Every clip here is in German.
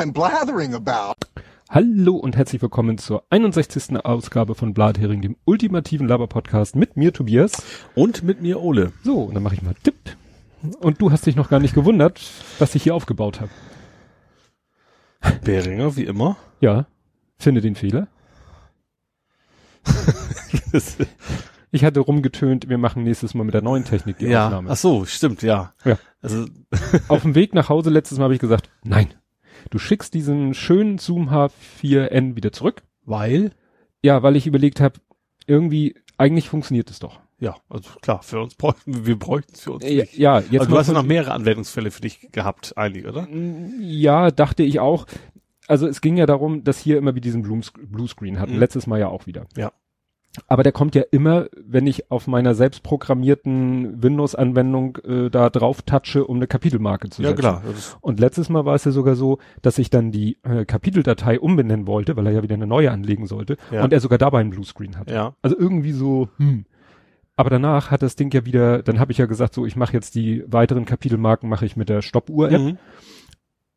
I'm blathering about. Hallo und herzlich willkommen zur 61. Ausgabe von Blathering, dem ultimativen Laber-Podcast mit mir, Tobias. Und mit mir, Ole. So, und dann mache ich mal Tipp. Und du hast dich noch gar nicht gewundert, was ich hier aufgebaut habe. Beringer, wie immer. Ja, finde den Fehler. ich hatte rumgetönt, wir machen nächstes Mal mit der neuen Technik die ja. Aufnahme. Ach so, stimmt, ja. Ja. Also, Auf dem Weg nach Hause letztes Mal habe ich gesagt, nein, du schickst diesen schönen Zoom H4n wieder zurück. weil, Ja, weil ich überlegt habe, irgendwie, eigentlich funktioniert es doch. ja, also klar, für uns bräuchten wir, wir bräuchten es für uns Ja, nicht. ja jetzt Aber du hast ja noch mehrere Anwendungsfälle für dich gehabt, eigentlich, oder? Ja, dachte ich auch. Also es ging ja darum, dass hier immer wie diesen Blues- Bluescreen hatten. Mhm. Letztes Mal ja auch wieder. Ja. Aber der kommt ja immer, wenn ich auf meiner selbst programmierten Windows-Anwendung äh, da drauf touche, um eine Kapitelmarke zu Ja, setzen. klar. Das ist, Und letztes Mal war es ja sogar so, dass ich dann die äh, Kapiteldatei umbenennen wollte, weil er ja wieder eine neue anlegen sollte. Ja. Und er sogar dabei einen Bluescreen hat. ja. Also irgendwie so, hm. Aber danach hat das Ding ja wieder, dann habe ich ja gesagt, so ich mache jetzt die weiteren Kapitelmarken mache ich mit der Stoppuhr-App. Mhm.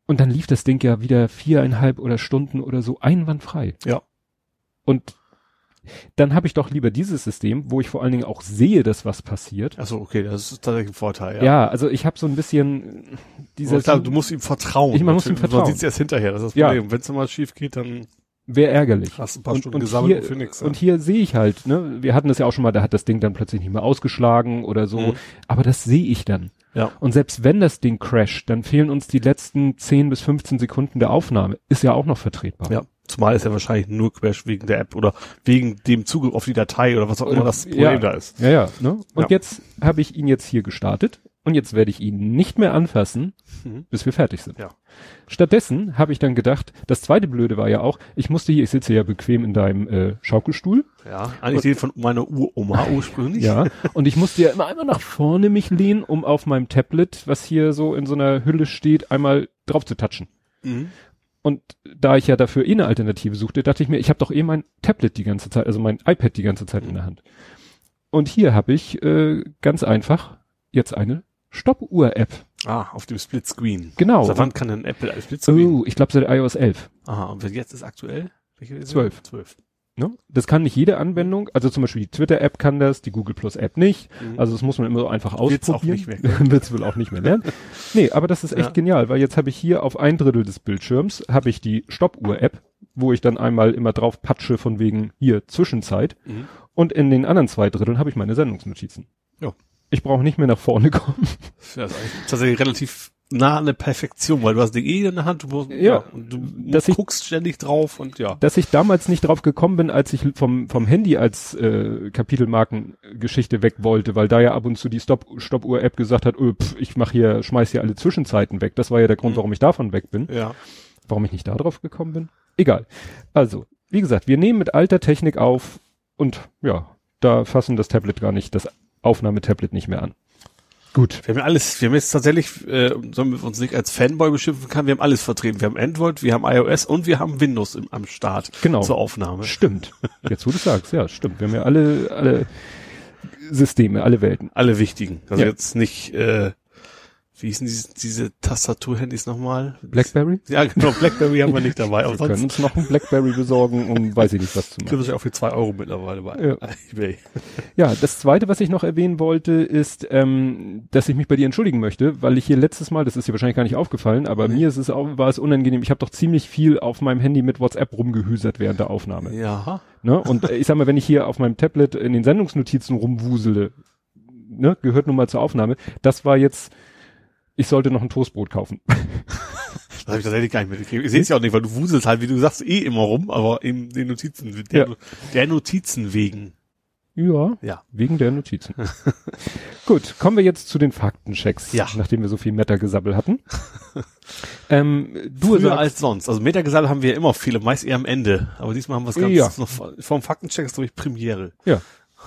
Und dann lief das Ding ja wieder viereinhalb oder Stunden oder so einwandfrei. Ja. Und dann habe ich doch lieber dieses System, wo ich vor allen Dingen auch sehe, dass was passiert. Ach so, okay, das ist tatsächlich ein Vorteil, Ja, ja. also ich habe so ein bisschen dieser Aber klar, du musst ihm vertrauen. Ich- man muss ihm vertrauen. Man sieht es erst hinterher, das ist das Ja. Problem. Wenn es mal schief geht, dann wäre ärgerlich. hast ein paar Und, Stunden und, gesammelt hier, für nichts. und hier sehe ich halt, ne, wir hatten das ja auch schon mal, da hat das Ding dann plötzlich nicht mehr ausgeschlagen oder so, Mhm. aber das sehe ich dann. Ja. Und selbst wenn das Ding crasht, dann fehlen uns die letzten 10 bis 15 Sekunden der Aufnahme. Ist ja auch noch vertretbar. Ja. Zumal ist ja wahrscheinlich nur Crash wegen der App oder wegen dem Zugriff auf die Datei oder was auch immer das Problem ja. da ist. Ja, ja. Ne? Und Ja. jetzt habe ich ihn jetzt hier gestartet und jetzt werde ich ihn nicht mehr anfassen, Mhm. bis wir fertig sind. Ja. Stattdessen habe ich dann gedacht, das zweite Blöde war ja auch, ich musste hier, ich sitze ja bequem in deinem äh, Schaukelstuhl, Ja, eigentlich den von meiner Uroma ursprünglich. ja, und ich musste ja immer einmal nach vorne mich lehnen, um auf meinem Tablet, was hier so in so einer Hülle steht, einmal drauf zu touchen. Mhm. Und da ich ja dafür eh eine Alternative suchte, dachte ich mir, ich habe doch eh mein Tablet die ganze Zeit, also mein iPad die ganze Zeit in der Hand. Und hier habe ich äh, ganz einfach jetzt eine Stoppuhr-App. Ah, auf dem Splitscreen. Genau. Seit wann kann denn Apple als Splitscreen? Oh, ich glaube seit iOS 11. Aha, und jetzt ist aktuell? Welche 12. 12. Ne? Das kann nicht jede Anwendung, also zum Beispiel die Twitter-App kann das, die Google Plus App nicht. Mhm. Also das muss man immer so einfach Wird's auch ausprobieren. nicht mehr. Wird's wohl auch nicht mehr lernen. Nee, aber das ist echt Ja. genial, weil jetzt habe ich hier auf ein Drittel des Bildschirms habe ich die Stoppuhr-App, wo ich dann einmal immer drauf patsche von wegen hier Zwischenzeit. Mhm. Und in den anderen zwei Dritteln habe ich meine Sendungsnotizen. Ja. Ich brauche nicht mehr nach vorne kommen. Ja, ist tatsächlich relativ nah an der Perfektion, weil du hast die eh in der Hand, du, musst, Ja. und du Dass ich- guckst ständig drauf und ja. Dass ich damals nicht drauf gekommen bin, als ich vom, vom Handy als äh, Kapitelmarkengeschichte weg wollte, weil da ja ab und zu die Stop, Stoppuhr-App gesagt hat, öh, pf, ich mach hier, schmeiß hier alle Zwischenzeiten weg. Das war ja der Grund, Mhm. warum ich davon weg bin. Ja. Warum ich nicht da drauf gekommen bin? Egal. Also, wie gesagt, wir nehmen mit alter Technik auf und ja, da fassen das Tablet gar nicht, das Aufnahmetablet nicht mehr an. Gut. Wir haben ja alles, wir haben jetzt tatsächlich, äh, sollen wir uns nicht als Fanboy beschimpfen kann, wir haben alles vertreten. Wir haben Android, wir haben iOS und wir haben Windows im, am Start Genau. zur Aufnahme. Stimmt. Jetzt, wo du sagst, ja, stimmt. Wir haben ja alle, alle Systeme, alle Welten. Alle wichtigen. Also Ja. jetzt nicht, äh, wie hießen diese, diese Tastaturhandys nochmal? Blackberry? Ja, genau, Blackberry haben wir nicht dabei. Wir können uns noch ein Blackberry besorgen, um weiß ich nicht was zu gibt machen. es ja auch für zwei Euro mittlerweile bei Ja. eBay. Ja, das zweite, was ich noch erwähnen wollte, ist, ähm, dass ich mich bei dir entschuldigen möchte, weil ich hier letztes Mal, das ist dir wahrscheinlich gar nicht aufgefallen, aber Nee. mir ist es auch, war es unangenehm. Ich habe doch ziemlich viel auf meinem Handy mit WhatsApp rumgehüsert während der Aufnahme. Ja. Ne? Und äh, ich sag mal, wenn ich hier auf meinem Tablet in den Sendungsnotizen rumwusele, ne, gehört nun mal zur Aufnahme. Das war jetzt, ich sollte noch ein Toastbrot kaufen. Das habe ich tatsächlich gar nicht mitgekriegt. Ich sehe es ja auch nicht, weil du wuselst halt, wie du sagst, eh immer rum, aber in den Notizen, der, Ja. der Notizen wegen. Ja, Ja. wegen der Notizen. Gut, kommen wir jetzt zu den Faktenchecks, Ja. nachdem wir so viel Meta-Gesabbel hatten. ähm, du Früher sagst, als sonst. Also Metagesal haben wir ja immer viele, meist eher am Ende. Aber diesmal haben wir es ganz Ja. noch vom Faktencheck ist, glaube ich, Premiere. ja,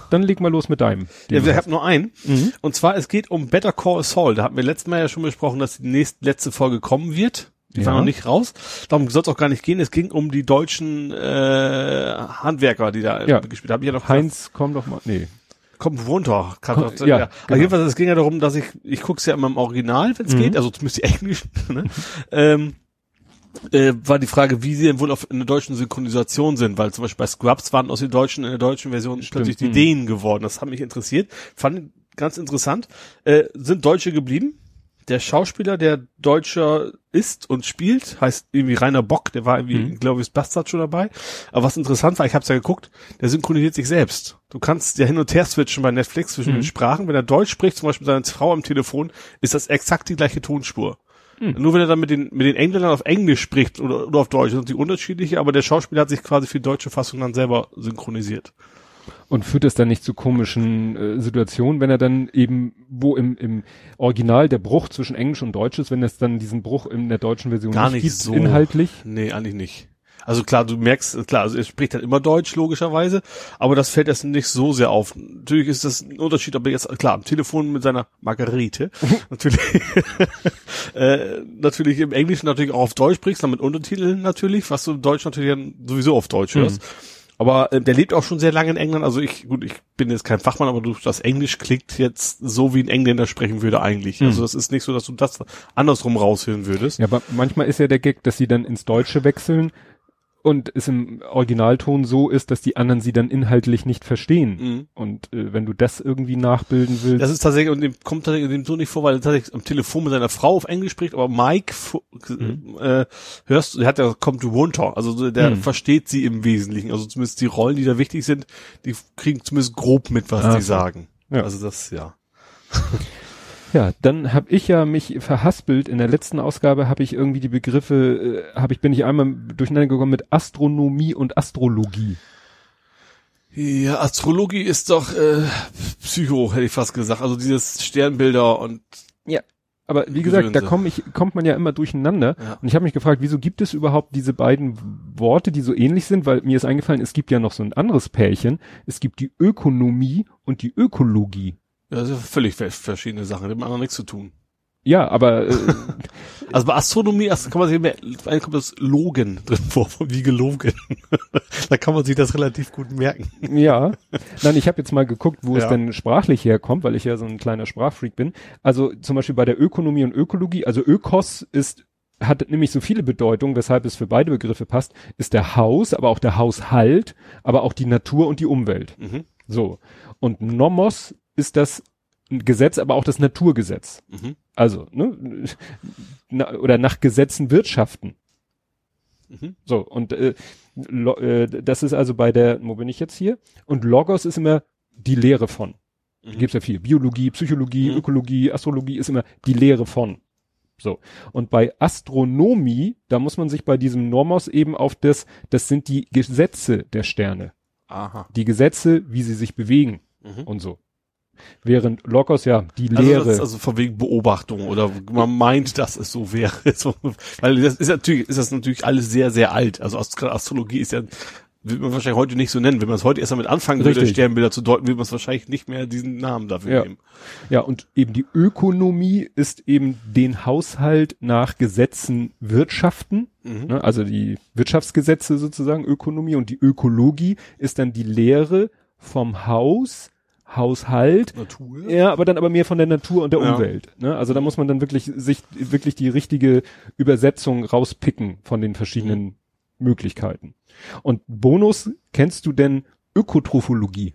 dann leg mal los mit deinem. Ja, wir haben nur einen. Mhm. Und zwar, es geht um Better Call Saul. Da hatten wir letztes Mal ja schon besprochen, dass die nächste, letzte Folge kommen wird. Die Ja. war noch nicht raus. Darum soll es auch gar nicht gehen. Es ging um die deutschen äh, Handwerker, die da Ja. gespielt haben. Ich ja noch Heinz, komm doch mal. Nee. kommt runter. Komm, doch, ja, ja, ja. genau. jedenfalls, es ging ja darum, dass ich, ich guck's ja immer im Original, wenn es Mhm. geht, also zumindest die englischen, ne? ähm, äh, war die Frage, wie sie denn wohl auf in der deutschen Synchronisation sind, weil zum Beispiel bei Scrubs waren aus den deutschen, in der deutschen Version Stimmt. plötzlich die Hm. Dänen geworden. Das hat mich interessiert. Fand ich ganz interessant. Äh, sind Deutsche geblieben. Der Schauspieler, der Deutscher ist und spielt, heißt irgendwie Rainer Bock, der war irgendwie, Mhm. glaube ich, Bastard schon dabei. Aber was interessant war, ich habe es ja geguckt, der synchronisiert sich selbst. Du kannst ja hin und her switchen bei Netflix zwischen Mhm. den Sprachen. Wenn er Deutsch spricht, zum Beispiel seine Frau am Telefon, ist das exakt die gleiche Tonspur. Mhm. Nur wenn er dann mit den, mit den Engländern auf Englisch spricht oder, oder auf Deutsch, das sind die unterschiedliche, aber der Schauspieler hat sich quasi für die deutsche Fassung dann selber synchronisiert. Und führt das dann nicht zu komischen äh, Situationen, wenn er dann eben, wo im, im Original der Bruch zwischen Englisch und Deutsch ist, wenn es dann diesen Bruch in der deutschen Version Gar nicht nicht gibt, so. inhaltlich? Nee, eigentlich nicht. Also klar, du merkst, klar, also er spricht halt immer Deutsch, logischerweise, aber das fällt erst nicht so sehr auf. Natürlich ist das ein Unterschied, ob er jetzt, klar, am Telefon mit seiner Margarete, natürlich, äh, natürlich im Englischen natürlich auch auf Deutsch sprichst, dann mit Untertiteln natürlich, was du im Deutsch natürlich dann sowieso auf Deutsch hörst. Aber äh, der lebt auch schon sehr lange in England, also ich, gut, ich bin jetzt kein Fachmann, aber du, das Englisch klingt jetzt so, wie ein Engländer sprechen würde eigentlich. Also das ist nicht so, dass du das andersrum raushören würdest. Ja, aber manchmal ist ja der Gag, dass sie dann ins Deutsche wechseln und es im Originalton so ist, dass die anderen sie dann inhaltlich nicht verstehen. Mhm. Und äh, wenn du das irgendwie nachbilden willst, Das ist tatsächlich, und dem kommt tatsächlich dem so nicht vor, weil er tatsächlich am Telefon mit seiner Frau auf Englisch spricht, aber Mike, fu- äh, hörst du, der hat ja, kommt runter, also so, der Mhm. versteht sie im Wesentlichen, also zumindest die Rollen, die da wichtig sind, die kriegen zumindest grob mit, was Ah, die sagen. Ja. Also das, ja. Ja, dann habe ich ja mich verhaspelt. In der letzten Ausgabe habe ich irgendwie die Begriffe, äh, habe ich bin ich einmal durcheinander gekommen mit Astronomie und Astrologie. Ja, Astrologie ist doch äh, Psycho, hätte ich fast gesagt. Also dieses Sternbilder und Aber wie gesagt, da komm ich, kommt man ja immer durcheinander. Ja. Und ich habe mich gefragt, wieso gibt es überhaupt diese beiden Worte, die so ähnlich sind? Weil mir ist eingefallen, es gibt ja noch so ein anderes Pärchen. Es gibt die Ökonomie und die Ökologie. Ja, das sind völlig ver- verschiedene Sachen, die haben anderen nichts zu tun. Ja, aber äh, Also bei Astronomie erst kann man sich mehr, eigentlich kommt das Logen drin vor, wie gelogen. da kann man sich das relativ gut merken. Ja, nein, ich habe jetzt mal geguckt, wo es Ja. denn sprachlich herkommt, weil ich ja so ein kleiner Sprachfreak bin. Also zum Beispiel bei der Ökonomie und Ökologie, also Ökos ist hat nämlich so viele Bedeutungen, weshalb es für beide Begriffe passt, ist der Haus, aber auch der Haushalt, aber auch die Natur und die Umwelt. Mhm. So. Und Nomos ist das Gesetz, aber auch das Naturgesetz. Mhm. Also, ne, na, oder nach Gesetzen wirtschaften. Mhm. So, und äh, lo, äh, das ist also bei der, wo bin ich jetzt hier? Und Logos ist immer die Lehre von. Mhm. Gibt's ja viel. Biologie, Psychologie, Mhm. Ökologie, Astrologie ist immer die Lehre von. So. Und bei Astronomie, da muss man sich bei diesem Nomos eben auf das, das sind die Gesetze der Sterne. Aha. Die Gesetze, wie sie sich bewegen Mhm. und so. Während Logos ja die Also, Lehre. ist also von wegen Beobachtung oder man meint, dass es so wäre. Weil das ist natürlich, ist das natürlich alles sehr, sehr alt. Also Ast- Astrologie ist ja, wird man wahrscheinlich heute nicht so nennen. Wenn man es heute erst damit anfangen würde, Richtig. Sternbilder zu deuten, würde man es wahrscheinlich nicht mehr diesen Namen dafür Ja. nehmen. Ja, und eben die Ökonomie ist eben den Haushalt nach Gesetzen wirtschaften, Mhm. ne, also die Wirtschaftsgesetze sozusagen, Ökonomie und die Ökologie ist dann die Lehre vom Haus, Haushalt, Natur. ja, aber dann aber mehr von der Natur und der Ja. Umwelt. Ne? Also da muss man dann wirklich sich wirklich die richtige Übersetzung rauspicken von den verschiedenen Möglichkeiten. Und Bonus, kennst du denn Ökotrophologie?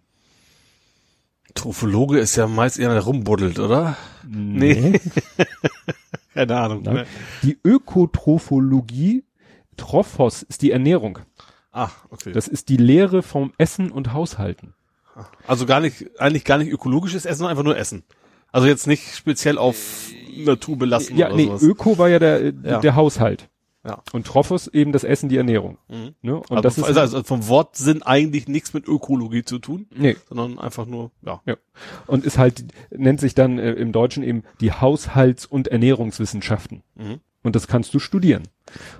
Trophologe ist ja meist eher der rumbuddelt, oder? Nee. Keine Ahnung. Ne? Die Ökotrophologie, Trophos ist die Ernährung. Ah, okay. Das ist die Lehre vom Essen und Haushalten. Also gar nicht, eigentlich gar nicht ökologisches Essen, sondern einfach nur Essen. Also jetzt nicht speziell auf Natur belassen Ja, oder nee, sowas. Öko war ja der, äh, Ja. der Haushalt. Ja. Und Trophos eben das Essen, die Ernährung. Mhm. Ne? Und also, das ist also, also vom Wortsinn eigentlich nichts mit Ökologie zu tun, nee, sondern einfach nur, ja. ja. Und ist halt, nennt sich dann äh, im Deutschen eben die Haushalts- und Ernährungswissenschaften. Mhm. Und das kannst du studieren.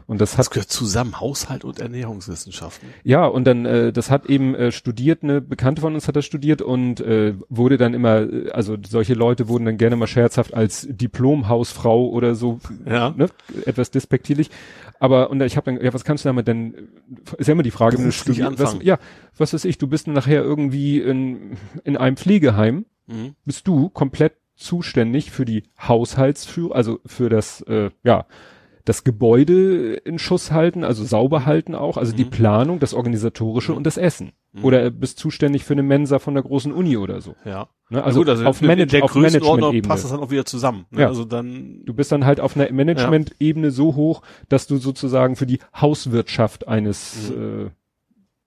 Und das hat Das gehört zusammen, Haushalt und Ernährungswissenschaften. Ja, und dann, äh, das hat eben äh, studiert, eine Bekannte von uns hat das studiert und äh, wurde dann immer, äh, also solche Leute wurden dann gerne mal scherzhaft als Diplomhausfrau oder so, Ja. ne, etwas despektierlich. Aber, und ich habe dann, ja, was kannst du damit denn, ist ja immer die Frage, wenn du was, ja, was weiß ich, du bist nachher irgendwie in, in einem Pflegeheim, Mhm. bist du komplett zuständig für die Haushaltsführung, also für das, äh, ja, das Gebäude in Schuss halten, also sauber halten auch, also die Mhm. Planung, das Organisatorische Mhm. und das Essen. Mhm. Oder bist zuständig für eine Mensa von der großen Uni oder so. Ja. Ne? Also, Also, Gut, auf, in Manage der auf Management-Ebene. passt das dann auch wieder zusammen. Ne? Ja. Also dann, Du bist dann halt auf einer Management-Ebene so hoch, dass du sozusagen für die Hauswirtschaft eines äh,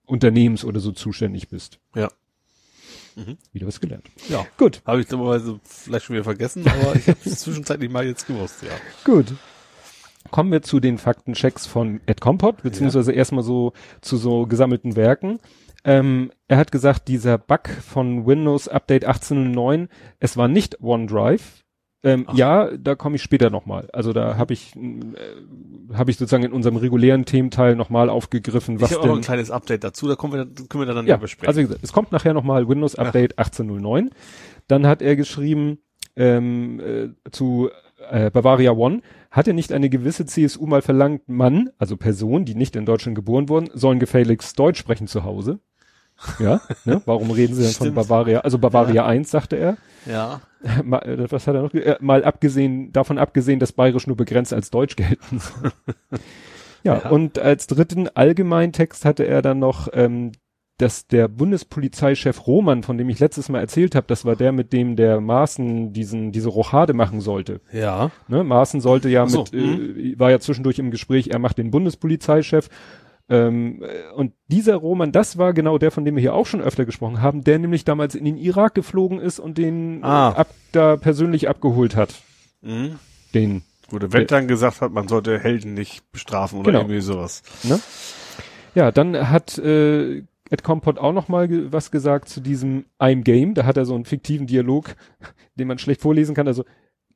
Unternehmens oder so zuständig bist. ja. Mhm. Wieder was gelernt. Ja. Gut, Habe ich dummerweise vielleicht schon wieder vergessen, aber ich habe es zwischenzeitlich mal jetzt gewusst, ja. gut. Kommen wir zu den Faktenchecks von Ed Compot, beziehungsweise erstmal so zu so gesammelten Werken. Ähm, er hat gesagt, dieser Bug von Windows Update 18.09, es war nicht OneDrive. Ähm, ja, da komme ich später nochmal. Also da habe ich, äh, habe ich sozusagen in unserem regulären Thementeil nochmal aufgegriffen, was ich habe auch ein kleines Update dazu, da kommen wir, können wir dann ja, ja besprechen. also wie gesagt, es kommt nachher nochmal Windows Update 18.09. Dann hat er geschrieben ähm, äh, zu äh, Bavaria One, hatte nicht eine gewisse CSU mal verlangt, Mann, also Personen, die nicht in Deutschland geboren wurden, sollen gefälligst Deutsch sprechen zu Hause. Ja, ne? warum reden sie denn von. Bavaria? Also Bavaria 1, sagte er. ja. Mal, äh, was hat er noch? Äh, mal abgesehen, davon abgesehen, dass Bayerisch nur begrenzt als Deutsch gelten soll. ja, Ja. und als dritten Allgemeintext hatte er dann noch, ähm, dass der Bundespolizeichef Roman, von dem ich letztes Mal erzählt habe, das war der, mit dem der Maaßen diesen, diese Rochade machen sollte. Ja. Ne? Maaßen sollte ja so, mit, äh, war ja zwischendurch im Gespräch, er macht den Bundespolizeichef. Ähm, äh, und dieser Roman, das war genau der, von dem wir hier auch schon öfter gesprochen haben, der nämlich damals in den Irak geflogen ist und den Ah. äh, ab, da persönlich abgeholt hat. Mhm. Den, Wo der Welt dann gesagt hat, man sollte Helden nicht bestrafen oder Genau. irgendwie sowas. ne? Ja, dann hat äh, Ed Compot auch noch mal was gesagt zu diesem I'm Game. Da hat er so einen fiktiven Dialog, den man schlecht vorlesen kann. Also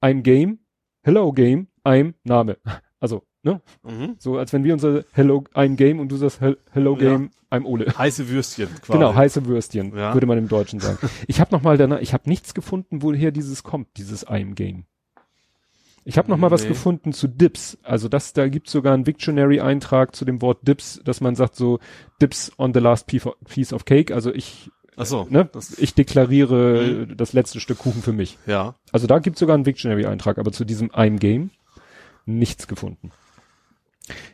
I'm Game, Hello Game, I'm Name. Also, ne? Mhm. So als wenn wir unser Hello, I'm Game und du sagst Hel- Hello Ja. Game, I'm Ole. Heiße Würstchen quasi. Genau, heiße Würstchen, Ja. würde man im Deutschen sagen. Ich habe noch mal danach, ich habe nichts gefunden, woher dieses kommt, dieses I'm Game. Ich habe noch mal was Nee. gefunden zu Dips. Also das, da gibt's sogar einen Victionary-Eintrag zu dem Wort Dips, dass man sagt so Dips on the last piece of- cake. Also ich, Ach so. ne, ich deklariere das letzte Stück Kuchen für mich. ja. Also da gibt's sogar einen Victionary-Eintrag, aber zu diesem I'm Game nichts gefunden.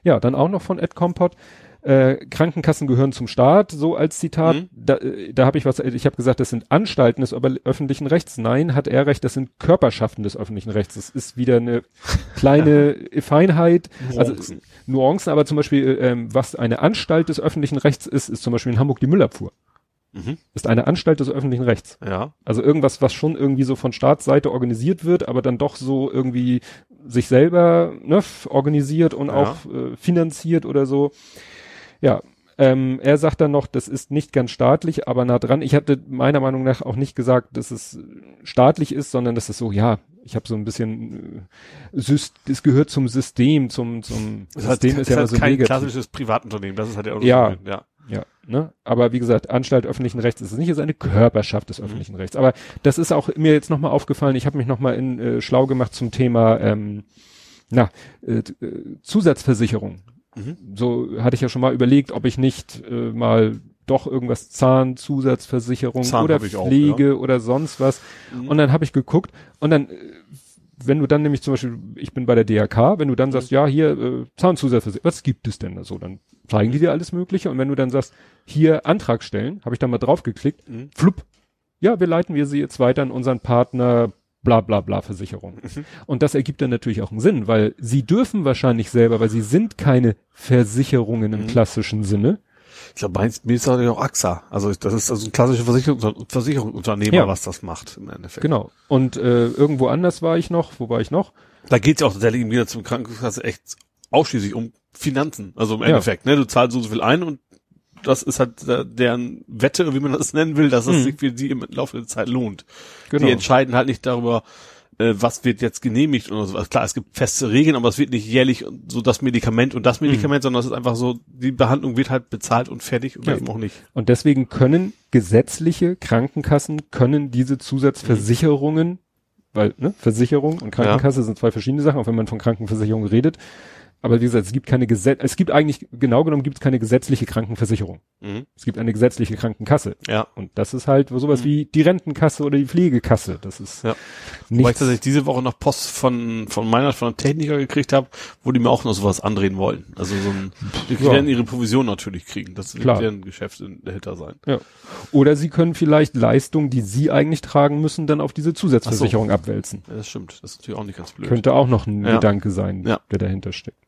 Ja, dann auch noch von Ed Compot. Äh, Krankenkassen gehören zum Staat, so als Zitat. Mhm. Da, äh, da habe ich was, ich habe gesagt, das sind Anstalten des öffentlichen Rechts. Nein, hat er recht, das sind Körperschaften des öffentlichen Rechts. Das ist wieder eine kleine Feinheit. Also Nuancen. Nuancen, aber zum Beispiel, ähm, was eine Anstalt des öffentlichen Rechts ist, ist zum Beispiel in Hamburg die Müllabfuhr. Mhm. Ist eine Anstalt des öffentlichen Rechts. Ja. Also irgendwas, was schon irgendwie so von Staatsseite organisiert wird, aber dann doch so irgendwie sich selber ne, organisiert und Ja. auch äh, finanziert oder so. Ja, ähm, er sagt dann noch, das ist nicht ganz staatlich, aber nah dran. Ich hatte meiner Meinung nach auch nicht gesagt, dass es staatlich ist, sondern dass es so, ja, ich habe so ein bisschen, äh, es gehört zum System, zum, zum Das heißt, System ist ja das so kein negativ. klassisches Privatunternehmen. Das ist halt ja auch Ja. so, ja. Ja, ne? Aber wie gesagt, Anstalt öffentlichen Rechts ist es nicht, es ist eine Körperschaft des öffentlichen Rechts. Aber das ist auch mir jetzt nochmal aufgefallen, ich habe mich nochmal in äh, schlau gemacht zum Thema ähm, na, äh, äh, Zusatzversicherung. Mhm. So hatte ich ja schon mal überlegt, ob ich nicht äh, mal doch irgendwas Zahnzusatzversicherung Zahn oder ich auch, Pflege oder sonst was. Mhm. Und dann habe ich geguckt und dann, äh, wenn du dann nämlich zum Beispiel, ich bin bei der DRK, wenn du dann sagst, ja, hier äh, Zahnzusatzversicherung, was gibt es denn da so? Dann zeigen die dir alles Mögliche und wenn du dann sagst, hier Antrag stellen, habe ich da mal drauf geklickt, Mhm. flupp, ja, wir leiten wir sie jetzt weiter an unseren Partner bla bla bla Versicherung. Mhm. Und das ergibt dann natürlich auch einen Sinn, weil sie dürfen wahrscheinlich selber, weil sie sind keine Versicherungen im Mhm. klassischen Sinne. Ich glaube, meins, mir ist das auch AXA. Also das ist also ein klassisches Versicherungs Versicherungsunternehmer, Ja. was das macht im Endeffekt. Genau. Und äh, irgendwo anders war ich noch, wo war ich noch? Da geht es ja auch tatsächlich Gegensatz zum Krankenkasse echt ausschließlich um Finanzen. Also im Ja. Endeffekt, ne? Du zahlst so, so viel ein und das ist halt deren Wette, wie man das nennen will, dass es Mhm. sich für die im Laufe der Zeit lohnt. Genau. Die entscheiden halt nicht darüber, äh, was wird jetzt genehmigt oder so. Klar, es gibt feste Regeln, aber es wird nicht jährlich so das Medikament und Mhm. das Medikament, sondern es ist einfach so, die Behandlung wird halt bezahlt und fertig oder Ja. eben auch nicht. Und deswegen können gesetzliche Krankenkassen können diese Zusatzversicherungen, weil ne, Versicherung und Krankenkasse sind zwei verschiedene Sachen, auch wenn man von Krankenversicherung redet, Aber wie gesagt, es gibt keine Gesetz, es gibt eigentlich, genau genommen gibt es keine gesetzliche Krankenversicherung. Mhm. Es gibt eine gesetzliche Krankenkasse. Ja. Und das ist halt sowas wie die Rentenkasse oder die Pflegekasse. Das ist Ja. Wobei ich nichts. tatsächlich diese Woche noch Post von, von meiner, von einem Techniker gekriegt habe, wo die mir auch noch sowas andrehen wollen. Also so ein, die Ja. werden ihre Provision natürlich kriegen. Das wird deren Geschäft in- dahinter sein. Ja. Oder sie können vielleicht Leistungen, die sie eigentlich tragen müssen, dann auf diese Zusatzversicherung abwälzen. Ja, das stimmt. Das ist natürlich auch nicht ganz blöd. Könnte auch noch ein Ja. Gedanke sein, Ja. der dahinter steckt.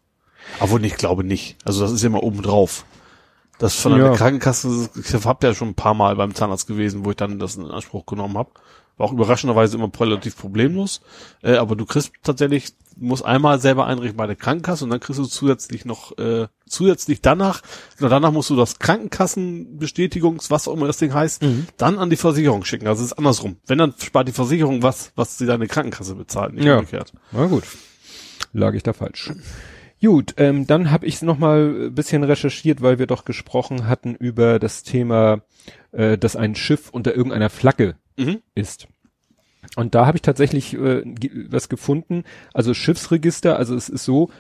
Aber ich glaube nicht. Also das ist ja mal oben drauf. Das von der Ja. Krankenkasse, ich hab ja schon ein paar Mal beim Zahnarzt gewesen, wo ich dann das in Anspruch genommen habe. War auch überraschenderweise immer relativ problemlos. Äh, aber du kriegst tatsächlich, musst einmal selber einrichten bei der Krankenkasse und dann kriegst du zusätzlich noch, äh, zusätzlich danach, genau danach musst du das Krankenkassenbestätigungs, was auch immer das Ding heißt, dann an die Versicherung schicken. Also es ist andersrum. Wenn dann spart die Versicherung was, was sie deine Krankenkasse bezahlt, nicht Ja. umgekehrt. Na gut. Lag ich da falsch. Gut, ähm, dann habe ich noch mal ein bisschen recherchiert, weil wir doch gesprochen hatten über das Thema, äh, dass ein Schiff unter irgendeiner Flagge Mhm. ist. Und da habe ich tatsächlich äh, was gefunden. Also Schiffsregister, also es ist so,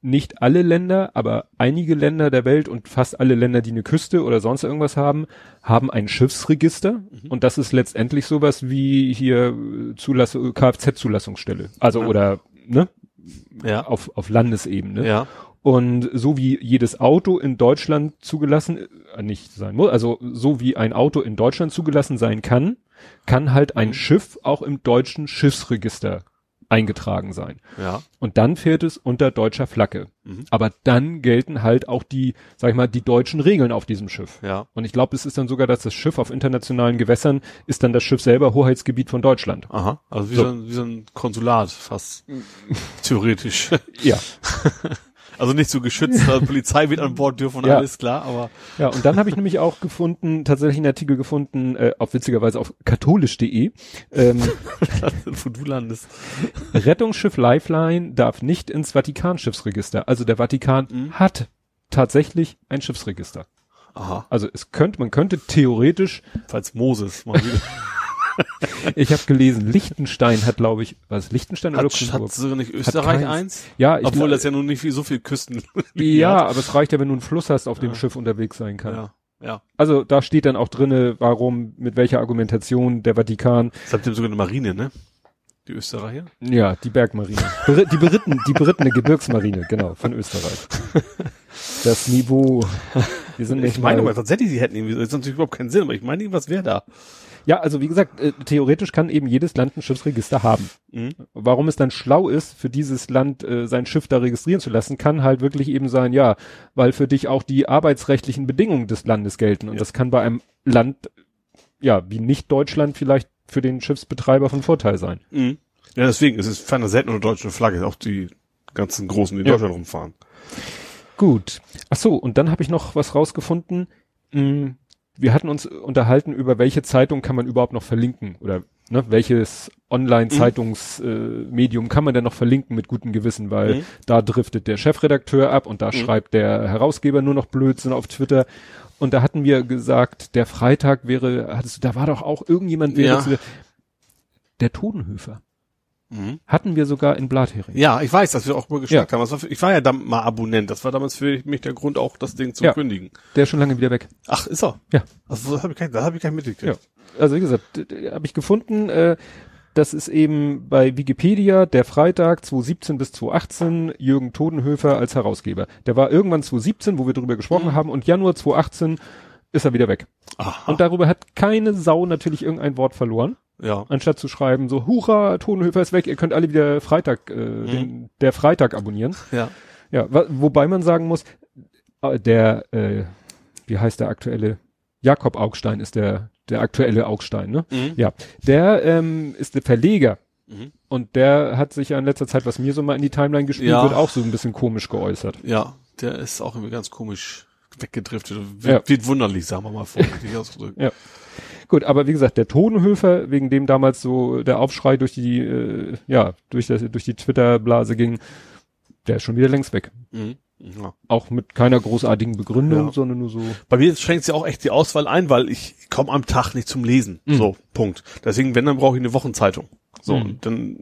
nicht alle Länder, aber einige Länder der Welt und fast alle Länder, die eine Küste oder sonst irgendwas haben, haben ein Schiffsregister. Und das ist letztendlich sowas wie hier äh, Zulass Kfz-Zulassungsstelle. Also oder ne, Ja. auf, auf Landesebene. Ja. Und so wie jedes Auto in Deutschland zugelassen, äh, nicht sein muss, also so wie ein Auto in Deutschland zugelassen sein kann, kann halt ein Schiff auch im deutschen Schiffsregister eingetragen sein. Ja. Und dann fährt es unter deutscher Flagge. Mhm. Aber dann gelten halt auch die, sag ich mal, die deutschen Regeln auf diesem Schiff. Ja. Und ich glaube, es ist dann sogar, dass das Schiff auf internationalen Gewässern ist dann das Schiff selber Hoheitsgebiet von Deutschland. Aha. Also wie So. so, ein, wie so ein Konsulat fast. Theoretisch. Ja. Also nicht so geschützt, also Polizei wird an Bord dürfen und Ja. alles klar, aber Ja, und dann habe ich nämlich auch gefunden, tatsächlich einen Artikel gefunden, äh, auf witzigerweise auf katholisch.de. Ähm, wo du landest. Rettungsschiff Lifeline darf nicht ins Vatikanschiffsregister. Also der Vatikan Mhm. hat tatsächlich ein Schiffsregister. Aha. Also es könnte, man könnte theoretisch, Falls Moses mal wieder. ich habe gelesen, Liechtenstein hat, glaube ich, was Liechtenstein oder hat, Luxemburg? hat sogar nicht Österreich eins? Ja, ich Obwohl glaub- das ja nun nicht wie so viel Küsten. ja, aber es reicht ja, wenn du einen Fluss hast, auf dem Ja. Schiff unterwegs sein kann. Ja. Ja. Also da steht dann auch drinne, warum, mit welcher Argumentation der Vatikan Das habt ihr sogar eine Marine, ne? Die Österreicher? Ja, die Bergmarine. Die beritten, die berittene Gebirgsmarine, genau, von Österreich. Das Niveau, wir sind nicht Ich meine mal, aber tatsächlich, sie hätten irgendwie, das ist natürlich überhaupt keinen Sinn, aber ich meine, was wäre da? Ja, also wie gesagt, äh, theoretisch kann eben jedes Land ein Schiffsregister haben. Mhm. Warum es dann schlau ist, für dieses Land äh, sein Schiff da registrieren zu lassen, kann halt wirklich eben sein, ja, weil für dich auch die arbeitsrechtlichen Bedingungen des Landes gelten. Und Ja. das kann bei einem Land, ja, wie nicht Deutschland vielleicht für den Schiffsbetreiber von Vorteil sein. Mhm. Ja, deswegen, es ist ferner selten eine deutsche Flagge, auch die ganzen Großen, die in Ja. Deutschland rumfahren. Gut. Ach so, und dann habe ich noch was rausgefunden. Hm, Wir hatten uns unterhalten über welche Zeitung kann man überhaupt noch verlinken oder ne, welches Online-Zeitungsmedium äh, Medium kann man denn noch verlinken mit gutem Gewissen, weil Mhm. da driftet der Chefredakteur ab und da schreibt der Herausgeber nur noch Blödsinn auf Twitter. Und da hatten wir gesagt, der Freitag wäre, hattest du, da war doch auch irgendjemand wäre Ja. der Totenhöfer. Mhm. Hatten wir sogar in Blathering. Ja, ich weiß, dass wir auch mal geschnackt Ja. haben. War für, ich war ja dann mal Abonnent. Das war damals für mich der Grund, auch das Ding zu Ja. kündigen. Der ist schon lange wieder weg. Ach, ist er? Ja. Also, das habe ich, nicht- das hab ich nicht mitgekriegt. also wie gesagt, habe ich gefunden, äh, das ist eben bei Wikipedia der Freitag 2017 bis 2018 Jürgen Todenhöfer als Herausgeber. Der war irgendwann 2017, wo wir drüber gesprochen haben, und Januar 2018 ist er wieder weg. Aha. Und darüber hat keine Sau natürlich irgendein Wort verloren, ja. anstatt zu schreiben so, Hurra, Todenhöfer ist weg, ihr könnt alle wieder Freitag, äh, den, der Freitag abonnieren. Ja. Ja, wobei man sagen muss, äh, der, äh, wie heißt der aktuelle, Jakob Augstein ist der, der aktuelle Augstein, ne? Mhm. Ja, der ähm, ist der Verleger Mhm. und der hat sich ja in letzter Zeit, was mir so mal in die Timeline gespielt Ja. wird, auch so ein bisschen komisch geäußert. Ja, der ist auch irgendwie ganz komisch weggedriftet. Wird, Ja. wird wunderlich, sagen wir mal vorsichtig ausgedrückt. Ja. Gut, aber wie gesagt, der Tonhöfer, wegen dem damals so der Aufschrei durch die, äh, ja, durch, das, durch die Twitter-Blase ging, der ist schon wieder längst weg. Mhm. Ja. Auch mit keiner großartigen Begründung, Ja. sondern nur so. Bei mir schränkt ja auch echt die Auswahl ein, weil ich komme am Tag nicht zum Lesen. Mhm. So, Punkt. Deswegen, wenn, dann brauche ich eine Wochenzeitung. So, Mhm. und dann,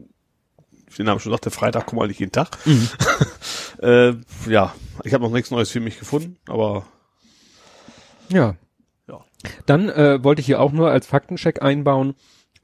wie der Name schon sagt, der Freitag kommt halt nicht jeden Tag. Äh, ja, ich habe noch nichts Neues für mich gefunden, aber Ja. Dann äh, wollte ich hier auch nur als Faktencheck einbauen.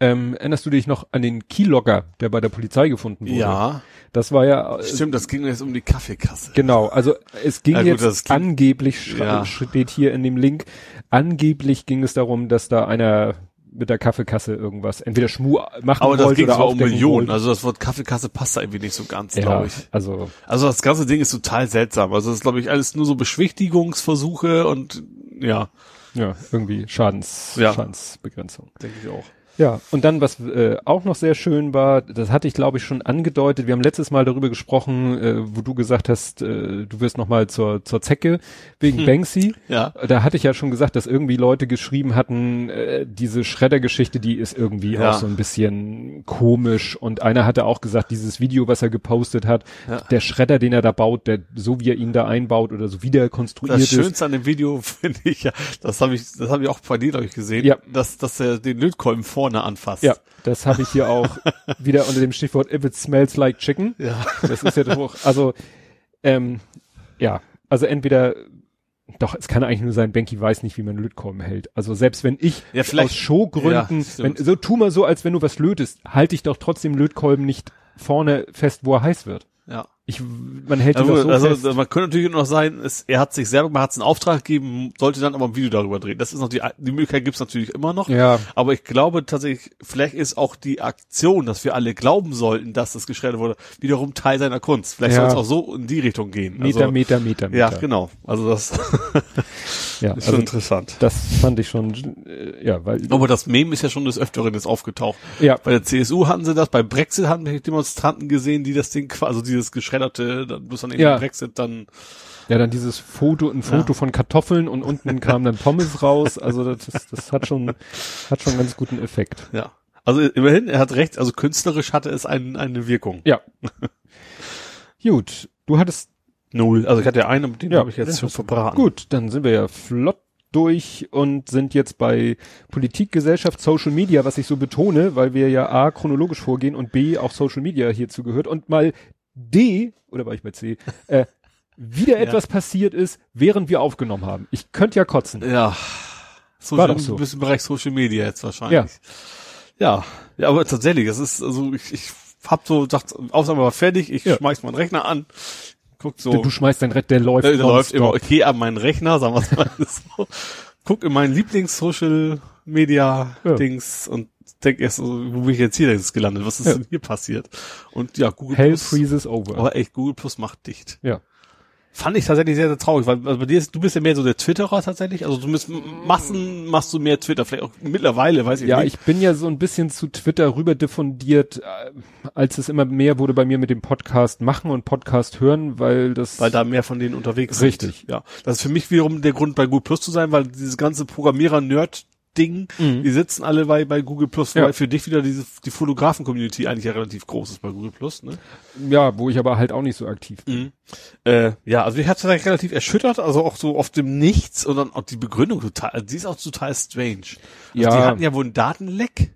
Ähm, erinnerst du dich noch an den Keylogger, der bei der Polizei gefunden wurde? ja, Das war ja äh, stimmt, das ging jetzt um die Kaffeekasse. genau. Also es ging Ja, gut, jetzt angeblich Ja. steht hier in dem Link. Angeblich ging es darum, dass da einer mit der Kaffeekasse irgendwas entweder Schmu machen Aber das ging zwar um Millionen, wollte. also das Wort Kaffeekasse passt da irgendwie nicht so ganz, ja, glaube ich. also Also das ganze Ding ist total seltsam. Also das ist, glaube ich, alles nur so Beschwichtigungsversuche und ja, ja irgendwie Schadens Ja. Schadensbegrenzung. denke ich auch. Ja, und dann, was äh, auch noch sehr schön war, das hatte ich, glaube ich, schon angedeutet. Wir haben letztes Mal darüber gesprochen, äh, wo du gesagt hast, äh, du wirst noch mal zur, zur Zecke wegen Banksy. Ja. Da hatte ich ja schon gesagt, dass irgendwie Leute geschrieben hatten, äh, diese Schredder-Geschichte, die ist irgendwie Ja. auch so ein bisschen komisch. Und einer hatte auch gesagt, dieses Video, was er gepostet hat, Ja. der Schredder, den er da baut, der so wie er ihn da einbaut oder so wie der konstruiert Das ist. Schönste an dem Video finde ich ja, das habe ich, das habe ich auch bei dir glaube ich gesehen, Ja. dass, dass er den Lötkolben vorne anfasst. Ja, das habe ich hier auch wieder unter dem Stichwort If it smells like chicken. Ja. Das ist ja doch, also, ähm, ja, also entweder, doch, es kann eigentlich nur sein, Benki weiß nicht, wie man Lötkolben hält. Also selbst wenn ich Ja, aus Showgründen, Ja, wenn, so tu mal so, als wenn du was lötest, halte ich doch trotzdem Lötkolben nicht vorne fest, wo er heiß wird. Ja. Ich, man hält ihn Also, doch so also fest. man könnte natürlich noch sein, es, er hat sich selber, man hat einen Auftrag gegeben, sollte dann aber ein Video darüber drehen. Das ist noch die, die Möglichkeit gibt's natürlich immer noch. Ja. Aber ich glaube tatsächlich, vielleicht ist auch die Aktion, dass wir alle glauben sollten, dass das geschreddert wurde, wiederum Teil seiner Kunst. Vielleicht Ja. soll es auch so in die Richtung gehen. Meter, also, Meter, Meter, Meter. Ja, genau. Also das Ja, ist also schon interessant. das fand ich schon, äh, ja, weil, Aber das Meme ist ja schon des Öfteren jetzt aufgetaucht. ja, Bei der CSU hatten sie das, bei Brexit hatten wir Demonstranten gesehen, die das Ding, also dieses geschredderte, dann bloß dann eben Ja. Brexit dann, Ja, dann dieses Foto, ein Foto Ja. von Kartoffeln und unten kam dann Pommes raus. Also das, das, das hat schon, hat schon einen ganz guten Effekt. ja. Also immerhin, er hat recht, also künstlerisch hatte es ein, eine Wirkung. Ja. Gut, du hattest Null. Also ich hatte ja einen, den Ja, habe ich jetzt schon du. verbraten. gut, dann sind wir ja flott durch und sind jetzt bei Politik, Gesellschaft, Social Media, was ich so betone, weil wir ja A chronologisch vorgehen und B auch Social Media hierzu gehört und mal D, oder war ich bei C, äh, wieder etwas passiert ist, während wir aufgenommen haben. Ich könnte ja kotzen. Ja. So, War du doch so. bist im Bereich Social Media jetzt wahrscheinlich. Ja. Ja, aber tatsächlich, es ist, also ich, ich hab so gedacht, Aufnahme war fertig, ich Ja. schmeiß meinen Rechner an, guck so. Du schmeißt dein Rett, der läuft. Der, der läuft immer, gehe an meinen Rechner, sagen wir mal so, guck in meinen Lieblings-Social-Media-Dings und denk erst so, wo bin ich jetzt hier jetzt gelandet? Was ist Ja. denn hier passiert? Und ja, Google Hell Plus, freezes over. aber echt, Google Plus macht dicht. Ja. Fand ich tatsächlich sehr, sehr traurig, weil also bei dir ist, du bist ja mehr so der Twitterer tatsächlich, also du bist Massen, machst du mehr Twitter, vielleicht auch mittlerweile, weiß ich Ja, nicht. ich bin ja so ein bisschen zu Twitter rüber diffundiert, äh, als es immer mehr wurde bei mir mit dem Podcast machen und Podcast hören, weil das weil da mehr von denen unterwegs Richtig. sind. Ja, das ist für mich wiederum der Grund, bei Google Plus zu sein, weil dieses ganze Programmierer-Nerd Ding, Mhm. die sitzen alle bei, bei Google Plus, Ja. weil für dich wieder diese, die Fotografen-Community eigentlich ja relativ groß ist bei Google Plus, ne? ja, wo ich aber halt auch nicht so aktiv bin. Äh, ja, also ich hatte da relativ erschüttert, also auch so auf dem Nichts und dann auch die Begründung total, also die ist auch total strange. Also Ja. Die hatten ja wohl einen Datenleck,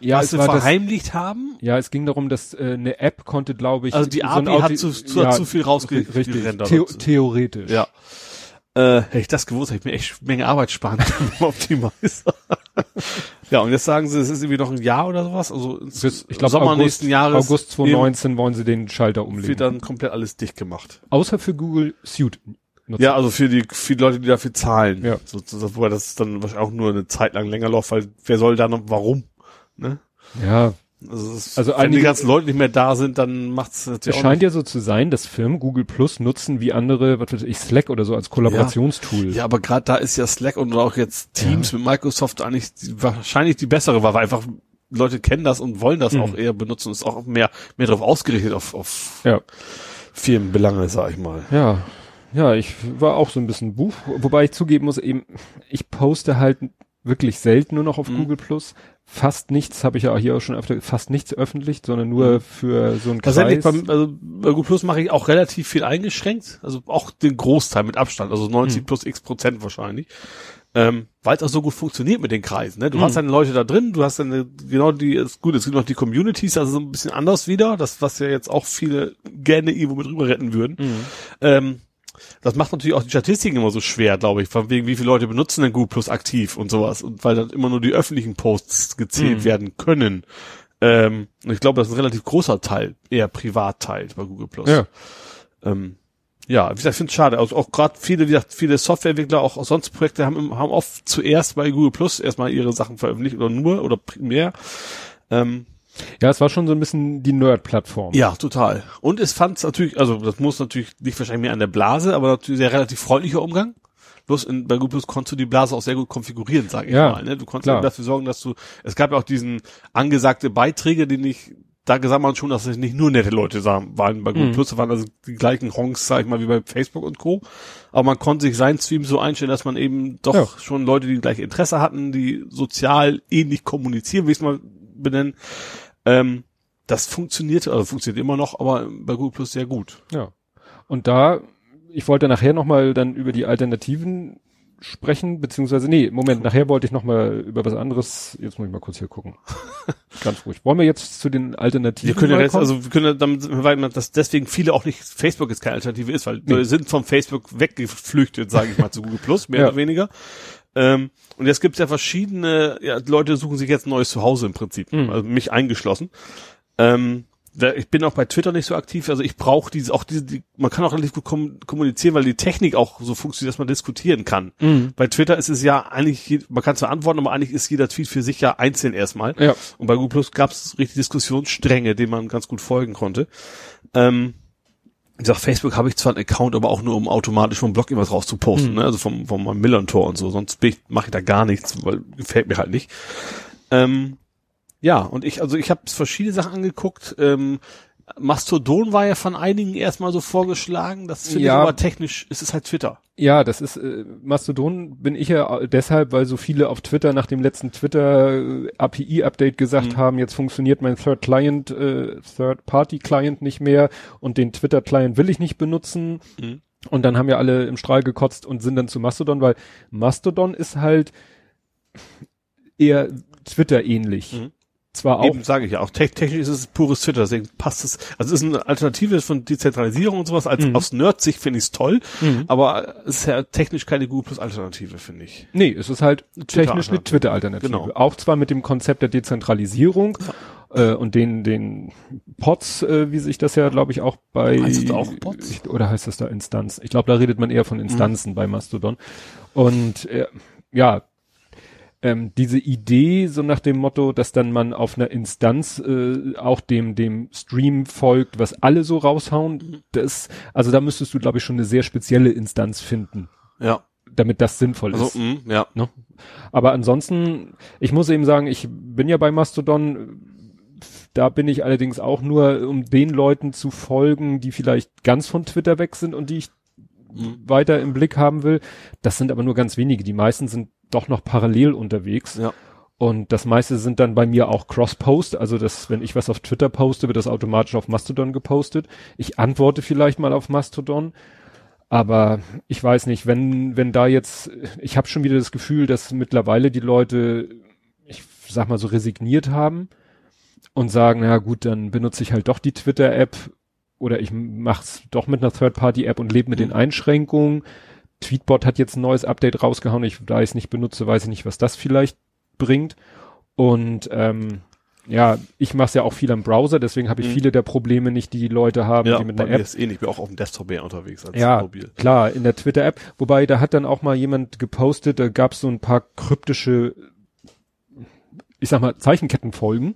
Ja, was sie war das, verheimlicht haben. ja, es ging darum, dass äh, eine App konnte, glaube ich, Also die so API hat zu, zu, hat zu viel rausgerendert. Theo theoretisch. Ja. Äh, hätte ich das gewusst, hätte ich mir echt Menge Arbeit sparen können im Optimizer. ja, und jetzt sagen sie, es ist irgendwie noch ein Jahr oder sowas. Also ich glaube, Sommer August, nächsten Jahres August 2019 wollen sie den Schalter umlegen. wird dann komplett alles dicht gemacht. Außer für Google Suite. Nutzer. Ja, also für die, für die Leute, die dafür zahlen. Ja. So, so, wobei das dann wahrscheinlich auch nur eine Zeit lang länger läuft, weil wer soll da noch, warum? Ne? ja, Also, es, Also wenn die einige- ganzen Leute nicht mehr da sind, dann macht's Es natürlich auch scheint ja so zu sein, dass Firmen Google Plus nutzen wie andere, was weiß ich, Slack oder so als Kollaborationstool. Ja, aber gerade da ist ja Slack und auch jetzt Teams mit Microsoft eigentlich die, wahrscheinlich die bessere weil einfach Leute kennen das und wollen das Mhm. auch eher benutzen und ist auch mehr, mehr darauf ausgerichtet auf, auf Ja. Firmenbelange, sag ich mal. Ja, ja, ich war auch so ein bisschen Buch, wobei ich zugeben muss, eben, ich poste halt wirklich selten nur noch auf Mhm. Google Plus. Fast nichts, habe ich ja auch hier auch schon öfter, fast nichts öffentlich, sondern nur Mhm. für so einen Tatsächlich, Kreis. beim, also bei Google Plus mache ich auch relativ viel eingeschränkt, also auch den Großteil mit Abstand, also 90 Mhm. plus x Prozent wahrscheinlich. Ähm, weil es auch so gut funktioniert mit den Kreisen. Ne? Du Mhm. hast deine Leute da drin, du hast dann genau die, ist gut, es gibt noch die Communities, also so ein bisschen anders wieder, das, was ja jetzt auch viele gerne irgendwo mit rüber retten würden. Mhm. Ähm, das macht natürlich auch die Statistiken immer so schwer, glaube ich, von wegen, wie viele Leute benutzen denn Google Plus aktiv und sowas. Und weil dann immer nur die öffentlichen Posts gezählt Mhm. werden können. Ähm, und ich glaube, das ist ein relativ großer Teil, eher Privatteil bei Google Plus. Ja. Ähm, ja, wie gesagt, ich finde es schade. Also auch gerade viele, wie gesagt, viele Softwareentwickler, auch sonst Projekte haben, haben oft zuerst bei Google Plus erstmal ihre Sachen veröffentlicht oder nur oder primär. Ähm, Ja, es war schon so ein bisschen die Nerd-Plattform. ja, total. Und es fand natürlich, also das muss natürlich nicht wahrscheinlich mehr an der Blase, aber natürlich sehr relativ freundlicher Umgang. Bloß in, bei Google Plus konntest du die Blase auch sehr gut konfigurieren, sage ich Ja, mal. Ne? Du konntest klar. eben dafür sorgen, dass du, es gab ja auch diesen angesagte Beiträge, die nicht, da gesagt man schon, dass es nicht nur nette Leute sahen, waren bei Google Mhm. Plus, da waren also die gleichen Honks, sag ich mal, wie bei Facebook und Co. Aber man konnte sich seinen Stream so einstellen, dass man eben doch Ja. schon Leute, die gleiche Interesse hatten, die sozial ähnlich kommunizieren, wie ich es mal benennen, ähm, das funktioniert, also funktioniert immer noch, aber bei Google Plus sehr gut. Ja. Und da, ich wollte nachher nochmal dann über die Alternativen sprechen, beziehungsweise, nee, Moment, nachher wollte ich nochmal über was anderes, jetzt muss ich mal kurz hier gucken. Ganz ruhig. Wollen wir jetzt zu den Alternativen Wir können ja jetzt, also wir können ja damit, weil man das deswegen viele auch nicht Facebook jetzt keine Alternative ist, weil Nee. wir sind vom Facebook weggeflüchtet, sage ich mal, zu Google Plus, mehr Ja. oder weniger. Ähm, und jetzt gibt es ja verschiedene, ja, Leute suchen sich jetzt ein neues Zuhause im Prinzip, Mhm. also mich eingeschlossen. Ähm, ich bin auch bei Twitter nicht so aktiv, also ich brauche diese, auch diese, die, man kann auch relativ gut kom kommunizieren, weil die Technik auch so funktioniert, dass man diskutieren kann. Mhm. Bei Twitter ist es ja eigentlich, man kann zwar antworten, aber eigentlich ist jeder Tweet für sich ja einzeln erstmal. Ja. Und bei Google Plus gab es richtig Diskussionsstränge, denen man ganz gut folgen konnte. Ähm, wie gesagt, Facebook habe ich zwar einen Account, aber auch nur, um automatisch vom Blog irgendwas rauszuposten, Mhm. ne? also vom, vom Millantor und so. Sonst mache ich da gar nichts, weil gefällt mir halt nicht. Ähm, ja, und ich, also ich habe verschiedene Sachen angeguckt. Ähm, Mastodon war ja von einigen erstmal so vorgeschlagen. Das finde Ja. ich aber technisch, es ist halt Twitter. Ja, das ist äh, Mastodon bin ich ja deshalb, weil so viele auf Twitter nach dem letzten Twitter äh, API-Update gesagt Mhm. haben, jetzt funktioniert mein Third Client, äh, Third Party Client nicht mehr und den Twitter Client will ich nicht benutzen. Mhm. Und dann haben ja alle im Strahl gekotzt und sind dann zu Mastodon, weil Mastodon ist halt eher Twitter ähnlich. Mhm. Zwar auch Eben sage ich ja auch. Te technisch ist es pures Twitter, deswegen passt es. Also es ist eine Alternative von Dezentralisierung und sowas. Als Mhm. aus Nerd-Sicht finde ich es toll, Mhm. aber es ist ja technisch keine Google Plus Alternative, finde ich. Nee, es ist halt technisch eine Twitter-Alternative. Genau. Auch zwar mit dem Konzept der Dezentralisierung äh, und den, den Pods, äh, wie sich das ja, glaube ich, auch bei... Heißt das auch Pods? Ich, oder heißt das da Instanzen? Ich glaube, da redet man eher von Instanzen bei Mastodon. Und äh, ja, ähm, diese Idee, so nach dem Motto, dass dann man auf einer Instanz äh, auch dem, dem Stream folgt, was alle so raushauen, das, also da müsstest du, glaube ich, schon eine sehr spezielle Instanz finden, Ja. damit das sinnvoll ist. Also, mh, ja. Ne? Aber ansonsten, ich muss eben sagen, ich bin ja bei Mastodon, da bin ich allerdings auch nur, um den Leuten zu folgen, die vielleicht ganz von Twitter weg sind und die ich Mhm. weiter im Blick haben will. Das sind aber nur ganz wenige. Die meisten sind doch noch parallel unterwegs. Ja. Und das meiste sind dann bei mir auch Cross-Post, also dass, wenn ich was auf Twitter poste, wird das automatisch auf Mastodon gepostet. Ich antworte vielleicht mal auf Mastodon, aber ich weiß nicht, wenn, wenn da jetzt, ich habe schon wieder das Gefühl, dass mittlerweile die Leute, ich sag mal so, resigniert haben und sagen, na gut, dann benutze ich halt doch die Twitter-App oder ich mach's doch mit einer Third-Party-App und lebe mit den Mhm. Einschränkungen. Tweetbot hat jetzt ein neues Update rausgehauen. Ich, da ich es nicht benutze, weiß ich nicht, was das vielleicht bringt. Und ähm, ja, ich mache es ja auch viel am Browser, deswegen habe ich Mhm. viele der Probleme nicht, die Leute haben, Ja, die mit einer App. ist ähnlich. Ich bin auch auf dem Desktop eher unterwegs als Ja, mobil. klar, in der Twitter-App. Wobei, da hat dann auch mal jemand gepostet, da gab es so ein paar kryptische, ich sag mal, Zeichenkettenfolgen,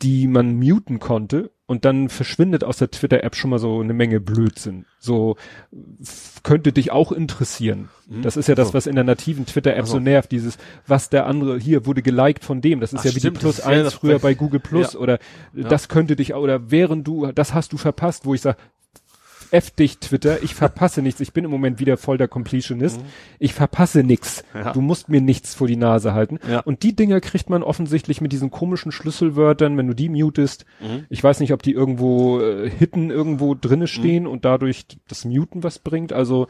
die man muten konnte und dann verschwindet aus der Twitter-App schon mal so eine Menge Blödsinn. So könnte dich auch interessieren. Mhm. Das ist ja das, So. was in der nativen Twitter-App so so. nervt, dieses, was der andere, hier wurde geliked von dem. Das ist Ach, ja wie stimmt, die Plus das ist ja 1 das früher bei- bei Google Plus Ja. oder Ja. das könnte dich, oder während du, das hast du verpasst, wo ich sage, F dich Twitter, ich verpasse nichts. Ich bin im Moment wieder voll der Completionist. Ich verpasse nichts. Mhm. Ja. Du musst mir nichts vor die Nase halten. Ja. Und die Dinger kriegt man offensichtlich mit diesen komischen Schlüsselwörtern, wenn du die mutest. Mhm. Ich weiß nicht, ob die irgendwo äh, Hidden irgendwo drinne stehen und dadurch das Muten was bringt. Also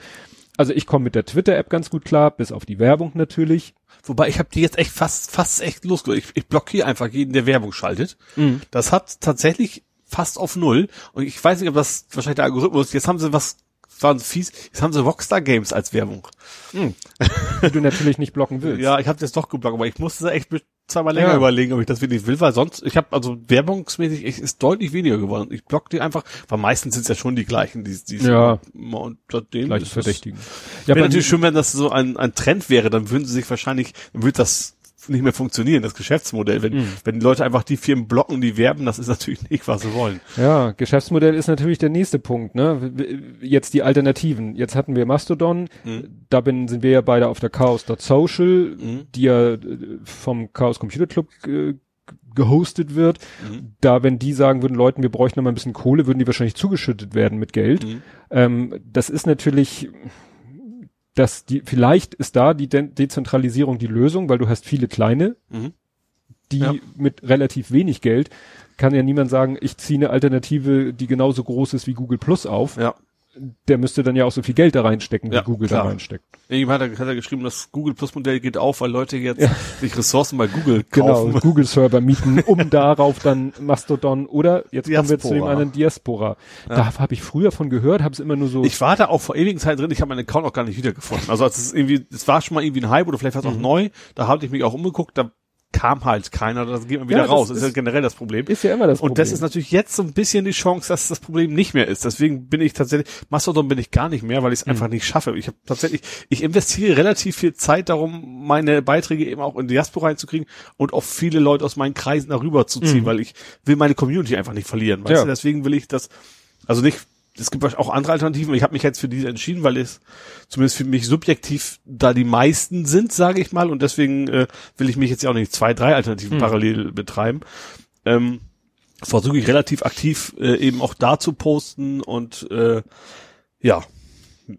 Also ich komme mit der Twitter-App ganz gut klar, bis auf die Werbung natürlich. Wobei ich habe die jetzt echt fast fast echt losgelassen. Ich, ich blockiere einfach jeden, der Werbung schaltet. Mhm. Das hat tatsächlich fast auf null. Und ich weiß nicht, ob das wahrscheinlich der Algorithmus. Jetzt haben sie was waren fies. Jetzt haben sie Rockstar Games als Werbung. die du natürlich nicht blocken willst. Ja, ich habe jetzt doch geblockt, aber ich musste echt zweimal länger Ja. überlegen, ob ich das wirklich will, weil sonst, ich habe also werbungsmäßig ich, ist deutlich weniger geworden. Ich block die einfach, weil meistens sind es ja schon die gleichen, die, die Ja. unter denen Gleich das- verdächtigen. Ja, wäre natürlich schön, wenn das so ein, ein Trend wäre, dann würden sie sich wahrscheinlich, dann würde das nicht mehr funktionieren, das Geschäftsmodell. Wenn, Mhm. wenn Leute einfach die Firmen blocken, die werben, das ist natürlich nicht, was sie wollen. Ja, Geschäftsmodell ist natürlich der nächste Punkt, ne? Jetzt die Alternativen. Jetzt hatten wir Mastodon, Mhm. da bin, sind wir ja beide auf der Chaos.social, Mhm. die ja äh, vom Chaos Computer Club äh, gehostet wird. Mhm. Da, wenn die sagen würden, Leuten, wir bräuchten noch mal ein bisschen Kohle, würden die wahrscheinlich zugeschüttet werden mit Geld. Mhm. Ähm, das ist natürlich, dass die, vielleicht ist da die De Dezentralisierung die Lösung, weil du hast viele kleine, Mhm. die Ja. mit relativ wenig Geld, kann ja niemand sagen, ich ziehe eine Alternative, die genauso groß ist wie Google Plus auf. Ja. Der müsste dann ja auch so viel Geld da reinstecken, wie Ja, Google klar. da reinsteckt. Irgendjemand hat, hat er geschrieben, das Google Plus Modell geht auf, weil Leute jetzt Ja. sich Ressourcen bei Google Genau, kaufen. Google-Server mieten, um darauf dann Mastodon oder jetzt kommen wir zu dem Diaspora. anderen Diaspora. Da habe ich früher von gehört, habe es immer nur so. Ich war da auch vor ewigen Zeit drin, ich habe meinen Account auch gar nicht wiedergefunden. Also es ist irgendwie, es war schon mal irgendwie ein Hype oder vielleicht war es Mhm. auch neu, da habe ich mich auch umgeguckt, da kam halt keiner, da geht man wieder Ja, raus. Das ist ist- ja generell das Problem. ist ja immer das Und das ist natürlich jetzt so ein bisschen die Chance, dass das Problem nicht mehr ist. Deswegen bin ich tatsächlich, Mastodon bin ich gar nicht mehr, weil ich es einfach nicht schaffe. Ich habe tatsächlich, ich investiere relativ viel Zeit darum, meine Beiträge eben auch in Diaspora reinzukriegen und auch viele Leute aus meinen Kreisen darüber zu ziehen, weil ich will meine Community einfach nicht verlieren. Weißt Ja. du? Deswegen will ich das, also nicht, es gibt auch andere Alternativen. Ich habe mich jetzt für diese entschieden, weil es zumindest für mich subjektiv da die meisten sind, sage ich mal. Und deswegen äh, will ich mich jetzt ja auch nicht zwei, drei Alternativen parallel betreiben. Ähm, versuche ich relativ aktiv äh, eben auch da zu posten und äh, ja,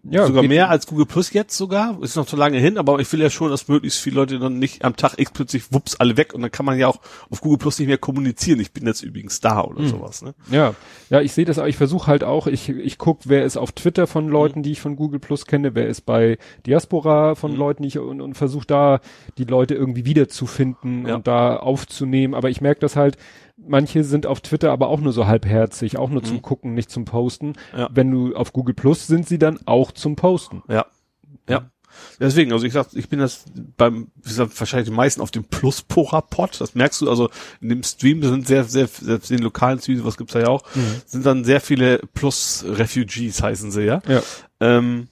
Ja, sogar mehr als Google Plus jetzt sogar. Ist noch zu lange hin, aber ich will ja schon, dass möglichst viele Leute dann nicht am Tag X plötzlich wups alle weg und dann kann man ja auch auf Google Plus nicht mehr kommunizieren. Ich bin jetzt übrigens da oder Hm. sowas. Ne? Ja, ja, ich sehe das. Ich versuche halt auch, ich, ich guck, wer ist auf Twitter von Leuten, die ich von Google Plus kenne, wer ist bei Diaspora von Leuten, die ich und, und versuche da die Leute irgendwie wiederzufinden Ja. und da aufzunehmen. Aber ich merke das halt, manche sind auf Twitter aber auch nur so halbherzig, auch nur zum Gucken, nicht zum Posten. Ja. Wenn du auf Google Plus sind sie dann auch zum Posten. Ja. Ja. Deswegen, also ich sag, ich bin das beim, wie gesagt, wahrscheinlich die meisten auf dem Plus-Pocher-Pod. Das merkst du, also in dem Stream sind sehr, sehr, selbst in den lokalen Streams, was gibt's da ja auch, sind dann sehr viele Plus-Refugees heißen sie, ja. Ja. Ähm,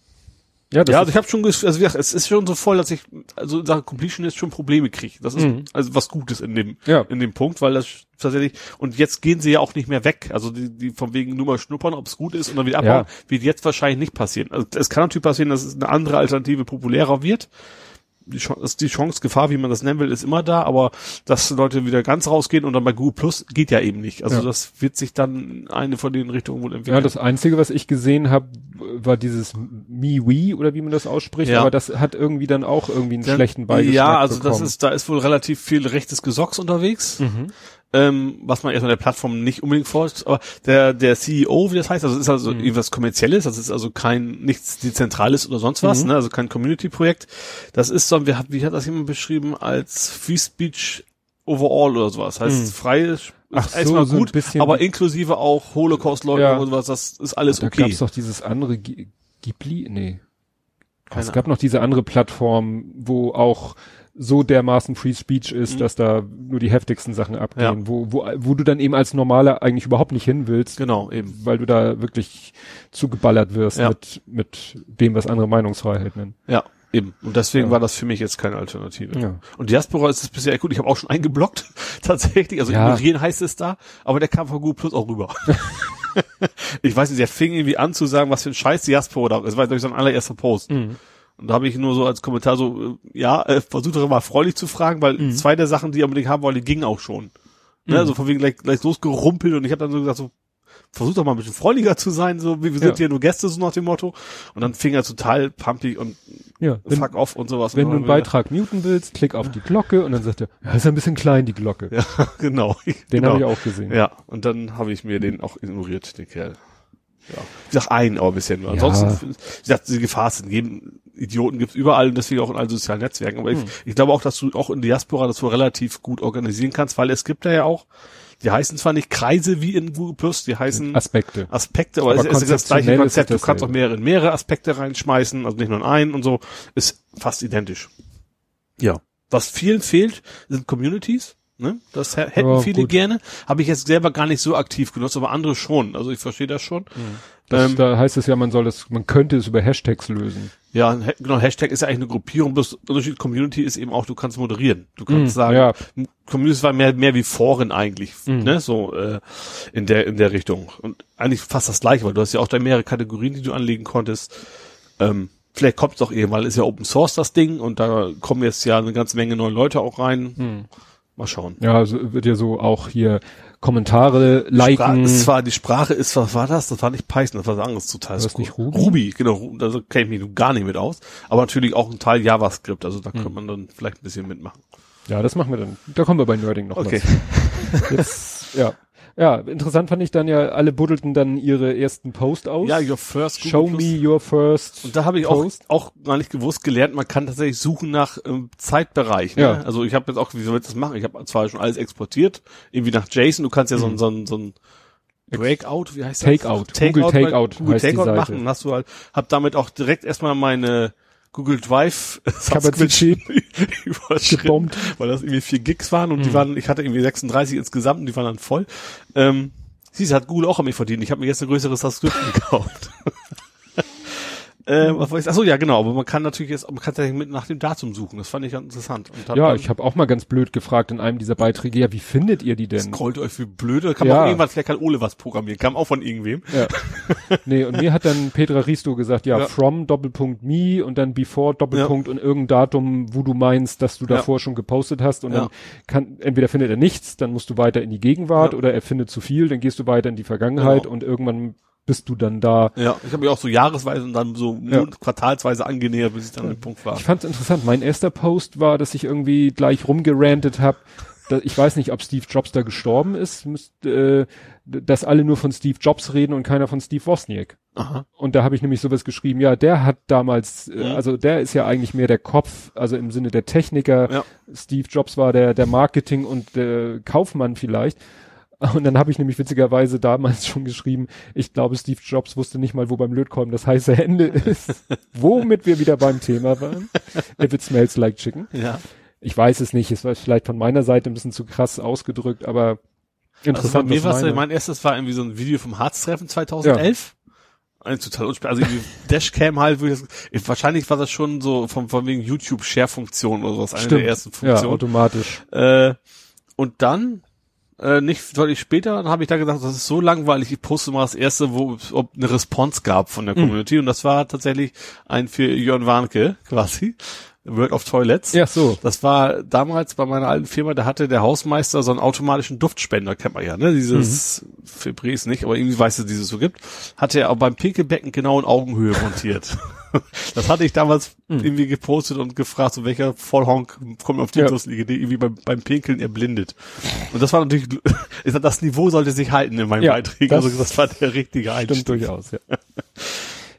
Ja, ja, also ich habe schon, also wie gesagt, es ist schon so voll, dass ich, also in Sachen Completionist schon Probleme kriege. Das ist Mhm. also was Gutes in dem, Ja. in dem Punkt, weil das tatsächlich, und jetzt gehen sie ja auch nicht mehr weg. Also die, die von wegen nur mal schnuppern, ob es gut ist und dann wieder abbauen, wird jetzt wahrscheinlich nicht passieren. Also es kann natürlich passieren, dass es eine andere Alternative populärer wird. Die Chance, die Chance, Gefahr, wie man das nennen will, ist immer da, aber dass Leute wieder ganz rausgehen und dann bei Google Plus geht ja eben nicht. Also Ja. das wird sich dann eine von den Richtungen wohl entwickeln. ja, das Einzige, was ich gesehen habe, war dieses MeWe oder wie man das ausspricht, Ja. aber das hat irgendwie dann auch irgendwie einen Dann- schlechten Beigeschmack Ja, also bekommen. das ist, da ist wohl relativ viel rechtes Gesocks unterwegs, Mhm. Ähm, was man erstmal der Plattform nicht unbedingt folgt. Aber der, der CEO, wie das heißt, also ist also Mhm. irgendwas Kommerzielles, das ist also kein, nichts Dezentrales oder sonst was, Mhm. ne, also kein Community-Projekt. Das ist so, wie hat, wie hat das jemand beschrieben, als Free Speech overall oder sowas. Heißt, Mhm. frei ist Ach so, erstmal so gut, aber inklusive auch Holocaust-Leute Ja. und sowas, das ist alles Da okay. gab's doch dieses andere Gi- Ghibli, nee. Keine es gab noch diese andere Plattform, wo auch so dermaßen Free Speech ist, dass da nur die heftigsten Sachen abgehen, Mhm. Ja. wo, wo, wo du dann eben als Normaler eigentlich überhaupt nicht hin willst, Genau, eben. weil du da wirklich zugeballert wirst Ja. mit, mit dem, was andere Meinungsfreiheit nennen. Ja, eben. Und deswegen Ja. war das für mich jetzt keine Alternative. Ja. Und Diaspora ist es bisher gut. Ich habe auch schon eingeblockt, tatsächlich. Also Ja. ignorieren heißt es da, aber der kam von Google Plus auch rüber. ich weiß nicht, der fing irgendwie an zu sagen, was für ein Scheiß Diaspora da ist. Das war durch sein allererster Post. Mhm. Und da habe ich nur so als Kommentar so, äh, ja, äh, versucht doch mal freundlich zu fragen, weil Mhm. zwei der Sachen, die er unbedingt haben wollte, gingen auch schon. Ne, also von wegen gleich, gleich losgerumpelt und ich habe dann so gesagt, so, versuch doch mal ein bisschen freundlicher zu sein, so, wir, wir sind Ja. hier nur Gäste, so nach dem Motto. Und dann fing er total pumpig und Ja, wenn, fuck off und sowas. wenn Und du einen dann- Beitrag muten willst, klick auf die Glocke und dann sagt er, ja, ist ein bisschen klein, die Glocke. Ja, genau. Den genau. habe ich auch gesehen. Ja, und dann habe ich mir den auch ignoriert, den Kerl. Ja. Ich sag einen, aber bisher nur. Ja. Ansonsten, ich sag, die Gefahr ist in jedem Idioten gibt's überall und deswegen auch in allen sozialen Netzwerken. Aber ich, ich glaube auch, dass du auch in Diaspora das wohl relativ gut organisieren kannst, weil es gibt da ja auch, die heißen zwar nicht Kreise wie in Google Plus, die heißen Aspekte. Aspekte, aber, Aber es ist das gleiche Konzept. Du kannst auch mehrere, mehrere Aspekte reinschmeißen, also nicht nur in einen und so. Ist fast identisch. Ja. Was vielen fehlt, sind Communities. Ne? Das hä- hätten Ja, viele gut. gerne. Habe ich jetzt selber gar nicht so aktiv genutzt, aber andere schon. Also ich verstehe das schon. Das, Ähm, da heißt es ja, man soll es, man könnte es über Hashtags lösen. Ja, genau, Hashtag ist ja eigentlich eine Gruppierung, bloß Unterschied Community ist eben auch, du kannst moderieren. Du kannst Mm, sagen, ja. Community war mehr, mehr wie Foren eigentlich, Mm. ne, so, äh, in der, in der Richtung. Und eigentlich fast das gleiche, weil du hast ja auch da mehrere Kategorien, die du anlegen konntest. Ähm, vielleicht kommt es auch irgendwann, ist ja Open Source das Ding und da kommen jetzt ja eine ganze Menge neue Leute auch rein. Hm. Mal schauen. Ja, also wird ja so auch hier Kommentare liken. ist zwar, die Sprache ist, was war das? Das war nicht Python, das war was anderes zu Teil. War das nicht Ruby? Ruby, genau, da kenne ich mich gar nicht mit aus. Aber natürlich auch ein Teil JavaScript, also da Hm. könnte man dann vielleicht ein bisschen mitmachen. Ja, das machen wir dann. Da kommen wir bei Nerding noch Okay. Jetzt, ja. Ja, interessant fand ich dann ja, alle buddelten dann ihre ersten Post aus. Ja, your first Google Show Plus. me your first. Und da habe ich auch, Post. auch gar nicht gewusst gelernt, man kann tatsächlich suchen nach ähm, Zeitbereich. Ne? Ja. Also ich habe jetzt auch, wie soll ich das machen? Ich habe zwar schon alles exportiert, irgendwie nach JSON, du kannst ja so ein, so ein, so ein Breakout, wie heißt das? Mhm. Takeout. Google bei Takeout Google Takeout machen. Hast du halt, hab damit auch direkt erstmal meine Google Drive Kapazität überschritten, gebombt. weil das irgendwie vier Gigs waren und Mhm. die waren, ich hatte irgendwie 36 insgesamt und die waren dann voll. Ähm, Siehst du, hat Google auch an mich verdient. Ich habe mir jetzt ein größeres Subscription gekauft. Äh, was wollte ich, achso, ja, genau, aber man kann natürlich jetzt, man kann tatsächlich mit nach dem Datum suchen. Das fand ich ganz interessant. Hab Ja, ich habe auch mal ganz blöd gefragt in einem dieser Beiträge, ja, wie findet ihr die denn? Scrollt euch wie blöde. Kann Ja. man auch irgendwann, vielleicht kann Ole was programmieren. Kam auch von irgendwem. Ja. nee, und mir hat dann Petra Risto gesagt, ja, Ja. from Doppelpunkt me und dann before Doppelpunkt und irgendein Datum, wo du meinst, dass du Ja. davor schon gepostet hast und Ja. dann kann, entweder findet er nichts, dann musst du weiter in die Gegenwart Ja. oder er findet zu viel, dann gehst du weiter in die Vergangenheit Genau. und irgendwann bist du dann da. Ja, ich habe mich auch so jahresweise und dann so Ja. Quartalsweise angenähert, bis ich dann an dem Punkt war. Ich fand's interessant. Mein erster Post war, dass ich irgendwie gleich rumgerantet habe. Ich weiß nicht, ob Steve Jobs da gestorben ist, müsst, äh, dass alle nur von Steve Jobs reden und keiner von Steve Wozniak. Aha. Und da habe ich nämlich sowas geschrieben, ja, der hat damals, äh, Mhm. also der ist ja eigentlich mehr der Kopf, also im Sinne der Techniker. Ja. Steve Jobs war der, der Marketing und der Kaufmann vielleicht. Und dann habe ich nämlich witzigerweise damals schon geschrieben, ich glaube, Steve Jobs wusste nicht mal, wo beim Lötkolben das heiße Ende ist. Womit wir wieder beim Thema waren. If it smells like chicken. Ja. Ich weiß es nicht, es war vielleicht von meiner Seite ein bisschen zu krass ausgedrückt, aber Also bei interessant. mir war mein erstes war irgendwie so ein Video vom Harztreffen 2011. Ein total unspä- also irgendwie Dashcam halt, wo ich das, ich, wahrscheinlich war das schon so von, von wegen YouTube-Share-Funktion oder sowas, eine der ersten ja, Funktionen. automatisch. Äh, und dann, äh, nicht deutlich später, dann habe ich da gesagt, das ist so langweilig, ich poste mal das erste, wo ob eine Response gab von der Community. Und das war tatsächlich ein für Jörn Warnke, quasi. World of Toilets. Ja, so. Das war damals bei meiner alten Firma, da hatte der Hausmeister so einen automatischen Duftspender, kennt man ja, ne? Dieses Mhm. Febreze nicht, aber irgendwie weiß, dass es dieses so gibt. Hatte er auch beim Pinkelbecken genau in Augenhöhe montiert. das hatte ich damals Mhm. irgendwie gepostet und gefragt, so welcher Vollhonk kommt auf die Ja. Idee, irgendwie beim, beim Pinkeln erblindet. Und das war natürlich, ich sag, das Niveau sollte sich halten in meinen Ja, Beiträgen. das also das war der richtige Einstieg. Stimmt durchaus, ja.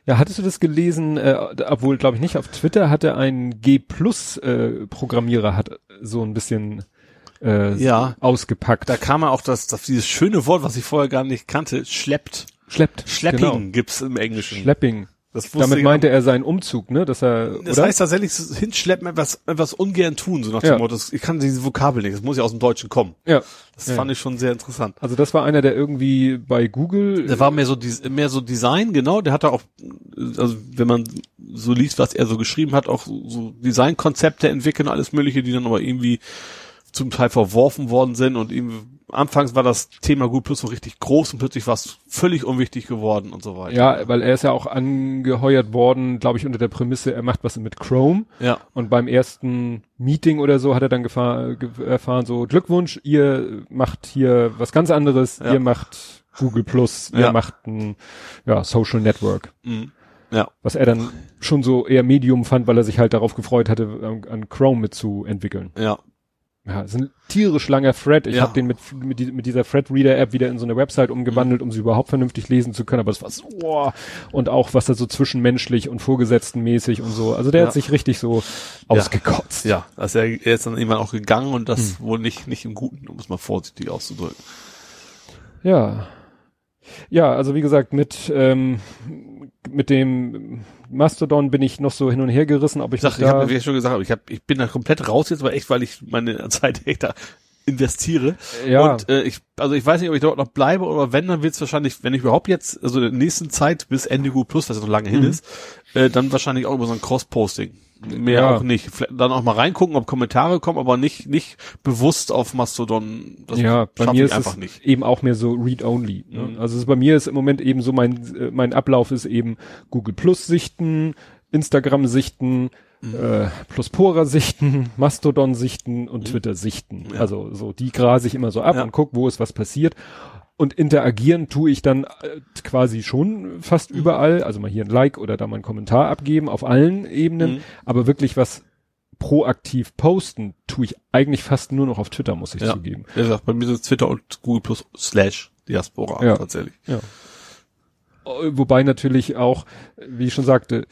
Ja, hattest du das gelesen, äh, obwohl glaube ich nicht, auf Twitter hatte ein G-Plus-Programmierer hat so ein bisschen äh, Ja. ausgepackt. Da kam auch das, das, dieses schöne Wort, was ich vorher gar nicht kannte, schleppt. Schleppt. Schlepping Genau. gibt's im Englischen. Schlepping. Das wusste Damit ich meinte er seinen Umzug, ne? Dass er, Das oder? heißt tatsächlich, hinschleppen, etwas, etwas ungern tun, so nach Ja. dem Motto, ich kann diese Vokabel nicht, das muss ja aus dem Deutschen kommen. ja. Das Ja. fand ich schon sehr interessant. Also das war einer, der irgendwie bei Google. Der war mehr so, mehr so Design, genau, der hatte auch, also wenn man so liest, was er so geschrieben hat, auch so Designkonzepte entwickeln, alles mögliche, die dann aber irgendwie zum Teil verworfen worden sind und irgendwie, anfangs war das Thema Google Plus so richtig groß und plötzlich war es völlig unwichtig geworden und so weiter. ja, weil er ist ja auch angeheuert worden, glaube ich, unter der Prämisse, er macht was mit Chrome. Ja. Und beim ersten Meeting oder so hat er dann erfahren, so Glückwunsch, ihr macht hier was ganz anderes, Ja. ihr macht Google Plus, ihr Ja. macht ein ja, Social Network. Mhm. Ja. Was er dann schon so eher Medium fand, weil er sich halt darauf gefreut hatte, an, an Chrome mitzuentwickeln. Ja. Ja, ist ein tierisch langer Thread. Ich Ja. habe den mit, mit, mit dieser Thread-Reader-App wieder in so eine Website umgewandelt, um sie überhaupt vernünftig lesen zu können. Aber es war so, boah. und auch was da so zwischenmenschlich und vorgesetztenmäßig und so. Also der Ja. hat sich richtig so ausgekotzt. Ja, also er, er ist dann irgendwann auch gegangen und das Hm. wohl nicht, nicht im Guten, um es mal vorsichtig auszudrücken. Ja. Ja, also wie gesagt, mit, ähm, mit dem Mastodon bin ich noch so hin und her gerissen, ob ich, sag, ich habe, wie ich schon gesagt habe, ich, hab, ich bin da komplett raus jetzt, aber echt, weil ich meine Zeit echt da investiere. ja, Und äh, ich, also ich weiß nicht, ob ich dort noch bleibe oder wenn, dann wird es wahrscheinlich, wenn ich überhaupt jetzt, also in der nächsten Zeit bis Ende Go Plus, was jetzt noch lange hin Mhm. ist, äh, dann wahrscheinlich auch über so ein Cross-Posting. Mehr Ja. auch nicht. Vielleicht dann auch mal reingucken, ob Kommentare kommen, aber nicht, nicht bewusst auf Mastodon. Das ja, bei mir ist einfach es nicht. eben auch mehr so Read-Only. Ne? Mhm. Also es, bei mir ist im Moment eben so mein, mein Ablauf ist eben Google Plus sichten, Instagram sichten, Mhm. äh, Pluspora sichten, Mastodon sichten und Twitter sichten. Mhm. Ja. Also so die grase ich immer so ab Ja. und guck, wo ist was passiert. Und interagieren tue ich dann äh, quasi schon fast Mhm. überall. Also mal hier ein Like oder da mal einen Kommentar abgeben auf allen Ebenen. Mhm. Aber wirklich was proaktiv posten tue ich eigentlich fast nur noch auf Twitter, muss ich Ja. zugeben. Wie gesagt, bei mir sind Twitter und Google Plus slash Diaspora Ja. tatsächlich. Ja. Äh, Wobei natürlich auch, wie ich schon sagte,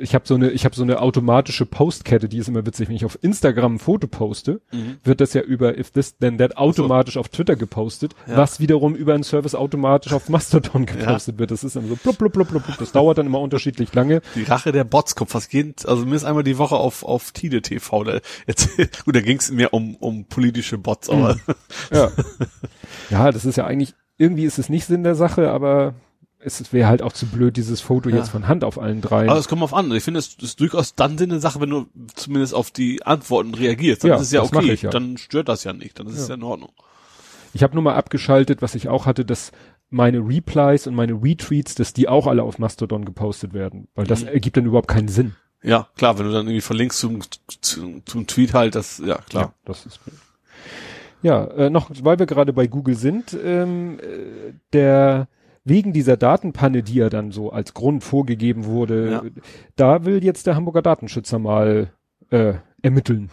ich habe so eine, ich habe so eine automatische Postkette, die ist immer witzig. Wenn ich auf Instagram ein Foto poste, Mhm. wird das ja über If This Then That automatisch auf Twitter gepostet, Ja. was wiederum über einen Service automatisch auf Mastodon gepostet wird. Das ist dann so blub, blub, blub, blub, blub. Das dauert dann immer unterschiedlich lange. Die Rache der Bots kommt fast jeden, also mir ist einmal die Woche auf, auf Tide TV, da, jetzt, gut, da ging es mehr um, um politische Bots, aber Ja. ja, das ist ja eigentlich, irgendwie ist es nicht Sinn der Sache, aber es wäre halt auch zu blöd, dieses Foto Ja. jetzt von Hand auf allen dreien. Aber es kommt auf an. Ich finde, es ist durchaus dann eine Sache, wenn du zumindest auf die Antworten reagierst. Dann Ja, ist es ja okay. ja. Dann stört das ja nicht. Dann ist es Ja. ja in Ordnung. Ich habe nur mal abgeschaltet, was ich auch hatte, dass meine Replies und meine Retweets, dass die auch alle auf Mastodon gepostet werden, weil das Mhm. ergibt dann überhaupt keinen Sinn. Ja, klar, wenn du dann irgendwie verlinkst zum, zum, zum Tweet halt, das, ja, klar. Ja, das ist blöd. Ja, äh, noch, weil wir gerade bei Google sind, ähm, äh, der wegen dieser Datenpanne, die ja dann so als Grund vorgegeben wurde, Ja. da will jetzt der Hamburger Datenschützer mal äh, ermitteln,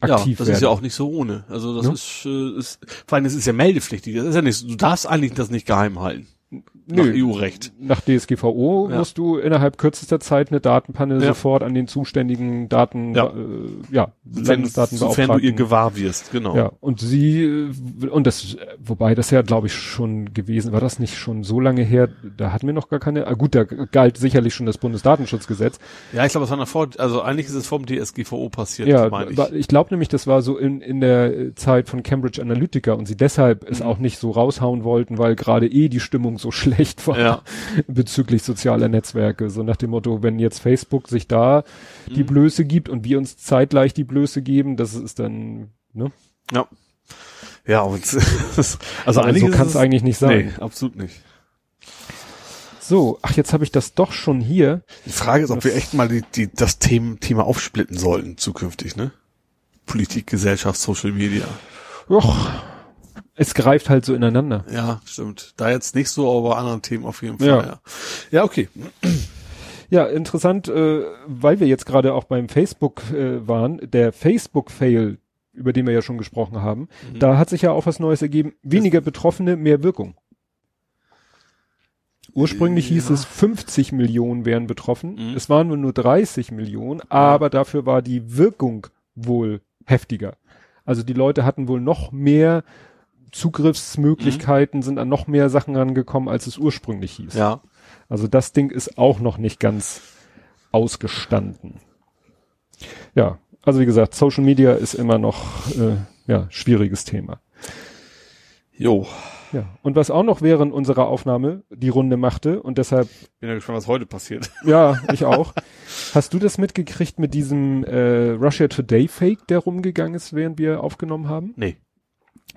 aktiv ja, das werden. ist ja auch nicht so ohne. Also das Ne? ist, äh, ist, vor allem, es ist ja meldepflichtig. Das ist ja nicht, du darfst eigentlich das nicht geheim halten. Nach Nö. EU-Recht. Nach DSGVO Ja. musst du innerhalb kürzester Zeit eine Datenpanne Ja. sofort an den zuständigen Daten, Ja. äh, ja, Landesdatenbeauftragten. sofern du ihr gewahr wirst, genau. Ja, und sie, und das, wobei das ja, glaube ich, schon gewesen, war das nicht schon so lange her, da hatten wir noch gar keine, ah, gut, da galt sicherlich schon das Bundesdatenschutzgesetz. Ja, ich glaube, es war davor, also eigentlich ist es vom DSGVO passiert, Ja, meine ich. ich glaube nämlich, das war so in, in der Zeit von Cambridge Analytica und sie deshalb es Mhm. auch nicht so raushauen wollten, weil gerade eh die Stimmung so schlecht war Ja. bezüglich sozialer Netzwerke. So nach dem Motto, wenn jetzt Facebook sich da die Mhm. Blöße gibt und wir uns zeitgleich die Blöße geben, das ist dann, ne? Ja. Ja, und also Also so kann es eigentlich nicht sein. Nee, absolut nicht. So, ach, jetzt habe ich das doch schon hier. Die Frage ist, ob wir echt mal die, die, das Thema, Thema aufsplitten sollten zukünftig, ne? Politik, Gesellschaft, Social Media. Och, es greift halt so ineinander. Ja, stimmt. Da jetzt nicht so, aber bei anderen Themen auf jeden Fall. Ja. Ja, ja okay. Ja, interessant, äh, weil wir jetzt gerade auch beim Facebook äh, waren, der Facebook-Fail, über den wir ja schon gesprochen haben, Mhm. da hat sich ja auch was Neues ergeben. Weniger Betroffene, mehr Wirkung. Ursprünglich hieß Ja. es 50 Millionen wären betroffen. Mhm. Es waren nur, nur 30 Millionen, aber dafür war die Wirkung wohl heftiger. Also die Leute hatten wohl noch mehr Zugriffsmöglichkeiten, sind an noch mehr Sachen rangekommen, als es ursprünglich hieß. Ja. Also das Ding ist auch noch nicht ganz ausgestanden. Ja, also wie gesagt, Social Media ist immer noch äh, ja schwieriges Thema. Jo. Ja, und was auch noch während unserer Aufnahme die Runde machte und deshalb Bin ja gespannt, was heute passiert. ja, ich auch. Hast du das mitgekriegt mit diesem äh, Russia Today Fake, der rumgegangen ist, während wir aufgenommen haben? Nee.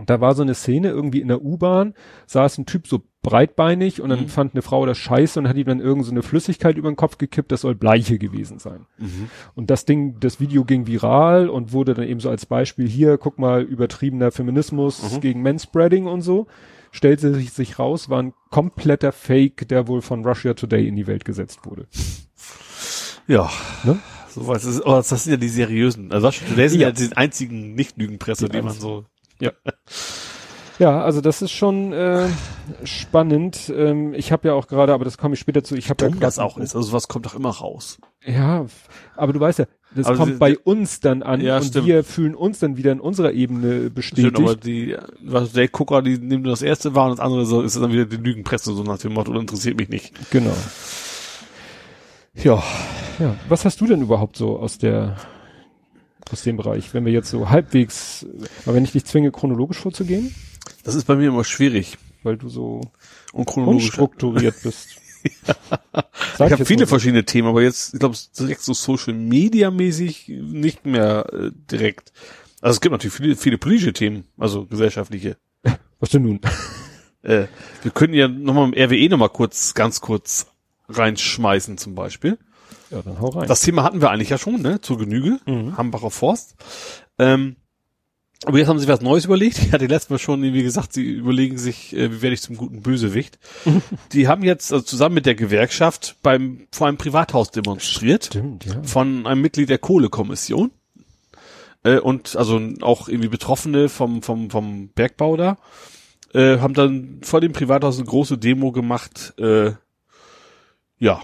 Da war so eine Szene irgendwie in der U-Bahn, saß ein Typ so breitbeinig und dann Mhm. fand eine Frau das scheiße und hat ihm dann irgend so eine Flüssigkeit über den Kopf gekippt, das soll Bleiche gewesen sein. Mhm. Und das Ding, das Video ging viral und wurde dann eben so als Beispiel hier, guck mal, übertriebener Feminismus Mhm. gegen Manspreading und so. Stellte sich, sich raus, war ein kompletter Fake, der wohl von Russia Today in die Welt gesetzt wurde. Ja. Ne? sowas ist, oh, das sind ja die seriösen. Also das sind Ja. ja, die einzigen Nicht-Lügenpresse, Die die, man so. Ja, also das ist schon äh, spannend. Ähm, ich habe ja auch gerade, aber das komme ich später zu. Ich habe ja das auch ist. Also sowas kommt doch immer raus. Ja, aber du weißt ja, das Aber kommt sie- bei uns dann an Ja, und stimmt. wir fühlen uns dann wieder in unserer Ebene bestätigt. Stimmt, aber die, was der Gucker, die nehmen nur das erste wahr und das andere so, ist dann wieder die Lügenpresse, so nach dem Motto, interessiert mich nicht. genau. Ja. Ja, was hast du denn überhaupt so aus der aus dem Bereich, wenn wir jetzt so halbwegs, aber wenn ich dich zwinge, chronologisch vorzugehen, Das ist bei mir immer schwierig. weil du so unstrukturiert bist. Ich habe viele verschiedene Themen, aber jetzt, ich glaube, direkt so Social Media mäßig nicht mehr äh, direkt. Also es gibt natürlich viele, viele politische Themen, also gesellschaftliche. Was denn nun? Äh, wir können ja nochmal im RWE nochmal kurz, ganz kurz reinschmeißen zum Beispiel. Ja, dann hau rein. Das Thema hatten wir eigentlich ja schon, ne? Zur Genüge. Mhm. Hambacher Forst. Ähm, aber jetzt haben sie was Neues überlegt. Ich hatte letztes Mal schon, wie gesagt, sie überlegen sich, äh, wie werde ich zum guten Bösewicht. Die haben jetzt also zusammen mit der Gewerkschaft beim vor einem Privathaus demonstriert Stimmt, ja. von einem Mitglied der Kohlekommission. Äh, und also auch irgendwie Betroffene vom, vom, vom Bergbau da, äh, haben dann vor dem Privathaus eine große Demo gemacht. Äh, ja,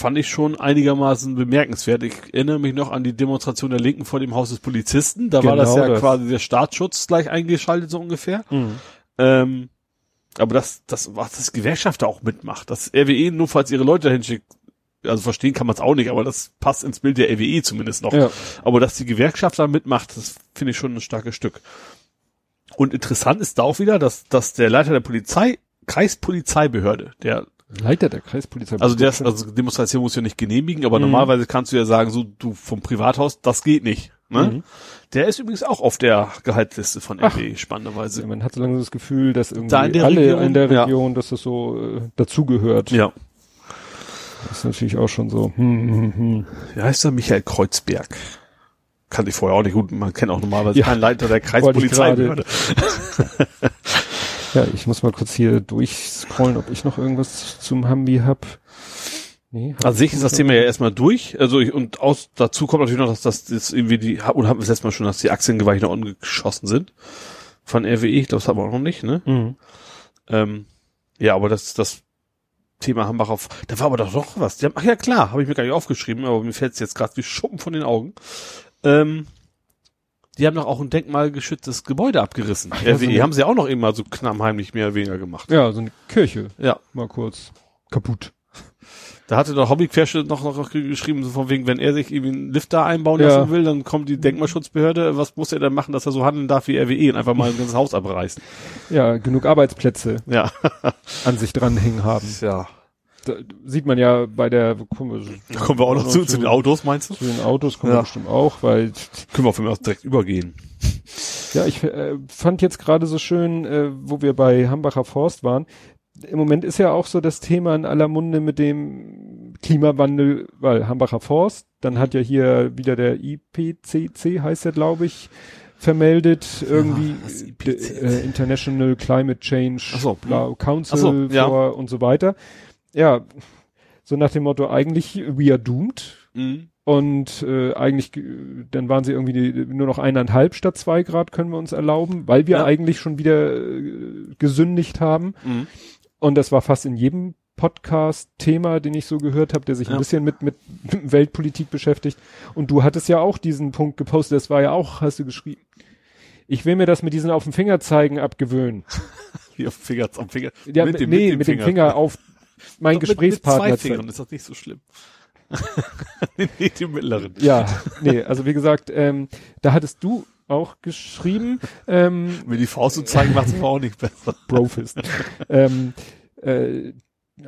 fand ich schon einigermaßen bemerkenswert. Ich erinnere mich noch an die Demonstration der Linken vor dem Haus des Polizisten. Da war das Genau ja das. quasi der Staatsschutz gleich eingeschaltet, so ungefähr. Mhm. Ähm, aber das, das, was das Gewerkschaft da auch mitmacht, das RWE nur falls ihre Leute dahin schickt, also verstehen kann man es auch nicht, aber das passt ins Bild der RWE zumindest noch. Ja. Aber dass die Gewerkschaft da mitmacht, das finde ich schon ein starkes Stück. Und interessant ist da auch wieder, dass, dass der Leiter der Polizei, Kreispolizeibehörde, der, Leiter der Kreispolizei. also der, also Demonstration muss ja nicht genehmigen, aber Mhm. normalerweise kannst du ja sagen, so, du vom Privathaus, das geht nicht. Ne? Mhm. Der ist übrigens auch auf der Gehaltsliste von. RWE, spannenderweise. man hat so lange das Gefühl, dass irgendwie Da in der alle Region, in der ja. Region, dass das so äh, dazugehört. Ja. Das ist natürlich auch schon so. Hm, hm, hm. Wie heißt er? Michael Kreuzberg. Kannte ich vorher auch nicht gut. Man kennt auch normalerweise Ja. keinen Leiter der Kreispolizeibehörde. Ja, ich muss mal kurz hier durchscrollen, ob ich noch irgendwas zum Hambi hab. Nee, hab An sich ich ist das. Thema ja erstmal durch. Also ich, und aus dazu kommt natürlich noch, dass das jetzt irgendwie die oder haben wir das letzte Mal schon, dass die Aktiengeweiche nach unten geschossen sind von RWE. Ich glaube, das haben wir auch noch nicht. Ne? Mhm. Ähm, ja, aber das das Thema Hambach auf. Da war aber doch noch was. Haben, ach ja klar, habe ich mir gar nicht aufgeschrieben, aber mir fällt es jetzt gerade wie Schuppen von den Augen. Ähm, die haben doch auch ein denkmalgeschütztes Gebäude abgerissen. Ach ja, haben sie auch noch immer so knammheimlich mehr oder weniger gemacht. Ja, so eine Kirche, Ja, mal kurz kaputt. Da hatte der Hobbyquersche noch, noch, noch geschrieben, so von wegen, wenn er sich irgendwie einen Lift da einbauen Ja. lassen will, dann kommt die Denkmalschutzbehörde, was muss er dann machen, dass er so handeln darf wie RWE und einfach mal ein ganzes Haus abreißen. Ja, genug Arbeitsplätze Ja. an sich dranhängen haben. Ja. Da sieht man ja bei der, kommen wir, Da kommen wir auch noch zu, zu den Autos, meinst du? zu den Autos kommen Ja. wir bestimmt auch, weil Können wir von mir aus direkt übergehen. Ja, ich äh, fand jetzt gerade so schön, äh, wo wir bei Hambacher Forst waren. Im Moment ist ja auch so das Thema in aller Munde mit dem Klimawandel, weil Hambacher Forst, dann hat ja hier wieder der IPCC, heißt er, glaube ich, vermeldet, irgendwie d- IPCC? äh, International Climate Change so, bla, Council so, ja. und so weiter. Ja, so nach dem Motto, eigentlich we are doomed. Mhm. Und äh, eigentlich, äh, dann waren sie irgendwie nur noch eineinhalb statt zwei Grad können wir uns erlauben, weil wir Ja. eigentlich schon wieder äh, gesündigt haben. Mhm. Und das war fast in jedem Podcast-Thema, den ich so gehört habe, der sich Ja. ein bisschen mit, mit Weltpolitik beschäftigt. Und du hattest ja auch diesen Punkt gepostet, das war ja auch, hast du geschrieben. Ich will mir das mit diesen auf den Finger zeigen abgewöhnen. Hier auf Finger, am Finger. Ja, mit, nee, mit dem Finger auf mein Doch, Gesprächspartner Mit, mit zwei. Fingern ist das nicht so schlimm. nee, die mittleren. Ja, nee, also wie gesagt, ähm, da hattest du auch geschrieben, ähm, Mir die Faust zu zeigen, macht es auch nicht besser. Brofist. ähm, äh,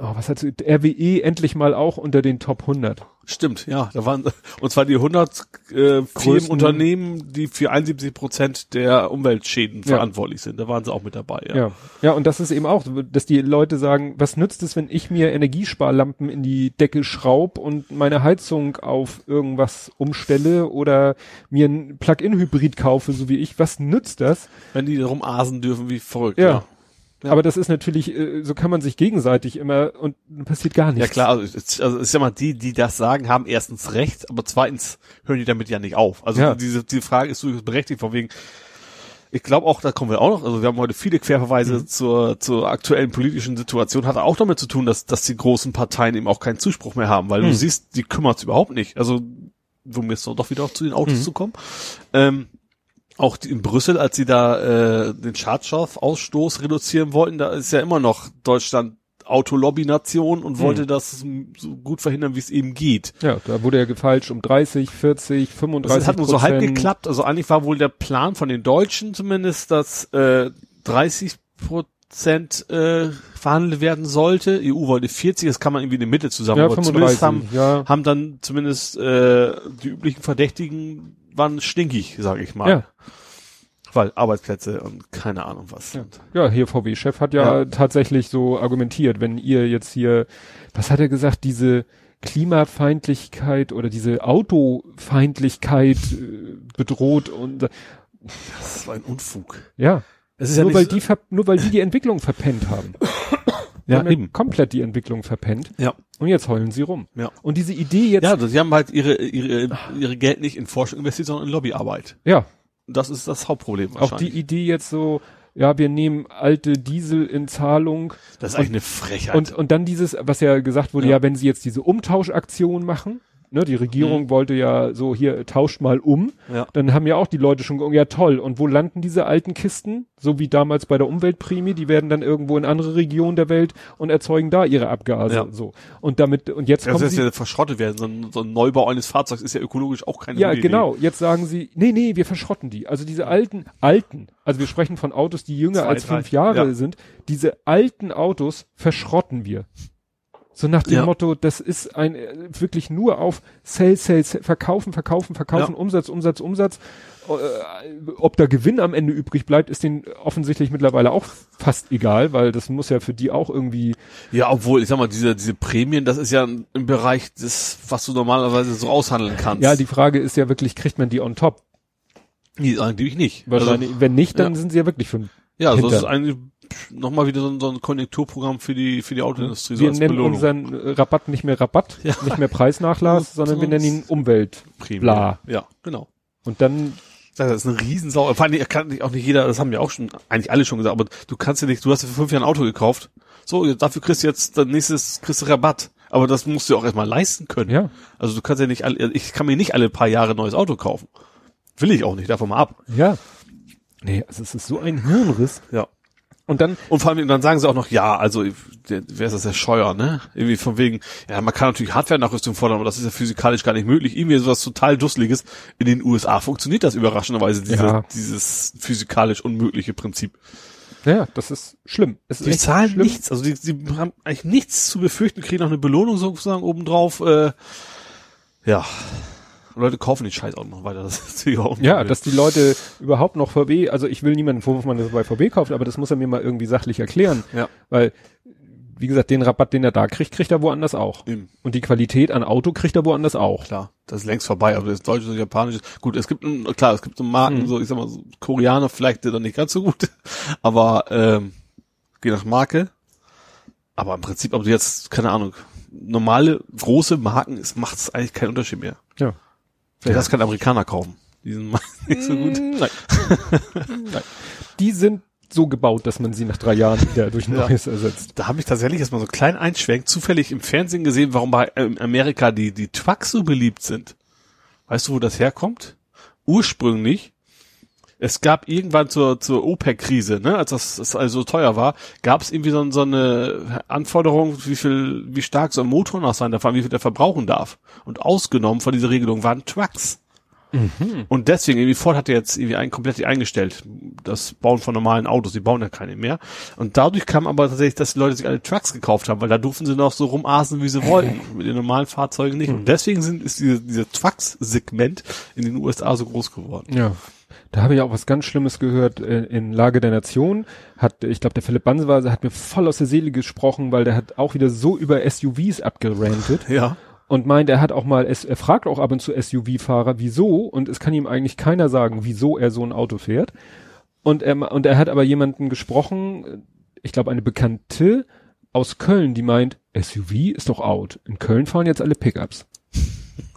oh, was hat RWE endlich mal auch unter den Top 100? Stimmt, ja. Da waren, und zwar die 100 äh, Firmen, Unternehmen, die für 71 Prozent der Umweltschäden Ja. verantwortlich sind. Da waren sie auch mit dabei, ja. Ja. ja, und das ist eben auch, dass die Leute sagen, was nützt es, wenn ich mir Energiesparlampen in die Decke schraub und meine Heizung auf irgendwas umstelle oder mir ein Plug-in-Hybrid kaufe, so wie ich, was nützt das? Wenn die darum asen dürfen wie verrückt, Ja. ja. Ja. Aber das ist natürlich, äh, so kann man sich gegenseitig immer und passiert gar nichts. Ja klar, also, es- also ich sag mal, die, die das sagen, haben erstens recht, aber zweitens hören die damit ja nicht auf. Also Ja. diese, diese Frage ist durchaus berechtigt, von wegen, ich glaube auch, da kommen wir auch noch, also wir haben heute viele Querverweise Mhm. zur, zur aktuellen politischen Situation, hat auch damit zu tun, dass, dass die großen Parteien eben auch keinen Zuspruch mehr haben, weil Mhm. du siehst, die kümmert's überhaupt nicht. Also, um jetzt doch wieder zu den Autos Mhm. zu kommen. Ähm, auch in Brüssel, als sie da äh, den Schadstoffausstoß reduzieren wollten, da ist ja immer noch Deutschland Autolobby-Nation und wollte das so gut verhindern, wie es eben geht. Ja, da wurde ja gefeilscht um 30, 40, 35 Das hat nur so halb geklappt. Also eigentlich war wohl der Plan von den Deutschen zumindest, dass äh, 30 Prozent äh, verhandelt werden sollte. EU wollte 40, das kann man irgendwie in der Mitte zusammen. Ja, aber zumindest 35, haben, ja. haben dann zumindest äh, die üblichen Verdächtigen waren stinkig, sage ich mal. Ja. Weil Arbeitsplätze und keine Ahnung was. Ja, ja hier VW-Chef hat ja, Ja. tatsächlich so argumentiert, wenn ihr jetzt hier, was hat er gesagt, diese Klimafeindlichkeit oder diese Autofeindlichkeit äh, bedroht und äh, Das war ein Unfug. ja, Es ist ja nur nicht weil so- die nur weil die die Entwicklung verpennt haben. Ja, eben. komplett die Entwicklung verpennt Ja. Und jetzt heulen sie rum. Ja. Und diese Idee jetzt, Ja, sie haben halt ihre, ihre, ihre Geld nicht in Forschung investiert, sondern in Lobbyarbeit. ja Das ist das Hauptproblem auch die wahrscheinlich. Idee jetzt so, ja, wir nehmen alte Diesel in Zahlung das ist eigentlich eine Frechheit. Und, und dann dieses, was ja gesagt wurde, Ja. ja, wenn sie jetzt diese Umtauschaktion machen, ne, die Mhm. Regierung wollte ja so, hier, tauscht mal um, ja. dann haben ja auch die Leute schon ja toll, und wo landen diese alten Kisten? So wie damals bei der Umweltprämie, die werden dann irgendwo in andere Regionen der Welt und erzeugen da ihre Abgase, Ja. so. Und damit, und jetzt Das kommen heißt sie, ja verschrottet werden. So ein, so ein Neubau eines Fahrzeugs ist ja ökologisch auch keine ja, Idee. genau. Jetzt sagen sie, nee, nee, wir verschrotten die. Also diese alten, alten, also wir sprechen von Autos, die jünger Zwei, als drei, fünf Jahre ja. sind. Diese alten Autos verschrotten wir. So nach dem Ja. Motto, das ist ein äh, wirklich nur auf Sell, Sell, Sell, verkaufen, verkaufen, verkaufen, Ja. Umsatz, Umsatz, Umsatz. Äh, ob da Gewinn am Ende übrig bleibt, ist denen offensichtlich mittlerweile auch fast egal, weil das muss ja für die auch irgendwie Ja, obwohl, ich sag mal, diese, diese Prämien, das ist ja im Bereich des, was du normalerweise so aushandeln kannst. Ja, die Frage ist ja wirklich, kriegt man die on top? die eigentlich nicht. Wahrscheinlich, Also, wenn nicht, dann ja. sind sie ja wirklich für ja, also das ist eigentlich nochmal wieder so ein, so ein Konjunkturprogramm für die, für die Autoindustrie, so Wir als nennen Belohnung. unseren Rabatt nicht mehr Rabatt, Ja. nicht mehr Preisnachlass, sondern wir nennen ihn Umwelt. Bla. Ja, genau. Und dann, Das ist eine Riesensau. Vor allem kann nicht auch nicht jeder, das haben ja auch schon, eigentlich alle schon gesagt, aber du kannst ja nicht, du hast ja für fünf Jahre ein Auto gekauft. So, dafür kriegst du jetzt, dann nächstes kriegst du Rabatt. Aber das musst du auch erstmal leisten können. ja, Also du kannst ja nicht alle, ich kann mir nicht alle paar Jahre ein neues Auto kaufen. Will ich auch nicht, davon mal ab. ja. Nee, also es ist so ein Hirnriss. Ja. Und dann, Und vor allem, dann sagen sie auch noch, ja, also, der, wer ist das, der Scheuer, ne? Irgendwie von wegen, ja, man kann natürlich Hardware-Nachrüstung fordern, aber das ist ja physikalisch gar nicht möglich. Irgendwie sowas total Dusseliges. In den USA funktioniert das überraschenderweise, diese, Ja. dieses physikalisch unmögliche Prinzip. ja, das ist schlimm. Es Die zahlen schlimm. nichts, also die, die haben eigentlich nichts zu befürchten, kriegen noch eine Belohnung sozusagen obendrauf. Äh, ja. Leute kaufen den Scheiß auch noch weiter. Das ist natürlich auch Ja, dass die Leute überhaupt noch VW, also ich will niemanden vorwurf, man das bei VW kauft, aber das muss er mir mal irgendwie sachlich erklären. Ja. Weil, wie gesagt, den Rabatt, den er da kriegt, kriegt er woanders auch. Eben. Und die Qualität an Auto kriegt er woanders auch. Klar, das ist längst vorbei, aber das Deutsche und Japanische, gut, es gibt, ein- klar, es gibt so Marken, Mhm. so, ich sag mal, so Koreaner vielleicht dann nicht ganz so gut, aber, ähm, je nach Marke, aber im Prinzip, ob du jetzt, keine Ahnung, normale, große Marken, es macht es eigentlich keinen Unterschied mehr. Ja. Vielleicht das kann Amerikaner kaufen. Die sind nicht so gut. Nein. Nein. Die sind so gebaut, dass man sie nach drei Jahren wieder durch ein Ja. neues ersetzt. Da habe ich tatsächlich erstmal so einen kleinen Einschwenk zufällig im Fernsehen gesehen, warum bei ähm, Amerika die, die Trucks so beliebt sind. Weißt du, wo das herkommt? Ursprünglich, es gab irgendwann zur, zur OPEC-Krise, ne, als das, das also so teuer war, gab es irgendwie so, so eine Anforderung, wie viel, wie stark so ein Motor noch sein darf, wie viel der verbrauchen darf. Und ausgenommen von dieser Regelung waren Trucks. Und deswegen, irgendwie Ford hat jetzt irgendwie ein, komplett eingestellt. Das Bauen von normalen Autos, die bauen ja keine mehr. Und dadurch kam aber tatsächlich, dass die Leute sich alle Trucks gekauft haben, weil da durften sie noch so rumasen, wie sie wollten. Mit den normalen Fahrzeugen nicht. Und deswegen sind, ist diese, dieser Trucks-Segment in den USA so groß geworden. Ja. Da habe ich auch was ganz Schlimmes gehört äh, in Lage der Nation. Hat, ich glaube, der Philipp Banseweise hat mir voll aus der Seele gesprochen, weil der hat auch wieder so über SUVs abgerantet Ja. und meint, er hat auch mal, er fragt auch ab und zu SUV-Fahrer, wieso, und es kann ihm eigentlich keiner sagen, wieso er so ein Auto fährt. Und er, und er hat aber jemanden gesprochen, ich glaube, eine Bekannte aus Köln, die meint, SUV ist doch out. In Köln fahren jetzt alle Pickups.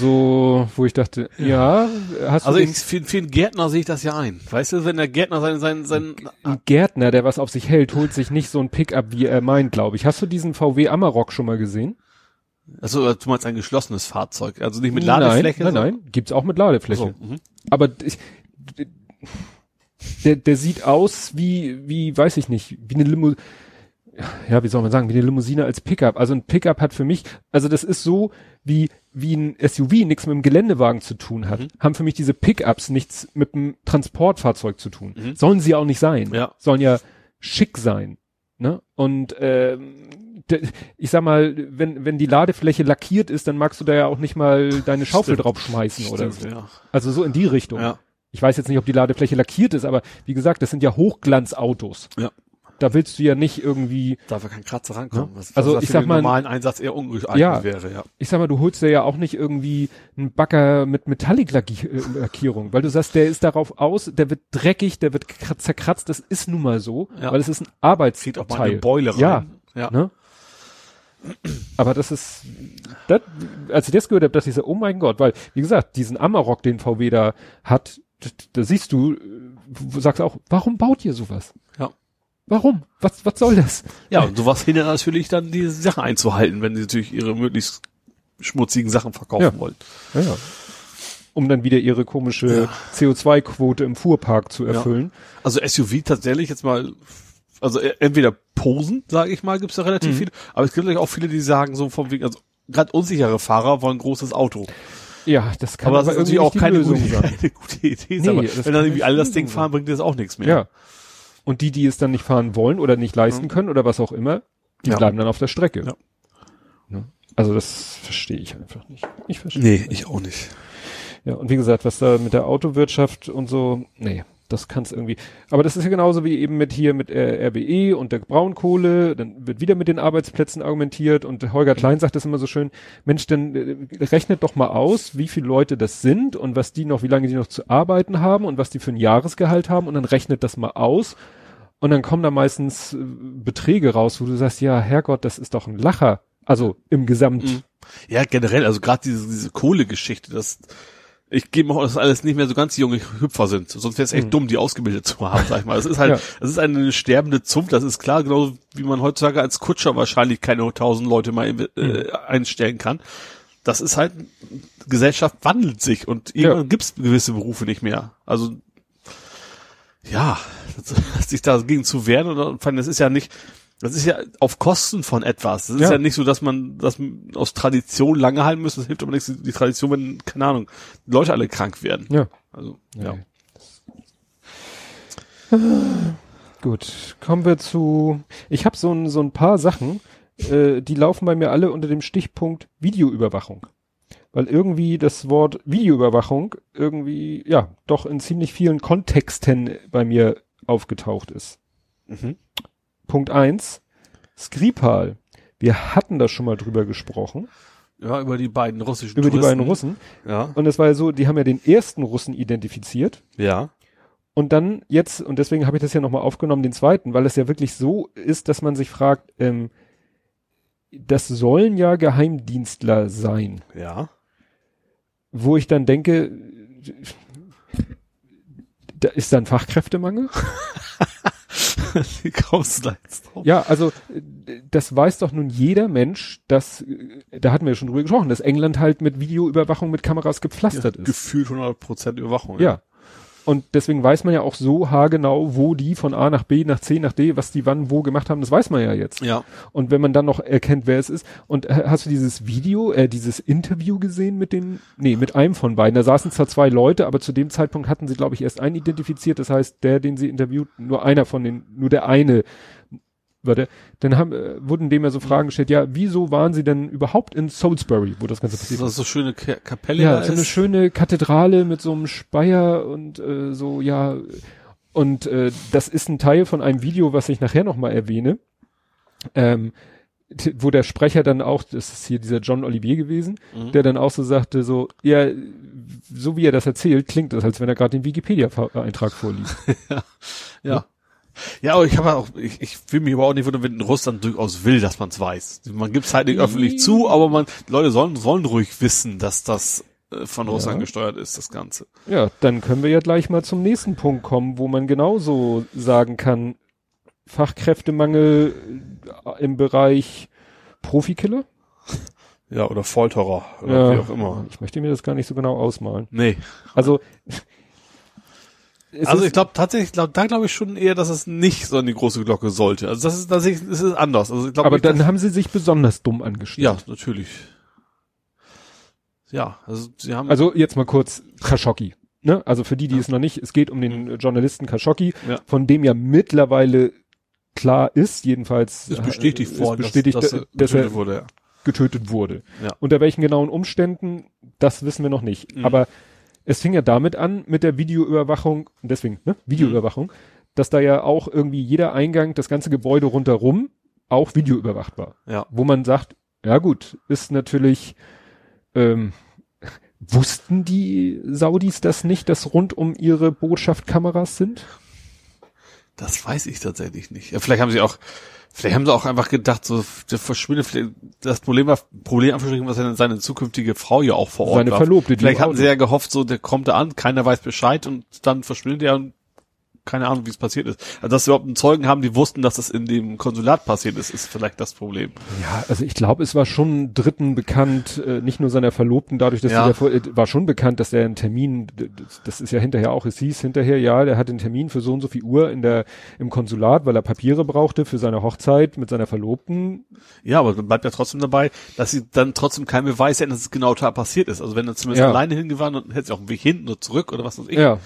so, wo ich dachte, ja, hast Also du ich, für, für einen Gärtner sehe ich das ja ein. Weißt du, wenn der Gärtner sein, sein, sein, ein Gärtner, der was auf sich hält, holt sich nicht so ein Pickup, wie er meint, glaube ich. Hast du diesen VW Amarok schon mal gesehen? also du meinst ein geschlossenes Fahrzeug, also nicht mit Ladefläche. Nein, nein, nein, gibt's auch mit Ladefläche. So, mhm. Aber ich, der, der sieht aus wie, wie, weiß ich nicht, wie eine Limo, ja, wie soll man sagen, wie eine Limousine als Pickup. Also ein Pickup hat für mich, also das ist so, wie, wie ein SUV nichts mit dem Geländewagen zu tun hat, Mhm. haben für mich diese Pickups nichts mit dem Transportfahrzeug zu tun. Mhm. Sollen sie auch nicht sein. Ja. Sollen ja schick sein. Ne? Und ähm, ich sag mal, wenn, wenn die Ladefläche lackiert ist, dann magst du da ja auch nicht mal deine Schaufel Stimmt. drauf schmeißen oder so. Ja. Also so in die Richtung. Ja. Ich weiß jetzt nicht, ob die Ladefläche lackiert ist, aber wie gesagt, das sind ja Hochglanzautos. Ja. Da willst du ja nicht irgendwie, Darf ja kein Kratzer rankommen. Ja. Was, Also was ich sag mal- normalen Einsatz eher ungeeignet Ja. wäre, ja. ich sag mal, du holst dir ja auch nicht irgendwie einen Bagger mit Metallic-Lackierung, weil du sagst, der ist darauf aus, der wird dreckig, der wird kr- zerkratzt, das ist nun mal so, Ja. weil es ist ein Zieht auch mal Arbeitsteil. eine Beule rein. Ja. ja. Ne? Aber das ist, das, als ich das gehört habe, dachte ich so, oh mein Gott, weil, wie gesagt, diesen Amarok, den VW da hat, da, siehst du, äh, du sagst auch, warum baut ihr sowas? Ja. Warum? Was, was soll das? Ja, und sowas hindert natürlich dann, diese Sachen einzuhalten, wenn sie natürlich ihre möglichst schmutzigen Sachen verkaufen Ja. wollen. Ja, ja. Um dann wieder ihre komische CO2-Quote im Fuhrpark zu erfüllen. Also SUV tatsächlich jetzt mal, also e- entweder Posen, sage ich mal, gibt's da relativ Mhm. viele, aber es gibt natürlich auch viele, die sagen so vom Wegen, also gerade unsichere Fahrer wollen ein großes Auto. Ja, das kann aber aber, das ist natürlich auch die keine Lösung gute, sein. keine gute Idee. Nee, aber wenn dann irgendwie alle die das Ding fahren, bringt das auch nichts mehr. Ja. Und die, die es dann nicht fahren wollen oder nicht leisten können oder was auch immer, die Ja. bleiben dann auf der Strecke. Ja. Ne? Also das verstehe ich einfach nicht. Ich verstehe. Nee, ich auch nicht. Ja, und wie gesagt, was da mit der Autowirtschaft und so, nee, das kann's irgendwie. Aber das ist ja genauso wie eben mit hier mit äh, RWE und der Braunkohle, dann wird wieder mit den Arbeitsplätzen argumentiert und Holger Klein sagt das immer so schön, Mensch, dann äh, rechnet doch mal aus, wie viele Leute das sind und was die noch, wie lange die noch zu arbeiten haben und was die für ein Jahresgehalt haben und dann rechnet das mal aus und dann kommen da meistens äh, Beträge raus, wo du sagst, ja, Herrgott, das ist doch ein Lacher. Also im Gesamt. Mhm. Ja, generell, also gerade diese, diese Kohlegeschichte, das ich gehe mal, dass alles nicht mehr so ganz junge Hüpfer sind. Sonst wäre es echt Mhm. dumm, die ausgebildet zu haben, sag ich mal. Das ist halt, Ja. das ist eine sterbende Zunft, das ist klar, genauso wie man heutzutage als Kutscher wahrscheinlich keine tausend Leute mal Mhm. äh, einstellen kann. Das ist halt, Gesellschaft wandelt sich und irgendwann gibt's gewisse Berufe nicht mehr. Also ja, sich dagegen zu wehren oder vor allem, das ist ja nicht, das ist ja auf Kosten von etwas. Das ist Ja. ja, nicht so, dass man das aus Tradition lange halten muss. Das hilft aber nichts, die Tradition, wenn, keine Ahnung, Leute alle krank werden. Ja. Also, Nee. ja. Gut, kommen wir zu. Ich habe so ein, so ein paar Sachen, äh, die laufen bei mir alle unter dem Stichpunkt Videoüberwachung. Weil irgendwie das Wort Videoüberwachung irgendwie, ja, doch in ziemlich vielen Kontexten bei mir aufgetaucht ist. Mhm. Punkt eins Skripal. Wir hatten da schon mal drüber gesprochen, Ja, über die beiden russischen über die Touristen. beiden Russen. Ja. Und es war ja so, die haben ja den ersten Russen identifiziert. Ja. Und dann jetzt, und deswegen habe ich das ja nochmal aufgenommen, den zweiten, weil es ja wirklich so ist, dass man sich fragt, ähm, das sollen ja Geheimdienstler sein, Ja. wo ich dann denke, da ist dann Fachkräftemangel? Wie kommst du da jetzt drauf? Ja, also das weiß doch nun jeder Mensch, dass, da hatten wir ja schon drüber gesprochen, dass England halt mit Videoüberwachung mit Kameras gepflastert ist. Gefühlt 100% Überwachung. Ja. Und deswegen weiß man ja auch so haargenau, wo die von A nach B, nach C, nach D, was die wann wo gemacht haben, das weiß man ja jetzt. Ja. Und wenn man dann noch erkennt, wer es ist. Und äh, hast du dieses Video, äh, dieses Interview gesehen mit den, nee, mit einem von beiden. Da saßen zwar zwei Leute, aber zu dem Zeitpunkt hatten sie, glaube ich, erst einen identifiziert. Das heißt, der, den sie interviewt, nur einer von den, nur der eine. Warte, dann haben, äh, wurden dem ja so Fragen gestellt, ja, wieso waren sie denn überhaupt in Salisbury, wo das Ganze Das passiert ist ist? so schöne Ka- Kapelle Ja, so eine schöne Kathedrale mit so einem Speier und äh, so, ja. Und äh, das ist ein Teil von einem Video, was ich nachher nochmal erwähne, ähm, wo der Sprecher dann auch, das ist hier dieser John Olivier gewesen, Mhm. der dann auch so sagte, so, ja, so wie er das erzählt, klingt das, als wenn er gerade den Wikipedia-Eintrag vorliest. ja. Ja, aber ich habe auch, ich, ich will mich überhaupt nicht wundern, wenn Russland durchaus will, dass man es weiß. Man gibt es halt nicht öffentlich zu, aber man, die Leute sollen, sollen ruhig wissen, dass das äh, von Russland Ja. gesteuert ist, das Ganze. Ja, dann können wir ja gleich mal zum nächsten Punkt kommen, wo man genauso sagen kann, Fachkräftemangel äh, im Bereich Profikiller. Ja, oder Folterer, oder wie auch immer. Ich möchte mir das gar nicht so genau ausmalen. Nee. Also, es also ich glaube tatsächlich, glaub, da glaube ich schon eher, dass es nicht so die große Glocke sollte. Also das ist, das ist, das ist anders. Also ich glaube aber nicht, dann dass, haben sie sich besonders dumm angestellt. ja, natürlich. Ja, also sie haben, Also jetzt mal kurz Khashoggi. Ne? Also für die, die es noch nicht, es geht um den Journalisten Khashoggi, Ja. von dem ja mittlerweile klar ist, jedenfalls ist bestätigt äh, worden, ist bestätigt, dass, dass, dass, dass getötet er wurde. Ja. getötet wurde. Ja. Unter welchen genauen Umständen, das wissen wir noch nicht. Mhm. Aber es fing ja damit an mit der Videoüberwachung, deswegen, ne, Videoüberwachung, dass da ja auch irgendwie jeder Eingang, das ganze Gebäude rundherum auch videoüberwacht war. Ja. Wo man sagt, ja gut, ist natürlich, ähm, wussten die Saudis das nicht, dass rund um ihre Botschaft Kameras sind? Das weiß ich tatsächlich nicht. Ja, vielleicht haben sie auch, vielleicht haben sie auch einfach gedacht, so der verschwindet. Das Problem war, Problem Anführungsstrichen, was seine, seine zukünftige Frau ja auch vor Ort Seine war. Verlobte, Vielleicht hatten sie ja gehofft, so der kommt da an, keiner weiß Bescheid und dann verschwindet er und keine Ahnung, wie es passiert ist. Also dass sie überhaupt einen Zeugen haben, die wussten, dass das in dem Konsulat passiert ist, ist vielleicht das Problem. Ja, also ich glaube, es war schon Dritten bekannt, äh, nicht nur seiner Verlobten, dadurch, dass Ja. davor, äh, war schon bekannt, dass er einen Termin, das ist ja hinterher auch, es hieß hinterher, ja, der hat einen Termin für so und so viel Uhr in der, im Konsulat, weil er Papiere brauchte für seine Hochzeit mit seiner Verlobten. Ja, aber bleibt ja trotzdem dabei, dass sie dann trotzdem keinen Beweis hätten, dass es genau da passiert ist. Also wenn er zumindest Ja. alleine hingefahren und hätte sie auch einen Weg hinten oder zurück oder was weiß ich. Ja.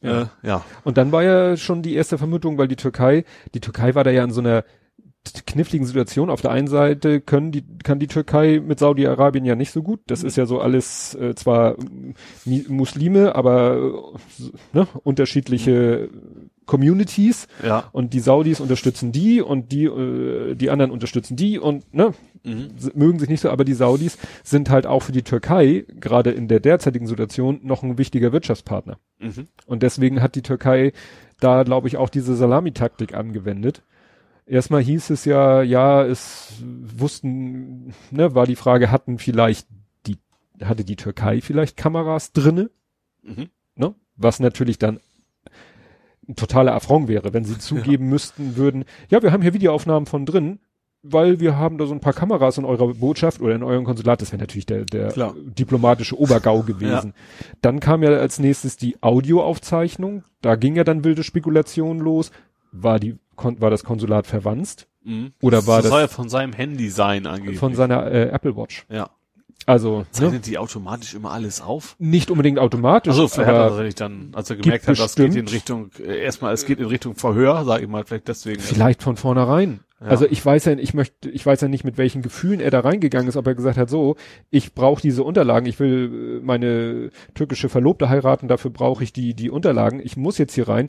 Äh, ja. Und dann war ja schon die erste Vermutung, weil die Türkei, die Türkei war da ja in so einer kniffligen Situation. Auf der einen Seite können die, kann die Türkei mit Saudi-Arabien ja nicht so gut. Das ist ja so alles äh, zwar Mi- Muslime, aber äh, ne, unterschiedliche Communities. Ja. Und die Saudis unterstützen die und die, äh, die anderen unterstützen die und ne, Mhm. mögen sich nicht so, aber die Saudis sind halt auch für die Türkei, gerade in der derzeitigen Situation, noch ein wichtiger Wirtschaftspartner. Mhm. Und deswegen hat die Türkei da, glaube ich, auch diese Salamitaktik angewendet. Erstmal hieß es ja, ja, es wussten, ne, war die Frage, hatten vielleicht die, hatte die Türkei vielleicht Kameras drinne, Mhm. ne? Was natürlich dann ein totaler Affront wäre, wenn sie zugeben müssten würden, ja, wir haben hier Videoaufnahmen von drin, weil wir haben da so ein paar Kameras in eurer Botschaft oder in eurem Konsulat, das wäre natürlich der, der Klar. diplomatische Obergau gewesen. Dann kam ja als nächstes die Audioaufzeichnung, da ging ja dann wilde Spekulation los, war die, kon- war das Konsulat verwanzt Mhm. Oder war das- soll ja von seinem Handy sein angeblich. von seiner äh, Apple Watch. ja. Also, ne, Zeichnet die automatisch immer alles auf? nicht unbedingt automatisch, Also vielleicht hat er tatsächlich dann, als er gemerkt hat, das geht in Richtung, äh, erstmal, es geht in Richtung Verhör, sag ich mal, vielleicht deswegen. vielleicht von vornherein. Ja. Also ich weiß ja, ich möchte, ich weiß ja nicht, mit welchen Gefühlen er da reingegangen ist, ob er gesagt hat, so, ich brauche diese Unterlagen, ich will äh, meine türkische Verlobte heiraten, dafür brauche ich die, die Unterlagen, ich muss jetzt hier rein.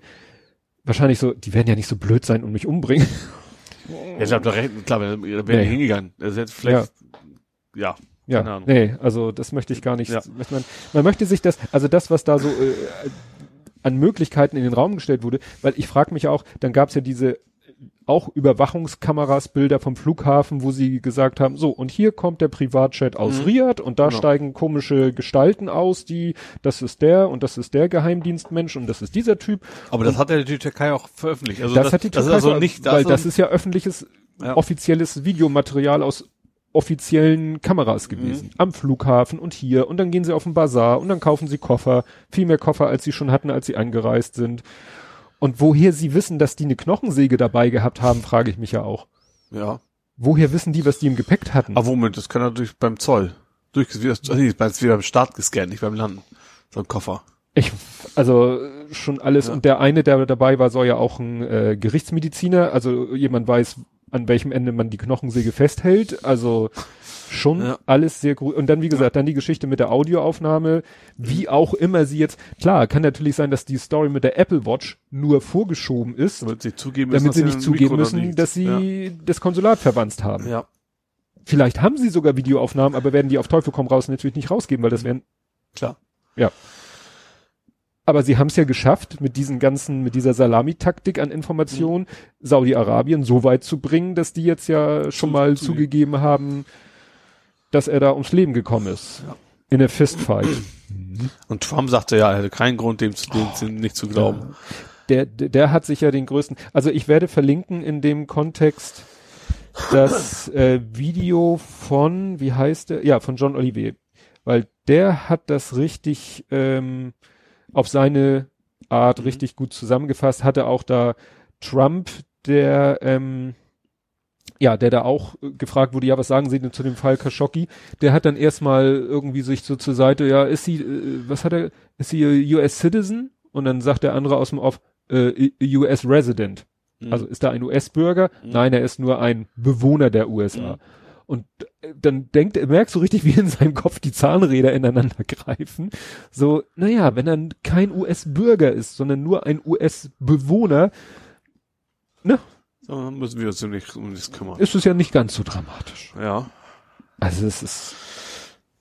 Wahrscheinlich so, die werden ja nicht so blöd sein und mich umbringen. Ja, ich glaube, da rechnen- klar, da wäre Nee. hingegangen. Hätte vielleicht, ja. Ja, Keine Ahnung. nee, also das möchte ich gar nicht. Ja. Man, man möchte sich das, also das, was da so äh, an Möglichkeiten in den Raum gestellt wurde, weil ich frage mich auch, dann gab es ja diese auch Überwachungskameras, Bilder vom Flughafen, wo sie gesagt haben, so, und hier kommt der Privatjet aus Mhm. Riyadh und da Genau. steigen komische Gestalten aus, die, das ist der und das ist der Geheimdienstmensch und das ist dieser Typ. Aber das hat ja die Türkei auch veröffentlicht. Also das, hat die das Türkei, ist also nicht, weil also, das ist ja öffentliches, Ja. offizielles Videomaterial aus offiziellen Kameras gewesen. Mhm. Am Flughafen und hier. Und dann gehen sie auf den Bazar und dann kaufen sie Koffer. Viel mehr Koffer, als sie schon hatten, als sie angereist sind. Und woher sie wissen, dass die eine Knochensäge dabei gehabt haben, frage ich mich ja auch. ja. Woher wissen die, was die im Gepäck hatten? Aber Moment, das kann natürlich beim Zoll. Durch, wie das, nee, wieder beim Start gescannt, nicht beim Landen. So ein Koffer. Ich, also schon alles. Ja. Und der eine, der dabei war, soll ja auch ein äh, Gerichtsmediziner, also jemand weiß, an welchem Ende man die Knochensäge festhält. Also schon Ja. alles sehr gut. Und dann, wie gesagt, dann die Geschichte mit der Audioaufnahme, wie auch immer sie jetzt, klar, kann natürlich sein, dass die Story mit der Apple Watch nur vorgeschoben ist, Damit sie zugeben damit sie nicht zugeben müssen, dass sie das Konsulat verwanzt haben. Ja. ja. Vielleicht haben sie sogar Videoaufnahmen, aber werden die auf Teufel komm raus natürlich nicht rausgeben, weil das wären Klar. Aber sie haben es ja geschafft, mit diesen ganzen, mit dieser Salamitaktik an Informationen Saudi-Arabien so weit zu bringen, dass die jetzt ja schon mal zu- zugegeben haben, dass er da ums Leben gekommen ist. Ja. In der Fistfight. Und Trump sagte ja, er hätte keinen Grund, dem, zu- dem, dem nicht zu glauben. der, der, der hat sich ja den größten, also ich werde verlinken in dem Kontext das äh, Video von, wie heißt der? Ja, von John Olivier. Weil der hat das richtig ähm, auf seine Art Mhm. richtig gut zusammengefasst, hatte auch da Trump, der ähm, ja, der da auch äh, gefragt wurde, ja, was sagen Sie denn zu dem Fall Khashoggi? Der hat dann erstmal irgendwie sich so zur Seite, ja, ist sie, äh, was hat er, ist sie a US Citizen? Und dann sagt der andere aus dem Off, äh, US Resident. Mhm. Also ist da ein US-Bürger? Nein, er ist nur ein Bewohner der USA. Mhm. Und äh, dann denkt er, merkst du richtig, wie in seinem Kopf die Zahnräder ineinander greifen. So, naja, wenn er kein US-Bürger ist, sondern nur ein US-Bewohner, ne, So, dann müssen wir uns um nichts, um nichts kümmern. ist es ja nicht ganz so dramatisch. Ja. Also es ist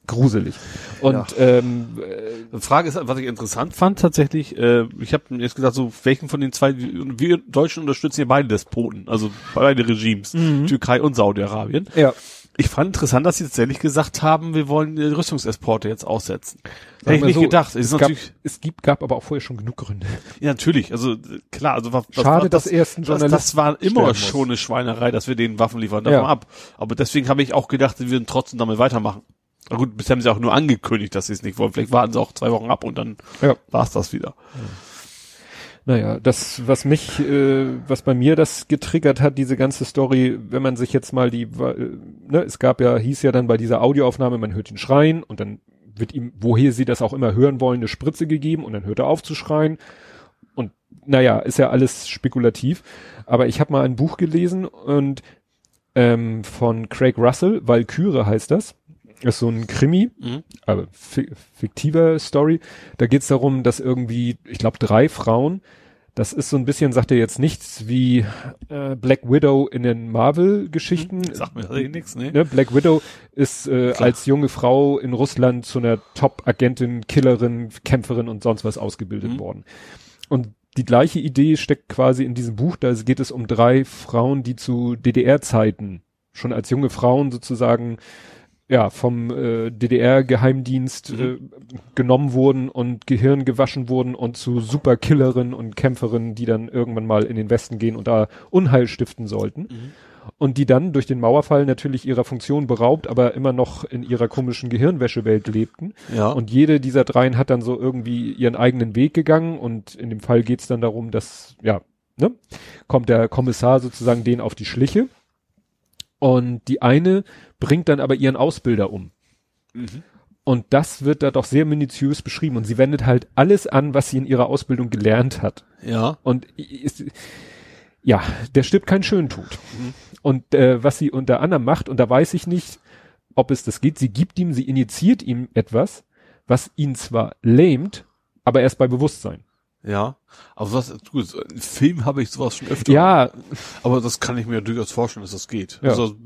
gruselig. Und ähm, äh, Die Frage ist, was ich interessant fand tatsächlich, äh, ich habe jetzt gesagt, so welchen von den zwei, wir Deutschen unterstützen ja beide Despoten, also beide Regimes, Türkei und Saudi-Arabien. ja, Ich fand interessant, dass sie tatsächlich gesagt haben, wir wollen die Rüstungsexporte jetzt aussetzen. Hätte ich nicht so, gedacht. Es es, gab, es gibt, gab aber auch vorher schon genug Gründe. ja, natürlich, also äh, klar, also was, Schade, war dass erst ein das, Journalist das war immer schon eine Schweinerei, dass wir denen Waffen liefern, davon Ja. ab. Aber deswegen habe ich auch gedacht, wir würden trotzdem damit weitermachen. Na gut, bisher haben sie auch nur angekündigt, dass sie es nicht wollen. Vielleicht warten sie auch zwei Wochen ab und dann Ja. war's das wieder. Naja, das, was mich, äh, was bei mir das getriggert hat, diese ganze Story, wenn man sich jetzt mal die, äh, ne, es gab ja, hieß ja dann bei dieser Audioaufnahme, man hört ihn schreien und dann wird ihm, woher sie das auch immer hören wollen, eine Spritze gegeben und dann hört er auf zu schreien. Und naja, ist ja alles spekulativ. Aber ich habe mal ein Buch gelesen und ähm, von Craig Russell, Valkyrie heißt das. Ist so ein Krimi, Mhm. aber fi fiktiver Story. Da geht's darum, dass irgendwie, ich glaube, drei Frauen, das ist so ein bisschen, sagt er jetzt nichts wie äh, Black Widow in den Marvel-Geschichten. Sagt mir tatsächlich nichts, ne? Ne? Black Widow ist äh, Klar. als junge Frau in Russland zu einer Top-Agentin, Killerin, Kämpferin und sonst was ausgebildet Mhm. worden. Und die gleiche Idee steckt quasi in diesem Buch. Da geht es um drei Frauen, die zu DDR-Zeiten schon als junge Frauen sozusagen ja vom äh, DDR-Geheimdienst Mhm. äh, genommen wurden und Gehirn gewaschen wurden und zu Superkillerinnen und Kämpferinnen, die dann irgendwann mal in den Westen gehen und da Unheil stiften sollten Mhm. und die dann durch den Mauerfall natürlich ihrer Funktion beraubt, aber immer noch in ihrer komischen Gehirnwäschewelt lebten. Ja. Und jede dieser dreien hat dann so irgendwie ihren eigenen Weg gegangen und in dem Fall geht's dann darum, dass, ja, ne, kommt der Kommissar sozusagen denen auf die Schliche und die eine bringt dann aber ihren Ausbilder um. Mhm. Und das wird da doch sehr minutiös beschrieben und sie wendet halt alles an, was sie in ihrer Ausbildung gelernt hat. ja. Und ist, ja, der stirbt kein Schöntod. Mhm. Und äh, was sie unter anderem macht, und da weiß ich nicht, ob es das geht, sie gibt ihm, sie initiiert ihm etwas, was ihn zwar lähmt, aber erst bei Bewusstsein. Ja. Aber was, gut, im Film habe ich sowas schon öfter. Ja, Aber das kann ich mir durchaus vorstellen, dass das geht. Ja. Also,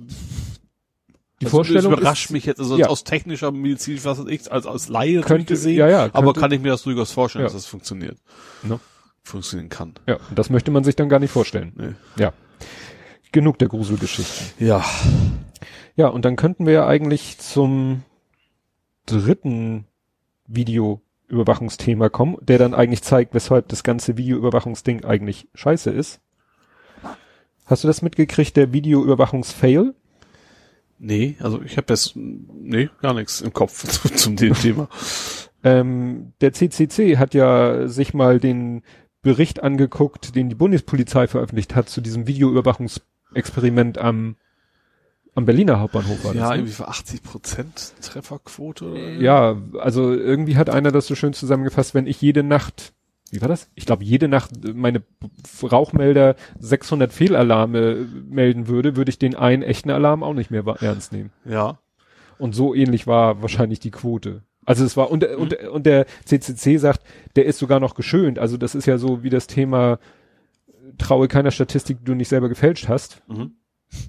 die also, Vorstellung das überrascht ist, mich jetzt, also ja. aus technischer, medizinisch, was weiß ich, als, als Laie könnte, gesehen. ja, ja, aber könnte, kann ich mir das durchaus vorstellen, Ja. dass das funktioniert. Ne? Funktionieren kann. ja, das möchte man sich dann gar nicht vorstellen. Nee. Ja. Genug der Gruselgeschichten. Ja. Ja, und dann könnten wir ja eigentlich zum dritten Videoüberwachungsthema kommen, der dann eigentlich zeigt, weshalb das ganze Videoüberwachungsding eigentlich scheiße ist. Hast du das mitgekriegt, der Videoüberwachungsfail? Nee, also ich habe jetzt, nee, gar nichts im Kopf zu, zum dem Thema. Ähm, der CCC hat ja sich mal den Bericht angeguckt, den die Bundespolizei veröffentlicht hat zu diesem Videoüberwachungsexperiment am, am Berliner Hauptbahnhof. War Ja, das, ne? irgendwie für 80 Prozent Trefferquote. Oder? Ja, also irgendwie hat einer das so schön zusammengefasst, wenn ich jede Nacht, wie war das? Ich glaube, jede Nacht meine B- Rauchmelder 600 Fehlalarme melden würde, würde ich den einen echten Alarm auch nicht mehr ernst nehmen. Ja. Und so ähnlich war wahrscheinlich die Quote. Also es war, und, und, und der CCC sagt, der ist sogar noch geschönt. Also das ist ja so wie das Thema, traue keiner Statistik, die du nicht selber gefälscht hast Mhm.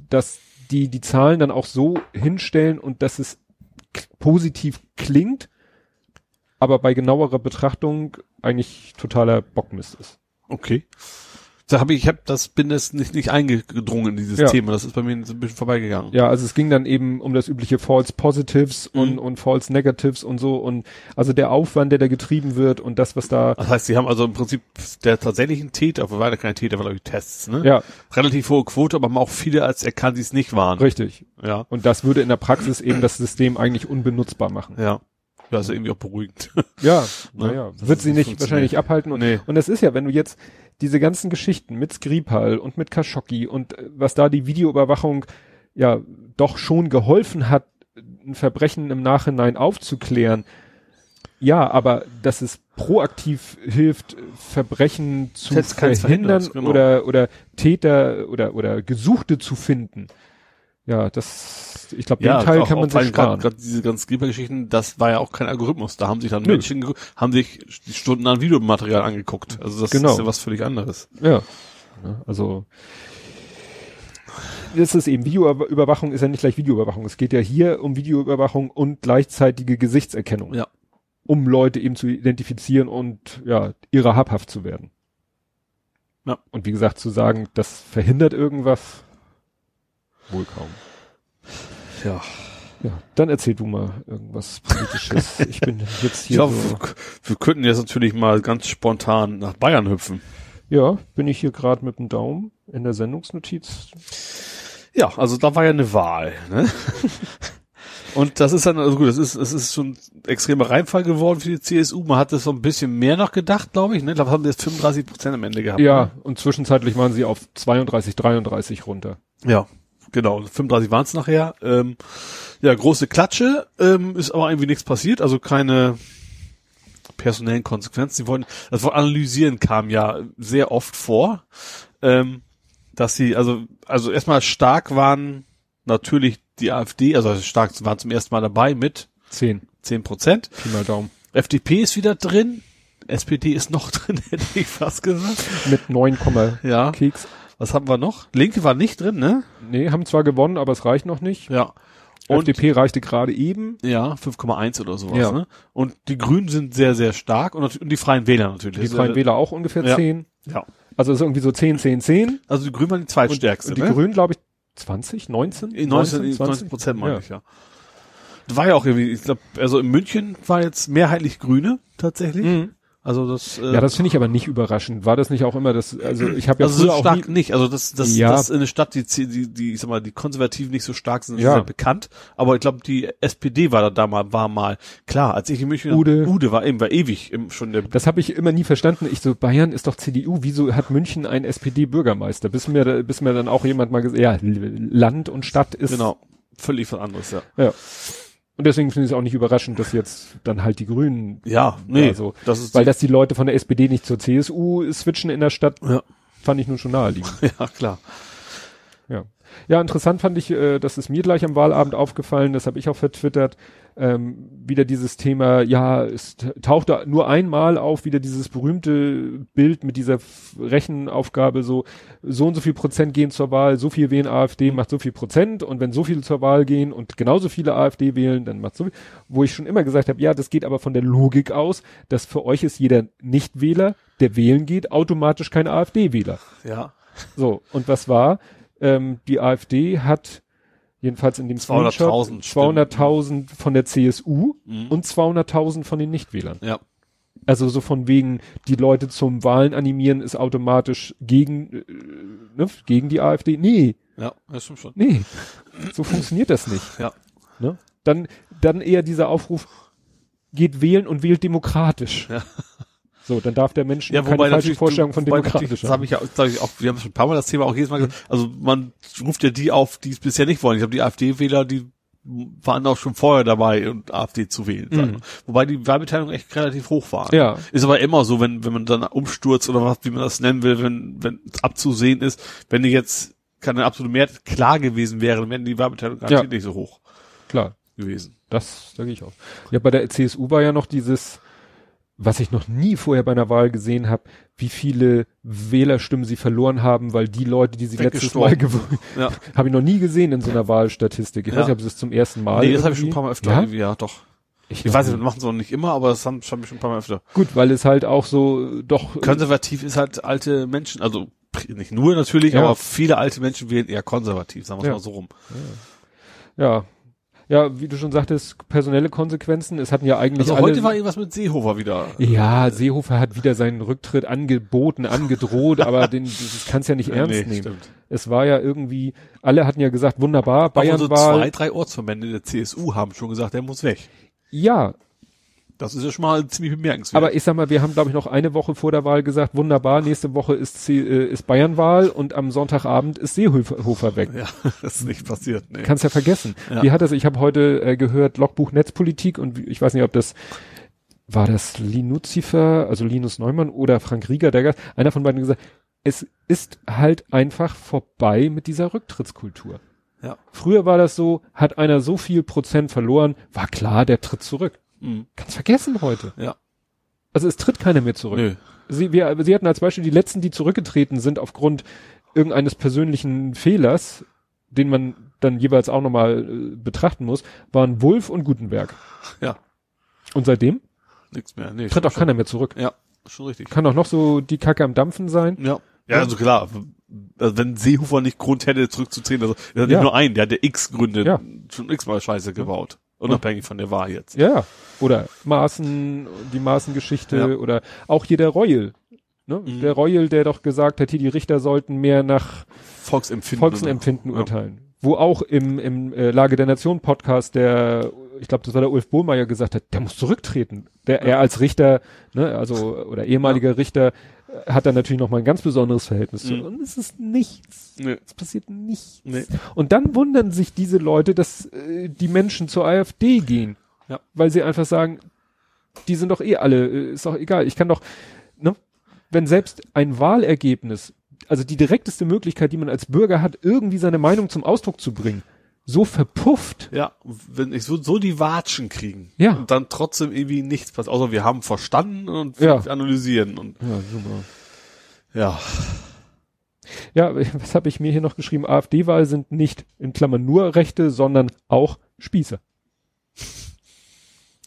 dass die die Zahlen dann auch so hinstellen und dass es positiv klingt, aber bei genauerer Betrachtung eigentlich totaler Bockmist ist. Okay. Da habe ich, ich hab das, bin das nicht, nicht eingedrungen in dieses Ja. Thema. Das ist bei mir so ein bisschen vorbeigegangen. Ja, also es ging dann eben um das übliche False Positives und, Mhm. und False Negatives und so und also der Aufwand, der da getrieben wird und das, was da, Das heißt, sie haben also im Prinzip der tatsächlichen Täter, aber war ja Täter, war glaube ich Tests, ne? ja, Relativ hohe Quote, aber haben auch viele als erkannt, die es nicht waren. richtig. Ja. Und das würde in der Praxis eben das System eigentlich unbenutzbar machen. Ja. Ja, ist irgendwie auch beruhigend. Ja, Ne? naja, wird sie nicht wahrscheinlich abhalten. Und, Nee. und das ist ja, wenn du jetzt diese ganzen Geschichten mit Skripal und mit Khashoggi und äh, was da die Videoüberwachung ja doch schon geholfen hat, ein Verbrechen im Nachhinein aufzuklären. Ja, aber dass es proaktiv hilft, Verbrechen zu verhindern genau. oder, oder Täter oder, oder Gesuchte zu finden. Ja, das, ich glaube, den Teil auch- kann man sich sparen. grad diese ganzen Skriper-Geschichten, das war ja auch kein Algorithmus. Da haben sich dann Nö. Menschen, haben sich die Stunden an Videomaterial angeguckt. Also das Genau. ist ja was völlig anderes. Ja. Ja, Also das ist eben Videoüberwachung ist ja nicht gleich Videoüberwachung. Es geht ja hier um Videoüberwachung und gleichzeitige Gesichtserkennung. Ja. Um Leute eben zu identifizieren und ja, ihrer habhaft zu werden. Ja. Und wie gesagt, zu sagen, das verhindert irgendwas, wohl kaum. Ja. Ja, dann erzähl du mal irgendwas Politisches. ich bin jetzt hier Ja, so. wir, könnten jetzt natürlich mal ganz spontan nach Bayern hüpfen. Ja, bin ich hier gerade mit dem Daumen in der Sendungsnotiz. Ja, also da war ja eine Wahl. Ne? Und das ist dann, also gut, das ist, es ist schon ein extremer Reinfall geworden für die CSU. Man hat das so ein bisschen mehr noch gedacht, glaube ich. Ne? Ich glaube, haben die jetzt 35 Prozent am Ende gehabt. Ja, Ne? und zwischenzeitlich waren sie auf 32, 33 runter. Ja, genau. 35 waren es nachher. Ähm, ja, große Klatsche, ähm, ist aber irgendwie nichts passiert, also keine personellen Konsequenzen. Sie wollen, das Wort analysieren kam ja sehr oft vor, ähm, dass sie, also, also erstmal stark waren natürlich die AfD, also stark waren zum ersten Mal dabei mit 10. 10 Prozent. Pi mal Daumen. FDP ist wieder drin. SPD ist noch drin, hätte ich fast gesagt. Mit 9, Ja. Keks. Was haben wir noch? Linke war nicht drin, ne? Nee, haben zwar gewonnen, aber es reicht noch nicht. Ja. Und FDP reichte gerade eben. Ja, 5,1 oder sowas. Ja. Ne? Und die Grünen sind sehr, sehr stark und, und die Freien Wähler natürlich. Die Freien äh, Wähler auch ungefähr ja. 10. Ja. Also es ist irgendwie so 10, 10, 10. Also die Grünen waren die Und, zweitstärkste. und die ne? Grünen, glaube ich, 20, 19? In 19, 19 Prozent meine Ja. ich, ja. War ja auch irgendwie, ich glaube, also in München war jetzt mehrheitlich Grüne tatsächlich. Mhm. Also das, äh, Ja, das finde ich aber nicht überraschend. War das nicht auch immer das, also ich habe ja also so stark nie, nicht. Also das, das, Ja. das in der Stadt, die, die, die, ich sag mal, die Konservativen nicht so stark sind, ist Ja. ja bekannt. Aber ich glaube, die SPD war da, da mal, war mal klar. Als ich in München, Ude. Ude war eben, war ewig im, schon der das habe ich immer nie verstanden. Ich so, Bayern ist doch CDU, wieso hat München einen SPD-Bürgermeister? Bis mir, da- bis mir dann auch jemand mal gesagt, ja, Land und Stadt ist genau völlig was anderes, ja. Ja. Und deswegen finde ich es auch nicht überraschend, dass jetzt dann halt die Grünen, Ja, nee, Also, das ist weil das die Leute von der SPD nicht zur CSU switchen in der Stadt, Ja. fand ich nun schon naheliegend. Ja, klar. Ja. Ja, interessant fand ich, äh, das ist mir gleich am Wahlabend aufgefallen, das habe ich auch vertwittert, ähm, wieder dieses Thema, ja, es t- tauchte nur einmal auf, wieder dieses berühmte Bild mit dieser Rechenaufgabe, so, so und so viel Prozent gehen zur Wahl, so viel wählen AfD, macht so viel Prozent und wenn so viele zur Wahl gehen und genauso viele AfD wählen, dann macht so viel, wo ich schon immer gesagt habe, ja, das geht aber von der Logik aus, dass für euch ist jeder Nichtwähler, der wählen geht, automatisch kein AfD-Wähler. Ja. So, und was war? Ähm, die AfD hat jedenfalls in dem 200.000 200.000 von der CSU Mhm. und 200.000 von den Nichtwählern. Ja. Also so von wegen, die Leute zum Wahlen animieren ist automatisch gegen, äh, ne, gegen die AfD. Nee, Ja, das stimmt schon. nee, so funktioniert das nicht. Ja. Ne? Dann, dann eher dieser Aufruf, geht wählen und wählt demokratisch. Ja. So, dann darf der Mensch Ja, keine wobei falsche natürlich, Vorstellung von demokratisch das habe ich ja, sag ich auch, wir haben schon ein paar Mal das Thema auch jedes Mal gesagt, also man ruft ja die auf, die es bisher nicht wollen. Ich glaube, die AfD-Wähler, die waren auch schon vorher dabei, und AfD zu wählen. wir. Wobei die Wahlbeteiligung echt relativ hoch war. Mhm. Ja. Ist aber immer so, wenn, wenn man dann umstürzt oder was, wie man das nennen will, wenn, wenn es abzusehen ist, wenn die jetzt keine absolute Mehrheit klar gewesen wäre, dann wäre die Wahlbeteiligung garantiert nicht so hoch Klar. gewesen. Das, da gehe ich auch. Ja, bei der CSU war ja noch dieses, was ich noch nie vorher bei einer Wahl gesehen habe, wie viele Wählerstimmen sie verloren haben, weil die Leute, die sie letztes Mal gewonnen, Ja. habe ich noch nie gesehen in so einer Wahlstatistik. Ich Ja. weiß nicht, ob es das zum ersten Mal. nee, das habe ich schon ein paar Mal öfter Ja? ja, doch. Ich weiß nicht, machen sie auch nicht immer, aber das haben, haben wir schon ein paar Mal öfter. Gut, weil es halt auch so doch. Konservativ ist halt alte Menschen, also nicht nur natürlich, Ja. aber viele alte Menschen wählen eher konservativ, sagen wir es mal so rum. Ja. Ja, wie du schon sagtest, personelle Konsequenzen. Es hatten ja eigentlich Also heute war irgendwas mit Seehofer wieder. ja, Seehofer hat wieder seinen Rücktritt angeboten, angedroht, aber den, das kannst ja nicht ernst Nee, nehmen. stimmt. Es war ja irgendwie, alle hatten ja gesagt, wunderbar, Bayern so war. zwei, drei Ortsverbände der CSU haben schon gesagt, der muss weg. ja, Das ist ja schon mal ziemlich bemerkenswert. aber ich sag mal, wir haben glaube ich noch eine Woche vor der Wahl gesagt, wunderbar, nächste Woche ist, C, äh, ist Bayernwahl und am Sonntagabend ist Seehofer weg. ja, das ist nicht passiert. Nee. Kannst ja vergessen. Ja. Wie hat das, ich habe heute äh, gehört, Logbuch Netzpolitik und ich weiß nicht, ob das war das Linuzifer, also Linus Neumann oder Frank Rieger, der Gast, einer von beiden gesagt, es ist halt einfach vorbei mit dieser Rücktrittskultur. Ja. Früher war das so, hat einer so viel Prozent verloren, war klar, der tritt zurück. Mhm. Kannst vergessen heute. Ja. Also es tritt keiner mehr zurück. Nö. Sie, wir, Sie hatten als Beispiel die letzten, die zurückgetreten sind aufgrund irgendeines persönlichen Fehlers, den man dann jeweils auch nochmal äh, betrachten muss, waren Wulff und Gutenberg. Ja. Und seitdem Nichts mehr. Nee, tritt auch schon. keiner mehr zurück. Ja, schon richtig. Kann auch noch so die Kacke am Dampfen sein. Ja. Ja, also klar. Also wenn Seehofer nicht Grund hätte, zurückzuziehen, also er hat Ja. nicht nur einen, der hat ja x Gründe Ja. schon x-mal Scheiße gebaut. Unabhängig von der Wahl jetzt. Ja. Oder Maßen, die Maßengeschichte Ja. oder auch hier der Reul. Ne? Mhm. Der Reul, der doch gesagt hat, hier die Richter sollten mehr nach Volksempfinden. Volksempfinden Ja. urteilen. Wo auch im, im äh, Lage der Nation Podcast der, ich glaube, das war der Ulf Bohlmeier gesagt hat, der muss zurücktreten. Der, er als Richter, ne, also, oder ehemaliger Richter, äh, hat da natürlich nochmal ein ganz besonderes Verhältnis zu. Mhm. Und es ist nichts. Nee. Es passiert nichts. Nee. Und dann wundern sich diese Leute, dass äh, die Menschen zur AfD gehen. Ja. Weil sie einfach sagen, die sind doch eh alle, äh, ist doch egal. Ich kann doch, ne, wenn selbst ein Wahlergebnis, also die direkteste Möglichkeit, die man als Bürger hat, irgendwie seine Meinung zum Ausdruck zu bringen, so verpufft. Ja, wenn ich so, so die Watschen kriegen. Ja. Und dann trotzdem irgendwie nichts passiert. Außer wir haben verstanden und Ja. analysieren und, Ja, super. ja. Ja, was habe ich mir hier noch geschrieben? AfD-Wahl sind nicht in Klammern nur Rechte, sondern auch Spießer.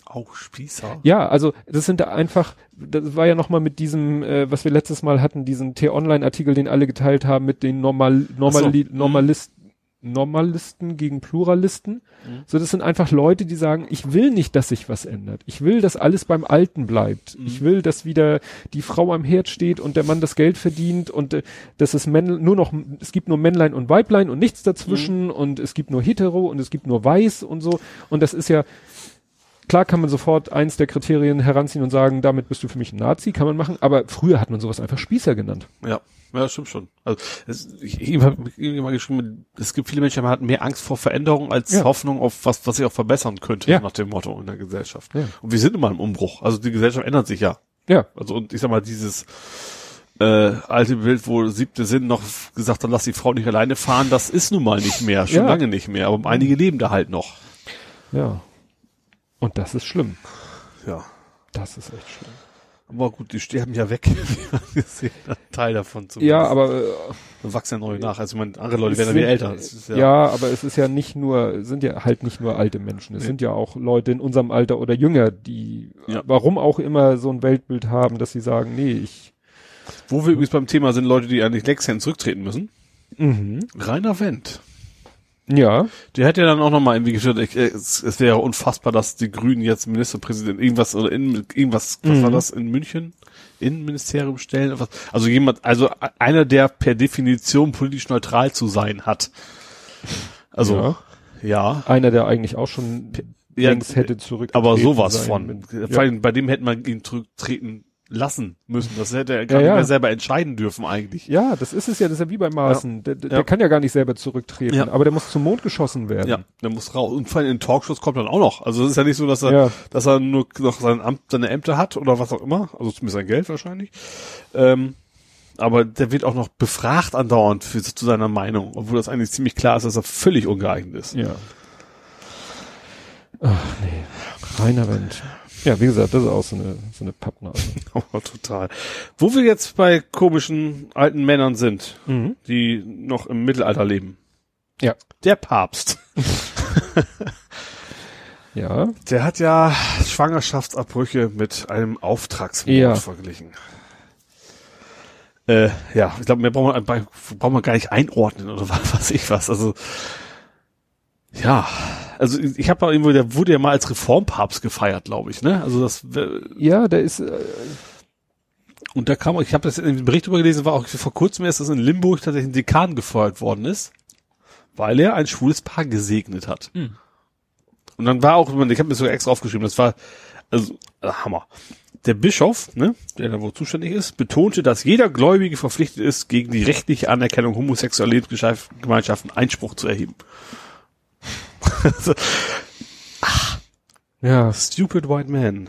Auch Spießer. Ja, also das sind da einfach, das war ja nochmal mit diesem, äh, was wir letztes Mal hatten, diesen T-Online-Artikel, den alle geteilt haben, mit den Normal, Normali Ach so, mhm. Normalisten, Normalisten gegen Pluralisten. Mhm. So, das sind einfach Leute, die sagen, ich will nicht, dass sich was ändert. Ich will, dass alles beim Alten bleibt. Mhm. Ich will, dass wieder die Frau am Herd steht und der Mann das Geld verdient und äh, dass es Männ nur noch, es gibt nur Männlein und Weiblein und nichts dazwischen Mhm. und es gibt nur Hetero und es gibt nur Weiß und so. Und das ist ja, Klar kann man sofort eins der Kriterien heranziehen und sagen, damit bist du für mich ein Nazi, kann man machen, aber früher hat man sowas einfach Spießer genannt. Ja, ja, das stimmt schon. Also es, ich, ich habe mal geschrieben, es gibt viele Menschen, die hatten mehr Angst vor Veränderung als Ja. Hoffnung auf was, was sich auch verbessern könnte, Ja. nach dem Motto in der Gesellschaft. Ja. Und wir sind immer im Umbruch. Also die Gesellschaft ändert sich ja. Ja, Also und ich sag mal, dieses äh, alte Bild, wo siebte Sinn noch gesagt hat, lass die Frau nicht alleine fahren, das ist nun mal nicht mehr, schon Ja. lange nicht mehr. Aber einige leben da halt noch. ja. Und das ist schlimm. Ja. Das ist echt schlimm. Aber gut, die sterben ja weg. man gesehen hat. Ein Teil davon zumindest. Ja, aber äh, wachsen ja neue nach. Also meine, andere Leute werden sind, ja wieder älter. Ist ja. aber es ist ja nicht nur, sind ja halt nicht nur alte Menschen. Es Nee. sind ja auch Leute in unserem Alter oder jünger, die Ja. warum auch immer so ein Weltbild haben, dass sie sagen, nee, ich Wo wir übrigens beim Thema sind, Leute, die eigentlich Lexien zurücktreten müssen. mhm. Rainer Wendt. Ja, Der hat ja dann auch nochmal irgendwie geschrieben, ich, äh, es, es wäre unfassbar, dass die Grünen jetzt Ministerpräsident irgendwas oder in, irgendwas, was Mhm. war das, in München? Innenministerium stellen? Was, also jemand, also einer, der per Definition politisch neutral zu sein hat. Also, Ja. ja. einer, der eigentlich auch schon Ja, längst hätte zurück. aber sowas sein von. mit- Vor Ja. allem bei dem hätte man ihn zurücktreten lassen müssen. Das hätte er gar Ja, nicht ja. mehr selber entscheiden dürfen eigentlich. Ja, das ist es ja, das ist ja wie bei Maaßen. Der, der Ja. kann ja gar nicht selber zurücktreten, Ja. aber der muss zum Mond geschossen werden. Ja, der muss raus. Und vor allem in Talkshows kommt dann auch noch. Also es ist ja nicht so, dass er, Ja. dass er nur noch sein Amt, seine Ämter hat oder was auch immer. Also zumindest sein Geld wahrscheinlich. Ähm, aber der wird auch noch befragt andauernd für, zu seiner Meinung, obwohl das eigentlich ziemlich klar ist, dass er völlig ungeeignet ist. Ja. Ach nee, Rainer Wendt. Ja, wie gesagt, das ist auch so eine, so eine Pappnase. Aber total. Wo wir jetzt bei komischen alten Männern sind, Mhm. die noch im Mittelalter leben. Ja. Der Papst. Ja. Der hat ja Schwangerschaftsabbrüche mit einem Auftragsmord Ja. verglichen. Äh, ja, ich glaube, mehr brauchen wir, brauchen wir gar nicht einordnen oder was weiß ich was. Also ja, also ich habe mal irgendwo, der wurde ja mal als Reformpapst gefeiert, glaube ich, ne? Also das Ja, der ist, äh, und da kam, ich habe das in einem Bericht drüber gelesen, war auch vor kurzem erst, dass in Limburg tatsächlich ein Dekan gefeuert worden ist, weil er ein schwules Paar gesegnet hat. Hm. Und dann war auch, ich habe mir sogar extra aufgeschrieben, das war also äh, Hammer. Der Bischof, ne, der da wohl zuständig ist, betonte, dass jeder Gläubige verpflichtet ist, gegen die rechtliche Anerkennung homosexueller Lebensgemeinschaften Einspruch zu erheben. Also, ja, Stupid white man.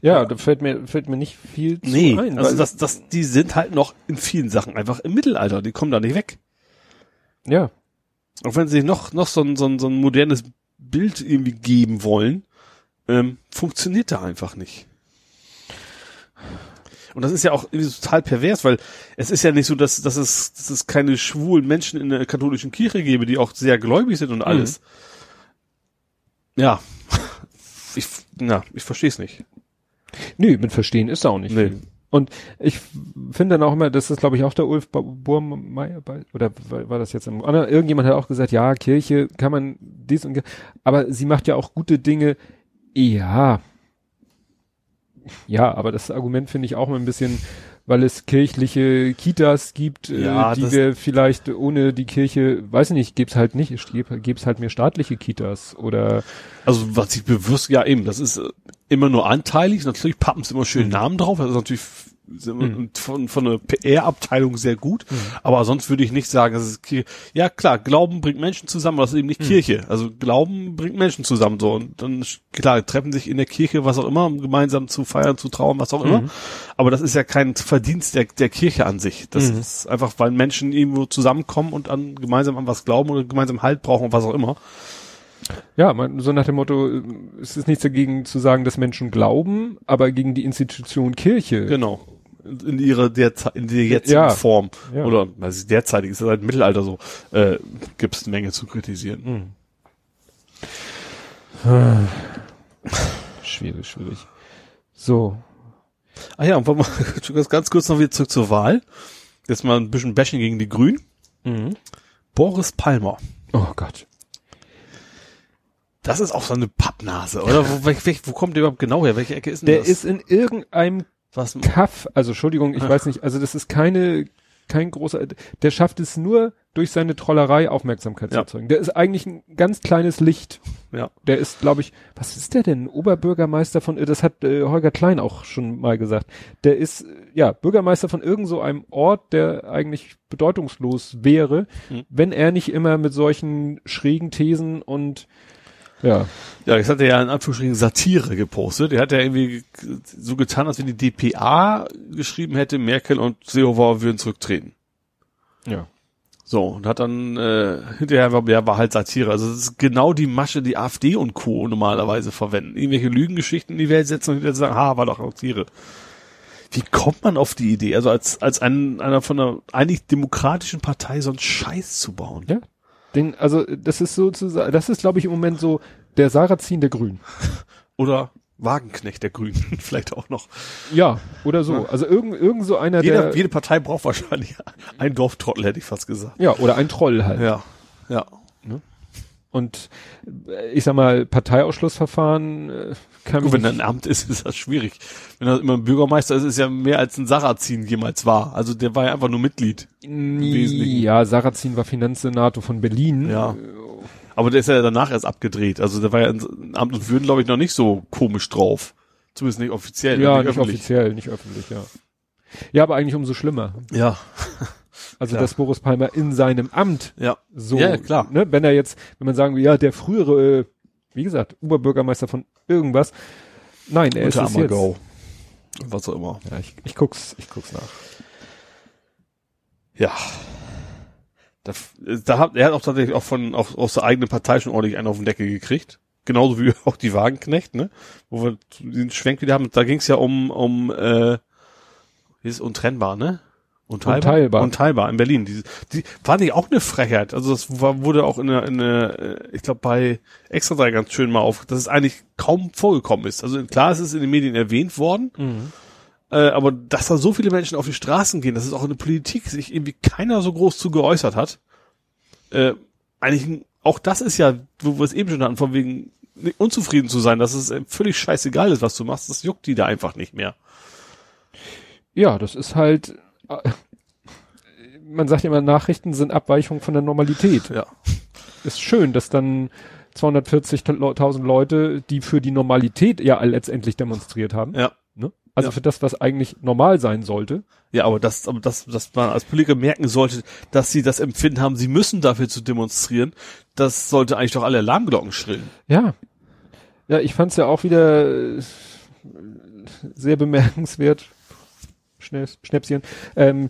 ja, da fällt mir, fällt mir nicht viel zu Nee, ein. also das, das, die sind halt noch in vielen Sachen einfach im Mittelalter, die kommen da nicht weg. ja, Auch wenn sie noch, noch so ein, so ein, so ein modernes Bild irgendwie geben wollen, ähm, funktioniert da einfach nicht. Und das ist ja auch total pervers, weil es ist ja nicht so, dass, dass, es, dass es keine schwulen Menschen in der katholischen Kirche gäbe, die auch sehr gläubig sind und alles. Ja. Ich, na, ich verstehe es nicht. nö, mit Verstehen ist auch nicht Nee. Und ich finde dann auch immer, das ist glaube ich auch der Ulf Burmeier, oder war das jetzt im, oder irgendjemand hat auch gesagt, ja, Kirche kann man dies und, aber sie macht ja auch gute Dinge, ja. Ja, aber das Argument finde ich auch mal ein bisschen, weil es kirchliche Kitas gibt, Ja, äh, die wir vielleicht ohne die Kirche, weiß ich nicht, gibt's halt nicht, gibt's halt mehr staatliche Kitas oder Also was ich bewusst, ja eben, das ist äh, immer nur anteilig. Natürlich pappen sie immer schön Namen drauf. Das ist natürlich Mhm. von, von der PR-Abteilung sehr gut. Aber sonst würde ich nicht sagen, dass es Kirche. Ja klar, Glauben bringt Menschen zusammen, aber das ist eben nicht Kirche. Also Glauben bringt Menschen zusammen so. Und dann ist- klar, treffen sich in der Kirche, was auch immer, um gemeinsam zu feiern, zu trauern, was auch immer. Aber das ist ja kein Verdienst der, der Kirche an sich. Das Mhm. ist einfach, weil Menschen irgendwo zusammenkommen und an gemeinsam an was glauben oder gemeinsam Halt brauchen und was auch immer. Ja, man, so nach dem Motto, es ist nichts dagegen zu sagen, dass Menschen glauben, aber gegen die Institution Kirche. Genau. In ihrer derzeit, in der jetzigen Ja. Form. Ja. Oder, also derzeitig ist seit dem Mittelalter so, äh, gibt es eine Menge zu kritisieren. Schwierig, schwierig. So. Ah ja, und wollen wir ganz kurz noch wieder zurück zur Wahl. Jetzt mal ein bisschen Bashing gegen die Grünen. Boris Palmer. Oh Gott. Das ist auch so eine Pappnase, oder? Wo, welch, wo kommt der überhaupt genau her? Welche Ecke ist denn Der das? ist in irgendeinem was? Kaff, also Entschuldigung, ich weiß nicht, also das ist keine, kein großer, der schafft es nur durch seine Trollerei Aufmerksamkeit Ja. zu erzeugen. Der ist eigentlich ein ganz kleines Licht. Ja. Der ist, glaube ich, was ist der denn? Oberbürgermeister von, das hat äh, Holger Klein auch schon mal gesagt. Der ist, äh, ja, Bürgermeister von irgend so einem Ort, der eigentlich bedeutungslos wäre, Mhm. wenn er nicht immer mit solchen schrägen Thesen und, ja, Ja, jetzt hat er ja in Anführungsstrichen Satire gepostet. Er hat ja irgendwie ge- so getan, als wenn die DPA geschrieben hätte, Merkel und Seehofer würden zurücktreten. ja. So, und hat dann äh, hinterher war, ja, war halt Satire. Also das ist genau die Masche, die AfD und Co. normalerweise verwenden. Irgendwelche Lügengeschichten in die Welt setzen und hinterher sagen, ha, war doch Satire. Wie kommt man auf die Idee, also als, als ein, einer von einer eigentlich demokratischen Partei so einen Scheiß zu bauen? Ja. Den, also das ist sozusagen, das ist glaube ich im Moment so der Sarrazin der Grünen. Oder Wagenknecht der Grünen, vielleicht auch noch. Ja, oder so. Also irgend, irgend so einer, Jeder, der, jede Partei braucht wahrscheinlich einen Dorftrottel, hätte ich fast gesagt. ja, oder ein Troll halt. Ja, ja. Und äh, ich sag mal, Parteiausschlussverfahren äh, kann Gut, wenn ein Amt ist, ist das schwierig. Wenn er immer ein Bürgermeister ist, ist ja mehr als ein Sarrazin jemals war. Also der war ja einfach nur Mitglied. Ja, Sarrazin war Finanzsenator von Berlin. Ja. Aber der ist ja danach erst abgedreht. Also der war ja in Amt und Würden, glaube ich, noch nicht so komisch drauf. Zumindest nicht offiziell. Ja, nicht öffentlich. offiziell, nicht öffentlich, ja. Ja, aber eigentlich umso schlimmer. Ja, Also, Klar. dass Boris Palmer in seinem Amt ja. so, Ja, klar. ne, wenn er jetzt, wenn man sagen will, ja, der frühere, äh, wie gesagt, Oberbürgermeister von irgendwas, nein, er ist Unter es jetzt. Ammergau. Was auch immer. Ja, ich, ich guck's, ich guck's nach. Ja. Da, da hat, er hat auch tatsächlich auch von, auch aus der eigenen Partei schon ordentlich einen auf den Deckel gekriegt. Genauso wie auch die Wagenknecht, ne? Wo wir den Schwenk wieder haben. Da ging es ja um, um, äh, ist untrennbar, ne? Unteilbar. Unteilbar. Unteilbar in Berlin. Die, die war nicht auch eine Frechheit. Also das war, wurde auch in der, in der äh, ich glaube bei Extra 3 ganz schön mal auf, dass es eigentlich kaum vorgekommen ist. Also klar, es ist in den Medien erwähnt worden, äh, aber dass da so viele Menschen auf die Straßen gehen, dass es auch in der Politik sich irgendwie keiner so groß zu geäußert hat. Äh, eigentlich, auch das ist ja, wo wir es eben schon hatten, von wegen unzufrieden zu sein, dass es äh, völlig scheißegal ist, was du machst, das juckt die da einfach nicht mehr. Ja, das ist halt, man sagt immer, Nachrichten sind Abweichungen von der Normalität. Ja. Ist schön, dass dann 240.000 Leute, die für die Normalität ja letztendlich demonstriert haben. Ja. Ne? Also Ja. für das, was eigentlich normal sein sollte. Ja, aber das, aber das, dass man als Politiker merken sollte, dass sie das Empfinden haben, sie müssen dafür zu demonstrieren, das sollte eigentlich doch alle Alarmglocken schrillen. Ja. Ja, ich fand's ja auch wieder äh, sehr bemerkenswert. Schnell, Schnäpschen. Ähm,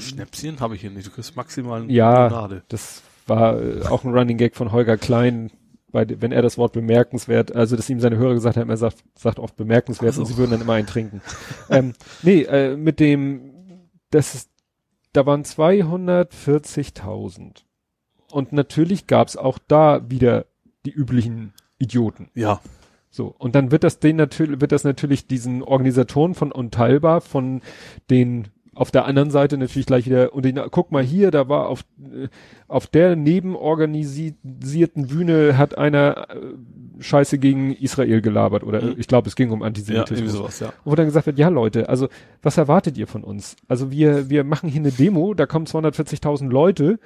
Schnäpschen habe ich hier nicht, du kriegst maximal Ja. Limonade. das war äh, auch ein Running Gag von Holger Klein, bei, wenn er das Wort bemerkenswert, also dass ihm seine Hörer gesagt haben, er sagt, sagt oft bemerkenswert Ach so. und sie würden dann immer einen trinken. ähm, nee, äh, mit dem, das ist, da waren 240.000. Und natürlich gab's auch da wieder die üblichen Idioten. Ja, So. Und dann wird das den natürlich, wird das natürlich diesen Organisatoren von Unteilbar, von den auf der anderen Seite natürlich gleich wieder, und den, guck mal hier, da war auf, äh, auf der nebenorganisierten Bühne hat einer äh, Scheiße gegen Israel gelabert oder Mhm. ich glaube, es ging um ja, Antisemitismus. irgendwie sowas, ja. Wo dann gesagt wird, ja Leute, also was erwartet ihr von uns? Also wir, wir machen hier eine Demo, da kommen 240.000 Leute.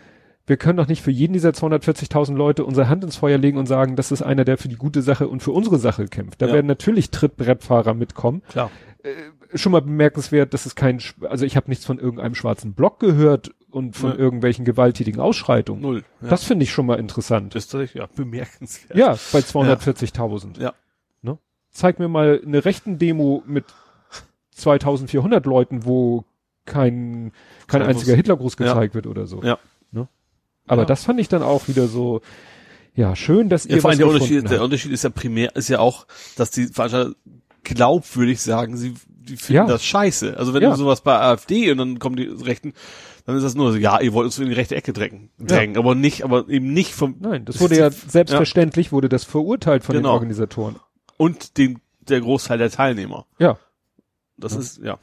Wir können doch nicht für jeden dieser 240.000 Leute unsere Hand ins Feuer legen und sagen, das ist einer, der für die gute Sache und für unsere Sache kämpft. Da Ja. werden natürlich Trittbrettfahrer mitkommen. Klar. Schon mal bemerkenswert, dass es kein, also ich habe nichts von irgendeinem schwarzen Block gehört und von Nee. irgendwelchen gewalttätigen Ausschreitungen. Null. Ja. Das finde ich schon mal interessant. ist tatsächlich, ja, bemerkenswert. Ja, bei 240.000. Ja. Ne? Zeig mir mal eine rechten Demo mit 2400 Leuten, wo kein, kein einziger. Hitlergruß Ja. gezeigt wird oder so. Ja. Aber Ja. das fand ich dann auch wieder so, ja, schön, dass Ja, ihr vor was allem der Unterschied, der habt. Unterschied ist ja primär, ist ja auch, dass die Veranstalter glaubwürdig sagen, sie die finden Ja. das scheiße. Also wenn Ja. du sowas bei AfD und dann kommen die Rechten, dann ist das nur so, ja, ihr wollt uns in die rechte Ecke drängen, drängen, aber nicht, aber eben nicht vom Nein, das wurde ja selbstverständlich, wurde das verurteilt von den Genau. Organisatoren. und den der Großteil der Teilnehmer. Ja. Das ist ja.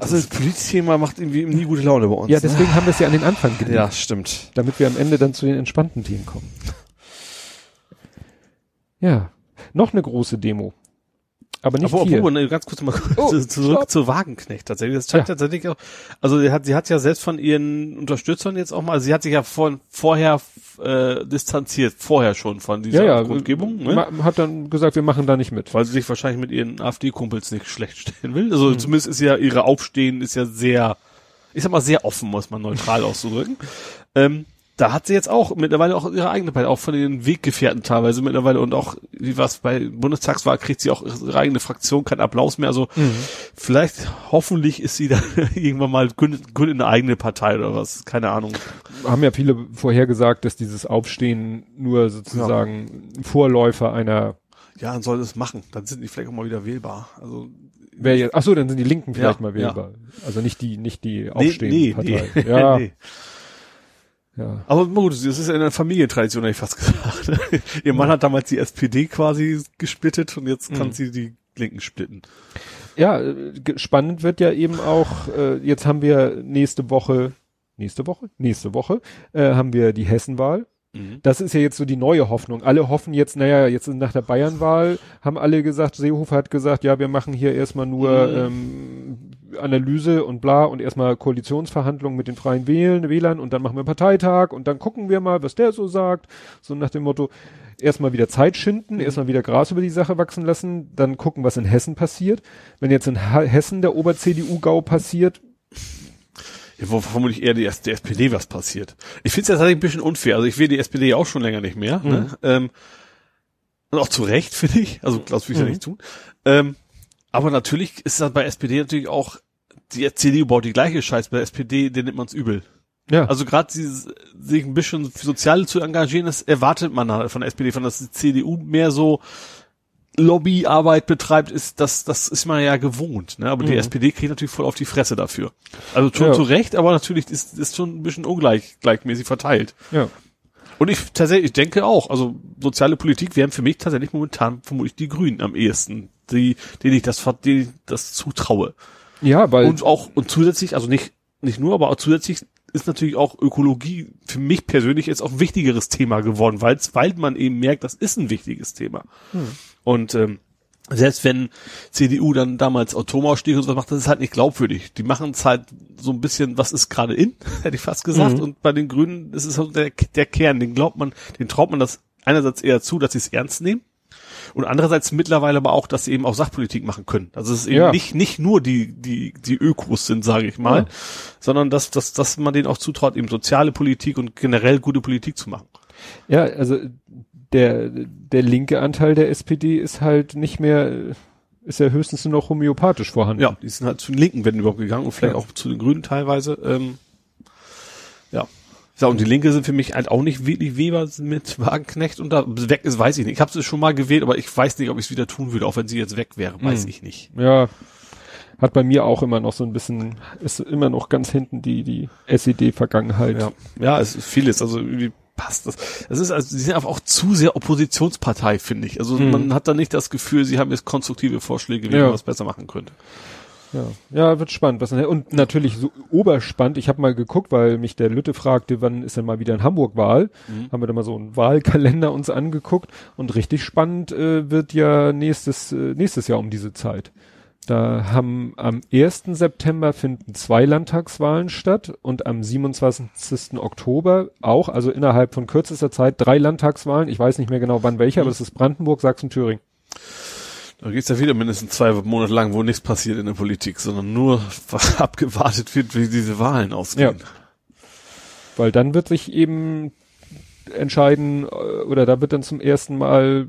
Also das Polizthema macht irgendwie nie gute Laune bei uns. Ja, ne? deswegen haben wir es ja an den Anfang gelegt. Ja, stimmt. damit wir am Ende dann zu den entspannten Themen kommen. Ja, noch eine große Demo. Aber nicht Aber hier. obwohl, ne, ganz kurz mal Oh, zu- zurück stopp. zu Wagenknecht tatsächlich. Das scheint Ja. tatsächlich auch, also sie hat, sie hat ja selbst von ihren Unterstützern jetzt auch mal, also sie hat sich ja von, vorher äh, distanziert, vorher schon von dieser ja, ja, Kundgebung, ne? hat dann gesagt, wir machen da nicht mit. weil sie sich wahrscheinlich mit ihren AfD-Kumpels nicht schlecht stellen will. Also Hm. zumindest ist ja ihre Aufstehen ist ja sehr, ich sag mal sehr offen, muss man neutral auszudrücken. Ähm, da hat sie jetzt auch mittlerweile auch ihre eigene Partei, auch von den Weggefährten teilweise mittlerweile und auch, wie was bei Bundestagswahl kriegt sie auch ihre eigene Fraktion, kein Applaus mehr. Also Mhm. vielleicht, hoffentlich ist sie dann irgendwann mal gründet, gründet eine eigene Partei oder was, keine Ahnung. Haben ja viele vorhergesagt, dass dieses Aufstehen nur sozusagen ein Vorläufer einer Ja, dann soll das machen. Dann sind die vielleicht auch mal wieder wählbar. Also wer jetzt, ach so, dann sind die Linken vielleicht Ja, mal wählbar. Also nicht die, nicht die Aufstehen-Partei. nee, Ja, nee. Ja. Aber gut, das ist ja eine Familientradition, hätte ich fast gesagt. Ihr Mann hat damals die SPD quasi gesplittet und jetzt kann Mhm. sie die Linken splitten. Ja, äh, spannend wird ja eben auch, äh, jetzt haben wir nächste Woche, nächste Woche? Nächste Woche, äh, haben wir die Hessenwahl. Das ist ja jetzt so die neue Hoffnung. Alle hoffen jetzt, naja, jetzt nach der Bayernwahl haben alle gesagt, Seehofer hat gesagt, ja, wir machen hier erstmal nur Mhm. ähm, Analyse und bla und erstmal Koalitionsverhandlungen mit den Freien Wählen, Wählern und dann machen wir Parteitag und dann gucken wir mal, was der so sagt. So nach dem Motto, erstmal wieder Zeit schinden, erstmal wieder Gras über die Sache wachsen lassen, dann gucken, was in Hessen passiert. Wenn jetzt in Hessen der Ober-CDU-Gau passiert, Ja, wo vermutlich eher die, der SPD was passiert. Ich finde es ja tatsächlich ein bisschen unfair. Also ich will die SPD ja auch schon länger nicht mehr. Mhm. Ne? Ähm, und auch zu Recht, finde ich. Also das will ich ja Mhm. nicht tun. Ähm, aber natürlich ist das bei SPD natürlich auch, die CDU baut die gleiche Scheiße. Bei der SPD, den nimmt man's übel. ja, Also gerade sich ein bisschen für Soziale zu engagieren, das erwartet man halt von der SPD, von dass die CDU mehr so Lobbyarbeit betreibt, ist das, das ist man ja gewohnt, ne? Aber die Mhm. SPD kriegt natürlich voll auf die Fresse dafür. Also schon Ja. zu Recht, aber natürlich ist, ist schon ein bisschen ungleich, gleichmäßig verteilt. Ja. Und ich tatsächlich, ich denke auch, also soziale Politik wären für mich tatsächlich momentan vermutlich die Grünen am ehesten, die, denen ich das, denen ich das zutraue. Ja, weil Und auch, und zusätzlich, also nicht, nicht nur, aber auch zusätzlich ist natürlich auch Ökologie für mich persönlich jetzt auch ein wichtigeres Thema geworden, weil, weil man eben merkt, das ist ein wichtiges Thema. Und ähm, selbst wenn CDU dann damals Atomausstieg und so macht, das ist halt nicht glaubwürdig. Die machen es halt so ein bisschen, was ist gerade in, hätte ich fast gesagt. Mhm. Und bei den Grünen ist es halt der, der Kern, den glaubt man, den traut man das einerseits eher zu, dass sie es ernst nehmen. Und andererseits mittlerweile aber auch, dass sie eben auch Sachpolitik machen können. Also es ist eben Ja. nicht, nicht nur die, die, die Ökos sind, sage ich mal, Ja. sondern dass, dass, dass man denen auch zutraut, eben soziale Politik und generell gute Politik zu machen. Ja, also der, der linke Anteil der SPD ist halt nicht mehr, ist ja höchstens nur noch homöopathisch vorhanden. Ja, die sind halt zu den Linken, wenn überhaupt gegangen und vielleicht Ja. auch zu den Grünen teilweise. Ähm, ja. Ja, und die Linke sind für mich halt auch nicht wirklich Weber mit Wagenknecht und da weg ist, weiß ich nicht. Ich habe es schon mal gewählt, aber ich weiß nicht, ob ich es wieder tun würde, auch wenn sie jetzt weg wäre, weiß Hm. ich nicht. Ja, hat bei mir auch immer noch so ein bisschen, ist immer noch ganz hinten die, die SED-Vergangenheit. Ja, ja, es ist vieles, also irgendwie passt das. Es ist also, sie sind einfach auch zu sehr Oppositionspartei, finde ich. Also Mhm. man hat da nicht das Gefühl, sie haben jetzt konstruktive Vorschläge, wie Ja. man was besser machen könnte. Ja, ja wird spannend. Was, und natürlich so oberspannend. Ich habe mal geguckt, weil mich der Lütte fragte, wann ist denn mal wieder in Hamburg Wahl? Mhm. Haben wir da mal so einen Wahlkalender uns angeguckt. Und richtig spannend äh, wird ja nächstes, äh, nächstes Jahr um diese Zeit. Da haben am 1. September finden zwei Landtagswahlen statt und am 27. Oktober auch, also innerhalb von kürzester Zeit, drei Landtagswahlen. Ich weiß nicht mehr genau wann welche, aber es ist Brandenburg, Sachsen, Thüringen. Da geht's ja wieder mindestens zwei Monate lang, wo nichts passiert in der Politik, sondern nur abgewartet wird, wie diese Wahlen ausgehen. Weil dann wird sich eben entscheiden, äh, oder da wird dann zum ersten Mal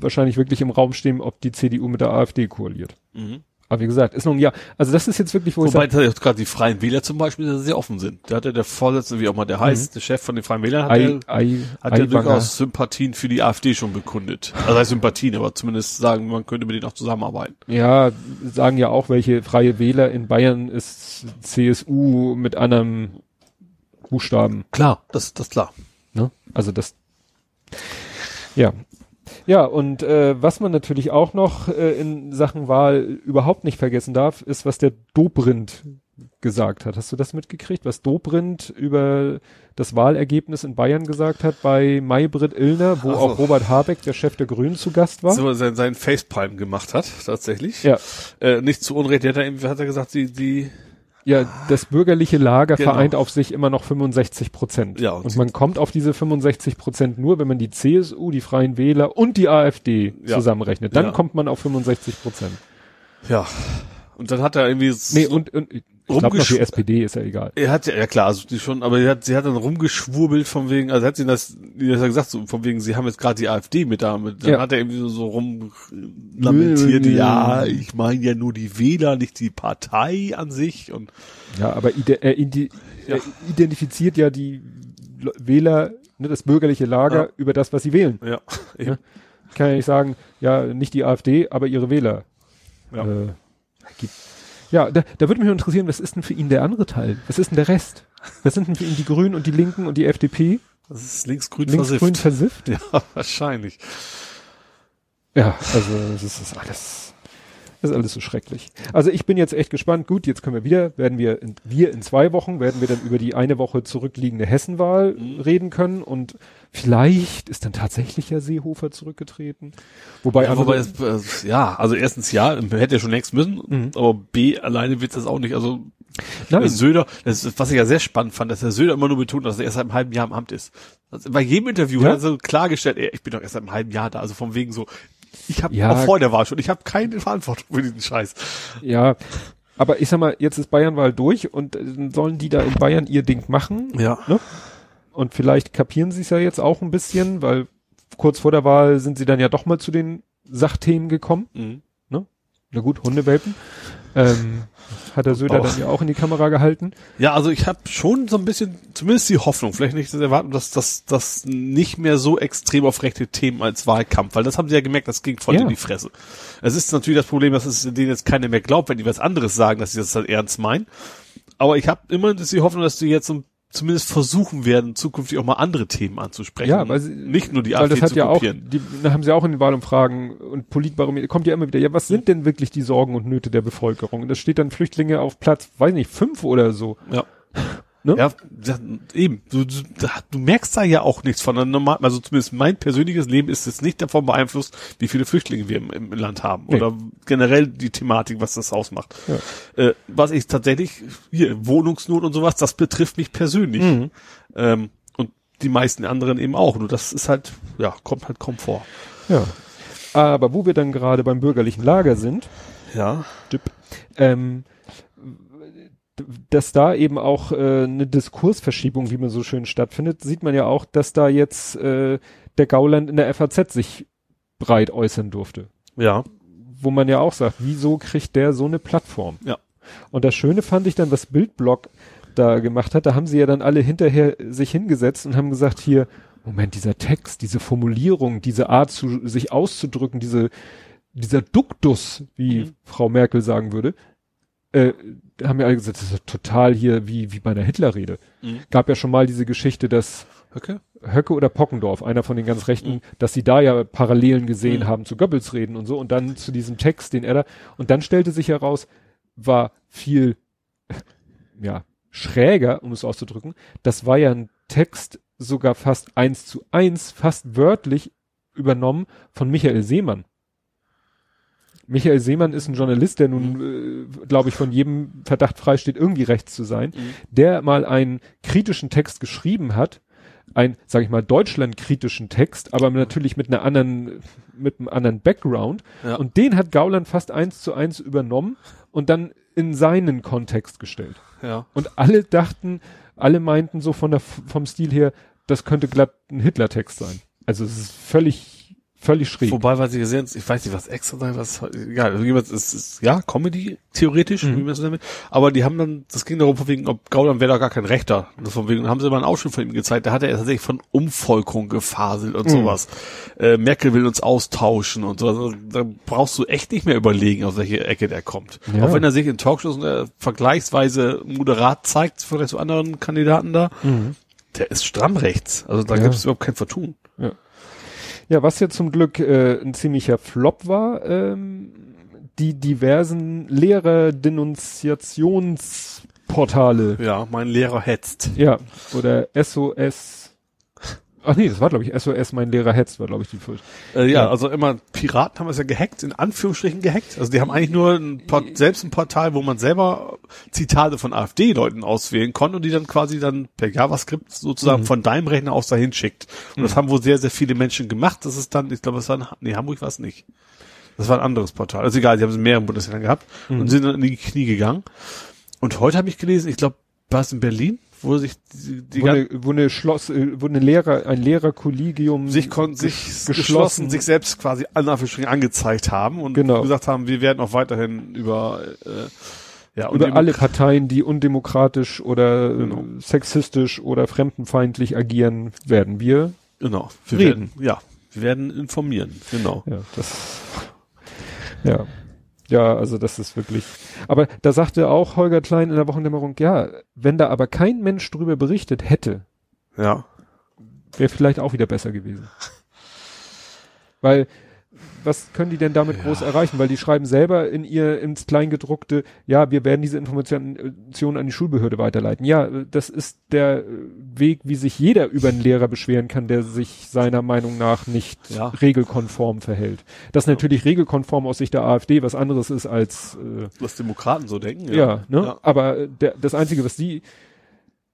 wahrscheinlich wirklich im Raum stehen, ob die CDU mit der AfD koaliert. Mhm. Aber wie gesagt, ist noch ein Jahr. Also das ist jetzt wirklich, wo Wobei ich sage, gerade die Freien Wähler zum Beispiel sehr offen sind. Da hat ja der Vorsitzende, wie auch mal der heißt, der Chef von den Freien Wählern, hat, Ei, ja, Ei, hat ja Aiwanger. durchaus Sympathien für die AfD schon bekundet. Also heißt Sympathien, aber zumindest sagen, man könnte mit denen auch zusammenarbeiten. Ja, sagen ja auch, welche freie Wähler in Bayern ist CSU mit anderem Buchstaben. Klar, das, das klar. Ne? Also das. Ja. Ja, und äh, was man natürlich auch noch äh, in Sachen Wahl überhaupt nicht vergessen darf, ist, was der Dobrindt gesagt hat. Hast du das mitgekriegt, was Dobrindt über das Wahlergebnis in Bayern gesagt hat bei Maybrit Illner, wo Ach so. auch Robert Habeck, der Chef der Grünen, zu Gast war? So sein, sein Facepalm gemacht hat, tatsächlich. Ja. Äh, nicht zu Unrecht, der hat, er, irgendwie- hat er gesagt, sie, die, Ja, das bürgerliche Lager Genau. vereint auf sich immer noch 65 Prozent. Ja, und, und- man kommt auf diese 65 Prozent nur, wenn man die CSU, die Freien Wähler und die AfD Ja. zusammenrechnet. Dann Ja. kommt man auf 65 Prozent. ja. Und dann hat er irgendwie, Nee, und, und ich glaube die SPD ist ja egal. Er hat ja, ja klar, also die schon, aber sie hat, sie hat dann rumgeschwurbelt von wegen, also hat sie das, wie hat er gesagt, so von wegen, sie haben jetzt gerade die AfD mit da, mit, dann Ja. hat er irgendwie so, so rum lamentiert, Nö, ja, ich meine ja nur die Wähler, nicht die Partei an sich und Ja, aber ide er, ide Ja. er identifiziert ja die Wähler, ne, das bürgerliche Lager Ja. über das, was sie wählen. ja, eben, Ich kann ja nicht sagen, ja, nicht die AfD, aber ihre Wähler. ja. Äh, gibt. Ja, da, da würde mich interessieren, was ist denn für ihn der andere Teil? Was ist denn der Rest? Was sind denn für ihn die Grünen und die Linken und die FDP? das ist linksgrün Linksgrün versifft. versifft? Ja, wahrscheinlich. Ja, also das ist, das ist alles, das ist alles so schrecklich. Also ich bin jetzt echt gespannt. Gut, jetzt können wir wieder, werden wir in, wir in zwei Wochen werden wir dann über die eine Woche zurückliegende Hessenwahl Mhm. reden können und vielleicht ist dann tatsächlich ja Seehofer zurückgetreten. Wobei, Ja, wobei es, äh, ja, also erstens ja, hätte er schon längst müssen, Mhm. aber B, alleine wird das auch nicht, also Nein. Der Söder, das ist, was ich ja sehr spannend fand, dass der Söder immer nur betont, dass er erst seit einem halben Jahr im Amt ist. Also bei jedem Interview Ja? hat er so klargestellt, ey, ich bin doch erst seit einem halben Jahr da, also von wegen so, ich habe Ja. auch vor der Wahl schon, ich habe keine Verantwortung für diesen Scheiß. Ja, aber ich sag mal, jetzt ist Bayernwahl durch und äh, sollen die da in Bayern ihr Ding machen. Ja. Ne? Und vielleicht kapieren sie es ja jetzt auch ein bisschen, weil kurz vor der Wahl sind sie dann ja doch mal zu den Sachthemen gekommen. Mhm. Na gut, Hundewelpen. Ähm, hat der Söder Bauch. dann ja auch in die Kamera gehalten. Ja, also ich habe schon so ein bisschen, zumindest die Hoffnung, vielleicht nicht das Erwarten, dass das das nicht mehr so extrem auf rechte Themen als Wahlkampf, weil das haben sie ja gemerkt, das ging voll Ja. in die Fresse. Es ist natürlich das Problem, dass es denen jetzt keiner mehr glaubt, wenn die was anderes sagen, dass sie das dann ernst meinen. Aber ich habe immer die Hoffnung, dass die jetzt so zumindest versuchen werden, zukünftig auch mal andere Themen anzusprechen. Ja, weil sie- nicht nur die Weil AfD das hat zu ja auch, die da haben sie auch in den Wahlumfragen und Politbarometer, kommt ja immer wieder, ja, was sind denn wirklich die Sorgen und Nöte der Bevölkerung? Und da steht dann Flüchtlinge auf Platz, weiß nicht, fünf oder so. Ja. Ne? Ja, eben. Du, du, merkst da ja auch nichts von. normalen- Also zumindest mein persönliches Leben ist jetzt nicht davon beeinflusst, wie viele Flüchtlinge wir im, im Land haben. Nee. Oder generell die Thematik, was das ausmacht. Ja. Äh, was ich tatsächlich, hier, Wohnungsnot und sowas, das betrifft mich persönlich. Mhm. Ähm, und die meisten anderen eben auch. Nur das ist halt, ja, kommt halt kaum vor. Ja. Aber wo wir dann gerade beim bürgerlichen Lager sind, Ja. Dip, ähm, dass da eben auch äh, eine Diskursverschiebung, wie man so schön stattfindet, sieht man ja auch, dass da jetzt äh, der Gauland in der FAZ sich breit äußern durfte. Ja. Wo man ja auch sagt, wieso kriegt der so eine Plattform? Ja. Und das Schöne fand ich dann, was Bildblog da gemacht hat, da haben sie ja dann alle hinterher sich hingesetzt und haben gesagt, hier, Moment, dieser Text, diese Formulierung, diese Art zu, sich auszudrücken, diese, dieser Duktus, wie Mhm. Frau Merkel sagen würde, äh, haben ja alle gesagt, das ist total hier wie, wie bei einer Hitlerrede. Mhm. Gab ja schon mal diese Geschichte, dass Okay. Höcke oder Pockendorf, einer von den ganz Rechten, dass sie da ja Parallelen gesehen Mhm. haben zu Goebbels reden und so und dann zu diesem Text, den er da, und dann stellte sich heraus, war viel, ja, schräger, um es auszudrücken. Das war ja ein Text sogar fast eins zu eins, fast wörtlich übernommen von Michael Seemann. Michael Seemann ist ein Journalist, der nun, äh, glaube ich, von jedem Verdacht frei steht, irgendwie rechts zu sein, Mhm. der mal einen kritischen Text geschrieben hat, ein, sage ich mal, deutschlandkritischen Text, aber natürlich mit einer anderen, mit einem anderen Background. Ja. Und den hat Gauland fast eins zu eins übernommen und dann in seinen Kontext gestellt. Ja. Und alle dachten, alle meinten so von der, vom Stil her, das könnte glatt ein Hitler-Text sein. Also es ist völlig, völlig schräg. Wobei, was ich gesehen habe, ich weiß nicht, was extra sein, was, egal, also ist, ist, ja, Comedy, theoretisch, Mhm. wie man es nennt. Aber die haben dann, das ging darum, von wegen, ob Gauland wäre da gar kein Rechter. Das von wegen, haben sie mal einen Ausschnitt von ihm gezeigt, da hat er tatsächlich von Umvolkung gefaselt und Mhm. sowas. Äh, Merkel will uns austauschen und so. Also, da brauchst du echt nicht mehr überlegen, aus welche Ecke der kommt. Ja. Auch wenn er sich in Talkshows äh, vergleichsweise moderat zeigt, vielleicht zu anderen Kandidaten da, Mhm. der ist stramm rechts. Also da Ja. gibt es überhaupt kein Vertun. Ja, was jetzt zum Glück äh, ein ziemlicher Flop war, ähm, die diversen Lehrer-Denunziationsportale. Ja, mein Lehrer hetzt. Ja, oder SOS. Ach nee, das war glaube ich SOS, mein Lehrer hetzt, war glaube ich die Furcht. Äh, ja, Ja. also immer Piraten haben es ja gehackt, in Anführungsstrichen gehackt. Also die haben eigentlich nur ein Port selbst ein Portal, wo man selber Zitate von AfD-Leuten auswählen konnte und die dann quasi dann per JavaScript sozusagen von deinem Rechner aus dahin schickt. Und das haben wohl sehr, sehr viele Menschen gemacht. Das ist dann, ich glaube, das war in, nee, Hamburg war es nicht. Das war ein anderes Portal. Also egal, die haben es in mehreren Bundesländern gehabt und sind dann in die Knie gegangen. Und heute habe ich gelesen, ich glaube, war es in Berlin, wo sich die, die wo, eine, wo eine Schloss, äh, wo eine Lehrer, ein Lehrerkollegium sich konnten sich geschlossen. geschlossen, sich selbst quasi angezeigt haben und Genau. gesagt haben, wir werden auch weiterhin über äh, ja, über alle Parteien, die undemokratisch oder äh, Genau. sexistisch oder fremdenfeindlich agieren, werden wir. genau, wir reden. werden ja, wir werden informieren, genau. Ja, das. Ja. Ja, also das ist wirklich. Aber da sagte auch Holger Klein in der Wochendämmerung, ja, wenn da aber kein Mensch drüber berichtet hätte, Ja. wäre vielleicht auch wieder besser gewesen. Weil, was können die denn damit groß erreichen? Weil die schreiben selber in ihr, ins Kleingedruckte, ja, wir werden diese Informationen an die Schulbehörde weiterleiten. Ja, das ist der Weg, wie sich jeder über einen Lehrer beschweren kann, der sich seiner Meinung nach nicht Ja. regelkonform verhält. Das natürlich regelkonform aus Sicht der AfD was anderes ist als, äh, Was Demokraten so denken. ja, ne? Ja. Aber äh, der, das Einzige, was die,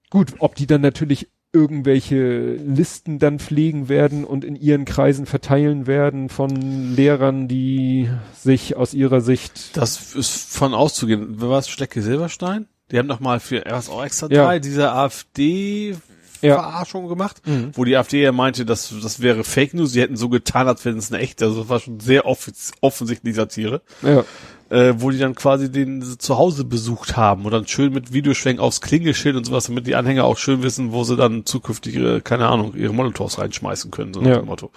gut, ob die dann natürlich irgendwelche Listen dann pflegen werden und in ihren Kreisen verteilen werden von Lehrern, die sich aus ihrer Sicht, Das ist von auszugehen. Wer war es? Stecke Silberstein? Die haben doch mal für erst auch extra Ja. drei, diese AfD Verarschung gemacht, Mhm. wo die AfD ja meinte, dass das wäre Fake News. Sie hätten so getan, als wenn es eine echte, also das war schon sehr off offensichtlich Satire, Ja. Äh, wo die dann quasi den zu Hause besucht haben und dann schön mit Videoschwenk aufs Klingelschild und sowas, damit die Anhänger auch schön wissen, wo sie dann zukünftig ihre, keine Ahnung, ihre Molotovs reinschmeißen können, so nach Ja. dem Motto.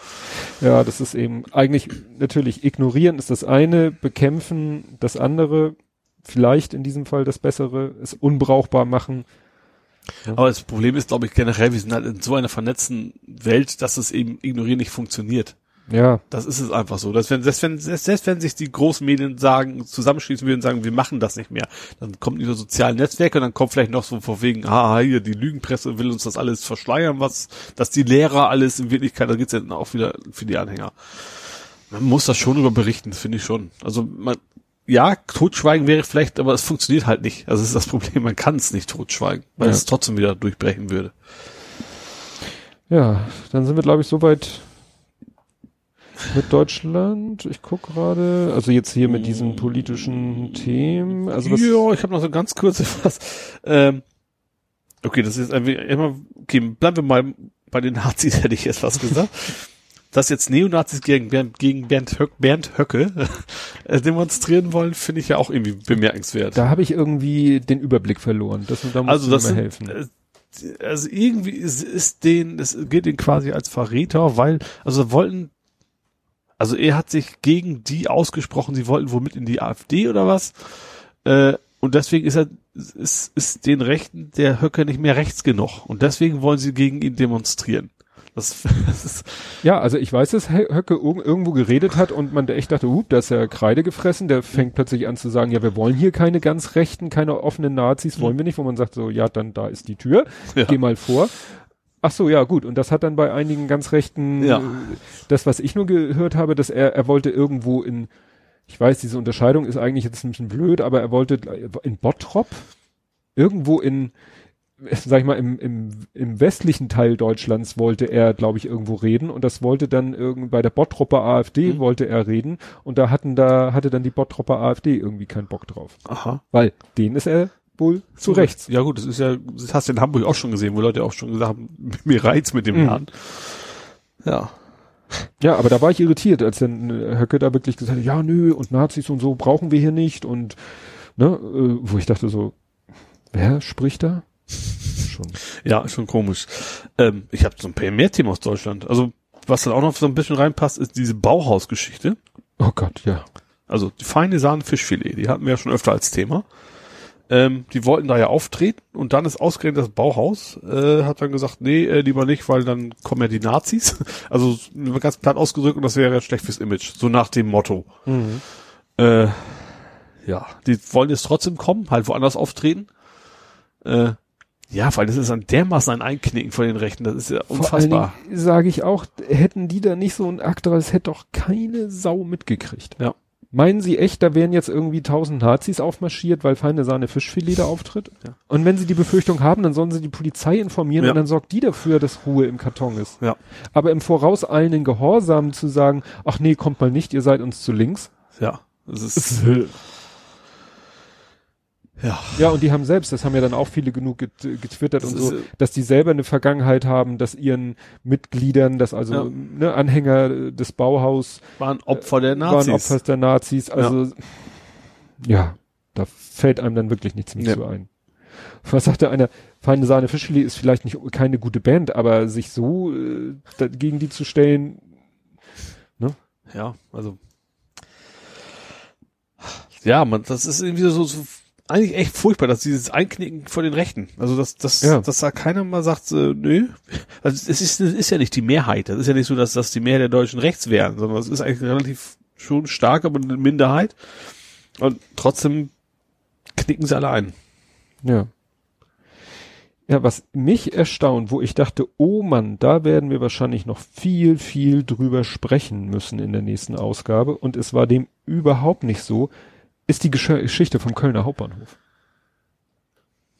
Ja, das ist eben eigentlich natürlich ignorieren ist das eine, bekämpfen das andere, vielleicht in diesem Fall das bessere, es unbrauchbar machen. Aber das Problem ist, glaube ich, generell, wir sind halt in so einer vernetzten Welt, dass es eben ignorieren nicht funktioniert. Ja, Das ist es einfach so. Dass wenn, selbst wenn, selbst wenn sich die großen Medien sagen, zusammenschließen würden und sagen, wir machen das nicht mehr, dann kommt diese sozialen Netzwerke und dann kommt vielleicht noch so vor wegen, ah, hier, die Lügenpresse will uns das alles verschleiern, was, dass die Lehrer alles in Wirklichkeit, da geht's ja dann auch wieder für die Anhänger. Man muss das schon über berichten, finde ich schon. Also man, ja, totschweigen wäre vielleicht, aber es funktioniert halt nicht. Also das ist das Problem, man kann es nicht totschweigen, weil Ja. es trotzdem wieder durchbrechen würde. ja, dann sind wir glaube ich soweit mit Deutschland. Ich guck gerade, also jetzt hier mit diesen politischen Themen, also was ja, ich habe noch so ganz kurz was. Ähm, okay, das ist einfach immer, okay, bleiben wir mal bei den Nazis, hätte ich jetzt was gesagt. Dass jetzt Neonazis gegen Bernd, gegen Bernd, Höck, Bernd Höcke äh, demonstrieren wollen, finde ich ja auch irgendwie bemerkenswert. da habe ich irgendwie den Überblick verloren. Das, da muss also das mir sind, helfen. äh, also irgendwie ist, ist den, es geht den quasi als Verräter, weil, also wollten, also er hat sich gegen die ausgesprochen, sie wollten womit in die AfD oder was, äh, und deswegen ist er, ist, ist den Rechten der Höcke nicht mehr rechts genug, und deswegen wollen sie gegen ihn demonstrieren. Das, das ist, Ja, also ich weiß, dass Hö- Höcke irg- irgendwo geredet hat und man echt dachte, hup, da ist ja Kreide gefressen. Der fängt plötzlich an zu sagen, ja, wir wollen hier keine ganz rechten, keine offenen Nazis, wollen wir nicht, wo man sagt so, ja, dann da ist die Tür, Ja. geh mal vor. Ach so, ja, gut. Und das hat dann bei einigen ganz rechten, Ja. äh, das, was ich nur gehört habe, dass er, er wollte irgendwo in, ich weiß, diese Unterscheidung ist eigentlich jetzt ein bisschen blöd, aber er wollte in Bottrop, irgendwo in, sag ich mal, im, im, im westlichen Teil Deutschlands wollte er, glaube ich, irgendwo reden und das wollte dann irgend bei der Bottropper AfD Mhm. wollte er reden und da hatten da, hatte dann die Bottropper AfD irgendwie keinen Bock drauf. aha. Weil denen ist er wohl zu rechts. Ja gut, das ist ja, das hast du in Hamburg auch schon gesehen, wo Leute auch schon gesagt haben, mir reizt mit dem Mhm. Laden. Ja. Ja, aber da war ich irritiert, als dann äh, Höcke da wirklich gesagt hat, ja, nö, und Nazis und so brauchen wir hier nicht und, ne, äh, wo ich dachte so, wer spricht da? Schon. Ja, schon komisch. Ähm, ich habe so ein paar mehr Themen aus Deutschland. Also, was dann auch noch so ein bisschen reinpasst, ist diese Bauhausgeschichte. Oh Gott, ja. Also, die feine Sahne Fischfilet, die hatten wir ja schon öfter als Thema. Ähm, die wollten da ja auftreten und dann ist ausgerechnet das Bauhaus, äh, hat dann gesagt, nee, äh, lieber nicht, weil dann kommen ja die Nazis. Also, ganz platt ausgedrückt und das wäre ja schlecht fürs Image. So nach dem Motto. Mhm. Äh, ja, die wollen jetzt trotzdem kommen, halt woanders auftreten. Äh, ja, weil das ist dann dermaßen ein Einknicken von den Rechten, das ist ja unfassbar. Sage ich auch, hätten die da nicht so ein Akt, das hätte doch keine Sau mitgekriegt. Ja. Meinen Sie echt, da wären jetzt irgendwie tausend Nazis aufmarschiert, weil feine Sahne Fischfilet da auftritt? Ja. Und wenn sie die Befürchtung haben, dann sollen sie die Polizei informieren Ja. und dann sorgt die dafür, dass Ruhe im Karton ist. Ja, Aber im vorauseilenden Gehorsam zu sagen, ach nee, kommt mal nicht, ihr seid uns zu links. ja, das ist, ja, Ja, und die haben selbst, das haben ja dann auch viele genug get getwittert Das und so, äh, dass die selber eine Vergangenheit haben, dass ihren Mitgliedern, dass also Ja. ne, Anhänger des Bauhaus waren Opfer der waren Nazis. Opfer der Nazis. Also ja. da fällt einem dann wirklich nichts mehr Ja. zu ein. Was sagte einer, Feine Sahne Fischli ist vielleicht nicht keine gute Band, aber sich so äh, dagegen die zu stellen, Ja, also, ja, man, das ist irgendwie so, so eigentlich echt furchtbar, dass dieses Einknicken vor den Rechten. Also dass, dass, Ja. dass da keiner mal sagt, äh, nö. Also es ist, es ist ja nicht die Mehrheit. Das ist ja nicht so, dass das die Mehrheit der Deutschen rechts wären, sondern es ist eigentlich relativ schon stark, aber eine Minderheit. Und trotzdem knicken sie alle ein. Ja. Ja, was mich erstaunt, wo ich dachte, oh Mann, da werden wir wahrscheinlich noch viel, viel drüber sprechen müssen in der nächsten Ausgabe. Und es war dem überhaupt nicht so, ist die Gesch Geschichte vom Kölner Hauptbahnhof.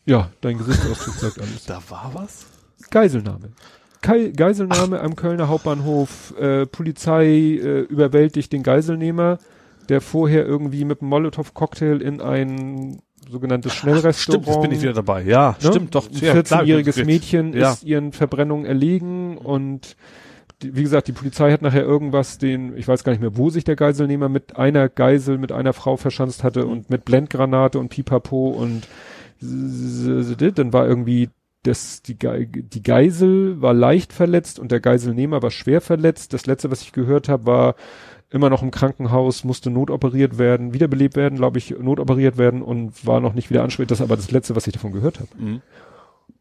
Ja, dein Gesichtsausdruck sagt alles. Da war was? Geiselnahme. Kei Geiselnahme am Kölner Hauptbahnhof. Äh, Polizei äh, überwältigt den Geiselnehmer, der vorher irgendwie mit einem Molotow-Cocktail in ein sogenanntes Schnellrestaurant. Stimmt, jetzt bin ich wieder dabei. Ja, Ne? stimmt, doch. Ein Ja, klar, 14-jähriges jetzt- Mädchen Ja. ist ihren Verbrennungen erlegen und wie gesagt, die Polizei hat nachher irgendwas den, ich weiß gar nicht mehr, wo sich der Geiselnehmer mit einer Geisel, mit einer Frau verschanzt hatte und mit Blendgranate und Pipapo und dann war irgendwie das, die, die Geisel war leicht verletzt und der Geiselnehmer war schwer verletzt. Das letzte, was ich gehört habe, war immer noch im Krankenhaus, musste notoperiert werden, wiederbelebt werden, glaube ich, notoperiert werden und war noch nicht wieder ansprechend. Das ist aber das letzte, was ich davon gehört habe. Mhm.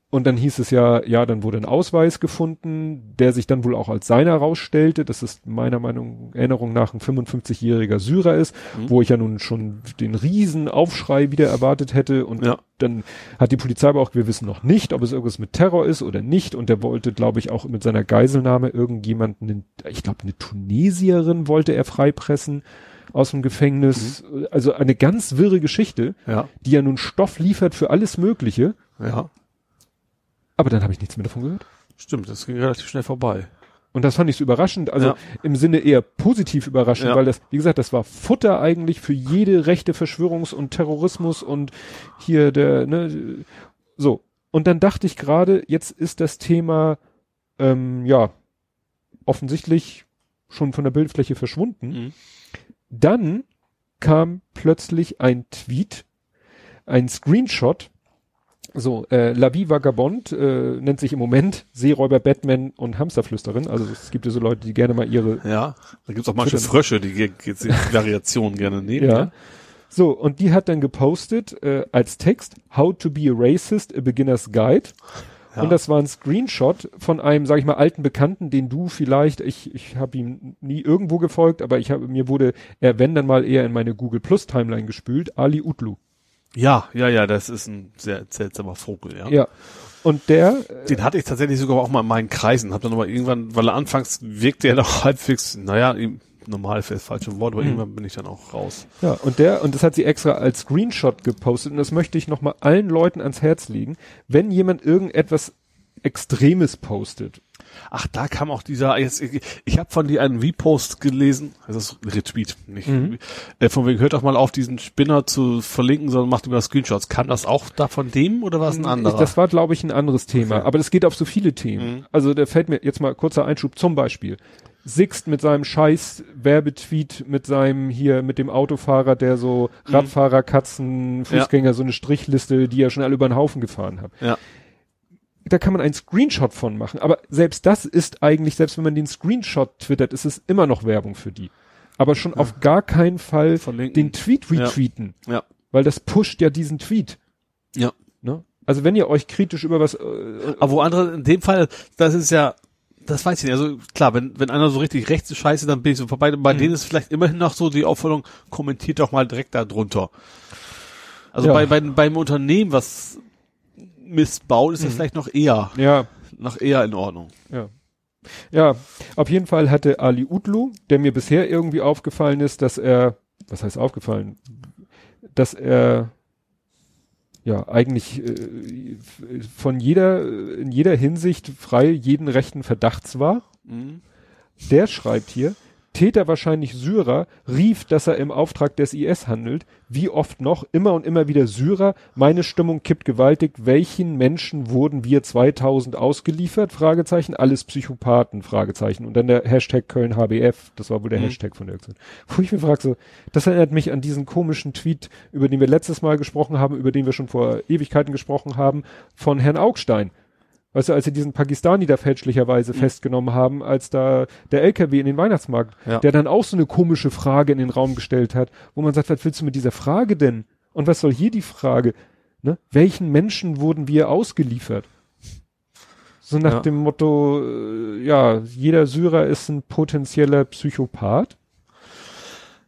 Und dann hieß es ja, ja, dann wurde ein Ausweis gefunden, der sich dann wohl auch als seiner rausstellte, dass es meiner Meinung, Erinnerung nach ein 55-jähriger Syrer ist, Mhm. wo ich ja nun schon den riesen Aufschrei wieder erwartet hätte. Und Ja. dann hat die Polizei aber auch, wir wissen noch nicht, ob es irgendwas mit Terror ist oder nicht. Und der wollte, glaube ich, auch mit seiner Geiselnahme irgendjemanden, ich glaube, eine Tunesierin wollte er freipressen aus dem Gefängnis. Mhm. Also eine ganz wirre Geschichte, Ja, die ja nun Stoff liefert für alles Mögliche. ja. Aber dann habe ich nichts mehr davon gehört. Stimmt, das ging relativ schnell vorbei. Und das fand ich so überraschend, also Ja. im Sinne eher positiv überraschend, Ja. weil das, wie gesagt, das war Futter eigentlich für jede rechte Verschwörungs- und Terrorismus und hier der, ne, so. Und dann dachte ich gerade, jetzt ist das Thema, ähm, ja, offensichtlich schon von der Bildfläche verschwunden. Mhm. Dann kam plötzlich ein Tweet, ein Screenshot. So, äh, La Vie Vagabond äh, nennt sich im Moment Seeräuber, Batman und Hamsterflüsterin. Also es gibt ja so Leute, die gerne mal ihre Ja, da gibt's auch manche Twitter. Frösche, die jetzt die Variationen gerne nehmen. Ja. So, und die hat dann gepostet äh, als Text How to be a racist, a beginner's guide. Ja. Und das war ein Screenshot von einem, sag ich mal, alten Bekannten, den du vielleicht, ich, ich habe ihm nie irgendwo gefolgt, aber ich habe mir wurde er wenn dann mal eher in meine Google Plus Timeline gespült, Ali Utlu. Ja, ja, ja, das ist ein sehr seltsamer Vogel, ja. Ja. Und der äh, Den hatte ich tatsächlich sogar auch mal in meinen Kreisen. Hab dann aber irgendwann, weil er anfangs wirkte er noch halbwegs, naja, normal ist das falsche Wort, aber Mhm. irgendwann bin ich dann auch raus. Ja, und der, und das hat sie extra als Screenshot gepostet und das möchte ich nochmal allen Leuten ans Herz legen. Wenn jemand irgendetwas Extremes postet, Ach, da kam auch dieser, jetzt, ich, ich habe von dir einen Repost gelesen, also das ist ein Retweet, nicht, Mhm. äh, von wegen, hört doch mal auf, diesen Spinner zu verlinken, sondern macht über Screenshots. Kam das auch da von dem oder war es ein anderer? Das war, glaube ich, ein anderes Thema. Okay. Aber das geht auf so viele Themen. Mhm. Also da fällt mir jetzt mal kurzer Einschub zum Beispiel. Sixt mit seinem scheiß Werbetweet mit seinem hier, mit dem Autofahrer, der so Radfahrer, Katzen, Fußgänger, so eine Strichliste, die er schon alle über den Haufen gefahren hat. ja, Da kann man einen Screenshot von machen. Aber selbst das ist eigentlich, selbst wenn man den Screenshot twittert, ist es immer noch Werbung für die. Aber schon auf gar keinen Fall Verlinken. den Tweet Ja. retweeten. ja, Weil das pusht ja diesen Tweet. ja. Ne? Also wenn ihr euch kritisch über was äh, Aber wo andere, in dem Fall, das ist ja, das weiß ich nicht. Also klar, wenn, wenn einer so richtig rechts ist, scheiße, dann bin ich so vorbei. Bei Mhm. denen ist vielleicht immerhin noch so die Aufforderung, kommentiert doch mal direkt da drunter. Also Ja. bei, bei, beim Unternehmen, was missbaut, ist das vielleicht noch eher, ja, noch eher in Ordnung. Ja. Ja, auf jeden Fall hatte Ali Utlu, der mir bisher irgendwie aufgefallen ist, dass er, was heißt aufgefallen, dass er ja eigentlich äh, von jeder, in jeder Hinsicht frei jeden rechten Verdachts war. Mhm. Der schreibt hier, Täter wahrscheinlich Syrer, rief, dass er im Auftrag des IS handelt. Wie oft noch? Immer und immer wieder Syrer. Meine Stimmung kippt gewaltig. Welchen Menschen wurden wir 2000 ausgeliefert? Fragezeichen. Alles Psychopathen? Fragezeichen. Und dann der Hashtag Köln HBF. Das war wohl der Mhm. Hashtag von Aktion. Wo ich mir frage so, das erinnert mich an diesen komischen Tweet, über den wir letztes Mal gesprochen haben, über den wir schon vor Ewigkeiten gesprochen haben, von Herrn Augstein. Weißt du, als sie diesen Pakistani da fälschlicherweise festgenommen haben, als da der LKW in den Weihnachtsmarkt, Ja. der dann auch so eine komische Frage in den Raum gestellt hat, wo man sagt, was willst du mit dieser Frage denn? Und was soll hier die Frage? Ne? Welchen Menschen wurden wir ausgeliefert? So nach Ja. dem Motto, äh, ja, jeder Syrer ist ein potenzieller Psychopath.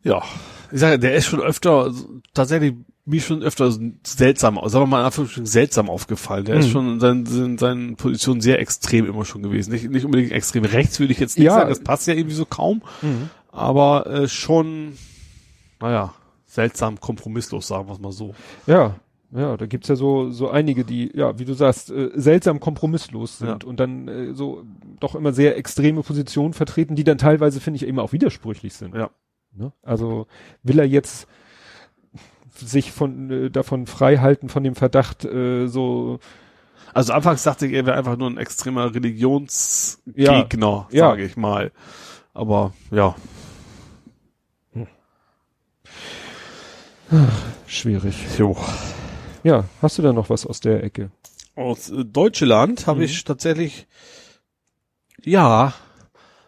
Ja, ich sage, der ist schon öfter, tatsächlich, mir schon öfter seltsam, sagen wir mal in Anführungsstrichen seltsam aufgefallen. Der ist Mhm. schon in seinen, in seinen Positionen sehr extrem immer schon gewesen. Nicht, nicht unbedingt extrem rechts, würde ich jetzt nicht Ja. sagen, das passt ja irgendwie so kaum, aber äh, schon, naja, seltsam kompromisslos, sagen wir es mal so. Ja, ja, da gibt's ja so, so einige, die, ja, wie du sagst, äh, seltsam kompromisslos sind Ja. und dann äh, so doch immer sehr extreme Positionen vertreten, die dann teilweise, finde ich, eben auch widersprüchlich sind. Ja. Ne? Also will er jetzt sich von äh, davon frei halten von dem Verdacht äh, so Also anfangs dachte ich, er wäre einfach nur ein extremer Religionsgegner, Ja. sage ich mal. Aber ja, schwierig. jo. Ja, hast du da noch was aus der Ecke? Aus äh, Deutschland habe Mhm. ich tatsächlich, ja,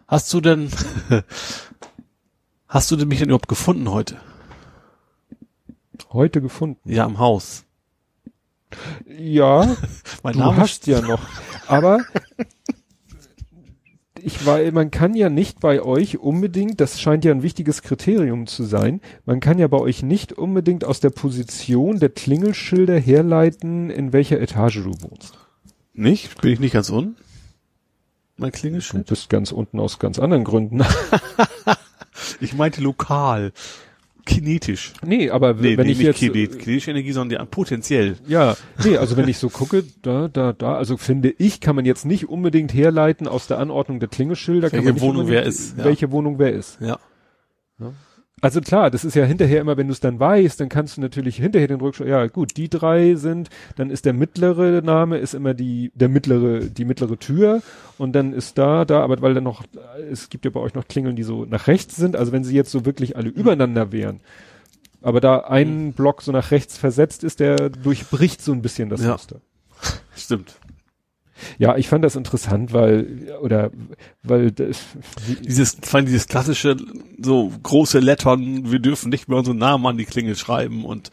hast du denn, hast du denn mich denn überhaupt gefunden heute? Heute gefunden. Ja, im Haus. Ja, Mein du Name hast ja noch. Aber ich war, man kann ja nicht bei euch unbedingt, das scheint ja ein wichtiges Kriterium zu sein, man kann ja bei euch nicht unbedingt aus der Position der Klingelschilder herleiten, in welcher Etage du wohnst. nicht? Bin ich nicht ganz unten? Mein Du Klingelschild? bist ganz unten aus ganz anderen Gründen. Ich meinte lokal. Kinetisch. nee, aber Nee, wenn nee, ich nicht jetzt, kinet- kinetische Energie, sondern die, potenziell. ja, nee, also wenn ich so gucke, da, da, da, also finde ich, kann man jetzt nicht unbedingt herleiten aus der Anordnung der Klingelschilder, Welche Wohnung wer ist, ja. welche Wohnung wer ist. Ja. Also klar, das ist ja hinterher immer, wenn du es dann weißt, dann kannst du natürlich hinterher den Rückschau, ja gut, die drei sind, dann ist der mittlere Name ist immer die, der mittlere, die mittlere Tür und dann ist da, da, aber weil dann noch, es gibt ja bei euch noch Klingeln, die so nach rechts sind, also wenn sie jetzt so wirklich alle übereinander wären, aber da ein Block so nach rechts versetzt ist, der durchbricht so ein bisschen das Ja. Muster. Stimmt. Ja, ich fand das interessant, weil, oder, weil, das, Dieses, allem dieses klassische, so große Lettern, wir dürfen nicht mehr unseren Namen an die Klingel schreiben und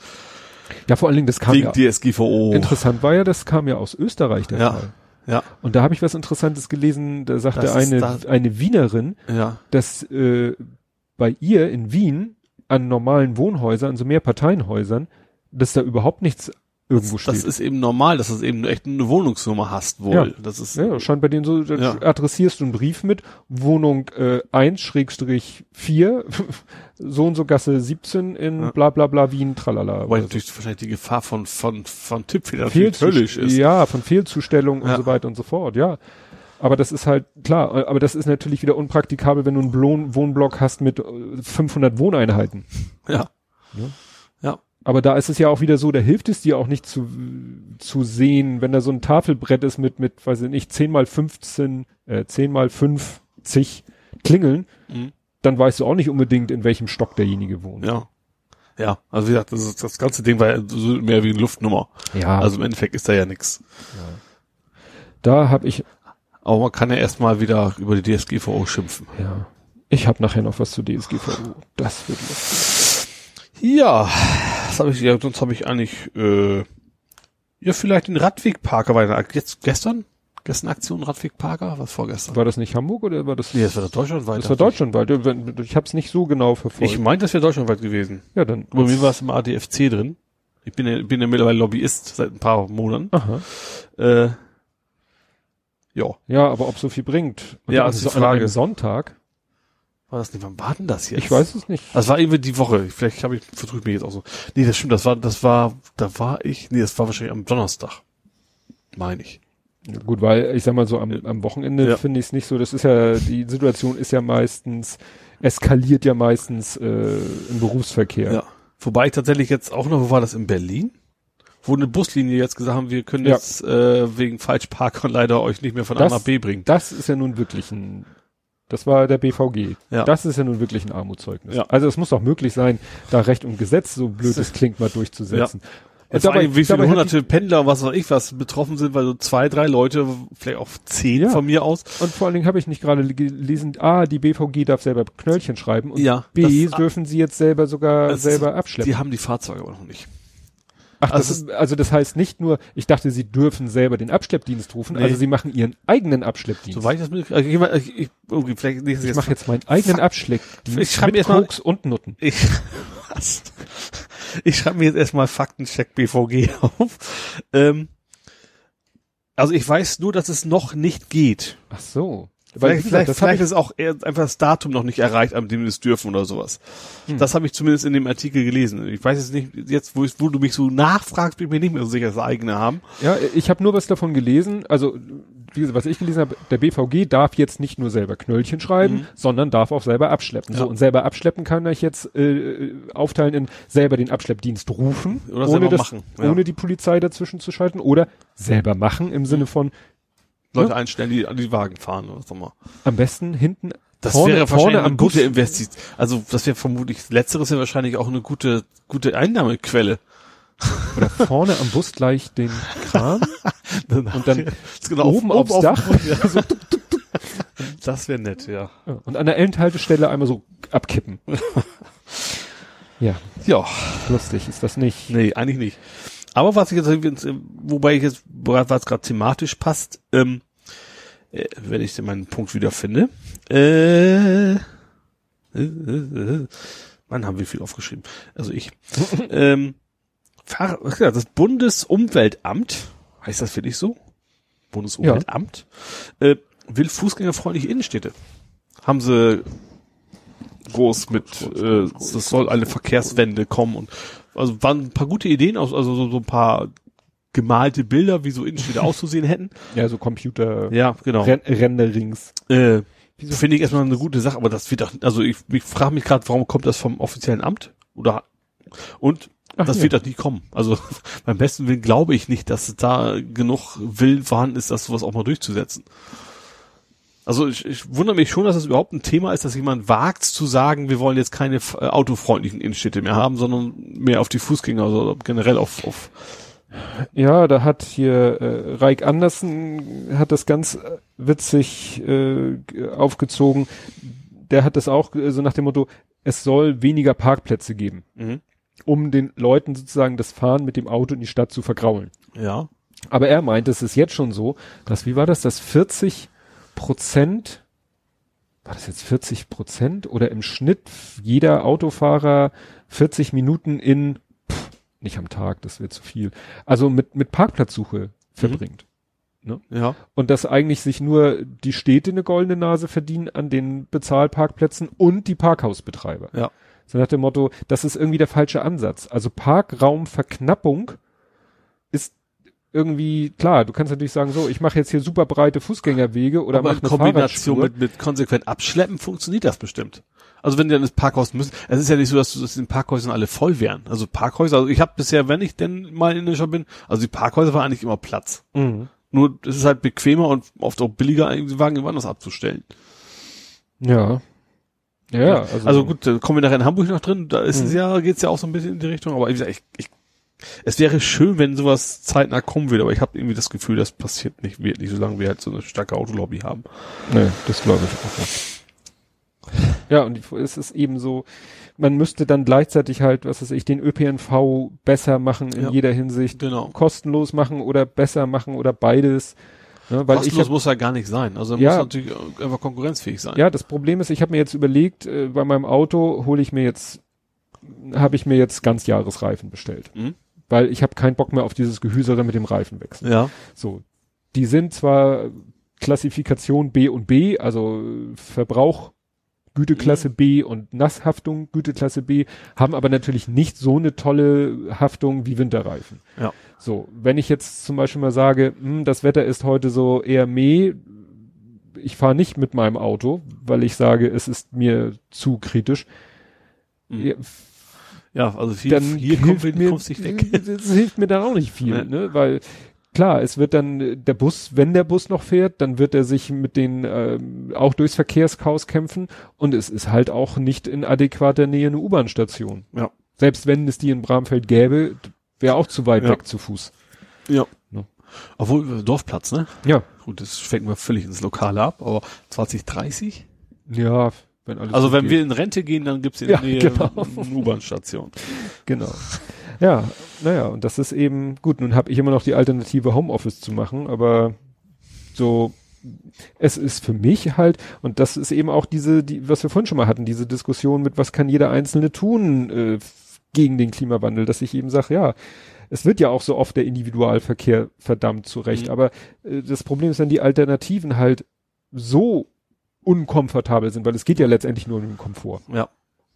ja vor allen Dingen, das kam wegen ja, DSGVO. interessant war ja, das kam ja aus Österreich der Ja. Fall. Ja, Und da habe ich was Interessantes gelesen, da sagte Das eine, da- eine Wienerin, ja. dass äh, bei ihr in Wien an normalen Wohnhäusern, so Mehrparteienhäusern, dass da überhaupt nichts irgendwo steht. Das ist eben normal, dass du eben echt eine Wohnungsnummer hast wohl. Ja. Das ist, ja, scheint bei denen so, Ja. adressierst du einen Brief mit, Wohnung äh, 1 Schrägstrich 4, so und so Gasse 17 in Ja. bla bla bla Wien, tralala. Wobei natürlich wahrscheinlich die Gefahr von, von, von Tippfehlern Fehlzus- höllisch ist. Ja, von Fehlzustellung und Ja. so weiter und so fort, ja. Aber das ist halt, klar, aber das ist natürlich wieder unpraktikabel, wenn du einen Blo- Wohnblock hast mit äh, 500 Wohneinheiten. Ja. Ja. Ja. Aber da ist es ja auch wieder so, da hilft es dir auch nicht zu, zu sehen, wenn da so ein Tafelbrett ist mit, mit, weiß ich nicht, 10 mal 15, äh, 10 mal 50 Klingeln, Mhm. dann weißt du auch nicht unbedingt, in welchem Stock derjenige wohnt. Ja. Ja, also wie gesagt, das, ist, das ganze Ding war ja so mehr wie eine Luftnummer. Ja, Also im Endeffekt ist da ja nix. da habe ich, Aber man kann ja erstmal wieder über die DSGVO schimpfen. ja, ich habe nachher noch was zu DSGVO. Das wird lustig. Ja, das habe ich, ja, sonst habe ich eigentlich, äh, ja, vielleicht den Radwegparker weiter. Jetzt gestern? Gestern Aktion Radwegparker? Was vorgestern? War das nicht Hamburg oder war das? Nee, das war doch deutschlandweit. das war deutschlandweit. Wenn- Ich habe es nicht so genau verfolgt. Ich meine, das wäre deutschlandweit gewesen. ja, dann. Bei mir war es im ADFC drin. Ich bin ja, bin ja mittlerweile Lobbyist seit ein paar Monaten. Aha. Äh, ja, Ja, aber ob so viel bringt. Und Ja, dann ist die Frage. Sonntag. War das nicht, wann war denn das jetzt? Ich weiß es nicht. Das war irgendwie die Woche. Vielleicht habe ich verdrückt mich jetzt auch so. Nee, das stimmt, das war, das war, da war ich, nee, das war wahrscheinlich am Donnerstag. Meine ich. Gut, weil ich sag mal so am, am Wochenende Ja. finde ich es nicht so. Das ist ja die Situation ist ja meistens eskaliert ja meistens äh, im Berufsverkehr. Ja. Wobei ich tatsächlich jetzt auch noch, wo war das in Berlin? Wo eine Buslinie jetzt gesagt haben, wir können Ja. jetzt äh, wegen Falschparkern leider euch nicht mehr von A Das- nach B bringen. Das ist ja nun wirklich ein. Das war der BVG. Ja. Das ist ja nun wirklich ein Armutszeugnis. Ja. Also es muss doch möglich sein, da Recht und Gesetz, so blöd es klingt, mal durchzusetzen. Jetzt dabei- dabei, wie viele hunderte Pendler, was weiß ich was, betroffen sind, weil so zwei, drei Leute, vielleicht auch zehn Ja. von mir aus. Und vor allen Dingen habe ich nicht gerade gelesen, A, die BVG darf selber Knöllchen schreiben und Ja, B, dürfen sie jetzt selber sogar selber abschleppen. Die haben die Fahrzeuge aber noch nicht. Ach, das also ist, also das heißt nicht nur, ich dachte, sie dürfen selber den Abschleppdienst rufen, Nee. also sie machen ihren eigenen Abschleppdienst. Soweit ich das mit, also ich, ich, ich, okay, vielleicht ich mache jetzt meinen eigenen. Abschleppdienst Ich schreib mit jetzt mal- Koks und Nutten. Ich, was? Ich schreibe mir jetzt erstmal Faktencheck BVG auf. Ähm, also ich weiß nur, dass es noch nicht geht. Ach so. Weil, Vielleicht, vielleicht, das vielleicht ich, ist auch eher einfach das Datum noch nicht erreicht, an dem wir es dürfen oder sowas. Hm. Das habe ich zumindest in dem Artikel gelesen. Ich weiß jetzt nicht, jetzt wo, ich, wo du mich so nachfragst, bin ich mir nicht mehr so sicher, dass wir eigene haben. ja, ich habe nur was davon gelesen, also wie gesagt, was ich gelesen habe, der BVG darf jetzt nicht nur selber Knöllchen schreiben, Mhm. sondern darf auch selber abschleppen. Ja. So, und selber abschleppen kann ich jetzt äh, aufteilen in selber den Abschleppdienst rufen, Oder ohne, selber das, machen, ja. ohne die Polizei dazwischen zu schalten, oder selber machen im Sinne von Leute Ja. einstellen, die an die Wagen fahren oder auch immer. am besten hinten Das vorne, wäre vorne wahrscheinlich am eine Bus. gute Investition. Also das wäre vermutlich, letzteres wäre wahrscheinlich auch eine gute, gute Einnahmequelle. oder vorne am Bus gleich den Kran und dann genau, oben aufs auf- Dach. Ja. das wäre nett, ja. Ja, Und an der Endhaltestelle einmal so abkippen. ja, Ja, lustig ist das nicht. nee, eigentlich nicht. Aber was ich jetzt, wobei ich jetzt, was gerade thematisch passt, ähm, äh, wenn ich meinen Punkt wieder finde, äh, äh, äh, äh, Mann, haben wir viel aufgeschrieben. Also ich. ähm, ja, das Bundesumweltamt, heißt das wirklich so? Bundesumweltamt, äh, will fußgängerfreundliche Innenstädte. Haben sie groß mit, äh, es soll eine Verkehrswende kommen und also waren ein paar gute Ideen, aus, also so, so ein paar gemalte Bilder, wie so Innenstädte auszusehen hätten. Ja, so Computer Ja, genau. Ren Renderings. Äh, finde ich erstmal eine gute Sache, aber das wird doch, also ich, ich frage mich gerade, warum kommt das vom offiziellen Amt? Oder und Ach das ja. wird doch nie kommen. Also beim besten Willen glaube ich nicht, dass da genug Willen vorhanden ist, das sowas auch mal durchzusetzen. Also ich, ich wundere mich schon, dass das überhaupt ein Thema ist, dass jemand wagt zu sagen, wir wollen jetzt keine äh, autofreundlichen Innenstädte mehr haben, sondern mehr auf die Fußgänger, also generell auf, auf Ja, da hat hier äh, Reik Andersen hat das ganz äh, witzig äh, aufgezogen. Der hat das auch äh, so nach dem Motto, es soll weniger Parkplätze geben, mhm. um den Leuten sozusagen das Fahren mit dem Auto in die Stadt zu vergraulen. ja. Aber er meint, es ist jetzt schon so, dass, wie war das, dass 40 Prozent, war das jetzt 40 Prozent oder im Schnitt jeder Autofahrer 40 Minuten in, nicht am Tag, das wird zu viel, also mit, mit Parkplatzsuche verbringt. Ja. Und dass eigentlich sich nur die Städte eine goldene Nase verdienen an den Bezahlparkplätzen und die Parkhausbetreiber. Ja. So nach dem Motto, das ist irgendwie der falsche Ansatz. Also Parkraumverknappung ist irgendwie, klar, du kannst natürlich sagen, so, ich mache jetzt hier super breite Fußgängerwege oder aber mache in eine Kombination Fahrradspur. mit, mit konsequent abschleppen funktioniert das bestimmt. Also wenn die dann ins Parkhaus müssen, es ist ja nicht so, dass, du, dass die Parkhäusern alle voll wären. Also Parkhäuser, also ich habe bisher, wenn ich denn mal in der Stadt bin, also die Parkhäuser waren eigentlich immer Platz. Mhm. Nur es ist halt bequemer und oft auch billiger, die Wagen woanders abzustellen. Ja. Ja, also, Also gut, da kommen wir nachher in Hamburg noch drin, da ist es Mhm. ja, geht's ja auch so ein bisschen in die Richtung, aber wie gesagt, ich, ich es wäre schön, wenn sowas zeitnah kommen würde, aber ich habe irgendwie das Gefühl, das passiert nicht wirklich, solange wir halt so eine starke Autolobby haben. Nee, das glaube ich auch nicht. Ja, und es ist eben so, man müsste dann gleichzeitig halt, was weiß ich, den ÖPNV besser machen in Ja. jeder Hinsicht, Genau. kostenlos machen oder besser machen oder beides. Ne, weil ich Kostenlos hab, muss ja gar nicht sein. Also er Ja. muss natürlich einfach konkurrenzfähig sein. ja, das Problem ist, ich habe mir jetzt überlegt, äh, bei meinem Auto hole ich mir jetzt, habe ich mir jetzt Ganzjahresreifen bestellt. Mhm. Weil ich habe keinen Bock mehr auf dieses Gehüse mit dem Reifen wechseln. Ja. So, die sind zwar Klassifikation B und B, also Verbrauch Güteklasse B und Nasshaftung Güteklasse B, haben aber natürlich nicht so eine tolle Haftung wie Winterreifen. Ja. So, wenn ich jetzt zum Beispiel mal sage, hm, das Wetter ist heute so eher meh, ich fahre nicht mit meinem Auto, weil ich sage, es ist mir zu kritisch. Mhm. Ja, Ja, also hier, dann hier hilft kommt, mir, kommst nicht weg. Das hilft mir dann auch nicht viel, Nee. ne? Weil klar, es wird dann äh, der Bus, wenn der Bus noch fährt, dann wird er sich mit den ähm, auch durchs Verkehrschaos kämpfen und es ist halt auch nicht in adäquater Nähe eine U-Bahn-Station. Ja. Selbst wenn es die in Bramfeld gäbe, wäre auch zu weit Ja. weg zu Fuß. Ja. Ne? Obwohl, äh, Dorfplatz, ne? Ja. Gut, das fängt mal völlig ins Lokale ab, aber 2030? Ja, wenn Also wenn geht. wir in Rente gehen, dann gibt's in Ja, der Nähe genau. eine U-Bahn-Station. Genau. Ja, naja, und das ist eben, gut, nun habe ich immer noch die Alternative Homeoffice zu machen, aber so, es ist für mich halt, und das ist eben auch diese, die, was wir vorhin schon mal hatten, diese Diskussion mit, was kann jeder Einzelne tun äh, gegen den Klimawandel, dass ich eben sage, ja, es wird ja auch so oft der Individualverkehr verdammt zurecht, Mhm. aber äh, das Problem ist, wenn die Alternativen halt so unkomfortabel sind, weil es geht ja letztendlich nur um den Komfort. Ja.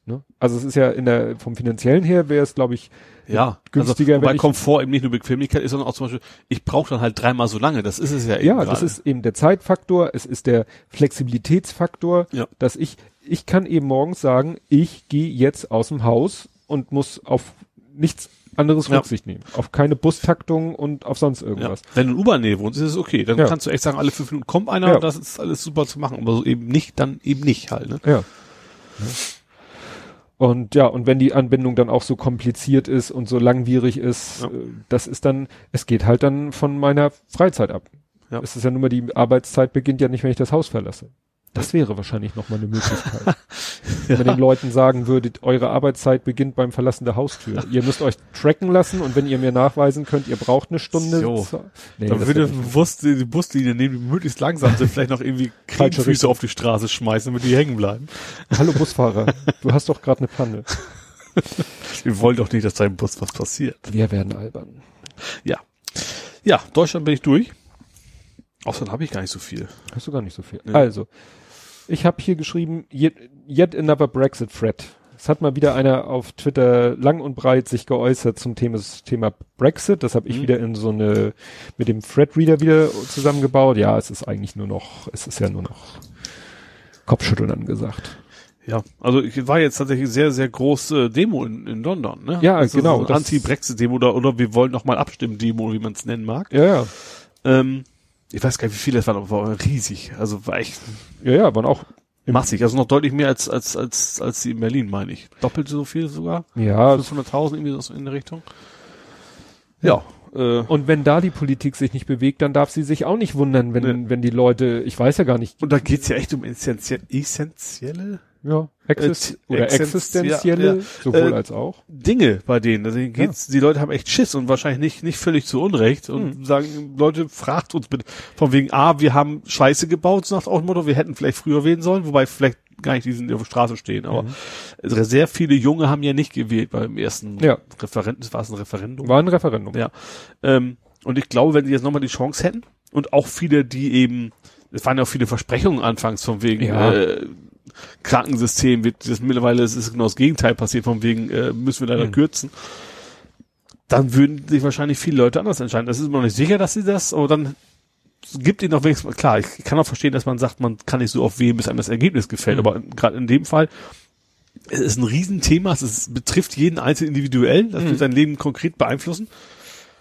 Ne? Also es ist ja in der vom finanziellen her wäre es, glaube ich, Ja, günstiger, also, wobei wenn ich- Komfort eben nicht nur Bequemlichkeit ist, sondern auch zum Beispiel, ich brauche dann halt dreimal so lange. Das ist es ja eben ja, gerade. das ist eben der Zeitfaktor, es ist der Flexibilitätsfaktor, Ja. dass ich ich kann eben morgens sagen, ich gehe jetzt aus dem Haus und muss auf nichts anderes Ja. Rücksicht nehmen, auf keine Bustaktung und auf sonst ja. irgendwas. Wenn du in U-Bahn-Nähe wohnst, ist es okay. Dann Ja. kannst du echt sagen, alle fünf Minuten kommt einer Ja. und das ist alles super zu machen. Aber so eben nicht, dann eben nicht halt. Ne? Ja. Und ja, und wenn die Anbindung dann auch so kompliziert ist und so langwierig ist, Ja. äh, das ist dann, es geht halt dann von meiner Freizeit ab. Ja. Es ist ja nun mal, die Arbeitszeit beginnt ja nicht, wenn ich das Haus verlasse. Das wäre wahrscheinlich nochmal eine Möglichkeit. Wenn man den Leuten sagen würdet, eure Arbeitszeit beginnt beim Verlassen der Haustür. Ihr müsst euch tracken lassen und wenn ihr mir nachweisen könnt, ihr braucht eine Stunde. So. Nee, Dann würde bewusst die, Buslinie nehmen, die möglichst langsam sind, vielleicht noch irgendwie Füße auf die Straße schmeißen, damit die hängen bleiben. Hallo Busfahrer, du hast doch gerade eine Panne. Wir wollen doch nicht, dass deinem Bus was passiert. Wir werden albern. Ja. Ja, Deutschland bin ich durch. Außerdem habe ich gar nicht so viel. Hast du gar nicht so viel. Nee. Also, ich habe hier geschrieben, yet, yet another Brexit threat. Es hat mal wieder einer auf Twitter lang und breit sich geäußert zum Thema, Thema Brexit. Das habe ich Mhm. wieder in so eine, mit dem Thread-Reader wieder zusammengebaut. Ja, es ist eigentlich nur noch, es ist ja nur noch Kopfschütteln angesagt. Ja, also ich war jetzt tatsächlich sehr, sehr große Demo in, in London, ne? Ja, ist genau, So Anti-Brexit-Demo oder, oder wir wollen noch mal abstimmen Demo, wie man es nennen mag. Ja, ja. Ähm, ich weiß gar nicht, wie viele es waren, aber war riesig. Also war echt Ja, ja, waren auch, massig. Also noch deutlich mehr als, als, als, als die in Berlin, meine ich. Doppelt so viel sogar. ja. 500.000 irgendwie so in der Richtung. Ja. Äh, Und wenn da die Politik sich nicht bewegt, dann darf sie sich auch nicht wundern, wenn, Nee. wenn die Leute, ich weiß ja gar nicht, und da geht's ja echt um essentie essentielle ja, exist Äh, oder exist- existenzielle, ja, ja. sowohl Äh, als auch. Dinge bei denen. Also geht's, die Leute haben echt Schiss und wahrscheinlich nicht, nicht völlig zu Unrecht und Hm. sagen, Leute, fragt uns bitte. Von wegen, ah, wir haben Scheiße gebaut, nach dem Motto, wir hätten vielleicht früher wählen sollen, wobei vielleicht gar nicht die sind, die auf der Straße stehen, aber Mhm. sehr viele Junge haben ja nicht gewählt beim ersten Ja. Referendum, war es ein Referendum. War ein Referendum. Ja. Ähm, und ich glaube, wenn sie jetzt nochmal die Chance hätten und auch viele, die eben, es waren ja auch viele Versprechungen anfangs von wegen Ja. äh, Krankensystem, wird das mittlerweile ist genau das Gegenteil passiert, von wegen äh, müssen wir leider Mhm. kürzen. Dann würden sich wahrscheinlich viele Leute anders entscheiden. Das ist mir noch nicht sicher, dass sie das, aber dann gibt ihnen auch wenigstens, klar, ich kann auch verstehen, dass man sagt, man kann nicht so oft wählen, bis einem das Ergebnis gefällt, Mhm. aber gerade in dem Fall, es ist ein Riesenthema, es ist, betrifft jeden Einzelnen individuell, das Mhm. wird sein Leben konkret beeinflussen.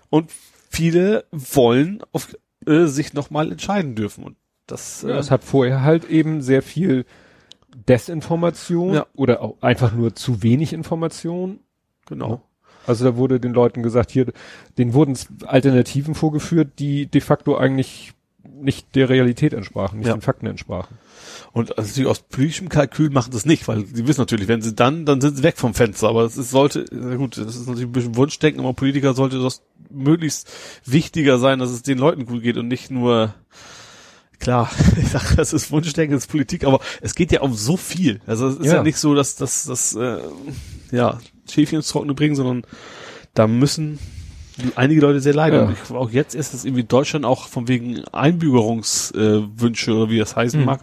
Und viele wollen auf, äh, sich nochmal entscheiden dürfen. Und das, Ja, äh, es hat vorher halt eben sehr viel Desinformation Ja. oder auch einfach nur zu wenig Information. genau. Also da wurde den Leuten gesagt, hier, denen wurden Alternativen vorgeführt, die de facto eigentlich nicht der Realität entsprachen, nicht Ja. den Fakten entsprachen. Und also aus politischem Kalkül machen das nicht, weil sie wissen natürlich, wenn sie dann, dann sind sie weg vom Fenster. Aber es ist, sollte, na gut, das ist natürlich ein bisschen Wunschdenken, aber Politiker sollte das möglichst wichtiger sein, dass es den Leuten gut geht und nicht nur, klar, ich sag, das ist Wunschdenken, das ist Politik, aber es geht ja um so viel. Also es ist ja, Ja. nicht so, dass das, das, äh, ja, Schäfchen ins Trockene bringen, sondern da müssen einige Leute sehr leiden. Ja. Ich, auch jetzt ist es irgendwie Deutschland auch von wegen Einbürgerungswünsche äh, oder wie das heißen Mhm. mag.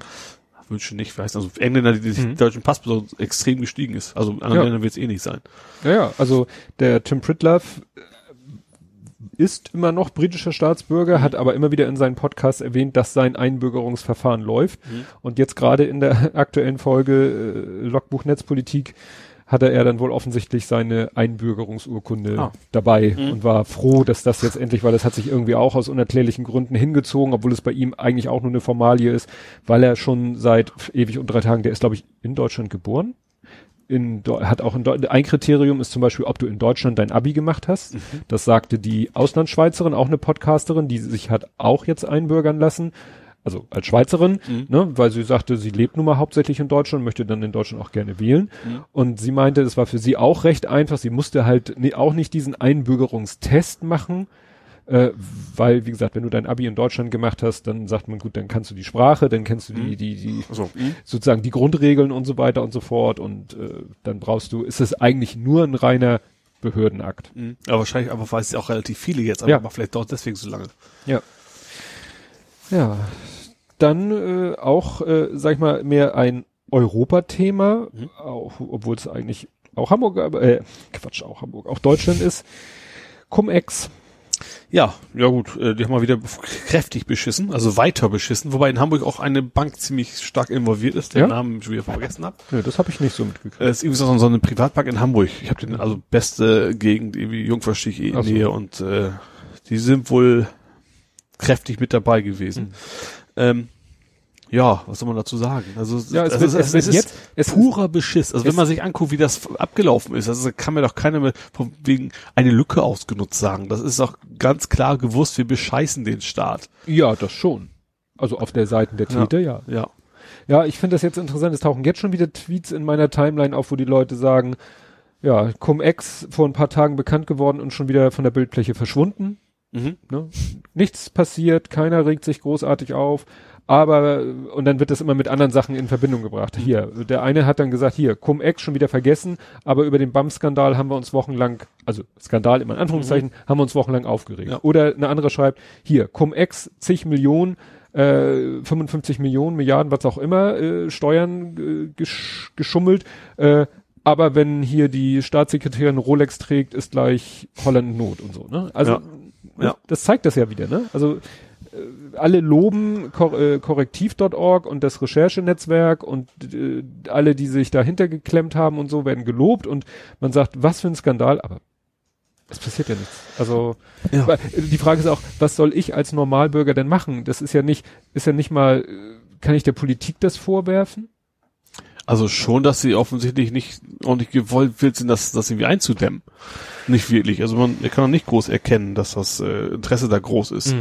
Wünsche nicht, wie heißt das? Also Engländer, die sich Mhm. deutschen Pass extrem gestiegen ist. Also in anderen Ja. Ländern wird es eh nicht sein. Ja, ja, also der Tim Pritlove ist immer noch britischer Staatsbürger, hat aber immer wieder in seinen Podcasts erwähnt, dass sein Einbürgerungsverfahren läuft. Mhm. Und jetzt gerade in der aktuellen Folge äh, Logbuch Netzpolitik hatte er dann wohl offensichtlich seine Einbürgerungsurkunde Ah. dabei Mhm. und war froh, dass das jetzt endlich, weil das hat sich irgendwie auch aus unerklärlichen Gründen hingezogen, obwohl es bei ihm eigentlich auch nur eine Formalie ist, weil er schon seit ewig und drei Tagen, der ist glaube ich in Deutschland geboren. In, hat auch in ein Kriterium ist zum Beispiel, ob du in Deutschland dein Abi gemacht hast. Mhm. Das sagte die Auslandsschweizerin, auch eine Podcasterin, die sich hat auch jetzt einbürgern lassen. Also als Schweizerin, Mhm. ne, weil sie sagte, sie lebt nun mal hauptsächlich in Deutschland, möchte dann in Deutschland auch gerne wählen. Mhm. Und sie meinte, es war für sie auch recht einfach. Sie musste halt auch nicht diesen Einbürgerungstest machen, äh, weil, wie gesagt, wenn du dein Abi in Deutschland gemacht hast, dann sagt man, gut, dann kannst du die Sprache, dann kennst du die, Mhm. die, die, Also, sozusagen die Grundregeln und so weiter und so fort. Und äh, dann brauchst du, ist es eigentlich nur ein reiner Behördenakt. mhm. aber wahrscheinlich aber weiß es auch relativ viele jetzt, aber Ja. vielleicht dauert deswegen so lange. Ja. Ja. Dann äh, auch, äh, sag ich mal, mehr ein Europathema, Mhm. auch, obwohl es eigentlich auch Hamburg, äh, Quatsch, auch Hamburg, auch Deutschland ist. Cum-Ex. Ja, ja gut, äh, die haben mal wieder kräftig beschissen, also weiter beschissen, wobei in Hamburg auch eine Bank ziemlich stark involviert ist, den Ja? Namen schon wieder vergessen habe. Nö, das habe ich nicht so mitgekriegt. Es ist irgendwie so, so eine Privatbank in Hamburg. Ich habe den also beste Gegend, irgendwie Jungfernstich Ach so. Nähe und äh, die sind wohl kräftig mit dabei gewesen. Hm. Ähm, ja, was soll man dazu sagen? Also, Ja, es also wird- es wird ist jetzt- es- purer Beschiss. Also wenn es- man sich anguckt, wie das abgelaufen ist, also kann mir doch keiner mehr von wegen eine Lücke ausgenutzt sagen. Das ist doch ganz klar gewusst, wir bescheißen den Staat. Ja, das schon. Also auf der Seite der Ja. Täter, ja. Ja. Ja, ich finde das jetzt interessant. Es tauchen jetzt schon wieder Tweets in meiner Timeline auf, wo die Leute sagen, ja, Cum-Ex vor ein paar Tagen bekannt geworden und schon wieder von der Bildfläche verschwunden. Mhm. Ne? Nichts passiert, keiner regt sich großartig auf, aber und dann wird das immer mit anderen Sachen in Verbindung gebracht. Hier, der eine hat dann gesagt, hier, Cum-Ex schon wieder vergessen, aber über den BAM-Skandal haben wir uns wochenlang, also Skandal immer in Anführungszeichen, haben wir uns wochenlang aufgeregt. Ja. Oder eine andere schreibt, hier, Cum-Ex, zig Millionen, äh, 55 Millionen, Milliarden, was auch immer, äh, Steuern äh, gesch geschummelt, äh, aber wenn hier die Staatssekretärin Rolex trägt, ist gleich Holland in Not und so, ne? Also, Ja. Ja. das zeigt das ja wieder, ne? Also, alle loben Kor äh, korrektiv.org und das Recherchenetzwerk und äh, alle, die sich dahinter geklemmt haben und so, werden gelobt und man sagt, was für ein Skandal, aber es passiert ja nichts. Also Ja. äh, die Frage ist auch, was soll ich als Normalbürger denn machen? Das ist ja nicht, ist ja nicht mal, äh, kann ich der Politik das vorwerfen? Also schon, dass sie offensichtlich nicht ordentlich gewollt wird sind, das, das irgendwie einzudämmen. Nicht wirklich. Also man kann auch nicht groß erkennen, dass das äh, Interesse da groß ist,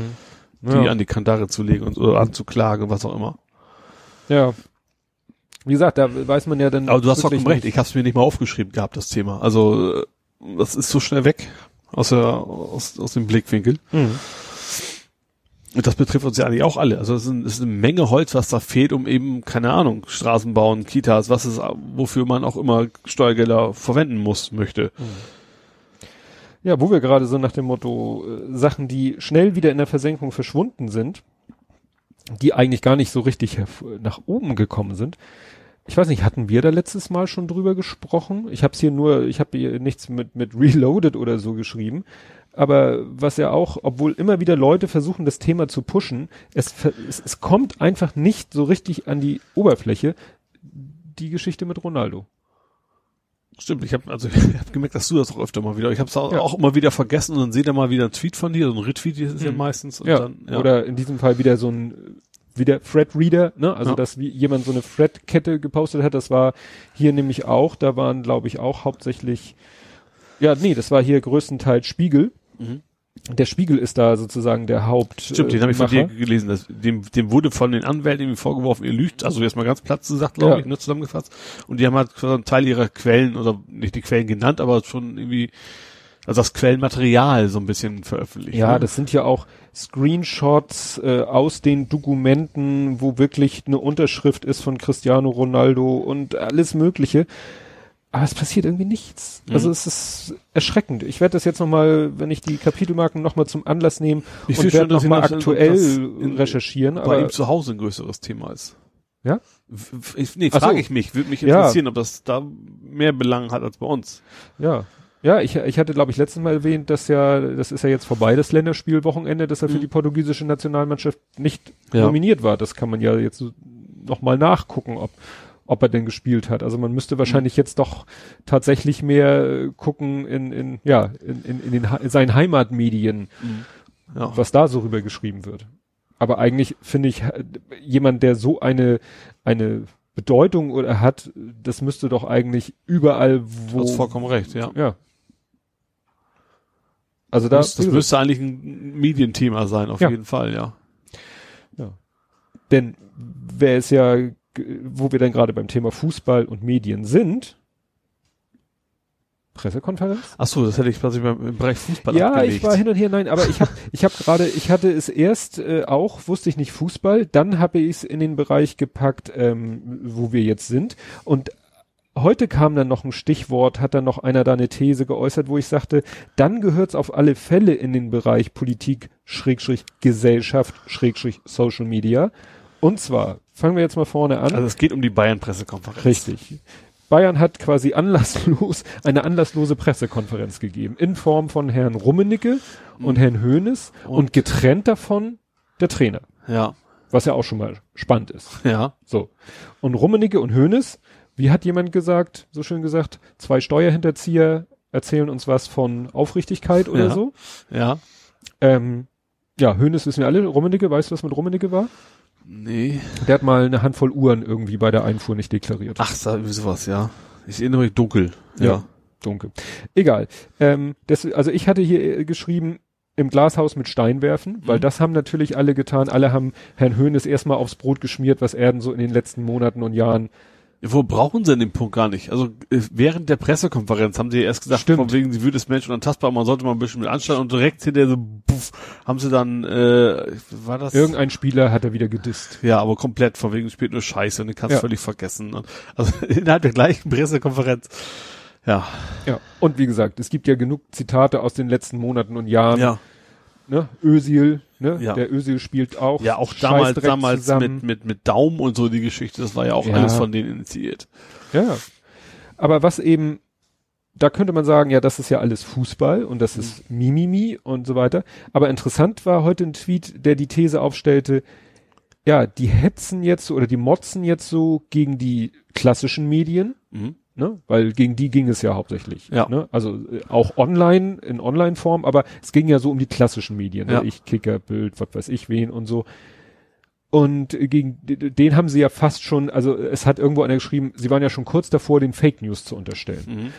die Ja. an die Kandare zu legen und oder anzuklagen, was auch immer. ja. Wie gesagt, da weiß man ja dann. Aber du hast vollkommen recht, ich habe es mir nicht mal aufgeschrieben gehabt, das Thema. Also das ist so schnell weg aus, der, aus, aus dem Blickwinkel. Mhm. Und das betrifft uns ja eigentlich auch alle. Also es ist, es ist eine Menge Holz, was da fehlt, um eben, keine Ahnung, Straßen bauen, Kitas, was ist, wofür man auch immer Steuergelder verwenden muss, möchte. Ja, wo wir gerade so nach dem Motto äh, Sachen, die schnell wieder in der Versenkung verschwunden sind, die eigentlich gar nicht so richtig nach oben gekommen sind. Ich weiß nicht, hatten wir da letztes Mal schon drüber gesprochen? Ich habe es hier nur, ich habe hier nichts mit mit Reloaded oder so geschrieben. Aber was ja auch, obwohl immer wieder Leute versuchen, das Thema zu pushen, es, es, es kommt einfach nicht so richtig an die Oberfläche. Die Geschichte mit Ronaldo. Stimmt, ich habe also ich hab gemerkt, dass du das auch öfter mal wieder. Ich habe es auch, Ja. auch immer wieder vergessen und dann seht ihr mal wieder einen Tweet von dir, so ein Retweet ist es ja Mhm. meistens. Ja, dann, ja. oder in diesem Fall wieder so ein wieder Thread Reader, ne? Also Ja. dass wie jemand so eine Thread Kette gepostet hat, das war hier nämlich auch, da waren glaube ich auch hauptsächlich ja, nee, das war hier größtenteils Spiegel. Mhm. Der Spiegel ist da sozusagen der Haupt Stimmt, den äh, habe ich von dir Macher. gelesen. Das, dem, dem wurde von den Anwälten irgendwie vorgeworfen, ihr lügt. Also jetzt mal ganz platt gesagt, glaube Ja. ich, ne, zusammengefasst. Und die haben halt einen Teil ihrer Quellen, oder nicht die Quellen genannt, aber schon irgendwie, also das Quellenmaterial so ein bisschen veröffentlicht. Ja, ne? das sind ja auch Screenshots äh, aus den Dokumenten, wo wirklich eine Unterschrift ist von Cristiano Ronaldo und alles Mögliche. Aber es passiert irgendwie nichts. Mhm. Also es ist erschreckend. Ich werde das jetzt nochmal, wenn ich die Kapitelmarken nochmal zum Anlass nehmen Ich und werde nochmal aktuell in- recherchieren. bei Aber ihm zu Hause ein größeres Thema ist. Ja? Ich, nee, Ach so. frage ich mich. Würde mich Ja. interessieren, ob das da mehr Belang hat als bei uns. ja. Ja, ich, ich hatte, glaube ich, letztes Mal erwähnt, dass ja, das ist ja jetzt vorbei, das Länderspielwochenende, dass er für Mhm. die portugiesische Nationalmannschaft nicht Ja. nominiert war. Das kann man ja jetzt nochmal nachgucken, ob, ob er denn gespielt hat. Also man müsste wahrscheinlich Mhm. jetzt doch tatsächlich mehr äh, gucken in, in ja, in, in, in, den, in seinen Heimatmedien, Ja. was da so rüber geschrieben wird. Aber eigentlich finde ich, äh, jemand, der so eine, eine Bedeutung oder hat, das müsste doch eigentlich überall, Du wo, hast vollkommen recht, ja. ja. Also da, das müsste eigentlich ein Medienthema sein, auf Ja. jeden Fall, ja. denn wer es ja, wo wir dann gerade beim Thema Fußball und Medien sind, Pressekonferenz? Ach so, das hätte ich quasi beim, im Bereich Fußball Ja, abgelegt. ich war hin und her, nein, aber ich habe ich hab gerade, ich hatte es erst äh, auch, wusste ich nicht Fußball, dann habe ich es in den Bereich gepackt, ähm, wo wir jetzt sind und heute kam dann noch ein Stichwort, hat dann noch einer da eine These geäußert, wo ich sagte, dann gehört es auf alle Fälle in den Bereich Politik, Schrägstrich, Gesellschaft, Schrägstrich, Social Media. Und zwar, fangen wir jetzt mal vorne an. Also es geht um die Bayern-Pressekonferenz. Richtig. Bayern hat quasi anlasslos, eine anlasslose Pressekonferenz gegeben. In Form von Herrn Rummenigge und Herrn Hoeneß und, getrennt davon der Trainer. Ja. Was ja auch schon mal spannend ist. Ja. So. Und Rummenigge und Hoeneß, wie hat jemand gesagt, so schön gesagt, zwei Steuerhinterzieher erzählen uns was von Aufrichtigkeit oder Ja. so. Ja. Ähm, ja, Hoeneß wissen wir alle. Rummenigge, weißt du, was mit Rummenigge war? Nee. Der hat mal eine Handvoll Uhren irgendwie bei der Einfuhr nicht deklariert. Ach, so- sowas, ja. Ich erinnere mich dunkel. Ja. Dunkel. Egal. Ähm, das, also ich hatte hier äh, geschrieben, im Glashaus mit Stein werfen, weil Mhm. das haben natürlich alle getan. Alle haben Herrn Hoeneß erstmal aufs Brot geschmiert, was er denn so in den letzten Monaten und Jahren. Wo brauchen sie denn den Punkt gar nicht? Also äh, während der Pressekonferenz haben sie erst gesagt, Stimmt. von wegen, sie würde es Mensch unantastbar, man sollte mal ein bisschen mit anstellen und direkt hinterher so, puff, haben sie dann, äh, war das? Irgendein Spieler hat er wieder gedisst. ja, aber komplett, von wegen spielt nur Scheiße und den kannst Ja. völlig vergessen. Und, also innerhalb der gleichen Pressekonferenz. Ja. Ja. Und wie gesagt, es gibt ja genug Zitate aus den letzten Monaten und Jahren. Ja. Ne? Özil, ne? Ja. Der Özil spielt auch. Ja, auch damals, damals zusammen. mit, mit, mit Daumen und so die Geschichte, das war ja auch Ja. alles von denen initiiert. Ja. Aber was eben, da könnte man sagen, ja, das ist ja alles Fußball und das ist Mimimi und so weiter. Aber interessant war heute ein Tweet, der die These aufstellte, ja, die hetzen jetzt so oder die motzen jetzt so gegen die klassischen Medien, Mhm. Ne? Weil gegen die ging es ja hauptsächlich. Ja. Ne? Also äh, auch online, in Online-Form, aber es ging ja so um die klassischen Medien. Ja. Ne? Ich, Kicker, Bild, was weiß ich wen und so. Und äh, gegen den haben sie ja fast schon, also es hat irgendwo einer geschrieben, sie waren ja schon kurz davor, den Fake News zu unterstellen. Mhm.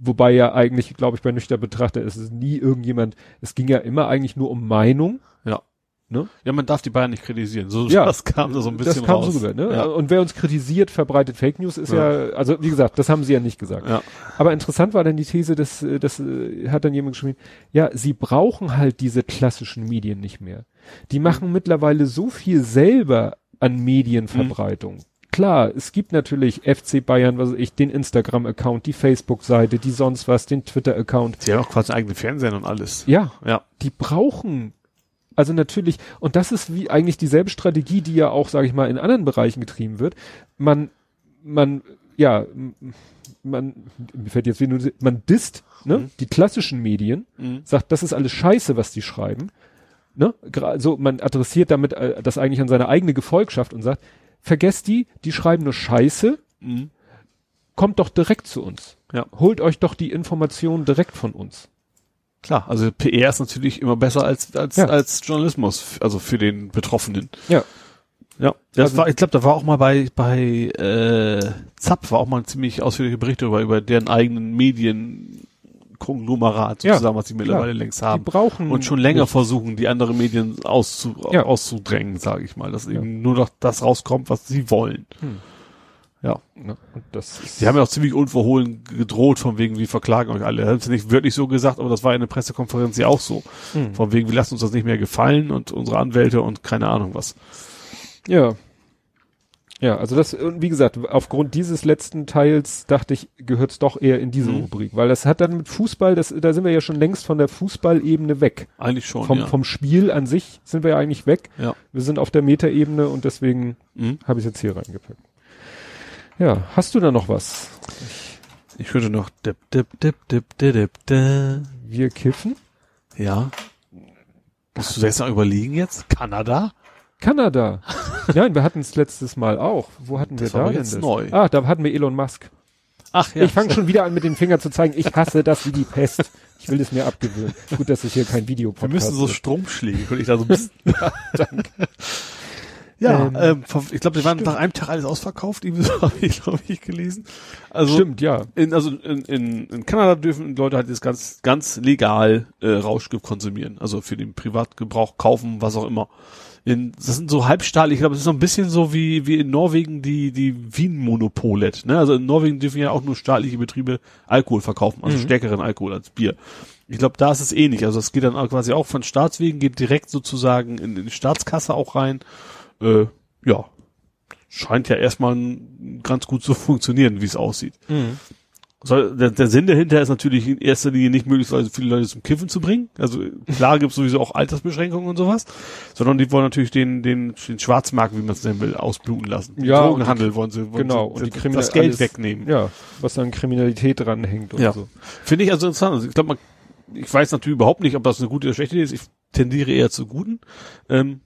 Wobei ja eigentlich, glaube ich, bei nüchtern Betrachter ist es nie irgendjemand, es ging ja immer eigentlich nur um Meinung. Ja. Ne? Ja, man darf die Bayern nicht kritisieren. So, Ja. das kam da so ein bisschen das kam raus. so rüber, ne? Ja. Und wer uns kritisiert, verbreitet Fake News, ist ja. also wie gesagt, das haben sie ja nicht gesagt. Ja. Aber interessant war dann die These, dass, das äh, hat dann jemand geschrieben, ja, sie brauchen halt diese klassischen Medien nicht mehr. Die machen mittlerweile so viel selber an Medienverbreitung. Klar, es gibt natürlich FC Bayern, was weiß ich, den Instagram-Account, die Facebook-Seite, die sonst was, den Twitter-Account. Sie haben auch quasi eigene Fernsehen und alles. Ja, Ja. die brauchen also natürlich und das ist wie eigentlich dieselbe Strategie, die ja auch, sage ich mal, in anderen Bereichen getrieben wird. Man man ja man mir fällt jetzt wie nur man disst ne Mhm. die klassischen Medien Mhm. sagt, das ist alles Scheiße, was die schreiben. Ne? Also man adressiert damit äh, das eigentlich an seine eigene Gefolgschaft und sagt, vergesst die, die schreiben nur Scheiße, Mhm. kommt doch direkt zu uns. Ja. Holt euch doch die Informationen direkt von uns. Klar, also PR ist natürlich immer besser als als Ja. als Journalismus, also für den Betroffenen. Ja. Ja, das Also- war, ich glaube, da war auch mal bei bei äh, Zapp war auch mal ein ziemlich ausführlicher Bericht darüber über deren eigenen Medienkonglomerat Ja, sozusagen, was sie mittlerweile klar. längst Die haben brauchen und schon länger nicht. versuchen, die anderen Medien auszu, Ja. auszudrängen, sage ich mal, dass Ja. eben nur noch das rauskommt, was sie wollen. Hm. Ja. Ne? Das ist, Sie haben ja auch ziemlich unverhohlen gedroht, von wegen, wir verklagen euch alle. Haben sie nicht wirklich so gesagt, aber das war in der Pressekonferenz ja auch so. Hm. Von wegen, wir lassen uns das nicht mehr gefallen und unsere Anwälte und keine Ahnung was. Ja. Ja, also das, und wie gesagt, aufgrund dieses letzten Teils dachte ich, gehört es doch eher in diese Mhm. Rubrik, weil das hat dann mit Fußball, das, da sind wir ja schon längst von der Fußballebene weg. Eigentlich schon, vom, ja. vom Spiel an sich sind wir ja eigentlich weg. ja. Wir sind auf der Metaebene und deswegen Mhm. habe ich jetzt hier reingepackt. Ja, hast du da noch was? Ich könnte noch dip, dip, dip, dip, dip, dip, dip. Wir kiffen? Ja. Musst du jetzt noch überlegen jetzt? Kanada? Kanada. Nein, wir hatten es letztes Mal auch. Wo hatten Das wir da denn das? neu. Ah, da hatten wir Elon Musk. Ach Ich fange schon wieder an, mit dem Finger zu zeigen, ich hasse das wie die Pest. Ich will es mir abgewöhnen. Gut, dass ich hier kein Video Wir müssen so. Stromschläge, könnte ich da so ein bisschen. Ja, Ähm, ähm, ich glaube, die waren nach einem Tag alles ausverkauft, so habe ich, glaube ich, gelesen. Also Stimmt, ja. In, also in, in, in Kanada dürfen Leute halt jetzt ganz, ganz legal äh, Rauschgift konsumieren. Also für den Privatgebrauch kaufen, was auch immer. In, das sind so halbstaatlich, ich glaube, das ist so ein bisschen so wie, wie in Norwegen die, die Wien-Monopolet. Ne? Also in Norwegen dürfen ja auch nur staatliche Betriebe Alkohol verkaufen, also Mhm. stärkeren Alkohol als Bier. Ich glaube, da ist es ähnlich. Also es geht dann auch quasi auch von Staatswegen, geht direkt sozusagen in, in die Staatskasse auch rein. Äh, ja, scheint ja erstmal ganz gut zu funktionieren, wie es aussieht. Soll, der, der Sinn dahinter ist natürlich in erster Linie nicht möglicherweise viele Leute zum Kiffen zu bringen. Also klar gibt es sowieso auch Altersbeschränkungen und sowas, sondern die wollen natürlich den, den, den Schwarzmarkt, wie man es nennen will, ausbluten lassen. Den Ja, Drogenhandel wollen sie, wollen genau, sie und die das, Geld alles- wegnehmen. Ja, was an Kriminalität dranhängt und Ja. so. Finde ich also interessant. Also ich glaube, man, ich weiß natürlich überhaupt nicht, ob das eine gute oder schlechte Idee ist. Ich tendiere eher zu guten. Ähm,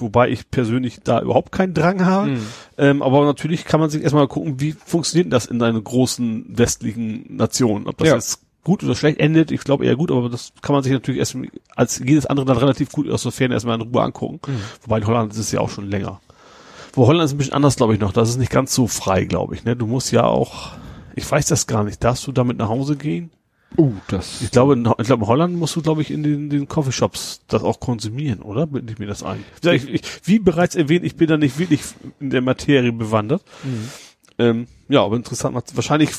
wobei ich persönlich da überhaupt keinen Drang habe. Mhm. Ähm, aber natürlich kann man sich erstmal gucken, wie funktioniert das in einer großen westlichen Nation. Ob das Ja. jetzt gut oder schlecht endet, ich glaube eher gut, aber das kann man sich natürlich erst als jedes andere dann relativ gut aus der Ferne erstmal in Ruhe angucken. Mhm. Wobei in Holland ist es ja auch schon länger. Wo Holland ist ein bisschen anders, glaube ich, noch. Das ist nicht ganz so frei, glaube ich. Ne? Du musst ja auch, ich weiß das gar nicht, darfst du damit nach Hause gehen? Uh, das. Ich glaube, in, ich glaube, in Holland musst du, glaube ich, in den, den Coffeeshops das auch konsumieren, oder? Bilde ich mir das ein? Wie Ich, ich, wie bereits erwähnt, ich bin da nicht wirklich in der Materie bewandert. Mhm. Ähm, ja, aber interessant. Wahrscheinlich,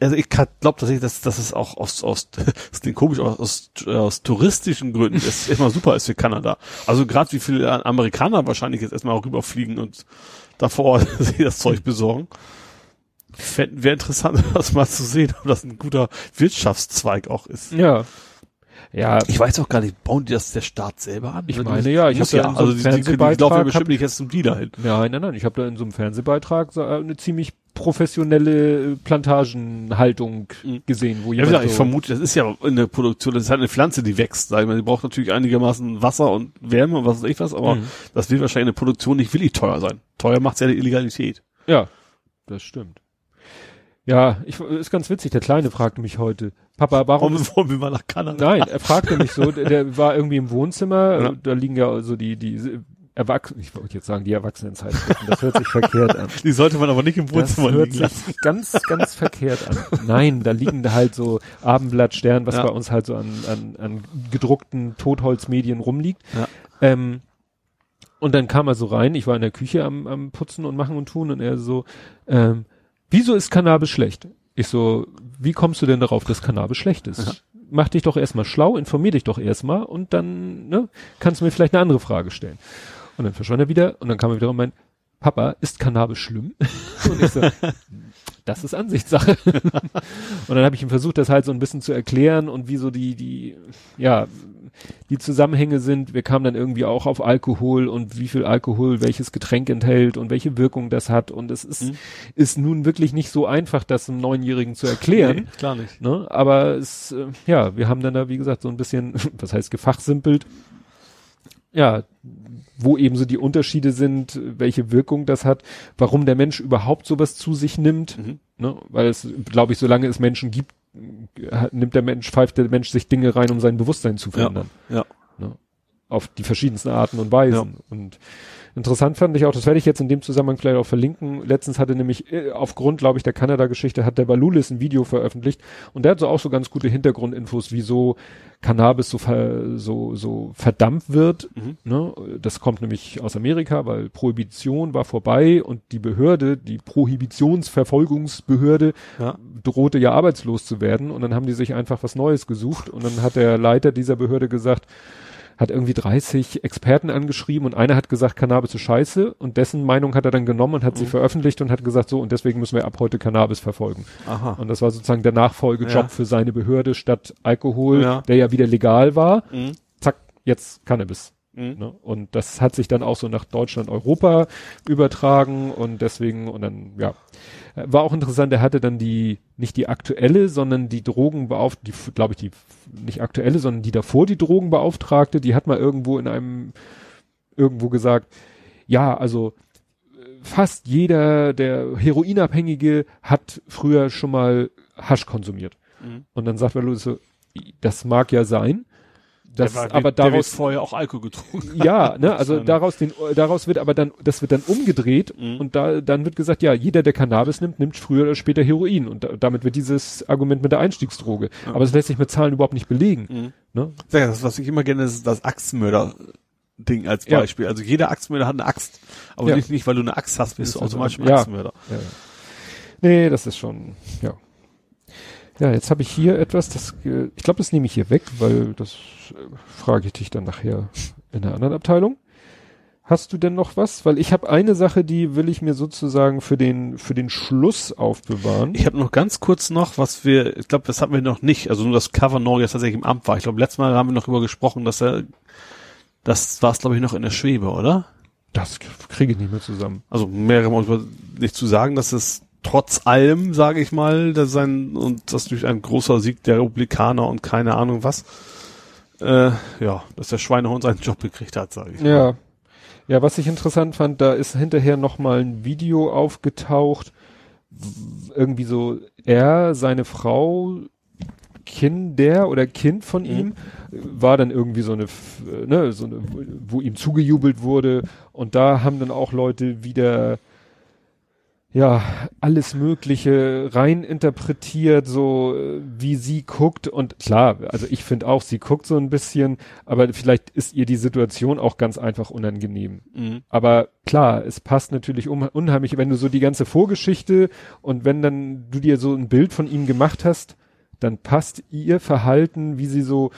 also ich glaube tatsächlich, dass, dass es auch aus, aus, das klingt komisch, aus, aus, aus touristischen Gründen ist erstmal super ist für Kanada. Also gerade wie viele Amerikaner wahrscheinlich jetzt erstmal auch rüberfliegen und da vor Ort sich das Zeug besorgen. Wäre interessant, das mal zu sehen, ob das ein guter Wirtschaftszweig auch ist. Ja. Ja, Ich weiß auch gar nicht, bauen die das der Staat selber an? Ich meine, die- ja, ich muss hab da ja, in so also die, die, die, laufen ja bestimmt nicht jetzt zum Dealer hin. Nein, nein, nein. Ich habe da in so einem Fernsehbeitrag so eine ziemlich professionelle äh, Plantagenhaltung Mhm. gesehen, wo Ja, wie jemand gesagt, ich so, vermute, das ist ja in der Produktion, das ist halt eine Pflanze, die wächst, sag ich mal. Die braucht natürlich einigermaßen Wasser und Wärme und was weiß ich was, aber Mhm. das wird wahrscheinlich in der Produktion nicht willig teuer sein. Teuer macht's ja die Illegalität. Ja, das stimmt. Ja, ich, ist ganz witzig. Der Kleine fragte mich heute, Papa, warum wollen wir mal nach Kanada? Nein, er fragte mich so, der, der war irgendwie im Wohnzimmer, Ja. äh, da liegen ja so die, die Erwachsenen, ich wollte jetzt sagen, die Erwachsenenzeitschriften, das hört sich verkehrt an. Die sollte man aber nicht im Das Wohnzimmer hört liegen lassen. sich ganz, ganz verkehrt an. Nein, da liegen da halt so Abendblatt, Stern, was Ja. bei uns halt so an, an, an gedruckten Totholzmedien rumliegt. Ja. Ähm, und dann kam er so rein, ich war in der Küche am, am Putzen und Machen und Tun und er so, ähm, wieso ist Cannabis schlecht? Ich so, wie kommst du denn darauf, dass Cannabis schlecht ist? Ja. Mach dich doch erstmal schlau, informier dich doch erstmal und dann ne, kannst du mir vielleicht eine andere Frage stellen. Und dann verschwand er wieder und dann kam er wieder und meint, Papa, ist Cannabis schlimm? und ich so, das ist Ansichtssache. und dann habe ich ihm versucht, das halt so ein bisschen zu erklären und wie so die, die, ja, die Zusammenhänge sind. Wir kamen dann irgendwie auch auf Alkohol und wie viel Alkohol welches Getränk enthält und welche Wirkung das hat. Und es ist, Mhm. ist nun wirklich nicht so einfach, das einem Neunjährigen zu erklären. Nee, klar nicht. Ne? Aber es, äh, ja, wir haben dann da, wie gesagt, so ein bisschen, was heißt gefachsimpelt, ja, wo eben so die Unterschiede sind, welche Wirkung das hat, warum der Mensch überhaupt sowas zu sich nimmt, Mhm. ne? weil es, glaube ich, solange es Menschen gibt, nimmt der Mensch, pfeift der Mensch sich Dinge rein, um sein Bewusstsein zu verändern. Ja. Ne? Auf die verschiedensten Arten und Weisen. Und interessant fand ich auch, das werde ich jetzt in dem Zusammenhang vielleicht auch verlinken. Letztens hatte nämlich, äh, aufgrund, glaube ich, der Kanada-Geschichte, hat der Balulis ein Video veröffentlicht und der hat so auch so ganz gute Hintergrundinfos, wieso Cannabis so, ver, so, so verdammt wird. Mhm. Ne? Das kommt nämlich aus Amerika, weil Prohibition war vorbei und die Behörde, die Prohibitionsverfolgungsbehörde, Ja. drohte ja arbeitslos zu werden und dann haben die sich einfach was Neues gesucht und dann hat der Leiter dieser Behörde gesagt, hat irgendwie 30 Experten angeschrieben und einer hat gesagt, Cannabis ist scheiße und dessen Meinung hat er dann genommen und hat sie Mhm. veröffentlicht und hat gesagt, so und deswegen müssen wir ab heute Cannabis verfolgen. Aha. Und das war sozusagen der Nachfolgejob Ja. für seine Behörde statt Alkohol, Ja. der ja wieder legal war. Mhm. Zack, jetzt Cannabis. Mhm. Ne? Und das hat sich dann auch so nach Deutschland, Europa übertragen und deswegen, und dann, ja, war auch interessant, er hatte dann die, nicht die aktuelle, sondern die Drogenbeauftragte, die, glaube ich, die, nicht aktuelle, sondern die davor die Drogenbeauftragte, die hat mal irgendwo in einem, irgendwo gesagt, ja, also, äh, fast jeder, der Heroinabhängige hat früher schon mal Hasch konsumiert. Mhm. Und dann sagt er so, das mag ja sein, das, Der war- aber der wird daraus, vorher auch Alkohol getrunken. ja, ne, also daraus den, daraus wird aber dann, das wird dann umgedreht Mhm. und da, dann wird gesagt, ja, jeder, der Cannabis nimmt, nimmt früher oder später Heroin und da, damit wird dieses Argument mit der Einstiegsdroge. Aber es lässt sich mit Zahlen überhaupt nicht belegen, Mhm. ne? Ja, das, was ich immer gerne ist, das Axtmörder-Ding als Ja. Beispiel. Also jeder Axtmörder hat eine Axt. Aber Ja. nicht, nicht, weil du eine Axt hast, bist Ist du also automatisch ein ja. Axtmörder. Ja, ja. Nee, das ist schon, ja. Ja, jetzt habe ich hier etwas, das, äh, ich glaube, das nehme ich hier weg, weil das äh, frage ich dich dann nachher in einer anderen Abteilung. Hast du denn noch was? Weil ich habe eine Sache, die will ich mir sozusagen für den für den Schluss aufbewahren. Ich habe noch ganz kurz noch, was wir, ich glaube, das hatten wir noch nicht, also nur das Cover Norge jetzt tatsächlich im Amt war. Ich glaube, letztes Mal haben wir noch darüber gesprochen, dass er, das war es glaube ich noch in der Schwebe, oder? Das kriege ich nicht mehr zusammen. Also mehrere Mal nicht zu sagen, dass es trotz allem, sage ich mal, dass sein und das durch ein großer Sieg der Republikaner und keine Ahnung was, äh, ja, dass der Schweinehund seinen Job gekriegt hat, sage ich. Ja. Mal. Ja, was ich interessant fand, da ist hinterher noch mal ein Video aufgetaucht, irgendwie so er, seine Frau, Kinder oder Kind von ihm war dann irgendwie so eine, ne, so eine, wo ihm zugejubelt wurde und da haben dann auch Leute wieder ja, alles Mögliche rein interpretiert, so äh, wie sie guckt. Und klar, also ich finde auch, sie guckt so ein bisschen, aber vielleicht ist ihr die Situation auch ganz einfach unangenehm. Mhm. Aber klar, es passt natürlich un unheimlich, wenn du so die ganze Vorgeschichte und wenn dann du dir so ein Bild von ihm gemacht hast, dann passt ihr Verhalten, wie sie so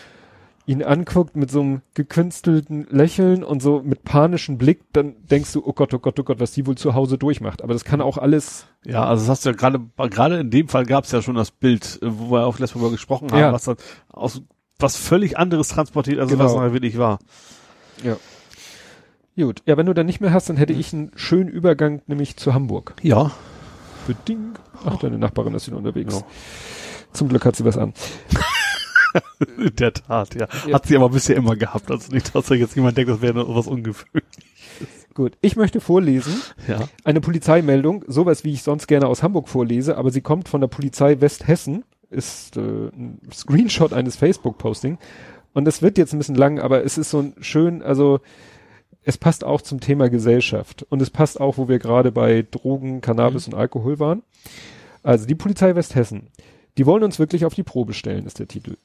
ihn anguckt mit so einem gekünstelten Lächeln und so mit panischem Blick, dann denkst du, oh Gott, oh Gott, oh Gott, was die wohl zu Hause durchmacht. Aber das kann auch alles. Ja, also das hast du ja gerade, gerade in dem Fall gab es ja schon das Bild, äh, wo wir auch letztes Mal gesprochen haben, ja. was dann aus was völlig anderes transportiert, als genau. was nachher wirklich war. Ja. Gut. Ja, wenn du dann nicht mehr hast, dann hätte ich einen schönen Übergang, nämlich zu Hamburg. Ja. Bedingt. Ach, deine Nachbarin ist wieder unterwegs. Ja. Zum Glück hat sie was an. In der Tat, ja. ja. Hat sie aber bisher immer gehabt. Also nicht, dass da jetzt jemand denkt, das wäre was ungewöhnliches. Gut, ich möchte vorlesen. Ja. Eine Polizeimeldung, sowas wie ich sonst gerne aus Hamburg vorlese, aber sie kommt von der Polizei Westhessen, ist äh, ein Screenshot eines Facebook-Posting. Und das wird jetzt ein bisschen lang, aber es ist so ein schön, also es passt auch zum Thema Gesellschaft. Und es passt auch, wo wir gerade bei Drogen, Cannabis mhm. und Alkohol waren. Also die Polizei Westhessen. Die wollen uns wirklich auf die Probe stellen, ist der Titel.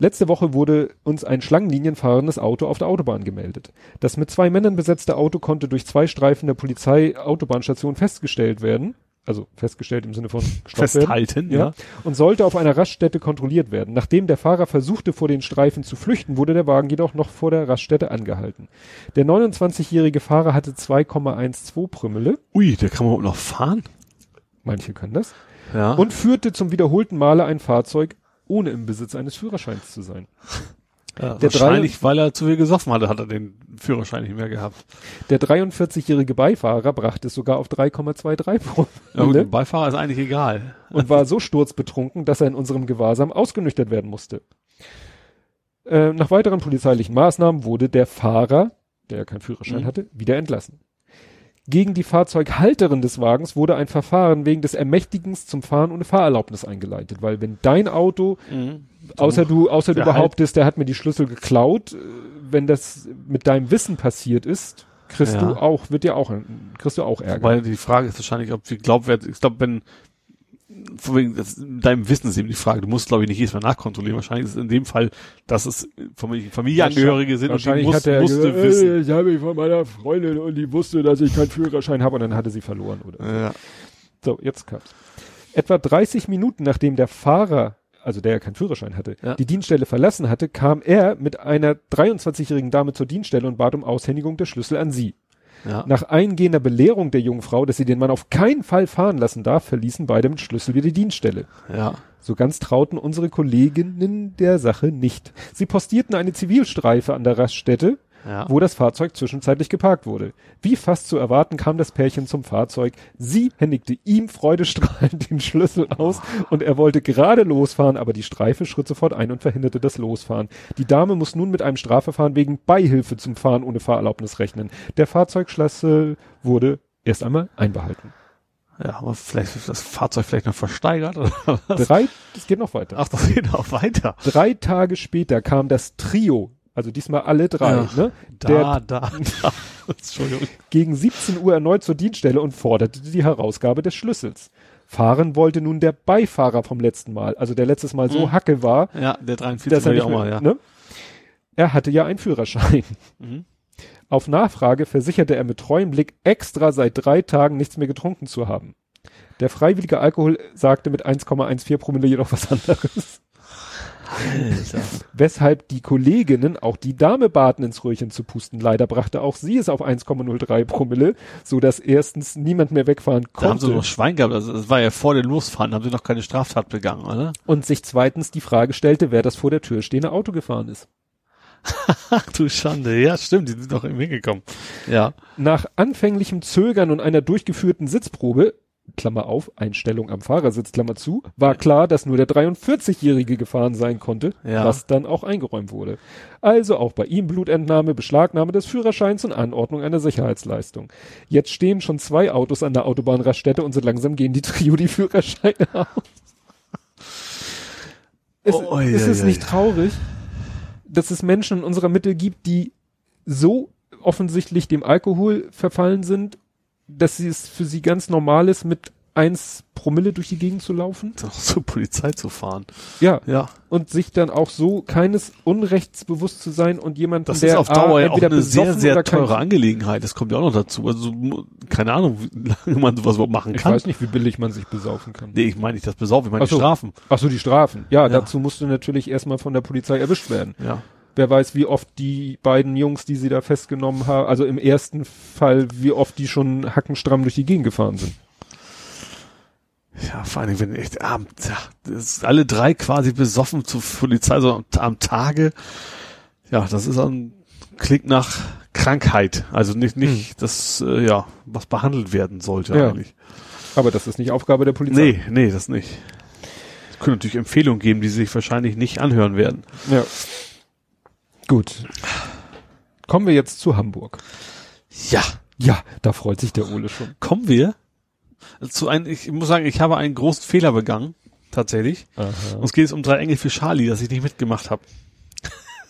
Letzte Woche wurde uns ein schlangenlinienfahrendes Auto auf der Autobahn gemeldet. Das mit zwei Männern besetzte Auto konnte durch zwei Streifen der Polizei Autobahnstation festgestellt werden. Also festgestellt im Sinne von festhalten, werden, ja, ja, und sollte auf einer Raststätte kontrolliert werden. Nachdem der Fahrer versuchte, vor den Streifen zu flüchten, wurde der Wagen jedoch noch vor der Raststätte angehalten. Der 29-jährige Fahrer hatte 2,12 Promille. Ui, der kann man auch noch fahren? Manche können das. Ja. Und führte zum wiederholten Male ein Fahrzeug ohne im Besitz eines Führerscheins zu sein. Ja, der wahrscheinlich, drei, weil er zu viel gesoffen hatte, hat er den Führerschein nicht mehr gehabt. Der 43-jährige Beifahrer brachte es sogar auf 3,23 Promille. Ja, gut, der Beifahrer ist eigentlich egal. Und war so sturzbetrunken, dass er in unserem Gewahrsam ausgenüchtert werden musste. Äh, nach weiteren polizeilichen Maßnahmen wurde der Fahrer, der ja keinen Führerschein mhm. hatte, wieder entlassen. Gegen die Fahrzeughalterin des Wagens wurde ein Verfahren wegen des Ermächtigens zum Fahren ohne Fahrerlaubnis eingeleitet, weil wenn dein Auto, mhm. außer du, außer du behauptest, der hat mir die Schlüssel geklaut, äh, wenn das mit deinem Wissen passiert ist, kriegst ja. du auch, wird dir auch, kriegst du auch Ärger. Weil die Frage ist wahrscheinlich, ob sie glaubwürdig, ich glaube, wenn, von wegen, das, deinem Wissen ist eben die Frage. Du musst, glaube ich, nicht jedes Mal nachkontrollieren. Wahrscheinlich ist es in dem Fall, dass es Familienangehörige sind und die muss, hat er musste äh, wissen. Ich habe ich von meiner Freundin und die wusste, dass ich keinen Führerschein habe und dann hatte sie verloren, oder? Ja. So, jetzt kommt's. Etwa 30 Minuten nachdem der Fahrer, also der ja keinen Führerschein hatte, ja. die Dienststelle verlassen hatte, kam er mit einer 23-jährigen Dame zur Dienststelle und bat um Aushändigung der Schlüssel an sie. Ja. Nach eingehender Belehrung der jungen Frau, dass sie den Mann auf keinen Fall fahren lassen darf, verließen beide mit Schlüssel wieder die Dienststelle. Ja. So ganz trauten unsere Kolleginnen der Sache nicht. Sie postierten eine Zivilstreife an der Raststätte, ja. wo das Fahrzeug zwischenzeitlich geparkt wurde. Wie fast zu erwarten kam das Pärchen zum Fahrzeug. Sie händigte ihm freudestrahlend den Schlüssel aus und er wollte gerade losfahren, aber die Streife schritt sofort ein und verhinderte das Losfahren. Die Dame muss nun mit einem Strafverfahren wegen Beihilfe zum Fahren ohne Fahrerlaubnis rechnen. Der Fahrzeugschlüssel wurde erst einmal einbehalten. Ja, aber vielleicht ist das Fahrzeug vielleicht noch versteigert oder was? Drei, das geht noch weiter. Ach, das geht noch weiter. Drei Tage später kam das Trio also diesmal alle drei, ja, ne? Da, Der, da, da. Entschuldigung. Gegen 17 Uhr erneut zur Dienststelle und forderte die Herausgabe des Schlüssels. Fahren wollte nun der Beifahrer vom letzten Mal, also der letztes Mal so mhm. hacke war. Ja, der 43 dass er nicht mehr, mal, ja. Ne? Er hatte ja einen Führerschein. Mhm. Auf Nachfrage versicherte er mit treuem Blick extra seit drei Tagen nichts mehr getrunken zu haben. Der freiwillige Alkohol sagte mit 1,14 Promille jedoch was anderes. Alter. Weshalb die Kolleginnen auch die Dame baten, ins Röhrchen zu pusten. Leider brachte auch sie es auf 1,03 Promille, so dass erstens niemand mehr wegfahren Da haben sie konnte noch Schwein gehabt, also das war ja vor dem Losfahren, haben sie noch keine Straftat begangen, oder? und sich zweitens die Frage stellte, wer das vor der Tür stehende Auto gefahren ist. Ach du Schande, ja stimmt, die sind doch hingekommen. Ja. Nach anfänglichem Zögern und einer durchgeführten Sitzprobe, Klammer auf, Einstellung am Fahrersitz, Klammer zu, war klar, dass nur der 43-Jährige gefahren sein konnte, Ja. was dann auch eingeräumt wurde. Also auch bei ihm Blutentnahme, Beschlagnahme des Führerscheins und Anordnung einer Sicherheitsleistung. Jetzt stehen schon zwei Autos an der Autobahnraststätte und so langsam gehen die Trio die Führerscheine aus. Es, Oh, ist es oi, nicht traurig, dass es Menschen in unserer Mitte gibt, die so offensichtlich dem Alkohol verfallen sind, dass sie es für sie ganz normal ist, mit eins Promille durch die Gegend zu laufen? Doch zur Polizei zu fahren. Ja. Ja. Und sich dann auch so keines Unrechts bewusst zu sein und jemanden, Das der ist auf Dauer ja auch eine sehr, sehr teure Angelegenheit. Das kommt ja auch noch dazu. Also, keine Ahnung, wie lange man sowas überhaupt machen Ich kann. weiß nicht, wie billig man sich besaufen kann. Nee, ich meine nicht das Besaufen, ich meine Ach die so. Strafen. Ach so, die Strafen. Ja, Ja. dazu musst du natürlich erstmal von der Polizei erwischt werden. Ja. Wer weiß, wie oft die beiden Jungs, die sie da festgenommen haben, also im ersten Fall, wie oft die schon hackenstramm durch die Gegend gefahren sind. Ja, vor allen Dingen, wenn echt ja, das ist alle drei quasi besoffen zur Polizei, so am, am Tage. Ja, das ist ein, klingt nach Krankheit. Also nicht, nicht, das, äh, ja, was behandelt werden sollte Ja. eigentlich. Aber das ist nicht Aufgabe der Polizei. Nee, nee, das nicht. Es können natürlich Empfehlungen geben, die sie sich wahrscheinlich nicht anhören werden. Ja. Gut. Kommen wir jetzt zu Hamburg. Ja, Ja, da freut sich der Ole schon. kommen wir zu einem, ich muss sagen, ich habe einen großen Fehler begangen, tatsächlich. Und es geht um drei Engel für Charlie, dass ich nicht mitgemacht habe.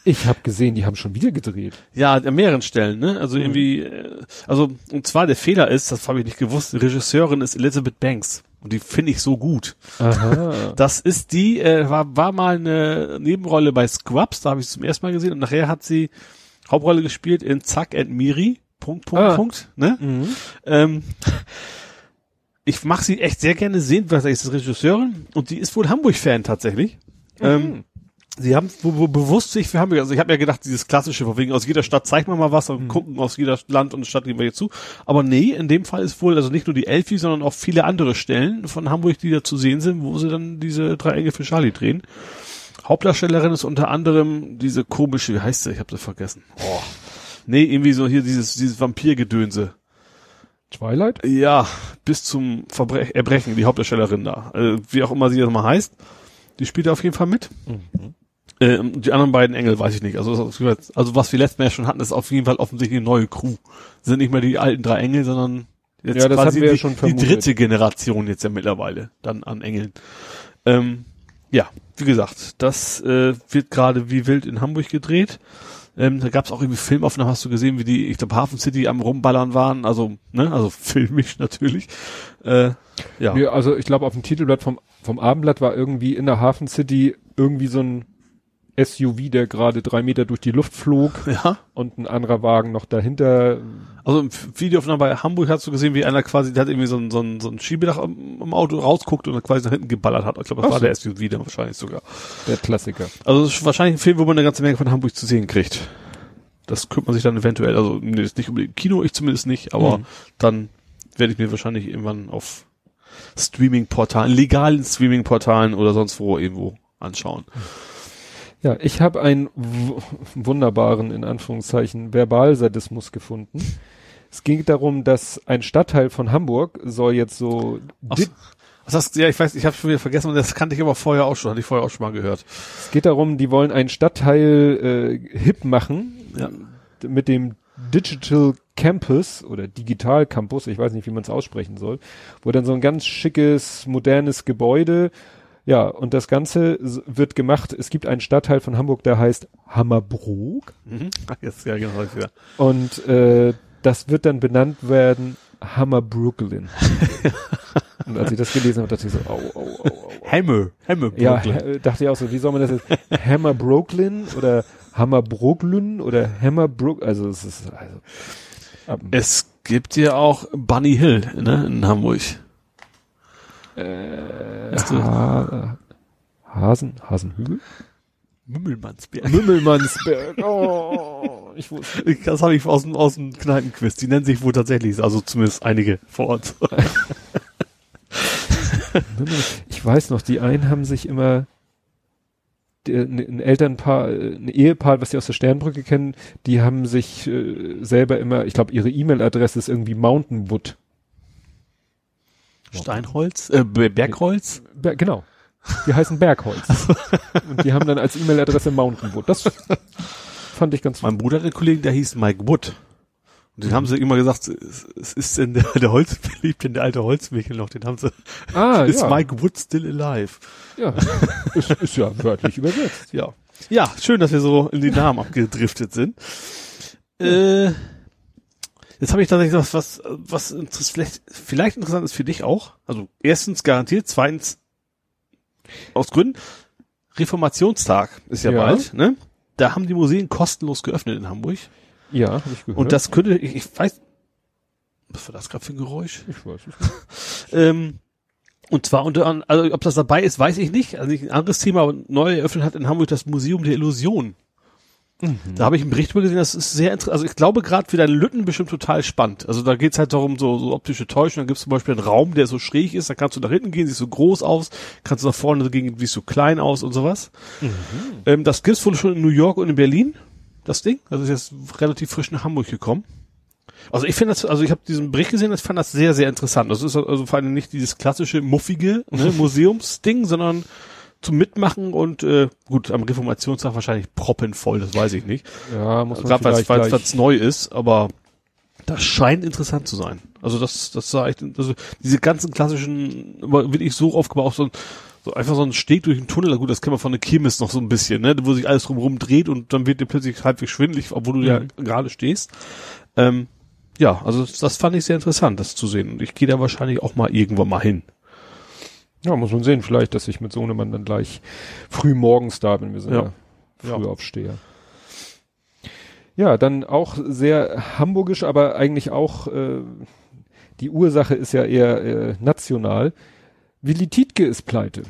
Ich habe gesehen, die haben schon wieder gedreht. Ja, an mehreren Stellen, ne? Also irgendwie, äh, also und zwar der Fehler ist, das habe ich nicht gewusst, Regisseurin ist Elizabeth Banks und die finde ich so gut. Aha. Das ist die, äh, war, war mal eine Nebenrolle bei Scrubs, da habe ich sie zum ersten Mal gesehen und nachher hat sie Hauptrolle gespielt in Zack and Miri. Punkt, Punkt, Ah. Punkt. Ne? mhm. Ähm, ich mache sie echt sehr gerne sehen, weil sie ist Regisseurin und die ist wohl Hamburg-Fan tatsächlich. Ähm, sie haben wo, wo bewusst sich für Hamburg, also ich habe ja gedacht, dieses klassische, von wegen aus jeder Stadt zeigt man mal was und gucken aus jeder Land und Stadt gehen wir jetzt zu. Aber nee, in dem Fall ist wohl also nicht nur die Elfi, sondern auch viele andere Stellen von Hamburg, die da zu sehen sind, wo sie dann diese drei Engel für Charlie drehen. Hauptdarstellerin ist unter anderem diese komische, wie heißt sie? Ich habe sie vergessen. Oh. Nee, irgendwie so hier dieses, dieses Vampirgedönse. Twilight? Ja, bis zum Verbre Erbrechen, die Hauptdarstellerin da. Äh, wie auch immer sie das mal heißt. Die spielt auf jeden Fall mit. Ähm, die anderen beiden Engel weiß ich nicht. Also, das also was wir letztes Mal schon hatten, ist auf jeden Fall offensichtlich eine neue Crew. Sind nicht mehr die alten drei Engel, sondern jetzt Ja, das quasi wir ja die, die dritte Generation jetzt ja mittlerweile dann an Engeln. Ähm, ja, wie gesagt, das äh, wird gerade wie wild in Hamburg gedreht. Ähm, da gab es auch irgendwie Filmaufnahmen, hast du gesehen, wie die, ich glaube, Hafen City am Rumballern waren, also, ne, also filmisch natürlich. Äh, ja. Ja, also ich glaube auf dem Titelblatt vom, vom Abendblatt war irgendwie in der Hafen City irgendwie so ein SUV, der gerade drei Meter durch die Luft flog ja. und ein anderer Wagen noch dahinter. Also im Videoaufnahme bei Hamburg hast du gesehen, wie einer quasi, der hat irgendwie so ein, so ein, so ein Schiebedach am, am Auto rausguckt und dann quasi nach hinten geballert hat. Ich glaube, das Ach war so. der SUV dann wahrscheinlich sogar. Der Klassiker. Also es ist wahrscheinlich ein Film, wo man eine ganze Menge von Hamburg zu sehen kriegt. Das könnte man sich dann eventuell, also nee, ist nicht unbedingt im Kino, ich zumindest nicht, aber Mhm. dann werde ich mir wahrscheinlich irgendwann auf Streaming-Portalen, legalen Streaming-Portalen oder sonst wo irgendwo anschauen. Ja, ich habe einen wunderbaren, in Anführungszeichen, Verbalsadismus gefunden. Es ging darum, dass ein Stadtteil von Hamburg soll jetzt so, Was hast ja, ich weiß, ich habe schon wieder vergessen, und das kannte ich aber vorher auch schon, hatte ich vorher auch schon mal gehört. es geht darum, die wollen einen Stadtteil äh, hip machen Ja. mit dem Digital Campus oder Digital Campus, ich weiß nicht, wie man es aussprechen soll, wo dann so ein ganz schickes, modernes Gebäude, ja, und das Ganze wird gemacht, es gibt einen Stadtteil von Hamburg, der heißt Hammerbrook Mhm. Ach, Jetzt, ja, genau, jetzt wieder. und äh, das wird dann benannt werden Hammer Brooklyn. und als ich das gelesen habe, dachte ich so, au, au, au, au, Hemme, Ja, Brooklyn. äh, dachte ich auch so, wie soll man das jetzt? Hammer Brooklyn oder Hammer Brooklyn oder Hammer Brook, also es ist, also, ab, Es gibt ja auch Bunny Hill, ne, in Hamburg. Äh, ha, Hasen, Hasenhügel? Mümmelmannsberg. Mümmelmannsberg. Oh, ich wusste. Das habe ich aus dem, aus dem Kneipenquiz. Die nennen sich wohl tatsächlich, so, also zumindest einige vor Ort. Ich weiß noch, die einen haben sich immer ne- ein Elternpaar, äh, ein Ehepaar, was sie aus der Sternbrücke kennen, die haben sich äh, selber immer, ich glaube, ihre E-Mail-Adresse ist irgendwie Mountainwood. Steinholz, äh, Be- Bergholz. Ber genau. Die heißen Bergholz. Und die haben dann als E-Mail-Adresse Mountainwood. Das fand ich ganz Mein Bruder hat einen Kollegen, der hieß Mike Wood. Und den haben sie immer gesagt, es es ist denn der, der Holz, beliebt denn der alte Holzmichel noch, den haben sie, Ah, ist ja. Mike Wood still alive? Ja. ist, ist ja wörtlich übersetzt. Ja. Ja, schön, dass wir so in die Namen abgedriftet sind. Äh, jetzt habe ich tatsächlich was, was, was vielleicht, vielleicht interessant ist für dich auch. Also erstens garantiert, zweitens aus Gründen. Reformationstag ist ja, Ja. bald, ne? Da haben die Museen kostenlos geöffnet in Hamburg. Ja, habe ich gehört. Und das könnte, ich, ich weiß, was war das gerade für ein Geräusch? ich weiß nicht. Ähm, und zwar unter an- also ob das dabei ist, weiß ich nicht. Also ein anderes Thema, aber neu eröffnet hat in Hamburg das Museum der Illusion. Da habe ich einen Bericht über gesehen, das ist sehr interessant. Also ich glaube gerade für deine Lütten bestimmt total spannend. Also da geht's halt darum, so, so optische Täuschung. Dann gibt's zum Beispiel einen Raum, der so schräg ist, da kannst du nach hinten gehen, sieht so groß aus, kannst du nach vorne gehen, siehst so klein aus und sowas. Ähm, das gibt's wohl schon in New York und in Berlin, das Ding. Das ist jetzt relativ frisch nach Hamburg gekommen. Also ich finde das, also ich habe diesen Bericht gesehen, ich fand das sehr, sehr interessant. Das ist also vor allem nicht dieses klassische muffige ne, Museumsding, sondern zum Mitmachen und äh, gut, am Reformationstag wahrscheinlich proppenvoll, das weiß ich nicht. Ja, muss man Gerade weil es gleich, neu ist, aber das scheint interessant zu sein. Also das, das sah echt, also diese ganzen klassischen, wirklich so aufgebaut, so, ein- so einfach so ein Steg durch den Tunnel, gut, das kennt man von der Kirmes noch so ein bisschen, ne, wo sich alles drumherum dreht und dann wird dir plötzlich halbwegs schwindelig, obwohl du ja Mhm. gerade stehst. Ähm, ja, also das, das fand ich sehr interessant, das zu sehen. Und ich gehe da wahrscheinlich auch mal irgendwann mal hin. Ja, muss man sehen, vielleicht, dass ich mit Sohnemann dann gleich früh morgens da bin. Wir sind ja, Ja. früh aufsteher. Ja, dann auch sehr hamburgisch, aber eigentlich auch, äh, die Ursache ist ja eher äh, national. Willi Tietke ist pleite.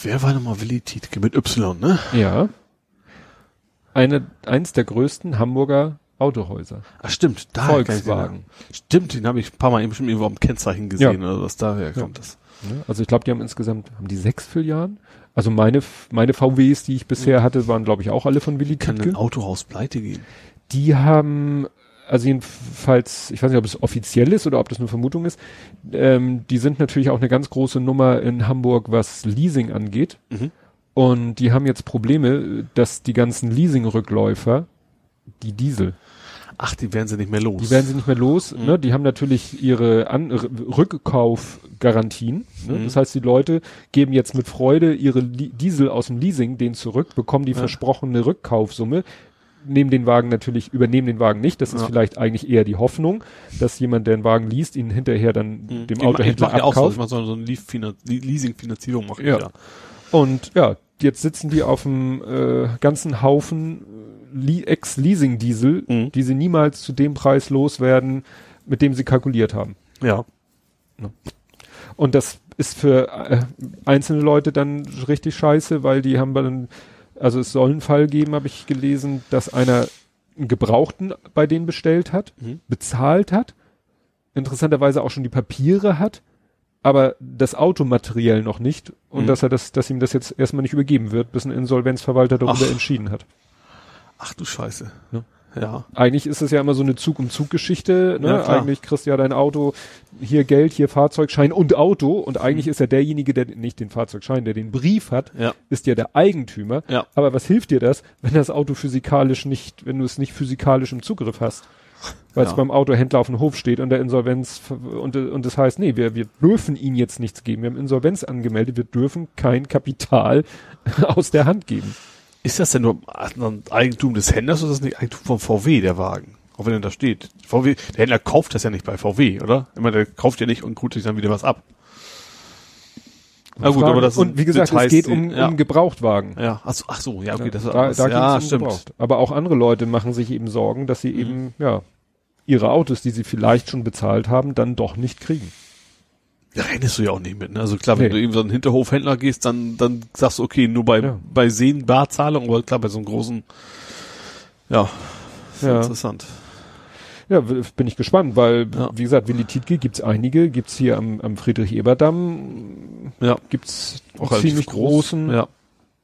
Wer war nochmal Willi Tietke mit Y, ne? Ja. Eine, eins der größten Hamburger Autohäuser. Ach stimmt, da Volkswagen. Stimmt, den habe ich ein paar Mal eben schon irgendwo am Kennzeichen gesehen oder was daher kommt das. Also ich glaube, die haben insgesamt, haben die sechs Filialen? Also meine, meine VWs, die ich bisher hatte, waren glaube ich auch alle von Willi Kann Tietke. ein Autohaus pleite gehen? Die haben, also jedenfalls, ich weiß nicht, ob es offiziell ist oder ob das eine Vermutung ist, ähm, die sind natürlich auch eine ganz große Nummer in Hamburg, was Leasing angeht. Mhm. Und die haben jetzt Probleme, dass die ganzen Leasing-Rückläufer, die Diesel, Ach, die werden sie nicht mehr los. die werden sie nicht mehr los. Mhm. Ne? Die haben natürlich ihre An Rückkaufgarantien. Ne? Mhm. Das heißt, die Leute geben jetzt mit Freude ihre Diesel aus dem Leasing den zurück, bekommen die Ja. versprochene Rückkaufsumme, nehmen den Wagen natürlich, übernehmen den Wagen nicht. Das ist Ja. vielleicht eigentlich eher die Hoffnung, dass jemand, der einen Wagen liest, ihn hinterher dann Mhm. dem Autohändler mach ja auch so, ich abkauft. mach so, eine Leasing-Finanzierung mache ich Ja. ja. Und ja, jetzt sitzen die auf einem äh, ganzen Haufen Ex-Leasing-Diesel, Mhm. die sie niemals zu dem Preis loswerden, mit dem sie kalkuliert haben. Ja. Und das ist für äh, einzelne Leute dann richtig scheiße, weil die haben dann, also es soll einen Fall geben, habe ich gelesen, dass einer einen Gebrauchten bei denen bestellt hat, Mhm. bezahlt hat, interessanterweise auch schon die Papiere hat, aber das Automateriell noch nicht und Mhm. dass er das, dass ihm das jetzt erstmal nicht übergeben wird, bis ein Insolvenzverwalter darüber Ach. entschieden hat. Ach du Scheiße. Ja. Ja. Eigentlich ist es ja immer so eine Zug-um-Zug-Geschichte. Ne? Ja, eigentlich kriegst du ja dein Auto, hier Geld, hier Fahrzeugschein und Auto. Und eigentlich ist ja derjenige, der nicht den Fahrzeugschein, der den Brief hat, Ja. ist ja der Eigentümer. Ja. Aber was hilft dir das, wenn das Auto physikalisch nicht, wenn du es nicht physikalisch im Zugriff hast? Weil es Ja. beim Autohändler auf dem Hof steht und der Insolvenz und, und das heißt, nee, wir, wir dürfen ihnen jetzt nichts geben. Wir haben Insolvenz angemeldet, wir dürfen kein Kapital aus der Hand geben. Ist das denn nur ein Eigentum des Händlers oder ist das nicht Eigentum von VW, der Wagen? Auch wenn er da steht. VW, der Händler kauft das ja nicht bei VW, oder? Immer der kauft ja nicht und guckt sich dann wieder was ab. Na gut, Frage- aber das und wie gesagt, Details, es geht um, ja. um Gebrauchtwagen. ja, ach so, ach so, ja, okay, das da, das, da ja, um stimmt. gebraucht. Aber auch andere Leute machen sich eben Sorgen, dass sie Mhm. eben, ja, ihre Autos, die sie vielleicht schon bezahlt haben, dann doch nicht kriegen. Da rechnest du ja auch nicht mit. Ne? Also klar, wenn Nee. du eben so einen Hinterhofhändler gehst, dann, dann sagst du, okay, nur bei, Ja. bei Seen Barzahlung, aber klar, bei so einem großen, ja, Ja. interessant. Ja, bin ich gespannt, weil, Ja. wie gesagt, Willi Tietke gibt's einige, gibt's hier am, am Friedrich-Eber-Damm, Ja, gibt's auch ziemlich groß. großen. Ja.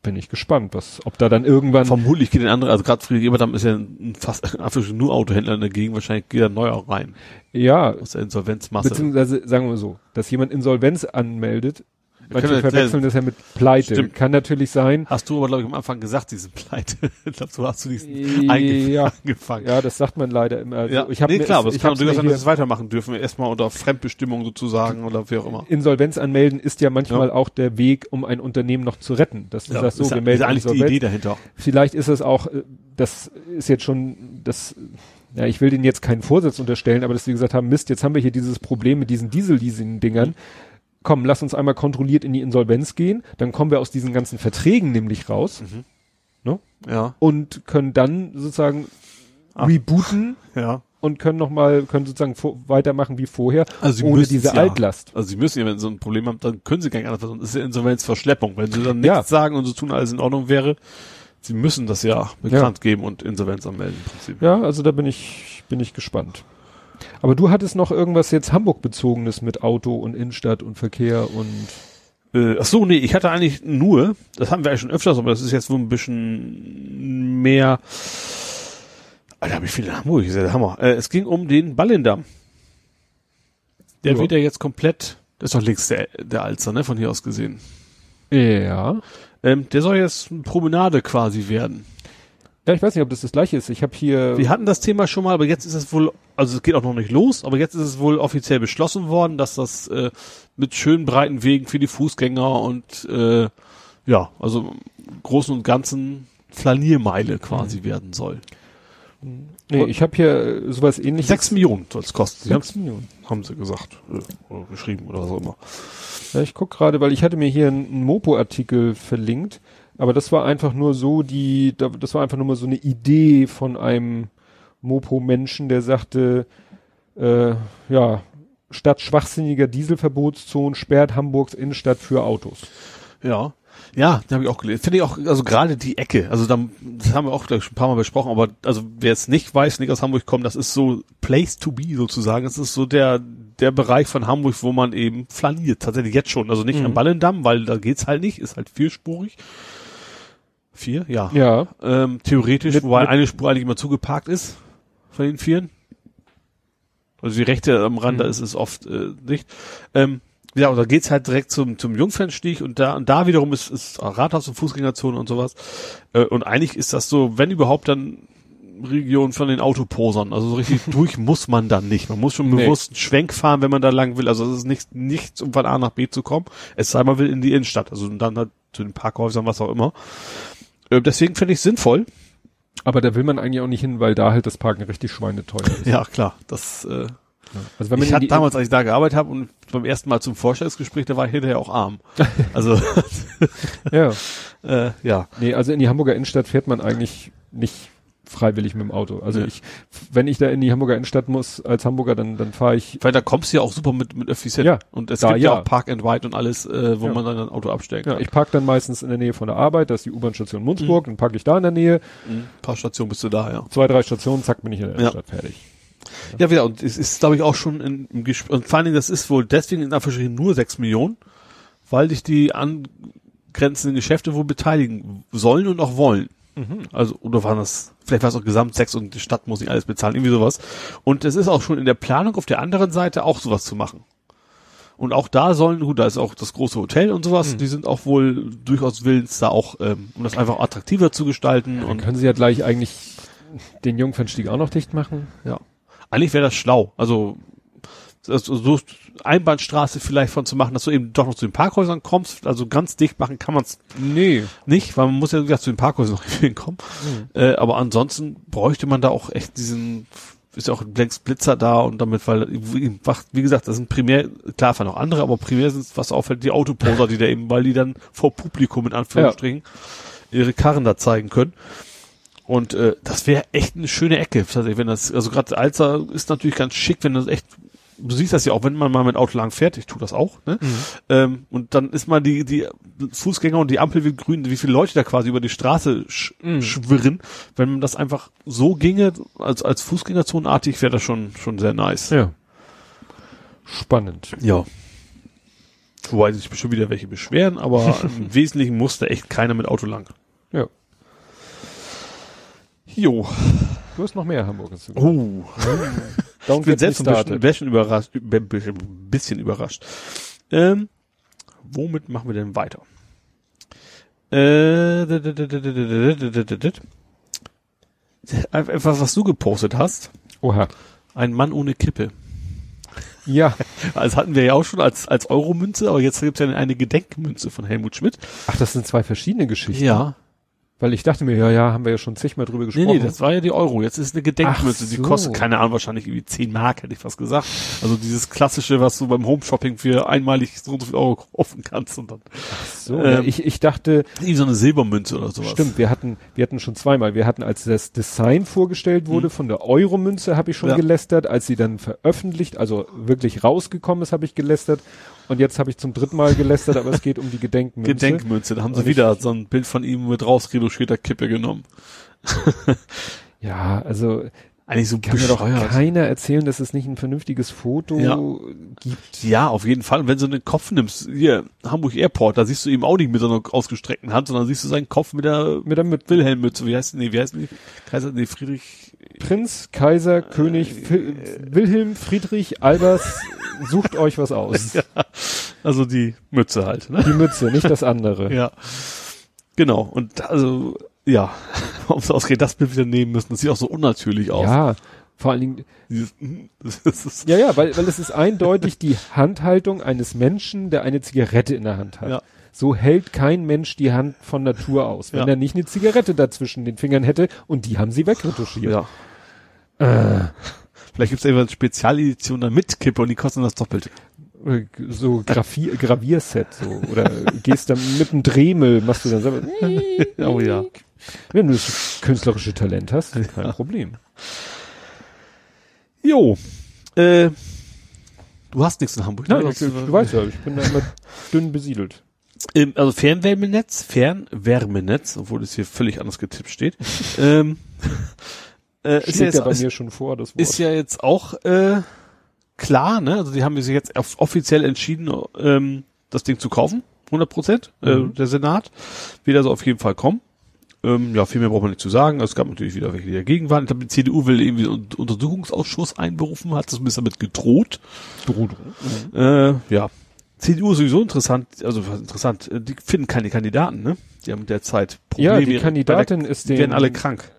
Bin ich gespannt, was, ob da dann irgendwann, Vermutlich geht den anderen, also gerade Friedrich Eberdamm ist ja ein fast einfach nur Autohändler in der Gegend, wahrscheinlich geht er neuer rein ja, aus der Insolvenzmasse. beziehungsweise, sagen wir so, dass jemand Insolvenz anmeldet, manche verwechseln das ja mit Pleite. Stimmt. Kann natürlich sein. Hast du aber, glaube ich, am Anfang gesagt, diese Pleite. ich glaube, so hast du diesen Ja, angefangen. ja, das sagt man leider immer. Also Ja, ich hab nee, klar, aber es ich kann durchaus sein, dass es weitermachen dürfen. Erstmal unter Fremdbestimmung sozusagen oder wie auch immer. Insolvenz anmelden ist ja manchmal auch der Weg, um ein Unternehmen noch zu retten. Dass du sagst, so, ist, wir ja- melden ist eigentlich die Insolvenz. Idee dahinter. Vielleicht ist es auch, äh, das ist jetzt schon, das, ja, ich will denen jetzt keinen Vorsatz unterstellen, aber dass sie gesagt haben, Mist, jetzt haben wir hier dieses Problem mit diesen Diesel-Leasing-Dingern. Komm, lass uns einmal kontrolliert in die Insolvenz gehen, dann kommen wir aus diesen ganzen Verträgen nämlich raus Ja, und können dann sozusagen Ah. rebooten ja. und können noch mal, können sozusagen weitermachen wie vorher, Also sie ohne diese ja. Altlast. Also sie müssen ja, wenn sie so ein Problem haben, dann können sie gar nicht anders. Das ist ja Insolvenzverschleppung. Wenn sie dann Ja. nichts sagen und so tun, alles in Ordnung wäre, sie müssen das ja bekannt geben und Insolvenz anmelden im Prinzip. Ja, also da bin ich, bin ich gespannt. Aber du hattest noch irgendwas jetzt Hamburg-bezogenes mit Auto und Innenstadt und Verkehr und Äh, ach so, nee, ich hatte eigentlich nur, das haben wir eigentlich schon öfters, aber das ist jetzt wohl ein bisschen mehr. Alter, habe ich viel in Hamburg gesehen, der Hammer. Äh, es ging um den Ballindamm. Der Ja. wird ja jetzt komplett, das ist doch links der, der Alster, ne, von hier aus gesehen. ja. Ähm, der soll jetzt eine Promenade quasi werden. Ja, ich weiß nicht, ob das das gleiche ist. Ich habe hier Wir hatten das Thema schon mal, aber jetzt ist es wohl, also es geht auch noch nicht los, aber jetzt ist es wohl offiziell beschlossen worden, dass das äh, mit schönen breiten Wegen für die Fußgänger und äh, ja, also Großen und Ganzen Flaniermeile quasi werden soll. nee, ich habe hier äh, sowas ähnliches. Sechs Millionen soll es kosten. Sechs Millionen. haben sie gesagt äh, oder geschrieben oder was auch immer. Ja, ich guck gerade, weil ich hatte mir hier einen Mopo-Artikel verlinkt, aber das war einfach nur so die, da- das war einfach nur mal so eine Idee von einem Mopo-Menschen, der sagte, äh, ja, statt schwachsinniger Dieselverbotszonen sperrt Hamburgs Innenstadt für Autos. Ja. Ja, da habe ich auch gelesen. Finde ich auch, also gerade die Ecke, also da, das haben wir auch glaub ich, schon ein paar Mal besprochen, aber also wer es nicht weiß, nicht aus Hamburg kommt, das ist so Place to be sozusagen. Das ist so der, der Bereich von Hamburg, wo man eben flaniert. Tatsächlich jetzt schon. Also nicht Mhm. am Ballendamm, weil da geht's halt nicht, ist halt vierspurig. Vier, ja. Ja, Ähm, theoretisch, Mit- wobei mit- eine Spur eigentlich immer zugeparkt ist von den Vieren. Also die rechte am Rand, da Mhm. ist es oft äh, nicht. Ähm, ja, und da geht's halt direkt zum, zum Jungfernstich und da, und da wiederum ist, ist Rathaus und Fußgängerzone und sowas. Äh, und eigentlich ist das so, wenn überhaupt dann Region von den Autoposern. Also so richtig durch muss man dann nicht. Man muss schon Nee. bewusst einen Schwenk fahren, wenn man da lang will. Also es ist nicht, nichts, um von A nach B zu kommen. Es sei man will in die Innenstadt. Also dann halt zu den Parkhäusern, was auch immer. Äh, deswegen finde ich es sinnvoll. aber da will man eigentlich auch nicht hin, weil da halt das Parken richtig schweineteuer ist. Ja, klar. Das, äh, Also wenn man ich hatte damals, als ich da gearbeitet habe und beim ersten Mal zum Vorstellungsgespräch, da war ich hinterher auch arm. Also, ja, äh, ja. nee, also in die Hamburger Innenstadt fährt man eigentlich nicht freiwillig mit dem Auto. Also Nee. ich, wenn ich da in die Hamburger Innenstadt muss als Hamburger, dann dann fahre ich Weil da kommst du ja auch super mit, mit Öffis hin. Ja, Und es da gibt ja ja. auch Park and Ride und alles, äh, wo Ja. man dann ein Auto abstellen Ja, kann. ich park dann meistens in der Nähe von der Arbeit, da ist die U-Bahn-Station Munzburg, dann parke ich da in der Nähe, Mhm. Ein paar Stationen bist du da, ja. zwei, drei Stationen, zack, bin ich in der Ja. Stadt fertig. Ja, wieder, und es ist, glaube ich, auch schon in, im Gespräch, und vor allen Dingen, das ist wohl deswegen in Anführungsstrichen nur 6 Millionen, weil dich die angrenzenden Geschäfte wohl beteiligen sollen und auch wollen. Also, oder waren das, vielleicht war es auch gesamt sechs und die Stadt muss nicht alles bezahlen, irgendwie sowas. Und es ist auch schon in der Planung auf der anderen Seite auch sowas zu machen. Und auch da sollen, gut, da ist auch das große Hotel und sowas, die sind auch wohl durchaus willens, da auch, ähm, um das einfach attraktiver zu gestalten Dann und können sie ja gleich eigentlich den Jungfernstieg auch noch dicht machen. Ja. Eigentlich wäre das schlau. Also, also so Einbahnstraße vielleicht von zu machen, dass du eben doch noch zu den Parkhäusern kommst. Also ganz dicht machen kann man es Nee. nicht, weil man muss ja wie gesagt, zu den Parkhäusern noch hinkommen. Äh, aber ansonsten bräuchte man da auch echt diesen, ist ja auch längst Blitzer da und damit, weil, wie gesagt, das sind primär, klar fahren auch andere, aber primär sind es, was auffällt, die Autoposer, die da eben, weil die dann vor Publikum in Anführungsstrichen ihre Karren da zeigen können. Und äh, das wäre echt eine schöne Ecke, tatsächlich, wenn das, also gerade Alzer ist natürlich ganz schick, wenn das echt du siehst das ja auch, wenn man mal mit Auto lang fährt, ich tue das auch, ne? Ähm, und dann ist mal die, die Fußgänger und die Ampel wird grün, wie viele Leute da quasi über die Straße sch Mhm. schwirren. Wenn man das einfach so ginge, als, als Fußgängerzonenartig, wäre das schon, schon sehr nice. Ja. Spannend. Ja. Wobei sich bestimmt wieder welche beschweren, aber im Wesentlichen musste echt keiner mit Auto lang. Ja. Jo. Du hast noch mehr Hamburgers. zu Oh. Don't Ich bin selbst ein bisschen, bisschen überrascht, ein bisschen- bisschen überrascht. Ähm, womit machen wir denn weiter? Äh, etwas, was du gepostet hast. Oha. Ein Mann ohne Kippe. Ja. Das hatten wir ja auch schon als, als Euromünze, aber jetzt gibt's ja eine Gedenkmünze von Helmut Schmidt. Ach, das sind zwei verschiedene Geschichten. Ja. Weil ich dachte mir, ja, ja, haben wir ja schon zigmal drüber Nee, gesprochen. nee, das war ja die Euro. Jetzt ist eine Gedenkmünze. Ach Die so. kostet, keine Ahnung, wahrscheinlich irgendwie 10 Mark, hätte ich fast gesagt. Also dieses klassische, was du beim Home-Shopping für einmalig so und so viel Euro kaufen kannst und dann. so, ähm, ja, ich, ich dachte, Irgendwie so eine Silbermünze oder sowas. stimmt, wir hatten, wir hatten schon zweimal. Wir hatten, als das Design vorgestellt wurde von der Euromünze, habe ich schon Ja. gelästert. Als sie dann veröffentlicht, also wirklich rausgekommen ist, habe ich gelästert. Und jetzt habe ich zum dritten Mal gelästert, aber es geht um die Gedenkmünze. Gedenkmünze. Da haben sie Und ich- wieder so ein Bild von ihm mit rausreduschierter Kippe genommen. Ja, also Eigentlich so kann mir doch keiner erzählen, dass es nicht ein vernünftiges Foto Ja. gibt. Ja, auf jeden Fall. Und wenn du einen Kopf nimmst, hier, Hamburg Airport, da siehst du eben auch nicht mit so einer ausgestreckten Hand, sondern siehst du seinen Kopf mit der, Mit der mit Wilhelmmütze. Wie heißt, nee, wie heißt die? Kaiser, nee, Friedrich, Prinz, Kaiser, König, Fi- Wilhelm, Friedrich, Albers, sucht euch was aus. also die Mütze halt, ne? Die Mütze, nicht das andere. Ja. Genau. Und also, ja, warum es ausgeht, das Bild wieder nehmen müssen. Das sieht auch so unnatürlich aus. Ja, vor allen Dingen, Dieses, ist, ja, ja, weil, weil es ist eindeutig die Handhaltung eines Menschen, der eine Zigarette in der Hand hat. Ja. So hält kein Mensch die Hand von Natur aus, wenn Ja. er nicht eine Zigarette dazwischen den Fingern hätte und die haben sie wegretuschiert. ja. Äh, Vielleicht gibt es irgendwann eine Spezialedition da mit Kippe und die kosten das Doppelte. so Grafi Gravierset so oder gehst dann mit einem Dremel machst du dann selber Oh ja. Wenn du das künstlerische Talent hast kein Problem Jo. Äh, du hast nichts in Hamburg, ne? Nein, Du ich, hast- du weißt ja ich bin da immer dünn besiedelt Ähm, also Fernwärmenetz, Fernwärmenetz, obwohl es hier völlig anders getippt steht. ähm, äh, ist, ja steht ja jetzt, bei ist, mir schon vor das Wort ist ja jetzt auch äh, klar, ne? Also die haben sich jetzt off- offiziell entschieden, ähm, das Ding zu kaufen, 100 Prozent. Äh, Mhm. der Senat wird also auf jeden Fall kommen. Ähm, ja, viel mehr braucht man nicht zu sagen. Es gab natürlich wieder welche, die dagegen waren. Ich glaube, die CDU will irgendwie einen Un- Untersuchungsausschuss einberufen, hat das ein bisschen damit gedroht. Äh, ja. CDU ist sowieso interessant, also interessant, äh, die finden keine Kandidaten, ne? Die haben derzeit ja die bei der- Kandidatin ist die den werden alle krank.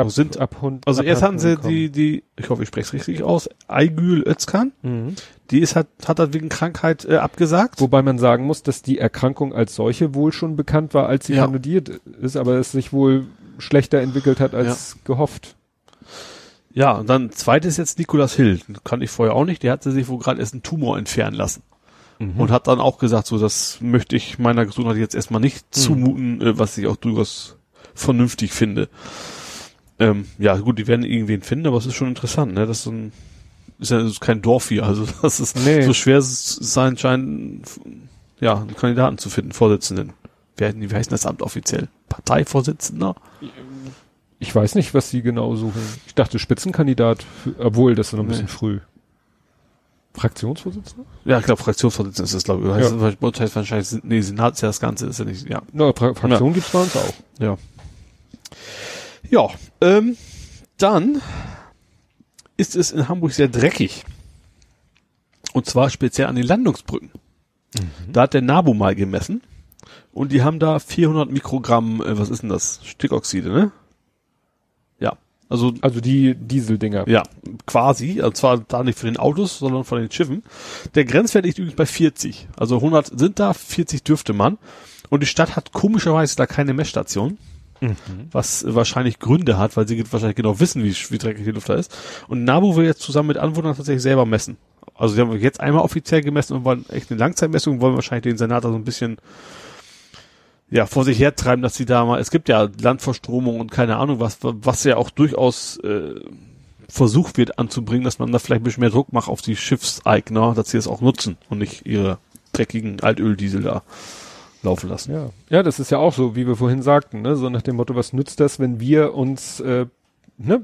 Ab, sind- ab Hund, Also ab erst hatten sie die, die, ich hoffe, ich spreche es richtig aus, Aygül Özkan. Mhm. die ist hat, hat halt wegen Krankheit äh, abgesagt. Wobei man sagen muss, dass die Erkrankung als solche wohl schon bekannt war, als sie Ja. kandidiert ist, aber es sich wohl schlechter entwickelt hat als gehofft. Ja, und dann zweites jetzt Nikolas Hill, kann ich vorher auch nicht, der hatte sich wohl gerade erst einen Tumor entfernen lassen. Und hat dann auch gesagt, so, das möchte ich meiner Gesundheit jetzt erstmal nicht zumuten, äh, was ich auch durchaus vernünftig finde. Ähm, ja, gut, die werden irgendwen finden, aber es ist schon interessant, ne? Das ist ein, ist ja ist kein Dorf hier, also das ist Nee. so schwer sein scheint, ja, einen Kandidaten zu finden, Vorsitzenden. Wer, wie heißt denn das Amt offiziell? Parteivorsitzender? Ich weiß nicht, was sie genau suchen. Ich dachte Spitzenkandidat, obwohl das ist noch ein bisschen Nee. früh. Fraktionsvorsitzender? Ja, ich glaube, Fraktionsvorsitzender ist das, glaube ich. Ja. das- heißt wahrscheinlich, nee, Senat ist ja das Ganze, ist ja nicht, ja. Na, Fra Fraktion gibt's bei uns auch. Ja. Ja, ähm, dann ist es in Hamburg sehr dreckig. Und zwar speziell an den Landungsbrücken. Da hat der NABU mal gemessen. Und die haben da 400 Mikrogramm, äh, was ist denn das? Stickoxide, ne? Ja. Also, Also die Dieseldinger. ja, quasi. Und zwar da nicht für den Autos, sondern von den Schiffen. Der Grenzwert liegt übrigens bei 40. Also 100 sind da, 40 dürfte man. Und die Stadt hat komischerweise da keine Messstation was äh, wahrscheinlich Gründe hat, weil sie wahrscheinlich genau wissen, wie, wie dreckig die Luft da ist. Und NABU will jetzt zusammen mit Anwohnern tatsächlich selber messen. Also sie haben jetzt einmal offiziell gemessen und wollen echt eine Langzeitmessung, und wollen wahrscheinlich den Senat da so ein bisschen ja, vor sich hertreiben, dass sie da mal, es gibt ja Landverstromung und keine Ahnung was, was ja auch durchaus äh, versucht wird anzubringen, dass man da vielleicht ein bisschen mehr Druck macht auf die Schiffseigner, dass sie es auch nutzen und nicht ihre dreckigen Altöl-Diesel da laufen lassen. Ja. ja, das ist ja auch so, wie wir vorhin sagten, ne? so nach dem Motto, was nützt das, wenn wir uns äh, ne,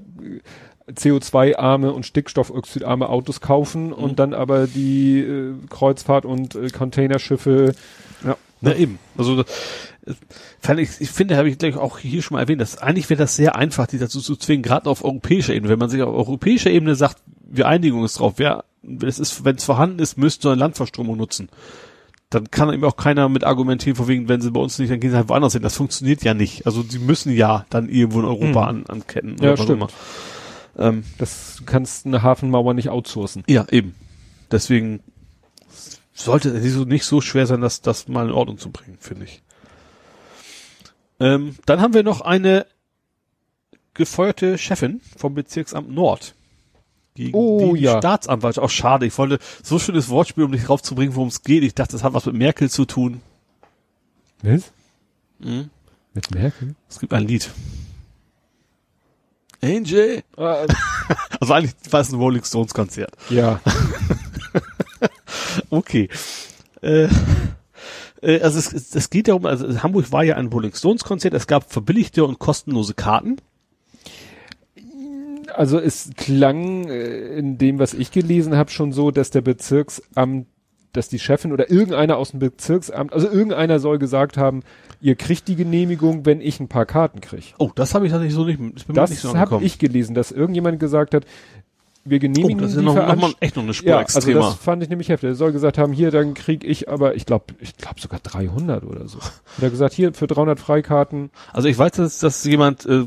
CO2-arme und Stickstoffoxidarme Autos kaufen mhm. und dann aber die äh, Kreuzfahrt und äh, Containerschiffe. Ja, na eben. Also fand ich, ich finde, habe ich gleich auch hier schon mal erwähnt, dass eigentlich wäre das sehr einfach, die dazu zu zwingen, gerade auf europäischer Ebene. Wenn man sich auf europäischer Ebene sagt, wir einigen uns drauf, wer, es ist, wenn es vorhanden ist, müsste eine Landverstromung nutzen. Dann kann eben auch keiner mit argumentieren, vor wegen, wenn sie bei uns nicht, dann gehen sie halt woanders hin. Das funktioniert ja nicht. Also sie müssen ja dann irgendwo in Europa mhm. an, anketten. Ja, stimmt. Ähm, das kannst eine Hafenmauer nicht outsourcen. Ja, eben. Deswegen sollte es nicht so schwer sein, das, das mal in Ordnung zu bringen, finde ich. Ähm, dann haben wir noch eine gefeuerte Chefin vom Bezirksamt Nord. Gegen oh, die ja. Staatsanwaltschaft. Auch schade. Ich wollte so schönes Wortspiel, um dich draufzubringen, worum es geht. Ich dachte, das hat was mit Merkel zu tun. Was? Mhm. Mit Merkel? Es gibt ein Lied. Angel. Ah, also eigentlich war es ein Rolling Stones Konzert. Ja. okay. Äh, äh, also es, es geht darum, also Hamburg war ja ein Rolling Stones Konzert, es gab verbilligte und kostenlose Karten. Also es klang äh, in dem, was ich gelesen habe, schon so, dass der Bezirksamt, dass die Chefin oder irgendeiner aus dem Bezirksamt, also irgendeiner soll gesagt haben, ihr kriegt die Genehmigung, wenn ich ein paar Karten kriege. Oh, das habe ich tatsächlich so nicht. Das, das so habe ich gelesen, dass irgendjemand gesagt hat, wir genehmigen oh, das ist die noch, noch mal echt noch eine Spur ja. Also das fand ich nämlich heftig. Er soll gesagt haben, hier, dann krieg ich aber, ich glaube, ich glaube sogar 300 oder so. Hat er gesagt, hier für 300 Freikarten. Also ich weiß, dass, dass jemand äh,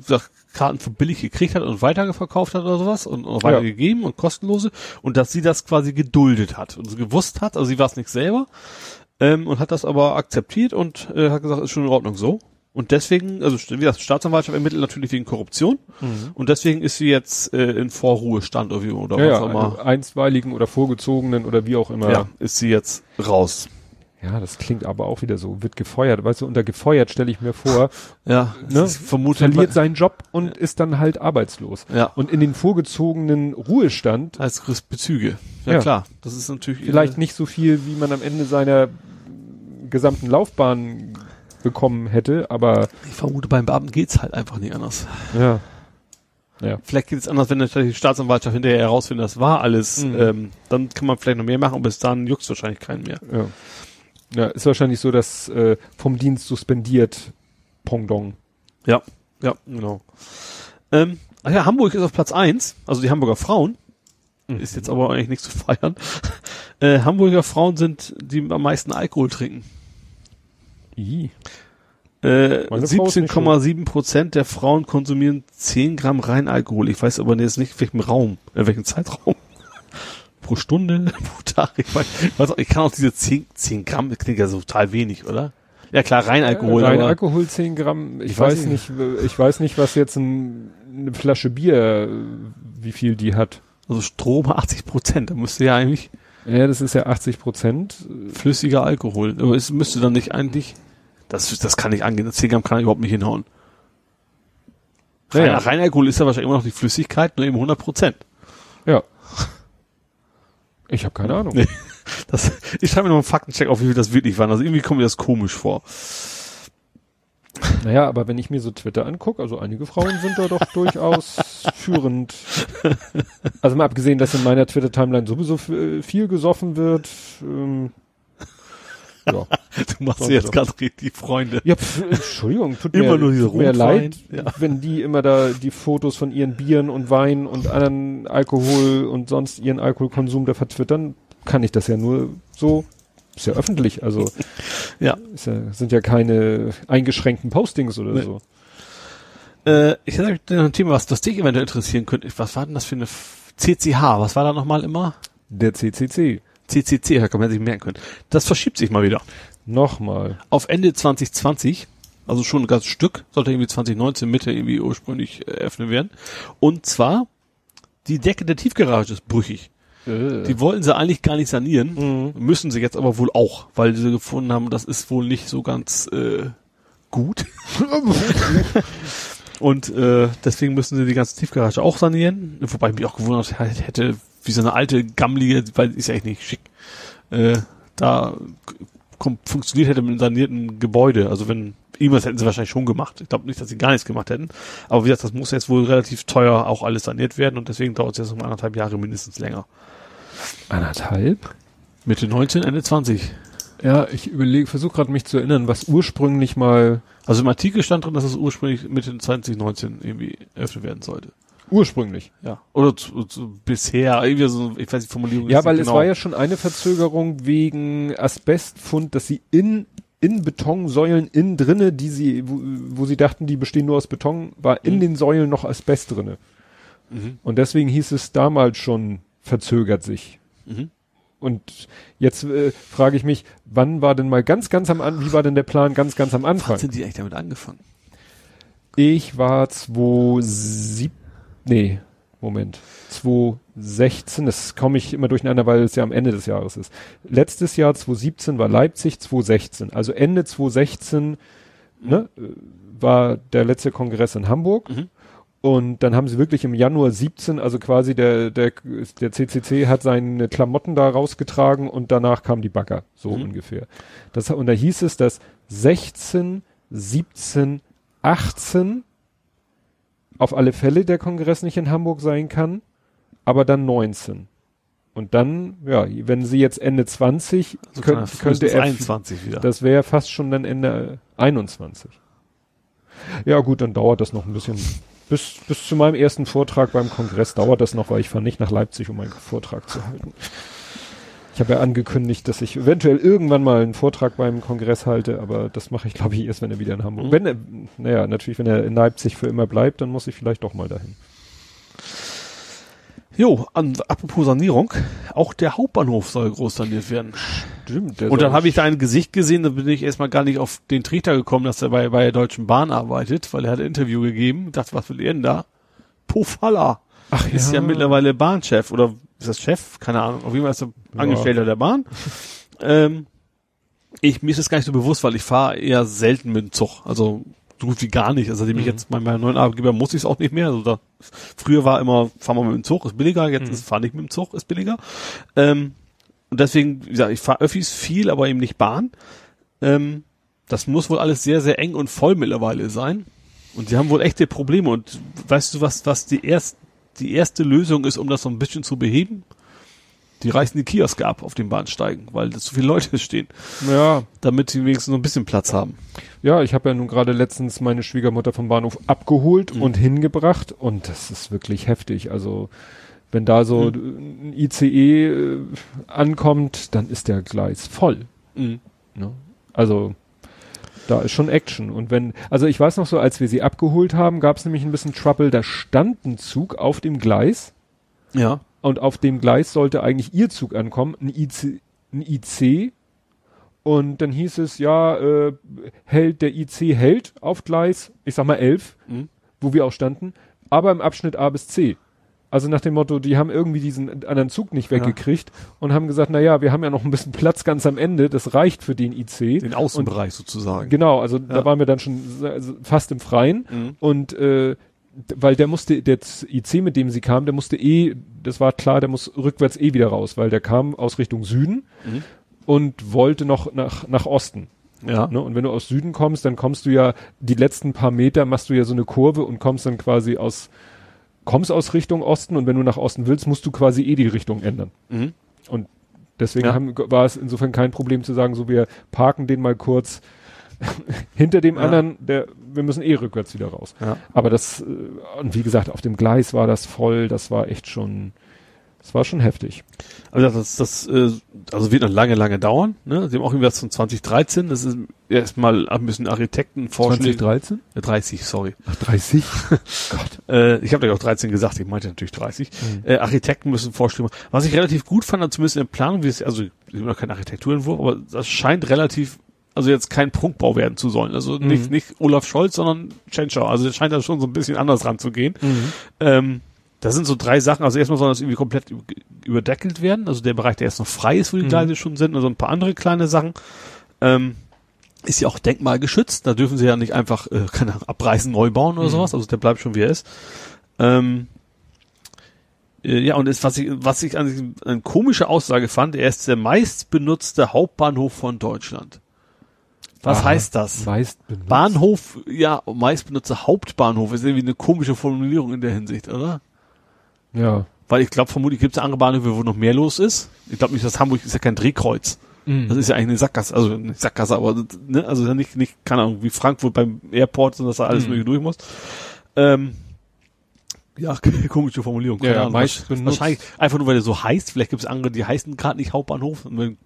Karten für billig gekriegt hat und weiterverkauft hat oder sowas und, und weitergegeben ja. und kostenlose und dass sie das quasi geduldet hat und sie gewusst hat, also sie war es nicht selber ähm, und hat das aber akzeptiert und äh, hat gesagt, ist schon in Ordnung so. Und deswegen, also wie gesagt, Staatsanwaltschaft ermittelt natürlich wegen Korruption mhm. und deswegen ist sie jetzt äh, in Vorruhestand oder, oder ja, was auch immer. Also einstweiligen oder vorgezogenen oder wie auch immer. Ja, ist sie jetzt raus. Ja, das klingt aber auch wieder so, wird gefeuert. Weißt du, unter gefeuert stelle ich mir vor, ja, ne, verliert seinen Job und ja. ist dann halt arbeitslos. Ja. Und in den vorgezogenen Ruhestand. Als Bezüge. Ja, ja, klar. Das ist natürlich. Vielleicht nicht so viel, wie man am Ende seiner gesamten Laufbahn bekommen hätte, aber. Ich vermute, beim Beamten geht's halt einfach nicht anders. Ja. Ja. Vielleicht geht es anders, wenn natürlich die Staatsanwaltschaft hinterher herausfindet, das war alles, mhm. ähm, dann kann man vielleicht noch mehr machen und bis dann juckt wahrscheinlich keinen mehr. Ja. Ja, ist wahrscheinlich so, dass äh, vom Dienst suspendiert Pongdong. Ja, ja, genau. Ähm, ach ja, Hamburg ist auf Platz eins, also die Hamburger Frauen. Mhm. Ist jetzt aber eigentlich nichts zu feiern. Äh, Hamburger Frauen sind, die am meisten Alkohol trinken. I. Äh, 17,7 Prozent der Frauen konsumieren 10 Gramm Reinalkohol. Ich weiß aber jetzt nicht, in welchem Raum, in welchem Zeitraum. Pro Stunde, pro Tag. Ich, weiß, auch, ich kann auch diese 10, 10 Gramm, das klingt ja so total wenig, oder? Ja klar, Reinalkohol. Reinalkohol 10 Gramm. Ich, ich weiß, weiß nicht, ich weiß nicht, was jetzt ein, eine Flasche Bier, wie viel die hat. Also Strom 80 Prozent, da müsste ja eigentlich. Ja, das ist ja 80 Prozent. Flüssiger Alkohol. Aber es müsste dann nicht eigentlich das, das kann nicht angehen. Das 10 Gramm kann ich überhaupt nicht hinhauen. Rein, ja. Reinalkohol ist ja wahrscheinlich immer noch die Flüssigkeit, nur eben 100 Prozent. Ja. Ich habe keine Ahnung. Das, ich schreibe mir noch einen Faktencheck auf, wie viel das wirklich waren. Also irgendwie kommt mir das komisch vor. Naja, aber wenn ich mir so Twitter angucke, also einige Frauen sind da doch durchaus führend. Also mal abgesehen, dass in meiner Twitter-Timeline sowieso viel gesoffen wird, ähm, ja. Du machst dir jetzt gerade richtig Freunde. Ja, pf, Entschuldigung, tut immer mir, nur diese tut mir leid, ja. wenn die immer da die Fotos von ihren Bieren und Wein und anderen Alkohol und sonst ihren Alkoholkonsum da vertwittern, kann ich das ja nur so ist ja öffentlich, also ja. ja. sind ja keine eingeschränkten Postings oder nee. so. Äh, ich hätte noch ein Thema, was das dich eventuell interessieren könnte. Was war denn das für eine CCH? Was war da nochmal immer? Der CCC. CCC, kann man sich merken können. Das verschiebt sich mal wieder. Nochmal. Auf Ende 2020, also schon ein ganzes Stück, sollte irgendwie 2019 Mitte irgendwie ursprünglich eröffnet werden. Und zwar, die Decke der Tiefgarage ist brüchig. Äh. Die wollten sie eigentlich gar nicht sanieren, mhm. müssen sie jetzt aber wohl auch, weil sie gefunden haben, das ist wohl nicht so ganz äh, gut. Und äh, deswegen müssen sie die ganze Tiefgarage auch sanieren. Wobei ich mich auch gewundert hätte, wie so eine alte, gammlige, weil ist ja echt nicht schick, äh, da funktioniert hätte mit einem sanierten Gebäude. Also wenn irgendwas hätten sie wahrscheinlich schon gemacht. Ich glaube nicht, dass sie gar nichts gemacht hätten. Aber wie gesagt, das muss jetzt wohl relativ teuer auch alles saniert werden und deswegen dauert es jetzt um anderthalb Jahre mindestens länger. Anderthalb? Mitte 19, Ende 20. Ja, ich überlege, versuche gerade mich zu erinnern, was ursprünglich mal. Also im Artikel stand drin, dass es ursprünglich Mitte 2019 irgendwie eröffnet werden sollte. Ursprünglich. Ja. Oder zu, zu, bisher, irgendwie so, ich weiß die Formulierung Ja, weil genau. es war ja schon eine Verzögerung wegen Asbestfund, dass sie in, in Betonsäulen innen drinne, die sie, wo, wo sie dachten, die bestehen nur aus Beton, war in mhm. den Säulen noch Asbest drinne. Mhm. Und deswegen hieß es damals schon, verzögert sich. Mhm. Und jetzt äh, frage ich mich, wann war denn mal ganz, ganz am Anfang, wie war denn der Plan ganz, ganz am Anfang? Wann sind die eigentlich damit angefangen? Ich war 2007, nee, Moment, 2016, das komme ich immer durcheinander, weil es ja am Ende des Jahres ist. Letztes Jahr 2017 war Leipzig 2016, also Ende 2016 ne, war der letzte Kongress in Hamburg. Mhm. Und dann haben sie wirklich im Januar 17, also quasi der, der, der CCC hat seine Klamotten da rausgetragen und danach kamen die Bagger, so mhm. ungefähr. Das, und da hieß es, dass 16, 17, 18 auf alle Fälle der Kongress nicht in Hamburg sein kann, aber dann 19. Und dann, ja, wenn sie jetzt Ende 20, also könnt, könnte er, 21 wieder. das wäre fast schon dann Ende 21. Ja gut, dann dauert das noch ein bisschen bis, bis zu meinem ersten Vortrag beim Kongress dauert das noch, weil ich fahre nicht nach Leipzig, um meinen Vortrag zu halten. Ich habe ja angekündigt, dass ich eventuell irgendwann mal einen Vortrag beim Kongress halte, aber das mache ich, glaube ich, erst, wenn er wieder in Hamburg. Mhm. Wenn er, naja, natürlich, wenn er in Leipzig für immer bleibt, dann muss ich vielleicht doch mal dahin. Jo, an, apropos Sanierung, auch der Hauptbahnhof soll groß saniert werden. Stimmt. Und dann habe ich da ein Gesicht gesehen, da bin ich erstmal gar nicht auf den Trichter gekommen, dass er bei, bei der Deutschen Bahn arbeitet, weil er hat ein Interview gegeben. Dachte, was will er denn da? Pofalla. Ach ja. Ist ja mittlerweile Bahnchef oder ist das Chef? Keine Ahnung. Auf jeden Fall ist er ja. Angestellter der Bahn. ähm, ich, mir ist das gar nicht so bewusst, weil ich fahre eher selten mit dem Zug. Also so gut wie gar nicht. Also, seitdem mhm. ich jetzt bei meinem neuen Arbeitgeber muss ich es auch nicht mehr. Also da, früher war immer, fahren wir mit dem Zug, ist billiger, jetzt mhm. ist fahr nicht mit dem Zug, ist billiger. Ähm, und deswegen, wie gesagt, ich fahre Öffis viel, aber eben nicht Bahn. Ähm, das muss wohl alles sehr, sehr eng und voll mittlerweile sein. Und sie haben wohl echte Probleme. Und weißt du, was, was die erst, die erste Lösung ist, um das so ein bisschen zu beheben? Die reißen die Kioske ab auf den Bahnsteigen, weil da zu viele Leute stehen. Ja. Damit sie wenigstens noch ein bisschen Platz haben. Ja, ich habe ja nun gerade letztens meine Schwiegermutter vom Bahnhof abgeholt mhm. und hingebracht und das ist wirklich heftig. Also wenn da so mhm. ein ICE äh, ankommt, dann ist der Gleis voll. Mhm. Ne? Also da ist schon Action. Und wenn, also ich weiß noch so, als wir sie abgeholt haben, gab es nämlich ein bisschen Trouble, da stand ein Zug auf dem Gleis. Ja. Und auf dem Gleis sollte eigentlich ihr Zug ankommen, ein IC, ein IC. Und dann hieß es, ja, äh, hält, der IC hält auf Gleis, ich sag mal elf, mhm. wo wir auch standen, aber im Abschnitt A bis C. Also nach dem Motto, die haben irgendwie diesen anderen Zug nicht weggekriegt ja. und haben gesagt, na ja, wir haben ja noch ein bisschen Platz ganz am Ende, das reicht für den IC. Den Außenbereich und, sozusagen. Genau, also ja. da waren wir dann schon fast im Freien mhm. und äh, weil der musste, der IC, mit dem sie kam, der musste eh, das war klar, der muss rückwärts eh wieder raus, weil der kam aus Richtung Süden mhm. und wollte noch nach, nach Osten. Ja. Ne? Und wenn du aus Süden kommst, dann kommst du ja, die letzten paar Meter machst du ja so eine Kurve und kommst dann quasi aus, kommst aus Richtung Osten und wenn du nach Osten willst, musst du quasi eh die Richtung ändern. Mhm. Und deswegen ja. haben, war es insofern kein Problem zu sagen, so wir parken den mal kurz hinter dem ja. anderen, der, wir müssen eh rückwärts wieder raus. Ja. Aber das, äh, und wie gesagt, auf dem Gleis war das voll, das war echt schon, das war schon heftig. Also das, das, äh, also wird noch lange, lange dauern. Ne? Sie haben auch irgendwas von 2013. Das ist erstmal ein bisschen Architekten forschen. 2013? Ja, 30, sorry. Ach, 30? Gott. Äh, ich habe ja auch 13 gesagt, ich meinte natürlich 30. Mhm. Äh, Architekten müssen vorstellen. Was ich relativ gut fand, zumindest in der Planung, wie es, also ich habe noch kein Architekturentwurf, aber das scheint relativ also jetzt kein Prunkbau werden zu sollen. Also mhm. nicht, nicht Olaf Scholz, sondern Tschentscher. Also es scheint da schon so ein bisschen anders ranzugehen. Mhm. Ähm, das sind so drei Sachen. Also erstmal soll das irgendwie komplett überdeckelt werden. Also der Bereich, der jetzt noch frei ist, wo die mhm. Gleise schon sind. Also ein paar andere kleine Sachen. Ähm, ist ja auch denkmalgeschützt. Da dürfen sie ja nicht einfach, äh, keine Ahnung, abreißen, neu bauen oder Mhm. sowas. Also der bleibt schon wie er ist. Ähm, äh, ja, und ist, was ich, was ich an eine komische Aussage fand, er ist der meistbenutzte Hauptbahnhof von Deutschland. Was Aha. heißt das? Bahnhof, ja, meistbenutzte Hauptbahnhof ist irgendwie eine komische Formulierung in der Hinsicht, oder? Ja. Weil ich glaube, vermutlich gibt es andere Bahnhöfe, wo noch mehr los ist. Ich glaube nicht, dass Hamburg ist ja kein Drehkreuz. Das ist ja eigentlich eine Sackgasse, also eine Sackgasse, aber ne, also nicht, nicht, keine Ahnung, wie Frankfurt beim Airport, sondern dass da alles Mhm. mögliche durch muss. Ähm, ja, komische Formulierung. keine Ja, Ahnung. Wahrscheinlich einfach nur, weil er so heißt. Vielleicht gibt es andere, die heißen gerade nicht Hauptbahnhof. Und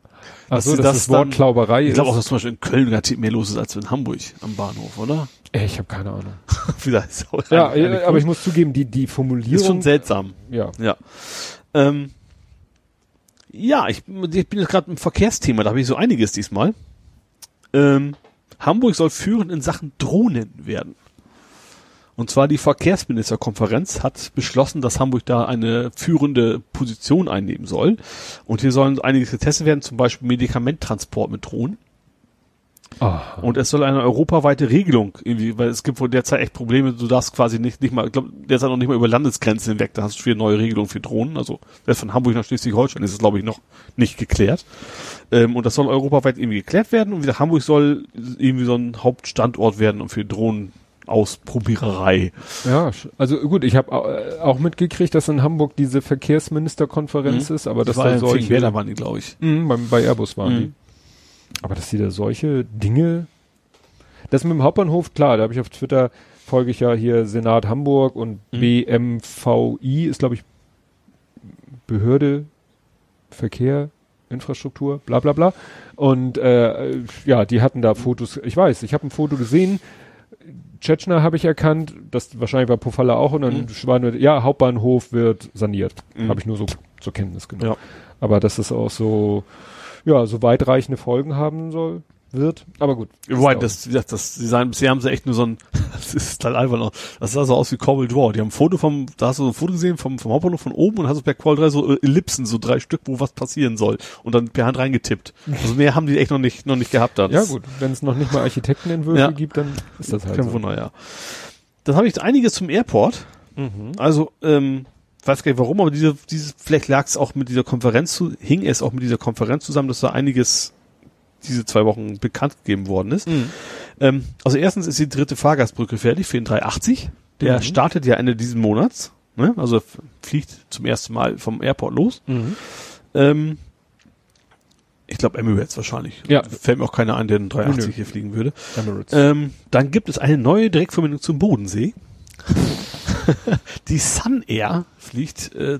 wenn- Ach dass das, dann- Wortklauberei Ich glaube auch, ist. dass zum Beispiel in Köln garantiert mehr los ist als in Hamburg am Bahnhof, oder? Ey, ich habe keine Ahnung. Vielleicht ist auch Ja, eine- eine ja, aber ich muss zugeben, die, die Formulierung. ist schon seltsam. ja. Ja. Ähm, ja, ich, ich bin jetzt gerade im Verkehrsthema, da habe ich so einiges diesmal. Ähm, Hamburg soll führend in Sachen Drohnen werden. Und zwar die Verkehrsministerkonferenz hat beschlossen, dass Hamburg da eine führende Position einnehmen soll. Und hier sollen einiges getestet werden, zum Beispiel Medikamenttransport mit Drohnen. Aha. Und es soll eine europaweite Regelung irgendwie, weil es gibt wohl derzeit echt Probleme, du darfst quasi nicht, nicht mal, ich glaube, derzeit noch nicht mal über Landesgrenzen hinweg, da hast du viele neue Regelungen für Drohnen, also selbst von Hamburg nach Schleswig-Holstein ist es, glaube ich, noch nicht geklärt. Ähm, und das soll europaweit irgendwie geklärt werden und wieder Hamburg soll irgendwie so ein Hauptstandort werden und für Drohnenausprobiererei. Ja, also gut, ich habe auch mitgekriegt, dass in Hamburg diese Verkehrsministerkonferenz ist, aber das war ja da solche. Finkenwerder waren die, glaube ich. Mhm, beim, bei Airbus waren Mhm. die. Aber dass die da solche Dinge. Das mit dem Hauptbahnhof, klar, da habe ich auf Twitter folge ich ja hier Senat Hamburg und Mhm. BMVI ist, glaube ich, Behörde, Verkehr, Infrastruktur, bla bla bla. Und äh, ja, die hatten da Fotos, ich weiß, ich habe ein Foto gesehen, Tschetschner habe ich erkannt, das wahrscheinlich war Pofalla auch und dann Mhm. war nur, ja, Hauptbahnhof wird saniert. Mhm. Habe ich nur so zur Kenntnis genommen. Ja. Aber dass es auch so, ja, so weitreichende Folgen haben soll, wird. Aber gut. Ist das, gesagt, das Design, bisher haben sie echt nur so ein, das ist halt einfach noch, das sah so aus wie Corbel Draw. Die haben ein Foto vom, da hast du so ein Foto gesehen vom, vom Hauptbahnhof von oben und hast du per Qual 3 so äh, Ellipsen, so drei Stück, wo was passieren soll. Und dann per Hand reingetippt. Also mehr haben die echt noch nicht, noch nicht gehabt da. Ja Das- gut, wenn es noch nicht mal Architektenentwürfe Ja. gibt, dann ist das halt Kein so. Wunder, ja. Dann habe ich einiges zum Airport. Mhm. Also, ähm, weiß gar nicht warum, aber diese, dieses, vielleicht lag es auch mit dieser Konferenz zu, hing es auch mit dieser Konferenz zusammen, dass da einiges diese zwei Wochen bekannt gegeben worden ist. Mhm. Ähm, also erstens ist die dritte Fahrgastbrücke fertig für den 380. Der Mhm. startet ja Ende diesen Monats. Ne? Also fliegt zum ersten Mal vom Airport los. Mhm. Ähm, ich glaube Emirates wahrscheinlich. Ja. Fällt mir auch keiner ein, der den 380 Nö, nö. hier fliegen würde. Emirates. Ähm, dann gibt es eine neue Direktverbindung zum Bodensee. die Sun Air fliegt äh,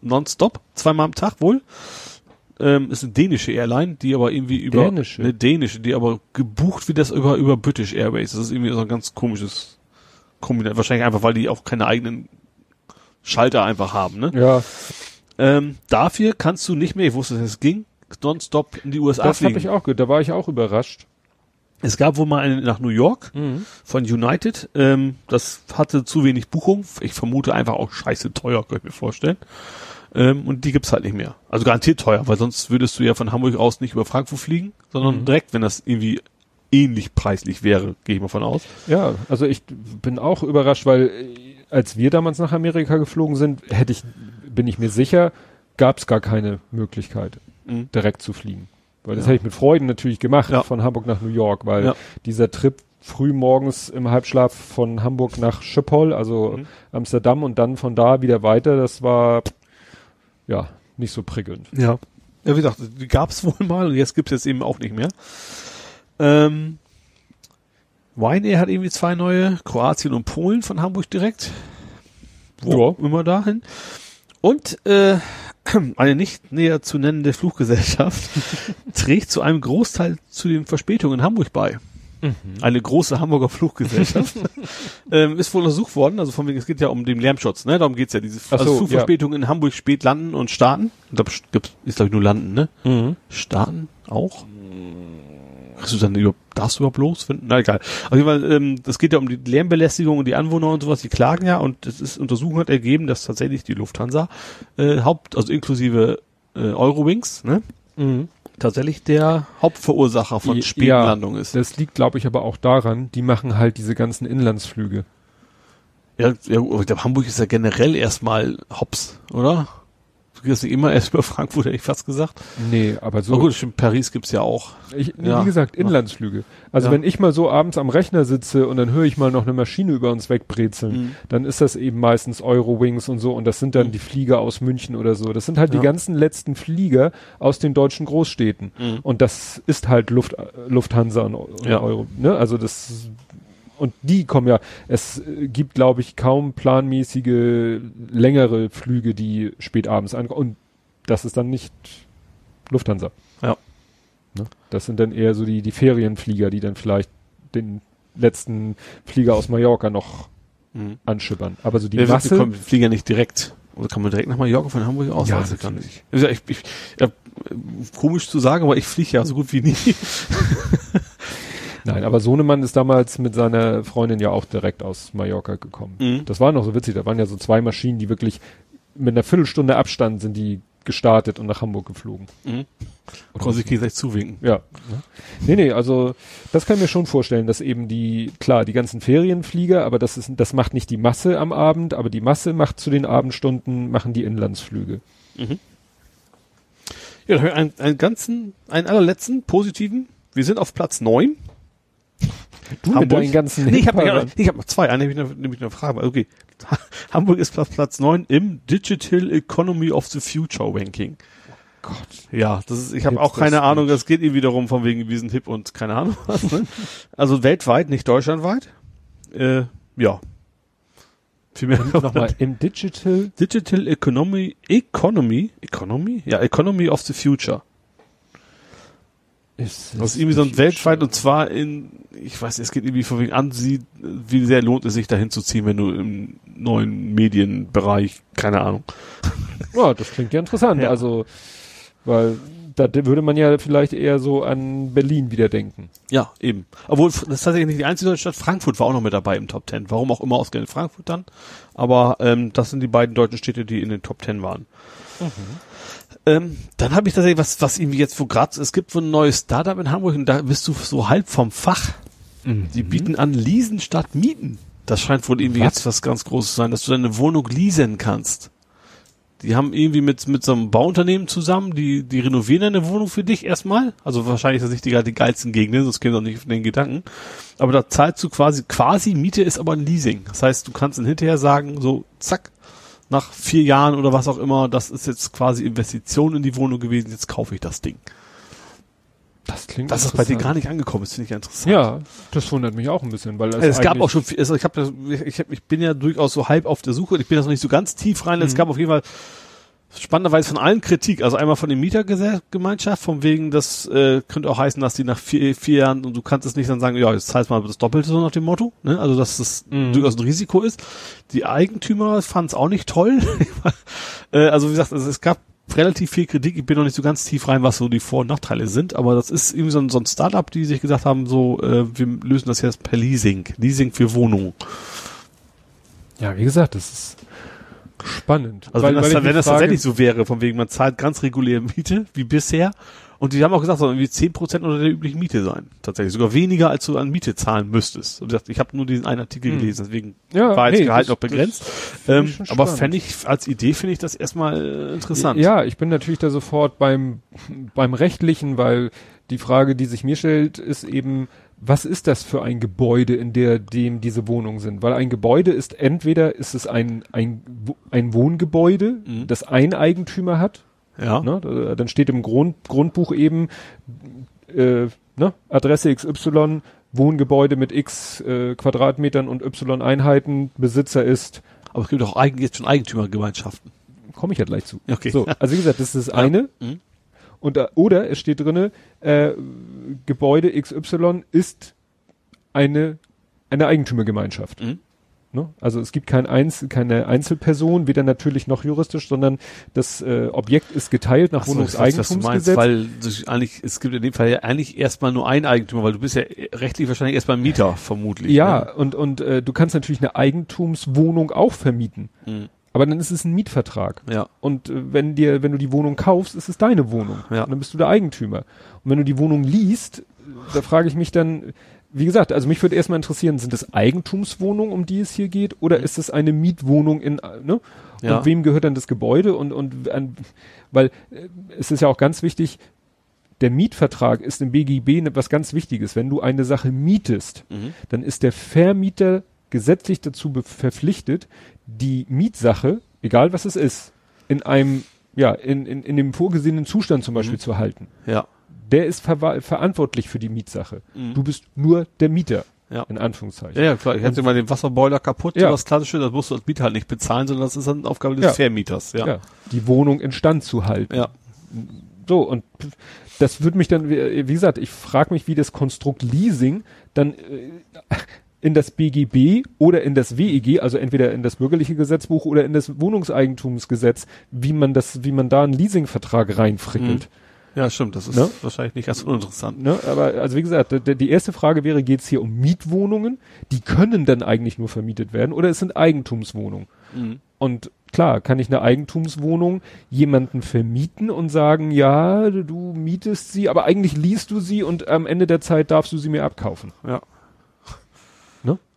nonstop, zweimal am Tag wohl. Ähm, ist eine dänische Airline, die aber irgendwie über Dänische? eine dänische, die aber gebucht wird das über über British Airways. Das ist irgendwie so ein ganz komisches Kombinat. Wahrscheinlich einfach, weil die auch keine eigenen Schalter einfach haben. Ne? ja, Ähm, dafür kannst du nicht mehr, ich wusste, dass es ging, nonstop in die USA das habe fliegen. ich auch gehört. Da war ich auch überrascht. Es gab wohl mal eine nach New York von United. Ähm, das hatte zu wenig Buchung. Ich vermute einfach auch scheiße teuer, kann ich mir vorstellen. Ähm, und die gibt's halt nicht mehr. Also garantiert teuer, weil sonst würdest du ja von Hamburg aus nicht über Frankfurt fliegen, sondern Mhm. direkt, wenn das irgendwie ähnlich preislich wäre, gehe ich mal von aus. Ja, also ich bin auch überrascht, weil äh, als wir damals nach Amerika geflogen sind, hätte ich, bin ich mir sicher, gab es gar keine Möglichkeit, Mhm. direkt zu fliegen. Weil das Ja. hätte ich mit Freuden natürlich gemacht, Ja. von Hamburg nach New York, weil Ja. dieser Trip früh morgens im Halbschlaf von Hamburg nach Schiphol, also Mhm. Amsterdam und dann von da wieder weiter, das war ja nicht so prickelnd. Ja. Ja, wie gesagt, die gab's wohl mal und jetzt gibt's jetzt eben auch nicht mehr. Ähm, Ryanair hat irgendwie zwei neue, Kroatien und Polen von Hamburg direkt. Wo Ja. immer dahin. Und äh, eine nicht näher zu nennende Fluggesellschaft trägt zu einem Großteil zu den Verspätungen in Hamburg bei. Eine große Hamburger Fluggesellschaft ähm, ist wohl untersucht worden, also von wegen, es geht ja um den Lärmschutz, ne? Darum geht's ja, diese Ach so, also Flugverspätungen in Hamburg spät landen und starten. Ich glaube, ist glaube ich nur landen, ne? Mhm. Starten auch? Kriegst du dann über, darfst du überhaupt losfinden? Na egal. Auf jeden Fall, ähm, das geht ja um die Lärmbelästigung und die Anwohner und sowas, die klagen ja und es ist Untersuchung hat ergeben, dass tatsächlich die Lufthansa äh, Haupt, also inklusive äh, Eurowings, ne? Mhm. Tatsächlich der Hauptverursacher von Ja, späten Landungen ist. Das liegt, glaube ich, aber auch daran, die machen halt diese ganzen Inlandsflüge. Ja, ja, Hamburg ist ja generell erstmal Hops, oder? Du gehst nicht immer erst über Frankfurt, hätte ich fast gesagt. Nee, aber so. So gut, stimmt, Paris gibt's ja auch. Ich, nee, Ja. Wie gesagt, Inlandsflüge. Also Ja. wenn ich mal so abends am Rechner sitze und dann höre ich mal noch eine Maschine über uns wegbrezeln, Mhm. dann ist das eben meistens Eurowings und so und das sind dann Mhm. die Flieger aus München oder so. Das sind halt Ja. die ganzen letzten Flieger aus den deutschen Großstädten. Mhm. Und das ist halt Luft, Lufthansa und, und. Euro. Ne? Also das und die kommen ja, es äh, gibt, glaube ich, kaum planmäßige, längere Flüge, die spät abends ankommen. Und das ist dann nicht Lufthansa. Ja. Ne? Das sind dann eher so die, die Ferienflieger, die dann vielleicht den letzten Flieger aus Mallorca noch Mhm. anschippern. Aber so die Ja, Masse. kommen, ja nicht direkt. Oder kann man direkt nach Mallorca von Hamburg aus? Ja, Weiß ich gar natürlich. nicht. Also ich, ich, ja, komisch zu sagen, aber ich fliege ja so gut wie nie. Nein, aber Sohnemann ist damals mit seiner Freundin ja auch direkt aus Mallorca gekommen. Mhm. Das war noch so witzig. Da waren ja so zwei Maschinen, die wirklich mit einer Viertelstunde Abstand sind die gestartet und nach Hamburg geflogen. Mhm. Konnte ich gleich zuwinken. Ja. Nee, nee, also das kann ich mir schon vorstellen, dass eben die, klar, die ganzen Ferienflieger, aber das ist, das macht nicht die Masse am Abend, aber die Masse macht zu den Abendstunden, machen die Inlandsflüge. Ja, haben wir einen, einen ganzen, einen allerletzten positiven. Wir sind auf Platz neun. Du mit deinen ganzen nee, ich habe ich hab noch zwei, eine nämlich noch, nämlich noch eine Frage. Okay. Hamburg ist Platz, Platz neun im Digital Economy of the Future Ranking. Gott. Ja, das ist, ich habe auch keine Ahnung, das geht irgendwie darum, von wegen, wir sind hip und keine Ahnung was. Ne? Also weltweit, nicht deutschlandweit. Äh, ja. Viel mehr Nochmal, im Digital, Digital Economy, Economy, Economy? Ja, Economy of the Future. Ist, Das ist irgendwie so ein weltweit und zwar in, ich weiß, es geht irgendwie von wegen an, sie, wie sehr lohnt es sich dahin zu ziehen, wenn du im neuen Medienbereich, keine Ahnung. Ja, das klingt ja interessant. Ja. Also, weil da würde man ja vielleicht eher so an Berlin wieder denken. Ja, eben. Obwohl, das ist tatsächlich nicht die einzige deutsche Stadt. Frankfurt war auch noch mit dabei im Top Ten. Warum auch immer ausgerechnet Frankfurt dann. Aber ähm, das sind die beiden deutschen Städte, die in den Top Ten waren. Ähm, dann habe ich tatsächlich was, was irgendwie jetzt, wo gerade, es gibt so ein neues Startup in Hamburg und da bist du so halb vom Fach. Die bieten an Leasen statt Mieten. Das scheint wohl irgendwie Was? jetzt was ganz Großes zu sein, dass du deine Wohnung leasen kannst. Die haben irgendwie mit, mit so einem Bauunternehmen zusammen, die, die renovieren eine Wohnung für dich erstmal. Also wahrscheinlich ist das nicht die, die geilsten Gegenden, sonst käme doch nicht auf den Gedanken. Aber da zahlst du quasi, quasi Miete ist aber ein Leasing. Das heißt, du kannst dann hinterher sagen, so, zack, nach vier Jahren oder was auch immer, das ist jetzt quasi Investition in die Wohnung gewesen, jetzt kaufe ich das Ding. Das klingt Dass das bei dir gar nicht angekommen ist, finde ich ja interessant. Ja, das wundert mich auch ein bisschen, weil Also es gab auch schon, viel, also ich, hab, ich, hab, ich bin ja durchaus so halb auf der Suche. Ich bin das noch nicht so ganz tief rein. Es Mhm. gab auf jeden Fall spannenderweise von allen Kritik. Also einmal von der Mietergemeinschaft, von wegen, das äh, könnte auch heißen, dass die nach vier, vier Jahren und du kannst es nicht dann sagen, ja, jetzt zahlst mal das Doppelte so nach dem Motto. Ne? Also dass das Mhm. durchaus ein Risiko ist. Die Eigentümer fanden es auch nicht toll. äh, also wie gesagt, also es gab relativ viel Kritik. Ich bin noch nicht so ganz tief rein, was so die Vor- und Nachteile sind, aber das ist irgendwie so ein, so ein Startup, die sich gesagt haben, so, äh, wir lösen das jetzt per Leasing. Leasing für Wohnungen. ja, wie gesagt, das ist spannend. Also Weil- wenn das, wenn das frage- tatsächlich so wäre, von wegen man zahlt ganz reguläre Miete, wie bisher, und die haben auch gesagt, soll irgendwie 10% unter der üblichen Miete sein. Tatsächlich. Sogar weniger, als du an Miete zahlen müsstest. Und ich habe nur diesen einen Artikel Hm. gelesen, deswegen Ja, war jetzt nee, Gehalt das- noch begrenzt. Ähm, aber fände ich, als Idee finde ich das erstmal äh, interessant. Ja, ich bin natürlich da sofort beim, beim rechtlichen, weil die Frage, die sich mir stellt, ist eben, was ist das für ein Gebäude, in der dem diese Wohnungen sind? Weil ein Gebäude ist entweder ist es ein, ein, ein Wohngebäude, Mhm. das ein Eigentümer hat, Ja. ne? Da- dann steht im Grund, Grundbuch eben äh, ne? Adresse XY, Wohngebäude mit X äh, Quadratmetern und Y Einheiten, Besitzer ist, Aber es gibt auch eigen, jetzt schon Eigentümergemeinschaften. komme ich ja gleich zu. Okay. So, also wie gesagt, das ist das eine. Mhm. Und oder es steht drinne, äh, Gebäude XY ist eine eine Eigentümergemeinschaft. Mhm. Ne? Also es gibt kein Einzel, keine Einzelperson, weder natürlich noch juristisch, sondern das äh, Objekt ist geteilt nach Ach so, Wohnungseigentumsgesetz. meinst, weil eigentlich, es gibt in dem Fall ja eigentlich erstmal nur einen Eigentümer, weil du bist ja rechtlich wahrscheinlich erstmal Mieter, vermutlich. ja, Ne? und und äh, du kannst natürlich eine Eigentumswohnung auch vermieten. Mhm. Aber dann ist es ein Mietvertrag. Ja. Und äh, wenn dir, wenn du die Wohnung kaufst, ist es deine Wohnung. Ja. Und dann bist du der Eigentümer. Und wenn du die Wohnung liest, da frage ich mich dann, wie gesagt, also mich würde erstmal interessieren, sind das Eigentumswohnungen, um die es hier geht, oder ist es eine Mietwohnung in, ne? Ja. Und wem gehört dann das Gebäude? Und, und an, weil äh, es ist ja auch ganz wichtig, der Mietvertrag ist im BGB was ganz Wichtiges. Wenn du eine Sache mietest, Mhm. dann ist der Vermieter gesetzlich dazu verpflichtet, die Mietsache, egal was es ist, in einem, ja, in, in, in dem vorgesehenen Zustand zum Beispiel zu halten. Ja. Der ist verwa- verantwortlich für die Mietsache. Mhm. Du bist nur der Mieter, Ja. in Anführungszeichen. Ja, ja, klar. Ich hatte mal den Wasserboiler kaputt, Ja. das klassische, das musst du als Mieter halt nicht bezahlen, sondern das ist dann Aufgabe des Ja. Vermieters, ja. Ja. Die Wohnung instand zu halten. Ja. So, und das würde mich dann, wie wie gesagt, ich frage mich, wie das Konstrukt Leasing dann äh, in das BGB oder in das WEG, also entweder in das bürgerliche Gesetzbuch oder in das Wohnungseigentumsgesetz, wie man das, wie man da einen Leasingvertrag reinfrickelt. Ja, stimmt, das ist Ne? wahrscheinlich nicht ganz uninteressant. Ne? Aber also wie gesagt, die erste Frage wäre, geht es hier um Mietwohnungen? Die können dann eigentlich nur vermietet werden oder es sind Eigentumswohnungen? Mhm. Und klar, kann ich eine Eigentumswohnung jemanden vermieten und sagen, ja, du mietest sie, aber eigentlich liest du sie und am Ende der Zeit darfst du sie mir abkaufen. Ja.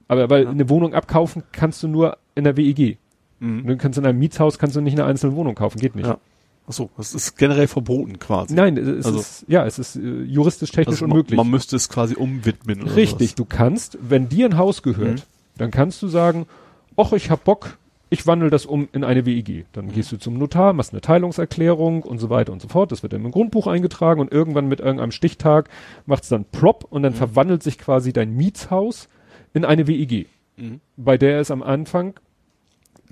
Aber weil Ja. eine Wohnung abkaufen kannst du nur in der WEG. Mhm. Du kannst in einem Mietshaus kannst du nicht eine einzelne Wohnung kaufen, geht nicht. Ja. Achso, das ist generell verboten quasi. Nein, es Also- ist ja, es ist äh, juristisch technisch Also man, unmöglich. man müsste es quasi umwidmen oder Richtig, sowas. du kannst, wenn dir ein Haus gehört, Mhm. dann kannst du sagen, ach, ich hab Bock, ich wandle das um in eine WEG. Dann gehst du zum Notar, machst eine Teilungserklärung und so weiter und so fort. Das wird dann im Grundbuch eingetragen und irgendwann mit irgendeinem Stichtag macht's dann Prop und dann verwandelt sich quasi dein Mietshaus in eine WEG, Mhm. bei der es am Anfang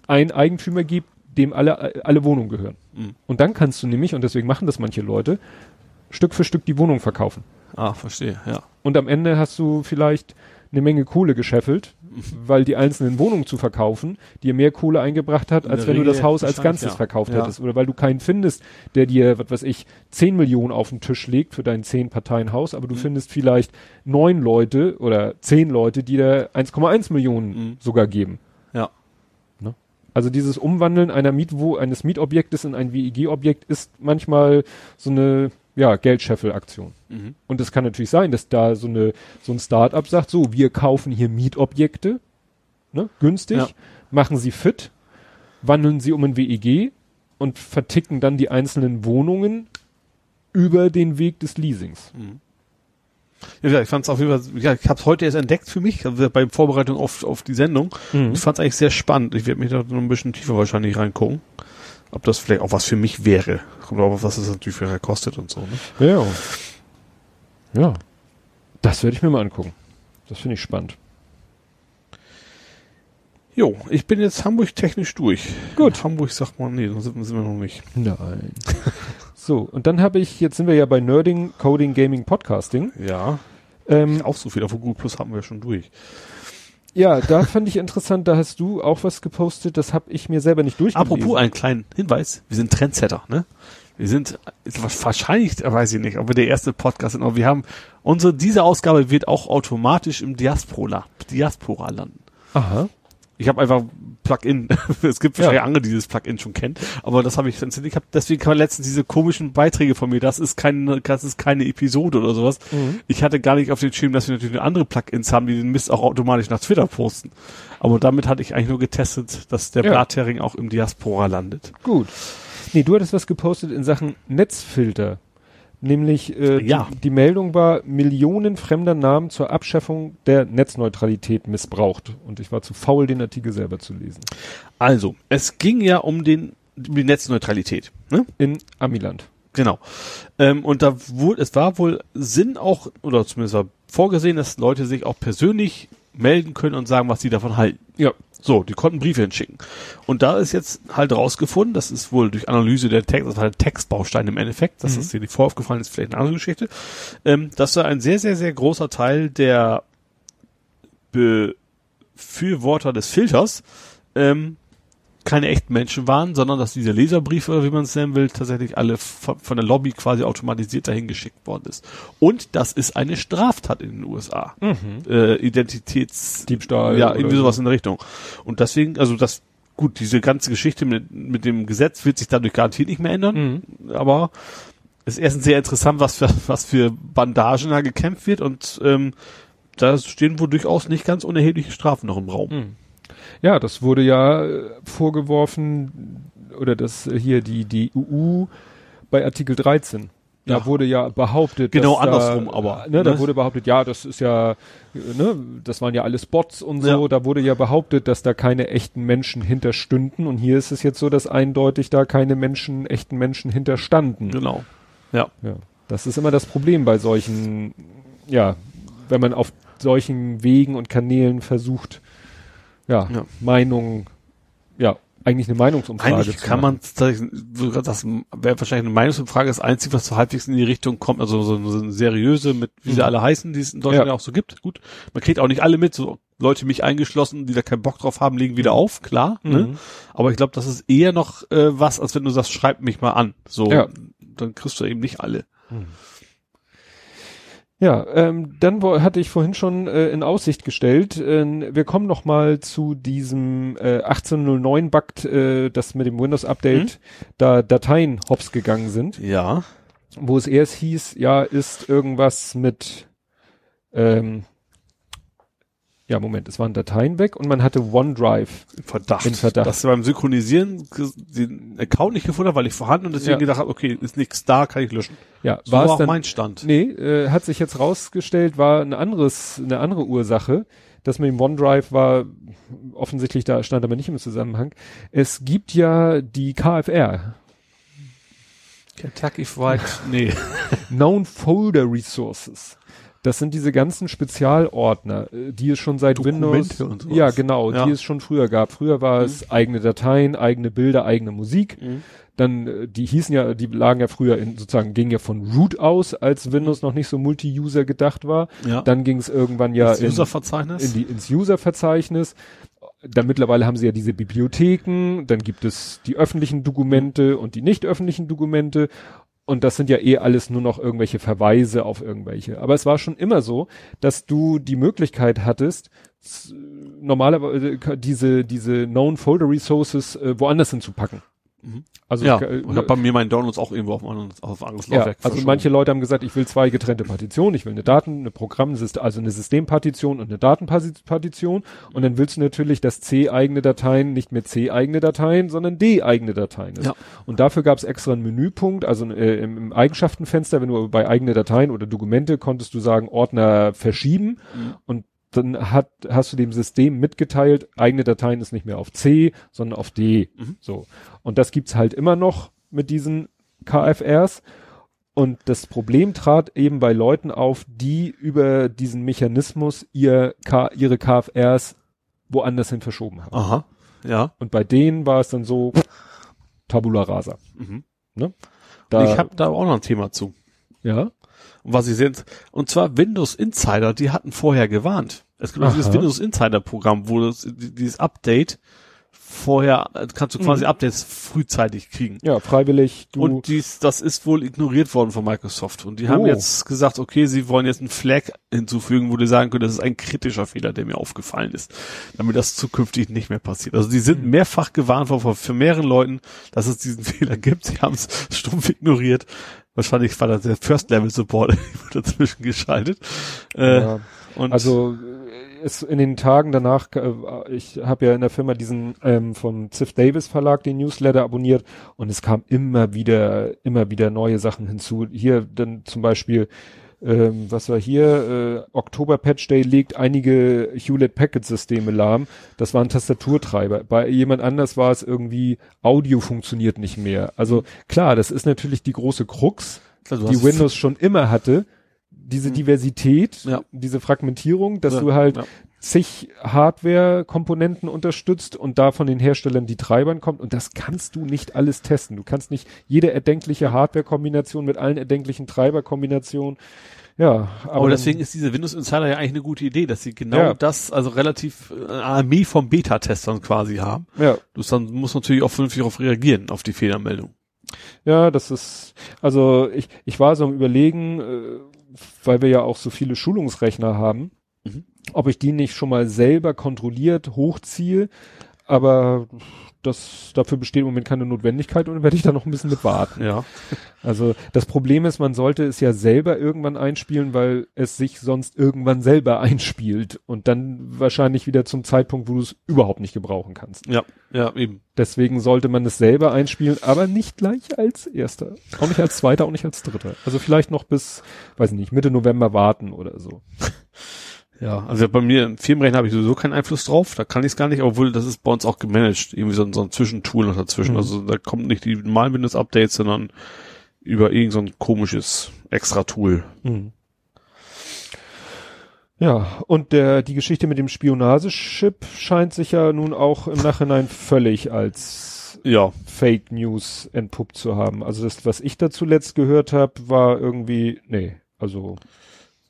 ein Eigentümer gibt, dem alle, alle Wohnungen gehören. Mhm. Und dann kannst du nämlich, und deswegen machen das manche Leute, Stück für Stück die Wohnung verkaufen. Ah, verstehe, ja. Und am Ende hast du vielleicht eine Menge Kohle gescheffelt, weil die einzelnen Wohnungen zu verkaufen dir mehr Kohle eingebracht hat, als wenn du Regel das Haus als Ganzes ja. verkauft Ja. hättest. Oder weil du keinen findest, der dir, was weiß ich, 10 Millionen auf den Tisch legt für dein 10 Parteien Haus, aber du Mhm. findest vielleicht neun Leute oder zehn Leute, die dir 1,1 Millionen Mhm. sogar geben. Ja. Also dieses Umwandeln einer Mietwo eines Mietobjektes in ein WEG-Objekt ist manchmal so eine ja, Geldscheffelaktion. Mhm. Und es kann natürlich sein, dass da so eine so ein Start-up sagt, so, wir kaufen hier Mietobjekte, ne, günstig, Ja. machen sie fit, wandeln sie um in WEG und verticken dann die einzelnen Wohnungen über den Weg des Leasings. Ja, ja, ich fand es auf jeden Fall, ja, ich habe es heute erst entdeckt für mich, also bei Vorbereitung auf, auf die Sendung. Mhm. Ich fand es eigentlich sehr spannend. Ich werde mich da noch ein bisschen tiefer wahrscheinlich reingucken. Ob das vielleicht auch was für mich wäre. Kommt auch auf was es natürlich für kostet und so. Ne? Ja. Ja. Das werde ich mir mal angucken. Das finde ich spannend. Jo, ich bin jetzt Hamburg technisch durch. Gut. In Hamburg sagt man, nee, sind, sind wir noch nicht. Nein. so, und dann habe ich, jetzt sind wir ja bei Nerding, Coding, Gaming, Podcasting. Ja. Ähm, Auch so viel auf Google Plus haben wir schon durch. Ja, da fand ich interessant, da hast du auch was gepostet, das habe ich mir selber nicht durchgelesen. Apropos einen kleinen Hinweis, wir sind Trendsetter, ne? Wir sind wahrscheinlich, weiß ich nicht, ob wir der erste Podcast sind, aber wir haben unsere diese Ausgabe wird auch automatisch im Diaspora Diaspora landen. Aha. Ich habe einfach Plugin. es gibt Ja. wahrscheinlich andere, die dieses Plugin schon kennen, aber das habe ich installiert. Ich hab, deswegen kann man letztens diese komischen Beiträge von mir. Das ist keine, das ist keine Episode oder sowas. Mhm. Ich hatte gar nicht auf den Schirm, dass wir natürlich andere Plugins haben, die den Mist auch automatisch nach Twitter posten. Aber damit hatte ich eigentlich nur getestet, dass der Ja. Blathering auch im Diaspora landet. Gut. Nee, du hattest was gepostet in Sachen Netzfilter. Nämlich äh, Ja. die, die Meldung war, Millionen fremder Namen zur Abschaffung der Netzneutralität missbraucht. Und ich war zu faul, den Artikel selber zu lesen. Also, es ging ja um den um die Netzneutralität. Ne? In Amiland. Genau. Ähm, und da wurde, es war wohl Sinn auch, oder zumindest war vorgesehen, dass Leute sich auch persönlich melden können und sagen, was sie davon halten. Ja. So, die konnten Briefe hinschicken. Und da ist jetzt halt rausgefunden, das ist wohl durch Analyse der Text, das war ein Textbaustein im Endeffekt, dass Mhm. das dir nicht voraufgefallen ist, vielleicht eine andere Geschichte, ähm, dass da ein sehr, sehr, sehr großer Teil der Befürworter des Filters ähm, keine echten Menschen waren, sondern dass diese Leserbriefe, oder wie man es nennen will, tatsächlich alle von der Lobby quasi automatisiert dahin geschickt worden ist. Und das ist eine Straftat in den USA. Äh, Identitäts... Diebstahl Ja, irgendwie so. sowas in der Richtung. Und deswegen, also das gut, diese ganze Geschichte mit, mit dem Gesetz wird sich dadurch garantiert nicht mehr ändern, Mhm. aber es ist erstens sehr interessant, was für, was für Bandagen da gekämpft wird und ähm, da stehen wohl durchaus nicht ganz unerhebliche Strafen noch im Raum. Mhm. Ja, das wurde ja äh, vorgeworfen, oder das äh, hier die, die EU bei Artikel 13. Da Ja. wurde ja behauptet, Genau andersrum da, aber, Ne, da ne? wurde behauptet, ja, das ist ja, ne, das waren ja alles Bots und so. Ja. Da wurde ja behauptet, dass da keine echten Menschen hinterstünden. Und hier ist es jetzt so, dass eindeutig da keine Menschen, echten Menschen hinterstanden. Genau. Ja. Ja, das ist immer das Problem bei solchen, ja, wenn man auf solchen Wegen und Kanälen versucht, ja, Ja. Meinungen, ja, eigentlich eine Meinungsumfrage Eigentlich kann man, das wäre wahrscheinlich eine Meinungsumfrage, das Einzige, was so halbwegs in die Richtung kommt, also so, so eine seriöse, mit, wie sie Mhm. alle heißen, die es in Deutschland Ja. ja. auch so gibt. Gut. Man kriegt auch nicht alle mit, so Leute mich eingeschlossen, die da keinen Bock drauf haben, legen wieder auf, klar. Ne? Mhm. Aber ich glaube, das ist eher noch äh, was, als wenn du sagst, schreib mich mal an. So, Ja. dann kriegst du eben nicht alle. Ja, ähm, dann hatte ich vorhin schon äh, in Aussicht gestellt, äh, wir kommen noch mal zu diesem äh, 1809 Bug, äh, das mit dem Windows Update da Dateien hops gegangen sind. Ja. wo es erst hieß, ja, ist irgendwas mit, ähm, ja, Moment, es waren Dateien weg und man hatte OneDrive. Verdacht. In Verdacht. Dass du beim Synchronisieren den Account nicht gefunden habe, weil ich vorhanden und deswegen Ja. gedacht habe, okay, ist nichts da, kann ich löschen. Ja, So war war es auch dann, mein Stand. nee, äh, hat sich jetzt rausgestellt, war ein anderes, eine andere Ursache. Das mit dem OneDrive war offensichtlich, da stand aber nicht im Zusammenhang. Es gibt ja die KFR, Kentucky Fried, nee. Known Folder Resources. Das sind diese ganzen Spezialordner, äh, die es schon seit Dokumente Windows, ja genau, Ja. die es schon früher gab. Früher war es eigene Dateien, eigene Bilder, eigene Musik. Dann, äh, die hießen ja, die lagen ja früher in, sozusagen, gingen ja von Root aus, als Windows noch nicht so Multi-User gedacht war. Ja. Dann ging es irgendwann ja das in, Userverzeichnis. in die, ins User-Verzeichnis. Dann mittlerweile haben sie ja diese Bibliotheken, dann gibt es die öffentlichen Dokumente und die nicht öffentlichen Dokumente. Und das sind ja eh alles nur noch irgendwelche Verweise auf irgendwelche. Aber es war schon immer so, dass du die Möglichkeit hattest, normalerweise äh, diese, diese Known Folder Resources äh, woanders hinzupacken. Mhm. Also ja, äh, und hab bei mir meinen Downloads auch irgendwo auf ein anderes, auf anderes ja, Laufwerk also manche Leute haben gesagt, ich will zwei getrennte Partitionen, ich will eine Daten, eine Programmsystem, also eine Systempartition und eine Datenpartition und dann willst du natürlich, dass C-eigene Dateien nicht mehr C-eigene Dateien, sondern D-eigene Dateien ist. Ja. Und dafür gab es extra einen Menüpunkt, also äh, im, im Eigenschaftenfenster, wenn du bei eigene Dateien oder Dokumente konntest du sagen, Ordner verschieben Mhm. und dann hat, hast du dem System mitgeteilt, eigene Dateien ist nicht mehr auf C, sondern auf D. Mhm. So. Und das gibt's halt immer noch mit diesen KFRs. Und das Problem trat eben bei Leuten auf, die über diesen Mechanismus ihr K ihre KFRs woanders hin verschoben haben. Aha, ja. Und bei denen war es dann so Tabula rasa. Mhm. Da, ich habe da auch noch ein Thema zu. ja, Und was sie sind, und zwar Windows Insider, die hatten vorher gewarnt. Es gibt auch dieses. Windows Insider Programm, wo das, dieses Update vorher, äh, kannst du quasi Mhm. Updates frühzeitig kriegen. ja, freiwillig. Du, Und dies, das ist wohl ignoriert worden von Microsoft. Und die haben Oh. jetzt gesagt, okay, sie wollen jetzt einen Flag hinzufügen, wo die sagen können, das ist ein kritischer Fehler, der mir aufgefallen ist, damit das zukünftig nicht mehr passiert. Also die sind Hm. mehrfach gewarnt worden von für mehreren Leuten, dass es diesen Fehler gibt. Sie haben es stumpf ignoriert. Wahrscheinlich war das der First Level Support dazwischen geschaltet. Äh, ja. und Also es in den Tagen danach, äh, ich habe ja in der Firma diesen ähm, vom Ziff Davis Verlag den Newsletter abonniert und es kam immer wieder, immer wieder neue Sachen hinzu. Hier dann zum Beispiel, ähm, was war hier, äh, Oktober Patch Day legt einige Hewlett Packard Systeme lahm. Das waren Tastaturtreiber. Bei jemand anders war es irgendwie Audio funktioniert nicht mehr. Also klar, das ist natürlich die große Krux, du die Windows schon immer hatte, diese Mhm. Diversität, Ja. diese Fragmentierung, dass Ja, du halt ja. Zig Hardware-Komponenten unterstützt und da von den Herstellern die Treibern kommt und das kannst du nicht alles testen. Du kannst nicht jede erdenkliche Hardware-Kombination mit allen erdenklichen Treiber-Kombinationen, ja. Aber, Aber dann- deswegen ist diese Windows Insider ja eigentlich eine gute Idee, dass sie genau Ja. das, also relativ äh, eine Armee von Beta-Testern quasi haben. ja, Du dann musst natürlich auch vernünftig darauf reagieren, auf die Fehlermeldung. ja, das ist, also ich, ich war so am überlegen, äh, weil wir ja auch so viele Schulungsrechner haben, Mhm. Ob ich die nicht schon mal selber kontrolliert hochziehe, aber das, dafür besteht im Moment keine Notwendigkeit und werde ich da noch ein bisschen mit warten. Ja. Also das Problem ist, man sollte es ja selber irgendwann einspielen, weil es sich sonst irgendwann selber einspielt und dann wahrscheinlich wieder zum Zeitpunkt, wo du es überhaupt nicht gebrauchen kannst. Ja, ja, eben. Deswegen sollte man es selber einspielen, aber nicht gleich als erster. Auch nicht als zweiter, auch nicht als dritter. Also vielleicht noch bis, weiß ich nicht, Mitte November warten oder so. Ja, also bei mir im Firmenrechner habe ich sowieso keinen Einfluss drauf, da kann ich es gar nicht, obwohl das ist bei uns auch gemanagt, irgendwie so, ein- so ein Zwischentool noch dazwischen. Mhm. Also da kommt nicht die normalen Windows-Updates, sondern über irgend so ein komisches Extra-Tool. Mhm. Ja, und der, die Geschichte mit dem Spionagechip scheint sich ja nun auch im Nachhinein völlig als Ja, Fake News entpuppt zu haben. Also das, was ich da zuletzt gehört habe, war irgendwie, nee, also,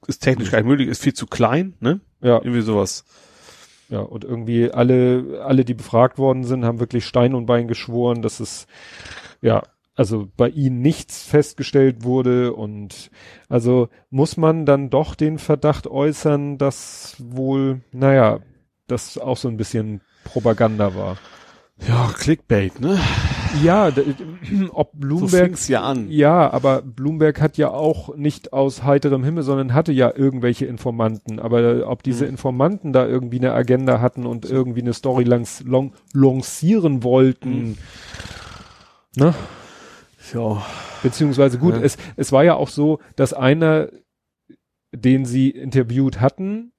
ist technisch gar nicht möglich, ist viel zu klein, ne? ja, Irgendwie sowas. ja, und irgendwie alle, alle, die befragt worden sind, haben wirklich Stein und Bein geschworen, dass es, ja, also bei ihnen nichts festgestellt wurde und also muss man dann doch den Verdacht äußern, dass wohl, naja, das auch so ein bisschen Propaganda war. Ja, Clickbait, ne? Ja, d- ob So Bloomberg, fing's ja an. ja, aber Bloomberg hat ja auch nicht aus heiterem Himmel, sondern hatte ja irgendwelche Informanten. Aber ob diese Mhm. Informanten da irgendwie eine Agenda hatten und irgendwie eine Story langs, long, lancieren wollten, Mhm. ne? Ja. Beziehungsweise gut, Ja. es, es war ja auch so, dass einer, den sie interviewt hatten,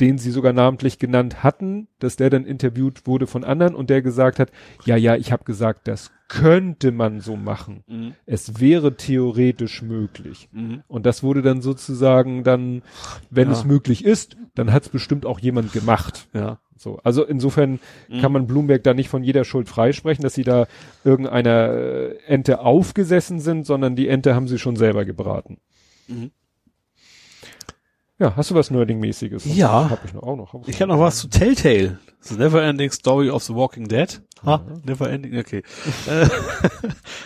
den sie sogar namentlich genannt hatten, dass der dann interviewt wurde von anderen und der gesagt hat, ja, ja, ich habe gesagt, das könnte man so machen. Mhm. Es wäre theoretisch möglich. Mhm. Und das wurde dann sozusagen dann, wenn Ja. es möglich ist, dann hat es bestimmt auch jemand gemacht. Ja. So, also insofern Mhm. kann man Bloomberg da nicht von jeder Schuld freisprechen, dass sie da irgendeiner äh, Ente aufgesessen sind, sondern die Ente haben sie schon selber gebraten. Mhm. Ja, hast du was Nerding-mäßiges? Ja. Hab ich noch auch noch. Ich habe noch was zu Telltale. The Never Ending Story of the Walking Dead. Ha, Never Ending, okay. Äh,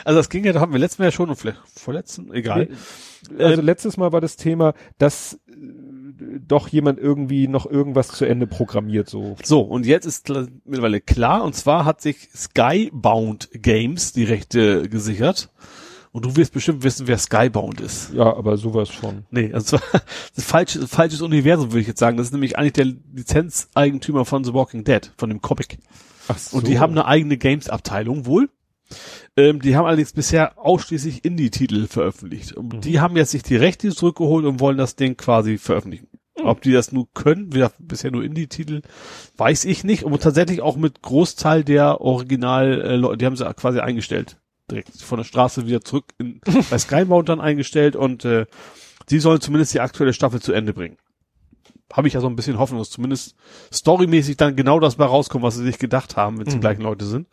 also das ging ja, da hatten wir letztes Mal ja schon und vielleicht vorletzten, egal. Also Ähm, letztes Mal war das Thema, dass äh, doch jemand irgendwie noch irgendwas zu Ende programmiert, so. So, und jetzt ist mittlerweile klar, und zwar hat sich Skybound Games die Rechte gesichert. Und du wirst bestimmt wissen, wer Skybound ist. Ja, aber sowas von. Nee, also das ist falsches, falsches Universum, würde ich jetzt sagen. Das ist nämlich eigentlich der Lizenzeigentümer von The Walking Dead, von dem Comic. Ach so. Und die haben eine eigene Games-Abteilung wohl. Ähm, die haben allerdings bisher ausschließlich Indie-Titel veröffentlicht. Und Mhm. die haben jetzt sich die Rechte zurückgeholt und wollen das Ding quasi veröffentlichen. Mhm. Ob die das nur können, wie gesagt, bisher nur Indie-Titel, weiß ich nicht. Und tatsächlich auch mit Großteil der Original, äh, die haben sie quasi eingestellt. Direkt von der Straße wieder zurück in, bei Skybound dann eingestellt und äh, die sollen zumindest die aktuelle Staffel zu Ende bringen. Habe ich ja so ein bisschen Hoffnung, dass zumindest storymäßig dann genau das bei rauskommt, was sie sich gedacht haben, wenn es die Mhm. gleichen Leute sind.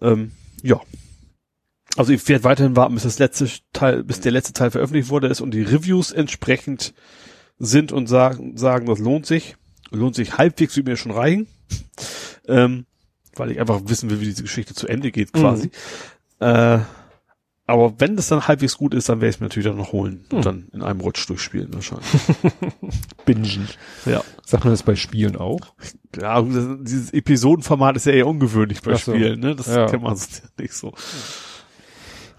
Ähm, ja. Also ich werde weiterhin warten, bis das letzte Teil, bis der letzte Teil veröffentlicht wurde ist und die Reviews entsprechend sind und sagen, sagen, das lohnt sich. Lohnt sich halbwegs, wie mir schon reichen. Ähm, weil ich einfach wissen will, wie diese Geschichte zu Ende geht, quasi. Äh, aber wenn das dann halbwegs gut ist, dann werde ich es mir natürlich dann noch holen und Hm. dann in einem Rutsch durchspielen wahrscheinlich. Bingen. ja. Sagt man das bei Spielen auch? Ja, das, dieses Episodenformat ist ja eher ungewöhnlich bei so. Spielen, ne? Das Ja. kennt man ja nicht so.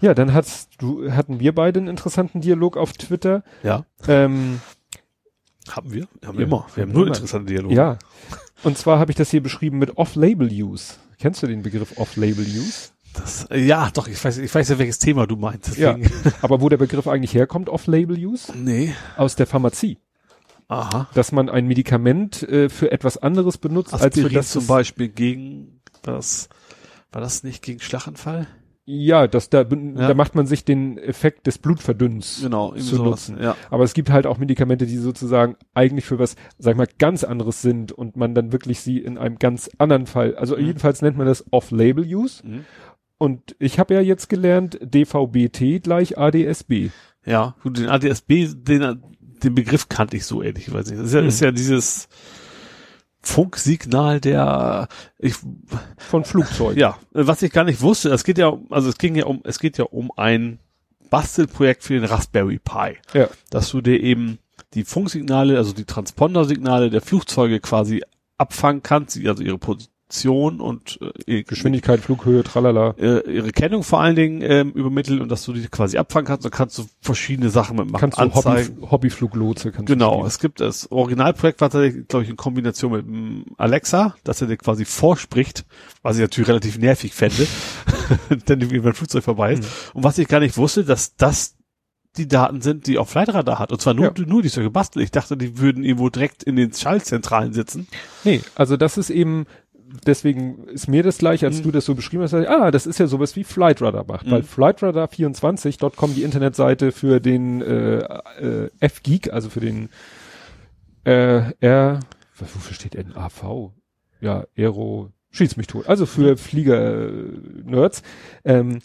Ja, dann hat's, du, hatten wir beide einen interessanten Dialog auf Twitter. Ja. Ähm, Haben wir? Haben Ja, wir immer. Wir haben haben nur immer. interessante Dialoge. ja. Und zwar habe ich das hier beschrieben mit Off-Label-Use. Kennst du den Begriff Off-Label-Use? Das, ja, doch, ich weiß, ich weiß ja, welches Thema du meinst. Ja. Deswegen. Aber wo der Begriff eigentlich herkommt, Off-Label-Use? Nee. Aus der Pharmazie. Aha. Dass man ein Medikament äh, für etwas anderes benutzt, als für Aspirin das zum Beispiel gegen das, war das nicht gegen Schlaganfall? Ja, das, da, Ja. da macht man sich den Effekt des Blutverdünns Genau, zu sowas. nutzen. Ja. Aber es gibt halt auch Medikamente, die sozusagen eigentlich für was, sag ich mal, ganz anderes sind und man dann wirklich sie in einem ganz anderen Fall, also Mhm. jedenfalls nennt man das Off-Label-Use. Mhm. Und ich habe ja jetzt gelernt, DVBT gleich ADSB. Ja, gut, den ADSB, den, den Begriff kannte ich so ehrlich, weiß nicht. Das ist ja, Mhm. ist ja dieses Funksignal der, ich, Von Flugzeugen. ja, was ich gar nicht wusste, es geht ja, um- also es ging ja um, es geht ja um ein Bastelprojekt für den Raspberry Pi. Ja. dass du dir eben die Funksignale, also die Transponder-Signale der Flugzeuge quasi abfangen kann, sie, also ihre Position und äh, Geschwindigkeit, Flughöhe, tralala. äh, ihre Kennung vor allen Dingen ähm, übermitteln und dass du die quasi abfangen kannst, dann kannst du verschiedene Sachen mitmachen. Kannst du Anzeigen. Hobby, Hobbyfluglotse kannst Genau, du es gibt das Originalprojekt war tatsächlich, glaube ich, in Kombination mit dem Alexa, dass er dir quasi vorspricht, was ich natürlich relativ nervig fände, denn wie mein Flugzeug vorbei ist. Mhm. Und was ich gar nicht wusste, dass das die Daten sind, die auch Flightradar hat. Und zwar nur, Ja. nur die so gebastelt. Ich dachte, die würden irgendwo direkt in den Schaltzentralen sitzen. Nee, also das ist eben, deswegen ist mir das gleich, als Mhm. du das so beschrieben hast, ich, ah, das ist ja sowas wie Flightradar macht. Mhm. Weil Flightradar24.com die Internetseite für den äh, äh, F-Geek, also für den äh, R, wofür steht denn AV? Ja, Aero, schieß mich tot. Also für Flieger-Nerds. Ähm,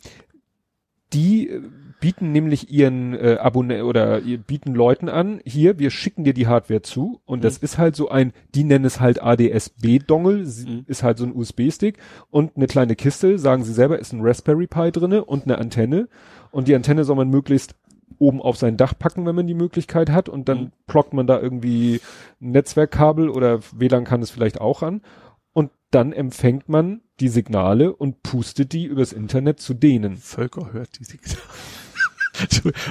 die bieten nämlich ihren äh, Abonnenten oder ihr bieten Leuten an, hier, wir schicken dir die Hardware zu und das ist halt so ein, die nennen es halt ADSB-Dongle, Mhm. ist halt so ein USB-Stick und eine kleine Kiste, sagen sie selber, ist ein Raspberry Pi drinne und eine Antenne und die Antenne soll man möglichst oben auf sein Dach packen, wenn man die Möglichkeit hat und dann Mhm. plockt man da irgendwie ein Netzwerkkabel oder WLAN kann es vielleicht auch an und dann empfängt man die Signale und pustet die übers Internet zu denen. Völker hört die Signale.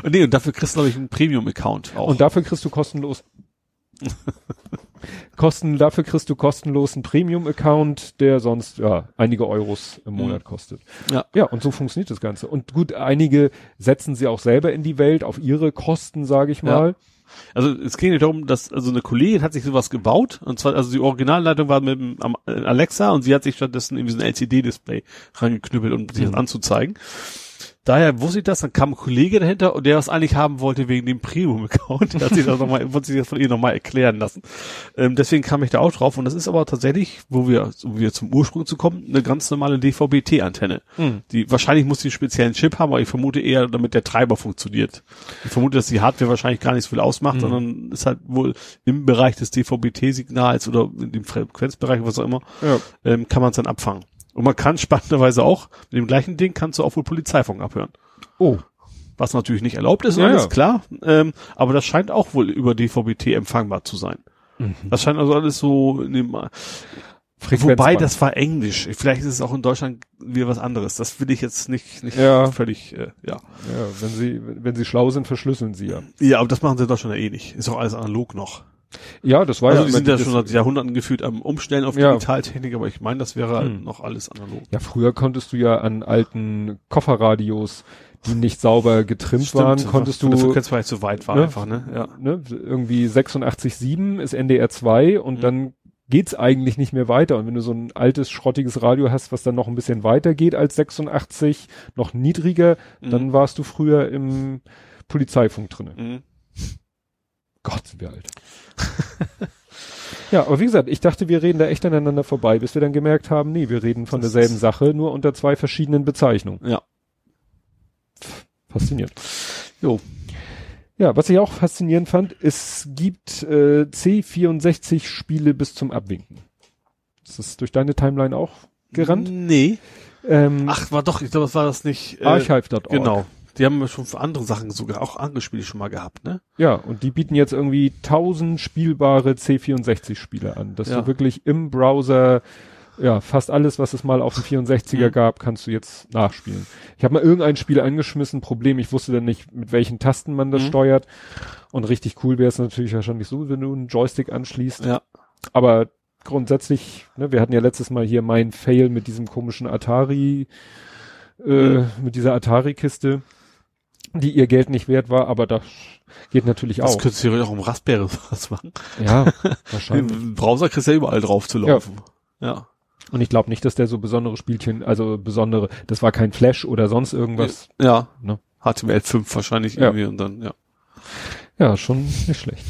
Und nee, und dafür kriegst du, glaube ich, einen Premium-Account auch. Und dafür kriegst du kostenlos Kosten, dafür kriegst du kostenlos einen Premium-Account, der sonst ja einige Euros im Monat kostet. Ja. Ja, und so funktioniert das Ganze. Und gut, einige setzen sie auch selber in die Welt auf ihre Kosten, sage ich Ja. mal. Also es ging nicht darum, dass also eine Kollegin hat sich sowas gebaut und zwar also die Originalleitung war mit dem äh, Alexa und sie hat sich stattdessen irgendwie so ein LCD-Display rangeknüppelt, um sich das Mhm. anzuzeigen. Daher wusste ich das, dann kam ein Kollege dahinter und der was eigentlich haben wollte wegen dem Premium-Account. Der hat sich das nochmal, wollte sich das von ihr nochmal erklären lassen. Ähm, deswegen kam ich da auch drauf und das ist aber tatsächlich, wo wir, um wieder zum Ursprung zu kommen, eine ganz normale DVB-T-Antenne. Die, wahrscheinlich muss die einen speziellen Chip haben, aber ich vermute eher, damit der Treiber funktioniert. Ich vermute, dass die Hardware wahrscheinlich gar nicht so viel ausmacht, Mhm. sondern ist halt wohl im Bereich des DVB-T-Signals oder in dem Frequenzbereich, was auch immer, Ja. ähm, kann man es dann abfangen. Und man kann spannenderweise auch, mit dem gleichen Ding kannst du auch wohl Polizeifunk abhören. Oh, Was natürlich nicht erlaubt ist, Ja, alles ja. klar. Ähm, aber das scheint auch wohl über DVB-T empfangbar zu sein. Mhm. Das scheint also alles so in dem, Frequenzband. wobei das war Englisch. Vielleicht ist es auch in Deutschland wieder was anderes. Das will ich jetzt nicht, nicht Ja. völlig, äh, ja. Ja, wenn sie, wenn sie schlau sind, verschlüsseln sie ja. Ja, aber das machen sie in Deutschland ja eh nicht. Ist auch alles analog noch. Ja, das war Also ja die immer sind ja das- schon seit Jahrhunderten gefühlt am Umstellen auf Ja. Digitaltechnik, aber ich meine, das wäre halt Hm. noch alles analog. Ja, früher konntest du ja an alten Kofferradios, die nicht sauber getrimmt waren, konntest du Frequenz vielleicht zu weit war Ne? einfach, ne? Ja. ne, irgendwie 86,7 ist NDR 2 und Mhm. dann geht's eigentlich nicht mehr weiter. Und wenn du so ein altes, schrottiges Radio hast, was dann noch ein bisschen weiter geht als 86, noch niedriger, Mhm. dann warst du früher im Polizeifunk drinne. Mhm. Gott, sind wir alt. ja, aber wie gesagt, ich dachte, wir reden da echt aneinander vorbei, bis wir dann gemerkt haben, nee, wir reden von Das derselben Sache, nur unter zwei verschiedenen Bezeichnungen. Ja. Faszinierend. Jo. Ja, was ich auch faszinierend fand, es gibt äh, C64-Spiele bis zum Abwinken. Ist das durch deine Timeline auch gerannt? Nee. Ähm, Ach, war doch, ich glaube, das war das nicht. Äh, Archive.org. Genau. Die haben schon für andere Sachen sogar auch andere Spiele schon mal gehabt, ne? Ja, und die bieten jetzt irgendwie 1000 spielbare C64-Spiele an, dass Ja. du wirklich im Browser ja, fast alles, was es mal auf dem 64er Mhm. gab, kannst du jetzt nachspielen. Ich habe mal irgendein Spiel angeschmissen, Problem, ich wusste dann nicht, mit welchen Tasten man das Mhm. steuert. Und richtig cool wäre es natürlich wahrscheinlich so, wenn du einen Joystick anschließt. Ja. Aber grundsätzlich, ne, wir hatten ja letztes Mal hier mein Fail mit diesem komischen Atari, äh, Mhm. mit dieser Atari-Kiste, die ihr Geld nicht wert war, aber das geht natürlich Das auch. könntest du theoretisch auch im Raspberry was machen. Ja, wahrscheinlich. Im Browser kriegst du ja überall drauf zu laufen. Ja. Und ich glaube nicht, dass der so besondere Spielchen, also besondere, das war kein Flash oder sonst irgendwas. Ja. Ne? HTML5 wahrscheinlich Ja. irgendwie und dann, ja. Ja, schon nicht schlecht.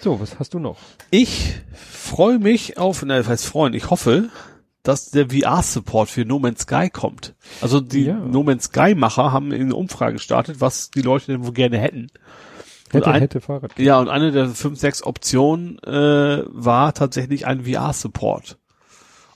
So, was hast du noch? Ich freue mich auf, na, das heißt freuen, ich hoffe, dass der VR-Support für No Man's Sky kommt. Also die Ja. No Man's Sky-Macher haben eine Umfrage gestartet, was die Leute denn wohl gerne hätten. Hätte, ein- hätte Fahrrad. Ja, und eine der fünf, sechs Optionen äh, war tatsächlich ein VR-Support.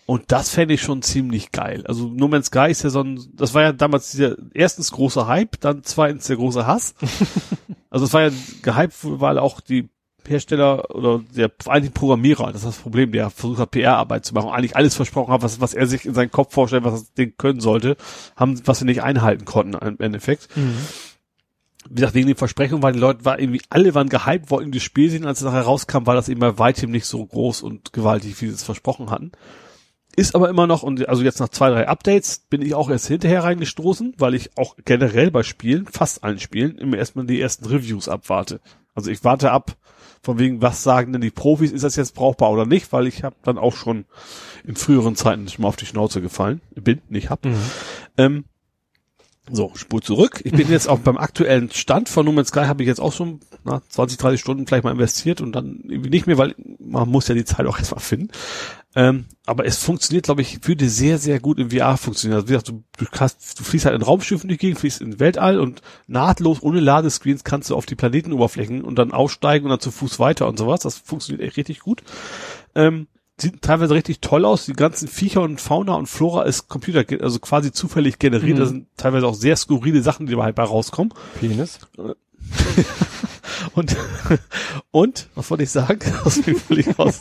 Und das fände ich schon ziemlich geil. Also No Man's Sky ist ja so ein, das war ja damals dieser erstens große Hype, dann zweitens der große Hass. also es war ja gehypt, weil auch die Hersteller oder der eigentlich Programmierer, das ist das Problem, der versucht hat, PR-Arbeit zu machen, eigentlich alles versprochen hat, was, was er sich in seinen Kopf vorstellt, was das Ding können sollte, haben, was sie nicht einhalten konnten im Endeffekt. Mhm. Wie gesagt, wegen den Versprechungen waren die Leute, war irgendwie, alle waren gehypt, wollten das Spiel sehen, als es nachher rauskam, war das eben bei weitem nicht so groß und gewaltig, wie sie es versprochen hatten. Ist aber immer noch, und also jetzt nach zwei, drei Updates bin ich auch erst hinterher reingestoßen, weil ich auch generell bei Spielen, fast allen Spielen, immer erstmal die ersten Reviews abwarte. Also ich warte ab, von wegen, was sagen denn die Profis, ist das jetzt brauchbar oder nicht, weil ich habe dann auch schon in früheren Zeiten schon mal auf die Schnauze gefallen, bin, nicht hab. Mhm. Ähm, so, Spur zurück. Ich bin jetzt auch beim aktuellen Stand von No Man's Sky habe ich jetzt auch schon na, 20, 30 Stunden vielleicht mal investiert und dann irgendwie nicht mehr, weil man muss ja die Zeit auch erstmal finden. Ähm, aber es funktioniert, glaube ich, würde sehr, sehr gut im VR funktionieren. Also wie gesagt, du, du, kannst, du fließt halt in Raumschiffen durch Gegend, fließt in Weltall und nahtlos ohne Ladescreens kannst du auf die Planetenoberflächen und dann aussteigen und dann zu Fuß weiter und sowas. Das funktioniert echt richtig gut. Ähm, sieht teilweise richtig toll aus. Die ganzen Viecher und Fauna und Flora ist Computer, also quasi zufällig generiert. Mhm. Da sind teilweise auch sehr skurrile Sachen, die dabei rauskommen. Penis. Und, und, was wollte ich sagen? Aus mir völlig raus.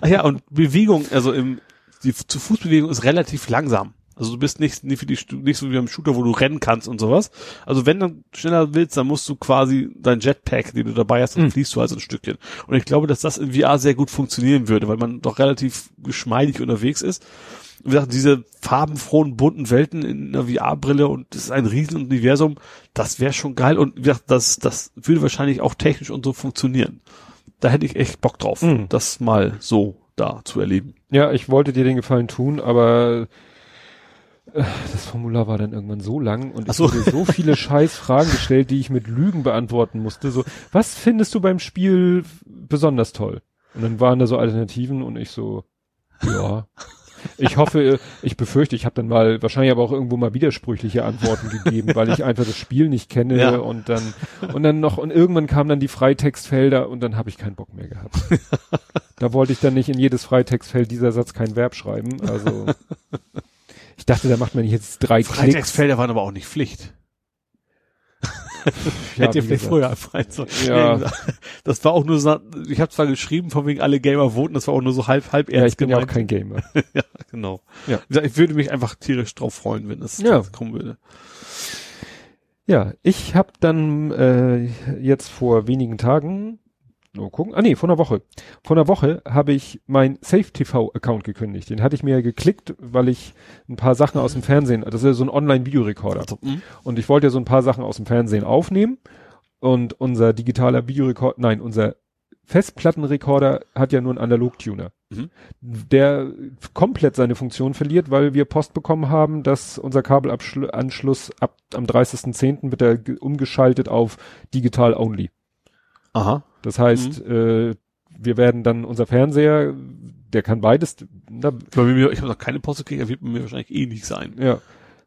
Ach ja, und Bewegung, also im, die zu Fußbewegung ist relativ langsam. Also du bist nicht, nicht, die, nicht so wie beim Shooter, wo du rennen kannst und sowas. Also wenn du schneller willst, dann musst du quasi dein Jetpack, den du dabei hast, dann mhm. fließt du also ein Stückchen. Und ich glaube, dass das in VR sehr gut funktionieren würde, weil man doch relativ geschmeidig unterwegs ist wie gesagt, diese farbenfrohen, bunten Welten in einer VR-Brille und das ist ein Riesenuniversum, das wäre schon geil und wie gesagt, das, das würde wahrscheinlich auch technisch und so funktionieren. Da hätte ich echt Bock drauf, mhm. das mal so da zu erleben. Ja, ich wollte dir den Gefallen tun, aber äh, das Formular war dann irgendwann so lang und ich so. wurde so viele scheiß Fragen gestellt, die ich mit Lügen beantworten musste. So, was findest du beim Spiel besonders toll? Und dann waren da so Alternativen und ich so, ja. Ich hoffe, ich befürchte, ich habe dann mal wahrscheinlich aber auch irgendwo mal widersprüchliche Antworten gegeben, weil ich einfach das Spiel nicht kenne ja. und dann und dann noch und irgendwann kamen dann die Freitextfelder und dann habe ich keinen Bock mehr gehabt. da wollte ich dann nicht in jedes Freitextfeld dieser Satz kein Verb schreiben, also ich dachte, da macht man jetzt drei Freitextfelder waren aber auch nicht Pflicht. ja, Hätte ihr vielleicht früher einfach so. Ja. Das war auch nur so, ich habe zwar geschrieben, von wegen alle Gamer voten, das war auch nur so halb, halb ernst Ja, ich bin gemeint. ja auch kein Gamer. ja, genau. Ja. Ich würde mich einfach tierisch drauf freuen, wenn es ja. kommen würde. Ja, ich habe dann äh, jetzt vor wenigen Tagen nur gucken. Ah nee, vor einer Woche. Vor einer Woche habe ich mein Safe TV Account gekündigt. Den hatte ich mir geklickt, weil ich ein paar Sachen aus dem Fernsehen, das ist ja so ein Online Videorekorder. Also, mhm. und ich wollte ja so ein paar Sachen aus dem Fernsehen aufnehmen und unser digitaler Videorekorder, nein, unser Festplattenrekorder hat ja nur einen Analogtuner, mhm. der komplett seine Funktion verliert, weil wir Post bekommen haben, dass unser Kabelanschluss ab am 30.10. wird er umgeschaltet auf digital only. Aha. Das heißt, mhm. äh, wir werden dann unser Fernseher, der kann beides. Na, ich habe noch keine Post gekriegt, er wird mir wahrscheinlich eh nicht sein. Ja.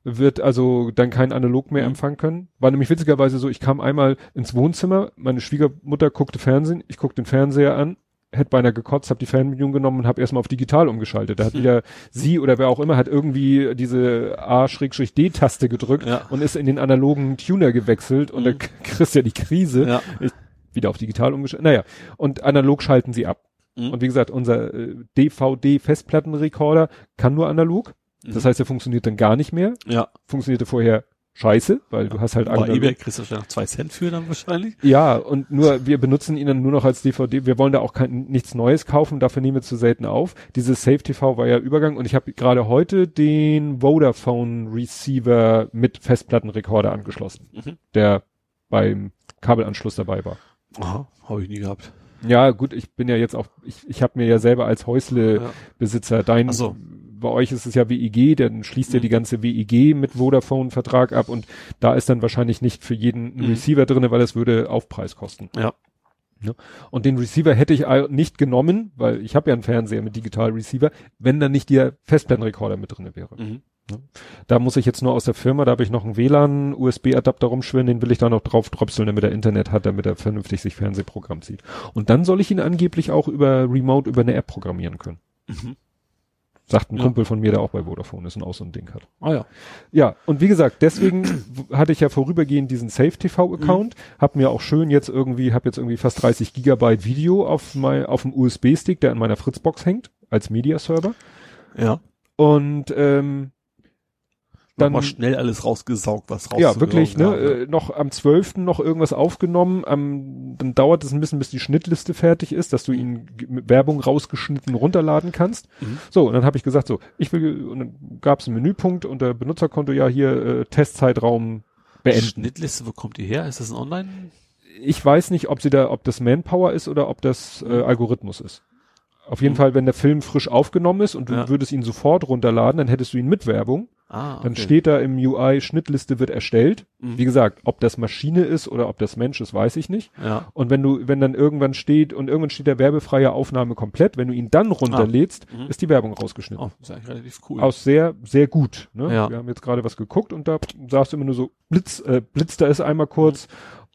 Wird also dann kein Analog mehr mhm. empfangen können. War nämlich witzigerweise so, ich kam einmal ins Wohnzimmer, meine Schwiegermutter guckte Fernsehen, ich guckte den Fernseher an, hätte beinahe gekotzt, habe die Fernbedienung genommen und habe erstmal auf digital umgeschaltet. Da hat wieder sie oder wer auch immer hat irgendwie diese A-D-Taste gedrückt ja. und ist in den analogen Tuner gewechselt und mhm. da kriegst ja die Krise. Ja. Ich, wieder auf digital umgeschaltet. Naja, und analog schalten sie ab. Mhm. Und wie gesagt, unser äh, DVD-Festplattenrekorder kann nur analog. Mhm. Das heißt, er funktioniert dann gar nicht mehr. Ja. Funktionierte vorher scheiße, weil ja. du hast halt Bei eBay kriegst du noch zwei Cent für dann wahrscheinlich. Ja, und nur, wir benutzen ihn dann nur noch als DVD. Wir wollen da auch kein, nichts Neues kaufen, dafür nehmen wir zu selten auf. Dieses Safe TV war ja Übergang und ich habe gerade heute den Vodafone Receiver mit Festplattenrekorder angeschlossen, mhm. der beim Kabelanschluss dabei war. Aha, habe ich nie gehabt. Ja, gut, ich bin ja jetzt auch, ich, ich habe mir ja selber als Häusle-Besitzer, ja. dein, so. bei euch ist es ja WIG, dann schließt mhm. ja die ganze WIG mit Vodafone-Vertrag ab und da ist dann wahrscheinlich nicht für jeden ein mhm. Receiver drinne, weil es würde Aufpreis kosten. Ja. ja. Ne? Und den Receiver hätte ich nicht genommen, weil ich habe ja einen Fernseher mit Digital Receiver, wenn dann nicht der Festplattenrekorder mit drinne wäre. Mhm. Ne? Da muss ich jetzt nur aus der Firma, da habe ich noch einen WLAN, USB-Adapter rumschwirren, den will ich da noch drauf dropseln, damit er Internet hat, damit er vernünftig sich Fernsehprogramm sieht. Und dann soll ich ihn angeblich auch über Remote über eine App programmieren können. Mhm. Sagt ein Ja. Kumpel von mir, der auch bei Vodafone ist und auch so ein Ding hat. Ah ja. Ja, und wie gesagt, deswegen hatte ich ja vorübergehend diesen Safe TV Account, hab mir auch schön jetzt irgendwie, hab jetzt irgendwie fast 30 Gigabyte Video auf mein, auf dem USB-Stick, der in meiner Fritzbox hängt, als Media-Server. Ja. Und ähm, Dann mal schnell alles rausgesaugt, was raus ja, wirklich, ne, gab, äh, noch am 12. noch irgendwas aufgenommen, am, dann dauert es ein bisschen, bis die Schnittliste fertig ist, dass du ihn g- mit Werbung rausgeschnitten runterladen kannst. Mhm. So, und dann habe ich gesagt, so, ich will, und dann gab es einen Menüpunkt unter Benutzerkonto, ja, hier äh, Testzeitraum beenden. Schnittliste, wo kommt die her? Ist das ein Online? Ich weiß nicht, ob sie da, ob das Manpower ist oder ob das äh, Algorithmus ist. Auf jeden Mhm. Fall, wenn der Film frisch aufgenommen ist und du Ja. würdest ihn sofort runterladen, dann hättest du ihn mit Werbung. Ah, Dann steht da im UI, Schnittliste wird erstellt. Mhm. Wie gesagt, ob das Maschine ist oder ob das Mensch ist, weiß ich nicht. Ja. Und wenn du, wenn dann irgendwann steht und irgendwann steht der werbefreie Aufnahme komplett, wenn du ihn dann runterlädst, Mhm. ist die Werbung rausgeschnitten. Oh, ist eigentlich relativ cool. Aus sehr, sehr gut. Ne? Ja. Wir haben jetzt gerade was geguckt und da sagst du immer nur so, Blitz, äh, blitzt da ist einmal kurz.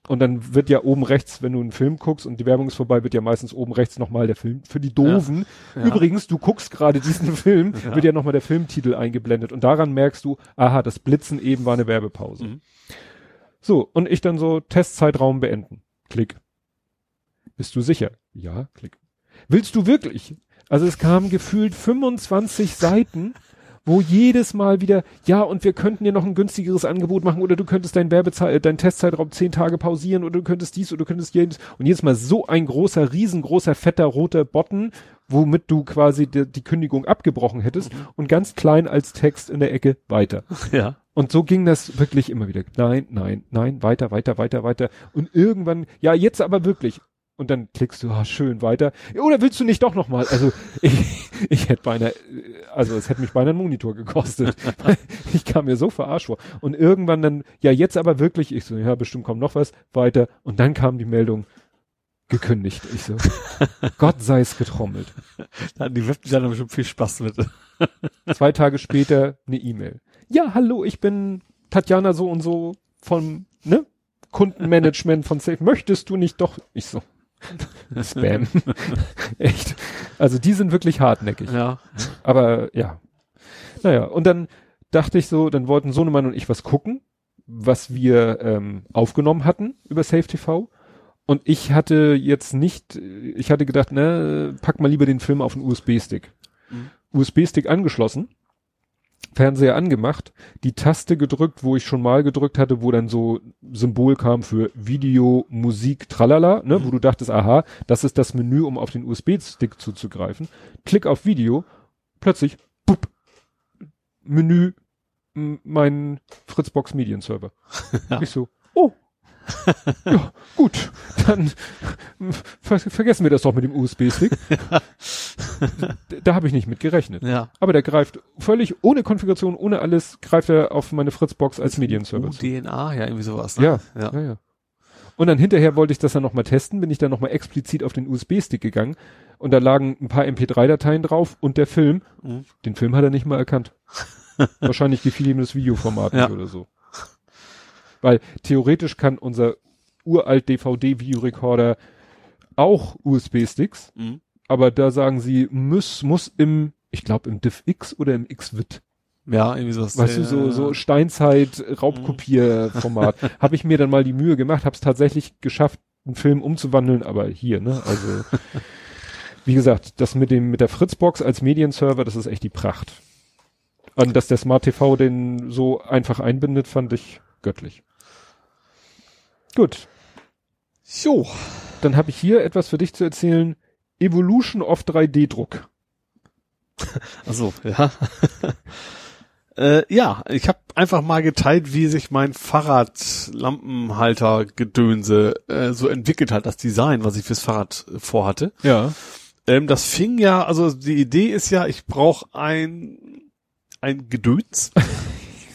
Und dann wird ja oben rechts, wenn du einen Film guckst und die Werbung ist vorbei, wird ja meistens oben rechts nochmal der Film für die Doofen. Ja. Übrigens, du guckst gerade diesen Film, Ja. wird ja nochmal der Filmtitel eingeblendet. Und daran merkst du, aha, das Blitzen eben war eine Werbepause. Mhm. So, und ich dann so Testzeitraum beenden. Klick. Bist du sicher? Ja, klick. Willst du wirklich? Also es kamen gefühlt 25 Seiten, wo jedes Mal wieder, ja, und wir könnten dir noch ein günstigeres Angebot machen oder du könntest dein Werbezeit, äh, dein Testzeitraum zehn Tage pausieren oder du könntest dies oder du könntest jenes. Und jedes Mal so ein großer, riesengroßer, fetter, roter Button, womit du quasi die, die Kündigung abgebrochen hättest und ganz klein als Text in der Ecke weiter. Ja. Und so ging das wirklich immer wieder. Nein, nein, nein, weiter, weiter, weiter, weiter. Und irgendwann, ja, jetzt aber wirklich. Und dann klickst du, ah, schön, weiter. Oder willst du nicht doch nochmal? Also, ich, ich hätte beinahe, also es hätte mich beinahe einen Monitor gekostet. ich kam mir so verarscht vor. Und irgendwann dann, ja, jetzt aber wirklich, ich so, ja, bestimmt kommt noch was, weiter. Und dann kam die Meldung, gekündigt. Ich so, Gott sei es getrommelt. Da hatten die Webdesigner bestimmt viel Spaß mit. Zwei Tage später eine E-Mail. Ja, hallo, ich bin Tatjana so und so vom ne, Kundenmanagement von Safe. Möchtest du nicht doch? Ich so. Spam. Echt. Also die sind wirklich hartnäckig. Ja. Aber ja. Naja, und dann dachte ich so, dann wollten Sohnemann und ich was gucken, was wir ähm, aufgenommen hatten über Safe TV. Und ich hatte jetzt nicht, ich hatte gedacht, ne, pack mal lieber den Film auf den USB-Stick. Mhm. USB-Stick angeschlossen, Fernseher angemacht, die Taste gedrückt, wo ich schon mal gedrückt hatte, wo dann so Symbol kam für Video, Musik, tralala, ne, wo du dachtest, aha, das ist das Menü, um auf den USB-Stick zuzugreifen. Klick auf Video, plötzlich, bup, Menü, mein Fritzbox Medienserver. Ja. Ich so, oh. Ja, gut, dann ver vergessen wir das doch mit dem USB-Stick. Da habe ich nicht mit gerechnet. Ja. Aber der greift völlig ohne Konfiguration, ohne alles, greift er auf meine Fritzbox als Medienserver. zu. DNA, ja, irgendwie sowas. Ne? Ja, ja. ja, ja. Und dann hinterher wollte ich das dann nochmal testen, bin ich dann nochmal explizit auf den USB-Stick gegangen und da lagen ein paar MP3-Dateien drauf und der Film. Mhm. Den Film hat er nicht mal erkannt. Wahrscheinlich gefiel ihm das Videoformat Ja. nicht oder so. Weil theoretisch kann unser uralt DVD-Videorekorder auch USB-Sticks, Mhm. aber da sagen sie, muss, muss im, ich glaube im DivX oder im XVIT Ja, irgendwie sowas. Weißt du, so, so Steinzeit, Raubkopierformat. habe ich mir dann mal die Mühe gemacht, habe es tatsächlich geschafft, einen Film umzuwandeln, aber hier, ne? Also, wie gesagt, das mit dem, mit der Fritzbox als Medienserver, das ist echt die Pracht. Und dass der Smart TV den so einfach einbindet, fand ich göttlich. Gut, Jo. dann habe ich hier etwas für dich zu erzählen. Evolution of 3D-Druck. Also, ja. äh, ja, ich habe einfach mal geteilt, wie sich mein Fahrradlampenhalter-Gedönse äh, so entwickelt hat, das Design, was ich fürs Fahrrad äh, vorhatte. Ja. Ähm, das fing ja, also die Idee ist ja, ich brauche ein ein Gedöns.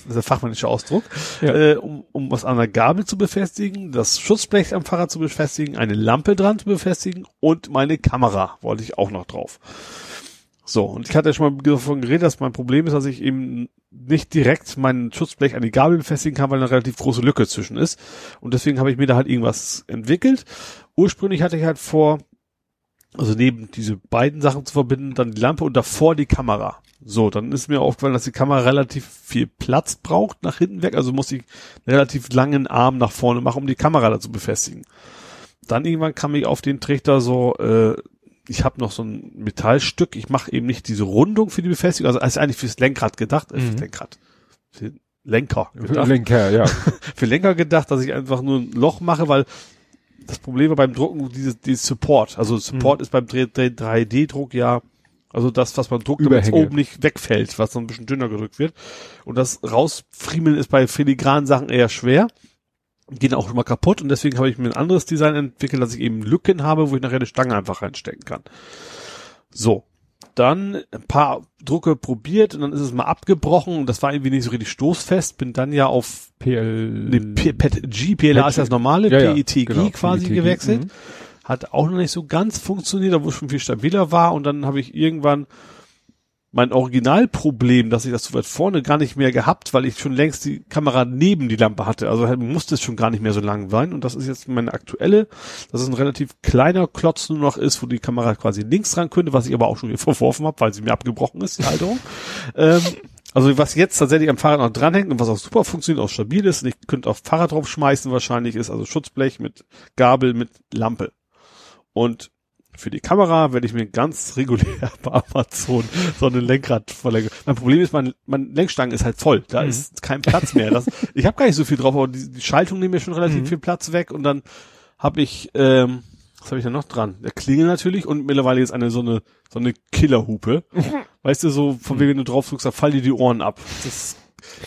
Das ist der fachmännische Ausdruck, Ja. äh, um, um was an der Gabel zu befestigen, das Schutzblech am Fahrrad zu befestigen, eine Lampe dran zu befestigen und meine Kamera wollte ich auch noch drauf. So, und ich hatte ja schon mal davon geredet, dass mein Problem ist, dass ich eben nicht direkt mein Schutzblech an die Gabel befestigen kann, weil eine relativ große Lücke zwischen ist. Und deswegen habe ich mir da halt irgendwas entwickelt. Ursprünglich hatte ich halt vor, Also neben diese beiden Sachen zu verbinden, dann die Lampe und davor die Kamera. So, dann ist mir aufgefallen, dass die Kamera relativ viel Platz braucht nach hinten weg. Also muss ich einen relativ langen Arm nach vorne machen, um die Kamera da zu befestigen. Dann irgendwann kam ich auf den Trichter so, äh, ich habe noch so ein Metallstück. Ich mache eben nicht diese Rundung für die Befestigung. Also ist eigentlich fürs Lenkrad gedacht. Äh, Mhm. fürs Lenkrad. Für Lenker. gedacht Lenker, ja. für länger gedacht, dass ich einfach nur ein Loch mache, weil das Problem war beim Drucken dieses, dieses Support. Also Support Mhm. ist beim 3D-Druck ja, also das, was man druckt, damit es oben nicht wegfällt, was so ein bisschen dünner gedrückt wird. Und das rausfriemeln ist bei filigranen Sachen eher schwer. Gehen auch immer kaputt und deswegen habe ich mir ein anderes Design entwickelt, dass ich eben Lücken habe, wo ich nachher eine Stange einfach reinstecken kann. So. Dann ein paar Drucke probiert und dann ist es mal abgebrochen und das war irgendwie nicht so richtig stoßfest. Bin dann ja auf PL. Nee, P- PET-G, PLA ist das normale, Ja, ja, PETG genau, quasi PETG, gewechselt. mhm. Hat auch noch nicht so ganz funktioniert, obwohl es schon viel stabiler war. Und dann habe ich irgendwann mein Originalproblem, dass ich das so weit vorne gar nicht mehr gehabt, weil ich schon längst die Kamera neben die Lampe hatte. Also halt musste es schon gar nicht mehr so lang sein. Und das ist jetzt meine aktuelle, dass es ein relativ kleiner Klotz nur noch ist, wo die Kamera quasi links dran könnte, was ich aber auch schon wieder verworfen habe, weil sie mir abgebrochen ist, die Halterung. ähm, also was jetzt tatsächlich am Fahrrad noch dranhängt und was auch super funktioniert, auch stabil ist, und ich könnte auf Fahrrad drauf schmeißen wahrscheinlich, ist also Schutzblech mit Gabel mit Lampe. Und für die Kamera werde ich mir ganz regulär bei Amazon so eine Lenkradverlängerung. Mein Problem ist, mein, mein Lenkstangen ist halt voll. Da Mhm. ist kein Platz mehr. Das, ich habe gar nicht so viel drauf, aber die, die Schaltung nimmt mir schon relativ Mhm. viel Platz weg und dann habe ich, ähm, was habe ich da noch dran? Der Klingel natürlich und mittlerweile jetzt eine so eine so eine Killerhupe. weißt du, so von wegen, wenn du drauf drückst, da fallen dir die Ohren ab. Das,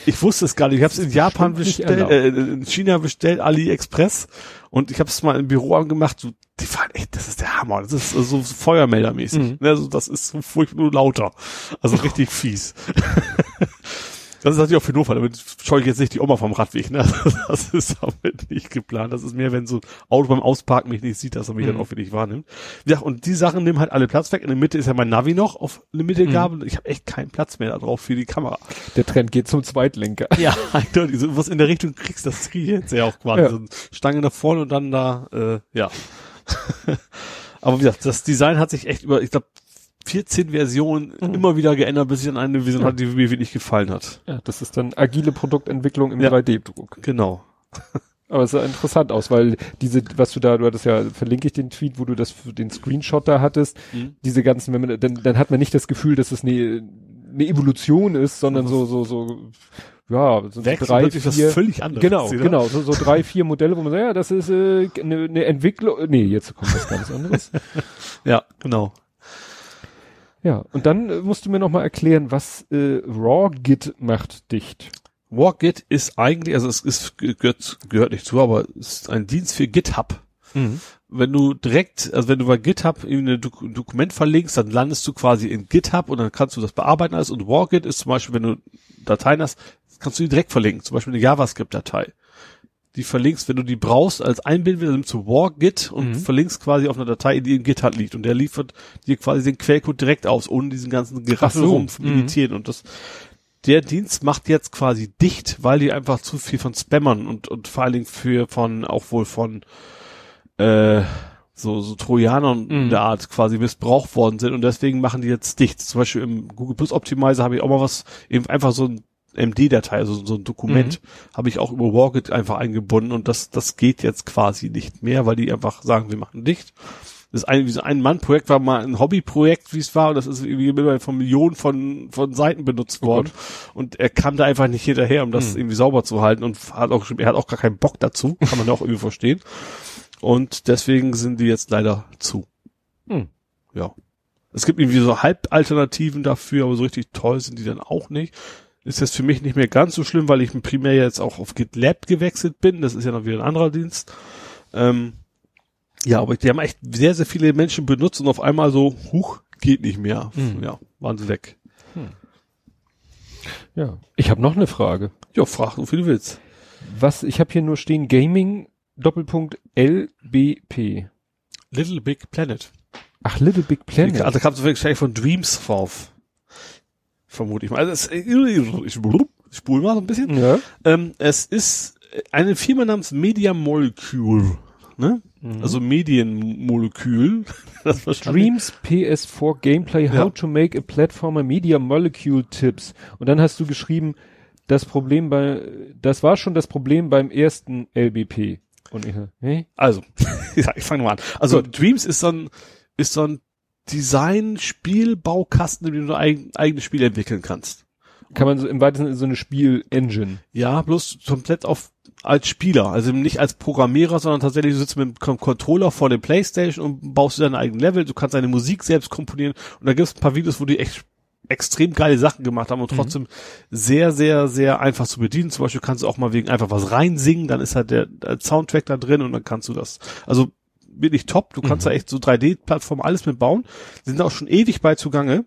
ich wusste es gar nicht. Ich habe es in Japan bestellt, äh, in China bestellt, AliExpress und ich habe es mal im Büro angemacht. So, die fahren echt, das ist der Hammer. Das ist so, so Feuermeldermäßig. Mhm. Ne, also das ist so furchtbar nur lauter. Also richtig fies. Das ist natürlich auch für Notfall, damit scheue ich jetzt nicht die Oma vom Radweg, ne? Das ist damit nicht geplant. Das ist mehr, wenn so ein Auto beim Ausparken mich nicht sieht, dass er mich Mhm. dann auch wirklich wahrnimmt. Ja, und die Sachen nehmen halt alle Platz weg. In der Mitte ist ja mein Navi noch auf Limitgabel. Ich habe echt keinen Platz mehr da drauf für die Kamera. Der Trend geht zum Zweitlenker. Ja, eindeutig. So was in der Richtung kriegst, das kriege ich jetzt ja auch quasi. Ja. So eine Stange nach vorne und dann da, äh, ja. Aber wie gesagt, das Design hat sich echt über, ich glaube, 14 Versionen immer wieder geändert, bis ich an eine Version Ja. hatte, die mir wirklich gefallen hat. Ja, das ist dann agile Produktentwicklung im Ja. 3D-Druck. Genau. Aber es sah interessant aus, weil diese, was du da, du hattest ja, verlinke ich den Tweet, wo du das, den Screenshot da hattest, Mhm. diese ganzen, wenn man, dann, dann hat man nicht das Gefühl, dass es eine, eine Evolution ist, sondern so, so, so, ja, so Wechselt drei, vier, völlig anderes. genau, oder? genau, so, so drei, vier Modelle, wo man sagt, ja, das ist äh, eine, eine Entwicklung, nee, jetzt kommt was ganz anderes. Ja, genau. Ja, und dann äh, musst du mir noch mal erklären, was äh, RAW-Git macht dicht. WalkGit ist eigentlich, also es ist, gehört, gehört nicht zu, aber es ist ein Dienst für GitHub. wenn du direkt, also wenn du bei GitHub ein Dok Dokument verlinkst, dann landest du quasi in GitHub und dann kannst du das bearbeiten alles. Und Walkit ist zum Beispiel, wenn du Dateien hast, kannst du die direkt verlinken. Zum Beispiel eine JavaScript-Datei. Die verlinkst, wenn du die brauchst als Einbinden, dann nimmst du Walkit und Mhm. verlinkst quasi auf einer Datei, die in GitHub liegt. Und der liefert dir quasi den Quellcode direkt aus, ohne diesen ganzen Geraffel so. rum Mhm. Editieren. Und das, der Dienst macht jetzt quasi dicht, weil die einfach zu viel von Spammern und, und vor allen Dingen für von, auch wohl von, äh, so, so Trojanern Mhm. der Art quasi missbraucht worden sind und deswegen machen die jetzt dicht. Zum Beispiel im Google Plus Optimizer habe ich auch mal was, eben einfach so ein MD-Datei, also so ein Dokument, habe ich auch über Walkit einfach eingebunden und das, das geht jetzt quasi nicht mehr, weil die einfach sagen, wir machen dicht. Das ist ein, wie so ein Mann-Projekt war mal ein Hobbyprojekt, wie es war, und das ist irgendwie von Millionen von, von Seiten benutzt Oh worden. Und er kam da einfach nicht hinterher, um das Mhm. irgendwie sauber zu halten und hat auch, er hat auch gar keinen Bock dazu, kann man ja auch irgendwie verstehen. Und deswegen sind die jetzt leider zu. Hm. Ja. Es gibt irgendwie so Halbalternativen dafür, aber so richtig toll sind die dann auch nicht. Ist jetzt für mich nicht mehr ganz so schlimm, weil ich primär jetzt auch auf GitLab gewechselt bin. Das ist ja noch wieder ein anderer Dienst. Ähm, ja, aber die haben echt sehr, sehr viele Menschen benutzt und auf einmal so, huch, geht nicht mehr. Hm. Ja, waren sie weg. Ja. Ich habe noch eine Frage. Ja, frag so viel du willst. Was, ich habe hier nur stehen Gaming Doppelpunkt LBP. Little Big Planet. Ach, Little Big Planet. Also kam es wahrscheinlich von Dreams drauf. Vermute ich mal. Also es, ich spule mal so ein bisschen. ja. Ähm, es ist eine Firma namens Media Molecule. ne? Mhm. Also Medienmolekül. Das Dreams PS4 Gameplay, how Ja. to make a platformer Media Molecule Tips. Und dann hast du geschrieben, das Problem bei, das war schon das Problem beim ersten LBP. Und ich, hey? Also, ich fange mal an. Also Dreams ist so ein, ist so ein Design-Spiel-Baukasten, in dem du ein eigenes Spiel entwickeln kannst. Kann man so im weitesten Sinne so eine Spiel-Engine. Ja, bloß komplett auf als Spieler, also nicht als Programmierer, sondern tatsächlich du sitzt mit dem Con- Controller vor dem Playstation und baust dir deine eigenen Level, du kannst deine Musik selbst komponieren und da gibt es ein paar Videos, wo die echt extrem geile Sachen gemacht haben und trotzdem sehr, sehr, sehr einfach zu bedienen. Zum Beispiel kannst du auch mal wegen einfach was reinsingen, dann ist halt der, der Soundtrack da drin und dann kannst du das. Also wirklich top. Du kannst da echt so 3D-Plattformen alles mit bauen. Sind auch schon ewig bei zugange.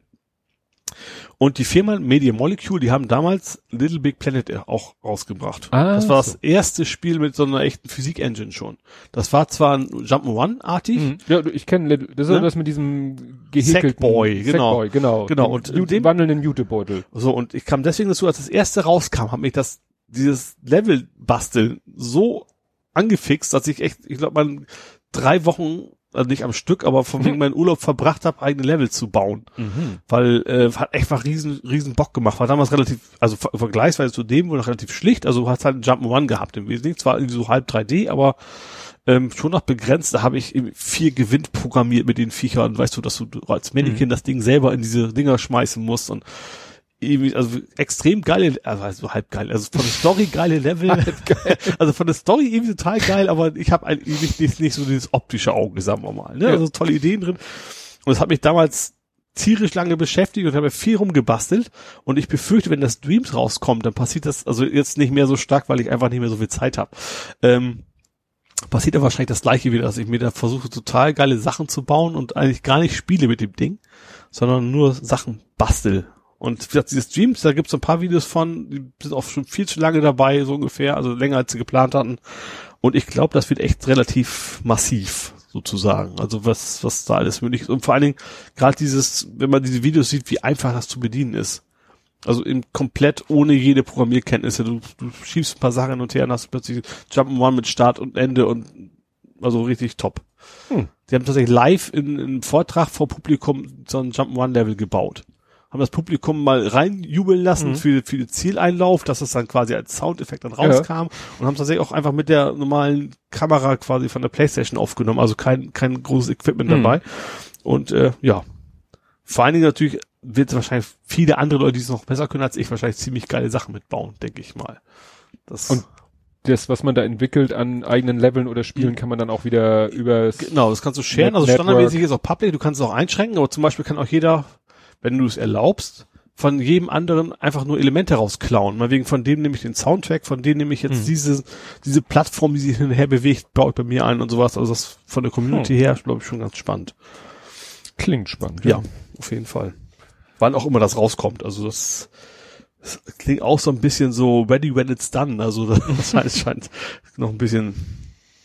Und die Firma Media Molecule, die haben damals Little Big Planet auch rausgebracht. Ah, das war das so. erste Spiel mit so einer echten Physik-Engine schon. Das war zwar ein Jump'n'Run-artig, Ja, du- ich kenne, das ist Ne? das mit diesem gehäkelten Sackboy, genau. Sackboy, genau. Genau, und Jute, dem- wandelnden Jutebeutel. So, und ich kam deswegen dazu, als das erste rauskam, hat mich das, dieses Level basteln so angefixt, dass ich echt, ich glaube, man drei Wochen, also nicht am Stück, aber von wegen meinen Urlaub verbracht habe, eigene Level zu bauen. Weil, äh, hat echt mal riesen, riesen Bock gemacht. War damals relativ, also ver vergleichsweise zu dem wohl noch relativ schlicht, also du hast halt einen Jump'n'Run gehabt im Wesentlichen, zwar irgendwie so halb 3D, aber ähm, schon noch begrenzt, da habe ich eben vier Gewinn programmiert mit den Viechern, weißt du, dass du als Mannequin das Ding selber in diese Dinger schmeißen musst und irgendwie, also extrem geile, also, halb geil, also von der Story geile Level, also von der Story irgendwie total geil, aber ich habe eigentlich nicht, nicht so dieses optische Auge, sagen wir mal, ne? Ja. also tolle Ideen drin und es hat mich damals tierisch lange beschäftigt und habe viel rumgebastelt und ich befürchte, wenn das Dreams rauskommt, dann passiert das also jetzt nicht mehr so stark, weil ich einfach nicht mehr so viel Zeit habe. Ähm, passiert ja wahrscheinlich das gleiche wieder, dass ich mir da versuche, total geile Sachen zu bauen und eigentlich gar nicht spiele mit dem Ding, sondern nur Sachen bastel. Und wie gesagt, diese Streams, da gibt's so ein paar Videos von, die sind auch schon viel zu lange dabei, so ungefähr, also länger als sie geplant hatten. Und ich glaube, das wird echt relativ massiv, sozusagen. Also was, was da alles möglich ist. Und vor allen Dingen, gerade dieses, wenn man diese Videos sieht, wie einfach das zu bedienen ist. Also eben komplett ohne jede Programmierkenntnisse. Du, du schiebst ein paar Sachen hin und her und hast plötzlich Jump'n'One mit Start und Ende und also richtig top. Hm. Die haben tatsächlich live in, in einem Vortrag vor Publikum so ein Jump'n'One-Level gebaut. Haben das Publikum mal reinjubeln lassen Mhm. für, für den Zieleinlauf, dass es dann quasi als Soundeffekt dann rauskam und haben tatsächlich auch einfach mit der normalen Kamera quasi von der Playstation aufgenommen, also kein, kein großes Equipment Mhm. dabei. Und äh, ja, vor allen Dingen natürlich wird wahrscheinlich viele andere Leute, die es noch besser können als ich, wahrscheinlich ziemlich geile Sachen mitbauen, denke ich mal. Das, Und Das, was man da entwickelt an eigenen Leveln oder Spielen, kann man dann auch wieder über Genau, das kannst du sharen. Net- Also standardmäßig ist auch Public, du kannst es auch einschränken, aber zum Beispiel kann auch jeder, wenn du es erlaubst, von jedem anderen einfach nur Elemente rausklauen. Mal wegen von dem nehme ich den Soundtrack, von dem nehme ich jetzt Mhm. diese, diese Plattform, die sich hin und her bewegt, ich bei mir ein und sowas. Also das von der Community Hm. her, glaube ich, schon ganz spannend. klingt spannend. Ja, auf jeden Fall. Wann auch immer das rauskommt. Also das, das klingt auch so ein bisschen so ready when it's done. Also das scheint, scheint noch ein bisschen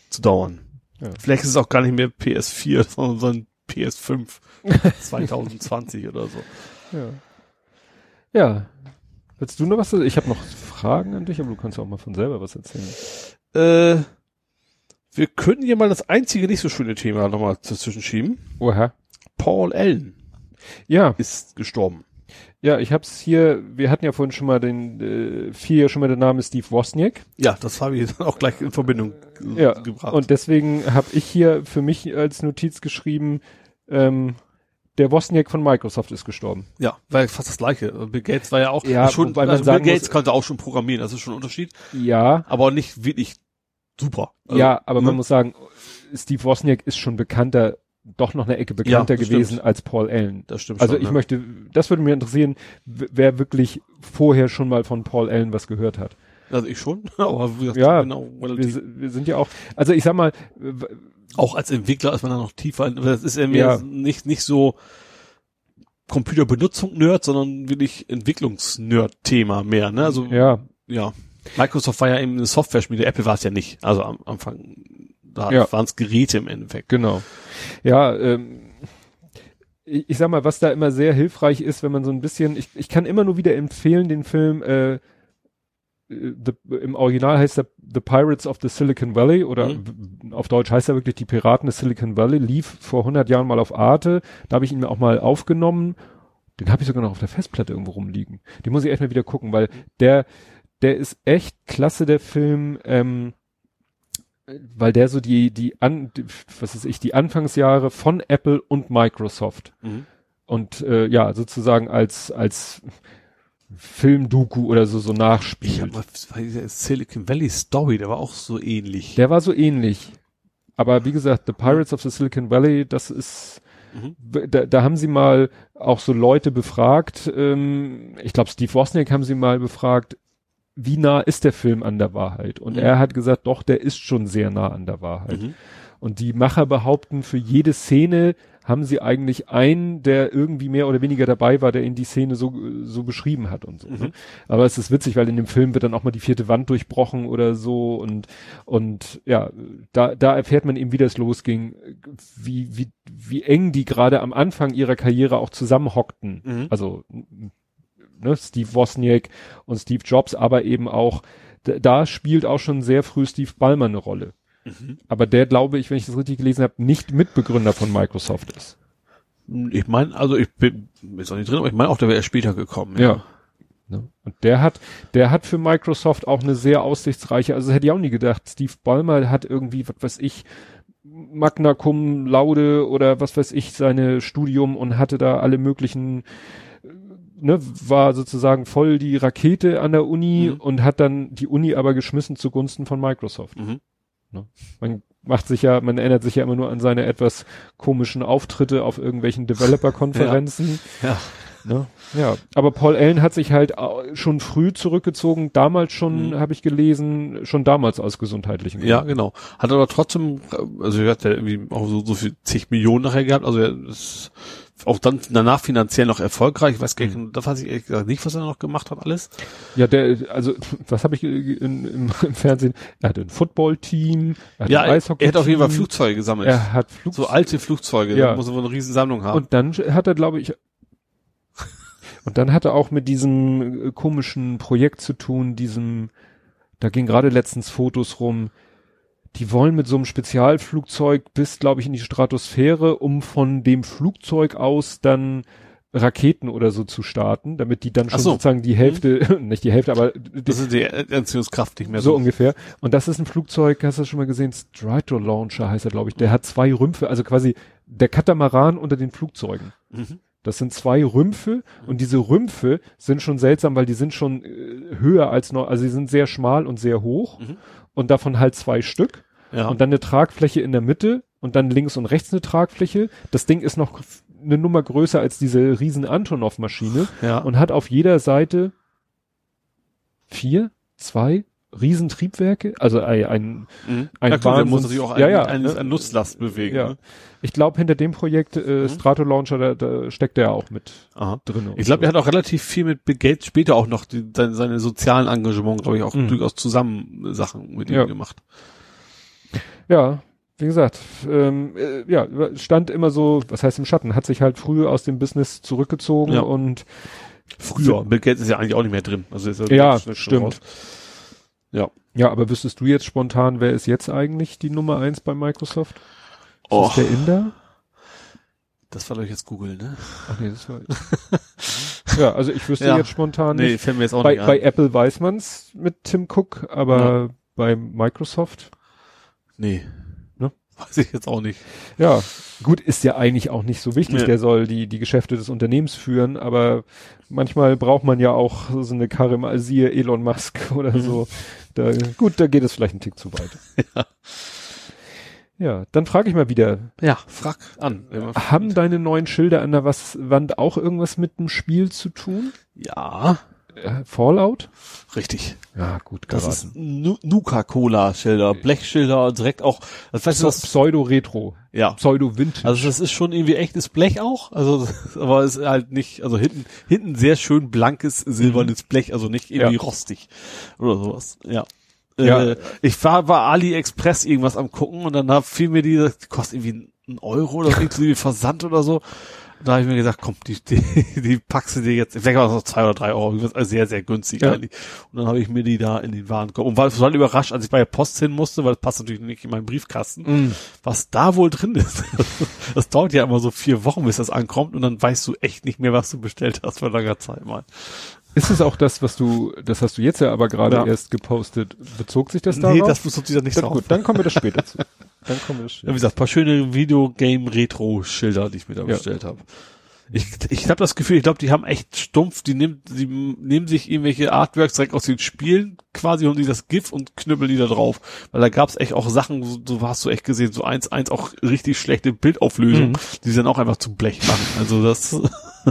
zu dauern. Ja. Vielleicht ist es auch gar nicht mehr PS4, sondern so ein PS5 2020 oder so. Ja. ja. Willst du noch was? Ich habe noch Fragen an dich, aber du kannst auch mal von selber was erzählen. Äh, wir können hier mal das einzige nicht so schöne Thema nochmal dazwischen schieben. Oha. Paul Allen Ja, ist gestorben. ja, ich hab's hier, wir hatten ja vorhin schon mal den, äh, vier schon mal den Namen Steve Wozniak. Ja, das habe ich dann auch gleich in Verbindung Ja, gebracht. und deswegen habe ich hier für mich als Notiz geschrieben, ähm, der Wozniak von Microsoft ist gestorben. Ja, war fast das gleiche. Bill Gates war ja auch Ja, schon, wobei man also Bill Gates muss- konnte auch schon programmieren, das ist schon ein Unterschied, Ja, aber nicht wirklich super. Also, ja, aber man ne? muss sagen, Steve Wozniak ist schon bekannter, doch noch eine Ecke bekannter Ja, gewesen stimmt. als Paul Allen. Das stimmt Also schon. ich ne? möchte, das würde mich interessieren, wer wirklich vorher schon mal von Paul Allen was gehört hat. Also ich schon, aber Ja, genau, Wir, wir sind ja auch, also ich sag mal, Auch als Entwickler ist man da noch tiefer, das ist ja Ja. nicht, nicht so Computerbenutzung Nerd, sondern wirklich Entwicklungs-Nerd-Thema mehr, ne? Also, ja. ja, Microsoft war ja eben eine Software-Schmiede, Apple war es ja nicht. Also am Anfang, da Ja. waren es Geräte im Endeffekt. genau. Ja, ähm, ich, ich sag mal, was da immer sehr hilfreich ist, wenn man so ein bisschen, ich, ich kann immer nur wieder empfehlen, den Film, äh, The, im Original heißt er The Pirates of the Silicon Valley oder mhm. auf Deutsch heißt er wirklich die Piraten des Silicon Valley, lief vor 100 Jahren mal auf Arte. Da habe ich ihn mir auch mal aufgenommen. Den habe ich sogar noch auf der Festplatte irgendwo rumliegen. Den muss ich echt mal wieder gucken, weil der, der ist echt klasse, der Film. Ähm, weil der so die, die an, was ist ich, die Anfangsjahre von Apple und Microsoft mhm. und äh, ja, sozusagen als, als Filmdoku oder so, so nachspielt. Ich hab mal, Silicon Valley Story, der war auch so ähnlich. Der war so ähnlich. Aber wie gesagt, The Pirates of the Silicon Valley, das ist, mhm. da, da haben sie mal auch so Leute befragt, ähm, ich glaube Steve Wozniak haben sie mal befragt, wie nah ist der Film an der Wahrheit? Und mhm. er hat gesagt, doch, der ist schon sehr nah an der Wahrheit. Mhm. Und die Macher behaupten, für jede Szene haben sie eigentlich einen, der irgendwie mehr oder weniger dabei war, der in die Szene so, so beschrieben hat und so. Ne? Mhm. Aber es ist witzig, weil in dem Film wird dann auch mal die vierte Wand durchbrochen oder so und, und ja, da, da erfährt man eben, wie das losging, wie, wie, wie eng die gerade am Anfang ihrer Karriere auch zusammenhockten. Mhm. Also, ne, Steve Wozniak und Steve Jobs, aber eben auch, da spielt auch schon sehr früh Steve Ballmer eine Rolle. Mhm. Aber der, glaube ich, wenn ich das richtig gelesen habe, nicht Mitbegründer von Microsoft ist. Ich meine, also ich bin ist auch nicht drin, aber ich meine auch, der wäre erst später gekommen. Ja. ja. Und der hat, der hat für Microsoft auch eine sehr aussichtsreiche, also hätte ich auch nie gedacht. Steve Ballmer hat irgendwie, was weiß ich, Magna Cum Laude oder was weiß ich, seine Studium und hatte da alle möglichen ne, war sozusagen voll die Rakete an der Uni mhm. und hat dann die Uni aber geschmissen zugunsten von Microsoft. Mhm. Ne? Man macht sich ja, man erinnert sich ja immer nur an seine etwas komischen Auftritte auf irgendwelchen Developer-Konferenzen. ja. ja. Ne? Ja, aber Paul Allen hat sich halt schon früh zurückgezogen, damals schon, mhm. habe ich gelesen, schon damals aus gesundheitlichen Gründen. Ja, genau. Hat aber trotzdem, also er hat ja irgendwie auch so, so viel zig Millionen nachher gehabt, also er ist auch dann danach finanziell noch erfolgreich. Ich weiß gar nicht, mhm. da weiß ich ehrlich gesagt nicht, was er noch gemacht hat alles. Ja, der, also was habe ich in, im, im, Fernsehen? Er hatte ein Footballteam, er hat ja, ein Eishockey. Er hat auf jeden Fall Flugzeuge gesammelt. Er hat Flug so alte Flugzeuge, ja. da muss er wohl eine riesen Sammlung haben. Und dann hat er, glaube ich, und dann hat er auch mit diesem äh, komischen Projekt zu tun, diesem, da ging gerade letztens Fotos rum, die wollen mit so einem Spezialflugzeug bis, glaube ich, in die Stratosphäre, um von dem Flugzeug aus dann Raketen oder so zu starten, damit die dann schon so. sozusagen die Hälfte, mhm. nicht die Hälfte, aber die, das ist die Anziehungskraft nicht mehr so. So ungefähr. Und das ist ein Flugzeug, hast du schon mal gesehen, Strato Launcher heißt er, glaube ich. Der hat zwei Rümpfe, also quasi der Katamaran unter den Flugzeugen. Mhm. Das sind zwei Rümpfe und diese Rümpfe sind schon seltsam, weil die sind schon äh, höher als noch, also sie sind sehr schmal und sehr hoch mhm. und davon halt zwei Stück. Ja. Und dann eine Tragfläche in der Mitte und dann links und rechts eine Tragfläche. Das Ding ist noch eine Nummer größer als diese riesen Antonov-Maschine ja. und hat auf jeder Seite vier, zwei Riesentriebwerke, also ein, ein, mhm. ein ja, Wahnsinns, muss natürlich auch ja, ja, ein, ein, ein Nutzlast bewegen. Ja. Ne? Ich glaube, hinter dem Projekt äh, mhm. Strato Launcher, da, da steckt er auch mit Aha. drin. Ich glaube, so. er hat auch relativ viel mit Bill Gates später auch noch die, seine, seine sozialen Engagements, glaube ich, auch mhm. durchaus zusammen Sachen mit ihm ja. gemacht. Ja, wie gesagt, ähm, äh, ja, stand immer so, was heißt im Schatten, hat sich halt früh aus dem Business zurückgezogen ja. und früher. Bill Gates ist ja eigentlich auch nicht mehr drin. Also ist er ja, stimmt. Raus. Ja. Ja, aber wüsstest du jetzt spontan, wer ist jetzt eigentlich die Nummer eins bei Microsoft? Ist oh. das der Inder? Das war doch jetzt Google, ne? Ach nee, das war. ja, also ich wüsste ja. jetzt spontan nicht. Nee, fällt mir jetzt auch bei, nicht an. Bei Apple weiß man's mit Tim Cook, aber ja. bei Microsoft? Nee. Ne? Weiß ich jetzt auch nicht. Ja, gut, ist ja eigentlich auch nicht so wichtig. Nee. Der soll die, die Geschäfte des Unternehmens führen, aber manchmal braucht man ja auch so eine mal siehe Elon Musk oder mhm. so. Da, gut, da geht es vielleicht einen Tick zu weit. ja. Ja, dann frage ich mal wieder. Ja, frag an. Haben deine neuen Schilder an der Wand auch irgendwas mit dem Spiel zu tun? Ja. Äh, Fallout? Richtig. Ja, gut geraten. Das ist Nuka-Cola-Schilder, Blechschilder, direkt auch, das weißt du was? Pseudo-Retro. Ja. Pseudo-Vintage. Also das ist schon irgendwie echtes Blech auch, also, aber es ist halt nicht, also hinten, hinten sehr schön blankes, silbernes mhm. Blech, also nicht irgendwie ja. rostig oder sowas, ja. Ja. Äh, ich war bei AliExpress irgendwas am gucken und dann hab, fiel mir die, die kostet irgendwie ein Euro oder irgendwie Versand oder so. Da habe ich mir gesagt, komm, die, die, die packst du dir jetzt, vielleicht war es noch zwei oder drei Euro, ist sehr, sehr günstig Ja. eigentlich. Und dann habe ich mir die da in den Waren gekommen. Und war total überrascht, als ich bei der Post hin musste, weil das passt natürlich nicht in meinen Briefkasten, Mhm. was da wohl drin ist. Das dauert ja immer so vier Wochen, bis das ankommt und dann weißt du echt nicht mehr, was du bestellt hast vor langer Zeit mal. Ist es auch das, was du, das hast du jetzt ja aber gerade Ja. erst gepostet. Bezog sich das darauf? Nee, das muss dieser nicht dann, drauf. gut, dann kommen wir das später zu. Dann kommen wir das Ja, später. wie gesagt, paar schöne Videogame-Retro-Schilder, die ich mir da Ja. bestellt habe. Ich, ich habe das Gefühl, ich glaube, die haben echt stumpf, die nehmen, die nehmen sich irgendwelche Artworks direkt aus den Spielen quasi und die das GIF und knüppeln die da drauf. Weil da gab's echt auch Sachen, so, so hast du echt gesehen, so eins, eins auch richtig schlechte Bildauflösung, Mhm. die sie dann auch einfach zu Blech machen. Also das,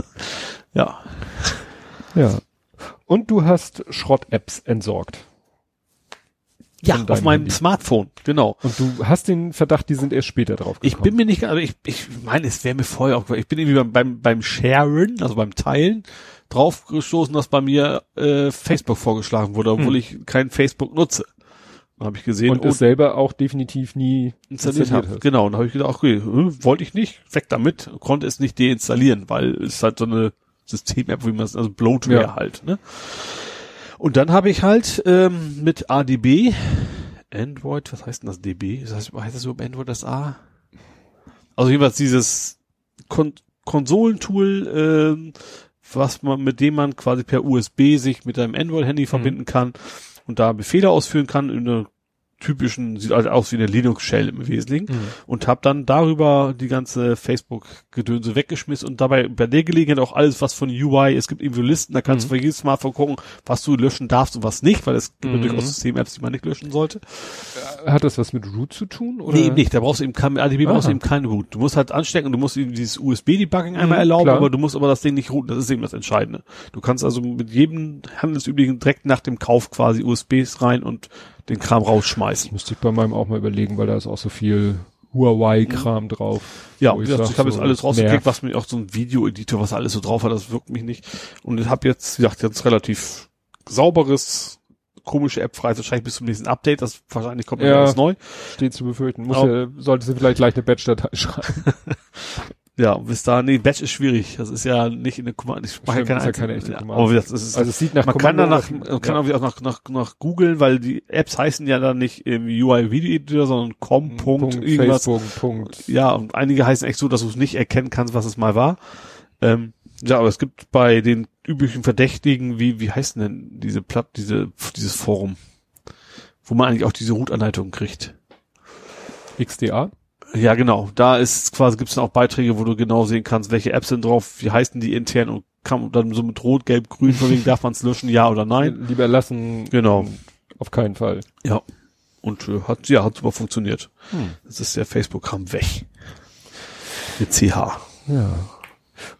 ja. Ja. Und du hast Schrott-Apps entsorgt. Ja, auf meinem Handy. Smartphone, genau. Und du hast den Verdacht, die sind erst später drauf Ich gekommen. bin mir nicht, also ich, ich meine, es wäre mir vorher auch, ich bin irgendwie beim, beim, beim Sharen, also beim Teilen, drauf gestoßen, dass bei mir äh, Facebook vorgeschlagen wurde, obwohl Hm. ich kein Facebook nutze. Habe ich gesehen, und es selber auch definitiv nie installiert habe. Genau, und habe ich gedacht, okay, hm, wollte ich nicht, weg damit, konnte es nicht deinstallieren, weil es halt so eine System-App, wie man es, also Bloatware Ja. halt, ne? Und dann habe ich halt ähm, mit ADB, Android, was heißt denn das DB? Das heißt, heißt das überhaupt Android das A? Also jedenfalls dieses Kon Konsolentool, ähm, was man, mit dem man quasi per USB sich mit einem Android-Handy verbinden kann und da Befehle ausführen kann in einer typischen, sieht halt aus wie eine Linux-Shell im Wesentlichen Mhm. und habe dann darüber die ganze Facebook-Gedönse weggeschmissen und dabei bei der Gelegenheit auch alles, was von UI, es gibt irgendwie Listen, da kannst Mhm. du für jedes Smartphone gucken, was du löschen darfst und was nicht, weil es gibt Mhm. durchaus System-Apps, die man nicht löschen sollte. Hat das was mit Root zu tun? Oder? Nee, eben nicht, da brauchst du eben kein, ADB brauchst du eben keinen Root. Du musst halt anstecken und du musst eben dieses USB-Debugging einmal Mhm, erlauben, klar. aber du musst aber das Ding nicht routen, das ist eben das Entscheidende. Du kannst also mit jedem handelsüblichen direkt nach dem Kauf quasi USBs rein und den Kram rausschmeißen. Müsste ich bei meinem auch mal überlegen, weil da ist auch so viel Huawei-Kram drauf. Ja, ich gesagt, sag, ich habe so jetzt alles rausgekriegt, was mir auch so ein Video-Editor, was alles so drauf hat, das wirkt mich nicht. Und ich habe jetzt, wie gesagt, jetzt relativ sauberes, komische App frei, wahrscheinlich bis zum nächsten Update, das wahrscheinlich kommt Ja. alles neu. Steht zu befürchten. Muss ja, sollte sie vielleicht gleich eine Batch-Datei schreiben. Ja, bis da, nee, Batch ist schwierig. Das ist ja nicht in der Kommando, ich mache ja keine, ist ja einzelne- keine echte Kommando. Aber das ist, Also es sieht nach man kann Kommando- danach, man kann ja. auch wieder nach, nach, nach googeln, weil die Apps heißen ja dann nicht im UI Video Editor, sondern com. Punkt, irgendwas. Facebook, Punkt. Ja, und einige heißen echt so, dass du es nicht erkennen kannst, was es mal war. Ähm, ja, aber es gibt bei den üblichen Verdächtigen, wie, wie heißt denn diese Platt, diese, dieses Forum? Wo man eigentlich auch diese Root-Anleitungen kriegt. XDA. Ja, genau. Da ist quasi, gibt's dann auch Beiträge, wo du genau sehen kannst, welche Apps sind drauf, wie heißen die intern und kann dann so mit Rot, Gelb, Grün, von wegen darf man es löschen, ja oder nein. Lieber lassen. Genau. Auf keinen Fall. Ja. Und äh, hat, ja, hat super funktioniert. Hm. Das ist der Facebook-Kram weg. Mit CH. Ja.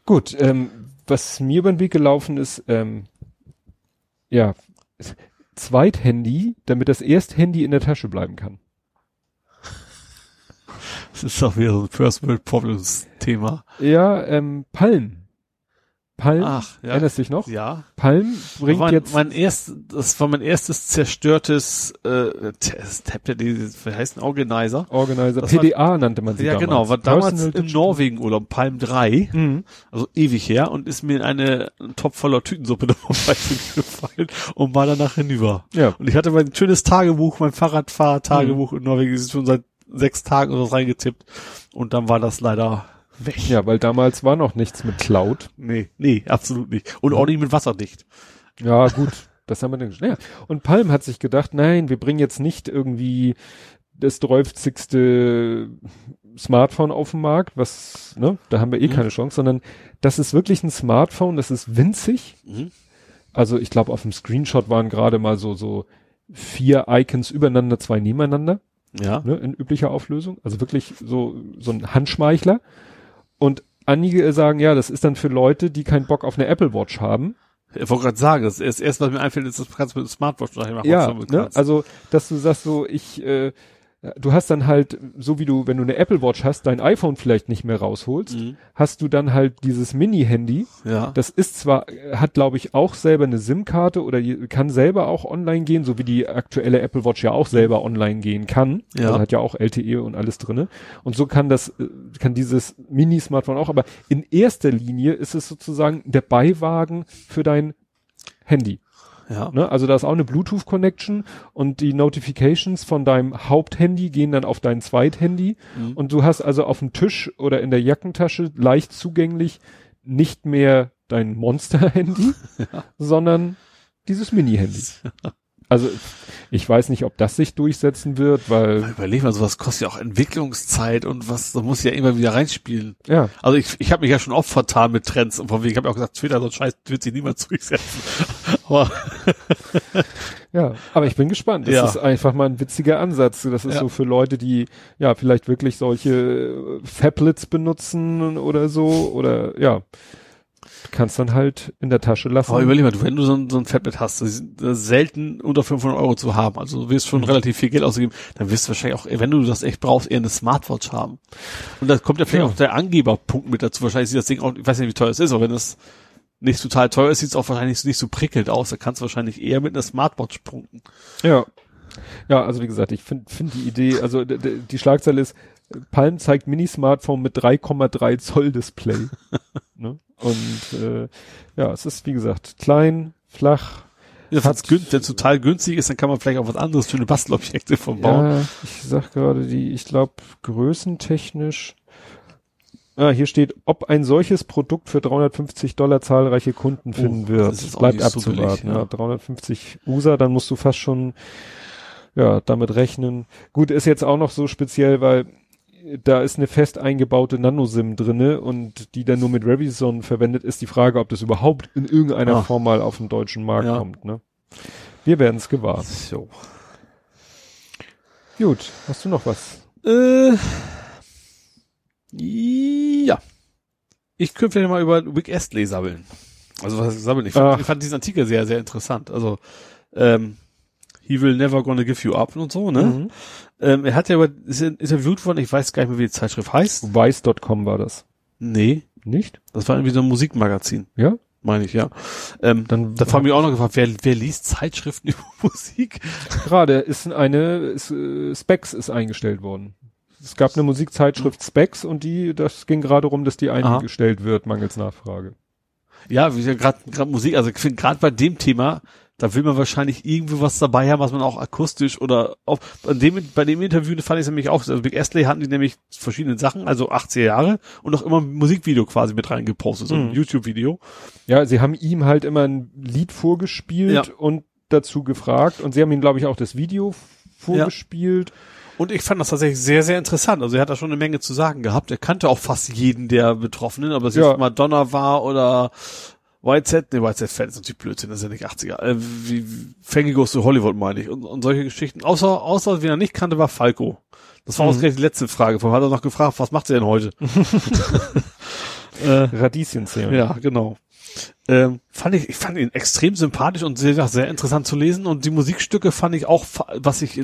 Gut, ähm, was mir über den Weg gelaufen ist, ähm, ja, Zweithandy, damit das Ersthandy in der Tasche bleiben kann. Das ist doch wieder so ein First World Problems Thema. Ja, ähm, Palm. Palm, Ach, ja. erinnerst dich noch? Ja. Palm bringt mein, jetzt, mein erst, das war mein erstes zerstörtes äh, Tablet, wie heißt ein Organizer? Organizer, das war- PDA nannte man sie Ja, damals. genau, war damals Personal im Digital- Norwegen Urlaub, Palm 3, Mhm. also ewig her, und ist mir in eine ein Topf voller Tütensuppe gefallen und war danach hinüber. Ja, Und ich hatte mein schönes Tagebuch, mein Fahrradfahr-Tagebuch in Norwegen, ist schon seit sechs Tagen oder so reingetippt. Und dann war das leider weg. ja, weil damals war noch nichts mit Cloud. Nee, nee, absolut nicht. Und auch nicht mit wasserdicht. Ja, gut, das haben wir dann ja. Und Palm hat sich gedacht, nein, wir bringen jetzt nicht irgendwie das dreufzigste Smartphone auf den Markt, was, ne, da haben wir eh Mhm. keine Chance, sondern das ist wirklich ein Smartphone, das ist winzig. Mhm. Also ich glaube, auf dem Screenshot waren gerade mal so, so vier Icons übereinander, zwei nebeneinander, Ja. ne, in üblicher Auflösung. Also wirklich so, so ein Handschmeichler. Und einige sagen, ja, das ist dann für Leute, die keinen Bock auf eine Apple Watch haben. Ich wollte gerade sagen, das erste, was mir einfällt, ist, das kannst du mit dem Smartwatch nachher machen. Ja, ne? also dass du sagst so, ich äh, du hast dann halt, so wie du, wenn du eine Apple Watch hast, dein iPhone vielleicht nicht mehr rausholst, Mhm. hast du dann halt dieses Mini-Handy. Ja. Das ist zwar, hat glaube ich auch selber eine SIM-Karte oder kann selber auch online gehen, so wie die aktuelle Apple Watch ja auch selber online gehen kann. Ja. Also hat ja auch LTE und alles drinne. Und so kann das, äh, kann dieses Mini-Smartphone auch, aber in erster Linie ist es sozusagen der Beiwagen für dein Handy. Ja. Ne? Also da ist auch eine Bluetooth-Connection und die Notifications von deinem Haupthandy gehen dann auf dein Zweithandy Mhm. und du hast also auf dem Tisch oder in der Jackentasche leicht zugänglich nicht mehr dein Monster-Handy, sondern dieses Mini-Handy. Also ich weiß nicht, ob das sich durchsetzen wird, weil Überleg mal, sowas kostet ja auch Entwicklungszeit und was, da muss ja immer wieder reinspielen. ja, Also ich, ich habe mich ja schon oft vertan mit Trends und von wegen, ich habe ja auch gesagt, Twitter, so ein Scheiß wird sich niemals durchsetzen. Aber ja, aber ich bin gespannt. Das Ja. ist einfach mal ein witziger Ansatz. Das ist Ja. so für Leute, die ja vielleicht wirklich solche äh, Fablets benutzen oder so oder ja, kannst dann halt in der Tasche lassen. Aber überleg mal, wenn du so ein, so ein Fablet hast, das ist äh, selten unter 500 Euro zu haben, also du wirst schon Mhm. relativ viel Geld ausgeben, dann wirst du wahrscheinlich auch, wenn du das echt brauchst, eher eine Smartwatch haben. Und da kommt ja vielleicht Ja. auch der Angeberpunkt mit dazu. Wahrscheinlich sieht das Ding auch, ich weiß nicht, wie teuer es ist, aber wenn es nicht total teuer ist, sieht es auch wahrscheinlich nicht so prickelnd aus. Da kannst du wahrscheinlich eher mit einer Smartwatch punkten. Ja. Ja, also wie gesagt, ich finde find die Idee, also die Schlagzeile ist, Palm zeigt Mini-Smartphone mit 3,3 Zoll Display. ne? Und äh, ja, es ist wie gesagt klein, flach. Ja, Wenn es total günstig ist, dann kann man vielleicht auch was anderes für eine Bastelobjekte verbauen. Ja, ich sag gerade die, ich glaube größentechnisch. Ah, hier steht, ob ein solches Produkt für 350 Dollar zahlreiche Kunden finden Oh, wird. Bleibt so abzuwarten. ja. ja. 350 USA, dann musst du fast schon ja damit rechnen. Gut, ist jetzt auch noch so speziell, weil da ist eine fest eingebaute Nanosim drinne und die dann nur mit Revison verwendet, ist die Frage, ob das überhaupt in irgendeiner Ah. Form mal auf den deutschen Markt Ja. kommt. Ne? Wir werden es gewahr. So. Gut, hast du noch was? Äh, ja. Ich könnte vielleicht mal über Wick Astley sabbeln. Also was sabbeln? Ich fand, ich fand diesen Artikel sehr, sehr interessant. Also, ähm, He will never gonna give you up und so, ne? Mhm. Ähm, er hat ja über, ist interviewt worden, ich weiß gar nicht mehr, wie die Zeitschrift heißt. Weiß.com war das. Nee, Nicht? das war irgendwie so ein Musikmagazin, Ja? meine ich, ja. Ähm, Dann da haben wir auch noch gefragt, wer, wer liest Zeitschriften über Musik? gerade ist eine ist, äh, Specs ist eingestellt worden. Es gab eine Musikzeitschrift Specs und die, das ging gerade rum, dass die Aha. eingestellt wird, mangels Nachfrage. Ja, wie ja gerade gerade Musik, also gerade bei dem Thema, da will man wahrscheinlich irgendwie was dabei haben, was man auch akustisch oder auch bei dem bei dem Interview fand ich es nämlich auch, also Big Astley hatten die nämlich verschiedene Sachen, also 80er Jahre und auch immer ein Musikvideo quasi mit reingepostet, so ein Mhm. YouTube-Video. Ja, sie haben ihm halt immer ein Lied vorgespielt Ja. und dazu gefragt und sie haben ihm, glaube ich, auch das Video vorgespielt. Und ich fand das tatsächlich sehr, sehr interessant. Also er hat da schon eine Menge zu sagen gehabt. Er kannte auch fast jeden der Betroffenen, ob es Ja. jetzt Madonna war oder YZ, ne, YZ Fan ist natürlich Blödsinn, das ist ja nicht 80er. Äh, wie, Fangy Goes to Hollywood, meine ich. Und, und solche Geschichten. Außer, außer, wen er nicht kannte, war Falco. Das war Mhm. ausgerechnet die letzte Frage. Vorher hat er noch gefragt, was macht er denn heute? äh, Radieschenzählen. ja, genau. Ähm, fand ich, ich fand ihn extrem sympathisch und sehr, sehr interessant zu lesen. Und die Musikstücke fand ich auch, was ich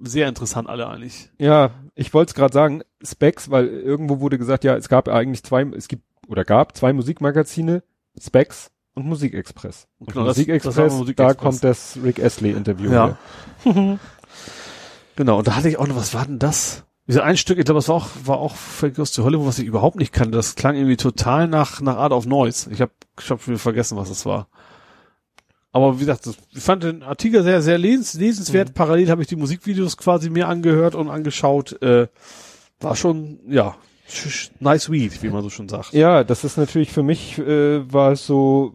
sehr interessant alle eigentlich. Ja, ich wollte es gerade sagen, Specs, weil irgendwo wurde gesagt, ja, es gab eigentlich zwei, es gibt oder gab zwei Musikmagazine, Specs und Musikexpress. Und Genau, das- das Musikexpress, war da kommt das Rick Astley Interview. Ja. Genau, und da hatte ich auch noch, was war denn das? Dieser ein Stück, ich glaube, das war auch, war auch Goes to Hollywood, was ich überhaupt nicht kannte. Das klang irgendwie total nach, nach Art of Noise. Ich habe ich hab schon vergessen, was das war. Aber wie gesagt, das, ich fand den Artikel sehr, sehr les lesenswert. Parallel habe ich die Musikvideos quasi mir angehört und angeschaut. Äh, war schon, ja, nice weed, wie man so schon sagt. Ja, das ist natürlich für mich, äh, war es so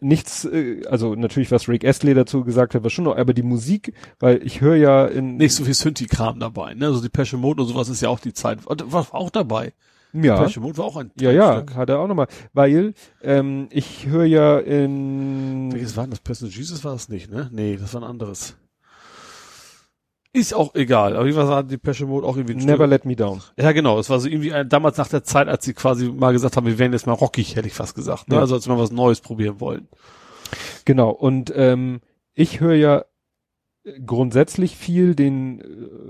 nichts, äh, also natürlich, was Rick Astley dazu gesagt hat, war schon noch, aber die Musik, weil ich höre ja in Nicht so viel Synthi-Kram dabei, ne? Also die Pesche Mode und sowas ist ja auch die Zeit. War auch dabei. Ja, Mode war auch ein ja, ja, Stück. hat er auch nochmal, weil ähm, ich höre ja in Welches war denn das? Personal Jesus war das nicht, ne? Nee, das war ein anderes. Ist auch egal. Aber wie war die Pesche Mode auch irgendwie ein Never Stück- Let Me Down. Ja, genau. Es war so irgendwie äh, damals nach der Zeit, als sie quasi mal gesagt haben, wir werden jetzt mal rockig, hätte ich fast gesagt. Ne? Ja. Also als wir mal was Neues probieren wollen. Genau, und ähm, ich höre ja grundsätzlich viel den äh,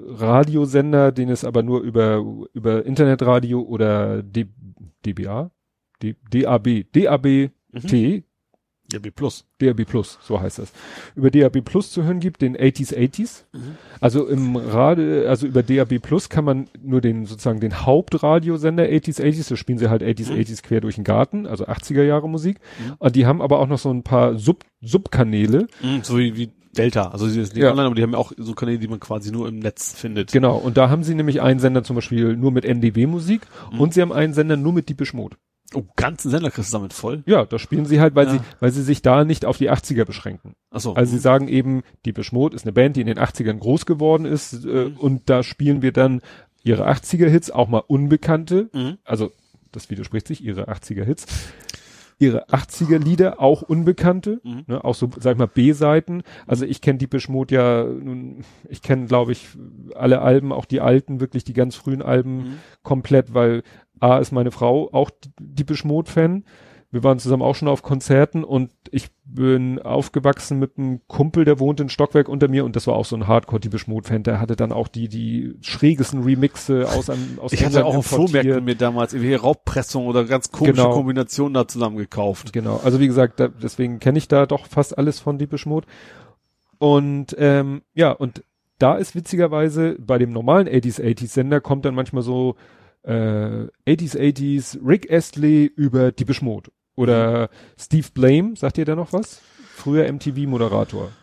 Radiosender, den es aber nur über, über Internetradio oder D, DBA, D, DAB, DAB T, DAB Plus. DAB Plus, so heißt das. Über DAB Plus zu hören gibt, den 80s 80s. Also im Radio, also über DAB Plus kann man nur den, sozusagen den Hauptradiosender 80s 80s, da spielen sie halt 80s 80s quer durch den Garten, also 80er Jahre Musik. Und die haben aber auch noch so ein paar Sub, Subkanäle. Mhm, so wie, wie Delta. Also die sind nicht Ja. online, aber die haben ja auch so Kanäle, die man quasi nur im Netz findet. Genau. Und da haben sie nämlich einen Sender zum Beispiel nur mit NDW-Musik Mhm. und sie haben einen Sender nur mit Deepish Mode. Oh, ganzen Sender kriegst du damit voll. Ja, da spielen sie halt, weil Ja. sie, weil sie sich da nicht auf die 80er beschränken. Achso. Also sie sagen eben, Deepish Mode ist eine Band, die in den 80ern groß geworden ist, äh, Mhm. und da spielen wir dann ihre 80er-Hits, auch mal unbekannte, Mhm. also das widerspricht sich, ihre 80er-Hits, ihre 80er-Lieder, auch unbekannte, Mhm. ne, auch so, sag ich mal, B-Seiten. Also ich kenne Deepish Mode ja, nun, ich kenne, glaube ich, alle Alben, auch die alten, wirklich die ganz frühen Alben Mhm. komplett, weil A ist meine Frau auch Deepish Mode-Fan. Wir waren zusammen auch schon auf Konzerten und ich bin aufgewachsen mit einem Kumpel, der wohnt in Stockwerk unter mir und das war auch so ein Hardcore Deepish Mode-Fan. Der hatte dann auch die, die schrägesten Remixe aus einem, aus Ich hatte auch auf. Flohmärkten mir damals irgendwie Raubpressung oder ganz komische Genau. Kombinationen da zusammen gekauft. Genau, also wie gesagt, da, deswegen kenne ich da doch fast alles von Deepish Mode. Und ähm, ja, und da ist witzigerweise bei dem normalen 80s 80s Sender kommt dann manchmal so äh, 80s 80s Rick Astley über Deepish Mode oder Steve Blame, sagt ihr da noch was? Früher MTV Moderator, Äh,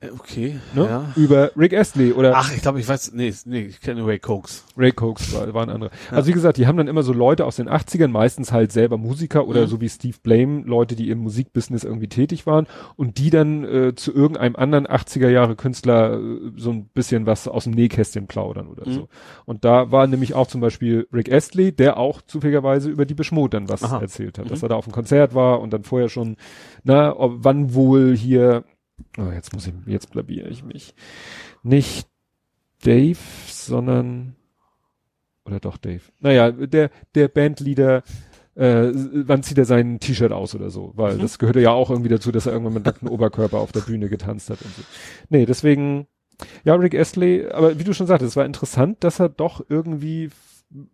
Okay, ne? ja. Über Rick Astley oder Ach, ich glaube, ich weiß, nee, nee, ich kenne Ray Cokes. Ray Cokes war, waren andere. Also wie gesagt, die haben dann immer so Leute aus den 80ern, meistens halt selber Musiker oder Mhm. so wie Steve Blame, Leute, die im Musikbusiness irgendwie tätig waren und die dann äh, zu irgendeinem anderen 80er Jahre Künstler äh, so ein bisschen was aus dem Nähkästchen plaudern oder Mhm. so. Und da war nämlich auch zum Beispiel Rick Astley, der auch zufälligerweise über die Beschmut dann was Aha. erzählt hat, Mhm. dass er da auf dem Konzert war und dann vorher schon, na, ob, wann wohl hier, oh, jetzt muss ich, jetzt blabiere ich mich. Nicht Dave, sondern oder doch Dave. Naja, der, der Bandleader, äh, wann zieht er sein T-Shirt aus oder so? Weil Mhm. das gehörte ja auch irgendwie dazu, dass er irgendwann mit nacktem Oberkörper auf der Bühne getanzt hat und so. Nee, deswegen, ja, Rick Astley, aber wie du schon sagtest, es war interessant, dass er doch irgendwie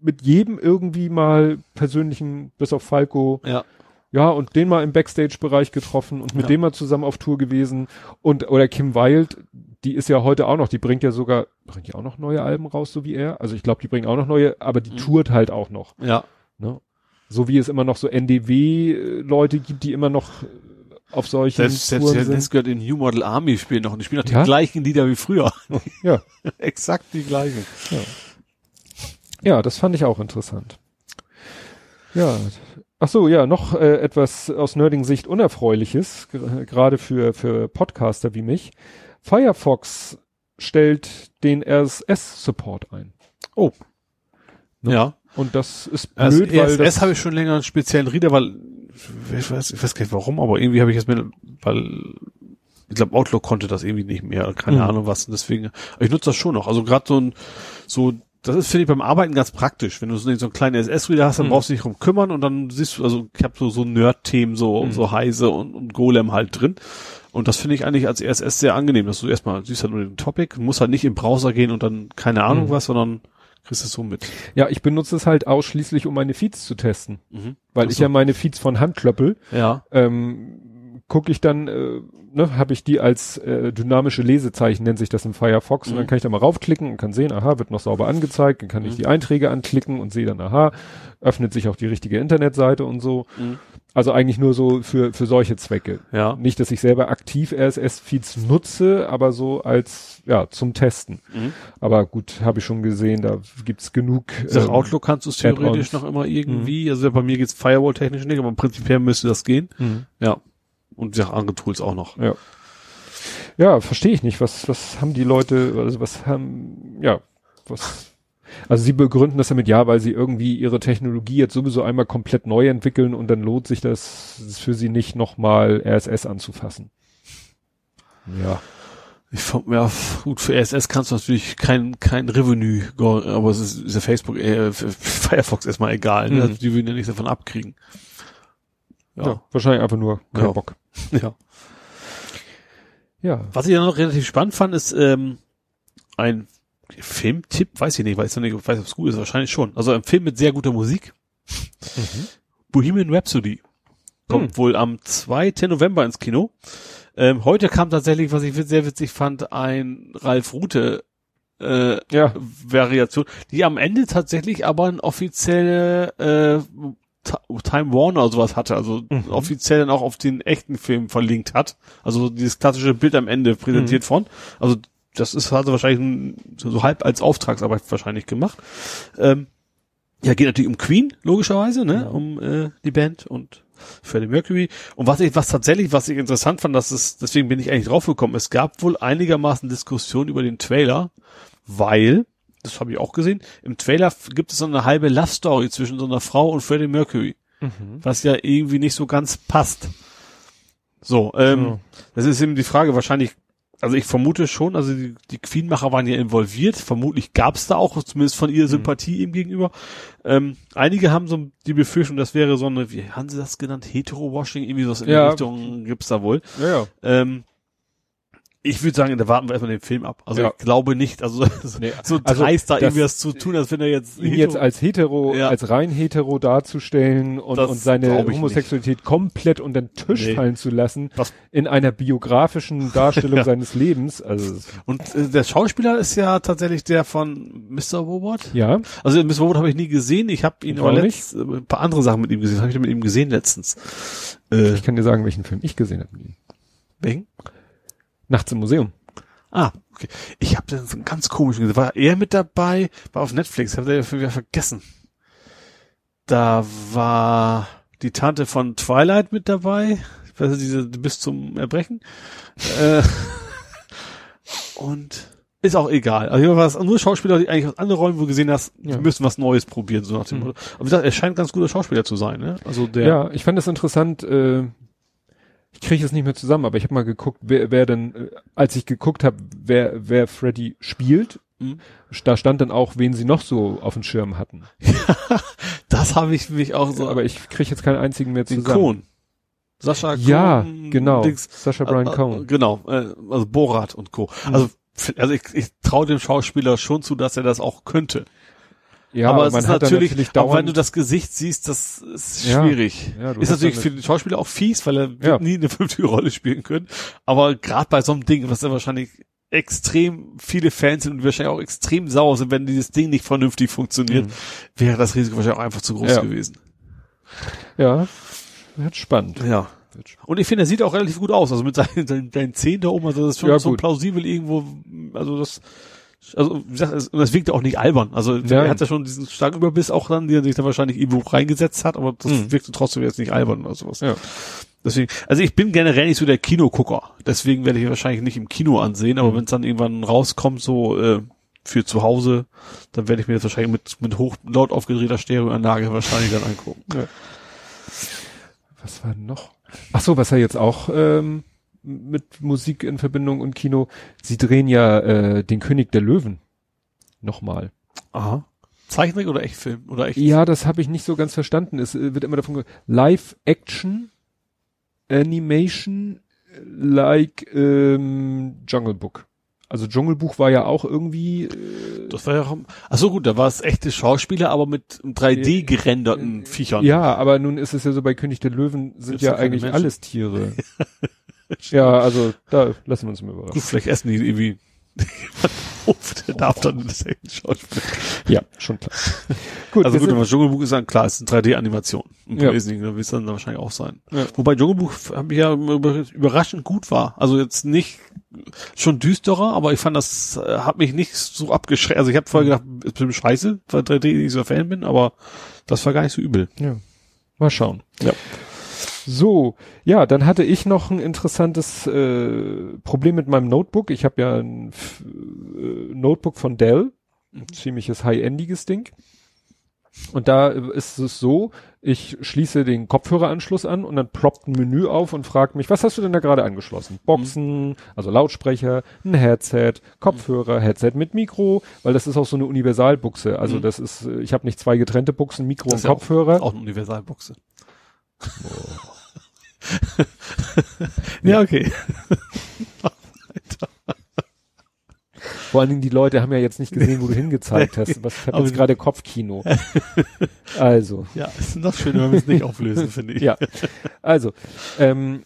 mit jedem irgendwie mal persönlichen, bis auf Falco, Ja. Ja, und den mal im Backstage-Bereich getroffen und mit Ja. dem mal zusammen auf Tour gewesen. Und, oder Kim Wilde, die ist ja heute auch noch, die bringt ja sogar, bringt ja auch noch neue Alben raus, so wie er. Also ich glaube, die bringen auch noch neue, aber die Mhm. tourt halt auch noch. Ja. Ne? So wie es immer noch so NDW-Leute gibt, die immer noch äh, auf solchen Selbst, selbst Touren. Let's gehört in New Model Army spielen noch und die spielen noch Ja? die gleichen Lieder wie früher. Ja. Exakt die gleichen. Ja, das fand ich auch interessant. Ja. Ach so, ja, noch äh, etwas aus nerdigen Sicht unerfreuliches, ger- gerade für für Podcaster wie mich. Firefox stellt den RSS-Support ein. Oh. Ne? Ja. Und das ist Also blöd, weil ESS das habe ich schon länger einen speziellen Reader, weil ich weiß, ich weiß gar nicht warum, aber irgendwie habe ich jetzt mir, weil ich glaube Outlook konnte das irgendwie nicht mehr, keine Mhm. Ahnung was, und deswegen. Ich nutze das schon noch. Also gerade so ein, so das ist finde ich beim Arbeiten ganz praktisch. Wenn du so so einen kleinen SS-Reader hast, dann Mhm. brauchst du dich drum kümmern und dann siehst du, also ich habe so so Nerd-Themen, so Mhm. so Heise und, und Golem halt drin. Und das finde ich eigentlich als RSS sehr angenehm, dass du erstmal siehst halt nur den Topic, musst halt nicht im Browser gehen und dann keine Ahnung Mhm. was, sondern kriegst es so mit. ja, ich benutze es halt ausschließlich, um meine Feeds zu testen, Mhm. weil Ach ich so. ja meine Feeds von Hand klöppel. Ja. ähm, gucke ich dann, äh, ne, habe ich die als äh, dynamische Lesezeichen, nennt sich das im Firefox, und dann Mhm. kann ich da mal raufklicken und kann sehen, aha, wird noch sauber angezeigt, dann kann ich Mhm. die Einträge anklicken und sehe dann, aha, öffnet sich auch die richtige Internetseite und so. Mhm. Also eigentlich nur so für, für solche Zwecke. Ja. Nicht, dass ich selber aktiv RSS-Feeds nutze, aber so als, ja, zum Testen. Mhm. Aber gut, habe ich schon gesehen, da gibt's genug. Sag, ähm, Outlook kannst du es theoretisch noch immer irgendwie. Also bei mir geht's Firewall-technisch nicht, aber prinzipiell müsste das gehen. mhm. Ja. Und ja, andere Tools auch noch. Ja. Ja, verstehe ich nicht. Was, was haben die Leute, also was haben, ja, was, also sie begründen das damit, ja, weil sie irgendwie ihre Technologie jetzt sowieso einmal komplett neu entwickeln und dann lohnt sich das für sie nicht nochmal RSS anzufassen. Ja. Ich fand, ja, gut, für RSS kannst du natürlich kein, kein Revenue, aber es ist, ist ja Facebook, äh, Firefox erstmal egal, ne? Mhm. Also die würden ja nichts davon abkriegen. Ja. Wahrscheinlich einfach nur kein Ja. Bock. Ja. Ja. Was ich ja noch relativ spannend fand, ist ähm, ein Filmtipp, weiß ich nicht, weiß ich nicht, weiß, ob es gut ist, wahrscheinlich schon. Also ein Film mit sehr guter Musik. Mhm. Bohemian Rhapsody. Kommt Hm. wohl am 2. November ins Kino. Ähm, heute kam tatsächlich, was ich sehr witzig fand, ein Ralf Rute äh, Ja. Variation, die am Ende tatsächlich aber ein offizielle äh, Time Warner oder sowas hatte, also Mhm. offiziell dann auch auf den echten Film verlinkt hat. Also dieses klassische Bild am Ende präsentiert Mhm. von. Also das ist also wahrscheinlich ein, so halb als Auftragsarbeit wahrscheinlich gemacht. Ähm, ja, geht natürlich um Queen, logischerweise, ne? Ja. Um äh, die Band und Freddie Mercury. Und was ich, was tatsächlich, was ich interessant fand, das ist, deswegen bin ich eigentlich draufgekommen, es gab wohl einigermaßen Diskussion über den Trailer, weil, das habe ich auch gesehen, im Trailer gibt es so eine halbe Love Story zwischen so einer Frau und Freddie Mercury, Mhm. was ja irgendwie nicht so ganz passt. So, ähm, Ja. das ist eben die Frage, wahrscheinlich, also ich vermute schon, also die, die Queen-Macher waren ja involviert, vermutlich gab es da auch zumindest von ihr Sympathie ihm gegenüber. Ähm, einige haben so die Befürchtung, das wäre so eine, wie haben sie das genannt, Hetero-Washing, irgendwie so in Ja. die Richtung gibt's da wohl. Ja, ja. Ähm, ich würde sagen, da warten wir erstmal den Film ab. Also Ja. ich glaube nicht, also Nee, so also dreist da das- irgendwie was zu tun, als wenn er jetzt ihn jetzt als hetero, Ja. als rein hetero darzustellen und, Das und seine Homosexualität komplett unter den Tisch Nee. fallen zu lassen, Das- in einer biografischen Darstellung Ja. seines Lebens. Also, Und äh, der Schauspieler ist ja tatsächlich der von Mr. Robot. ja, Also Mr. Robot habe ich nie gesehen. Ich habe ihn Ich aber letzt, äh, ein paar andere Sachen mit ihm gesehen. Habe ich mit ihm gesehen letztens. Äh, ich kann dir sagen, welchen Film ich gesehen habe mit ihm. welchen? Nachts im Museum. Ah, okay. Ich habe den so einen ganz komischen gesehen. War er mit dabei? War auf Netflix. Habe ich wieder vergessen. Da war die Tante von Twilight mit dabei. Ich weiß nicht, diese bis zum Erbrechen. äh, und ist auch egal. Also hier war es nur Schauspieler, die eigentlich aus anderen Rollen, wo du gesehen hast, Ja. die müssen was Neues probieren, so nach dem Mhm. Motto. Aber wie gesagt, er scheint ganz guter Schauspieler zu sein, ne? Also der. Ja, ich fand es interessant, äh, ich kriege es nicht mehr zusammen, aber ich habe mal geguckt, wer, wer denn, äh, als ich geguckt habe, wer, wer Freddy spielt, Mhm. da stand dann auch, wen sie noch so auf dem Schirm hatten. Das habe ich mich auch so. aber ich kriege jetzt keinen einzigen mehr den zusammen. Cohn. Sascha Ja, genau. Dings, Sascha Brian Äh, äh, Cohen. Genau, äh, also Borat und Co. Also, f- also ich, ich traue dem Schauspieler schon zu, dass er das auch könnte. Ja, aber aber es ist dann natürlich, natürlich aber wenn du das Gesicht siehst, das ist Ja. schwierig. Ja, ist natürlich dann für den Schauspieler auch fies, weil er Ja. nie eine vernünftige Rolle spielen können. Aber gerade bei so einem Ding, was ja wahrscheinlich extrem viele Fans sind und wahrscheinlich auch extrem sauer sind, wenn dieses Ding nicht vernünftig funktioniert, Mhm. wäre das Risiko wahrscheinlich auch einfach zu groß gewesen. ja, wird spannend. Ja. Und ich finde, er sieht auch relativ gut aus. Also mit seinen, seinen, seinen Zähnen da oben, also das ist schon so plausibel irgendwo, also das, also wie gesagt, es- und das wirkt ja auch nicht albern. Also Nein. er hat ja schon diesen starken Überbiss auch dann, den er sich da wahrscheinlich irgendwo reingesetzt hat, aber das Mhm. wirkte trotzdem jetzt nicht albern oder sowas. Ja. Deswegen, also ich bin generell nicht so der Kinogucker. Deswegen werde ich ihn wahrscheinlich nicht im Kino ansehen, aber Mhm. wenn es dann irgendwann rauskommt, so äh, für zu Hause, dann werde ich mir das wahrscheinlich mit, mit hoch laut aufgedrehter Stereoanlage wahrscheinlich dann angucken. Was war noch? Ach so, was er jetzt auch ähm, mit Musik in Verbindung und Kino. Sie drehen ja äh, den König der Löwen nochmal. Aha. Zeichentrick oder Echtfilm? Oder echt? Ja, das habe ich nicht so ganz verstanden. Es äh, wird immer davon Live Action Animation äh, like ähm, Jungle Book. Also Dschungelbuch war ja auch irgendwie äh, Das war ja auch, ach so gut, da war es echte Schauspieler, aber mit 3D gerenderten Viechern. ja, aber nun ist es ja so bei König der Löwen sind Gibt's ja eigentlich alles Tiere. ja, also da lassen wir uns mal Gut, überraschen. vielleicht essen die irgendwie auf, der darf dann das echte Schauspieler. Ja, schon klar. gut, Also gut, sind- aber Dschungelbuch ist dann klar, es ist eine 3D-Animation. Ein Ja. Poesie, da wird es dann wahrscheinlich auch sein. Ja. Wobei Dschungelbuch ja über- überraschend gut war. Also jetzt nicht schon düsterer, aber ich fand das äh, hat mich nicht so abgeschreckt. Also ich habe vorher gedacht, ist bestimmt scheiße, weil 3D nicht so ein Fan bin, aber das war gar nicht so übel. Ja. Mal schauen. Ja. So, ja, dann hatte ich noch ein interessantes äh, Problem mit meinem Notebook. Ich habe ja ein F- äh, Notebook von Dell, ein ziemliches high-endiges Ding. Und da ist es so, ich schließe den Kopfhöreranschluss an und dann ploppt ein Menü auf und fragt mich, was hast du denn da gerade angeschlossen? Boxen, also Lautsprecher, ein Headset, Kopfhörer, Headset mit Mikro, weil das ist auch so eine Universalbuchse. Also Mhm. das ist, äh, ich habe nicht zwei getrennte Buchsen, Mikro Das und ist ja auch- Kopfhörer. Auch eine Universalbuchse. ja, okay. Vor allen Dingen die Leute haben ja jetzt nicht gesehen, wo du hingezeigt hast. Was ich habe jetzt gerade Kopfkino. Also, Ja, ist noch schöner, wenn wir es nicht auflösen, finde ich. ja. Also, ähm,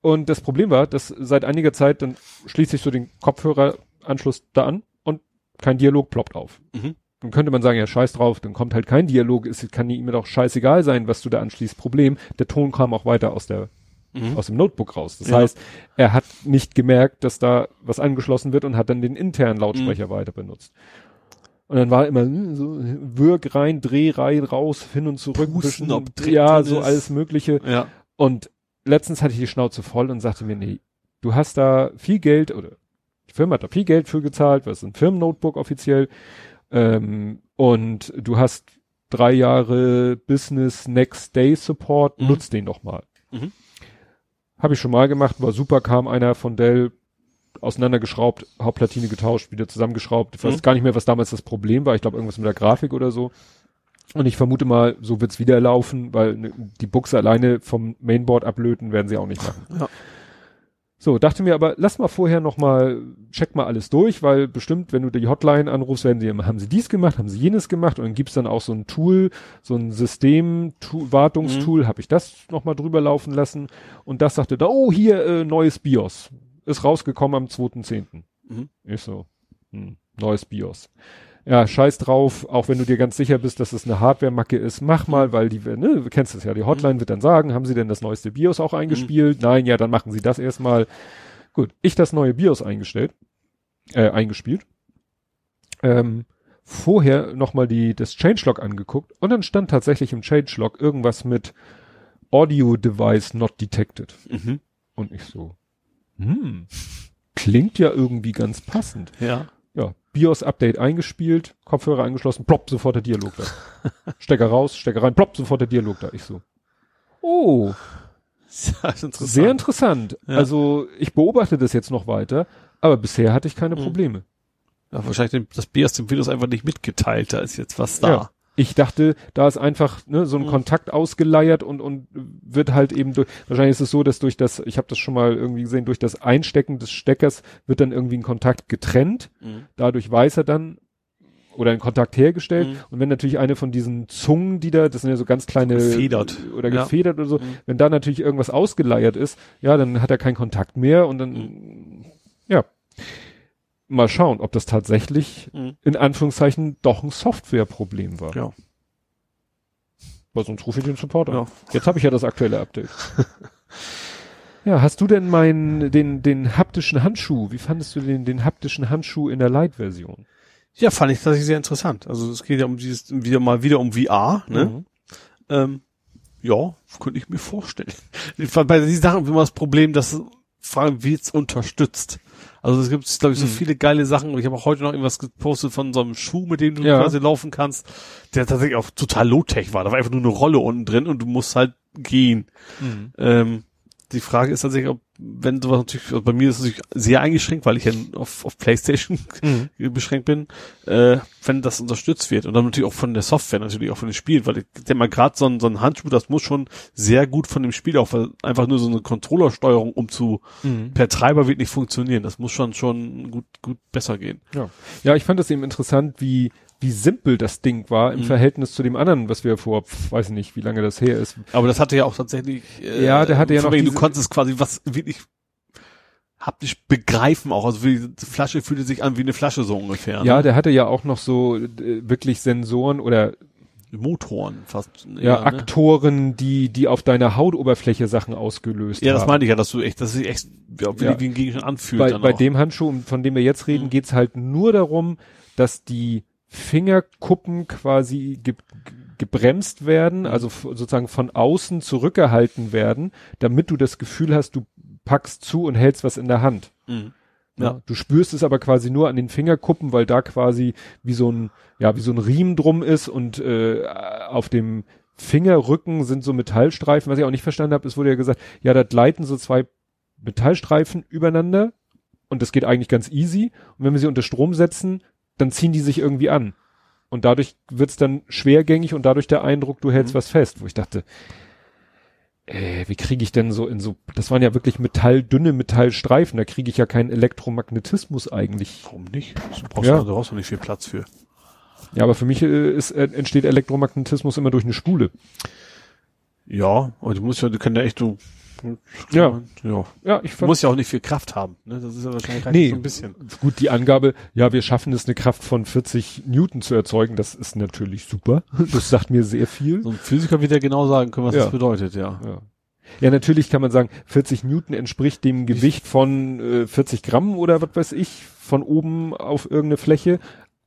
und das Problem war, dass seit einiger Zeit dann schließe ich so den Kopfhöreranschluss da an und kein Dialog ploppt auf. Mhm. Dann könnte man sagen, ja, scheiß drauf, dann kommt halt kein Dialog, es kann ihm doch scheißegal sein, was du da anschließt. Problem, der Ton kam auch weiter aus der Mhm. aus dem Notebook raus. Das Ja. heißt, er hat nicht gemerkt, dass da was angeschlossen wird und hat dann den internen Mhm. Lautsprecher weiter benutzt. Und dann war immer hm, so Wirk rein, Dreh rein, raus, hin und zurück, Pusten, bisschen- ja, so ist. alles Mögliche. Ja. Und letztens hatte ich die Schnauze voll und sagte mir, nee, du hast da viel Geld oder die Firma hat da viel Geld für gezahlt, was ist ein Firmennotebook offiziell, ähm, und du hast drei Jahre Business Next Day Support, Mhm. nutz den doch mal. Mhm. Habe ich schon mal gemacht, war super, kam einer von Dell auseinandergeschraubt, Hauptplatine getauscht, wieder zusammengeschraubt. Ich weiß Mhm. gar nicht mehr, was damals das Problem war. Ich glaube, irgendwas mit der Grafik oder so. Und ich vermute mal, so wird's wieder laufen, weil ne, die Buchse alleine vom Mainboard ablöten werden sie auch nicht machen. Ja. So, dachte mir aber, lass mal vorher noch mal, check mal alles durch, weil bestimmt, wenn du die Hotline anrufst, werden sie immer, haben sie dies gemacht, haben sie jenes gemacht und dann gibt's dann auch so ein Tool, so ein System, Tu- Wartungstool, Mhm. habe ich das noch mal drüber laufen lassen und das sagte da, oh, hier, äh, neues BIOS. Ist rausgekommen am 2.10. Mhm. Ich so, hm, neues BIOS. Ja, scheiß drauf, auch wenn du dir ganz sicher bist, dass es eine Hardware-Macke ist, mach mal, weil die, ne, du kennst es ja, die Hotline wird dann sagen, haben sie denn das neueste BIOS auch eingespielt? Nein, ja, dann machen sie das erstmal. Gut, ich das neue BIOS eingestellt, äh, eingespielt. Ähm, vorher nochmal die, das Changelog angeguckt und dann stand tatsächlich im Changelog irgendwas mit Audio Device not detected. Mhm. Und ich so, hm, klingt ja irgendwie ganz passend. Ja. Ja, BIOS-Update eingespielt, Kopfhörer angeschlossen, plopp, sofort der Dialog da. Stecker raus, Stecker rein, plopp, sofort der Dialog da. Ich so, oh, interessant. sehr interessant. Ja. Also ich beobachte das jetzt noch weiter, aber bisher hatte ich keine Mhm. Probleme. Ja, wahrscheinlich das BIOS dem Windows einfach nicht mitgeteilt, da ist jetzt was da. Ja. Ich dachte, da ist einfach ne, so ein Mhm. Kontakt ausgeleiert und und wird halt eben durch. Wahrscheinlich ist es so, dass durch das, ich habe das schon mal irgendwie gesehen, durch das Einstecken des Steckers wird dann irgendwie ein Kontakt getrennt. Mhm. Dadurch weiß er dann oder einen Kontakt hergestellt. Mhm. Und wenn natürlich eine von diesen Zungen, die da, das sind ja so ganz kleine Gefedert. oder Ja. gefedert oder so, Mhm. wenn da natürlich irgendwas ausgeleiert ist, ja, dann hat er keinen Kontakt mehr und dann, Mhm. ja, mal schauen, ob das tatsächlich Mhm. in Anführungszeichen doch ein Softwareproblem war. Ja. Weil sonst rufe ich den Support an. Ja. Jetzt habe ich ja das aktuelle Update. ja, hast du denn meinen, den, den haptischen Handschuh, wie fandest du den, den haptischen Handschuh in der Light-Version? Ja, fand ich tatsächlich sehr interessant. Also es geht ja um dieses, wieder mal wieder um VR, ne? Mhm. Ähm, ja, könnte ich mir vorstellen. Bei diesen Sachen immer das Problem, dass fragen, wie es unterstützt. Also es gibt, glaube ich, so Mhm. viele geile Sachen. Ich habe auch heute noch irgendwas gepostet von so einem Schuh, mit dem du Ja. quasi laufen kannst, der tatsächlich auch total low-tech war. Da war einfach nur eine Rolle unten drin und du musst halt gehen. Mhm. Ähm, die Frage ist tatsächlich, ob, wenn sowas natürlich, also bei mir ist es natürlich sehr eingeschränkt, weil ich ja auf, auf Playstation Mhm. beschränkt bin, äh, wenn das unterstützt wird. Und dann natürlich auch von der Software, natürlich auch von den Spielen, weil ich denke mal, gerade so ein, so ein Handschuh, das muss schon sehr gut von dem Spiel auch, weil einfach nur so eine Controllersteuerung um zu, Mhm. per Treiber wird nicht funktionieren. Das muss schon, schon gut, gut besser gehen. Ja. ja, ich fand es eben interessant, wie, wie simpel das Ding war im Mhm. Verhältnis zu dem anderen, was wir vor, weiß nicht, wie lange das her ist. Aber das hatte ja auch tatsächlich, äh, Ja, der hatte ja noch wegen, du konntest quasi was wirklich haptisch begreifen auch. Also wie, die Flasche fühlte sich an wie eine Flasche so ungefähr. Ja, ne? der hatte ja auch noch so äh, wirklich Sensoren oder Motoren fast. ja, ne? Aktoren, die, die auf deiner Hautoberfläche Sachen ausgelöst Ja, das haben. meine ich ja, dass du echt, dass sich echt ja, wie, Ja. ein Gegenstand anfühlt. bei, bei auch. dem Handschuh, von dem wir jetzt reden, Mhm. geht's halt nur darum, dass die Fingerkuppen quasi ge gebremst Mhm. werden, also f- sozusagen von außen zurückgehalten werden, damit du das Gefühl hast, du packst zu und hältst was in der Hand. Mhm. Ja. Ja. Du spürst es aber quasi nur an den Fingerkuppen, weil da quasi wie so ein, ja, wie so ein Riemen drum ist und äh, auf dem Fingerrücken sind so Metallstreifen. Was ich auch nicht verstanden habe, es wurde ja gesagt, ja, da gleiten so zwei Metallstreifen übereinander und das geht eigentlich ganz easy. Und wenn wir sie unter Strom setzen, dann ziehen die sich irgendwie an. Und dadurch wird's dann schwergängig und dadurch der Eindruck, du hältst Mhm. was fest, wo ich dachte, äh, wie kriege ich denn so in so, das waren ja wirklich Metall, dünne Metallstreifen, da kriege ich ja keinen Elektromagnetismus eigentlich. Warum nicht? Du brauchst Ja. du brauchst doch nicht viel Platz für. Ja, aber für mich äh, ist, äh, entsteht Elektromagnetismus immer durch eine Spule. Ja, aber du musst ja, du kannst ja echt so, Ja. ja. Ja, ich Du musst ja auch nicht viel Kraft haben, ne? Das ist ja wahrscheinlich Nee. so ein bisschen. Gut, die Angabe, ja, wir schaffen es, eine Kraft von 40 Newton zu erzeugen, das ist natürlich super. Das sagt mir sehr viel. So ein Physiker wird ja genau sagen können, was Ja. das bedeutet, ja. Ja. ja, natürlich kann man sagen, 40 Newton entspricht dem Gewicht von äh, 40 Gramm oder was weiß ich, von oben auf irgendeine Fläche.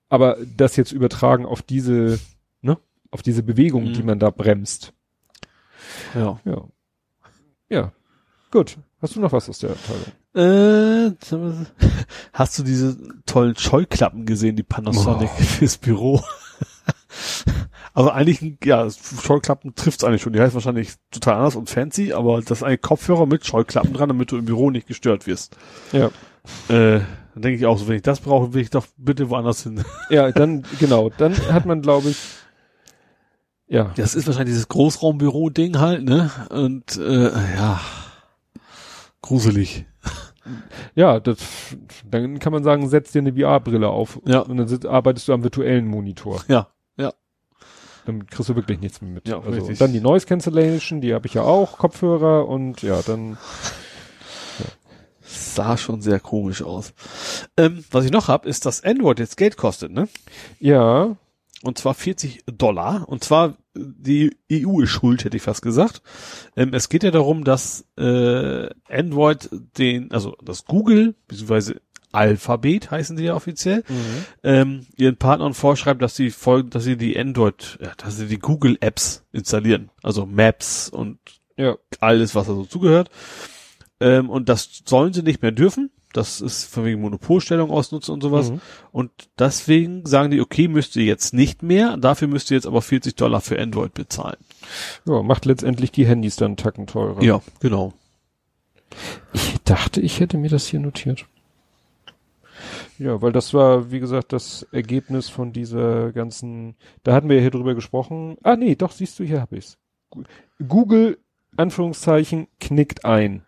Aber das jetzt übertragen auf diese, ne, auf diese Bewegung, Mhm. die man da bremst. Ja. Ja. Ja. Gut. Hast du noch was aus der Abteilung? Äh, hast du diese tollen Scheuklappen gesehen, die Panasonic fürs Büro? also eigentlich, ja, Scheuklappen trifft's eigentlich schon. Die heißt wahrscheinlich total anders und fancy, aber das ist eigentlich Kopfhörer mit Scheuklappen dran, damit du im Büro nicht gestört wirst. Ja. Äh, dann denke ich auch so, wenn ich das brauche, will ich doch bitte woanders hin. Ja, dann, genau, dann hat man, glaube ich, ja, Das ist wahrscheinlich dieses Großraumbüro-Ding halt, ne? Und äh, ja, gruselig. ja, das, dann kann man sagen, setz dir eine VR-Brille auf Ja. und dann sit, arbeitest du am virtuellen Monitor. Ja, ja. Dann kriegst du wirklich nichts mehr mit. Ja, also, richtig. und dann die Noise Cancellation, die habe ich ja auch, Kopfhörer und ja, dann, Sah schon sehr komisch aus. Ähm, was ich noch hab, ist, dass Android jetzt Geld kostet, ne? ja, Und zwar 40 Dollar. Und zwar die EU ist schuld, hätte ich fast gesagt. Ähm, es geht ja darum, dass äh, Android den, also das Google, beziehungsweise Alphabet heißen die ja offiziell, ähm, ihren Partnern vorschreibt, dass sie folgen, dass sie die Android, ja, dass sie die Google Apps installieren. Also Maps und ja, alles, was da so zugehört. Ähm, und das sollen sie nicht mehr dürfen. Das ist von wegen Monopolstellung ausnutzen und sowas. Mhm. Und deswegen sagen die, okay, müsst ihr jetzt nicht mehr, dafür müsst ihr jetzt aber 40 Dollar für Android bezahlen. ja, macht letztendlich die Handys dann einen Tacken teurer. Ja, genau. Ich dachte, ich hätte mir das hier notiert. Ja, weil das war, wie gesagt, das Ergebnis von dieser ganzen, da hatten wir ja hier drüber gesprochen. Ah, nee, doch, siehst du, hier hab ich's. Google, Anführungszeichen, knickt ein.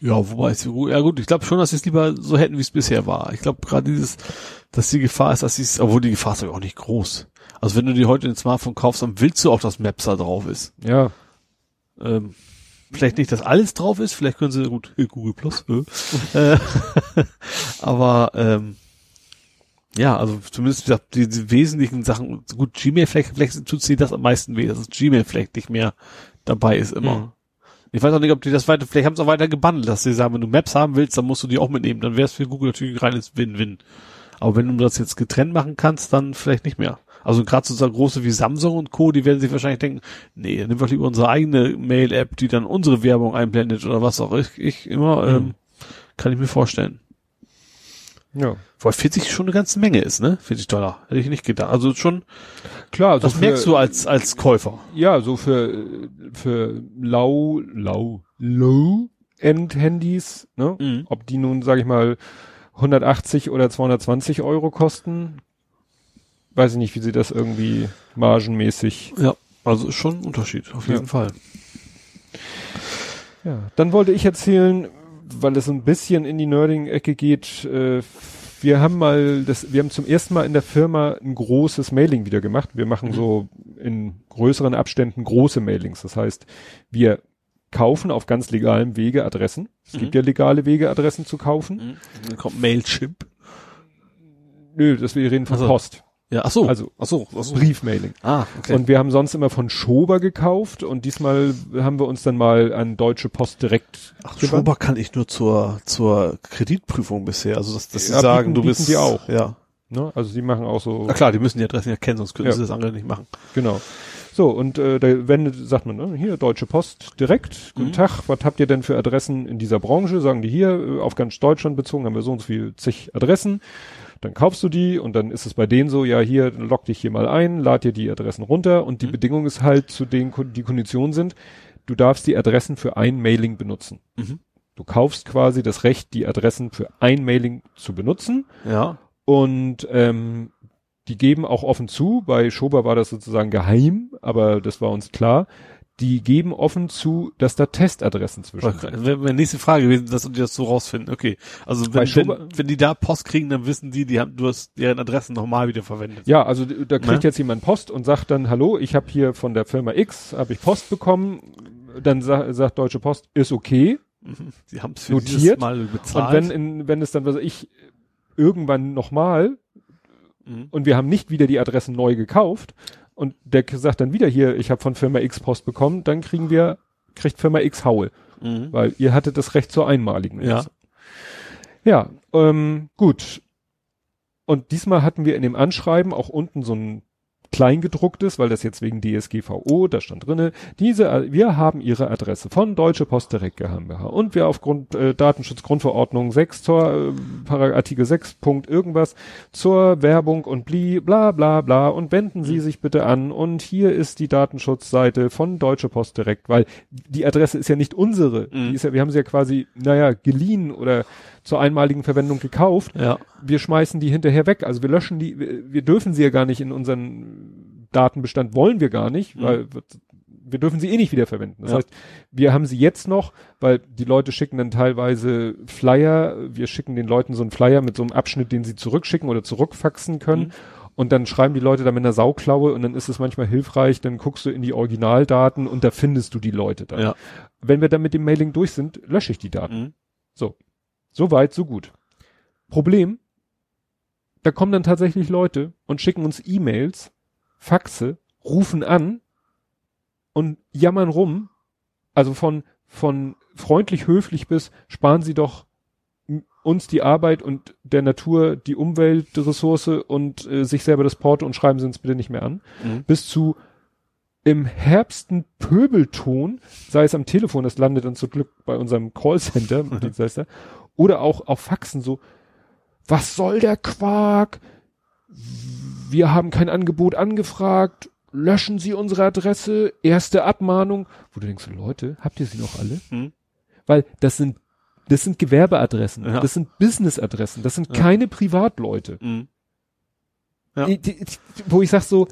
Ja, wobei es, ja gut, ich glaube schon, dass sie es lieber so hätten, wie es bisher war. Ich glaube gerade dieses, dass die Gefahr ist, dass sie es, obwohl die Gefahr ist aber auch nicht groß. Also wenn du dir heute ein Smartphone kaufst, dann willst du auch, dass Maps da drauf ist. Ja, Ähm, vielleicht nicht, dass alles drauf ist, vielleicht können sie, gut, Google Plus, äh, äh, aber ähm, ja, also zumindest die, die wesentlichen Sachen, gut, Gmail, vielleicht, vielleicht tut sie das am meisten weh, dass Gmail vielleicht nicht mehr dabei ist immer. Mhm. Ich weiß auch nicht, ob die das weiter, vielleicht haben sie auch weiter gebundelt, dass sie sagen, wenn du Maps haben willst, dann musst du die auch mitnehmen, dann wäre es für Google natürlich ein reines Win-Win. Aber wenn du das jetzt getrennt machen kannst, dann vielleicht nicht mehr. Also gerade so große wie Samsung und Co., die werden sich wahrscheinlich denken, nee, dann nehmen wir lieber unsere eigene Mail-App, die dann unsere Werbung einblendet oder was auch ich, ich immer, Mhm. ähm, kann ich mir vorstellen. Ja. Weil 40 schon eine ganze Menge ist, ne? 40 Dollar. Hätte ich nicht gedacht. Also schon, Klar, also das für- merkst du als, als Käufer. Ja, so für, für lau, lau, Low-End-Handys, ne? Mhm. Ob die nun, sag ich mal, 180 oder 220 Euro kosten, weiß ich nicht, wie sie das irgendwie margenmäßig. Ja. Also ist schon ein Unterschied, auf jeden Ja. Fall. Ja, dann wollte ich erzählen, weil es so ein bisschen in die Nerding-Ecke geht, äh, wir haben mal das, wir haben zum ersten Mal in der Firma ein großes Mailing wieder gemacht. Wir machen so in größeren Abständen große Mailings. Das heißt, wir kaufen auf ganz legalem Wege Adressen. Es Mhm. gibt ja legale Wege, Adressen zu kaufen. Dann kommt Mailchimp. Nö, das wir reden von Ach so. Post. Ja, ach so. Also ach so, ach so. Briefmailing. Ah, okay. Und wir haben sonst immer von Schober gekauft und diesmal haben wir uns dann mal an Deutsche Post direkt Ach, gewandt. Schober kann ich nur zur, zur Kreditprüfung bisher. Also, dass, dass sie Ja, sagen, bieten- du bist, die auch. ja. Ne? Also die machen auch so. Na klar, die müssen die Adressen ja kennen, sonst könnten Ja. sie das andere nicht machen. Genau. So, und äh, da wendet, sagt man, ne, hier, Deutsche Post direkt, guten Mhm. Tag, was habt ihr denn für Adressen in dieser Branche? Sagen die hier, äh, auf ganz Deutschland bezogen haben wir so und so viel zig Adressen. Dann kaufst du die und dann ist es bei denen so, ja, hier, log dich hier mal ein, lad dir die Adressen runter und die Mhm. Bedingung ist halt zu den, Kon- die Konditionen sind, du darfst die Adressen für ein Mailing benutzen. Mhm. Du kaufst quasi das Recht, die Adressen für ein Mailing zu benutzen Ja. und ähm, die geben auch offen zu, bei Schober war das sozusagen geheim, aber das war uns klar, die geben offen zu, dass da Testadressen zwischen sind. Wäre meine nächste Frage gewesen, dass die das so rausfinden. Okay. Also wenn, Schober- wenn, wenn die da Post kriegen, dann wissen die, die haben, du hast deren Adressen nochmal wieder verwendet. Ja, also da kriegt Ne? jetzt jemand Post und sagt dann, hallo, ich habe hier von der Firma X, habe ich Post bekommen. Dann sa sagt Deutsche Post, ist okay. Die haben es für Notiert. Mal bezahlt. Und wenn, in, wenn es dann, was ich, irgendwann nochmal Mhm. und wir haben nicht wieder die Adressen neu gekauft und der sagt dann wieder hier, ich habe von Firma X Post bekommen, dann kriegen wir, kriegt Firma X Haue, Mhm. weil ihr hattet das Recht zur einmaligen. Ja. Ja, ähm, gut. Und diesmal hatten wir in dem Anschreiben auch unten so ein Kleingedrucktes, weil das jetzt wegen DSGVO, da stand drinne, diese, wir haben ihre Adresse von Deutsche Post Direkt GmbH und wir aufgrund äh, Datenschutzgrundverordnung 6 zur äh, Artikel 6 Punkt irgendwas zur Werbung und bli, bla bla bla. Und wenden Sie sich bitte an. Und hier ist die Datenschutzseite von Deutsche Post Direkt, weil die Adresse ist ja nicht unsere, Mhm. die ist ja, wir haben sie ja quasi, naja, geliehen oder zur einmaligen Verwendung gekauft Ja. wir schmeißen die hinterher weg. Also wir löschen die, wir, wir dürfen sie ja gar nicht in unseren Datenbestand, wollen wir gar nicht, Mhm. weil wir, wir dürfen sie eh nicht wiederverwenden. Das Ja. heißt, wir haben sie jetzt noch, weil die Leute schicken dann teilweise Flyer, wir schicken den Leuten so einen Flyer mit so einem Abschnitt, den sie zurückschicken oder zurückfaxen können. Mhm. Und dann schreiben die Leute da mit einer Sauklaue und dann ist es manchmal hilfreich, dann guckst du in die Originaldaten und da findest du die Leute dann. Ja. Wenn wir dann mit dem Mailing durch sind, lösche ich die Daten. Mhm. So weit, so gut. Problem, da kommen dann tatsächlich Leute und schicken uns E-Mails, Faxe, rufen an und jammern rum. Also von, von freundlich höflich bis sparen Sie doch uns die Arbeit und der Natur die Umweltressource und äh, sich selber das Porto und schreiben Sie uns bitte nicht mehr an. Mhm. Bis zu im Herbsten Pöbelton, sei es am Telefon, das landet dann zum Glück bei unserem Callcenter, Dienstleister, oder auch auf Faxen so, was soll der Quark? Wir haben kein Angebot angefragt, löschen Sie unsere Adresse, erste Abmahnung. Wo du denkst, Leute, habt ihr sie noch alle? Mhm. Weil das sind, das sind Gewerbeadressen, Ja. das sind Businessadressen, das sind Ja. keine Privatleute. Mhm. Ja. Wo ich sag so,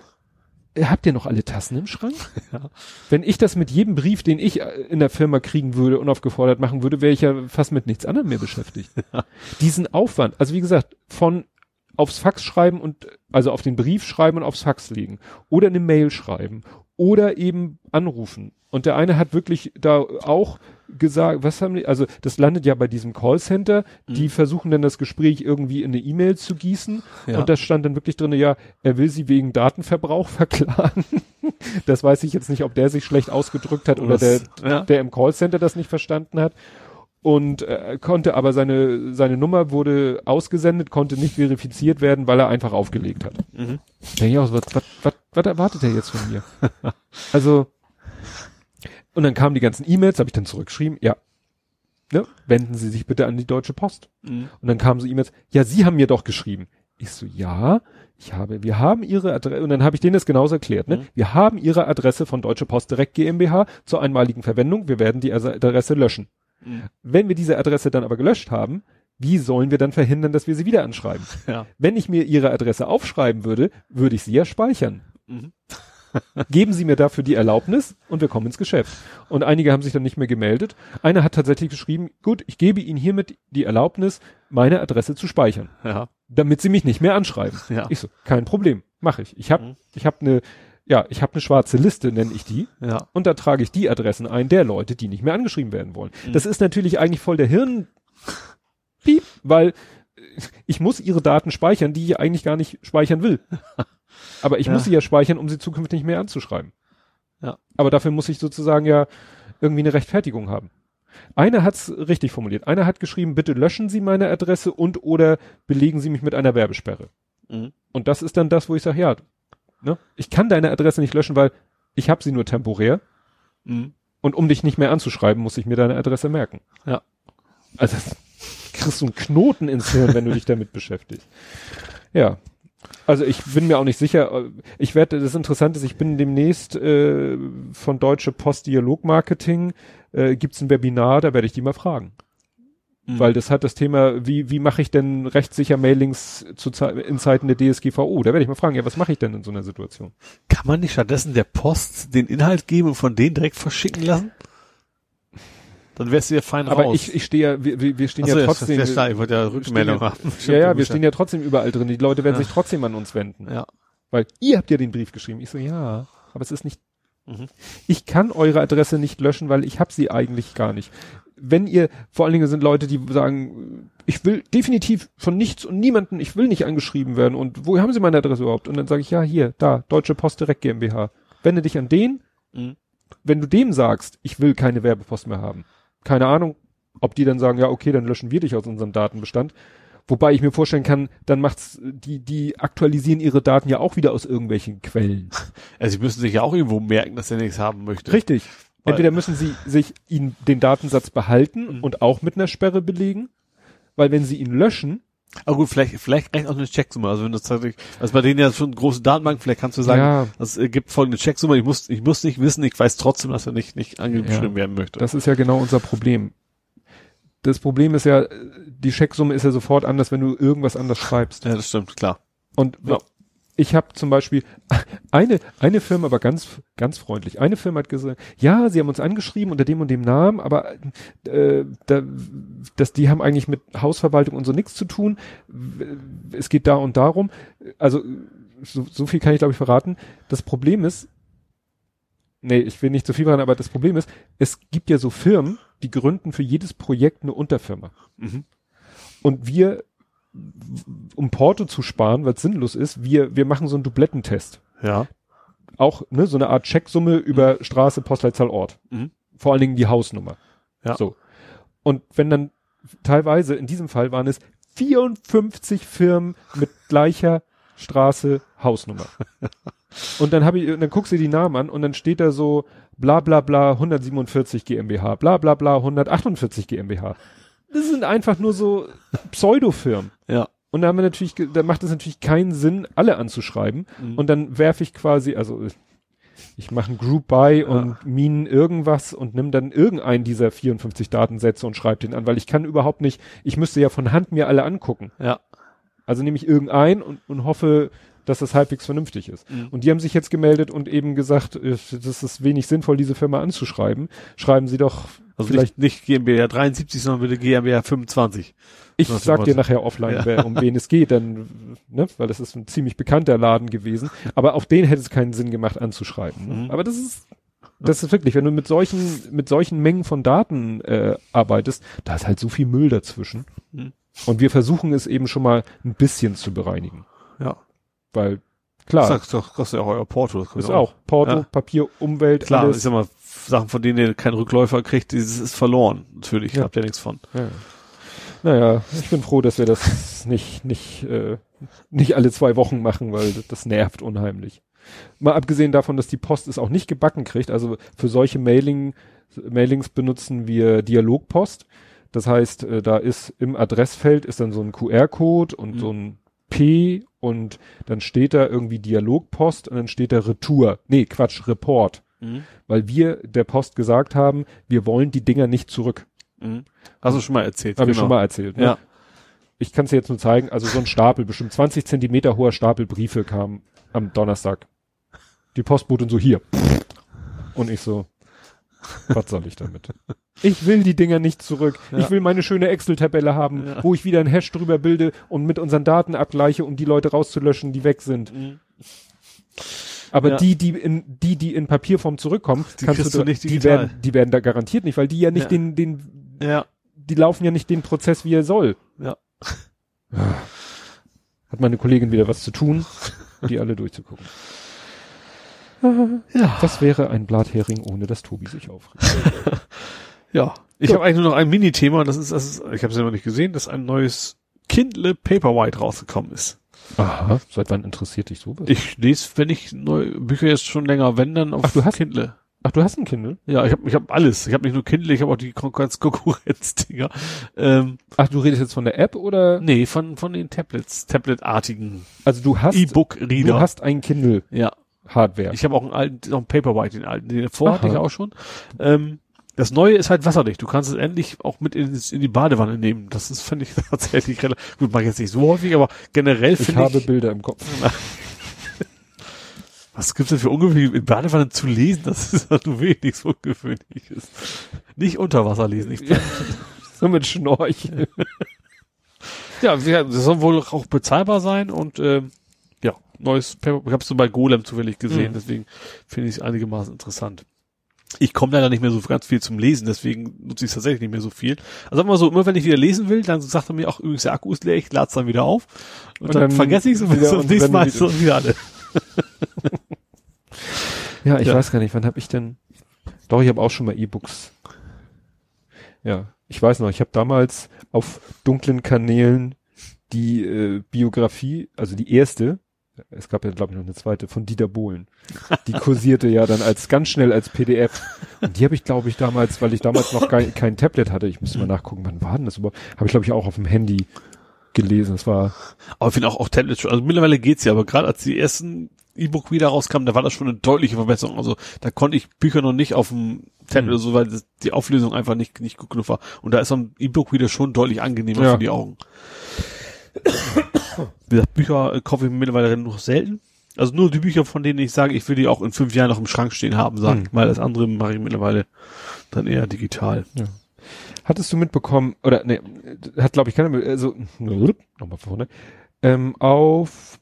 habt ihr noch alle Tassen im Schrank? Ja. Wenn ich das mit jedem Brief, den ich äh, in der Firma kriegen würde, unaufgefordert machen würde, wäre ich ja fast mit nichts anderem mehr beschäftigt. Diesen Aufwand, also wie gesagt, von aufs Fax schreiben und also auf den Brief schreiben und aufs Fax legen oder eine Mail schreiben oder eben anrufen. Und der eine hat wirklich da auch gesagt, was haben die, also das landet ja bei diesem Callcenter, die versuchen dann das Gespräch irgendwie in eine E-Mail zu gießen Ja. und da stand dann wirklich drin, ja, er will sie wegen Datenverbrauch verklagen. das weiß ich jetzt nicht, ob der sich schlecht ausgedrückt hat oder der, Das- ja. der im Callcenter das nicht verstanden hat. Und äh, konnte aber seine, seine Nummer wurde ausgesendet, konnte nicht verifiziert werden, weil er einfach aufgelegt hat. Mhm. Denke ich auch, was, was, was, was erwartet er jetzt von mir? also, und dann kamen die ganzen E-Mails, habe ich dann zurückgeschrieben, ja, ne, wenden Sie sich bitte an die Deutsche Post. Mhm. Und dann kamen so E-Mails, ja, Sie haben mir doch geschrieben. Ich so, ja, ich habe, wir haben Ihre Adresse, und dann habe ich denen das genauso erklärt, ne? Mhm. Wir haben Ihre Adresse von Deutsche Post Direkt GmbH zur einmaligen Verwendung, wir werden die Adresse löschen. Mhm. Wenn wir diese Adresse dann aber gelöscht haben, wie sollen wir dann verhindern, dass wir sie wieder anschreiben? Ja. Wenn ich mir Ihre Adresse aufschreiben würde, würde ich sie ja speichern. Mhm. Geben Sie mir dafür die Erlaubnis und wir kommen ins Geschäft. Und einige haben sich dann nicht mehr gemeldet. Einer hat tatsächlich geschrieben, gut, ich gebe Ihnen hiermit die Erlaubnis, meine Adresse zu speichern, Ja. damit Sie mich nicht mehr anschreiben. Ja. Ich so, kein Problem, mache ich. Ich habe Mhm. ich habe eine ja, ich habe eine schwarze Liste, nenne ich die, Ja. und da trage ich die Adressen ein der Leute, die nicht mehr angeschrieben werden wollen. Mhm. Das ist natürlich eigentlich voll der Hirn Piep, weil ich muss ihre Daten speichern, die ich eigentlich gar nicht speichern will. Aber ich Ja. muss sie ja speichern, um sie zukünftig nicht mehr anzuschreiben. Ja. Aber dafür muss ich sozusagen ja irgendwie eine Rechtfertigung haben. Einer hat's richtig formuliert. Einer hat geschrieben, bitte löschen Sie meine Adresse und oder belegen Sie mich mit einer Werbesperre. Mhm. Und das ist dann das, wo ich sage, ja, ne, ich kann deine Adresse nicht löschen, weil ich habe sie nur temporär. Mhm. Und um dich nicht mehr anzuschreiben, muss ich mir deine Adresse merken. Ja. Also kriegst du einen Knoten ins Hirn, wenn du dich damit beschäftigst. Ja. Also ich bin mir auch nicht sicher. äh, Ich werde, das Interessante ist, ich bin demnächst äh, von Deutsche Post Dialog Marketing, äh, gibt's ein Webinar, da werde ich die mal fragen. Mhm. Weil das hat das Thema, wie, wie mache ich denn rechtssicher Mailings zu, in Zeiten der DSGVO? Da werde ich mal fragen, ja, was mache ich denn in so einer Situation? Kann man nicht stattdessen der Post den Inhalt geben und von denen direkt verschicken lassen? Dann wärst du ja fein Aber raus. ich, ich stehe ja, wir, wir stehen Achso, ja das trotzdem. ist klar, ich wollte ja Rückmeldung haben. ja, ja, wir stehen ja trotzdem überall drin. Die Leute werden Ja. sich trotzdem an uns wenden. ja. Weil ihr habt ja den Brief geschrieben. Ich so, ja, aber es ist nicht. Mhm. Ich kann eure Adresse nicht löschen, weil ich habe sie eigentlich gar nicht. Wenn ihr, vor allen Dingen sind Leute, die sagen, ich will definitiv von nichts und niemanden, ich will nicht angeschrieben werden und wo haben sie meine Adresse überhaupt? Und dann sage ich, ja, hier, da, Deutsche Post Direkt GmbH. Wende dich an den, Mhm. wenn du dem sagst, ich will keine Werbepost mehr haben. Keine Ahnung, ob die dann sagen, ja, okay, dann löschen wir dich aus unserem Datenbestand. Wobei ich mir vorstellen kann, dann macht's, die, die aktualisieren ihre Daten ja auch wieder aus irgendwelchen Quellen. Also sie müssen sich ja auch irgendwo merken, dass er nichts haben möchte. Richtig. Weil- Entweder müssen sie sich ihn den Datensatz behalten Mhm. und auch mit einer Sperre belegen, weil wenn sie ihn löschen, Aber gut, vielleicht, vielleicht reicht auch eine Checksumme. Also wenn das tatsächlich, also bei denen ja schon eine große Datenbank, vielleicht kannst du sagen, ja, es äh, gibt folgende Checksumme, ich muss, ich muss nicht wissen, ich weiß trotzdem, dass er nicht, nicht angeschrieben Ja. werden möchte. das ist ja genau unser Problem. Das Problem ist ja, die Checksumme ist ja sofort anders, wenn du irgendwas anders schreibst. ja, das stimmt, klar. Und Ja. Ich habe zum Beispiel eine eine Firma, aber ganz ganz freundlich. Eine Firma hat gesagt, ja, sie haben uns angeschrieben unter dem und dem Namen, aber äh, da, das, die haben eigentlich mit Hausverwaltung und so nichts zu tun. Es geht da und darum. Also so, so viel kann ich glaube ich verraten. Das Problem ist, nee, ich will nicht zu viel verraten, aber das Problem ist, es gibt ja so Firmen, die gründen für jedes Projekt eine Unterfirma. Mhm. Und wir, um Porto zu sparen, weil es sinnlos ist, wir, wir machen so einen Dublettentest. Ja. Auch, ne, so eine Art Checksumme über Straße, Postleitzahl, Ort. Mhm. Vor allen Dingen die Hausnummer. Ja. So. Und wenn dann teilweise, in diesem Fall waren es 54 Firmen mit gleicher Straße, Hausnummer. und dann habe ich, und dann guckst du dir die Namen an und dann steht da so bla bla bla 147 GmbH, bla bla bla 148 GmbH. Das sind einfach nur so Pseudofirmen. Ja. Und da haben wir natürlich, da macht es natürlich keinen Sinn, alle anzuschreiben. Mhm. Und dann werfe ich quasi, also ich mache ein Group by und Minen irgendwas und nimm dann irgendeinen dieser 54 Datensätze und schreibe den an, weil ich kann überhaupt nicht, ich müsste ja von Hand mir alle angucken. Ja. Also nehme ich irgendeinen und, und hoffe, dass das halbwegs vernünftig ist. Mhm. Und die haben sich jetzt gemeldet und eben gesagt, äh, das ist wenig sinnvoll, diese Firma anzuschreiben. Schreiben Sie doch Also vielleicht, nicht, nicht GmbH 73, sondern bitte GmbH 25. ich sag dir nachher offline, Ja. wer, um wen es geht, dann, ne, weil das ist ein ziemlich bekannter Laden gewesen. Aber auch den hätte es keinen Sinn gemacht anzuschreiben. Ne? Mhm. Aber das ist, das ist wirklich, wenn du mit solchen, mit solchen Mengen von Daten äh, arbeitest, da ist halt so viel Müll dazwischen. Mhm. Und wir versuchen es eben schon mal ein bisschen zu bereinigen. Weil, klar, Das kostet, kostet ja auch euer Porto. Das ist kostet auch Porto, Ja. Papier, Umwelt, Klar, alles. ich sag mal, Sachen, von denen ihr keinen Rückläufer kriegt, dieses ist verloren. Natürlich, Ja. habt ihr nichts von. Ja. Naja, ich bin froh, dass wir das nicht, nicht, äh, nicht alle zwei Wochen machen, weil das, das nervt unheimlich. Mal abgesehen davon, dass die Post es auch nicht gebacken kriegt. Also für solche Mailing, Mailings benutzen wir Dialogpost. Das heißt, äh, da ist im Adressfeld ist dann so ein QR-Code und Mhm. so ein P und dann steht da irgendwie Dialogpost und dann steht da Retour. Nee, Quatsch, Report. Weil wir der Post gesagt haben, wir wollen die Dinger nicht zurück. Mhm. Hast du schon mal erzählt. Habe ich schon mal erzählt. Ne? Ja. Ich kann es dir jetzt nur zeigen. Also so ein Stapel, bestimmt 20 Zentimeter hoher Stapel Briefe kam am Donnerstag. Die Postbotin so hier. Und ich so, was soll ich damit? Ich will die Dinger nicht zurück. Ja. Ich will meine schöne Excel-Tabelle haben, Ja. wo ich wieder ein Hash drüber bilde und mit unseren Daten abgleiche, um die Leute rauszulöschen, die weg sind. Mhm. Aber Ja. die, die in, die, die in Papierform zurückkommen, Die kannst du, du nicht die werden, die werden da garantiert nicht, weil die ja nicht den, den, Ja. die laufen ja nicht den Prozess, wie er soll. Ja. Hat meine Kollegin wieder was zu tun, die alle durchzugucken. Ja. Das wäre ein Blathering, ohne dass Tobi sich aufregt. Ja. Ich Gut. habe eigentlich nur noch ein Mini-Thema, das ist, das ist ich habe es ja noch nicht gesehen, dass ein neues Kindle Paperwhite rausgekommen ist. Aha, seit wann interessiert dich sowas? Ich lese, wenn ich neue Bücher jetzt schon länger, wenn dann auf Ach, du hast- Kindle. Ach, du hast ein Kindle? Ja, ich habe ich hab alles. Ich habe nicht nur Kindle, ich habe auch die Konkurrenz Konkurrenz-Dinger. Ähm, Ach, du redest jetzt von der App oder? nee, von von den Tablets, Tablet-artigen Also du hast, E-Book-Reader. du hast ein Kindle ja, Hardware. ich habe auch einen alten, noch einen Paperwhite, den alten, den davor hatte ich auch schon. Ähm, Das Neue ist halt wasserdicht. Du kannst es endlich auch mit in, in die Badewanne nehmen. Das ist, finde ich, tatsächlich relativ, gut, mach ich jetzt nicht so häufig, aber generell Ich finde habe ich, Bilder im Kopf. was gibt's denn für ungewöhnlich, in Badewanne zu lesen? Das ist ja nur wenig so ungewöhnliches. Nicht unter Wasser lesen. Ich, So mit Schnorcheln. ja, das soll wohl auch bezahlbar sein und, ähm, neues Paper, ich hab's so bei Golem zufällig gesehen, Mhm. deswegen finde ich es einigermaßen interessant. Ich komme leider nicht mehr so ganz viel zum Lesen, deswegen nutze ich es tatsächlich nicht mehr so viel. Also sag mal so, immer wenn ich wieder lesen will, dann sagt er mir auch übrigens, der Akku ist leer, ich lade es dann wieder auf. Und, Und dann, dann vergesse ich es und und nächstes wenn Mal ist es wieder alle. Ja, ich Ja. weiß gar nicht, wann habe ich denn. Doch, ich habe auch schon mal E-Books. Ja, ich weiß noch, ich habe damals auf dunklen Kanälen die äh, Biografie, also die erste, es gab ja glaube ich noch eine zweite, von Dieter Bohlen. Die kursierte ja dann als ganz schnell als PDF. Und die habe ich glaube ich damals, weil ich damals noch kein, kein Tablet hatte, ich müsste mal nachgucken, wann war denn das überhaupt, habe ich glaube ich auch auf dem Handy gelesen. Das war Aber ich finde auch, auch Tablet schon, also mittlerweile geht's ja, aber gerade als die ersten E-Book wieder rauskamen, da war das schon eine deutliche Verbesserung. Also da konnte ich Bücher noch nicht auf dem Tablet Mhm. oder so, weil das, die Auflösung einfach nicht, nicht gut genug war. Und da ist so ein E-Book wieder schon deutlich angenehmer Ja. für die Augen. Wie gesagt, Bücher kaufe ich mittlerweile nur noch selten. Also nur die Bücher, von denen ich sage, ich will die auch in fünf Jahren noch im Schrank stehen haben, sagen, Mhm. weil das andere mache ich mittlerweile dann eher digital. Hattest du mitbekommen, oder ne, hat glaube ich keiner, also nochmal vorne, ähm, auf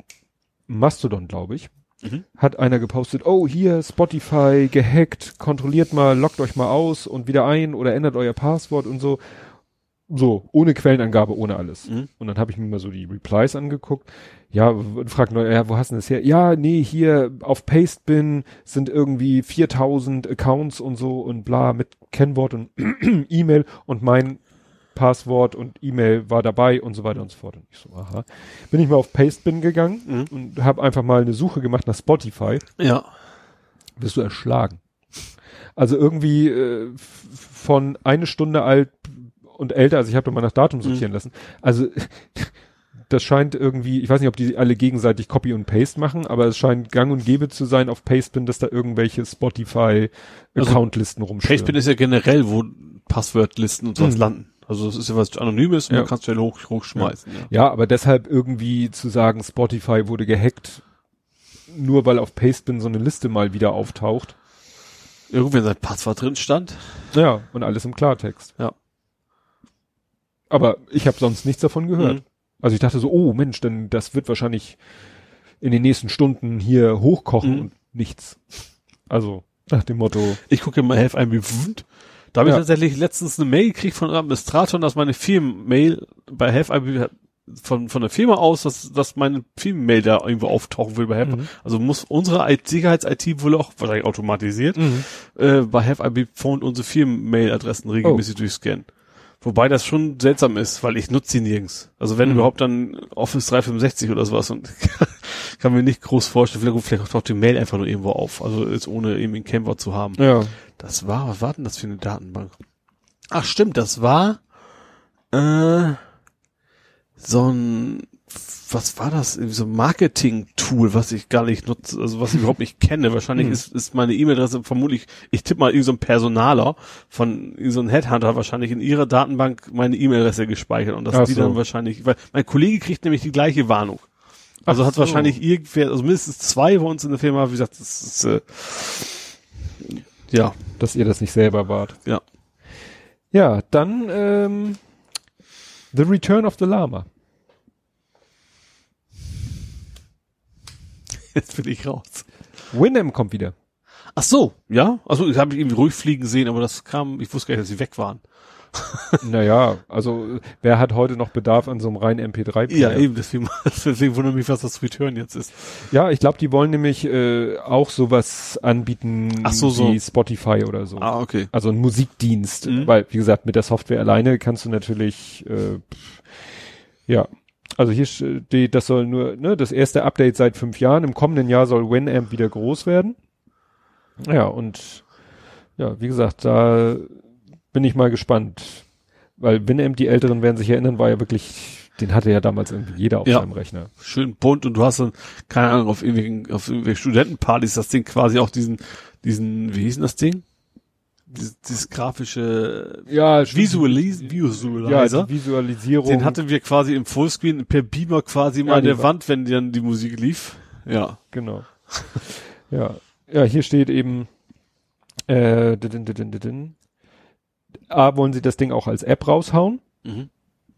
Mastodon, glaube ich, Mhm. hat einer gepostet, oh hier Spotify gehackt, kontrolliert mal, loggt euch mal aus und wieder ein oder ändert euer Passwort und so. So, ohne Quellenangabe, ohne alles. Mhm. Und dann habe ich mir mal so die Replies angeguckt. Ja, und fragt nur, ja, wo hast du das her? Ja, nee, hier auf Pastebin sind irgendwie 4000 Accounts und so und bla mit Kennwort und E-Mail und mein Passwort und E-Mail war dabei und so weiter und so fort. Und ich so, aha. Bin ich mal auf Pastebin gegangen Mhm. und habe einfach mal eine Suche gemacht nach Spotify. Ja. Wirst du erschlagen. Also irgendwie äh, von eine Stunde alt und älter, also ich habe da mal nach Datum sortieren lassen. Also das scheint irgendwie, ich weiß nicht, ob die alle gegenseitig Copy und Paste machen, aber es scheint gang und gäbe zu sein auf Pastebin, dass da irgendwelche Spotify-Accountlisten rumschwirren. Pastebin ist ja generell, wo Passwortlisten und sowas Mhm. landen. Also das ist ja was Anonymes und Ja. du kannst schnell hoch, hochschmeißen. Ja. Ja, aber deshalb irgendwie zu sagen, Spotify wurde gehackt, nur weil auf Pastebin so eine Liste mal wieder auftaucht. Irgendwie wenn sein Passwort drin stand. Ja, und alles im Klartext. Ja. Aber ich habe sonst nichts davon gehört. Mhm. Also ich dachte so, oh Mensch, denn das wird wahrscheinlich in den nächsten Stunden hier hochkochen Mhm. und nichts. Also nach dem Motto, Ich gucke mal Helf einem Wund. Da habe ich Ja. tatsächlich letztens eine Mail gekriegt von einem Administrator, dass meine Firmenmail bei Helf einem von, von der Firma aus, dass, dass meine Firmenmail da irgendwo auftauchen will bei Help. Mhm. Also muss unsere IT Sicherheits-IT wohl auch wahrscheinlich automatisiert äh, bei Have IB Phone unsere Firmen-Mail-Adressen Oh. regelmäßig durchscannen. Wobei das schon seltsam ist, weil ich nutze sie nirgends. Also wenn Mhm. überhaupt dann Office 365 oder sowas und kann mir nicht groß vorstellen, vielleicht, vielleicht taucht die Mail einfach nur irgendwo auf, also ist ohne irgendwie ein Kennwort zu haben. ja, Das war, was war denn das für eine Datenbank? Ach stimmt, das war äh, so ein was war das? So ein Marketing-Tool, was ich gar nicht nutze, also was ich überhaupt nicht kenne. Wahrscheinlich Hm. ist, ist meine E-Mail-Adresse vermutlich, ich tippe mal irgend so ein Personaler von so ein Headhunter wahrscheinlich in ihrer Datenbank meine E-Mail-Adresse gespeichert und dass Ach die so. dann wahrscheinlich, weil mein Kollege kriegt nämlich die gleiche Warnung. Also Ach hat so. wahrscheinlich irgendwer, also mindestens zwei bei uns in der Firma, wie gesagt, das ist, äh, ja, dass ihr das nicht selber wart. ja. Ja, dann ähm, The Return of the Lama. Jetzt bin ich raus. Winham kommt wieder. Ach so, ja? Also ich habe irgendwie ruhig fliegen sehen, aber das kam, ich wusste gar nicht, dass sie weg waren. naja, also wer hat heute noch Bedarf an so einem reinen MP3-Player? Ja, eben, deswegen, deswegen wundert mich, was das Return jetzt ist. Ja, ich glaube, die wollen nämlich äh, auch sowas anbieten Ach so, so. wie Spotify oder so. Ah, okay. Also ein Musikdienst, Mhm. weil wie gesagt, mit der Software alleine kannst du natürlich äh, ja. Also hier steht, das soll nur, ne, das erste Update seit fünf Jahren. Im kommenden Jahr soll Winamp wieder groß werden. Ja, und ja, wie gesagt, da bin ich mal gespannt. Weil Winamp, die Älteren werden sich erinnern, war ja wirklich, den hatte ja damals irgendwie jeder auf Ja. seinem Rechner. Schön bunt und du hast dann, keine Ahnung, auf irgendwelchen, auf irgendwelchen Studentenpartys das Ding quasi auch diesen, diesen, wie hieß denn das Ding? Dieses, dieses grafische Ja, Visualis ja, Visualizer. die Visualisierung. den hatten wir quasi im Fullscreen per Beamer quasi mal Ja, an der war- Wand, wenn dann die Musik lief. Ja. Genau. ja. Ja, hier steht eben, äh, didin, didin, didin. A, wollen sie das Ding auch als App raushauen? Mhm.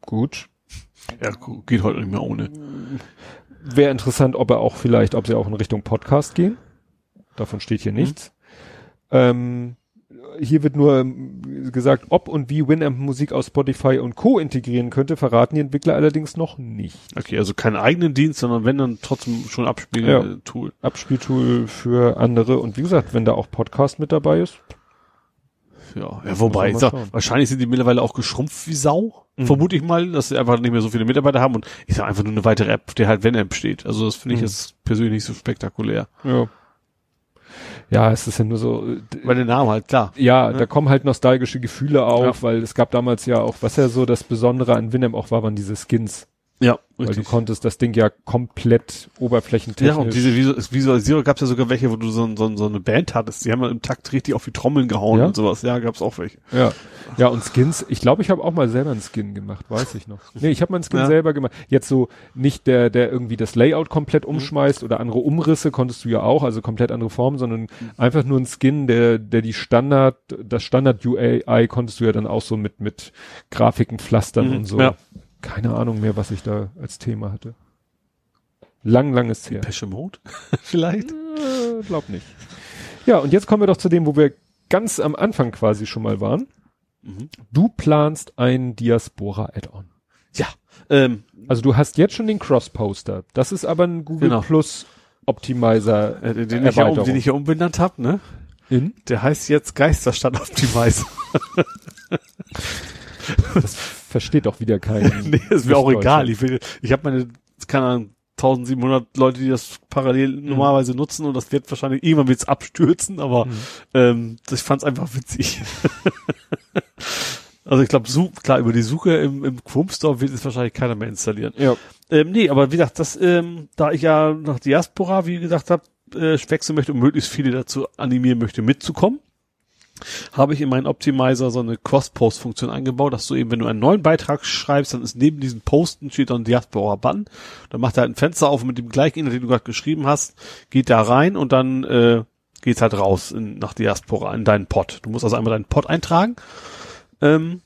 Gut. Ja, geht heute nicht mehr ohne. Wäre interessant, ob er auch vielleicht, ob sie auch in Richtung Podcast gehen. Davon steht hier nichts. Ähm, hier wird nur ähm, gesagt, ob und wie Winamp Musik aus Spotify und Co. integrieren könnte, verraten die Entwickler allerdings noch nicht. Okay, also keinen eigenen Dienst, sondern wenn dann trotzdem schon Ja. Abspiel-Tool. Abspieltool für andere und wie gesagt, wenn da auch Podcast mit dabei ist. Ja, ja, wobei, ich sag, schauen. wahrscheinlich sind die mittlerweile auch geschrumpft wie Sau. Mhm. Vermute ich mal, dass sie einfach nicht mehr so viele Mitarbeiter haben und ich sag einfach nur eine weitere App, die halt Wenn-App steht. Also das finde ich Mhm. jetzt persönlich nicht so spektakulär. Ja. Ja, es ist ja nur so, äh, Weil der Name halt, klar. ja, Ne? da kommen halt nostalgische Gefühle auf, Ja. weil es gab damals ja auch, was ja so das Besondere an Winamp auch war, waren diese Skins. Ja, Weil du konntest das Ding ja komplett oberflächentechnisch. Ja, und diese Visu Visualisierung gab es ja sogar welche, wo du so, so, so eine Band hattest. Die haben ja im Takt richtig auf die Trommeln gehauen Ja? und sowas. Ja, gab's auch welche. Ja. Ja, und Skins, ich glaube, ich habe auch mal selber einen Skin gemacht, weiß ich noch. Nee, ich habe mal einen Skin Ja. selber gemacht. Jetzt so nicht der, der irgendwie das Layout komplett umschmeißt oder andere Umrisse konntest du ja auch, also komplett andere Formen, sondern einfach nur ein Skin, der, der die Standard, das Standard UI konntest du ja dann auch so mit, mit Grafiken pflastern Mhm, und so. ja. Keine Ahnung mehr, was ich da als Thema hatte. Lang, lang ist her. Pesche Mode? Vielleicht? Äh, glaub nicht. Ja, und jetzt kommen wir doch zu dem, wo wir ganz am Anfang quasi schon mal waren. Mhm. Du planst ein Diaspora-Add-on. Ja. Ähm, Also du hast jetzt schon den Cross-Poster. Das ist aber ein Google Genau. Plus Optimizer äh, den, ich ja, um, den ich ja umbenannt habe, ne? in. Der heißt jetzt Geisterstadt Optimizer. Versteht doch wieder keinen. nee, ist mir auch egal. Ich will, ich habe meine, keine Ahnung, 1700 Leute, die das parallel normalerweise nutzen und das wird wahrscheinlich irgendwann wird's abstürzen, aber Mhm. ähm, ich fand's einfach witzig. also ich glaube, klar, über die Suche im, im Chrome Store wird es wahrscheinlich keiner mehr installieren. Ja. Ähm, nee, aber wie gesagt, das, ähm, da ich ja nach Diaspora, wie gesagt habe, äh, wechseln möchte und möglichst viele dazu animieren möchte, mitzukommen, habe ich in meinen Optimizer so eine Cross-Post-Funktion eingebaut, dass du eben, wenn du einen neuen Beitrag schreibst, dann ist neben diesen Posten steht dann Diaspora-Button. Dann macht er halt ein Fenster auf mit dem gleichen Inhalt, den du gerade geschrieben hast, geht da rein und dann äh, geht's halt raus in, nach Diaspora in deinen Pod. Du musst also einmal deinen Pod eintragen. Ähm,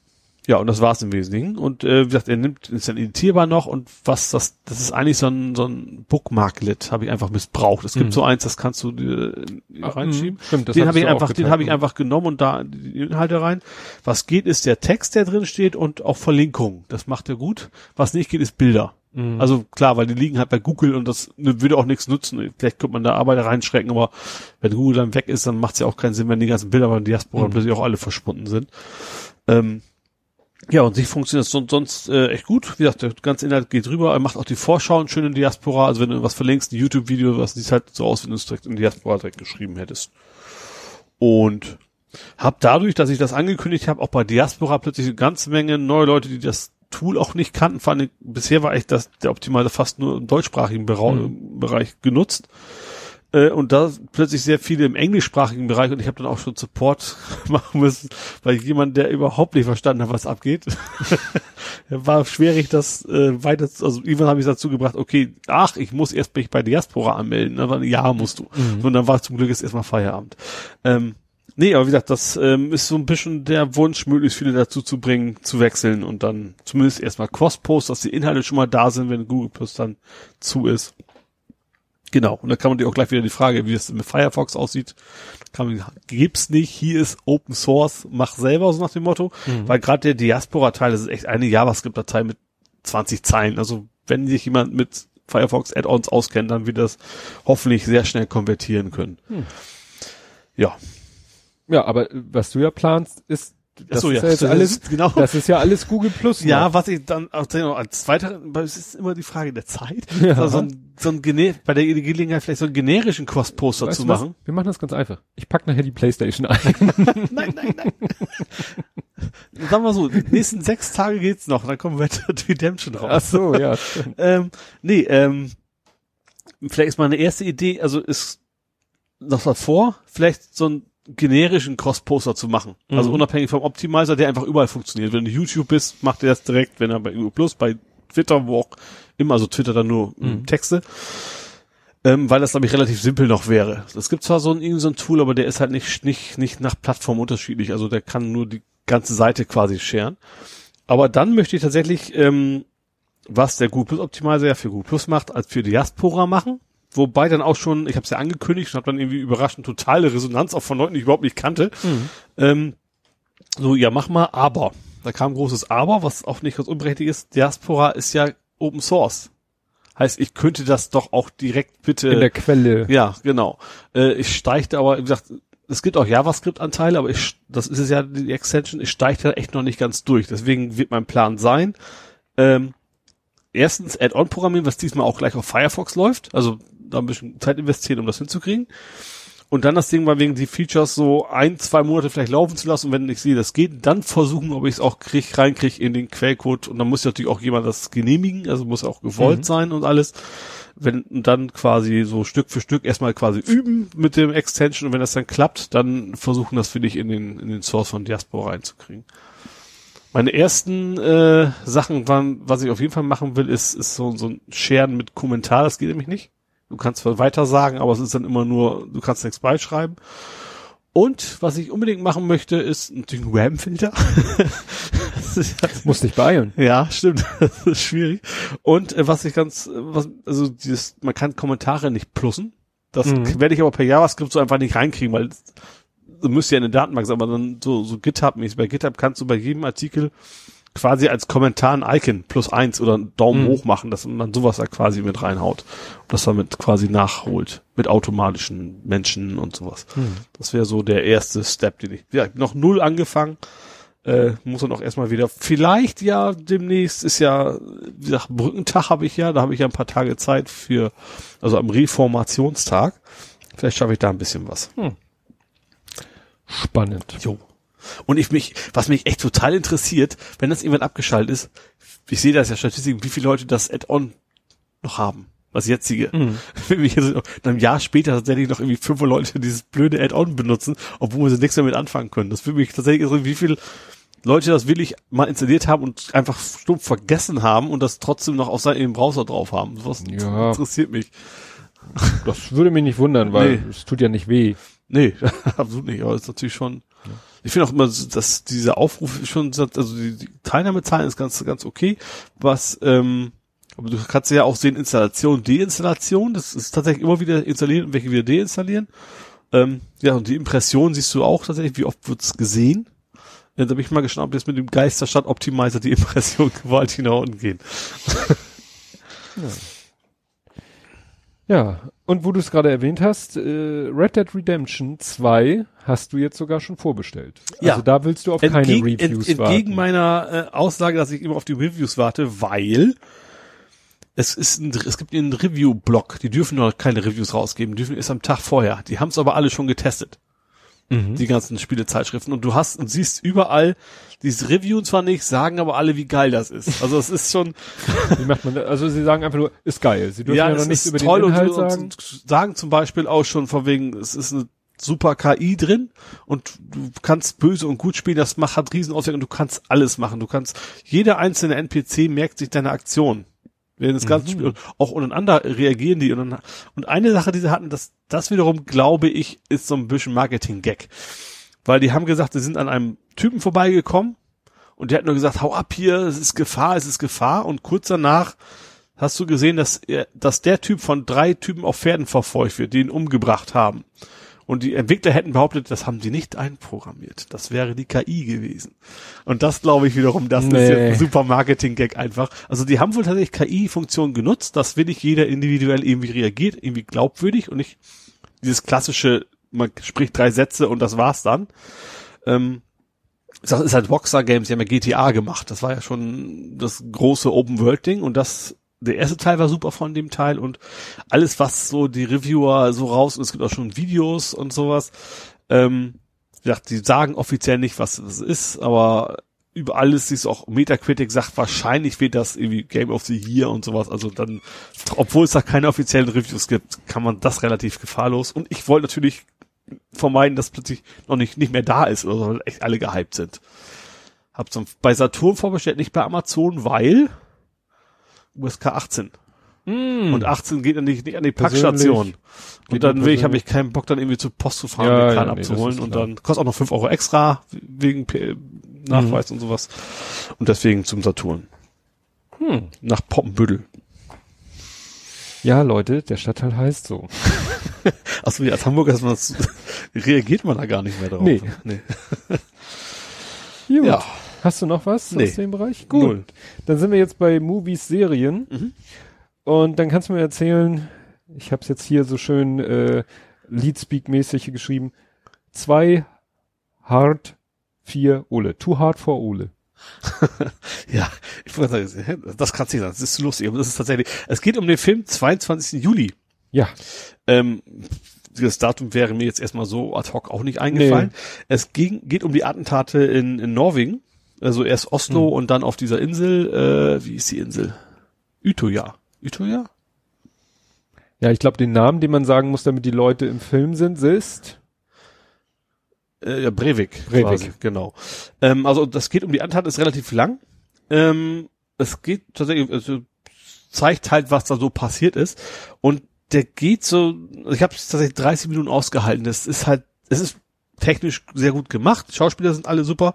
ja, und das war's im Wesentlichen. Und äh, wie gesagt, er nimmt, ist dann editierbar noch und was das, das ist eigentlich so ein, so ein Bookmarklet, habe ich einfach missbraucht. Es gibt Mhm. so eins, das kannst du dir äh, reinschieben. Mhm, Stimmt, das den habe ich einfach, den geteilt, habe ich einfach genommen und da die Inhalte rein. Was geht, ist der Text, der drin steht und auch Verlinkungen. Das macht er gut. Was nicht geht, ist Bilder. Mhm. Also klar, weil die liegen halt bei Google und das ne, würde auch nichts nutzen. Vielleicht könnte man da Arbeit reinschrecken, aber wenn Google dann weg ist, dann macht es ja auch keinen Sinn, wenn die ganzen Bilder beim Diaspora Mhm. plötzlich auch alle verschwunden sind. Ähm, ja, und sich funktioniert das sonst, sonst äh, echt gut. Wie gesagt, der ganze Inhalt geht rüber. Er macht auch die Vorschauen schön in Diaspora. Also wenn du was verlinkst, ein YouTube-Video, was sieht halt so aus, wenn du es direkt in Diaspora direkt geschrieben hättest. Und hab dadurch, dass ich das angekündigt habe, auch bei Diaspora plötzlich eine ganze Menge neue Leute, die das Tool auch nicht kannten. Vor allem, bisher war echt das, der Optimizer fast nur im deutschsprachigen Bera Mhm. Bereich genutzt. Äh, und da plötzlich sehr viele im englischsprachigen Bereich und ich habe dann auch schon Support machen müssen, weil jemand, der überhaupt nicht verstanden hat, was abgeht, war schwierig, das äh, weiter, zu- also irgendwann habe ich dazu gebracht, okay, ach, ich muss erst mich bei Diaspora anmelden, aber ja, musst du. Mhm. Und dann war zum Glück jetzt erstmal Feierabend. Ähm, nee, aber wie gesagt, das ähm, ist so ein bisschen der Wunsch, möglichst viele dazu zu bringen, zu wechseln und dann zumindest erstmal Cross-Post, dass die Inhalte schon mal da sind, wenn Google Plus dann zu ist. Genau, und da kann man dir auch gleich wieder die Frage, wie es mit Firefox aussieht. Kann man, gibt's nicht, hier ist Open Source, mach selber, so nach dem Motto. Mhm. Weil gerade der Diaspora-Teil, das ist echt eine JavaScript-Datei mit 20 Zeilen. Also wenn sich jemand mit Firefox Add-ons auskennt, dann wird das hoffentlich sehr schnell konvertieren können. Hm. Ja. Ja, aber was du ja planst, ist, das Achso, ist ja, jetzt das alles, ist- genau. das ist ja alles Google Plus. Ja, noch. was ich dann als zweiter, es ist immer die Frage der Zeit, Ja. also so ein, so ein Gene bei der Gelegenheit vielleicht so einen generischen Cross-Poster Weißt zu du was? machen. Wir machen das ganz einfach. Ich pack nachher die Playstation ein. nein, nein, nein. Sagen wir so, die nächsten sechs Tage geht's noch, dann kommen Red Dead Redemption raus. Ach so, ja. Ähm, nee, ähm, vielleicht ist meine erste Idee, also ist noch davor, vielleicht so ein generischen Cross-Poster zu machen. Also Mhm. unabhängig vom Optimizer, der einfach überall funktioniert. Wenn du YouTube bist, macht er das direkt, wenn er bei Google Plus, bei Twitter, wo auch immer, also Twitter dann nur Mhm. Texte. Ähm, weil das, glaube ich, relativ simpel noch wäre. Es gibt zwar so ein, irgend so ein Tool, aber der ist halt nicht, nicht, nicht nach Plattform unterschiedlich. Also der kann nur die ganze Seite quasi scheren. Aber dann möchte ich tatsächlich, ähm, was der Google Plus Optimizer ja für Google Plus macht, als für Diaspora machen. Wobei dann auch schon, ich habe es ja angekündigt und habe dann irgendwie überraschend totale Resonanz auch von Leuten, die ich überhaupt nicht kannte. Ähm, so, ja, mach mal, aber. Da kam ein großes Aber, was auch nicht ganz unberechtigt ist. Diaspora ist ja Open Source. Heißt, ich könnte das doch auch direkt bitte. In der Quelle. ja, genau. Äh, ich steichte aber, wie gesagt, es gibt auch JavaScript-Anteile, aber ich, das ist es ja, die Extension, ich steige da echt noch nicht ganz durch. Deswegen wird mein Plan sein, ähm, erstens Add-on programmieren, was diesmal auch gleich auf Firefox läuft. Also da ein bisschen Zeit investieren, um das hinzukriegen. Und dann das Ding mal wegen die Features so ein, zwei Monate vielleicht laufen zu lassen. Und wenn ich sehe, das geht, dann versuchen, ob ich es auch krieg, reinkriege in den Quellcode. Und dann muss natürlich auch jemand das genehmigen, also muss auch gewollt Mhm. sein und alles. Wenn und dann quasi so Stück für Stück erstmal quasi üben mit dem Extension. Und wenn das dann klappt, dann versuchen das für dich in den, in den Source von Diaspora reinzukriegen. Meine ersten äh, Sachen waren, was ich auf jeden Fall machen will, ist, ist so, so ein Scheren mit Kommentar. Das geht nämlich nicht. Du kannst zwar weiter sagen, aber es ist dann immer nur, du kannst nichts beischreiben. Und was ich unbedingt machen möchte, ist natürlich ein RAM-Filter. Muss dich beeilen. ja, stimmt. Das ist schwierig. Und äh, was ich ganz, was, also dieses, man kann Kommentare nicht plussen. Das Mhm. werde ich aber per JavaScript so einfach nicht reinkriegen, weil du müsst ja in eine Datenbank sein, aber dann so, so GitHub-mäßig. Bei GitHub kannst du bei jedem Artikel quasi als Kommentar ein Icon plus eins oder einen Daumen Mhm. hoch machen, dass man dann sowas da quasi mit reinhaut. Und das damit quasi nachholt. Mit automatischen Menschen und sowas. Das wäre so der erste Step, den ich, ja, noch null angefangen. Äh, muss dann auch erstmal wieder, vielleicht ja demnächst ist ja, wie gesagt, Brückentag habe ich ja, da habe ich ja ein paar Tage Zeit für, also am Reformationstag. Vielleicht schaffe ich da ein bisschen was. Spannend. Jo. Und ich mich, was mich echt total interessiert, wenn das irgendwann abgeschaltet ist, ich sehe das ja Statistiken, wie viele Leute das Add-on noch haben. Das jetzige. Wenn wir dann ein Jahr später tatsächlich noch irgendwie fünf Leute dieses blöde Add-on benutzen, obwohl sie nichts damit anfangen können. Das würde mich tatsächlich interessieren, wie viele Leute das wirklich mal installiert haben und einfach stumpf vergessen haben und das trotzdem noch auf seinem Browser drauf haben. Was Ja. interessiert mich. Das würde mich nicht wundern, weil Nee. es tut ja nicht weh. Nee, absolut nicht. Aber es ist natürlich schon. Ich finde auch immer, dass dieser Aufruf ist schon, also die, die Teilnahmezahlen ist ganz, ganz okay. Was, ähm, aber du kannst ja auch sehen, Installation, Deinstallation. Das ist tatsächlich immer wieder installieren und welche wieder deinstallieren. Ähm, ja, und die Impression siehst du auch tatsächlich, wie oft wird's gesehen. Ja, da bin ich mal gespannt, ob jetzt mit dem Geisterstadt Optimizer die Impression gewaltig nach unten gehen. Ja, und wo du es gerade erwähnt hast, äh, Red Dead Redemption 2 hast du jetzt sogar schon vorbestellt. Ja. Also da willst du auf keine Entgegen, Reviews ent, entgegen warten. meiner äh, Aussage, dass ich immer auf die Reviews warte, weil es ist ein, es gibt einen Review-Blog, die dürfen noch keine Reviews rausgeben, dürfen erst am Tag vorher. Die haben es aber alle schon getestet, Mhm. die ganzen Spielezeitschriften. Und du hast und siehst überall dieses Review zwar nicht, sagen aber alle, wie geil das ist. Also es ist schon, Wie macht man das? Also sie sagen einfach nur, ist geil. Sie dürfen ja, noch es nichts über toll den Inhalt und, sagen. und sagen zum Beispiel auch schon von wegen, es ist eine super KI drin und du kannst böse und gut spielen, das macht, hat riesen Auswirkungen, du kannst alles machen, du kannst, jeder einzelne NPC merkt sich deine Aktion. Während das ganze Spiel, und auch untereinander reagieren die und, und eine Sache, die sie hatten, das, das wiederum, glaube ich, ist so ein bisschen Marketing-Gag. Weil die haben gesagt, sie sind an einem Typen vorbeigekommen und der hat nur gesagt, hau ab hier, es ist Gefahr, es ist Gefahr und kurz danach hast du gesehen, dass er, dass der Typ von drei Typen auf Pferden verfolgt wird, die ihn umgebracht haben. Und die Entwickler hätten behauptet, das haben sie nicht einprogrammiert. Das wäre die KI gewesen. Und das glaube ich wiederum, das ist Nee. jetzt ein super Marketing-Gag einfach. Also die haben wohl tatsächlich KI-Funktionen genutzt, dass wirklich jeder individuell irgendwie reagiert, irgendwie glaubwürdig und nicht dieses klassische, man spricht drei Sätze und das war's dann. Ähm, das ist halt Rockstar Games, die haben ja GTA gemacht. Das war ja schon das große Open World Ding und das der erste Teil war super von dem Teil und alles was so die Reviewer so raus und es gibt auch schon Videos und sowas. Ähm, wie gesagt, die sagen offiziell nicht, was es ist, aber über alles siehst du auch Metacritic sagt, wahrscheinlich wird das irgendwie Game of the Year und sowas. Also dann, obwohl es da keine offiziellen Reviews gibt, kann man das relativ gefahrlos. Und ich wollte natürlich vermeiden, dass plötzlich noch nicht, nicht mehr da ist oder so, weil echt alle gehypt sind. Hab's bei Saturn vorbestellt, nicht bei Amazon, weil USK 18. Mm. Und 18 geht dann nicht, nicht an die. Packstation. Und dann will ich, habe ich keinen Bock, dann irgendwie zur Post zu fahren, Ja, den Kran ja, nee, abzuholen. und dann kostet auch noch 5 Euro extra wegen P Nachweis und sowas. Und deswegen zum Saturn. Hm. Nach Poppenbüttel. Ja, Leute, der Stadtteil heißt so. Achso, wie als Hamburger ist man das, reagiert man da gar nicht mehr drauf. Nee. nee. Gut. Ja. Hast du noch was Nee. aus dem Bereich? Gut. Null. Dann sind wir jetzt bei Movies, Serien. Mhm. Und dann kannst du mir erzählen, ich habe es jetzt hier so schön äh, Leadspeak-mäßig geschrieben, zwei hard, vier Ole. Too hard for Ole. Ja, ich wollte sagen, das kann nicht sein, das ist zu lustig, aber das ist tatsächlich, es geht um den Film 22. Juli. Ja. Ähm, das Datum wäre mir jetzt erstmal so ad hoc auch nicht eingefallen. Es ging, geht um die Attentate in, in Norwegen. Also erst Oslo Hm. und dann auf dieser Insel, äh, wie ist die Insel? Utøya. Utøya? Ja, ich glaube, den Namen, den man sagen muss, damit die Leute im Film sind, ist Äh, ja, Breivik. Breivik. Quasi, genau. Ähm, also das geht um die Attentate, ist relativ lang. Ähm, es geht tatsächlich, also zeigt halt, was da so passiert ist. Und der geht so, also ich habe es tatsächlich 30 Minuten ausgehalten. Das ist halt, es ist technisch sehr gut gemacht. Schauspieler sind alle super.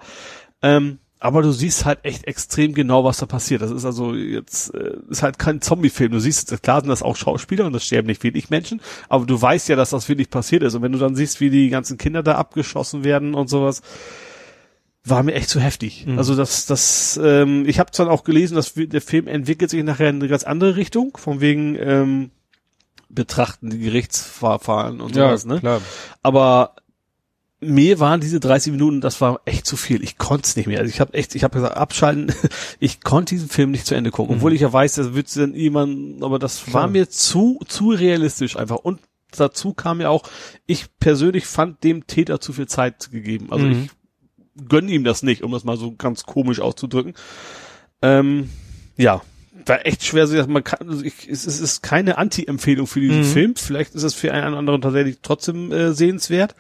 Ähm, aber du siehst halt echt extrem genau, was da passiert. Das ist also jetzt, äh, ist halt kein Zombie-Film. Du siehst, klar sind das auch Schauspieler und das sterben nicht wenig Menschen, aber du weißt ja, dass das wirklich passiert ist. Und wenn du dann siehst, wie die ganzen Kinder da abgeschossen werden und sowas, war mir echt zu heftig. Mhm. Also das, das, ähm, ich habe dann auch gelesen, dass der Film entwickelt sich nachher in eine ganz andere Richtung, von wegen ähm, betrachten die Gerichtsverfahren und sowas, ne? klar. Aber mir waren diese 30 Minuten, das war echt zu viel. Ich konnte es nicht mehr. Also ich habe echt, ich habe gesagt, abschalten. Ich konnte diesen Film nicht zu Ende gucken, Mhm. obwohl ich ja weiß, das wird dann jemand, aber das Klar. war mir zu zu realistisch einfach. Und dazu kam ja auch, ich persönlich fand dem Täter zu viel Zeit gegeben. Also Mhm. ich gönn ihm das nicht, um das mal so ganz komisch auszudrücken. Ähm, ja, war echt schwer, man kann, also ich, es, ist keine Anti-Empfehlung für diesen Mhm. Film. Vielleicht ist es für einen anderen tatsächlich trotzdem äh, sehenswert.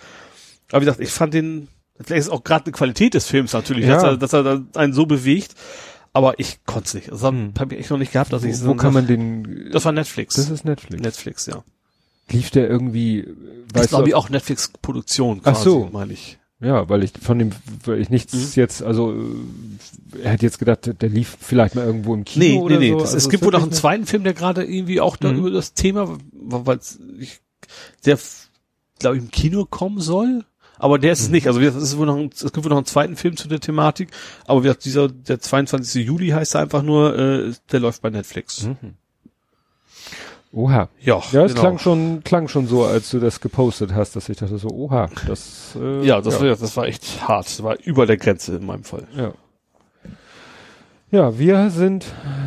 Aber wie gesagt, ich fand den, vielleicht ist auch gerade eine Qualität des Films natürlich, Ja. dass, er, dass er einen so bewegt. Aber ich konnte es nicht. Das habe Mhm. hab ich echt noch nicht gehabt, dass ich Wo, wo kann man den, Das war Netflix. das ist Netflix. Netflix, ja. Lief der irgendwie, äh, Das weißt glaube ich auch Netflix-Produktion Ach quasi, so. meine ich. ja, weil ich von dem, weil ich nichts Mhm. jetzt, also, äh, er hätte jetzt gedacht, der- lief vielleicht mal irgendwo im Kino Nee, oder nee, nee. so. Das, Also es gibt wohl noch einen zweiten Film, der gerade irgendwie auch da Mhm. über das Thema, weil ich, der, glaube ich, im Kino kommen soll. Aber der ist es Mhm. nicht. Also es ist wohl noch ein, es gibt wohl noch einen zweiten Film zu der Thematik. Aber wie gesagt, dieser, der 22. Juli heißt er einfach nur, äh, der läuft bei Netflix. Mhm. Oha. Ja, Ja, es genau. klang schon, klang schon so, als du das gepostet hast, dass ich dachte so, oha, das, äh, Ja, das, War, das war echt hart. Das war über der Grenze in meinem Fall. Ja. Ja, wir sind,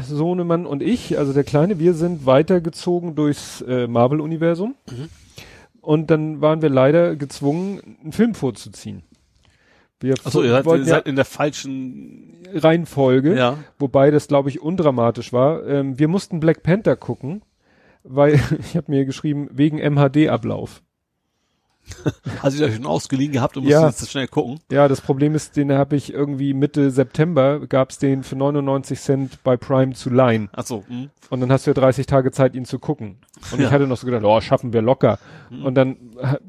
Sohnemann und ich, also der Kleine, wir sind weitergezogen durchs äh, Marvel-Universum. Mhm. Und dann waren wir leider gezwungen, einen Film vorzuziehen. Wir Achso, ihr seid, ihr seid in der falschen, ja Reihenfolge, ja. wobei das, glaube ich, undramatisch war. Ähm, wir mussten Black Panther gucken, weil, ich habe mir geschrieben, wegen MHD-Ablauf. Hast du euch schon ausgeliehen gehabt und musst Ja. jetzt schnell gucken? Ja, das Problem ist, den habe ich irgendwie Mitte September, gab's den für 99 Cent bei Prime zu leihen. Achso, hm. Und dann hast du ja 30 Tage Zeit, ihn zu gucken. Und Ja. ich hatte noch so gedacht, oh, schaffen wir locker. Mhm. Und dann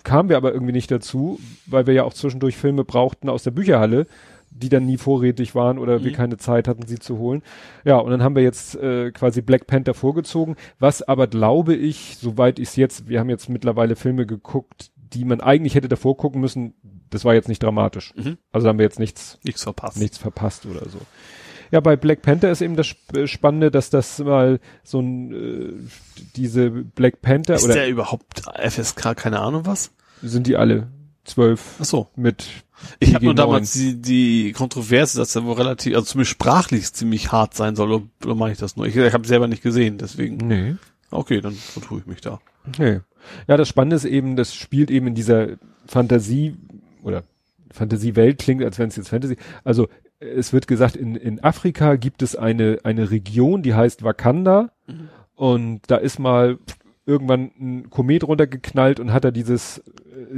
kamen wir aber irgendwie nicht dazu, weil wir ja auch zwischendurch Filme brauchten aus der Bücherhalle, die dann nie vorrätig waren oder wir Mhm. keine Zeit hatten, sie zu holen. Ja, und dann haben wir jetzt äh, quasi Black Panther vorgezogen, was aber glaube ich, soweit ich es jetzt, wir haben jetzt mittlerweile Filme geguckt, die man eigentlich hätte davor gucken müssen, das war jetzt nicht dramatisch. Mhm. Also da haben wir jetzt nichts nichts verpasst. nichts verpasst oder so. Ja, bei Black Panther ist eben das äh, Spannende, dass das mal so ein äh, diese Black Panther Ist oder der überhaupt FSK, keine Ahnung was? sind die alle zwölf Ach so. mit Ich habe nur PG-9. damals die, die Kontroverse, dass er wohl relativ, also zumindest sprachlich ziemlich hart sein soll, oder, oder mache ich das nur? Ich, ich habe selber nicht gesehen, deswegen. Nee. Okay, dann vertue ich mich da. Nee. Ja, das Spannende ist eben, das spielt eben in dieser Fantasie oder Fantasiewelt klingt, als wenn es jetzt Fantasy. Also es wird gesagt, in, in Afrika gibt es eine, eine Region, die heißt Wakanda und da ist mal irgendwann ein Komet runtergeknallt und hat da dieses, äh,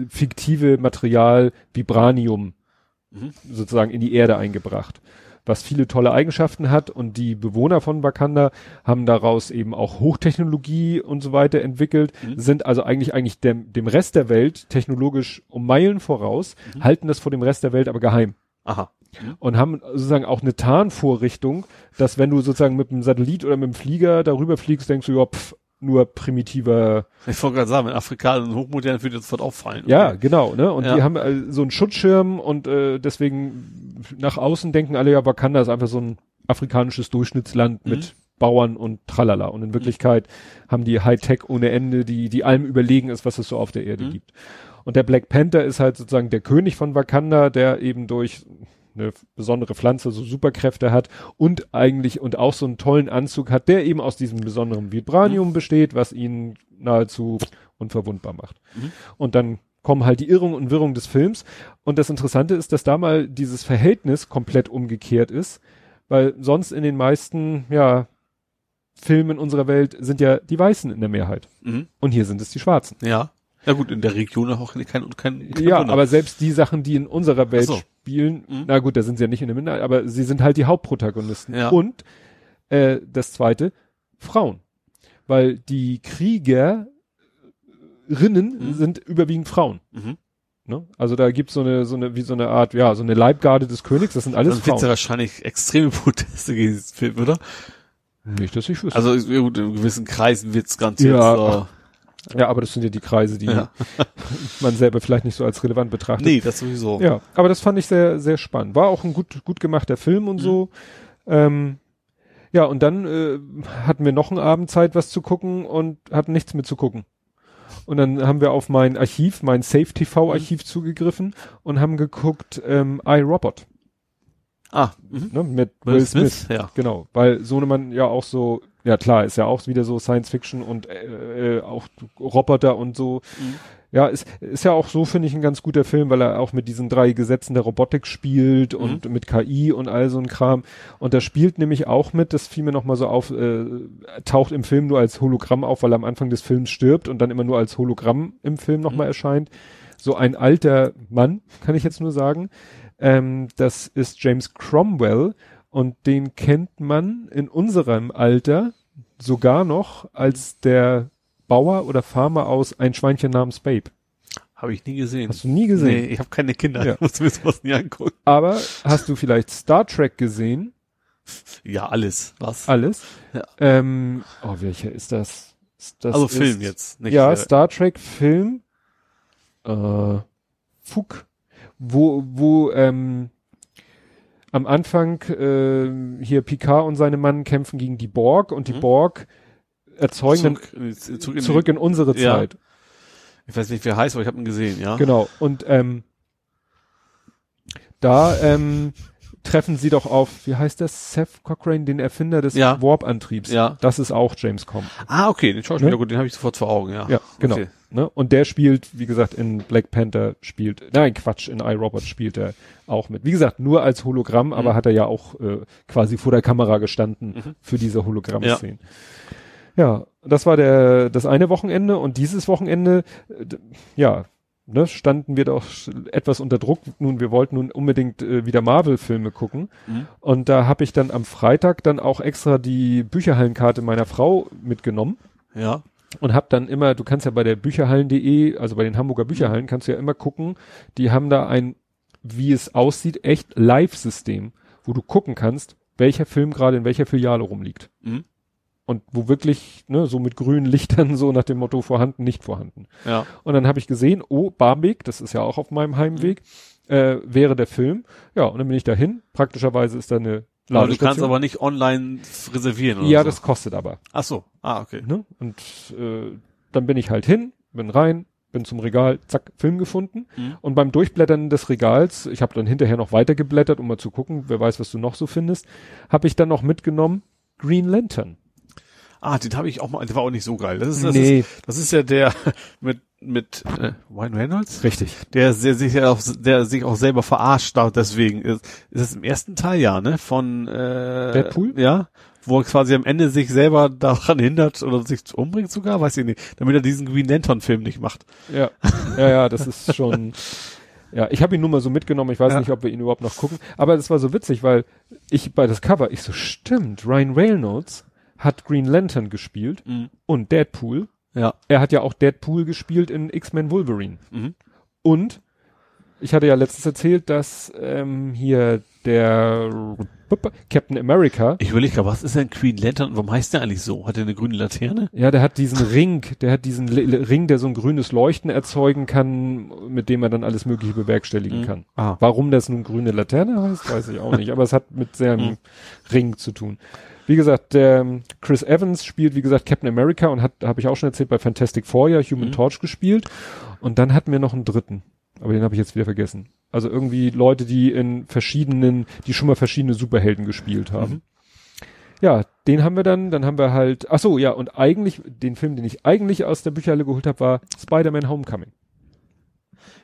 fiktive Material Vibranium Mhm. sozusagen in die Erde eingebracht. Was viele tolle Eigenschaften hat und die Bewohner von Wakanda haben daraus eben auch Hochtechnologie und so weiter entwickelt, Mhm. sind also eigentlich eigentlich dem, dem Rest der Welt technologisch um Meilen voraus, Mhm. halten das vor dem Rest der Welt aber geheim Aha. und haben sozusagen auch eine Tarnvorrichtung, dass wenn du sozusagen mit einem Satellit oder mit dem Flieger darüber fliegst, denkst du, ja, pff, nur primitiver, Ich wollte gerade sagen, wenn Afrikaner und hochmodern würde das sofort auffallen. ja, genau, ne? Und Ja. die haben äh, so einen Schutzschirm und äh, deswegen nach außen denken alle, ja, Wakanda ist einfach so ein afrikanisches Durchschnittsland Mhm. mit Bauern und tralala. Und in Wirklichkeit haben die Hightech ohne Ende, die, die allem überlegen ist, was es so auf der Erde Mhm. gibt. Und der Black Panther ist halt sozusagen der König von Wakanda, der eben durch eine besondere Pflanze so Superkräfte hat und eigentlich und auch so einen tollen Anzug hat, der eben aus diesem besonderen Vibranium besteht, was ihn nahezu unverwundbar macht. Mhm. Und dann kommen halt die Irrung und Wirrung des Films. Und das Interessante ist, dass da mal dieses Verhältnis komplett umgekehrt ist, weil sonst in den meisten, ja, Filmen unserer Welt sind ja die Weißen in der Mehrheit. Mhm. Und hier sind es die Schwarzen. Ja. Ja gut, in der Region auch kein, kein, kein Ja, Wunder. aber selbst die Sachen, die in unserer Welt so. Spielen, Mhm. na gut, da sind sie ja nicht in der Minderheit, aber sie sind halt die Hauptprotagonisten. Ja. Und äh, das zweite, Frauen. Weil die Kriegerinnen Mhm. sind überwiegend Frauen. Mhm. Ne? Also da gibt's so eine, so eine, wie so eine Art, ja, so eine Leibgarde des Königs, das sind alles Dann gibt's ja Frauen. wahrscheinlich extreme Proteste gegen diesen Film, oder? Nicht, dass ich wüsste. Also ja, in gewissen Kreisen wird's garantiert Ja, so. Ja, aber das sind ja die Kreise, die Ja. man selber vielleicht nicht so als relevant betrachtet. Nee, das sowieso. Ja, aber das fand ich sehr, sehr spannend. War auch ein gut, gut gemachter Film und so. Ähm, ja, und dann äh, hatten wir noch einen Abend Zeit, was zu gucken und hatten nichts mehr zu gucken. Und dann haben wir auf mein Archiv, mein Safe TV Archiv zugegriffen und haben geguckt ähm, iRobot Ah, mhm. ne, mit Will, Smith. Ja. Genau, weil Sohnemann ja auch so, ja klar, ist ja auch wieder so Science Fiction und äh, äh, auch Roboter und so. Mhm. Ja, ist, ist ja auch so, finde ich, ein ganz guter Film, weil er auch mit diesen drei Gesetzen der Robotik spielt und mit KI und all so ein Kram. Und da spielt nämlich auch mit, das fiel mir nochmal so auf, äh, taucht im Film nur als Hologramm auf, weil er am Anfang des Films stirbt und dann immer nur als Hologramm im Film nochmal erscheint. So ein alter Mann, kann ich jetzt nur sagen. Ähm, das ist James Cromwell und den kennt man in unserem Alter sogar noch als der Bauer oder Farmer aus Ein Schweinchen namens Babe. Habe ich nie gesehen. Hast du nie gesehen? Nee, ich habe keine Kinder. Ja. Ich muss mir sowas nie angucken. Aber hast du vielleicht Star Trek gesehen? Ja, alles. Was? Alles? Ja. Ähm, oh, welcher ist das? das also ist, Film jetzt. Nicht, ja, äh, Star Trek Film. Äh, Fug. Wo, wo, ähm, am Anfang äh, hier Picard und seine Mann kämpfen gegen die Borg und die Mhm. Borg erzeugen dann zurück, äh, zurück, in zurück in unsere Ja. Zeit. Ich weiß nicht, wer heißt, aber ich habe ihn gesehen, ja. Genau. Und ähm, da ähm, treffen sie doch auf, wie heißt das? Seth Cochrane, den Erfinder des Ja. Warp-Antriebs. Ja. Das ist auch James Com. Ah, okay, den Schauspieler, Ne? gut, den habe ich sofort vor Augen, ja. Ja, genau. Okay. Ne? Und der spielt, wie gesagt, in Black Panther spielt, nein, Quatsch, in iRobot spielt er auch mit. Wie gesagt, nur als Hologramm, aber Mhm. hat er ja auch äh, quasi vor der Kamera gestanden Mhm. für diese Hologramm-Szenen. Ja. das war der das eine Wochenende und dieses Wochenende, äh, ja, ne, standen wir doch etwas unter Druck. Nun, wir wollten nun unbedingt äh, wieder Marvel-Filme gucken. Mhm. Und da habe ich dann am Freitag dann auch extra die Bücherhallenkarte meiner Frau mitgenommen Ja. Und hab dann immer, du kannst ja bei der Bücherhallen.de, also bei den Hamburger Bücherhallen, kannst du ja immer gucken, die haben da ein, wie es aussieht, echt Live-System, wo du gucken kannst, welcher Film gerade in welcher Filiale rumliegt. Mhm. Und wo wirklich, ne, so mit grünen Lichtern, so nach dem Motto vorhanden, nicht vorhanden. Ja. Und dann habe ich gesehen, oh, Barmbek, das ist ja auch auf meinem Heimweg, äh, wäre der Film. Ja, und dann bin ich dahin. Praktischerweise ist da eine Aber du kannst aber nicht online reservieren oder ja, so. das kostet aber. Ach so. Ah, okay. Ne? Und äh, dann bin ich halt hin, bin rein, bin zum Regal, zack, Film gefunden. Mhm. Und beim Durchblättern des Regals, ich habe dann hinterher noch weiter geblättert, um mal zu gucken, wer weiß, was du noch so findest, habe ich dann noch mitgenommen Green Lantern. Ah, den habe ich auch mal, der war auch nicht so geil. Das ist, das Nee. ist, das ist ja der mit mit äh, Ryan Reynolds? Richtig. Der, der sich ja auch, der sich auch selber verarscht da deswegen ist. Ist es im ersten Teil ja, ne? Von äh, Deadpool? Ja. Wo er quasi am Ende sich selber daran hindert oder sich umbringt sogar, weiß ich nicht, damit er diesen Green Lantern Film nicht macht. Ja, ja, ja, das ist schon. Ja, ich habe ihn nur mal so mitgenommen. Ich weiß Ja. nicht, ob wir ihn überhaupt noch gucken. Aber das war so witzig, weil ich bei das Cover, ich so stimmt. Ryan Reynolds hat Green Lantern gespielt und Deadpool. Ja. Er hat ja auch Deadpool gespielt in X-Men Wolverine. Mhm. Und ich hatte ja letztens erzählt, dass ähm, hier der Captain America, Ich überlege gerade, was ist denn Green Lantern warum heißt der eigentlich so? Hat er eine grüne Laterne? ja, der hat diesen Ring, der hat diesen L L- Ring, der so ein grünes Leuchten erzeugen kann, mit dem er dann alles Mögliche bewerkstelligen Mhm. kann. Ah. Warum das nun grüne Laterne heißt, weiß ich auch nicht, aber es hat mit seinem Mhm. Ring zu tun. Wie gesagt, der ähm, Chris Evans spielt, wie gesagt, Captain America und hat, habe ich auch schon erzählt, bei Fantastic Four ja Human Mhm. Torch gespielt. Und dann hatten wir noch einen dritten. Aber den habe ich jetzt wieder vergessen. Also irgendwie Leute, die in verschiedenen, die schon mal verschiedene Superhelden gespielt haben. Mhm. Ja, den haben wir dann, dann haben wir halt, ach so, ja, und eigentlich, den Film, den ich eigentlich aus der Bücherhalle geholt habe, war Spider-Man Homecoming.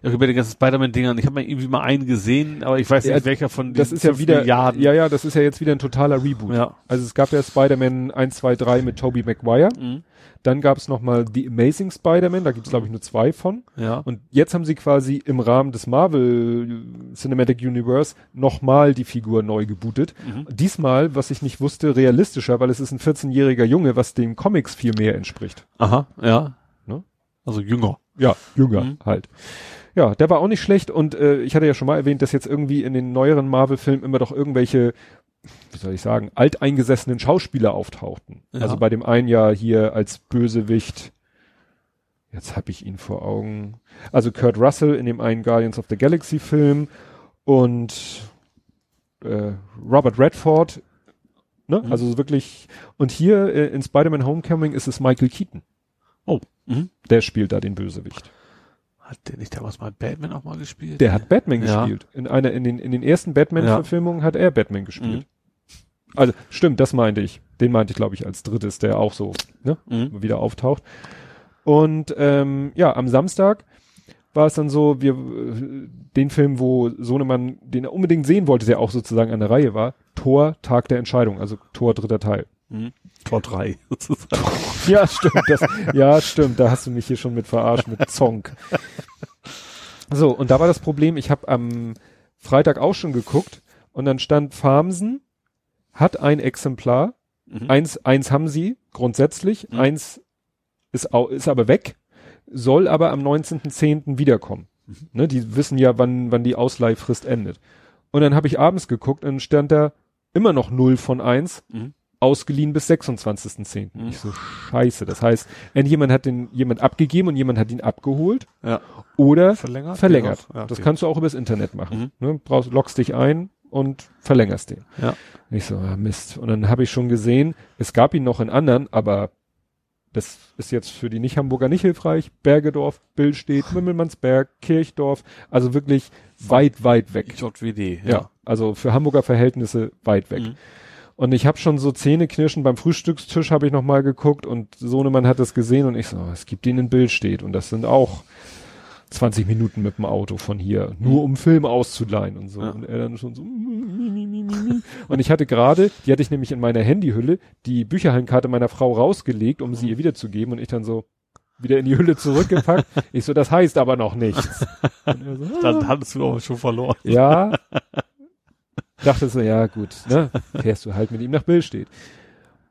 Ja, über die ganzen Spider-Man-Dingern. Ich habe mal irgendwie mal einen gesehen, aber ich weiß Ja, nicht, welcher von Das ist ja wieder, Milliarden. ja, ja, das ist ja jetzt wieder ein totaler Reboot. Ja. Also es gab ja Spider-Man 1, 2, 3 mit Tobey Maguire. Mhm. Dann gab es nochmal The Amazing Spider-Man, da gibt es glaube ich nur zwei von. Ja. Und jetzt haben sie quasi im Rahmen des Marvel Cinematic Universe nochmal die Figur neu gebootet. Mhm. Diesmal, was ich nicht wusste, realistischer, weil es ist ein 14-jähriger Junge, was dem Comics viel mehr entspricht. Aha, ja. Ne? Also jünger. Ja, jünger Mhm. halt. Ja, der war auch nicht schlecht und äh, ich hatte ja schon mal erwähnt, dass jetzt irgendwie in den neueren Marvel-Filmen immer doch irgendwelche, wie soll ich sagen, alteingesessenen Schauspieler auftauchten. Ja. Also bei dem einen ja hier als Bösewicht, jetzt habe ich ihn vor Augen, also Kurt Russell in dem einen Guardians of the Galaxy-Film und äh, Robert Redford, ne? Mhm. Also wirklich, und hier äh, in Spider-Man Homecoming ist es Michael Keaton. Oh. Mhm. Der spielt da den Bösewicht. Hat der nicht damals mal Batman auch mal gespielt? Der hat Batman Ja. gespielt. In einer, in den, in den ersten Batman-Verfilmungen hat er Batman gespielt. Also, stimmt, das meinte ich. Den meinte ich, glaube ich, als drittes, der auch so, ne, Mhm. wieder auftaucht. Und, ähm, ja, am Samstag war es dann so, wir, äh, den Film, wo Sohnemann, den er unbedingt sehen wollte, der auch sozusagen an der Reihe war, Tor, Tag der Entscheidung, also Tor, dritter Teil. Mhm. Tor 3 sozusagen. Ja, stimmt. Das, ja, stimmt. Da hast du mich hier schon mit verarscht, mit Zonk. So, und da war das Problem, ich habe am Freitag auch schon geguckt und dann stand Farmsen hat ein Exemplar, Mhm. eins, eins haben sie grundsätzlich, Mhm. eins ist, au, ist aber weg, soll aber am 19.10. wiederkommen. Mhm. Ne, die wissen ja, wann, wann die Ausleihfrist endet. Und dann habe ich abends geguckt und dann stand da immer noch 0 von 1 Mhm. Ausgeliehen bis 26.10. Mhm. Ich so, scheiße. Das heißt, entweder jemand hat den jemand abgegeben und jemand hat ihn abgeholt Ja. oder Verlängert? verlängert. Ja, Das okay. kannst du auch übers Internet machen. Ne? Brauchst, loggst dich ein und verlängerst den. Ja. Ich so, ah, Mist. Und dann habe ich schon gesehen, es gab ihn noch in anderen, aber das ist jetzt für die Nicht-Hamburger nicht hilfreich. Bergedorf, Billstedt, Mümmelmannsberg, Kirchdorf, also wirklich weit, weit weg. JWD, Ja. also für Hamburger Verhältnisse weit weg. Mhm. Und ich habe schon so Zähneknirschen beim Frühstückstisch habe ich noch mal geguckt und Sohnemann hat es gesehen und ich so, es gibt den in Bild steht und das sind auch 20 Minuten mit dem Auto von hier, nur um Film auszuleihen und so. Ja. Und er dann schon so und ich hatte gerade, die hatte ich nämlich in meiner Handyhülle, die Bücherhallenkarte meiner Frau rausgelegt, um sie ihr wiederzugeben und ich dann so wieder in die Hülle zurückgepackt. ich so, das heißt aber noch nichts. So, ah. Dann hattest du aber schon verloren. Ja. Dachte so, ja gut, ne? Fährst du halt mit ihm nach Bill steht.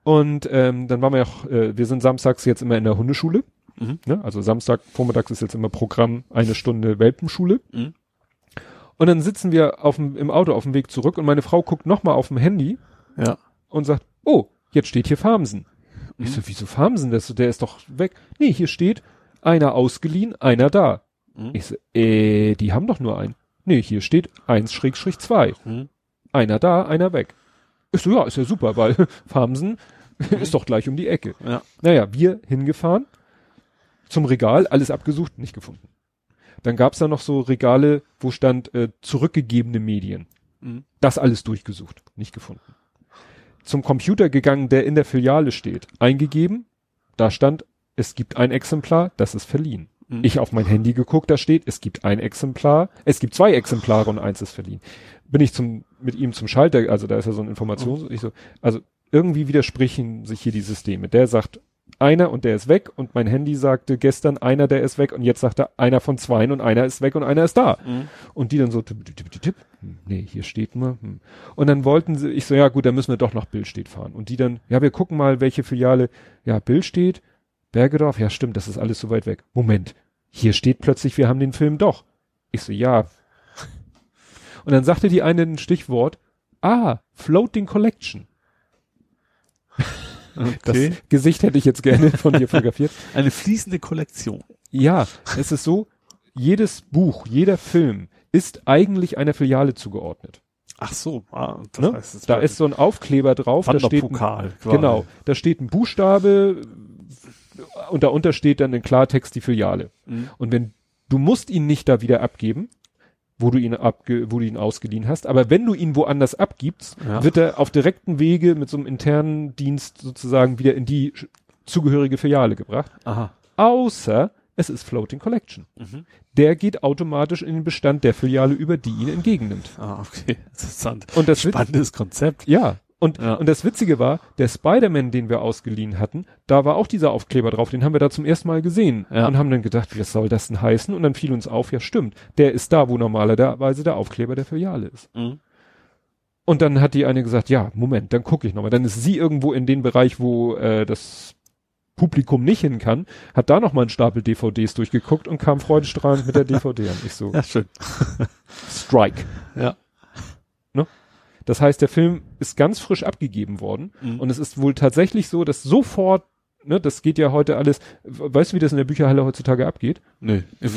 Und ähm, dann waren wir auch, äh, wir sind samstags jetzt immer in der Hundeschule. Mhm. Ne? Also Samstag vormittags ist jetzt immer Programm, eine Stunde Welpenschule. Mhm. Und dann sitzen wir auf dem, im Auto auf dem Weg zurück und meine Frau guckt nochmal auf dem Handy Ja. und sagt, oh, jetzt steht hier Farmsen. Ich Mhm. so, wieso Farmsen? Das, der ist doch weg. Nee, hier steht einer ausgeliehen, einer da. Mhm. Ich so, äh, die haben doch nur einen. Nee, hier steht 1-2. Mhm. Einer da, einer weg. Ich so, ja, ist ja super, weil Farmsen ist doch gleich um die Ecke. Ja. Naja, wir hingefahren, zum Regal, alles abgesucht, nicht gefunden. Dann gab's da noch so Regale, wo stand äh, zurückgegebene Medien. Mhm. Das alles durchgesucht, nicht gefunden. Zum Computer gegangen, der in der Filiale steht, eingegeben, da stand, es gibt ein Exemplar, das ist verliehen. Mhm. Ich auf mein Handy geguckt, da steht, es gibt ein Exemplar, es gibt zwei Exemplare und eins ist verliehen. Bin ich zum, mit ihm zum Schalter, also da ist ja so ein Informations, Mhm. ich so, also irgendwie widersprechen sich hier die Systeme. Der sagt einer und der ist weg und mein Handy sagte gestern einer, der ist weg und jetzt sagt er einer von zweien und einer ist weg und einer ist da. Mhm. Und die dann so tipp, tipp, tipp, tipp. Hm, nee, hier steht nur. Hm. Und dann wollten sie, ich so, ja gut, dann müssen wir doch nach Billstedt fahren. Und die dann, ja, wir gucken mal, welche Filiale, ja, Billstedt, Bergedorf, ja stimmt, das ist alles so weit weg. Moment, hier steht plötzlich, wir haben den Film doch. Ich so, ja. Und dann sagte die eine ein Stichwort, ah, Floating Collection. Das Okay. Gesicht hätte ich jetzt gerne von dir fotografiert. Eine fließende Kollektion. Ja, es ist so, jedes Buch, jeder Film ist eigentlich einer Filiale zugeordnet. Ach so, ah, das Ne? heißt, Da ist so ein Aufkleber drauf, da steht ein, genau, da steht ein Buchstabe und darunter steht dann in Klartext die Filiale. Mhm. Und wenn du musst ihn nicht da wieder abgeben, wo du ihn abge, wo du ihn ausgeliehen hast, aber wenn du ihn woanders abgibst, Ja. wird er auf direkten Wege mit so einem internen Dienst sozusagen wieder in die zugehörige Filiale gebracht. Aha. Außer es ist Floating Collection. Mhm. Der geht automatisch in den Bestand der Filiale über, die ihn entgegennimmt. Ah, okay. Interessant. Und das wird, Spannendes Konzept. ja. Und, Ja. und das Witzige war, der Spider-Man, den wir ausgeliehen hatten, da war auch dieser Aufkleber drauf, den haben wir da zum ersten Mal gesehen Ja. und haben dann gedacht, was soll das denn heißen? Und dann fiel uns auf, ja stimmt, der ist da, wo normalerweise der Aufkleber der Filiale ist. Mhm. Und dann hat die eine gesagt, ja, Moment, dann gucke ich nochmal. Dann ist sie irgendwo in den Bereich, wo äh, das Publikum nicht hin kann, hat da nochmal einen Stapel DVDs durchgeguckt und kam freudestrahlend mit der DVD an. Ich so, Ja, schön. Strike. Ja. Das heißt, der Film ist ganz frisch abgegeben worden Mhm. und es ist wohl tatsächlich so, dass sofort, ne, das geht ja heute alles, weißt du, wie das in der Bücherhalle heutzutage abgeht? Nee, ich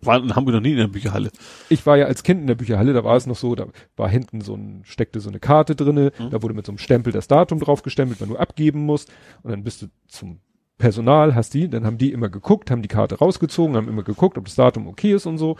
war in Hamburg noch nie in der Bücherhalle. Ich war ja als Kind in der Bücherhalle, da war es noch so, da war hinten so ein, steckte so eine Karte drinne, Mhm. da wurde mit so einem Stempel das Datum drauf gestempelt, wenn du abgeben musst und dann bist du zum Personal, hast die, dann haben die immer geguckt, haben die Karte rausgezogen, haben immer geguckt, ob das Datum okay ist und so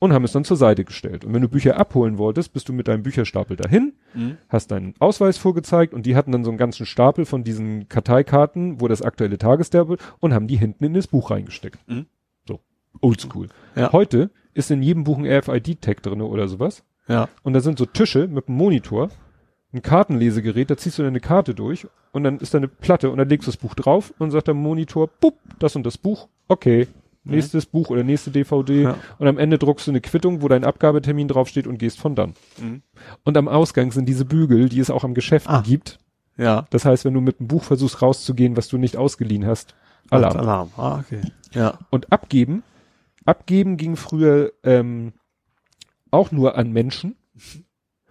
und haben es dann zur Seite gestellt. Und wenn du Bücher abholen wolltest, bist du mit deinem Bücherstapel dahin, Mhm. hast deinen Ausweis vorgezeigt und die hatten dann so einen ganzen Stapel von diesen Karteikarten, wo das aktuelle Tagesstapel und haben die hinten in das Buch reingesteckt. Mhm. So, oldschool. Ja. Heute ist in jedem Buch ein RFID-Tag drinne oder sowas Ja. und da sind so Tische mit einem Monitor, ein Kartenlesegerät, da ziehst du deine Karte durch und dann ist da eine Platte und dann legst du das Buch drauf und sagt der Monitor, bupp, das und das Buch, okay, nächstes Buch oder nächste DVD Ja. und am Ende druckst du eine Quittung, wo dein Abgabetermin draufsteht und gehst von dann. Mhm. Und am Ausgang sind diese Bügel, die es auch am Geschäft Ah. gibt. Ja. Das heißt, wenn du mit einem Buch versuchst rauszugehen, was du nicht ausgeliehen hast, Alarm. Alarm. Ah, okay. Ja. Und abgeben, abgeben ging früher ähm, auch nur an Menschen,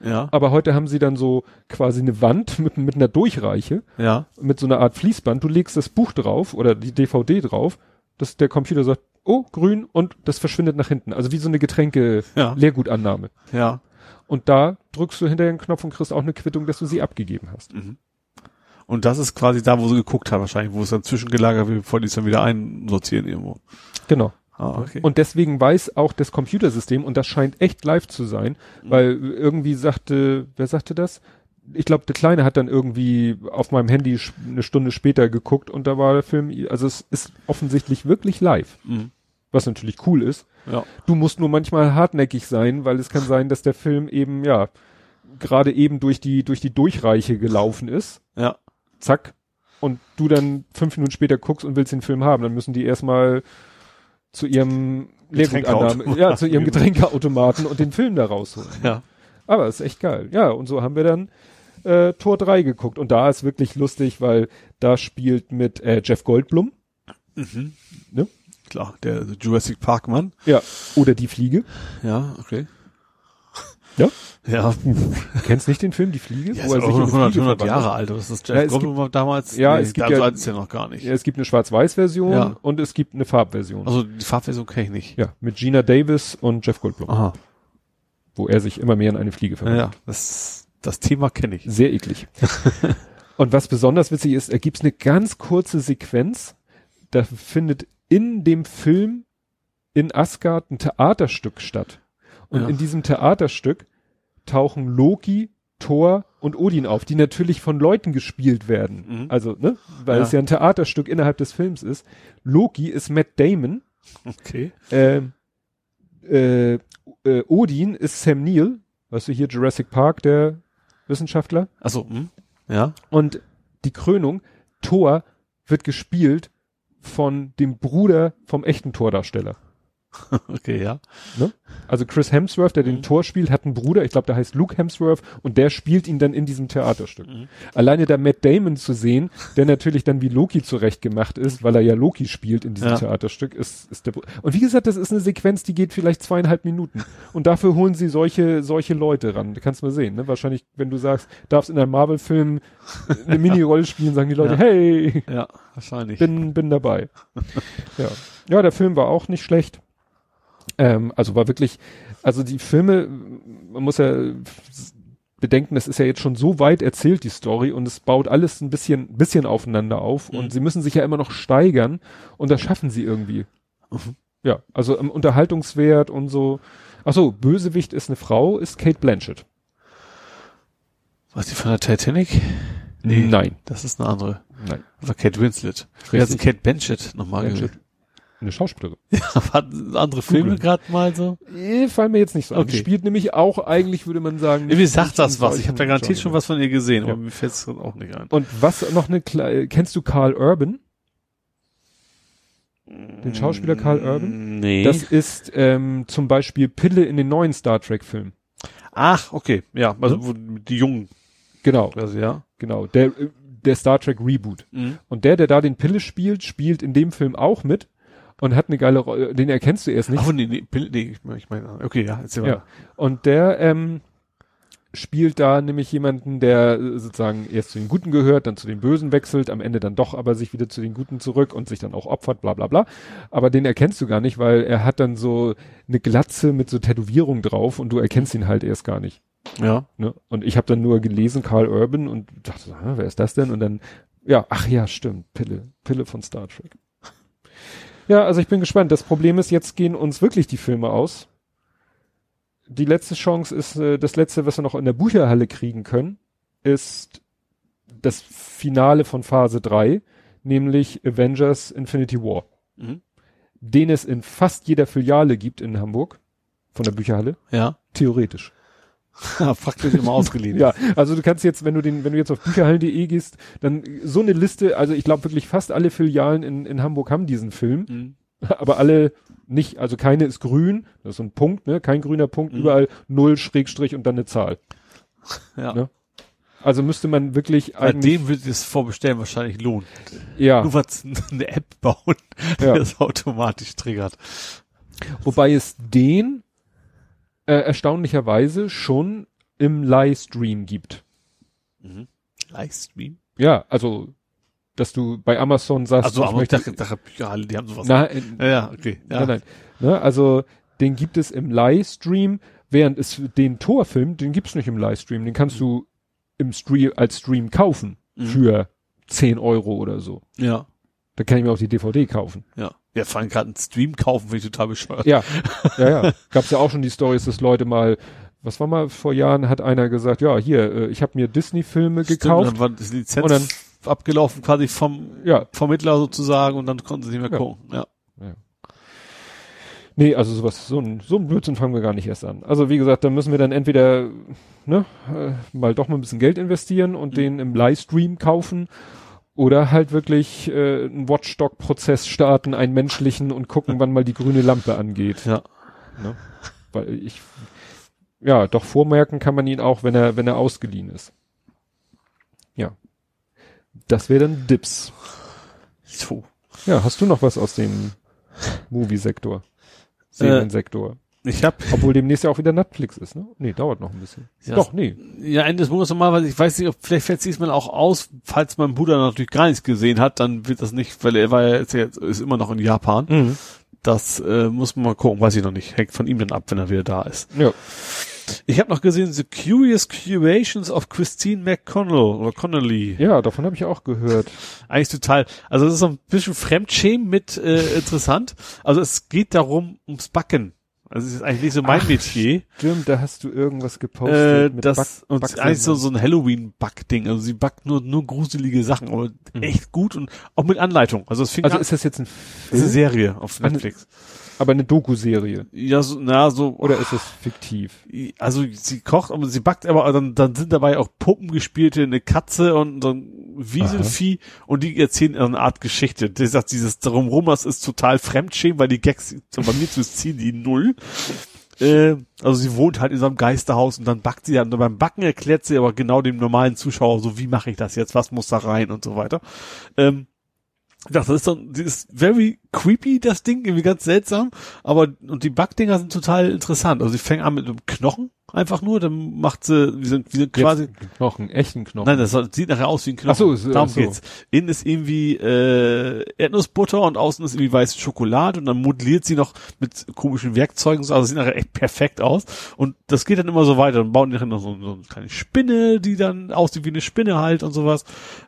Ja. aber heute haben sie dann so quasi eine Wand mit, mit einer Durchreiche, Ja. mit so einer Art Fließband. Du legst das Buch drauf oder die DVD drauf, dass der Computer sagt, oh, grün und das verschwindet nach hinten. Also wie so eine Getränke Ja. Ja. Und da drückst du hinterher einen Knopf und kriegst auch eine Quittung, dass du sie abgegeben hast. Und das ist quasi da, wo sie geguckt haben, wahrscheinlich, wo es dann zwischengelagert wird, bevor die es dann wieder einsortieren irgendwo. Genau. Ah, okay. Und deswegen weiß auch das Computersystem, und das scheint echt live zu sein, weil irgendwie sagte, wer sagte das? Ich glaube, der Kleine hat dann irgendwie auf meinem Handy eine Stunde später geguckt und da war der Film, also es ist offensichtlich wirklich live, Mhm. was natürlich cool ist. Ja. Du musst nur manchmal hartnäckig sein, weil es kann sein, dass der Film eben, ja, gerade eben durch die, durch die Durchreiche gelaufen ist. Ja. Zack. Und du dann fünf Minuten später guckst und willst den Film haben, dann müssen die erstmal zu ihrem Getränkeautomaten. ja, zu ihrem Getränkeautomaten und den Film da rausholen. Ja. Aber ist echt geil. Ja, und so haben wir dann äh, Tor 3 geguckt. Und da ist wirklich lustig, weil da spielt mit äh, Jeff Goldblum. Mhm. Ne? Klar, der Jurassic Park Mann. Ja. Oder Die Fliege. Ja, okay. Ja. Ja. Du kennst nicht den Film Die Fliege? Ja, wo ist er auch sich in eine 100, Fliege 100 verwandelt? Jahre alt. Das ist Ja, Jeff es Goldblum war damals. Ja, es gibt ja- er noch gar nicht. Ja, es gibt eine Schwarz-Weiß-Version Ja. und es gibt eine Farbversion. Also die Farbversion kenne ich nicht. ja, mit Gina Davis und Jeff Goldblum, Aha. wo er sich immer mehr in eine Fliege Ja, verwandelt. ja. Das, das Thema kenne ich. Sehr eklig. und was besonders witzig ist, er gibt eine ganz kurze Sequenz, da findet in dem Film in Asgard ein Theaterstück statt. Und Ja. in diesem Theaterstück tauchen Loki, Thor und Odin auf, die natürlich von Leuten gespielt werden. Mhm. Also, ne, weil Ja. es ja ein Theaterstück innerhalb des Films ist. Loki ist Matt Damon Okay. Ähm, äh, äh, Odin ist Sam Neill, weißt du hier Jurassic Park, der Wissenschaftler. Also, hm? ja. Und die Krönung, Thor, wird gespielt von dem Bruder vom echten Tordarsteller. Okay, ja. Also Chris Hemsworth, der den Mhm. Tor spielt, hat einen Bruder, ich glaube, der heißt Luke Hemsworth und der spielt ihn dann in diesem Theaterstück. Mhm. Alleine da Matt Damon zu sehen, der natürlich dann wie Loki zurechtgemacht ist, weil er ja Loki spielt in diesem Ja. Theaterstück, ist, ist der Br- Und wie gesagt, das ist eine Sequenz, die geht vielleicht zweieinhalb Minuten. Und dafür holen sie solche, solche Leute ran. Du kannst mal sehen, ne? Wahrscheinlich, wenn du sagst, darfst in einem Marvel-Film eine Mini-Rolle spielen, sagen die Leute, Ja. hey, Ja, wahrscheinlich. bin, bin dabei. ja. ja, der Film war auch nicht schlecht. Ähm, also war wirklich, also die Filme, man muss ja bedenken, das ist ja jetzt schon so weit erzählt, die Story, und es baut alles ein bisschen, bisschen aufeinander auf Mhm. und sie müssen sich ja immer noch steigern und das schaffen sie irgendwie. Mhm. Ja, also im Unterhaltungswert und so. Ach so, Bösewicht ist eine Frau, ist Kate Blanchett. Was die von der Titanic? Nee. Nein, Das ist eine andere. nein. Das war Kate Winslet. Wer ist denn Richtig. Kate Blanchett nochmal Blanchett. Eine Schauspielerin. Ja, andere Filme gerade mal so? Eh, fallen mir jetzt nicht so an. Okay. Die spielt nämlich auch eigentlich, würde man sagen. Mir sagt das was. Ich habe da garantiert schon was von ihr gesehen, Ja. aber mir fällt es auch nicht ein. Und was noch eine kleine, kennst du Carl Urban? Den Schauspieler Carl Urban? Nee. Das ist ähm, zum Beispiel Pille in den neuen Star Trek Filmen. Ach, okay. Ja, also wo die Jungen, Genau, also ja. genau. Der, äh, der Star Trek Reboot. Und der, der da den Pille spielt, spielt in dem Film auch mit und hat eine geile Rolle. Den erkennst du erst nicht. Ach, nee, nee, nee, ich meine, okay, ja, erzähl Ja. mal. Und der ähm, spielt da nämlich jemanden, der sozusagen erst zu den Guten gehört, dann zu den Bösen wechselt, am Ende dann doch aber sich wieder zu den Guten zurück und sich dann auch opfert, bla bla bla. Aber den erkennst du gar nicht, weil er hat dann so eine Glatze mit so Tätowierung drauf und du erkennst ihn halt erst gar nicht. Ja. Ne? Und ich habe dann nur gelesen, Carl Urban und dachte, wer ist das denn? Und dann, ja, ach ja, stimmt, Pille, Pille von Star Trek. Ja, also ich bin gespannt. Das Problem ist, jetzt gehen uns wirklich die Filme aus. Die letzte Chance ist, äh, das letzte, was wir noch in der Bücherhalle kriegen können, ist das Finale von Phase 3, nämlich Avengers Infinity War, Mhm. den es in fast jeder Filiale gibt in Hamburg, von der Bücherhalle, Ja. theoretisch. Praktisch immer ausgeliehen. Ja, also du kannst jetzt, wenn du den, wenn du jetzt auf bücherhallen.de gehst, dann so eine Liste, also ich glaube wirklich fast alle Filialen in, in Hamburg haben diesen Film, Mhm. aber alle nicht, also keine ist grün, das ist so ein Punkt, ne, kein grüner Punkt, Mhm. überall null Schrägstrich und dann eine Zahl. Ja. Ne? Also müsste man wirklich Bei dem wird es vorbestellen wahrscheinlich lohnen. ja, Nur was eine App bauen, die Ja. das automatisch triggert. wobei es den äh, erstaunlicherweise schon im Livestream gibt. Livestream? Ja, also, dass du bei Amazon sagst, Also, ich aber ich möchte, dachte, dachte ja, die haben sowas. na, in, ja, ja, okay. Ja. Nein, nein. Ne, also den gibt es im Livestream, während es den Torfilm, den gibt's nicht im Livestream, den kannst du im Stream als Stream kaufen Mhm. für 10 Euro oder so. Ja. Da kann ich mir auch die DVD kaufen. Ja. Ja, vor allem gerade einen Stream kaufen, finde ich total bescheuert. Ja, ja, ja. Gab's ja auch schon die Stories, dass Leute mal, was war mal vor Jahren, hat einer gesagt, ja, hier, äh, ich habe mir Disney-Filme Stimmt, gekauft. Dann war die Lizenz Und dann- abgelaufen, quasi vom Ja, Vermittler sozusagen, und dann konnten sie nicht mehr Ja. gucken. Ja. Nee, also sowas, so ein, so ein Blödsinn fangen wir gar nicht erst an. Also wie gesagt, da müssen wir dann entweder ne, äh, mal doch mal ein bisschen Geld investieren und Mhm. den im Livestream kaufen oder halt wirklich äh, einen Watchdog-Prozess starten, einen menschlichen und gucken, wann mal die grüne Lampe angeht. Ja. Ne? Weil ich, ja, doch vormerken kann man ihn auch, wenn er, wenn er ausgeliehen ist. Ja. Das wäre dann Dips. So. Ja, hast du noch was aus dem Movie-Sektor? Seriensektor? Ich habe Obwohl demnächst ja auch wieder Netflix ist, ne? Nee, dauert noch ein bisschen. Ja, Doch, nee. ja Ende des Monats normalerweise, ich weiß nicht, ob vielleicht fällt es diesmal auch aus, falls mein Bruder natürlich gar nichts gesehen hat, dann wird das nicht, weil er war ja jetzt, jetzt ist immer noch in Japan. Mhm. Das äh, muss man mal gucken, weiß ich noch nicht. Hängt von ihm dann ab, wenn er wieder da ist. Ja. Ich habe noch gesehen The Curious Curations of Christine McConnell oder Connolly. Ja, davon habe ich auch gehört. Eigentlich total, also es ist so ein bisschen Fremdschämen mit äh, interessant. Also es geht darum ums Backen. Also es ist eigentlich nicht so mein Ach, Metier. Stimmt, da hast du irgendwas gepostet. Äh, mit das Back- und eigentlich so, so ein Halloween-Back-Ding. Also sie backt nur, nur gruselige Sachen, aber Mhm. echt gut und auch mit Anleitung. Also es fing Also an, ist das jetzt ein das ist eine Film? Serie auf Eine- Netflix. aber eine Doku-Serie? Ja, so, na, so, Oder ist es fiktiv? also sie kocht, aber sie backt aber dann, dann sind dabei auch Puppen gespielte, eine Katze und so ein Wieselvieh und die erzählen eine Art Geschichte. Die sagt, dieses drumrum, das ist total Fremdschämen, weil die Gags bei mir zu ziehen die null. Äh, also sie wohnt halt in so einem Geisterhaus und dann backt sie dann. Und beim Backen erklärt sie aber genau dem normalen Zuschauer so, wie mache ich das jetzt, was muss da rein und so weiter. Ähm, ich dachte, das ist so, das ist very creepy, das Ding, irgendwie ganz seltsam. Aber, und die Backdinger sind total interessant. Also sie fängt an mit einem Knochen, einfach nur, dann macht sie, wie so, wie so quasi, Knochen, echten Knochen. nein, das sieht nachher aus wie ein Knochen. Ach so, so, Darum ach so. geht's. Innen ist irgendwie, äh, Erdnussbutter und außen ist irgendwie weiße Schokolade und dann modelliert sie noch mit komischen Werkzeugen, so, also sieht nachher echt perfekt aus. Und das geht dann immer so weiter. Dann bauen die nachher noch so, so eine kleine Spinne, die dann aussieht wie eine Spinne halt und sowas.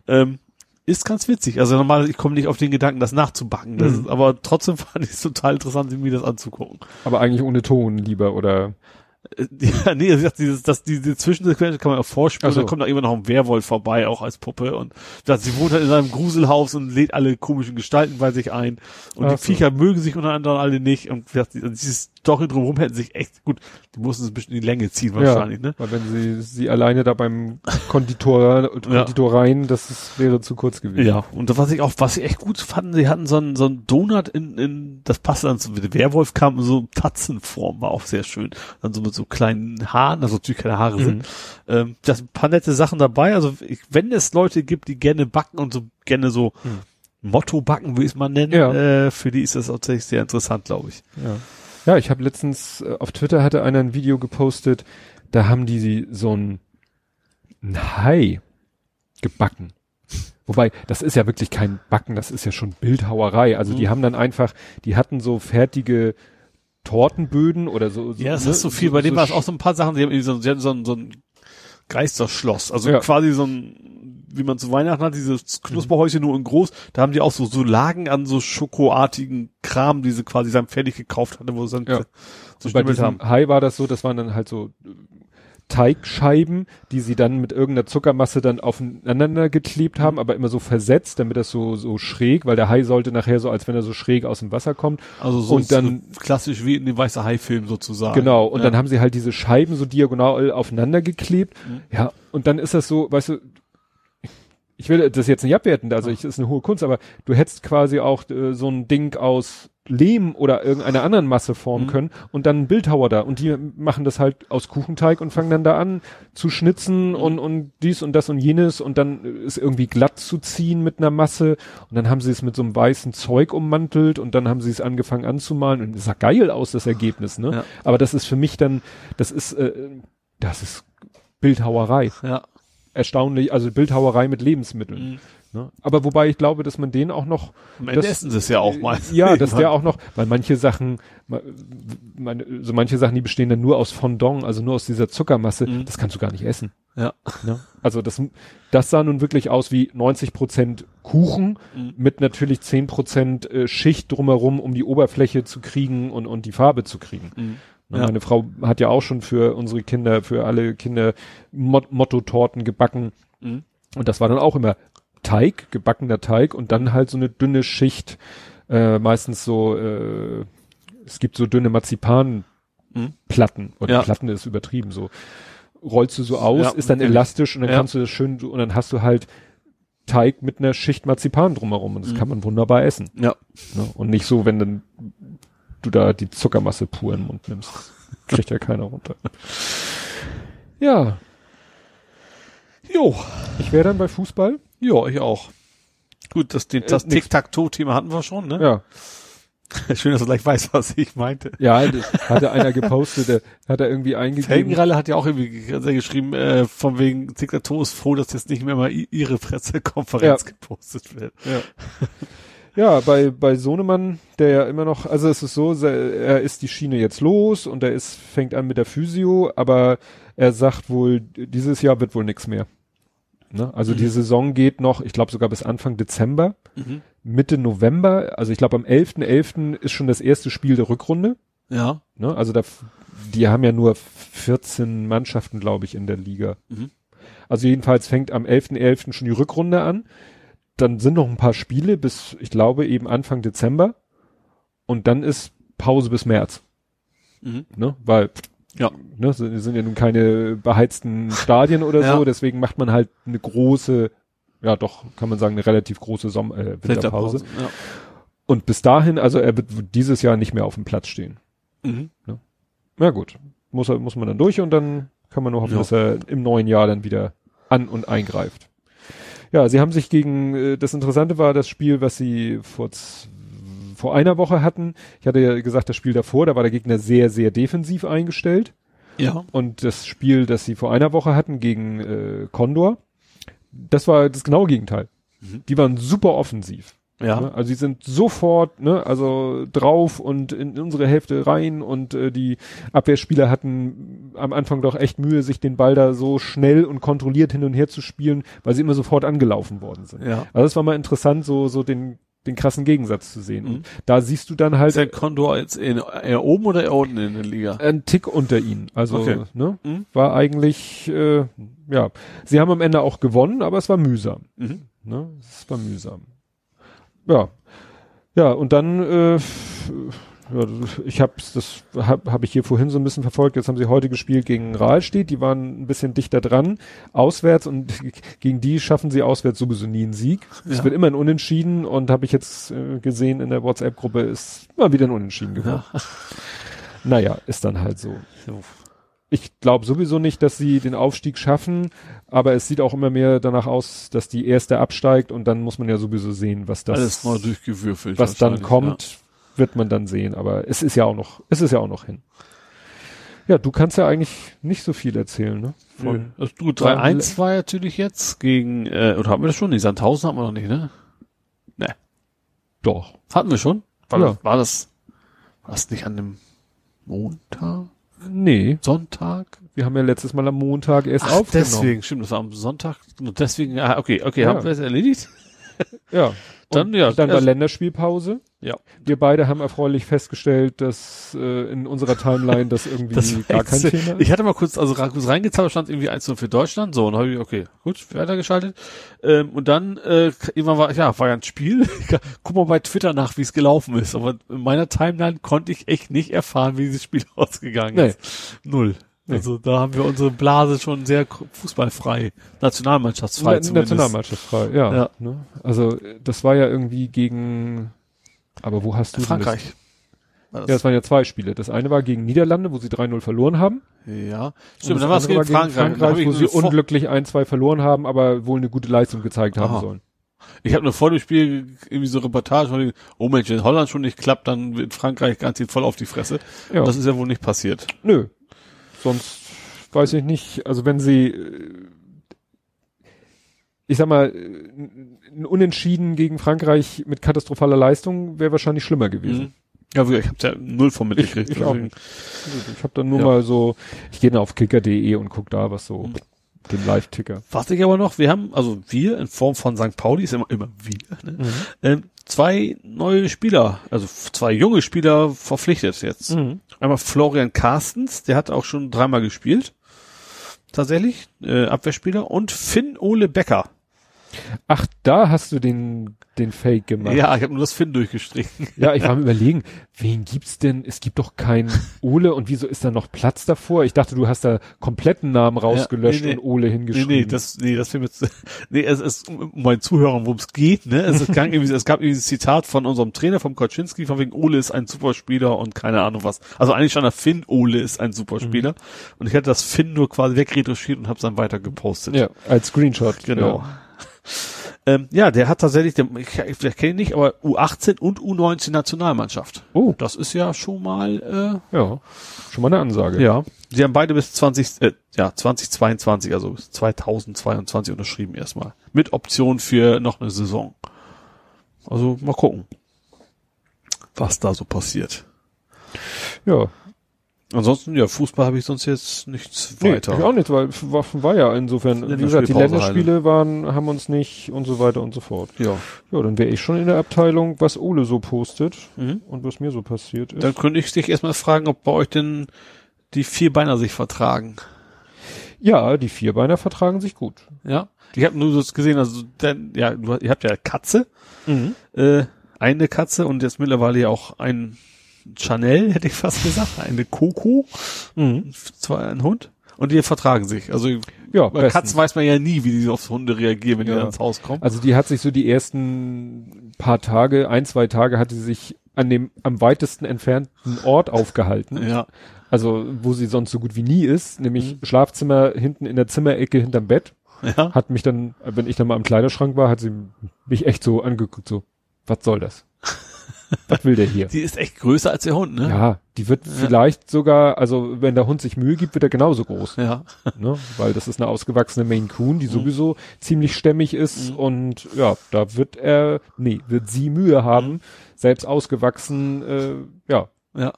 Ähm, ist ganz witzig. Also normal, ich komme nicht auf den Gedanken, das nachzubacken. Das Mhm. ist, aber trotzdem fand ich es total interessant, mir das anzugucken. Aber eigentlich ohne Ton lieber, oder? Ja, nee, sie sagt, dieses, das, diese Zwischensequenz kann man auch vorspielen, Ach so. dann kommt da immer noch ein Werwolf vorbei, auch als Puppe und sagt, sie wohnt halt in seinem Gruselhaus und lädt alle komischen Gestalten bei sich ein und Ach die so. Viecher mögen sich unter anderem alle nicht und wie gesagt, die- diese Story drumherum hätten sich echt, gut, die mussten es ein bisschen in die Länge ziehen wahrscheinlich, ne? Weil wenn sie sie alleine da beim Konditor, Konditoreien, das ist, wäre zu kurz gewesen. Ja, und was ich auch, was ich echt gut fand, sie hatten so einen, so einen Donut in, in, das passte dann zu, der Werwolf kam in so Tatzenform, war auch sehr schön. Dann so mit so kleinen Haaren, also natürlich keine Haare sind. Ähm, da sind ein paar nette Sachen dabei. Also ich, wenn es Leute gibt, die gerne backen und so gerne so Mhm. Motto backen, wie es man nennt, Ja. äh, für die ist das tatsächlich sehr interessant, glaube ich. Ja, ja ich habe letztens äh, auf Twitter hatte einer ein Video gepostet, da haben die so ein, ein Hai gebacken. Wobei, das ist ja wirklich kein Backen, das ist ja schon Bildhauerei. Also die Mhm. haben dann einfach, die hatten so fertige Tortenböden oder so. so Ja, das ne, ist so viel. Bei dem so war es auch so ein paar Sachen. Sie haben irgendwie so, sie hatten so, ein, so ein Geisterschloss. Also Ja. quasi so ein, wie man zu Weihnachten hat, dieses Knusperhäuschen nur in groß. Da haben die auch so, so Lagen an so schokoartigen Kram, die sie quasi seinem fertig gekauft hatte, wo sie dann Ja. so Und bei diesem haben. Hai war das so, das waren dann halt so Teigscheiben, die sie dann mit irgendeiner Zuckermasse dann aufeinander geklebt haben, aber immer so versetzt, damit das so, so schräg, weil der Hai sollte nachher so, als wenn er so schräg aus dem Wasser kommt. Also so, und dann- so klassisch wie in dem Weißer Hai-Film sozusagen. Genau. Und ja. dann haben sie halt diese Scheiben so diagonal aufeinander geklebt. Mhm. Ja. Und dann ist das so, weißt du, ich will das jetzt nicht abwerten, also ich, ist eine hohe Kunst, aber du hättest quasi auch äh, so ein Ding aus Lehm oder irgendeiner anderen Masse formen Mhm. können und dann ein Bildhauer da und die machen das halt aus Kuchenteig und fangen dann da an zu schnitzen Mhm. und, und dies und das und jenes und dann ist irgendwie glatt zu ziehen mit einer Masse und dann haben sie es mit so einem weißen Zeug ummantelt und dann haben sie es angefangen anzumalen und es sah geil aus, das Ergebnis, ne? Ja. Aber das ist für mich dann, das ist, äh, das ist Bildhauerei. Ja. Erstaunlich, also Bildhauerei mit Lebensmitteln. Mhm. Ne? Aber wobei ich glaube, dass man den auch noch Am Ende Das- essen sie es ja auch mal. ja, dass der auch noch, weil manche Sachen, ma- meine, so manche Sachen, die bestehen dann nur aus Fondant, also nur aus dieser Zuckermasse, Mhm. das kannst du gar nicht essen. Ja. Ne? Also das, das sah nun wirklich aus wie 90 Prozent Kuchen Mhm. mit natürlich 10 Prozent äh, Schicht drumherum, um die Oberfläche zu kriegen und, und die Farbe zu kriegen. Mhm. Ne, Ja. Meine Frau hat ja auch schon für unsere Kinder, für alle Kinder Mot Motto-Torten gebacken. Mhm. Und das war dann auch immer Teig, gebackener Teig und dann halt so eine dünne Schicht, äh, meistens so, äh, es gibt so dünne Marzipanplatten. Mhm. Oder Ja. Platten ist übertrieben so. Rollst du so aus, Ja, ist dann elastisch und dann Ja. kannst du das schön, und dann hast du halt Teig mit einer Schicht Marzipan drumherum und das Mhm. kann man wunderbar essen. Ja. Ne? Und nicht so, wenn dann du da die Zuckermasse pur in den Mund nimmst. Kriegt ja keiner runter. Ja, Jo. ich wäre dann bei Fußball. Ja, ich auch. Gut, das, den, das Äh, nix- Tic-Tac-Toe-Thema hatten wir schon, ne? Ja. Schön, dass du gleich weißt, was ich meinte. Ja, das hatte einer gepostet, der hat er irgendwie eingegeben. Felgenralle hat ja auch irgendwie geschrieben, äh, von wegen Tic-Tac-Toe ist froh, dass jetzt nicht mehr mal ihre Pressekonferenz Ja. gepostet wird. Ja. Ja, bei, bei Sohnemann, der ja immer noch, also es ist so, er ist die Schiene jetzt los und er ist, fängt an mit der Physio, aber er sagt wohl, dieses Jahr wird wohl nichts mehr. Ne? Also Mhm. die Saison geht noch, ich glaube sogar bis Anfang Dezember, Mhm. Mitte November, also ich glaube am 11.11. ist schon das erste Spiel der Rückrunde. Ja. Ne? Also da, die haben ja nur 14 Mannschaften, glaube ich, in der Liga. Mhm. Also jedenfalls fängt am 11.11. schon die Rückrunde an. Dann sind noch ein paar Spiele bis, ich glaube, eben Anfang Dezember. Und dann ist Pause bis März. Mhm. Ne? Weil, Ja. ne, sind, sind ja nun keine beheizten Stadien oder Ja. so, deswegen macht man halt eine große, ja doch, kann man sagen, eine relativ große Sommer äh, Winterpause. Ja. Und bis dahin, also er wird dieses Jahr nicht mehr auf dem Platz stehen. Mhm. Na gut, muss, er, muss man dann durch und dann kann man nur hoffen, Ja. dass er im neuen Jahr dann wieder an und eingreift. Ja, sie haben sich gegen, äh, das Interessante war das Spiel, was sie vor, vor einer Woche hatten. Ich hatte ja gesagt, das Spiel davor, da war der Gegner sehr, sehr defensiv eingestellt. Ja. Und das Spiel, das sie vor einer Woche hatten gegen äh, Condor, das war das genaue Gegenteil. Mhm. Die waren super offensiv. Ja. Ne? Also sie sind sofort, ne, also drauf und in unsere Hälfte rein und äh, die Abwehrspieler hatten am Anfang doch echt Mühe, sich den Ball da so schnell und kontrolliert hin und her zu spielen, weil sie immer sofort angelaufen worden sind. Ja. Also das war mal interessant, so so den den krassen Gegensatz zu sehen. Mhm. Und da siehst du dann halt Ist der Condor jetzt in, eher oben oder eher unten in der Liga? ein Tick unter ihnen. Also Okay. ne, Mhm. war eigentlich äh, ja, sie haben am Ende auch gewonnen, aber es war mühsam. Mhm. Ne? Es war mühsam. Ja. Ja, und dann, äh, ja, ich habe das habe hab ich hier vorhin so ein bisschen verfolgt. Jetzt haben sie heute gespielt gegen Rahlstedt. Die waren ein bisschen dichter dran, auswärts und gegen die schaffen sie auswärts sowieso nie einen Sieg. Es Ja. wird immer ein Unentschieden und habe ich jetzt äh, gesehen in der WhatsApp-Gruppe ist mal wieder ein Unentschieden geworden. Ja. Naja, ist dann halt so. So. Ich glaube sowieso nicht, dass sie den Aufstieg schaffen, aber es sieht auch immer mehr danach aus, dass die erste absteigt und dann muss man ja sowieso sehen, was das, Alles neu durchgewürfelt. was dann kommt, wird man dann sehen. Aber es ist ja auch noch, es ist ja auch noch hin. Ja, du kannst ja eigentlich nicht so viel erzählen, ne? Von, Also gut, 3-1 war natürlich jetzt gegen, äh, oder haben wir das schon? Nee, Sandhausen haben wir noch nicht, ne? doch. Hatten wir schon? War, Ja. das, war das, war das nicht an einem Montag? Nee, Sonntag? wir haben ja letztes Mal am Montag erst Ach, aufgenommen. deswegen, stimmt, das war am Sonntag. Und deswegen, ah, okay, okay, Ja. haben wir es erledigt? Ja. Dann, Und ja, Dann war erst- Länderspielpause. Ja. Wir beide haben erfreulich festgestellt, dass äh, in unserer Timeline das irgendwie Das gar kein. Thema ist. Ich hatte mal kurz, also kurz reingezaubert, stand irgendwie 1 für Deutschland, so, und habe ich, okay, gut, weitergeschaltet. Ähm, und dann, äh, irgendwann war, ja, war ja ein Spiel. Guck mal bei Twitter nach, wie es gelaufen ist. Aber in meiner Timeline konnte ich echt nicht erfahren, wie dieses Spiel ausgegangen Nee. ist. Null. Also da haben wir unsere Blase schon sehr fußballfrei, nationalmannschaftsfrei Na, zumindest. Nationalmannschaftsfrei, ja. Ja. Ne? Also das war ja irgendwie gegen, aber wo hast du Frankreich. War Das? Ja, das waren ja zwei Spiele. Das eine war gegen Niederlande, wo sie 3-0 verloren haben. ja. Und Stimmt, das dann war es gegen Frankreich. Hab Frankreich ich wo sie unglücklich 1-2 verloren haben, aber wohl eine gute Leistung gezeigt haben Aha. sollen. Ich habe nur vor dem Spiel irgendwie so Reportage von oh Mensch, wenn Holland schon nicht klappt, dann wird Frankreich ganz voll auf die Fresse. Ja. Und das ist ja wohl nicht passiert. Nö. Sonst weiß ich nicht. Also wenn sie, äh, ich sag mal, äh, ein Unentschieden gegen Frankreich mit katastrophaler Leistung wäre wahrscheinlich schlimmer gewesen. Mhm. Ja, ich habe ja null von mitgekriegt. Ich- ich auch nicht. Ich habe dann nur Ja. mal so, ich gehe dann auf kicker.de und guck da was so, Mhm. den Live-Ticker. Was ich aber noch, wir haben, also wir in Form von St. Pauli, ist immer, immer wir, ne? ähm, zwei neue Spieler, also zwei junge Spieler verpflichtet jetzt. Mhm. Einmal Florian Carstens, der hat auch schon dreimal gespielt. Tatsächlich, äh, Abwehrspieler. Und Finn Ole Becker. Ach, da hast du den, den Fake gemacht. Ja, ich habe nur das Finn durchgestrichen. Ja, ich war am überlegen, wen gibt's denn? Es gibt doch keinen Ole und wieso ist da noch Platz davor? Ich dachte, du hast da kompletten Namen rausgelöscht nee, nee. und Ole Nee, hingeschrieben. nee, das, nee, das Film jetzt, nee, es ist, um meinen Zuhörern, worum es geht, ne, es, ist, gang es gab irgendwie ein Zitat von unserem Trainer, vom Koczynski, von wegen Ole ist ein Superspieler und keine Ahnung was. Also eigentlich stand da Finn Ole ist ein Superspieler. Und ich hatte das Finn nur quasi wegretuschiert und habe es dann weiter gepostet. ja, als Screenshot. Genau. Ja. Ähm, ja, der hat tatsächlich, der, ich, ich kenne ihn nicht, aber U18 und U19 Nationalmannschaft. Oh, Das ist ja schon mal, ja. Schon mal eine Ansage. äh, ja. Sie haben beide bis 20, äh, ja, 2022, also bis 2022 unterschrieben erstmal. Mit Option für noch eine Saison. Also mal gucken, was da so passiert. Ja. Ansonsten, ja, Fußball habe ich sonst jetzt nichts Nee, weiter. ich auch nicht, weil war, war ja insofern, wie gesagt, die Länderspiele waren, haben uns nicht und so weiter und so fort. Ja. Ja, dann wäre ich schon in der Abteilung, was Ole so postet Mhm. und was mir so passiert ist. Dann könnte ich dich erstmal fragen, ob bei euch denn die Vierbeiner sich vertragen. ja, die Vierbeiner vertragen sich gut. Ja. Ich habe nur so gesehen, also denn, ja, du, ihr habt ja Katze, Mhm. äh, eine Katze und jetzt mittlerweile ja auch ein Chanel, hätte ich fast gesagt, eine Coco, Mhm. zwar ein Hund. Und die vertragen sich. Also Ja, bei bestens. Katzen weiß man ja nie, wie die auf Hunde reagieren, wenn die Ja. dann ins Haus kommen. Also die hat sich so die ersten paar Tage, ein, zwei Tage hatte sie sich an dem am weitesten entfernten Ort aufgehalten. Ja. Also wo sie sonst so gut wie nie ist, nämlich Schlafzimmer hinten in der Zimmerecke hinterm Bett. Ja. Hat mich dann, wenn ich dann mal im Kleiderschrank war, hat sie mich echt so angeguckt, so, was soll das? Was will der hier? Die ist echt größer als der Hund, ne? Ja, die wird vielleicht sogar, also wenn der Hund sich Mühe gibt, wird er genauso groß. Ja. ne? Weil das ist eine ausgewachsene Maine Coon, die sowieso ziemlich stämmig ist und ja, da wird er, nee, wird sie Mühe haben, selbst ausgewachsen, äh, ja, Ja.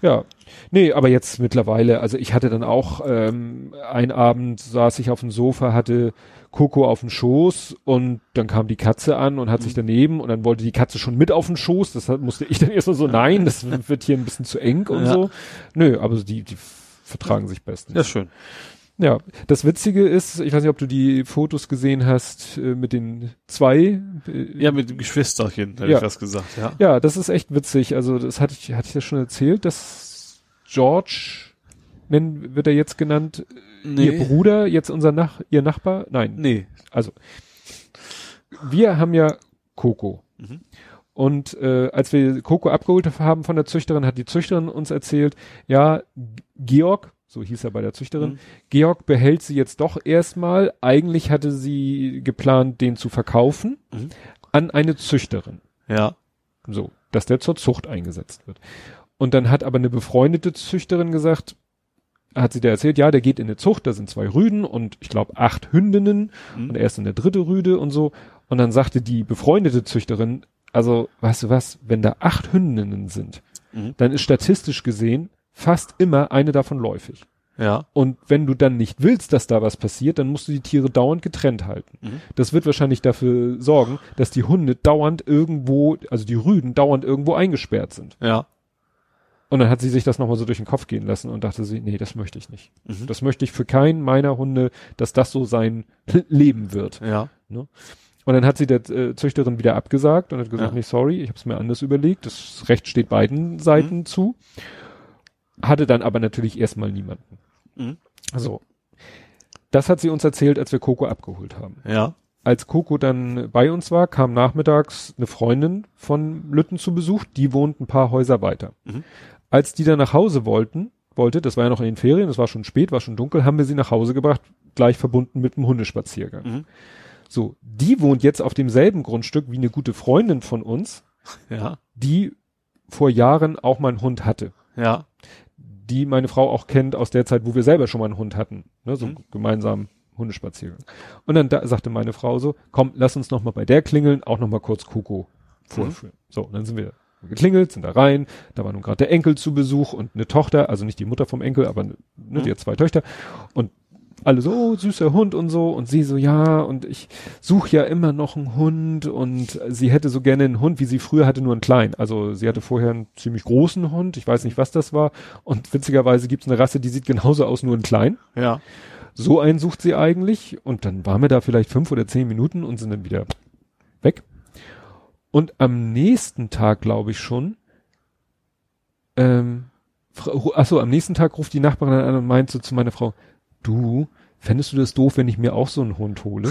ja. Nee, aber jetzt mittlerweile, also ich hatte dann auch, ähm, ein Abend saß ich auf dem Sofa, hatte Coco auf dem Schoß und dann kam die Katze an und hat sich daneben und dann wollte die Katze schon mit auf den Schoß. Das musste ich dann erstmal so, nein, das wird hier ein bisschen zu eng und Ja. so. Nö, aber die, die vertragen sich bestens. Ja, schön. Ja, das Witzige ist, ich weiß nicht, ob du die Fotos gesehen hast äh, mit den zwei. Äh, Ja, mit dem Geschwisterchen, hätte Ja. ich was gesagt, ja. ja, das ist echt witzig. Also das hatte ich, hatte ich ja schon erzählt, dass George, nennen wird er jetzt genannt, ihr Bruder, jetzt unser Nach, ihr Nachbar? Nein. Nee. Also wir haben ja Coco. Mhm. Und äh, als wir Coco abgeholt haben von der Züchterin, hat die Züchterin uns erzählt, ja, Georg, so hieß er bei der Züchterin, Mhm. Georg behält sie jetzt doch erstmal. Eigentlich hatte sie geplant, den zu verkaufen Mhm. an eine Züchterin. Ja. So, dass der zur Zucht eingesetzt wird. Und dann hat aber eine befreundete Züchterin gesagt, hat sie der erzählt, ja, der geht in eine Zucht, da sind zwei Rüden und ich glaube acht Hündinnen Mhm. und er ist in der dritte Rüde und so. Und dann sagte die befreundete Züchterin, also, weißt du was, wenn da acht Hündinnen sind, Mhm. dann ist statistisch gesehen fast immer eine davon läufig. Ja. Und wenn du dann nicht willst, dass da was passiert, dann musst du die Tiere dauernd getrennt halten. Mhm. Das wird wahrscheinlich dafür sorgen, dass die Hunde dauernd irgendwo, also die Rüden dauernd irgendwo eingesperrt sind. Ja. Und dann hat sie sich das nochmal so durch den Kopf gehen lassen und dachte sie, nee, das möchte ich nicht. Mhm. Das möchte ich für keinen meiner Hunde, dass das so sein Leben wird. Ja. Und dann hat sie der äh, Züchterin wieder abgesagt und hat gesagt, Ja. nee, sorry, ich habe es mir anders überlegt. Das Recht steht beiden Seiten zu. Hatte dann aber natürlich erstmal niemanden. Mhm. Also, das hat sie uns erzählt, als wir Coco abgeholt haben. Ja. Als Coco dann bei uns war, kam nachmittags eine Freundin von Lütten zu Besuch, die wohnt ein paar Häuser weiter. Mhm. Als die dann nach Hause wollten, wollte, das war ja noch in den Ferien, es war schon spät, war schon dunkel, haben wir sie nach Hause gebracht, gleich verbunden mit dem Hundespaziergang. Mhm. So, die wohnt jetzt auf demselben Grundstück wie eine gute Freundin von uns, Ja. die vor Jahren auch mal einen Hund hatte. Ja. Die meine Frau auch kennt aus der Zeit, wo wir selber schon mal einen Hund hatten. Ne, so Mhm. gemeinsam Hundespaziergang. Und dann da, sagte meine Frau so, komm, lass uns noch mal bei der klingeln, auch noch mal kurz Coco vorführen. So, und dann sind wir geklingelt, sind da rein, da war nun gerade der Enkel zu Besuch und eine Tochter, also nicht die Mutter vom Enkel, aber ne, die hat zwei Töchter und alle so, oh, süßer Hund und so und sie so, ja und ich suche ja immer noch einen Hund und sie hätte so gerne einen Hund, wie sie früher hatte, nur einen kleinen. Also sie hatte vorher einen ziemlich großen Hund, ich weiß nicht, was das war und witzigerweise gibt's eine Rasse, die sieht genauso aus, nur in klein. Ja. So einen sucht sie eigentlich und dann waren wir da vielleicht fünf oder zehn Minuten und sind dann wieder weg. Und am nächsten Tag, glaube ich schon, ähm, achso, am nächsten Tag ruft die Nachbarin an und meint so zu meiner Frau, du, fändest du das doof, wenn ich mir auch so einen Hund hole?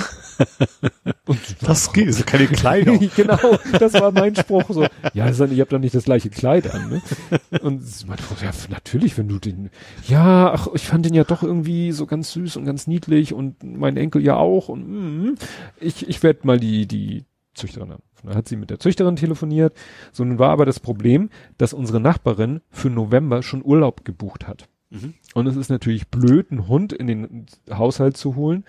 und Das geht, so keine Kleidung. genau, das war mein Spruch so. Ja, ihr habt doch nicht das gleiche Kleid an, ne? Und sie meinte, ja, natürlich, wenn du den, ja, ach, ich fand den ja doch irgendwie so ganz süß und ganz niedlich und mein Enkel ja auch und mm, ich, ich werde mal die, die Züchterin an. Dann hat sie mit der Züchterin telefoniert. So, nun war aber das Problem, dass unsere Nachbarin für November schon Urlaub gebucht hat. Mhm. Und es ist natürlich blöd, einen Hund in den Haushalt zu holen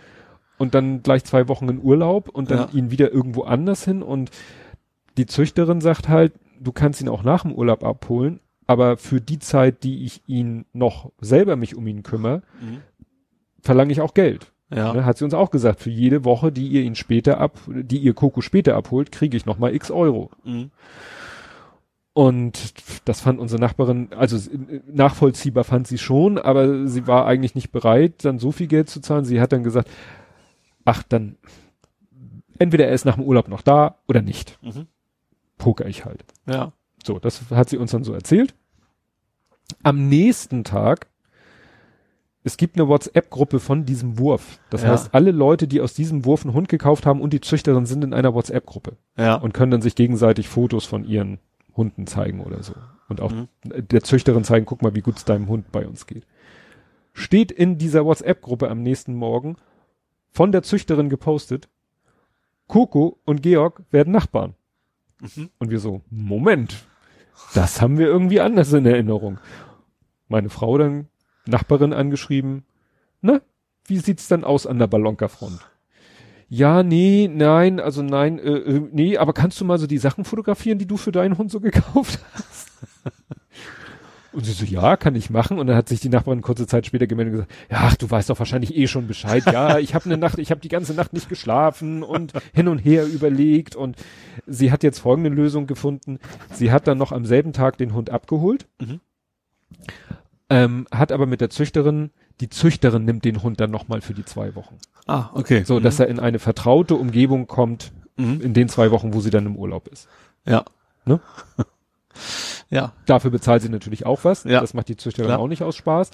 und dann gleich zwei Wochen in Urlaub und dann Ja. ihn wieder irgendwo anders hin. Und die Züchterin sagt halt, du kannst ihn auch nach dem Urlaub abholen, aber für die Zeit, die ich ihn noch selber mich um ihn kümmere, Mhm. verlange ich auch Geld. Ja. Ne, hat sie uns auch gesagt, für jede Woche, die ihr ihn später ab, die ihr Coco später abholt, kriege ich nochmal x Euro. Mhm. Und das fand unsere Nachbarin, also äh, nachvollziehbar fand sie schon, aber sie war eigentlich nicht bereit, dann so viel Geld zu zahlen. Sie hat dann gesagt, ach, dann entweder er ist nach dem Urlaub noch da oder nicht. Mhm. Poker ich halt. Ja. So, das hat sie uns dann so erzählt. Am nächsten Tag, es gibt eine WhatsApp-Gruppe von diesem Wurf. Das Ja. heißt, alle Leute, die aus diesem Wurf einen Hund gekauft haben und die Züchterin sind in einer WhatsApp-Gruppe Ja. und können dann sich gegenseitig Fotos von ihren Hunden zeigen oder so. Und auch Mhm. der Züchterin zeigen, guck mal, wie gut es deinem Hund bei uns geht. Steht in dieser WhatsApp-Gruppe am nächsten Morgen von der Züchterin gepostet, Coco und Georg werden Nachbarn. Mhm. Und wir so, Moment, das haben wir irgendwie anders in Erinnerung. Meine Frau dann, Nachbarin angeschrieben, na, wie sieht's dann aus an der Ballonka-Front? Ja, nee, nein, also nein, äh, äh, nee, aber kannst du mal so die Sachen fotografieren, die du für deinen Hund so gekauft hast? Und sie so, ja, kann ich machen. Und dann hat sich die Nachbarin kurze Zeit später gemeldet und gesagt, ja, ach, du weißt doch wahrscheinlich eh schon Bescheid. Ja, ich habe eine Nacht, ich habe die ganze Nacht nicht geschlafen und hin und her überlegt. Und sie hat jetzt folgende Lösung gefunden. Sie hat dann noch am selben Tag den Hund abgeholt, Mhm. Ähm, hat aber mit der Züchterin, die Züchterin nimmt den Hund dann nochmal für die zwei Wochen. Ah, okay. So, dass er in eine vertraute Umgebung kommt, Mhm. in den zwei Wochen, wo sie dann im Urlaub ist. Ja. Ne? Ja. Dafür bezahlt sie natürlich auch was. Ja. Das macht die Züchterin Klar. auch nicht aus Spaß.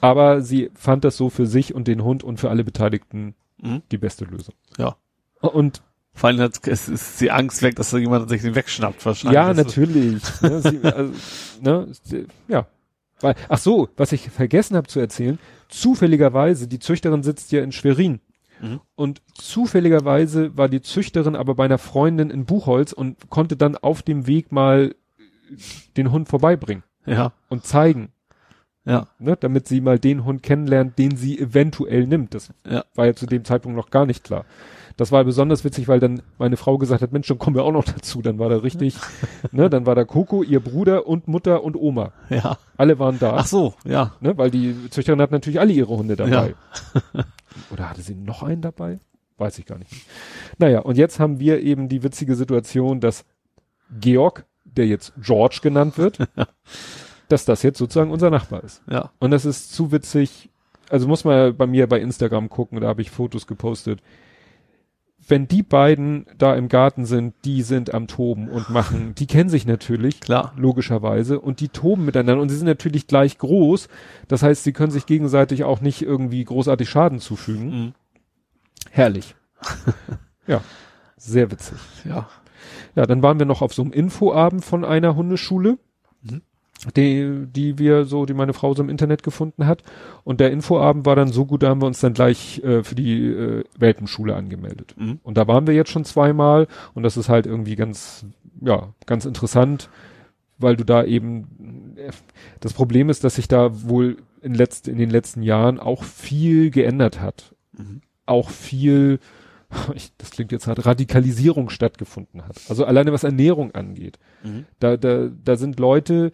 Aber sie fand das so für sich und den Hund und für alle Beteiligten Mhm. die beste Lösung. Ja. Und Vor allem hat, es ist die Angst weg, dass da jemand sich den wegschnappt wahrscheinlich. ja, natürlich. ne, sie, also, ne, sie, ja. Weil, ach so, was ich vergessen habe zu erzählen, zufälligerweise, die Züchterin sitzt ja in Schwerin. Mhm. Und zufälligerweise war die Züchterin aber bei einer Freundin in Buchholz und konnte dann auf dem Weg mal den Hund vorbeibringen Ja. und zeigen. Ja. ne, damit sie mal den Hund kennenlernt, den sie eventuell nimmt. Das Ja. war ja zu dem Zeitpunkt noch gar nicht klar. Das war besonders witzig, weil dann meine Frau gesagt hat, Mensch, dann kommen wir auch noch dazu. Dann war da richtig, ne, dann war da Coco, ihr Bruder und Mutter und Oma. Ja. Alle waren da, Ach so, ja. ne, weil die Züchterin hat natürlich alle ihre Hunde dabei. Oder hatte sie noch einen dabei? Weiß ich gar nicht. Naja, und jetzt haben wir eben die witzige Situation, dass Georg, der jetzt George genannt wird, dass das jetzt sozusagen unser Nachbar ist. Ja. Und das ist zu witzig. Also muss man bei mir bei Instagram gucken, da habe ich Fotos gepostet. Wenn die beiden da im Garten sind, die sind am Toben und machen, die kennen sich natürlich, Klar. logischerweise, und die toben miteinander und sie sind natürlich gleich groß. Das heißt, sie können sich gegenseitig auch nicht irgendwie großartig Schaden zufügen. Mhm. Herrlich. ja, sehr witzig. Ja. Ja, dann waren wir noch auf so einem Infoabend von einer Hundeschule. Die, die wir so, die meine Frau so im Internet gefunden hat. Und der Infoabend war dann so gut, da haben wir uns dann gleich äh, für die äh, Welpenschule angemeldet. Mhm. Und da waren wir jetzt schon zweimal und das ist halt irgendwie ganz, ja, ganz interessant, weil du da eben, das Problem ist, dass sich da wohl in, letzt, in den letzten Jahren auch viel geändert hat. Mhm. Auch viel, ich, das klingt jetzt hart, Radikalisierung stattgefunden hat. Also alleine was Ernährung angeht. Mhm. Da, da, da sind Leute,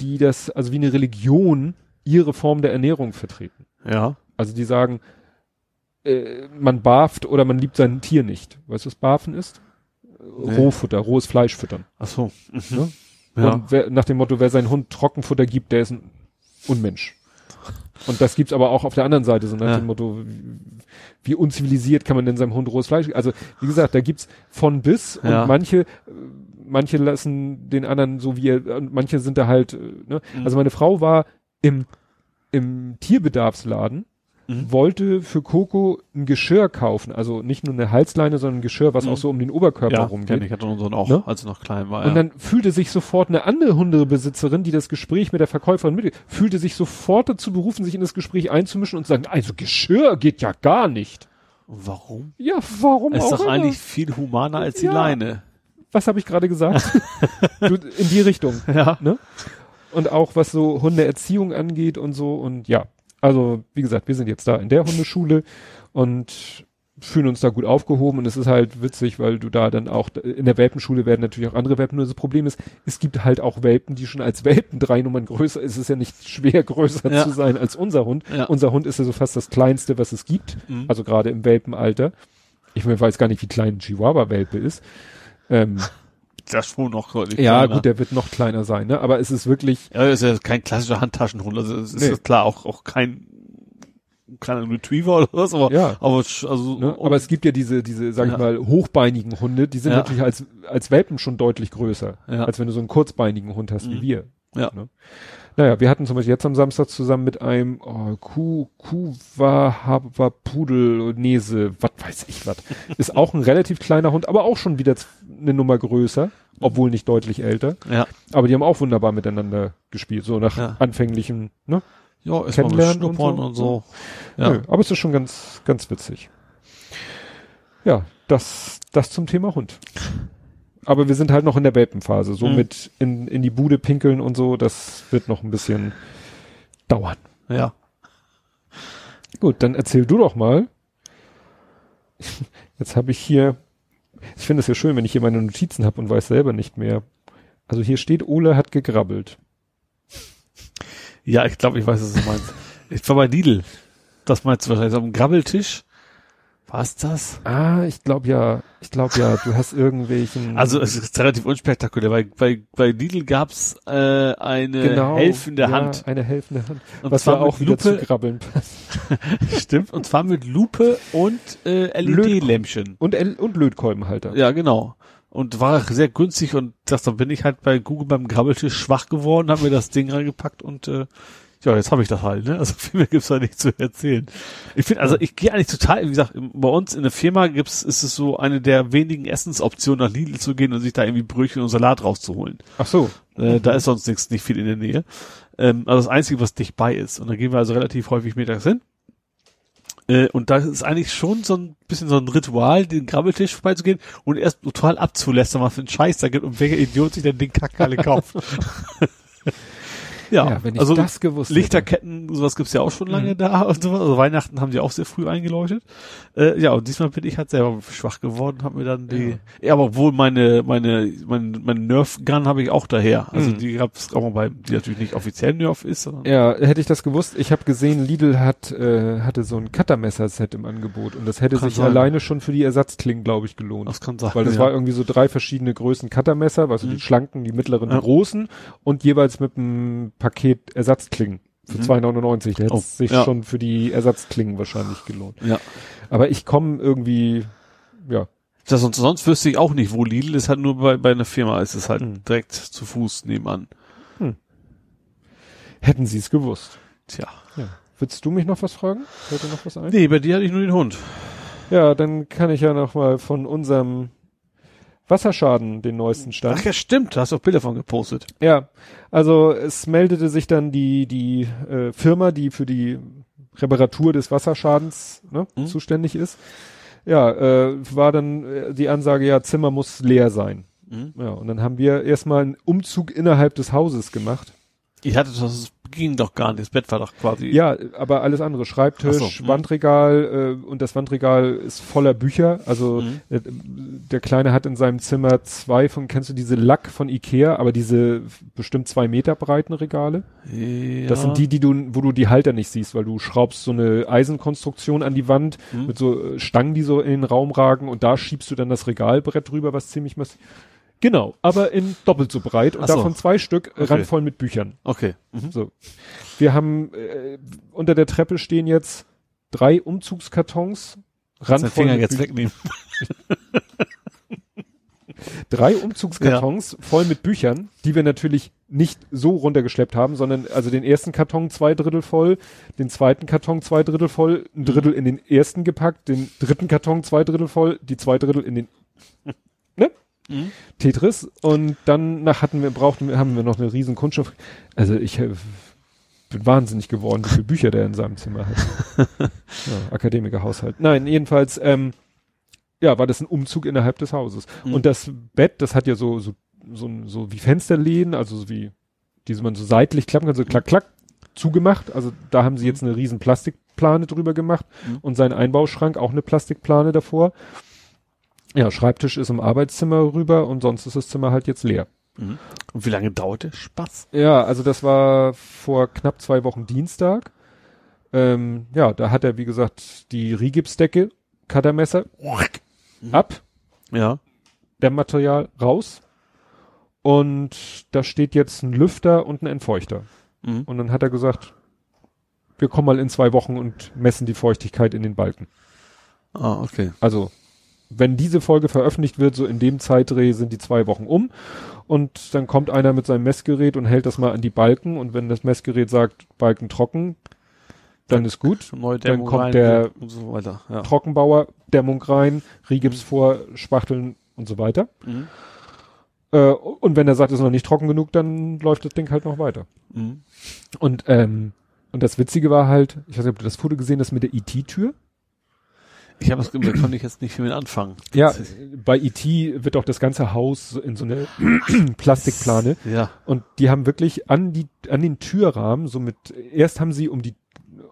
die das, also wie eine Religion, ihre Form der Ernährung vertreten. Ja. Also die sagen, äh, man barft oder man liebt sein Tier nicht. Weißt du, was barfen ist? Nee. Rohfutter, rohes Fleisch füttern. Ach so. Mhm. Ne? Ja. Und wer, nach dem Motto, wer seinen Hund Trockenfutter gibt, der ist ein Unmensch. Und das gibt's aber auch auf der anderen Seite, so nach Ja. dem Motto, wie, wie unzivilisiert kann man denn seinem Hund rohes Fleisch? Also, wie gesagt, da gibt's von bis und Ja. manche, manche lassen den anderen so wie er, und manche sind da halt, äh, ne? Mhm. Also meine Frau war im, im Tierbedarfsladen, Mhm. wollte für Coco ein Geschirr kaufen, also nicht nur eine Halsleine, sondern ein Geschirr, was Mhm. auch so um den Oberkörper Ja, rumgeht. kenn ich. hatte unseren auch, Ne? als er noch klein war. Und ja. dann fühlte sich sofort eine andere Hundebesitzerin, die das Gespräch mit der Verkäuferin mit, fühlte sich sofort dazu berufen, sich in das Gespräch einzumischen und zu sagen, also Geschirr geht ja gar nicht. Und Warum? Ja, warum Ist auch doch immer. eigentlich viel humaner als die Ja. Leine. Was habe ich gerade gesagt? du, in die Richtung. Ja. Ne? Und auch was so Hundeerziehung angeht und so und ja. Also, wie gesagt, wir sind jetzt da in der Hundeschule und fühlen uns da gut aufgehoben und es ist halt witzig, weil du da dann auch, in der Welpenschule werden natürlich auch andere Welpen, nur das Problem ist, es gibt halt auch Welpen, die schon als Welpen drei Nummern größer, es ist ja nicht schwer größer Ja. zu sein als unser Hund. Ja. Unser Hund ist ja so fast das kleinste, was es gibt, Mhm. also gerade im Welpenalter. Ich weiß gar nicht, wie klein ein Chihuahua-Welpe ist. Ähm, Das schon noch deutlich ja, kleiner. gut, der wird noch kleiner sein, ne? Aber es ist wirklich, Ja, ist ja kein klassischer Handtaschenhund. Also es ist Nee. ja klar auch, auch kein kleiner Retriever oder was, aber, Ja. aber also, ne? aber es gibt ja diese, diese, sag Ja. ich mal, hochbeinigen Hunde, die sind Ja. natürlich als, als Welpen schon deutlich größer, Ja. als wenn du so einen kurzbeinigen Hund hast wie Mhm. wir. ja. Ne? Naja, wir hatten zum Beispiel jetzt am Samstag zusammen mit einem oh, Kuh, Kuhwa, Haber, Pudel, Nese, was weiß ich was. Ist auch ein relativ kleiner Hund, aber auch schon wieder eine Nummer größer, obwohl nicht deutlich älter. Ja. Aber die haben auch wunderbar miteinander gespielt, so nach Ja. anfänglichen, ne? Ja, erstmal Kennenlernen und Schnuppern so. und so. Ja. Ja. aber es ist schon ganz, ganz witzig. Ja, das, das zum Thema Hund. Aber wir sind halt noch in der Welpenphase. So Mhm. mit in, in die Bude pinkeln und so, das wird noch ein bisschen dauern. Ja. Gut, dann erzähl du doch mal. Jetzt habe ich hier, ich finde es ja schön, wenn ich hier meine Notizen habe und weiß selber nicht mehr. Also hier steht, Ole hat gegrabbelt. Ja, ich glaube, ich weiß, was du meinst. Ich war bei Lidl. Das meinst du wahrscheinlich. Dem Grabbeltisch. Was das? Ah, ich glaube ja, ich glaube ja, du hast irgendwelchen. Also es ist relativ unspektakulär, weil bei, bei Lidl gab's äh, eine helfende ja, Hand. Eine helfende Hand. Und was zwar ja auch wieder zu Lupe, grabbeln passt. stimmt, und zwar mit Lupe und äh, LED-Lämpchen. Und, L und Lötkolbenhalter. Ja, genau. Und war sehr günstig und das, dann bin ich halt bei Google beim Grabbeltisch schwach geworden, habe mir das Ding reingepackt und äh, ja, jetzt habe ich das halt, ne? Also viel mehr gibt's da nicht zu erzählen. Ich finde, also ich gehe eigentlich total, wie gesagt, bei uns in der Firma gibt's, ist es so eine der wenigen Essensoptionen, nach Lidl zu gehen und sich da irgendwie Brötchen und Salat rauszuholen. Ach so. Äh, da ist sonst nichts, nicht viel in der Nähe. Ähm, also das Einzige, was dicht bei ist. Und da gehen wir also relativ häufig mittags hin. Äh, und da ist eigentlich schon so ein bisschen so ein Ritual, den Grabbeltisch vorbeizugehen und erst total abzulästern, was für ein Scheiß da gibt und welcher Idiot sich denn den Kack alle kauft. ja, Ja, wenn ich also das gewusst hätte. Lichterketten, sowas gibt's ja auch schon lange Mhm. da und sowas. Also Weihnachten haben die auch sehr früh eingeleuchtet. Äh, ja, und diesmal bin ich halt selber schwach geworden, habe mir dann die, ja. aber obwohl meine, meine, mein, meine Nerf Gun habe ich auch daher. Also Mhm. die gab's auch mal bei, die natürlich nicht offiziell Nerf ist, Ja, hätte ich das gewusst. Ich habe gesehen, Lidl hat äh, hatte so ein Cuttermesser-Set im Angebot und das hätte Kann sich sein. alleine schon für die Ersatzklingen, glaube ich, gelohnt. das kann sein. Weil das ja. war irgendwie so drei verschiedene Größen Cuttermesser, also die Mhm. schlanken, die mittleren, die Ja. großen und jeweils mit einem Paket Ersatzklingen für Mhm. 2,99. Da hätte Oh, es sich ja. schon für die Ersatzklingen wahrscheinlich gelohnt. ja. Aber ich komme irgendwie, ja, Das, sonst, sonst wüsste ich auch nicht, wo Lidl ist, halt nur bei, bei einer Firma ist es halt Mhm. direkt zu Fuß nebenan. hätten sie es gewusst. Tja. Ja. Willst du mich noch was fragen? Fällt dir noch was ein? Nee, bei dir hatte ich nur den Hund. Ja, dann kann ich ja noch mal von unserem Wasserschaden den neuesten Stand. Ach ja, stimmt, da hast du auch Bilder von gepostet. Ja, also es meldete sich dann die die äh, Firma, die für die Reparatur des Wasserschadens ne, Mhm. zuständig ist. Ja, äh, war dann äh, die Ansage, ja, Zimmer muss leer sein. Mhm. Ja, und dann haben wir erstmal einen Umzug innerhalb des Hauses gemacht. Ich hatte das, das ging doch gar nicht. Das Bett war doch quasi. Ja, aber alles andere, Schreibtisch, so, mhm. Wandregal äh, und das Wandregal ist voller Bücher. Also Mhm. äh, der Kleine hat in seinem Zimmer zwei von, kennst du diese Lack von Ikea, aber diese bestimmt zwei Meter breiten Regale? ja. Das sind die, die du, wo du die Halter nicht siehst, weil du schraubst so eine Eisenkonstruktion an die Wand Mhm. mit so äh, Stangen, die so in den Raum ragen und da schiebst du dann das Regalbrett drüber, was ziemlich massiv. Genau, aber in doppelt so breit und so. davon zwei Stück Okay. randvoll mit Büchern. Okay. Mhm. So. Wir haben äh, unter der Treppe stehen jetzt drei Umzugskartons. Kannst den randvoll Finger jetzt wegnehmen. Drei Umzugskartons voll mit Büchern, die wir natürlich nicht so runtergeschleppt haben, sondern also den ersten Karton zwei Drittel voll, den zweiten Karton zwei Drittel voll, ein Drittel in den ersten gepackt, den dritten Karton zwei Drittel voll, die zwei Drittel in den? Mhm. Tetris und dann nach hatten wir brauchten wir haben wir noch eine riesen Kunststoff. Also ich äh, bin wahnsinnig geworden, wie viele Bücher der in seinem Zimmer hat. ja, Akademikerhaushalt. Nein, jedenfalls ähm, ja, war das ein Umzug innerhalb des Hauses. Mhm. Und das Bett, das hat ja so, so, so, so wie Fensterläden, also so wie, die man so seitlich klappen kann, so klack, klack, zugemacht. Also da haben sie jetzt eine riesen Plastik, Plastikplane drüber gemacht Mhm. und sein Einbauschrank auch eine Plastikplane davor. Ja, Schreibtisch ist im Arbeitszimmer rüber und sonst ist das Zimmer halt jetzt leer. Mhm. Und wie lange dauert der Spaß? Ja, also das war vor knapp zwei Wochen Dienstag. Ähm, ja, da hat er, wie gesagt, die Rigipsdecke, Cuttermesser, ab, Ja. Dämmmaterial raus. Und da steht jetzt ein Lüfter und ein Entfeuchter. Mhm. Und dann hat er gesagt, wir kommen mal in zwei Wochen und messen die Feuchtigkeit in den Balken. Ah, okay. Also, wenn diese Folge veröffentlicht wird, so in dem Zeitdreh sind die zwei Wochen um. Und dann kommt einer mit seinem Messgerät und hält das mal an die Balken. Und wenn das Messgerät sagt, Balken trocken, dann ist gut. Neue Dann kommt rein der so weiter. Ja. Trockenbauer, Dämmung rein, Rigips vor, Spachteln und so weiter. Mhm. Äh, und wenn er sagt, es ist noch nicht trocken genug, dann läuft das Ding halt noch weiter. Mhm. Und, ähm, und das Witzige war halt, ich weiß nicht, ob du das Foto gesehen hast mit der IT-Tür. Ich habe das, da konnte ich jetzt nicht viel mit anfangen. Ja, bei IT wird auch das ganze Haus in so eine Plastikplane Ja. und die haben wirklich an die an den Türrahmen so mit erst haben sie um die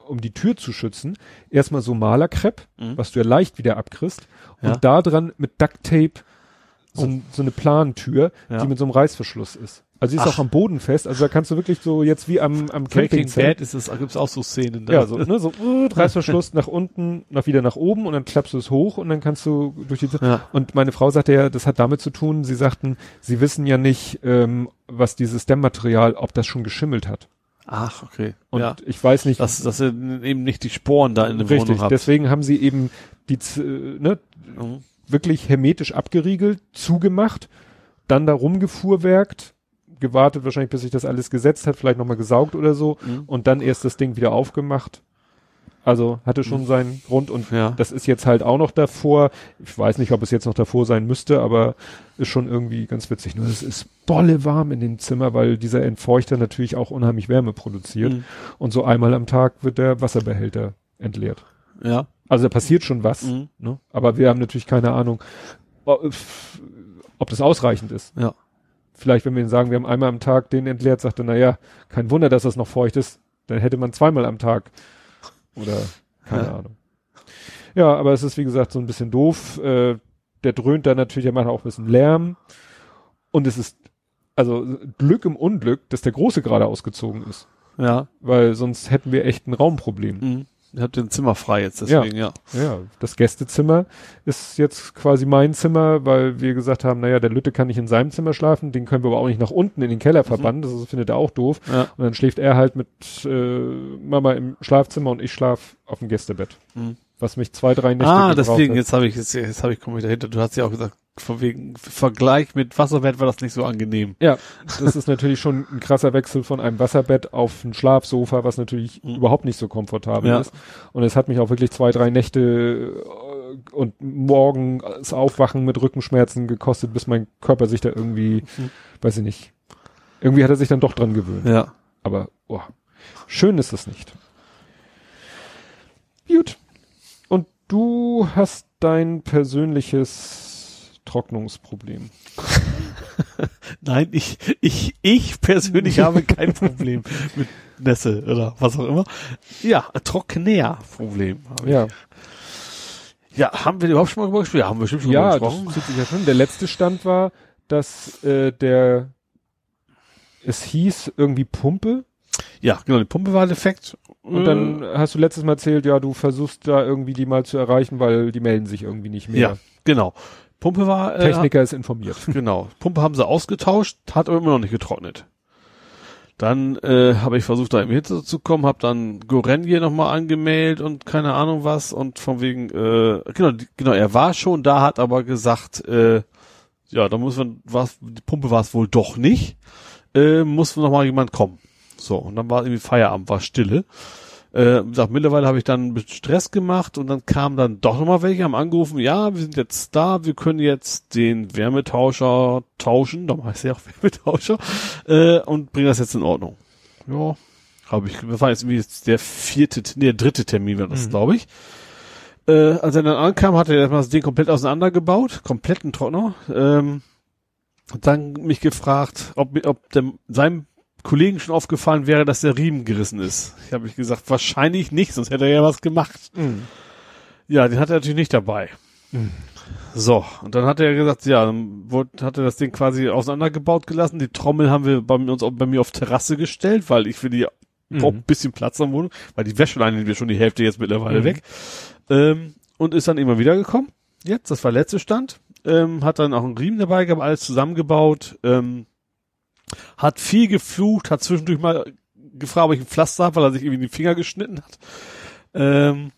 um die Tür zu schützen erstmal so Malerkrepp, Mhm. was du ja leicht wieder abkriegst Ja. und da dran mit Ducktape so, ein- so eine Plantür, Ja. die mit so einem Reißverschluss ist. Also die ist Ach. auch am Boden fest, also da kannst du wirklich so jetzt wie am am Breaking Campingzelt Bad ist es, gibt's auch so Szenen. da. ja, so, ne, so uh, Reißverschluss nach unten, nach wieder nach oben und dann klappst du es hoch und dann kannst du durch die Ja. Und meine Frau sagte ja, das hat damit zu tun, sie sagten, sie wissen ja nicht, ähm, was dieses Dämmmaterial, ob das schon geschimmelt hat. Ach, okay. Und ja. ich weiß nicht, Dass, dass ihr eben nicht die Sporen da in der richtig, Wohnung habt. deswegen haben sie eben die, Z- äh, ne, Mhm. wirklich hermetisch abgeriegelt, zugemacht, dann da rumgefuhrwerkt, gewartet wahrscheinlich, bis sich das alles gesetzt hat, vielleicht nochmal gesaugt oder so Mhm. und dann erst das Ding wieder aufgemacht. Also hatte schon seinen Grund und Ja. das ist jetzt halt auch noch davor. Ich weiß nicht, ob es jetzt noch davor sein müsste, aber ist schon irgendwie ganz witzig. Nur es ist bolle warm in dem Zimmer, weil dieser Entfeuchter natürlich auch unheimlich Wärme produziert. Mhm. Und so einmal am Tag wird der Wasserbehälter entleert. Ja. Also da passiert schon was, Mhm. ne? aber wir haben natürlich keine Ahnung, ob das ausreichend ist. Ja. Vielleicht, wenn wir ihnen sagen, wir haben einmal am Tag den entleert, sagt er, na ja, kein Wunder, dass das noch feucht ist, dann hätte man zweimal am Tag. Oder keine Ja. Ahnung. Ja, aber es ist wie gesagt so ein bisschen doof. Äh, der dröhnt da natürlich, der macht auch ein bisschen Lärm. Und es ist also Glück im Unglück, dass der Große gerade ausgezogen ist. Ja. Weil sonst hätten wir echt ein Raumproblem. Mhm. Ihr habt den Zimmer frei jetzt, deswegen, ja. Ja, das Gästezimmer ist jetzt quasi mein Zimmer, weil wir gesagt haben, naja, der Lütte kann nicht in seinem Zimmer schlafen, den können wir aber auch nicht nach unten in den Keller verbannen, das findet er auch doof. Ja. Und dann schläft er halt mit äh, Mama im Schlafzimmer und ich schlaf auf dem Gästebett. Mhm. Was mich zwei, drei Nächte Ah, deswegen, hat. jetzt habe ich, jetzt, jetzt habe ich, komme ich dahinter. Du hast ja auch gesagt, von wegen Vergleich mit Wasserbett war das nicht so angenehm. Ja, das ist natürlich schon ein krasser Wechsel von einem Wasserbett auf ein Schlafsofa, was natürlich Mhm. überhaupt nicht so komfortabel Ja. ist. Und es hat mich auch wirklich zwei, drei Nächte äh, und morgen das Aufwachen mit Rückenschmerzen gekostet, bis mein Körper sich da irgendwie, Mhm. weiß ich nicht, irgendwie hat er sich dann doch dran gewöhnt. Ja. Aber oh, schön ist es nicht. Gut. Du hast dein persönliches Trocknungsproblem. Nein, ich, ich, ich persönlich habe kein Problem mit Nässe oder was auch immer. Ja, Trockenär-Problem. habe ich. Ja. Ja, haben wir überhaupt schon mal drüber gesprochen? Ja, haben wir bestimmt schon Ja, das gesprochen. zieht sich ja schon. Der letzte Stand war, dass äh, der es hieß irgendwie Pumpe Ja, genau, die Pumpe war defekt. Und dann hast du letztes Mal erzählt, ja, du versuchst da irgendwie die mal zu erreichen, weil die melden sich irgendwie nicht mehr. ja, genau. Pumpe war, äh, Techniker ist informiert. Genau. Pumpe haben sie ausgetauscht, hat aber immer noch nicht getrocknet. Dann äh, habe ich versucht, da im Hitze zu kommen, habe dann Gorenje nochmal angemeldet und keine Ahnung was und von wegen, äh, genau, genau, er war schon da, hat aber gesagt, äh, ja, da muss man, was, die Pumpe war es wohl doch nicht, äh, muss noch mal jemand kommen. So, und dann war irgendwie Feierabend, war Stille. Äh, gesagt, mittlerweile habe ich dann ein bisschen Stress gemacht und dann kamen dann doch nochmal welche, haben angerufen, ja, wir sind jetzt da, wir können jetzt den Wärmetauscher tauschen, darum heißt er auch Wärmetauscher, äh, und bringen das jetzt in Ordnung. Ja, habe ich, das war jetzt irgendwie jetzt der vierte, nee, der dritte Termin war das, Mhm. glaube ich. Äh, als er dann ankam, hat er erstmal das Ding komplett auseinandergebaut, kompletten Trockner, ähm, und dann mich gefragt, ob, ob der, sein Kollegen schon aufgefallen wäre, dass der Riemen gerissen ist. Ich habe ich gesagt, wahrscheinlich nicht, sonst hätte er ja was gemacht. Mhm. Ja, den hat er natürlich nicht dabei. Mhm. So, und dann hat er gesagt, ja, dann wurde, hat er das Ding quasi auseinandergebaut gelassen. Die Trommel haben wir bei uns bei mir auf Terrasse gestellt, weil ich für die Mhm. brauche ein bisschen Platz am Wohnung, weil die Wäscheleine nehmen wir schon die Hälfte jetzt mittlerweile Mhm. weg. Ähm, und ist dann immer wieder gekommen. Jetzt, das war letzte Stand. Ähm, hat dann auch einen Riemen dabei gehabt, alles zusammengebaut. Ähm, hat viel geflucht, hat zwischendurch mal gefragt, ob ich ein Pflaster habe, weil er sich irgendwie in den Finger geschnitten hat. Ähm,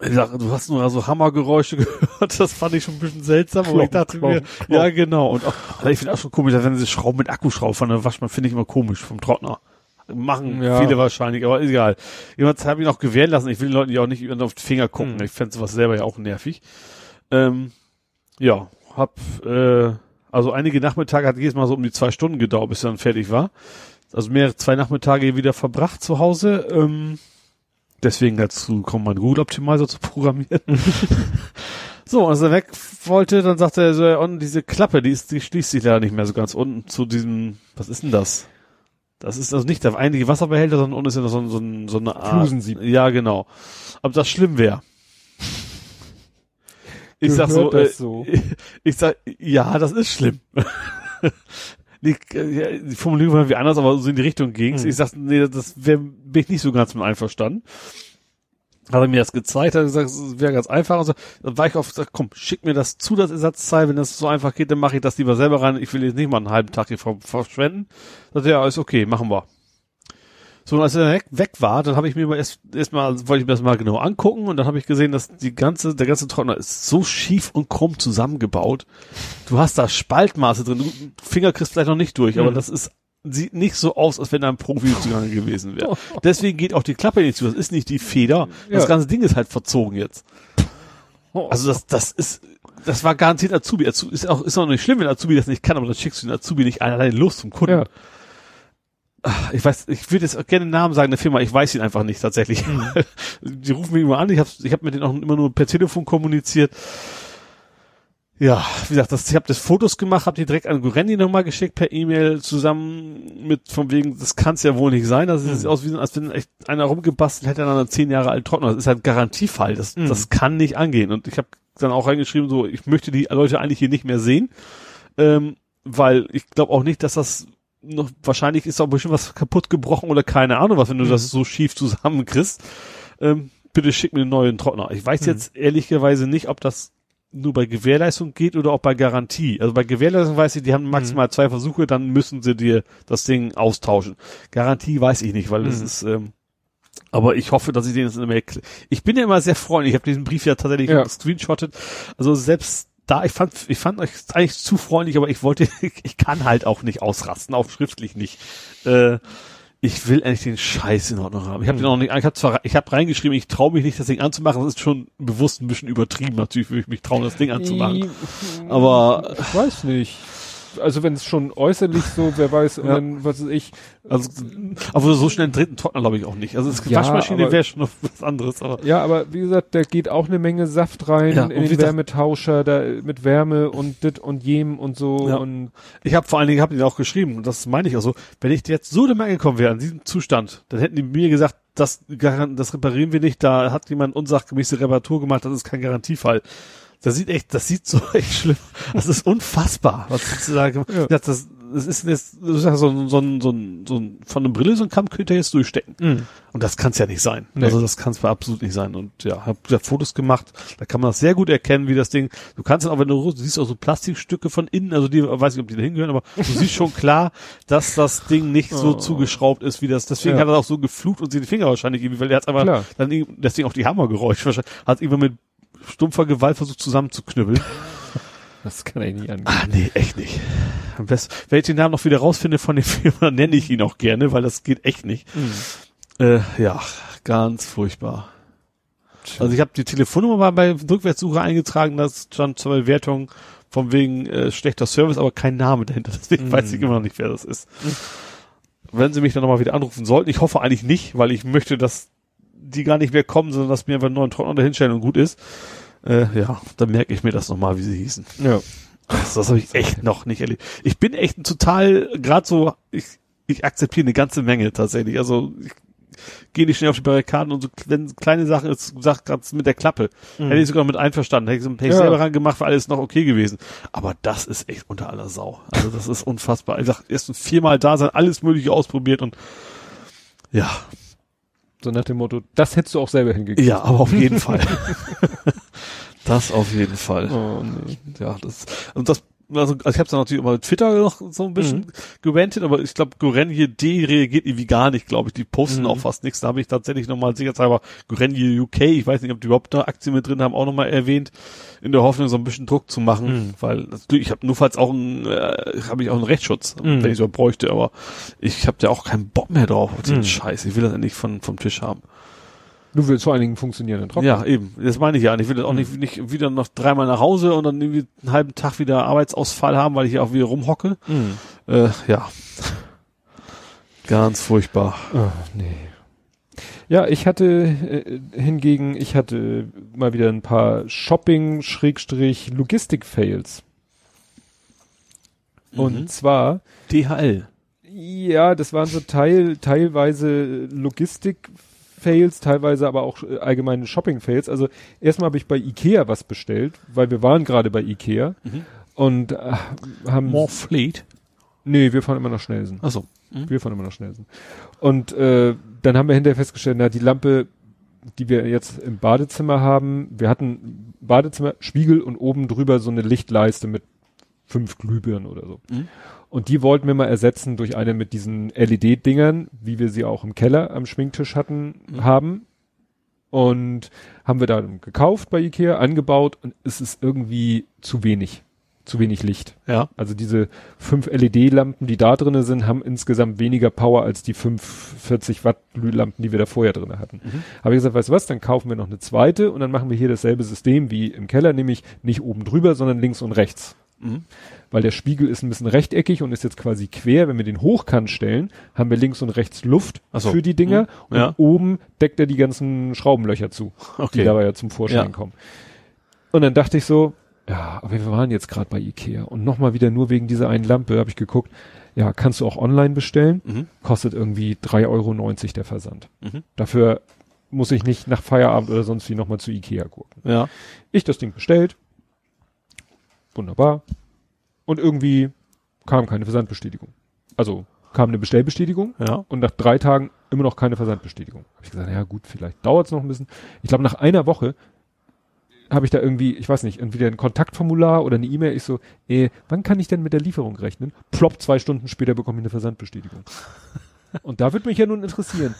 du hast nur so Hammergeräusche gehört, das fand ich schon ein bisschen seltsam, aber ich dachte mir, klonk, klonk. ja genau. Und auch, also ich finde auch schon komisch, dass wenn diese Schrauben mit Akkuschrauben von der Waschmaschine finde ich immer komisch vom Trockner. Machen Ja. viele wahrscheinlich, aber egal. Jemand habe ich noch gewähren lassen. Ich will den Leuten ja auch nicht auf die Finger gucken. Hm. Ich fände sowas selber ja auch nervig. Ähm, ja, hab äh, also einige Nachmittage hat jedes Mal so um die zwei Stunden gedauert, bis er dann fertig war. Also mehrere zwei Nachmittage wieder verbracht zu Hause. Ähm, deswegen dazu kommt mein Google Optimizer zu programmieren. so, als er weg wollte, dann sagte er so, ja, und diese Klappe, die ist, die schließt sich leider nicht mehr so ganz unten zu diesem, was ist denn das? Das ist also nicht der eigentliche Wasserbehälter, sondern unten ist ja noch so, so, so eine Art. Flusensieb. Ja, genau. Ob das schlimm wäre. Ich sag so, äh, so? ich sag, ja, das ist schlimm. die, äh, die Formulierung war wie anders, aber so in die Richtung ging's. Hm. Ich sag, nee, das wär, bin ich nicht so ganz mit einverstanden. Hat er mir das gezeigt, hat gesagt, es wäre ganz einfach. Und so, dann war ich auf, sag, komm, schick mir das zu, das Ersatzteil. Wenn das so einfach geht, dann mache ich das lieber selber rein. Ich will jetzt nicht mal einen halben Tag hier ver verschwenden. Sagt er, ja, ist okay, machen wir. So, und als er weg, weg war, dann habe ich mir mal erst, erst mal, wollte ich mir das mal genau angucken und dann habe ich gesehen, dass die ganze, der ganze Trockner ist so schief und krumm zusammengebaut. Du hast da Spaltmaße drin, du Finger kriegst vielleicht noch nicht durch, aber Mhm. das ist, sieht nicht so aus, als wenn da ein Profi zugange gewesen wäre. Deswegen geht auch die Klappe nicht zu, das ist nicht die Feder, das Ja. ganze Ding ist halt verzogen jetzt. Also das, das ist, das war garantiert Azubi. Azubi ist auch, ist auch nicht schlimm, wenn Azubi das nicht kann, aber dann schickst du den Azubi nicht allein los zum Kunden. Ja. Ich weiß, ich würde jetzt gerne den Namen sagen der Firma, ich weiß ihn einfach nicht tatsächlich. Die rufen mich immer an, ich habe ich hab mit denen auch immer nur per Telefon kommuniziert. Ja, wie gesagt, das, ich habe das Fotos gemacht, habe die direkt an Gorendi nochmal geschickt per E-Mail zusammen mit von wegen, das kann es ja wohl nicht sein. Das sieht Mhm. aus wie als wenn echt einer rumgebastelt hätte an einer zehn Jahre alten Trockner. Das ist halt ein Garantiefall. Das, Mhm. das kann nicht angehen. Und ich habe dann auch reingeschrieben, so, ich möchte die Leute eigentlich hier nicht mehr sehen, ähm, weil ich glaube auch nicht, dass das noch wahrscheinlich ist auch bestimmt was kaputt gebrochen oder keine Ahnung was, wenn du Mhm. das so schief zusammenkriegst. Ähm, bitte schick mir einen neuen Trockner. Ich weiß Mhm. jetzt ehrlicherweise nicht, ob das nur bei Gewährleistung geht oder auch bei Garantie. Also bei Gewährleistung weiß ich, die haben Mhm. maximal zwei Versuche, dann müssen sie dir das Ding austauschen. Garantie weiß ich nicht, weil das Mhm. ist, ähm, aber ich hoffe, dass ich den jetzt in der Mail Ich bin ja immer sehr freundlich. Ich habe diesen Brief ja tatsächlich Ja. gescreenshottet. Also selbst da, ich fand, ich fand euch eigentlich zu freundlich, aber ich wollte, ich kann halt auch nicht ausrasten, auch schriftlich nicht. Äh, ich will endlich den Scheiß in Ordnung haben. Ich habe den auch nicht, ich habe zwar, ich habe reingeschrieben, ich traue mich nicht, das Ding anzumachen. Das ist schon bewusst ein bisschen übertrieben. Natürlich würde ich mich trauen, das Ding anzumachen. Aber Ich weiß nicht. Also wenn es schon äußerlich so, wer weiß, Ja. dann, was weiß ich, also, aber so schnell einen dritten Trockner glaube ich auch nicht. Also das Ja, Waschmaschine wäre schon noch was anderes. Aber ja, aber wie gesagt, da geht auch eine Menge Saft rein Ja, in den Wärmetauscher, da mit Wärme und dit und jem und so Ja. und Ich habe vor allen Dingen, habe ihn auch geschrieben, und das meine ich auch so, wenn ich jetzt so damit angekommen wäre, in diesem Zustand, dann hätten die mir gesagt, das, das reparieren wir nicht, da hat jemand unsachgemäße Reparatur gemacht, das ist kein Garantiefall. Das sieht echt, das sieht so echt schlimm. Das ist unfassbar, was sozusagen, Ja. das, das, das ist jetzt, sagst, so, ein- so, ein- so, ein- so ein, von einer Brille so ein Kamm könnte jetzt durchstecken. Und das kann es ja nicht sein. Nee. Also das kann es absolut nicht sein. Und ja, habe hab Fotos gemacht, da kann man das sehr gut erkennen, wie das Ding. Du kannst dann auch, wenn du, du siehst auch so Plastikstücke von innen, also die weiß nicht, ob die da hingehören, aber du siehst schon klar, dass das Ding nicht so Oh. zugeschraubt ist, wie das. Deswegen Ja. hat er auch so geflucht und sie die Finger wahrscheinlich irgendwie, weil er hat einfach Klar. dann irgendwie- deswegen auch die Hammergeräusche wahrscheinlich, hat irgendwann mit stumpfer Gewalt versucht zusammenzuknüppeln. das kann ich nicht angehen. Ah, nee, echt nicht. Am besten, wenn ich den Namen noch wieder rausfinde von dem Film, dann nenne ich ihn auch gerne, weil das geht echt nicht. Äh, ja, ganz furchtbar. Also ich habe die Telefonnummer mal bei Rückwärtssuche eingetragen, das stand zur Bewertung von wegen äh, schlechter Service, aber kein Name dahinter. Deswegen Mhm. weiß ich immer noch nicht, wer das ist. Wenn sie mich dann nochmal wieder anrufen sollten, ich hoffe eigentlich nicht, weil ich möchte, dass die gar nicht mehr kommen, sondern dass mir einfach einen neuen Trockner dahinstellen und gut ist. Äh, ja, dann merke ich mir das nochmal, wie sie hießen. Ja. Das, das habe ich echt noch nicht erlebt. Ich bin echt total, gerade so, ich, ich akzeptiere eine ganze Menge tatsächlich. Also ich gehe nicht schnell auf die Barrikaden und so, wenn kleine Sachen ist, sagt gerade mit der Klappe, Mhm. hätte ich sogar mit einverstanden, hätte ich, hätte ich Ja. selber rangemacht, wäre alles noch okay gewesen. Aber das ist echt unter aller Sau. Also das ist unfassbar. Ich sag, erst viermal da sein, alles mögliche ausprobiert und ja, So nach dem Motto, das hättest du auch selber hingekriegt. ja, aber auf jeden Fall. das auf jeden Fall. Oh, nee. Ja, das und das also, also ich habe dann natürlich über Twitter noch so ein bisschen Mhm. gerantet, aber ich glaube, Gorenje D reagiert irgendwie gar nicht, glaube ich. Die posten Mhm. auch fast nichts. Da habe ich tatsächlich nochmal sicherheitshalber Gorenje UK, ich weiß nicht, ob die überhaupt da Aktien mit drin haben, auch nochmal erwähnt, in der Hoffnung, so ein bisschen Druck zu machen, Mhm. weil natürlich, ich habe nur falls auch einen, äh, habe ich auch einen Rechtsschutz, Mhm. wenn ich so bräuchte, aber ich habe ja auch keinen Bock mehr drauf auf den Mhm. Scheiß. Ich will das endlich von vom Tisch haben. Du willst vor allen Dingen funktionierenden Trockner. Ja, eben. Das meine ich ja. Und ich will das auch nicht, nicht wieder noch dreimal nach Hause und dann irgendwie einen halben Tag wieder Arbeitsausfall haben, weil ich hier auch wieder rumhocke. Mhm. Äh, ja. Ganz furchtbar. Oh, nee. Ja, ich hatte äh, hingegen, ich hatte mal wieder ein paar Shopping-Logistik-Fails. Und Mhm. zwar, DHL. ja, das waren so teil, teilweise Logistik-Fails, teilweise aber auch äh, allgemeine Shopping-Fails. Also erstmal habe ich bei Ikea was bestellt, weil wir waren gerade bei Ikea Mhm. und äh, haben... More Fleet. Nee, wir fahren immer nach Schnellsen. Achso. Wir fahren immer nach Schnellsen. Und äh, dann haben wir hinterher festgestellt, na, die Lampe, die wir jetzt im Badezimmer haben, wir hatten Badezimmer, Spiegel und oben drüber so eine Lichtleiste mit fünf Glühbirnen oder so. Mhm. Und die wollten wir mal ersetzen durch eine mit diesen LED-Dingern, wie wir sie auch im Keller am Schminktisch hatten, Mhm. haben. Und haben wir dann gekauft bei Ikea, angebaut und es ist irgendwie zu wenig. Zu wenig Licht. Ja. Also diese fünf LED-Lampen, die da drinnen sind, haben insgesamt weniger Power als die 45 Watt Glühlampen, die wir da vorher drinnen hatten. Mhm. Habe ich gesagt, weißt du was, dann kaufen wir noch eine zweite und dann machen wir hier dasselbe System wie im Keller, nämlich nicht oben drüber, sondern links und rechts. Mhm. Weil der Spiegel ist ein bisschen rechteckig und ist jetzt quasi quer. Wenn wir den hochkant stellen, haben wir links und rechts Luft so. für die Dinger Mhm. und Ja. oben deckt er die ganzen Schraubenlöcher zu, die Okay. dabei ja zum Vorschein Ja. kommen. Und dann dachte ich so, ja, aber wir waren jetzt gerade bei Ikea und nochmal wieder nur wegen dieser einen Lampe habe ich geguckt, ja, kannst du auch online bestellen, Mhm. kostet irgendwie 3,90 Euro der Versand. Mhm. Dafür muss ich nicht nach Feierabend oder sonst wie nochmal zu Ikea gucken. Ja. Ich das Ding bestellt, wunderbar, und irgendwie kam keine Versandbestätigung. Also kam eine Bestellbestätigung Ja. und nach drei Tagen immer noch keine Versandbestätigung. Habe ich gesagt, ja gut, vielleicht dauert es noch ein bisschen. Ich glaube, nach einer Woche habe ich da irgendwie, ich weiß nicht, entweder ein Kontaktformular oder eine E-Mail. Ich so, äh, wann kann ich denn mit der Lieferung rechnen? Plopp, zwei Stunden später bekomme ich eine Versandbestätigung. Und da würde mich ja nun interessieren,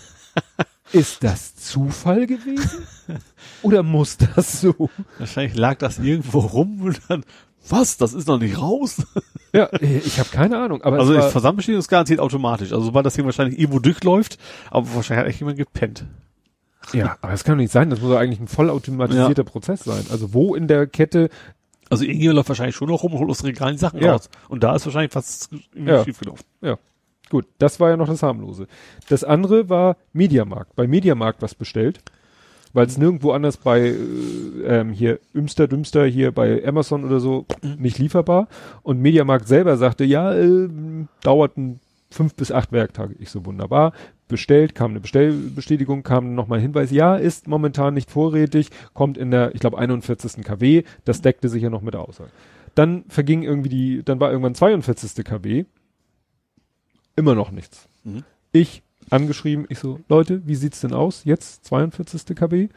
ist das Zufall gewesen? Oder muss das so? Wahrscheinlich lag das irgendwo rum und dann, was, das ist noch nicht raus? Ja, äh, ich habe keine Ahnung. Aber Also war, Versandbestätigung ist garantiert automatisch. Also sobald das Ding wahrscheinlich irgendwo durchläuft, aber wahrscheinlich hat echt jemand gepennt. ja, aber es kann doch nicht sein. Das muss doch eigentlich ein vollautomatisierter Prozess sein. Also wo in der Kette Also irgendjemand läuft wahrscheinlich schon noch rum und holt aus dem Regal die Sachen Ja. raus. Und da ist wahrscheinlich fast Ja. schief gelaufen. Gut, das war ja noch das harmlose. Das andere war Mediamarkt. Bei Mediamarkt was bestellt, weil es nirgendwo anders bei äh, ähm, hier Ümster, Dümster hier bei Amazon oder so nicht lieferbar. Und Mediamarkt selber sagte, ja, äh, dauert ein fünf bis acht Werktage. Ich so wunderbar. Bestellt, kam eine Bestellbestätigung, kam nochmal ein Hinweis, ja, ist momentan nicht vorrätig, kommt in der, ich glaube, 41. KW. Das deckte sich ja noch mit der Aussage. Dann verging irgendwie die, dann war irgendwann 42. KW. Immer noch nichts. Mhm. Ich angeschrieben, ich so, Leute, wie sieht's denn aus? Jetzt 42. KB?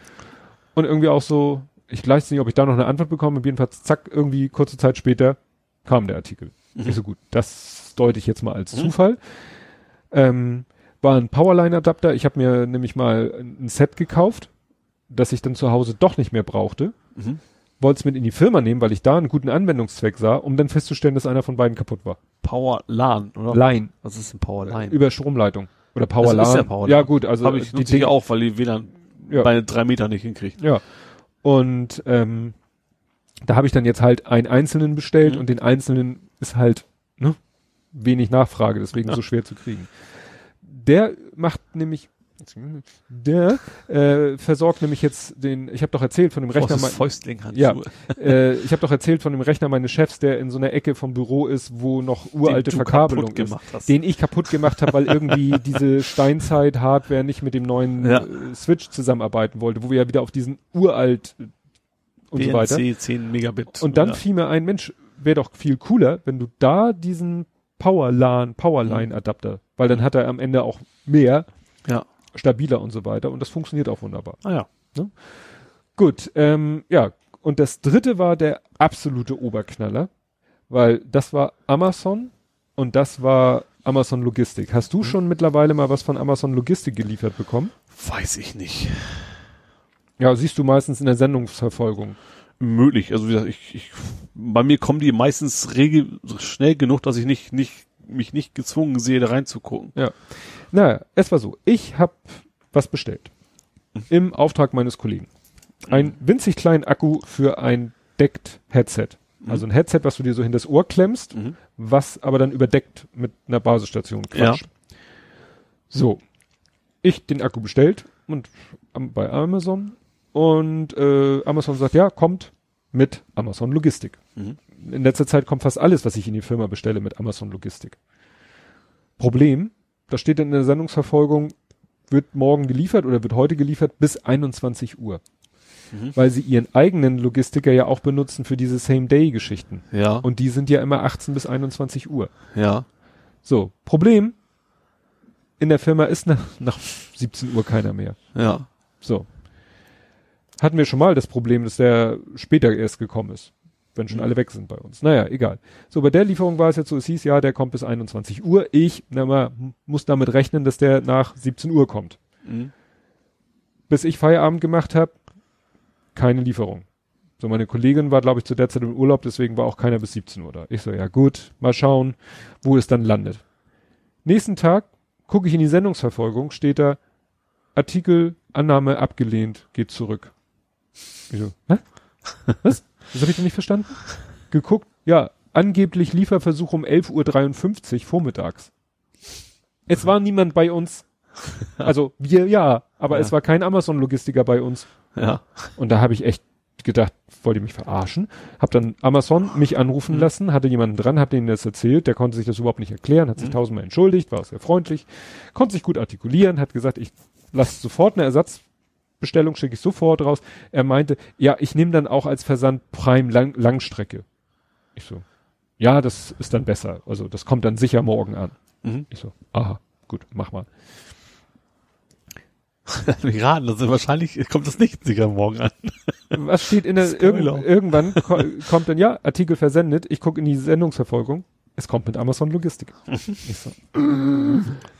Und irgendwie auch so, ich weiß nicht, ob ich da noch eine Antwort bekomme. Jedenfalls, zack, irgendwie kurze Zeit später kam der Artikel. Mhm. Ich so, gut, das deute ich jetzt mal als Mhm. Zufall. Ähm, war ein Powerline-Adapter. Ich habe mir nämlich mal ein Set gekauft, das ich dann zu Hause doch nicht mehr brauchte. Mhm. Wollte es mit in die Firma nehmen, weil ich da einen guten Anwendungszweck sah, um dann festzustellen, dass einer von beiden kaputt war. Power LAN, oder? Line. Was ist ein Power Line? Über Stromleitung. Oder Power Das ist ja Power Ja gut, also Habe ich die Dinge auch, weil die WLAN Ja. bei drei Meter nicht hinkriegt. Ja. Und ähm, da habe ich dann jetzt halt einen einzelnen bestellt Mhm. und den einzelnen ist halt ne, wenig Nachfrage, deswegen Ja. so schwer zu kriegen. Der macht nämlich Der äh, versorgt nämlich jetzt den, ich habe doch erzählt von dem Rechner, Großes Fäustling ja, äh, ich habe doch erzählt von dem Rechner meines Chefs, der in so einer Ecke vom Büro ist, wo noch uralte Verkabelung ist, hast. den ich kaputt gemacht habe, weil irgendwie diese Steinzeit-Hardware nicht mit dem neuen Ja. äh, Switch zusammenarbeiten wollte, wo wir ja wieder auf diesen uralt äh, und so weiter. BNC 10 Megabit. Und dann Ja. fiel mir ein, Mensch, wäre doch viel cooler, wenn du da diesen Powerlan, Powerline-Adapter, weil dann hat er am Ende auch mehr, ja. Stabiler und so weiter und das funktioniert auch wunderbar. Ah ja. Gut, ähm, ja, und das dritte war der absolute Oberknaller, weil das war Amazon und das war Amazon Logistik. Hast du schon mittlerweile mal was von Amazon Logistik geliefert bekommen? Weiß ich nicht. Ja, siehst du meistens in der Sendungsverfolgung. Möglich. Also wie gesagt, ich, ich, bei mir kommen die meistens regel, schnell genug, dass ich nicht, nicht, mich nicht gezwungen sehe, da reinzugucken. Ja. Naja, es war so. Ich habe was bestellt. Im Auftrag meines Kollegen. Ein winzig kleinen Akku für ein deckt Headset. Also ein Headset, was du dir so hinter das Ohr klemmst, Mhm. was aber dann überdeckt mit einer Basisstation. Quatsch. Ja. So. Ich den Akku bestellt und bei Amazon und äh, Amazon sagt, ja, kommt mit Amazon Logistik. Mhm. In letzter Zeit kommt fast alles, was ich in die Firma bestelle, mit Amazon Logistik. Problem, da steht in der Sendungsverfolgung, wird morgen geliefert oder wird heute geliefert bis 21 Uhr. Mhm. Weil sie ihren eigenen Logistiker ja auch benutzen für diese Same-Day-Geschichten. Ja. Und die sind ja immer 18 bis 21 Uhr. ja. So, Problem, in der Firma ist nach, nach 17 Uhr keiner mehr. Ja. So. Hatten wir schon mal das Problem, dass der später erst gekommen ist. Wenn schon Mhm. alle weg sind bei uns. Naja, egal. So, bei der Lieferung war es jetzt so, es hieß, ja, der kommt bis 21 Uhr. Ich, na mal, muss damit rechnen, dass der nach 17 Uhr kommt. Mhm. Bis ich Feierabend gemacht habe, keine Lieferung. So, meine Kollegin war, glaube ich, zu der Zeit im Urlaub, deswegen war auch keiner bis 17 Uhr da. Ich so, ja gut, mal schauen, wo es dann landet. Nächsten Tag gucke ich in die Sendungsverfolgung, steht da Artikel, Annahme abgelehnt, geht zurück. Ich so, hä? Was? Das habe ich noch nicht verstanden. Geguckt, ja, angeblich Lieferversuch um 11.53 Uhr vormittags. Es war niemand bei uns. Also wir ja, aber Ja. es war kein Amazon-Logistiker bei uns. Ja. Und da habe ich echt gedacht, wollt ihr mich verarschen? Hab dann Amazon mich anrufen Mhm. lassen, hatte jemanden dran, hab denen das erzählt, der konnte sich das überhaupt nicht erklären, hat sich Mhm. tausendmal entschuldigt, war sehr freundlich, konnte sich gut artikulieren, hat gesagt, ich lasse sofort eine Ersatzbestellung, schicke ich sofort raus. Er meinte, ja, ich nehme dann auch als Versand Prime Lang Langstrecke. Ich so, ja, das ist dann besser. Also das kommt dann sicher morgen an. Mhm. Ich so, aha, gut, mach mal. Wir raten, also wahrscheinlich kommt das nicht sicher morgen an. Was steht in der, irgend, irgendwann ko kommt dann, ja, Artikel versendet, ich gucke in die Sendungsverfolgung, es kommt mit Amazon Logistik. ich so,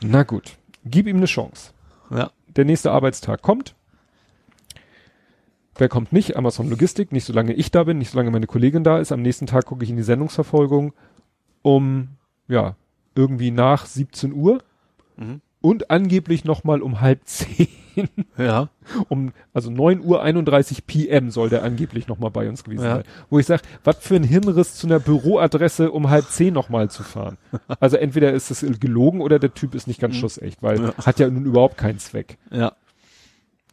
na gut, gib ihm eine Chance. Ja. Der nächste Arbeitstag kommt. Wer kommt nicht? Amazon Logistik, nicht solange ich da bin, nicht solange meine Kollegin da ist. Am nächsten Tag gucke ich in die Sendungsverfolgung um, ja, irgendwie nach 17 Uhr Mhm. und angeblich nochmal um halb zehn Ja. um, also 9 Uhr 31 PM soll der angeblich nochmal bei uns gewesen Ja. sein. Wo ich sage, was für ein Hinriss zu einer Büroadresse um halb zehn nochmal zu fahren. Also entweder ist es gelogen oder der Typ ist nicht ganz Mhm. schussecht, weil Ja. hat ja nun überhaupt keinen Zweck. Ja.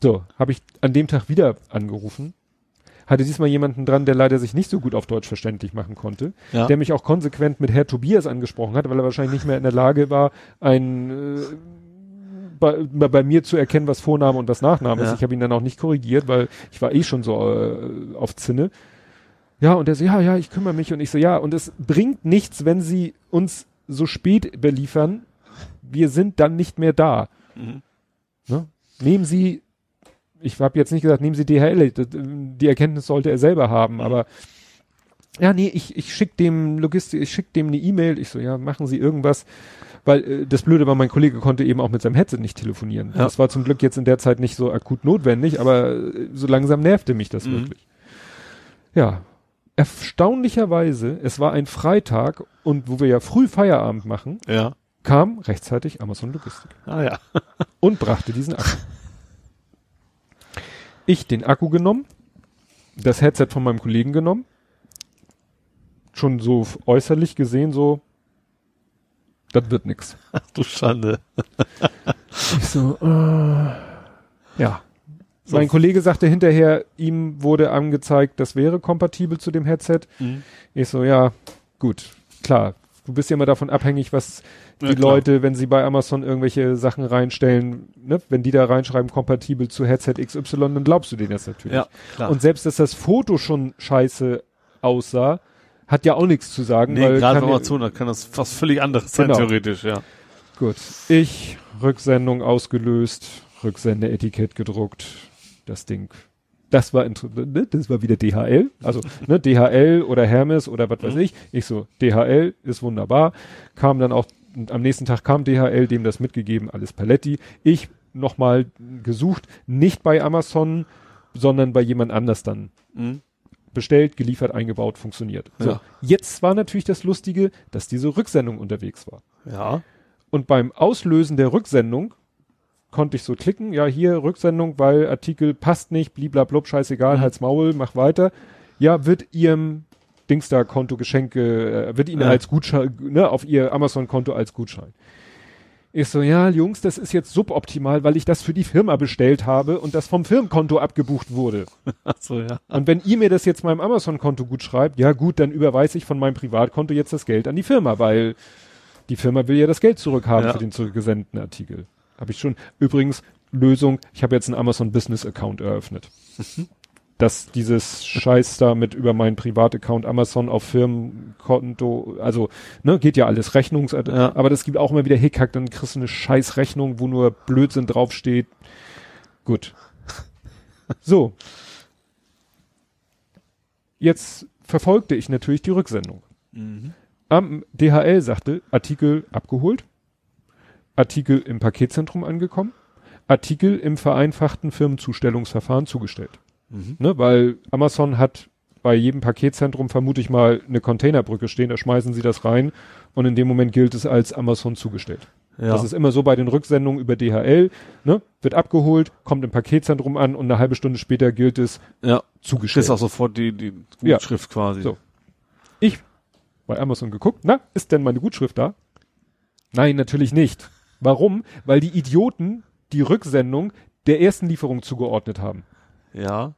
So, habe ich an dem Tag wieder angerufen. Hatte diesmal jemanden dran, der leider sich nicht so gut auf Deutsch verständlich machen konnte, Ja. der mich auch konsequent mit Herr Tobias angesprochen hat, weil er wahrscheinlich nicht mehr in der Lage war, ein äh, bei, bei mir zu erkennen, was Vorname und was Nachname ist. Ja. Ich habe ihn dann auch nicht korrigiert, weil ich war eh schon so äh, auf Zinne. Ja, und er so, ja, ja, ich kümmere mich. Und ich so, ja, und es bringt nichts, wenn sie uns so spät beliefern. Wir sind dann nicht mehr da. Mhm. Ne? Nehmen Sie, ich habe jetzt nicht gesagt, nehmen Sie DHL, die Erkenntnis sollte er selber haben, Mhm. aber ja, nee, ich, ich schick dem Logistik, ich schick dem eine E-Mail, ich so, ja, machen Sie irgendwas, weil äh, das Blöde war, mein Kollege konnte eben auch mit seinem Headset nicht telefonieren. Ja. Das war zum Glück jetzt in der Zeit nicht so akut notwendig, aber äh, so langsam nervte mich das Mhm. wirklich. Ja, erstaunlicherweise, es war ein Freitag und wo wir ja früh Feierabend machen, Ja. kam rechtzeitig Amazon Logistik Ah ja. und brachte diesen Akku. Ich den Akku genommen, das Headset von meinem Kollegen genommen, schon so äußerlich gesehen so, das wird nix. Ach du Schande. Ich so, äh, ja. So. Mein Kollege sagte hinterher, ihm wurde angezeigt, das wäre kompatibel zu dem Headset. Mhm. Ich so, ja, gut, klar. Du bist ja immer davon abhängig, was die ja, Leute, wenn sie bei Amazon irgendwelche Sachen reinstellen, ne, wenn die da reinschreiben, kompatibel zu Headset XY, dann glaubst du denen das natürlich. Ja, klar. Und selbst, dass das Foto schon scheiße aussah, hat ja auch nichts zu sagen. Nee, gerade bei Amazon, da kann das was völlig anderes sein, genau. theoretisch, ja. Gut. Ich, Rücksendung ausgelöst, Rücksendeetikett gedruckt, das Ding. Das war, ne, das war wieder DHL, also ne, DHL oder Hermes oder was weiß mhm. ich. Ich so, DHL ist wunderbar. Kam dann auch, am nächsten Tag kam DHL, dem das mitgegeben, alles Paletti. Ich nochmal gesucht, nicht bei Amazon, sondern bei jemand anders dann. Mhm bestellt, geliefert, eingebaut, funktioniert. So, ja. jetzt war natürlich das Lustige, dass diese Rücksendung unterwegs war. Ja. Und beim Auslösen der Rücksendung konnte ich so klicken, ja, hier Rücksendung, weil Artikel passt nicht, bliblablub, scheißegal, mhm. halt's Maul, mach weiter. Ja, wird ihrem Dingsda-Konto Geschenke, äh, wird ihnen ja. als Gutschein, ne, auf ihr Amazon-Konto als Gutschein. Ich so, ja, Jungs, das ist jetzt suboptimal, weil ich das für die Firma bestellt habe und das vom Firmenkonto abgebucht wurde. Ach so, ja. Und wenn ihr mir das jetzt meinem Amazon-Konto gut schreibt, ja gut, dann überweise ich von meinem Privatkonto jetzt das Geld an die Firma, weil die Firma will ja das Geld zurückhaben ja. für den zurückgesendeten Artikel. Habe ich schon. Übrigens, Lösung, ich habe jetzt einen Amazon Business Account eröffnet. Mhm. Dass dieses Scheiß da mit über meinen Privataccount Amazon auf Firmenkonto, also, ne, geht ja alles Rechnungs, ja. aber das gibt auch immer wieder Hickhack, dann kriegst du eine scheiß Rechnung, wo nur Blödsinn draufsteht. Gut. So. Jetzt verfolgte ich natürlich die Rücksendung. Mhm. Am DHL sagte, Artikel abgeholt, Artikel im Paketzentrum angekommen, Artikel im vereinfachten Firmenzustellungsverfahren zugestellt. Mhm. Ne, weil Amazon hat bei jedem Paketzentrum vermute ich mal eine Containerbrücke stehen, da schmeißen sie das rein und in dem Moment gilt es als Amazon zugestellt. Ja. Das ist immer so bei den Rücksendungen über DHL, ne? Wird abgeholt, kommt im Paketzentrum an und eine halbe Stunde später gilt es ja. zugestellt. Das ist auch sofort die, die Gutschrift ja. quasi. So. Ich bei Amazon geguckt, na, ist denn meine Gutschrift da? Nein, natürlich nicht. Warum? Weil die Idioten die Rücksendung der ersten Lieferung zugeordnet haben. Ja.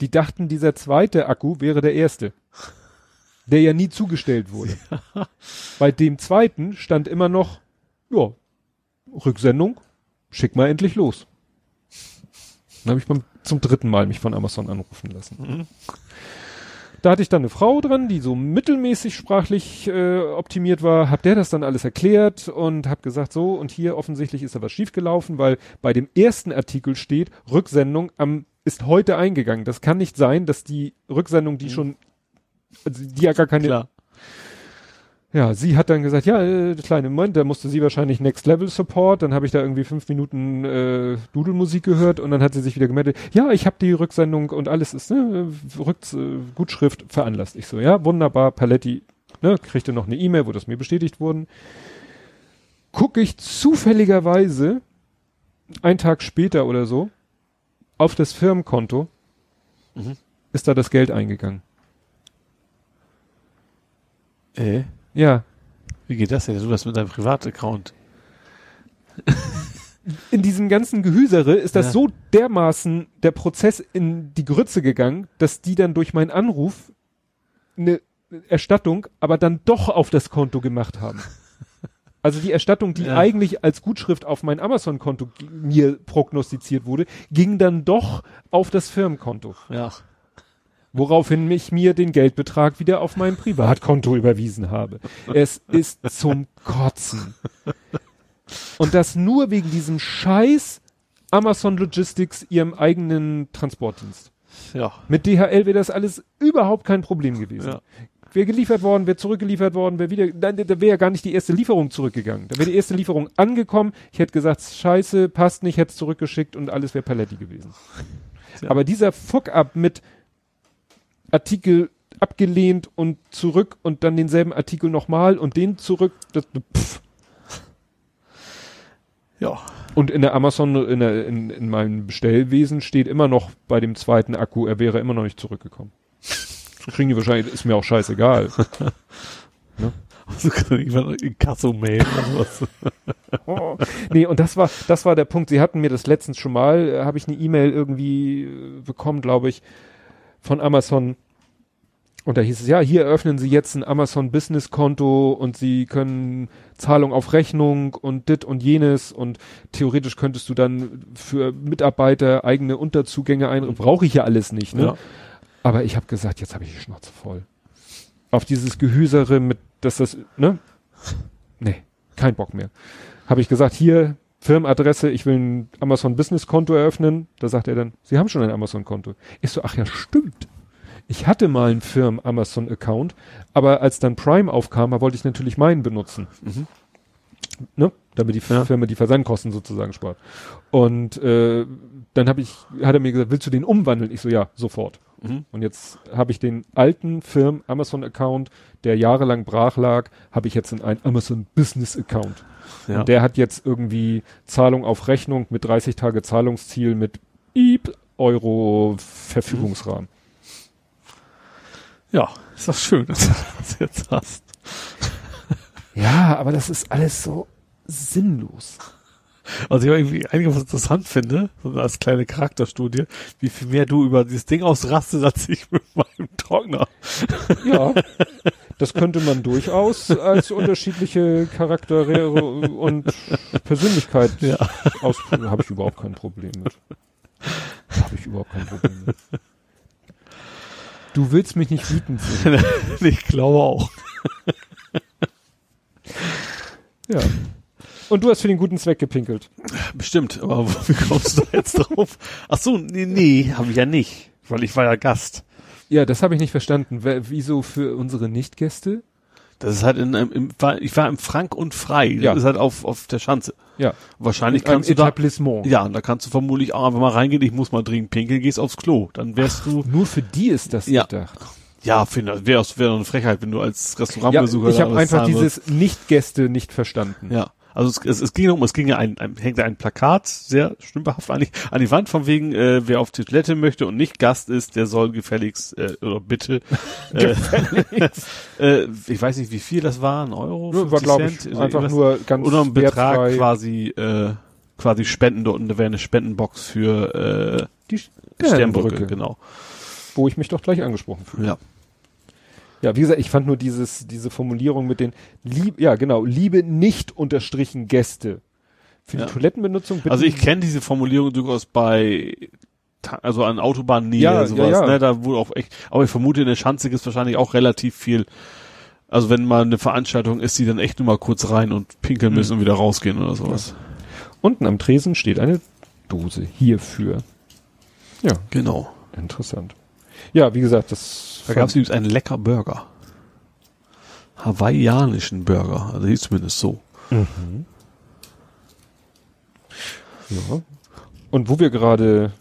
Die dachten, dieser zweite Akku wäre der erste. Der ja nie zugestellt wurde. Ja. Bei dem zweiten stand immer noch, ja, Rücksendung, schick mal endlich los. Dann habe ich beim, zum dritten Mal mich von Amazon anrufen lassen. Mhm. Da hatte ich dann eine Frau dran, die so mittelmäßig sprachlich äh, optimiert war, hab der das dann alles erklärt und hab gesagt, so, und hier offensichtlich ist da was schiefgelaufen, weil bei dem ersten Artikel steht, Rücksendung am ist heute eingegangen. Das kann nicht sein, dass die Rücksendung, die mhm. schon, also die ja gar keine Klar. Ja, sie hat dann gesagt, ja, äh, kleine Moment, da musste sie wahrscheinlich Next Level Support. Dann habe ich da irgendwie fünf Minuten äh, Dudelmusik gehört und dann hat sie sich wieder gemeldet, ja, ich habe die Rücksendung und alles ist ne, Rücks äh, Gutschrift veranlasst. Ich so, ja, wunderbar, Paletti, ne, kriegte noch eine E-Mail, wo das mir bestätigt wurden. Gucke ich zufälligerweise einen Tag später oder so auf das Firmenkonto, mhm. ist da das Geld eingegangen. Äh? Ja. Wie geht das denn? Du hast mit deinem Privataccount. in diesem ganzen Gehüsere ist das ja. so dermaßen der Prozess in die Grütze gegangen, dass die dann durch meinen Anruf eine Erstattung aber dann doch auf das Konto gemacht haben. Also die Erstattung, die ja. eigentlich als Gutschrift auf mein Amazon-Konto mir prognostiziert wurde, ging dann doch auf das Firmenkonto. Ja woraufhin ich mir den Geldbetrag wieder auf mein Privatkonto überwiesen habe. Es ist zum Kotzen. Und das nur wegen diesem Scheiß Amazon Logistics ihrem eigenen Transportdienst. Ja. Mit DHL wäre das alles überhaupt kein Problem gewesen. Ja. Wäre geliefert worden, wäre zurückgeliefert worden, wäre wieder, da, da wäre ja gar nicht die erste Lieferung zurückgegangen. Da wäre die erste Lieferung angekommen. Ich hätte gesagt, scheiße, passt nicht, hätte es zurückgeschickt und alles wäre Paletti gewesen. Ja. Aber dieser Fuck-up mit, Artikel abgelehnt und zurück und dann denselben Artikel nochmal und den zurück. Das, pff. Ja. Und in der Amazon, in, der, in, in meinem Bestellwesen steht immer noch bei dem zweiten Akku, er wäre immer noch nicht zurückgekommen. Kriegen die wahrscheinlich, ist mir auch scheißegal. ne? Also Inkasso-Mail oder sowas. Oh. Nee, und das war, das war der Punkt. Sie hatten mir das letztens schon mal, äh, habe ich eine E-Mail irgendwie äh, bekommen, glaube ich, von Amazon. Und da hieß es, ja, hier eröffnen Sie jetzt ein Amazon Business Konto und Sie können Zahlung auf Rechnung und dit und jenes und theoretisch könntest du dann für Mitarbeiter eigene Unterzugänge ein, brauche ich ja alles nicht, ne? Ja. Aber ich habe gesagt, jetzt habe ich die Schnauze voll. Auf dieses Gehüsere mit, dass das, ne? Nee, kein Bock mehr. Habe ich gesagt, hier, Firmenadresse, ich will ein Amazon Business Konto eröffnen. Da sagt er dann, Sie haben schon ein Amazon Konto. Ich so, ach ja, stimmt. Ich hatte mal einen Firmen Amazon Account, aber als dann Prime aufkam, da wollte ich natürlich meinen benutzen. Mhm. Ne? Damit die Ja. Firma die Versandkosten sozusagen spart. Und äh, dann habe ich, hat er mir gesagt, willst du den umwandeln? Ich so, ja, sofort. Mhm. Und jetzt habe ich den alten Firmen Amazon Account, der jahrelang brach lag, habe ich jetzt in einen Amazon Business Account. Ja. Und der hat jetzt irgendwie Zahlung auf Rechnung mit 30 Tage Zahlungsziel mit Euro Verfügungsrahmen. Ja, ist doch schön, dass du das jetzt hast. Ja, aber das ist alles so sinnlos. Also ich irgendwie einiges interessant finde, so als kleine Charakterstudie, wie viel mehr du über dieses Ding ausrastest, als ich mit meinem Trockner. Ja, das könnte man durchaus als unterschiedliche Charaktere und Persönlichkeit Ja. aus. Habe ich überhaupt kein Problem mit. Habe ich überhaupt kein Problem mit. Du willst mich nicht wütend sehen. ich glaube auch. Ja. Und du hast für den guten Zweck gepinkelt. Bestimmt, aber wie kommst du jetzt drauf? Ach so, nee, nee, habe ich ja nicht, weil ich war ja Gast. Ja, das habe ich nicht verstanden. Wieso für unsere Nichtgäste? Das ist halt in einem, im, ich war im Frank und Frei. Das Ja. ist halt auf, auf der Schanze. Ja. Wahrscheinlich In kannst du da, Etablissement. ja, und da kannst du vermutlich auch einfach mal reingehen, ich muss mal dringend pinkeln, gehst aufs Klo. Dann wärst du, Nur für die ist das Ja. gedacht. ja, finde, wäre wär doch eine Frechheit, wenn du als Ja, Restaurantbesucher ich da habe einfach dieses Nicht-Gäste nicht verstanden. Ja. Also es, es, es ging um, es ging ja ein, ein hängt ein Plakat, sehr stümperhaft eigentlich, an die Wand von wegen, äh, wer auf die Toilette möchte und nicht Gast ist, der soll gefälligst, äh, oder bitte, äh, äh, ich weiß nicht, wie viel das war, ein Euro, war, 50 glaube ich, Cent, einfach nur ganz oder ein Betrag wertfrei. quasi, äh, quasi spenden dort und da wäre eine Spendenbox für, äh, die Sternbrücke, Sternbrücke, genau. wo ich mich doch gleich angesprochen fühle. Ja. Ja, wie gesagt, ich fand nur dieses, diese Formulierung mit den Lieb, ja genau, liebe nicht unterstrichen Gäste. Für Ja. die Toilettenbenutzung bitte. Also ich kenne diese Formulierung durchaus bei also an Autobahnnähe Ja, sowas, ja, ja. ne, da wohl auch echt, aber ich vermute in der Schanze ist wahrscheinlich auch relativ viel, also wenn mal eine Veranstaltung ist, die dann echt nur mal kurz rein und pinkeln müssen und wieder rausgehen oder sowas. Unten am Tresen steht eine Dose hierfür. Ja, Genau. interessant. Ja, wie gesagt, das Da gab es übrigens einen lecker Burger. Hawaiianischen Burger, also hieß zumindest so. ja. Und wo wir gerade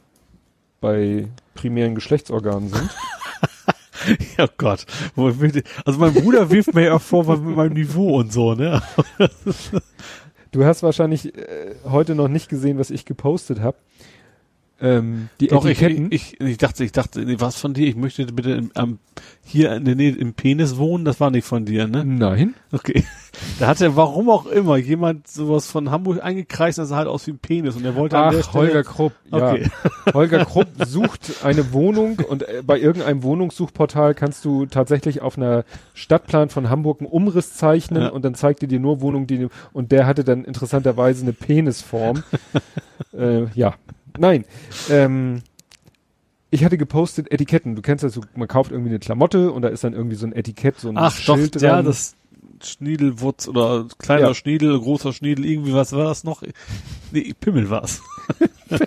bei primären Geschlechtsorganen sind, Ja Gott. Also mein Bruder wirft mir ja vor, was mit meinem Niveau und so, ne? du hast wahrscheinlich äh, heute noch nicht gesehen, was ich gepostet habe. Ähm, die Doch, ich, Etiketten. ich, ich dachte, ich dachte, was von dir? Ich möchte bitte im, am, hier in der Nähe im Penis wohnen. Das war nicht von dir, ne? Nein. Okay. Da hat er, warum auch immer, jemand sowas von Hamburg eingekreist, das sah halt aus wie ein Penis und er wollte an der Ach, Stelle, Holger Krupp. Ja. Okay. Holger Krupp sucht eine Wohnung und äh, bei irgendeinem Wohnungssuchportal kannst du tatsächlich auf einer Stadtplan von Hamburg einen Umriss zeichnen Ja. und dann zeigt er dir nur Wohnungen, die und der hatte dann interessanterweise eine Penisform. äh, ja, nein. Ähm, ich hatte gepostet Etiketten. Du kennst das, so, man kauft irgendwie eine Klamotte und da ist dann irgendwie so ein Etikett, so ein Ach doch, Schild ja, dran. das Schniedelwurz oder kleiner Ja. Schniedel, großer Schniedel, irgendwie was war das noch? Nee, Pimmel war's.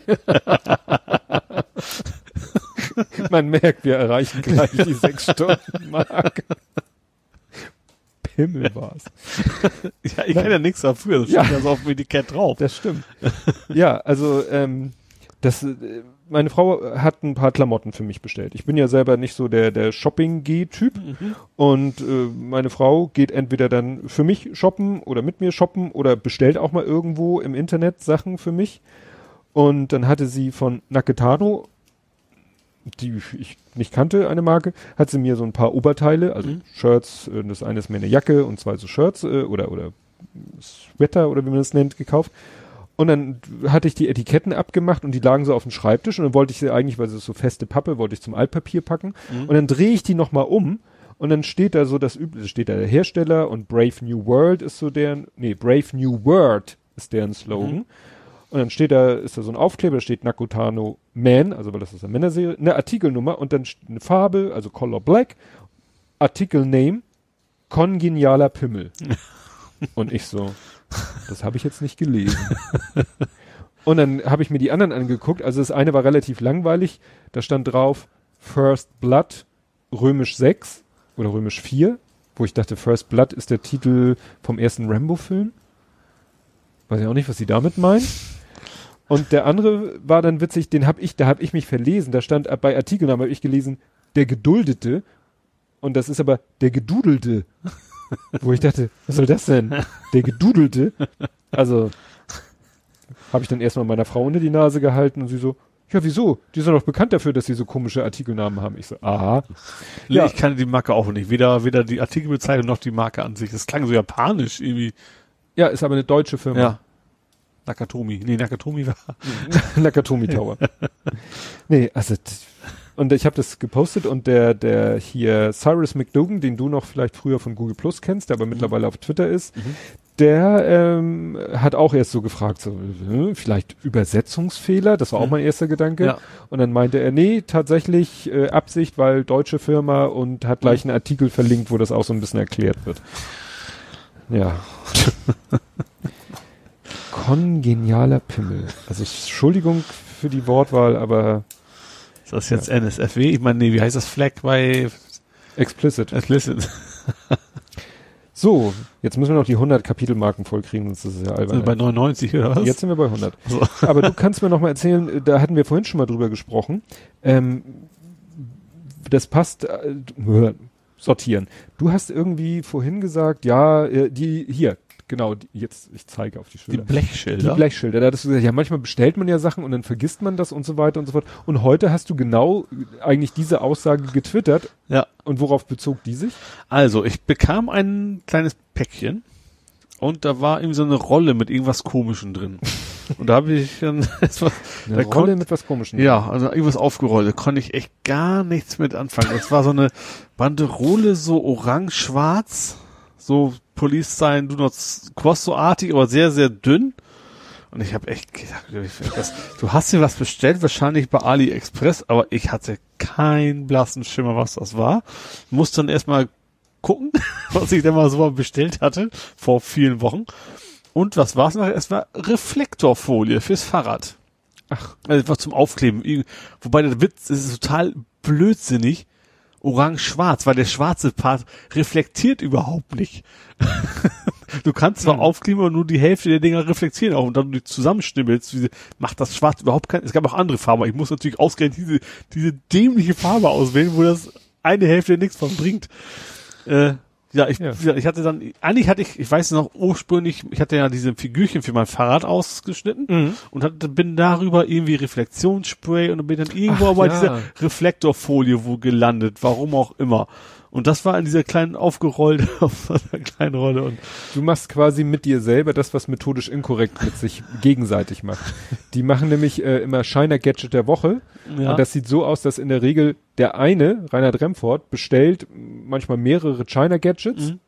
Man merkt, wir erreichen gleich die sechs Stunden Marke. Pimmel war's. Ja, ich kenne ja nichts dafür, das Ja. steht ja so auf dem Etikett drauf. Das stimmt. ja, also ähm, das, äh, meine Frau hat ein paar Klamotten für mich bestellt. Ich bin ja selber nicht so der der Shopping-G-Typ und äh, meine Frau geht entweder dann für mich shoppen oder mit mir shoppen oder bestellt auch mal irgendwo im Internet Sachen für mich. Und dann hatte sie von Naketano die ich nicht kannte, eine Marke, hat sie mir so ein paar Oberteile, also Mhm. Shirts, äh, das eine ist mir eine Jacke und zwei so Shirts äh, oder oder Sweater oder wie man das nennt, gekauft. Und dann hatte ich die Etiketten abgemacht und die lagen so auf dem Schreibtisch und dann wollte ich sie eigentlich, weil sie ist so feste Pappe, wollte ich zum Altpapier packen. Mhm. Und dann drehe ich die nochmal um und dann steht da so das übliche, steht da der Hersteller und Brave New World ist so deren, nee, Brave New World ist deren Slogan. Mhm. Und dann steht da, ist da so ein Aufkleber, da steht Nakutano Man, also weil das ist eine Männerserie, eine Artikelnummer und dann eine Farbe, also Color Black, Artikelname, kongenialer Pimmel. und ich so, das habe ich jetzt nicht gelesen. und dann habe ich mir die anderen angeguckt, also das eine war relativ langweilig, da stand drauf First Blood, römisch 6 oder römisch 4, wo ich dachte, First Blood ist der Titel vom ersten Rambo-Film. Weiß ich auch nicht, was sie damit meinen. Und der andere war dann witzig, den habe ich, da habe ich mich verlesen. Da stand bei Artikelnamen habe ich gelesen, der Geduldete. Und das ist aber der Gedudelte. Wo ich dachte, was soll das denn? Der Gedudelte. Also habe ich dann erstmal meiner Frau unter die Nase gehalten und sie so, ja, wieso? Die sind doch bekannt dafür, dass sie so komische Artikelnamen haben. Ich so, aha. Nee, Ja. Ich kannte die Marke auch nicht. Weder, weder die Artikelbezeichnung noch die Marke an sich. Das klang so japanisch irgendwie. Ja, ist aber eine deutsche Firma. Ja. Nakatomi. Nee, Nakatomi war. Nakatomi Tower. nee, also und ich habe das gepostet und der der hier Cyrus McDougan, den du noch vielleicht früher von Google Plus kennst, der aber mittlerweile auf Twitter ist, Mhm. der ähm, hat auch erst so gefragt, so hm, vielleicht Übersetzungsfehler, das war auch Mhm. mein erster Gedanke. Ja. Und dann meinte er, nee, tatsächlich äh, Absicht, weil deutsche Firma und hat gleich einen Artikel verlinkt, wo das auch so ein bisschen erklärt wird. Ja. Kongenialer Pimmel. Also Entschuldigung für die Wortwahl, aber das jetzt NSFW? Ich meine, nee, wie heißt das Flag bei explicit. Explicit? So, jetzt müssen wir noch die 100 Kapitelmarken vollkriegen, sonst ist es ja Sind wir albern. bei 99 oder was? Jetzt sind wir bei 100. So. Aber du kannst mir noch mal erzählen, äh, da hatten wir vorhin schon mal drüber gesprochen. Ähm, das passt, äh, sortieren. Du hast irgendwie vorhin gesagt, ja, äh, die, hier, genau, die, jetzt, ich zeige auf die Die Schilder. Blechschilder. Die Blechschilder, da hattest du gesagt, ja, manchmal bestellt man ja Sachen und dann vergisst man das und so weiter und so fort. Und heute hast du genau äh, eigentlich diese Aussage getwittert. ja. Und worauf bezog die sich? Also, ich bekam ein kleines Päckchen und da war irgendwie so eine Rolle mit irgendwas Komischem drin. Und da habe ich dann etwas, Eine Da Rolle konnt- mit was Komischem. ja, also irgendwas aufgerollt. Da konnte ich echt gar nichts mit anfangen. Das war so eine Banderole, so orange-schwarz, so Police Sign, Do Not Cross so artig, aber sehr, sehr dünn. Und ich habe echt gedacht, du hast dir was bestellt, wahrscheinlich bei AliExpress, aber ich hatte keinen blassen Schimmer, was das war. Muss dann erstmal gucken, was ich denn mal so mal bestellt hatte, vor vielen Wochen. Und was war's nachher? Es war Reflektorfolie fürs Fahrrad. Ach, Also einfach zum Aufkleben. Wobei der Witz es ist total blödsinnig. Orange-schwarz, weil der schwarze Part reflektiert überhaupt nicht. du kannst zwar Hm. aufkleben, aber nur die Hälfte der Dinger reflektieren auch. Und dann du die zusammenschnibbelst, macht das Schwarz überhaupt keinen. Es gab auch andere Farben. Ich muss natürlich ausgerechnet diese, diese dämliche Farbe auswählen, wo das eine Hälfte nichts von bringt. Äh, ja, ich, Ja. ich hatte dann, eigentlich hatte ich, ich weiß noch ursprünglich, ich hatte ja diese Figürchen für mein Fahrrad ausgeschnitten Mhm. und hatte, bin darüber irgendwie Reflexionsspray und bin dann irgendwo Ach, aber ja. dieser Reflektorfolie wo gelandet, warum auch immer. Und das war in dieser kleinen aufgerollt auf einer kleinen Rolle und Du machst quasi mit dir selber das, was methodisch inkorrekt mit sich gegenseitig macht. Die machen nämlich äh, immer Shiner Gadget der Woche. ja, Und das sieht so aus, dass in der Regel der eine, Reinhard Remford, bestellt manchmal mehrere China Gadgets. Mhm.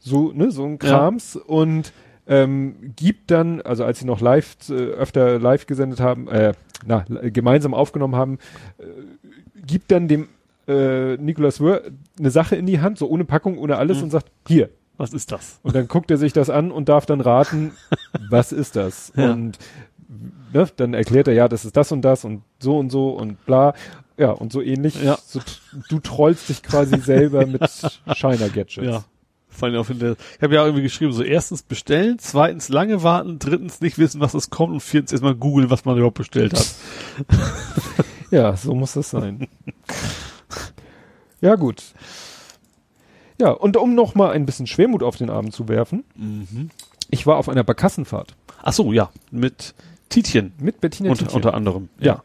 So, ne, so ein Krams. Und ähm, gibt dann, also als sie noch live, äh, öfter live gesendet haben, äh, na, gemeinsam aufgenommen haben, äh, gibt dann dem äh, Nicolas Wör eine Sache in die Hand, so ohne Packung, ohne alles Mhm. und sagt, hier, was ist das? und dann guckt er sich das an und darf dann raten, was ist das? Ja. Und ne, dann erklärt er, ja, das ist das und das und so und so und bla. Ja, und so ähnlich. Ja. So, du trollst dich quasi selber mit Shiner Gadgets. Ja. Vor allem auch in der, ich habe ja irgendwie geschrieben, so erstens bestellen, zweitens lange warten, drittens nicht wissen, was es kommt und viertens erstmal googeln, was man überhaupt bestellt hat. Ja, so muss das sein. Ja, gut. Ja, und um noch mal ein bisschen Schwermut auf den Abend zu werfen, Mhm. ich war auf einer Barkassenfahrt Ach so, ja, mit Tietjen mit Bettina unter, Tietjen. unter anderem. Ja.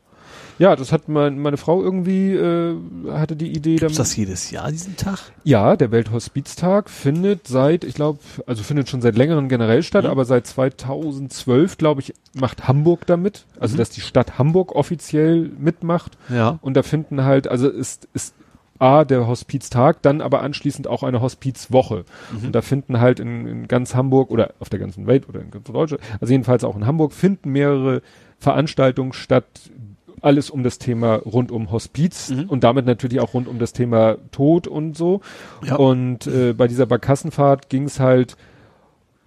Ja, das hat mein, meine Frau irgendwie, äh, hatte die Idee. Gibt's das jedes Jahr, diesen Tag? Ja, der Welthospiztag findet seit, ich glaube, also findet schon seit längerem generell statt, Mhm. aber seit 2012, glaube ich, macht Hamburg damit. Also, Mhm. dass die Stadt Hamburg offiziell mitmacht. Ja. Und da finden halt, also ist, ist A, der Hospiztag, dann aber anschließend auch eine Hospizwoche. Mhm. Und da finden halt in, in ganz Hamburg oder auf der ganzen Welt oder in ganz Deutschland, also jedenfalls auch in Hamburg, finden mehrere Veranstaltungen statt, alles um das Thema rund um Hospiz Mhm. und damit natürlich auch rund um das Thema Tod und so. Ja. Und äh, bei dieser Barkassenfahrt ging es halt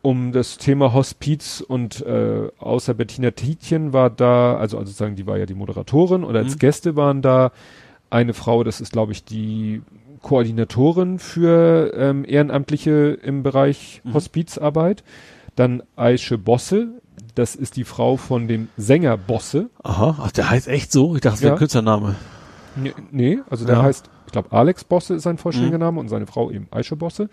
um das Thema Hospiz und äh, außer Bettina Tietjen war da, also, also sozusagen, die war ja die Moderatorin und als Mhm. Gäste waren da eine Frau, das ist glaube ich die Koordinatorin für ähm, Ehrenamtliche im Bereich Mhm. Hospizarbeit. Dann Aische Bosse, das ist die Frau von dem Sänger Bosse. Aha. Ach, der heißt echt so? Ich dachte, das wäre Ja. ein Künstlername. Nee, nee also der Ja. heißt, ich glaube, Alex Bosse ist sein vollständiger Mhm. Name und seine Frau eben Aische Bosse,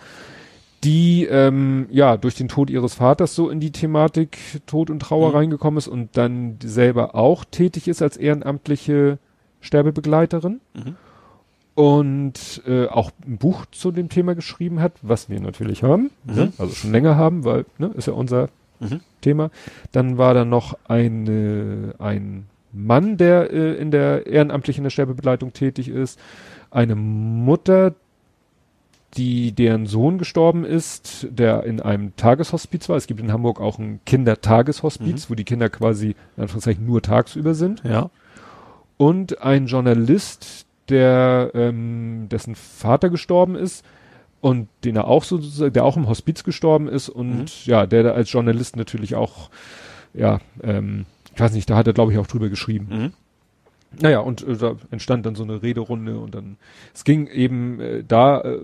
die ähm, ja durch den Tod ihres Vaters so in die Thematik Tod und Trauer Mhm. reingekommen ist und dann selber auch tätig ist als ehrenamtliche Sterbebegleiterin Mhm. und äh, auch ein Buch zu dem Thema geschrieben hat, was wir natürlich haben, ne? Mhm. also schon länger haben, weil ne, ist ja unser Mhm. Thema. Dann war da noch eine, ein Mann, der äh, in der ehrenamtlich in der Sterbebegleitung tätig ist, eine Mutter, die deren Sohn gestorben ist, der in einem Tageshospiz war. Es gibt in Hamburg auch ein Kindertageshospiz, wo die Kinder quasi in Anführungszeichen nur tagsüber sind. Ja. Und ein Journalist, der ähm, dessen Vater gestorben ist und den er auch sozusagen, der auch im Hospiz gestorben ist und Mhm. ja, der da als Journalist natürlich auch, ja, ähm, ich weiß nicht, da hat er glaube ich auch drüber geschrieben. Mhm. Naja, und äh, da entstand dann so eine Rederunde und dann, es ging eben äh, da äh,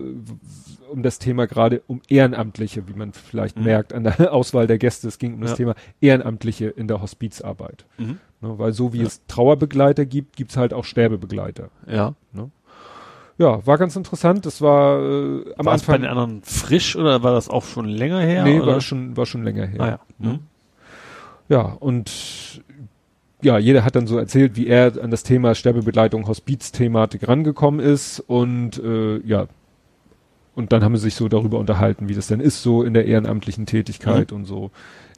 um das Thema gerade um Ehrenamtliche, wie man vielleicht Mhm. merkt an der Auswahl der Gäste. Es ging um das Ja. Thema Ehrenamtliche in der Hospizarbeit. Mhm. Ne, weil so wie Ja. es Trauerbegleiter gibt, gibt's halt auch Sterbebegleiter. Ja. Ja, war ganz interessant. Das war äh, am war es bei Anfang. den anderen frisch oder war das auch schon länger her? nee, oder? war schon, war schon länger her. Ah, ja. Ne? Mhm. Ja, und ja, jeder hat dann so erzählt, wie er an das Thema Sterbebegleitung, Hospiz-Thematik rangekommen ist und äh, ja, und dann haben sie sich so darüber unterhalten, wie das denn ist, so in der ehrenamtlichen Tätigkeit Mhm. und so.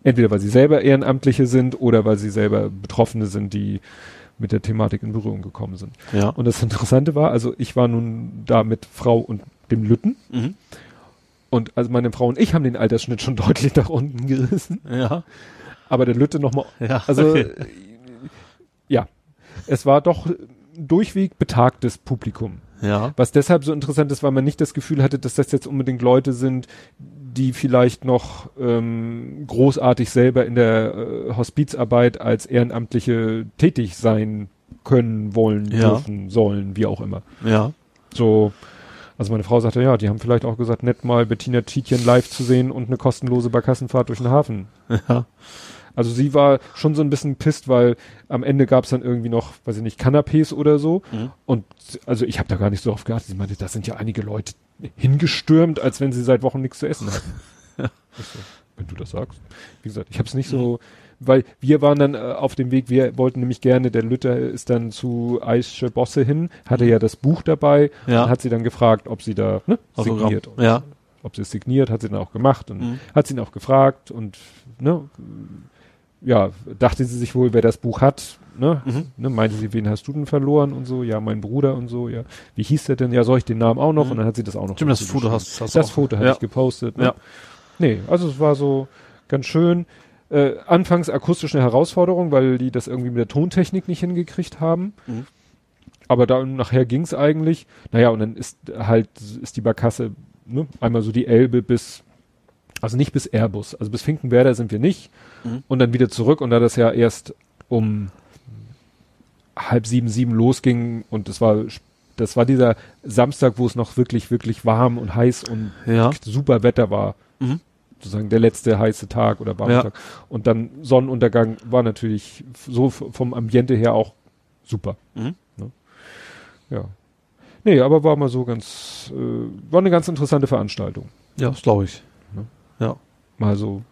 Entweder weil sie selber Ehrenamtliche sind oder weil sie selber Betroffene sind, die mit der Thematik in Berührung gekommen sind. Ja. Und das Interessante war, also ich war nun da mit Frau und dem Lütten Mhm. und also meine Frau und ich haben den Altersschnitt schon deutlich nach unten gerissen, Ja. aber der Lütte nochmal Ja. also okay. ja, es war doch durchweg betagtes Publikum. Ja. Was deshalb so interessant ist, weil man nicht das Gefühl hatte, dass das jetzt unbedingt Leute sind, die vielleicht noch ähm, großartig selber in der äh, Hospizarbeit als Ehrenamtliche tätig sein können, wollen, Ja. dürfen, sollen, wie auch immer. Ja. So, also meine Frau sagte, ja, die haben vielleicht auch gesagt, nett mal Bettina Tietjen live zu sehen und eine kostenlose Barkassenfahrt durch den Hafen. Ja. Also sie war schon so ein bisschen pisst, weil am Ende gab es dann irgendwie noch, weiß ich nicht, Canapés oder so. Mhm. Und also ich habe da gar nicht so drauf geachtet. Sie meinte, da sind ja einige Leute hingestürmt, als wenn sie seit Wochen nichts zu essen hatten. So, wenn du das sagst. Wie gesagt, ich habe es nicht so, weil wir waren dann äh, auf dem Weg, wir wollten nämlich gerne, der Lütter ist dann zu Aische Bosse hin, hatte ja das Buch dabei Ja. und hat sie dann gefragt, ob sie da ne, signiert. Ja. Ob sie es signiert, hat sie dann auch gemacht und Mhm. hat sie ihn auch gefragt und ne, ja, dachte sie sich wohl, wer das Buch hat, ne, Mhm. ne, meinte sie, wen hast du denn verloren und so, ja, mein Bruder und so, ja, wie hieß der denn, ja, soll ich den Namen auch noch Mhm. und dann hat sie das auch noch Stimmt, das Foto hast, hast du das auch. Foto hatte ja. ich gepostet, ne? Ja. nee, also es war so ganz schön, äh, anfangs akustisch eine Herausforderung, weil die das irgendwie mit der Tontechnik nicht hingekriegt haben, Mhm. aber dann nachher ging's eigentlich, naja, und dann ist halt, ist die Barkasse, ne, einmal so die Elbe bis, also nicht bis Airbus, also bis Finkenwerder sind wir nicht, Mhm. und dann wieder zurück und da das ja erst um halb sieben, sieben losging und das war, das war dieser Samstag, wo es noch wirklich, wirklich warm und heiß und Ja. super Wetter war. Mhm. Sozusagen der letzte heiße Tag oder warme Ja. Tag. Und dann Sonnenuntergang war natürlich so vom Ambiente her auch super. Mhm. Ja. Nee, aber war mal so ganz, äh, war eine ganz interessante Veranstaltung. Ja, das glaube ich. Ja. Mal so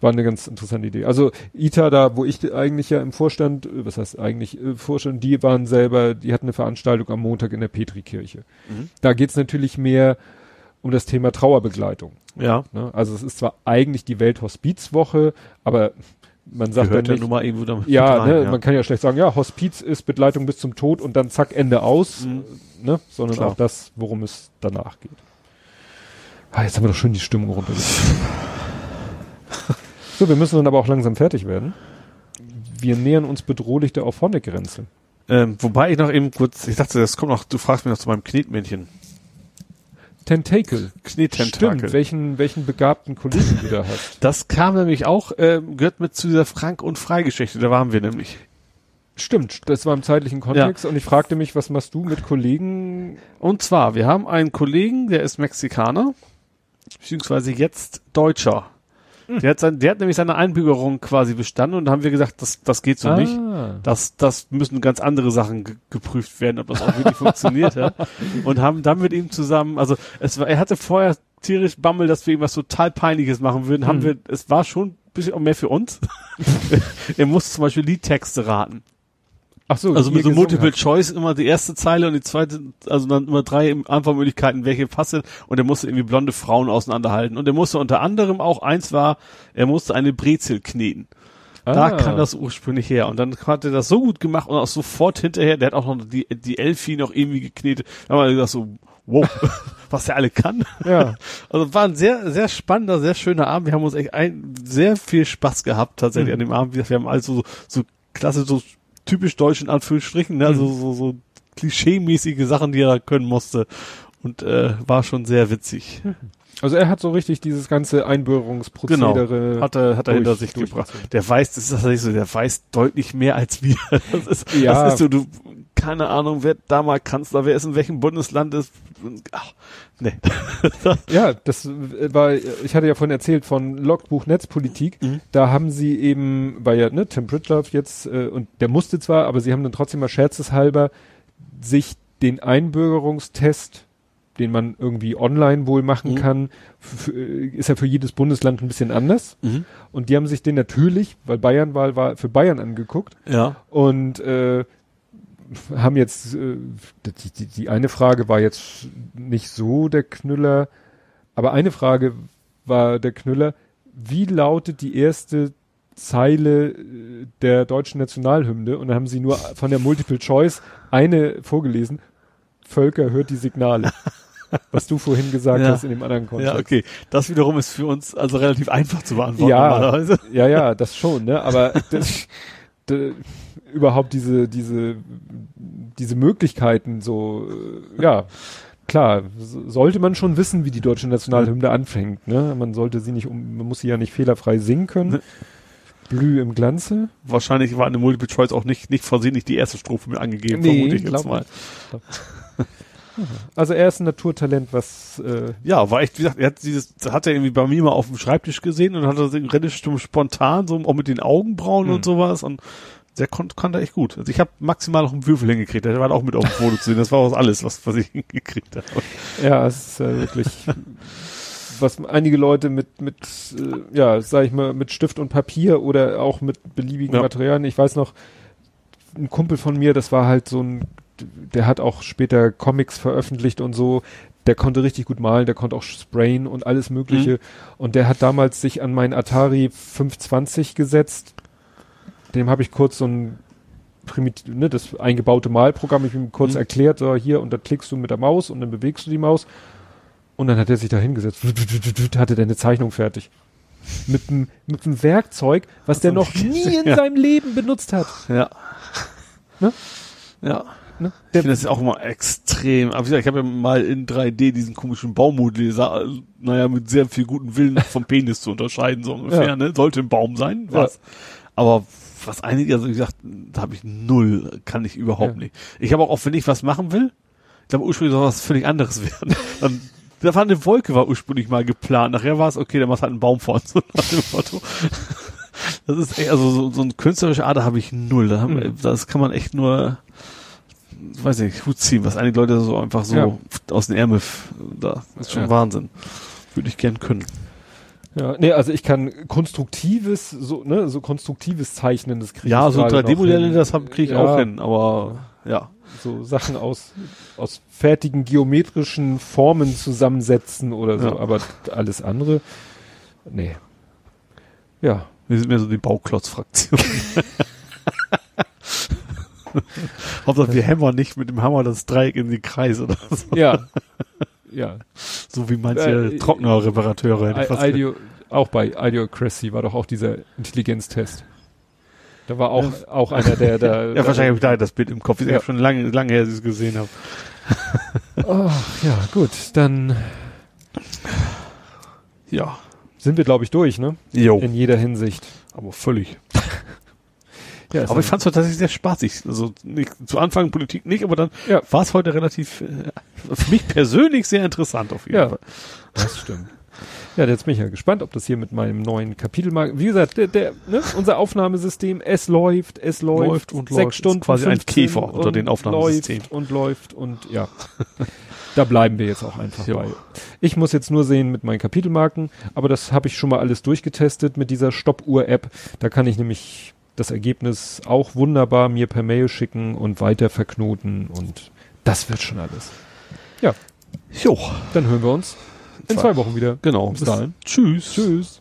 war eine ganz interessante Idee. Also ITA da, wo ich eigentlich ja im Vorstand, äh, was heißt eigentlich äh, Vorstand, die waren selber, die hatten eine Veranstaltung am Montag in der Petrikirche. Mhm. Da geht's natürlich mehr um das Thema Trauerbegleitung. Ja. Ne? Also es ist zwar eigentlich die Welthospizwoche, aber man sagt Gehört dann ja nicht, nun mal irgendwo damit ja, rein, ne, man kann ja schlecht sagen, ja, Hospiz ist Begleitung bis zum Tod und dann zack, Ende aus, Mhm. ne, sondern Klar. auch das, worum es danach geht. Ah, jetzt haben wir doch schon die Stimmung runtergezogen. so, wir müssen dann aber auch langsam fertig werden. Wir nähern uns bedrohlich der Auphonic-Grenze. Ähm, wobei ich noch eben kurz, ich dachte, das kommt noch, du fragst mich noch zu meinem Knetmännchen. Tentacle. Knettentakel. Stimmt, welchen, welchen begabten Kollegen du da hast. Das kam nämlich auch, ähm, gehört mit zu dieser Frank- und Freigeschichte, da waren wir nämlich. Stimmt, das war im zeitlichen Kontext und ich fragte mich, was machst du mit Kollegen? Und zwar, wir haben einen Kollegen, der ist Mexikaner, beziehungsweise jetzt Deutscher. Der hat, sein, der hat nämlich seine Einbürgerung quasi bestanden und haben wir gesagt, das, das geht so nicht. Ah. Das, das müssen ganz andere Sachen ge geprüft werden, ob das auch wirklich funktioniert. Ja? Und haben dann mit ihm zusammen, also es war, er hatte vorher tierisch Bammel, dass wir ihm was total Peinliches machen würden. Haben Hm. wir, es war schon ein bisschen auch mehr für uns. er musste zum Beispiel Liedtexte raten. Ach so, Also mit so Multiple habt. Choice immer die erste Zeile und die zweite, also dann immer drei Antwortmöglichkeiten, welche passt und er musste irgendwie blonde Frauen auseinanderhalten. Und er musste unter anderem auch, eins war, er musste eine Brezel kneten. Da Ah. kam das ursprünglich her. Und dann hat er das so gut gemacht und auch sofort hinterher, der hat auch noch die, die Elfie noch irgendwie geknetet. Da haben wir gesagt so, wow, was der alle kann. Ja. Also war ein sehr, sehr spannender, sehr schöner Abend. Wir haben uns echt ein, sehr viel Spaß gehabt tatsächlich Mhm. an dem Abend. Wir haben also so, so klasse, so typisch deutsch in Anführungsstrichen, ne? also Mhm. so, so klischee-mäßige Sachen, die er da können musste. Und äh, war schon sehr witzig. Also er hat so richtig dieses ganze Einbürgerungsprozedere. Genau. Hat er, hat er durch- hinter sich gebracht. Der weiß, das ist tatsächlich so, der weiß deutlich mehr als wir. Das ist, Ja. das ist so, du, keine Ahnung, wer da mal Kanzler, wer ist in welchem Bundesland ist. Ach, nee. Ja, das äh, war, ich hatte ja vorhin erzählt von Logbuch Netzpolitik. Mhm. Da haben sie eben, weil ja, ne, Tim Pritloff jetzt, äh, und der musste zwar, aber sie haben dann trotzdem mal scherzeshalber sich den Einbürgerungstest, den man irgendwie online wohl machen Mhm. kann, f- ist ja für jedes Bundesland ein bisschen anders. Mhm. Und die haben sich den natürlich, weil Bayernwahl war, für Bayern angeguckt. Ja. und äh, haben jetzt äh, die, die, die eine Frage war jetzt nicht so der Knüller, aber eine Frage war der Knüller, wie lautet die erste Zeile äh, der deutschen Nationalhymne und da haben sie nur von der Multiple Choice eine vorgelesen. Völker hört die Signale. Was du vorhin gesagt Ja. hast in dem anderen Kontext. Ja, okay. Das wiederum ist für uns also relativ einfach zu beantworten Ja. normalerweise. Ja, ja, das schon, ne? Aber das, überhaupt diese, diese, diese Möglichkeiten so, äh, ja, klar, so- sollte man schon wissen, wie die deutsche Nationalhymne anfängt, ne? Man sollte sie nicht, um, man muss sie ja nicht fehlerfrei singen können. Ne. Blüh im Glanze. Wahrscheinlich war eine Multiple Choice auch nicht, nicht versehentlich die erste Strophe mit angegeben, vermute ich jetzt mal. nicht. Also er ist ein Naturtalent, was äh, Ja, war echt, wie gesagt, er hat dieses, hat er irgendwie bei mir mal auf dem Schreibtisch gesehen und hat das relativ spontan, so auch mit den Augenbrauen Hm. und sowas und der konnte, konnte echt gut. Also ich habe maximal noch einen Würfel hingekriegt, der war auch mit auf dem Foto zu sehen. Das war auch alles, was, was ich hingekriegt habe. Ja, es ist äh, wirklich, was einige Leute mit, mit, äh, ja, sag ich mal, mit Stift und Papier oder auch mit beliebigen Ja. Materialien. Ich weiß noch, ein Kumpel von mir, das war halt so ein, der hat auch später Comics veröffentlicht und so. Der konnte richtig gut malen, der konnte auch sprayen und alles Mögliche. Mhm. Und der hat damals sich an meinen Atari 520 gesetzt. Dem habe ich kurz so ein primitiv, ne, das eingebaute Malprogramm, ich ihm kurz Mhm. erklärt, so hier, und da klickst du mit der Maus und dann bewegst du die Maus. Und dann hat er sich da hingesetzt, hatte der eine Zeichnung fertig. Mit einem mit einem Werkzeug, was der noch nie in Ja. seinem Leben benutzt hat. Ja. Ne? Ja. Ne? Ich Der, finde das auch immer extrem. Aber wie gesagt, ich habe ja mal in 3D diesen komischen Baumodell, sa- naja, mit sehr viel guten Willen vom Penis zu unterscheiden, so ungefähr, Ja. ne? Sollte ein Baum sein, was. Aber was einige, also wie gesagt, da habe ich null, kann ich überhaupt Ja. nicht. Ich habe auch, auch wenn ich was machen will, ich glaube ursprünglich soll was völlig anderes werden. Dann, da war eine Wolke, war ursprünglich mal geplant. Nachher war es, okay, dann machst halt einen Baum vor, so nach dem Motto. Das ist echt, also so, so eine künstlerische Ader habe ich null. Da haben, Mhm. Das kann man echt nur, weiß nicht, Hut ziehen, was einige Leute so einfach so Ja. aus den Ärmel, da ist schon Ja. Wahnsinn. Würde ich gern können. Ja, nee, also ich kann konstruktives, so, ne, so konstruktives Zeichnen, das kriege Ja, ich so gerade noch 3D-Modelle, hin. das kriege ich Ja. auch hin, aber ja. So Sachen aus, aus fertigen geometrischen Formen zusammensetzen oder so, Ja. aber alles andere, nee. Ja. Wir sind mehr so die Bauklotz-Fraktion. Hauptsache, wir hämmern nicht mit dem Hammer das Dreieck in den Kreis oder so. Ja. ja. So wie manche Äh, Trockner-Reparateure. Ideo, auch bei Idiocracy war doch auch dieser Intelligenztest. Da war auch, auch einer, der da. Ja, wahrscheinlich habe ich da das Bild im Kopf. Ich Ja. habe schon lange, lange her, dass ich es gesehen habe. Oh, ja, gut, dann Ja. sind wir, glaube ich, durch, ne? Jo. In jeder Hinsicht. Aber völlig. Ja, ist Aber ich fand es tatsächlich sehr spaßig. Also nicht, zu Anfang Politik nicht, aber dann Ja. war es heute relativ, äh, für mich persönlich sehr interessant auf jeden Ja. Fall. Das stimmt. Ja, jetzt bin ich ja gespannt, ob das hier mit meinem neuen Kapitel mal. Wie gesagt, der, der, ne, unser Aufnahmesystem, es läuft, es läuft, Läuft und sechs läuft. Ist Stunden. quasi ein 15 Käfer unter und den Aufnahmesystemen. Läuft und läuft und ja. da bleiben wir jetzt auch einfach Jo. bei. Ich muss jetzt nur sehen mit meinen Kapitelmarken, aber das habe ich schon mal alles durchgetestet mit dieser Stoppuhr-App. Da kann ich nämlich das Ergebnis auch wunderbar mir per Mail schicken und weiter verknoten und das wird schon alles. Jo. Dann hören wir uns in Zwei- zwei Wochen wieder. Genau. Bis dahin. Tschüss. Tschüss.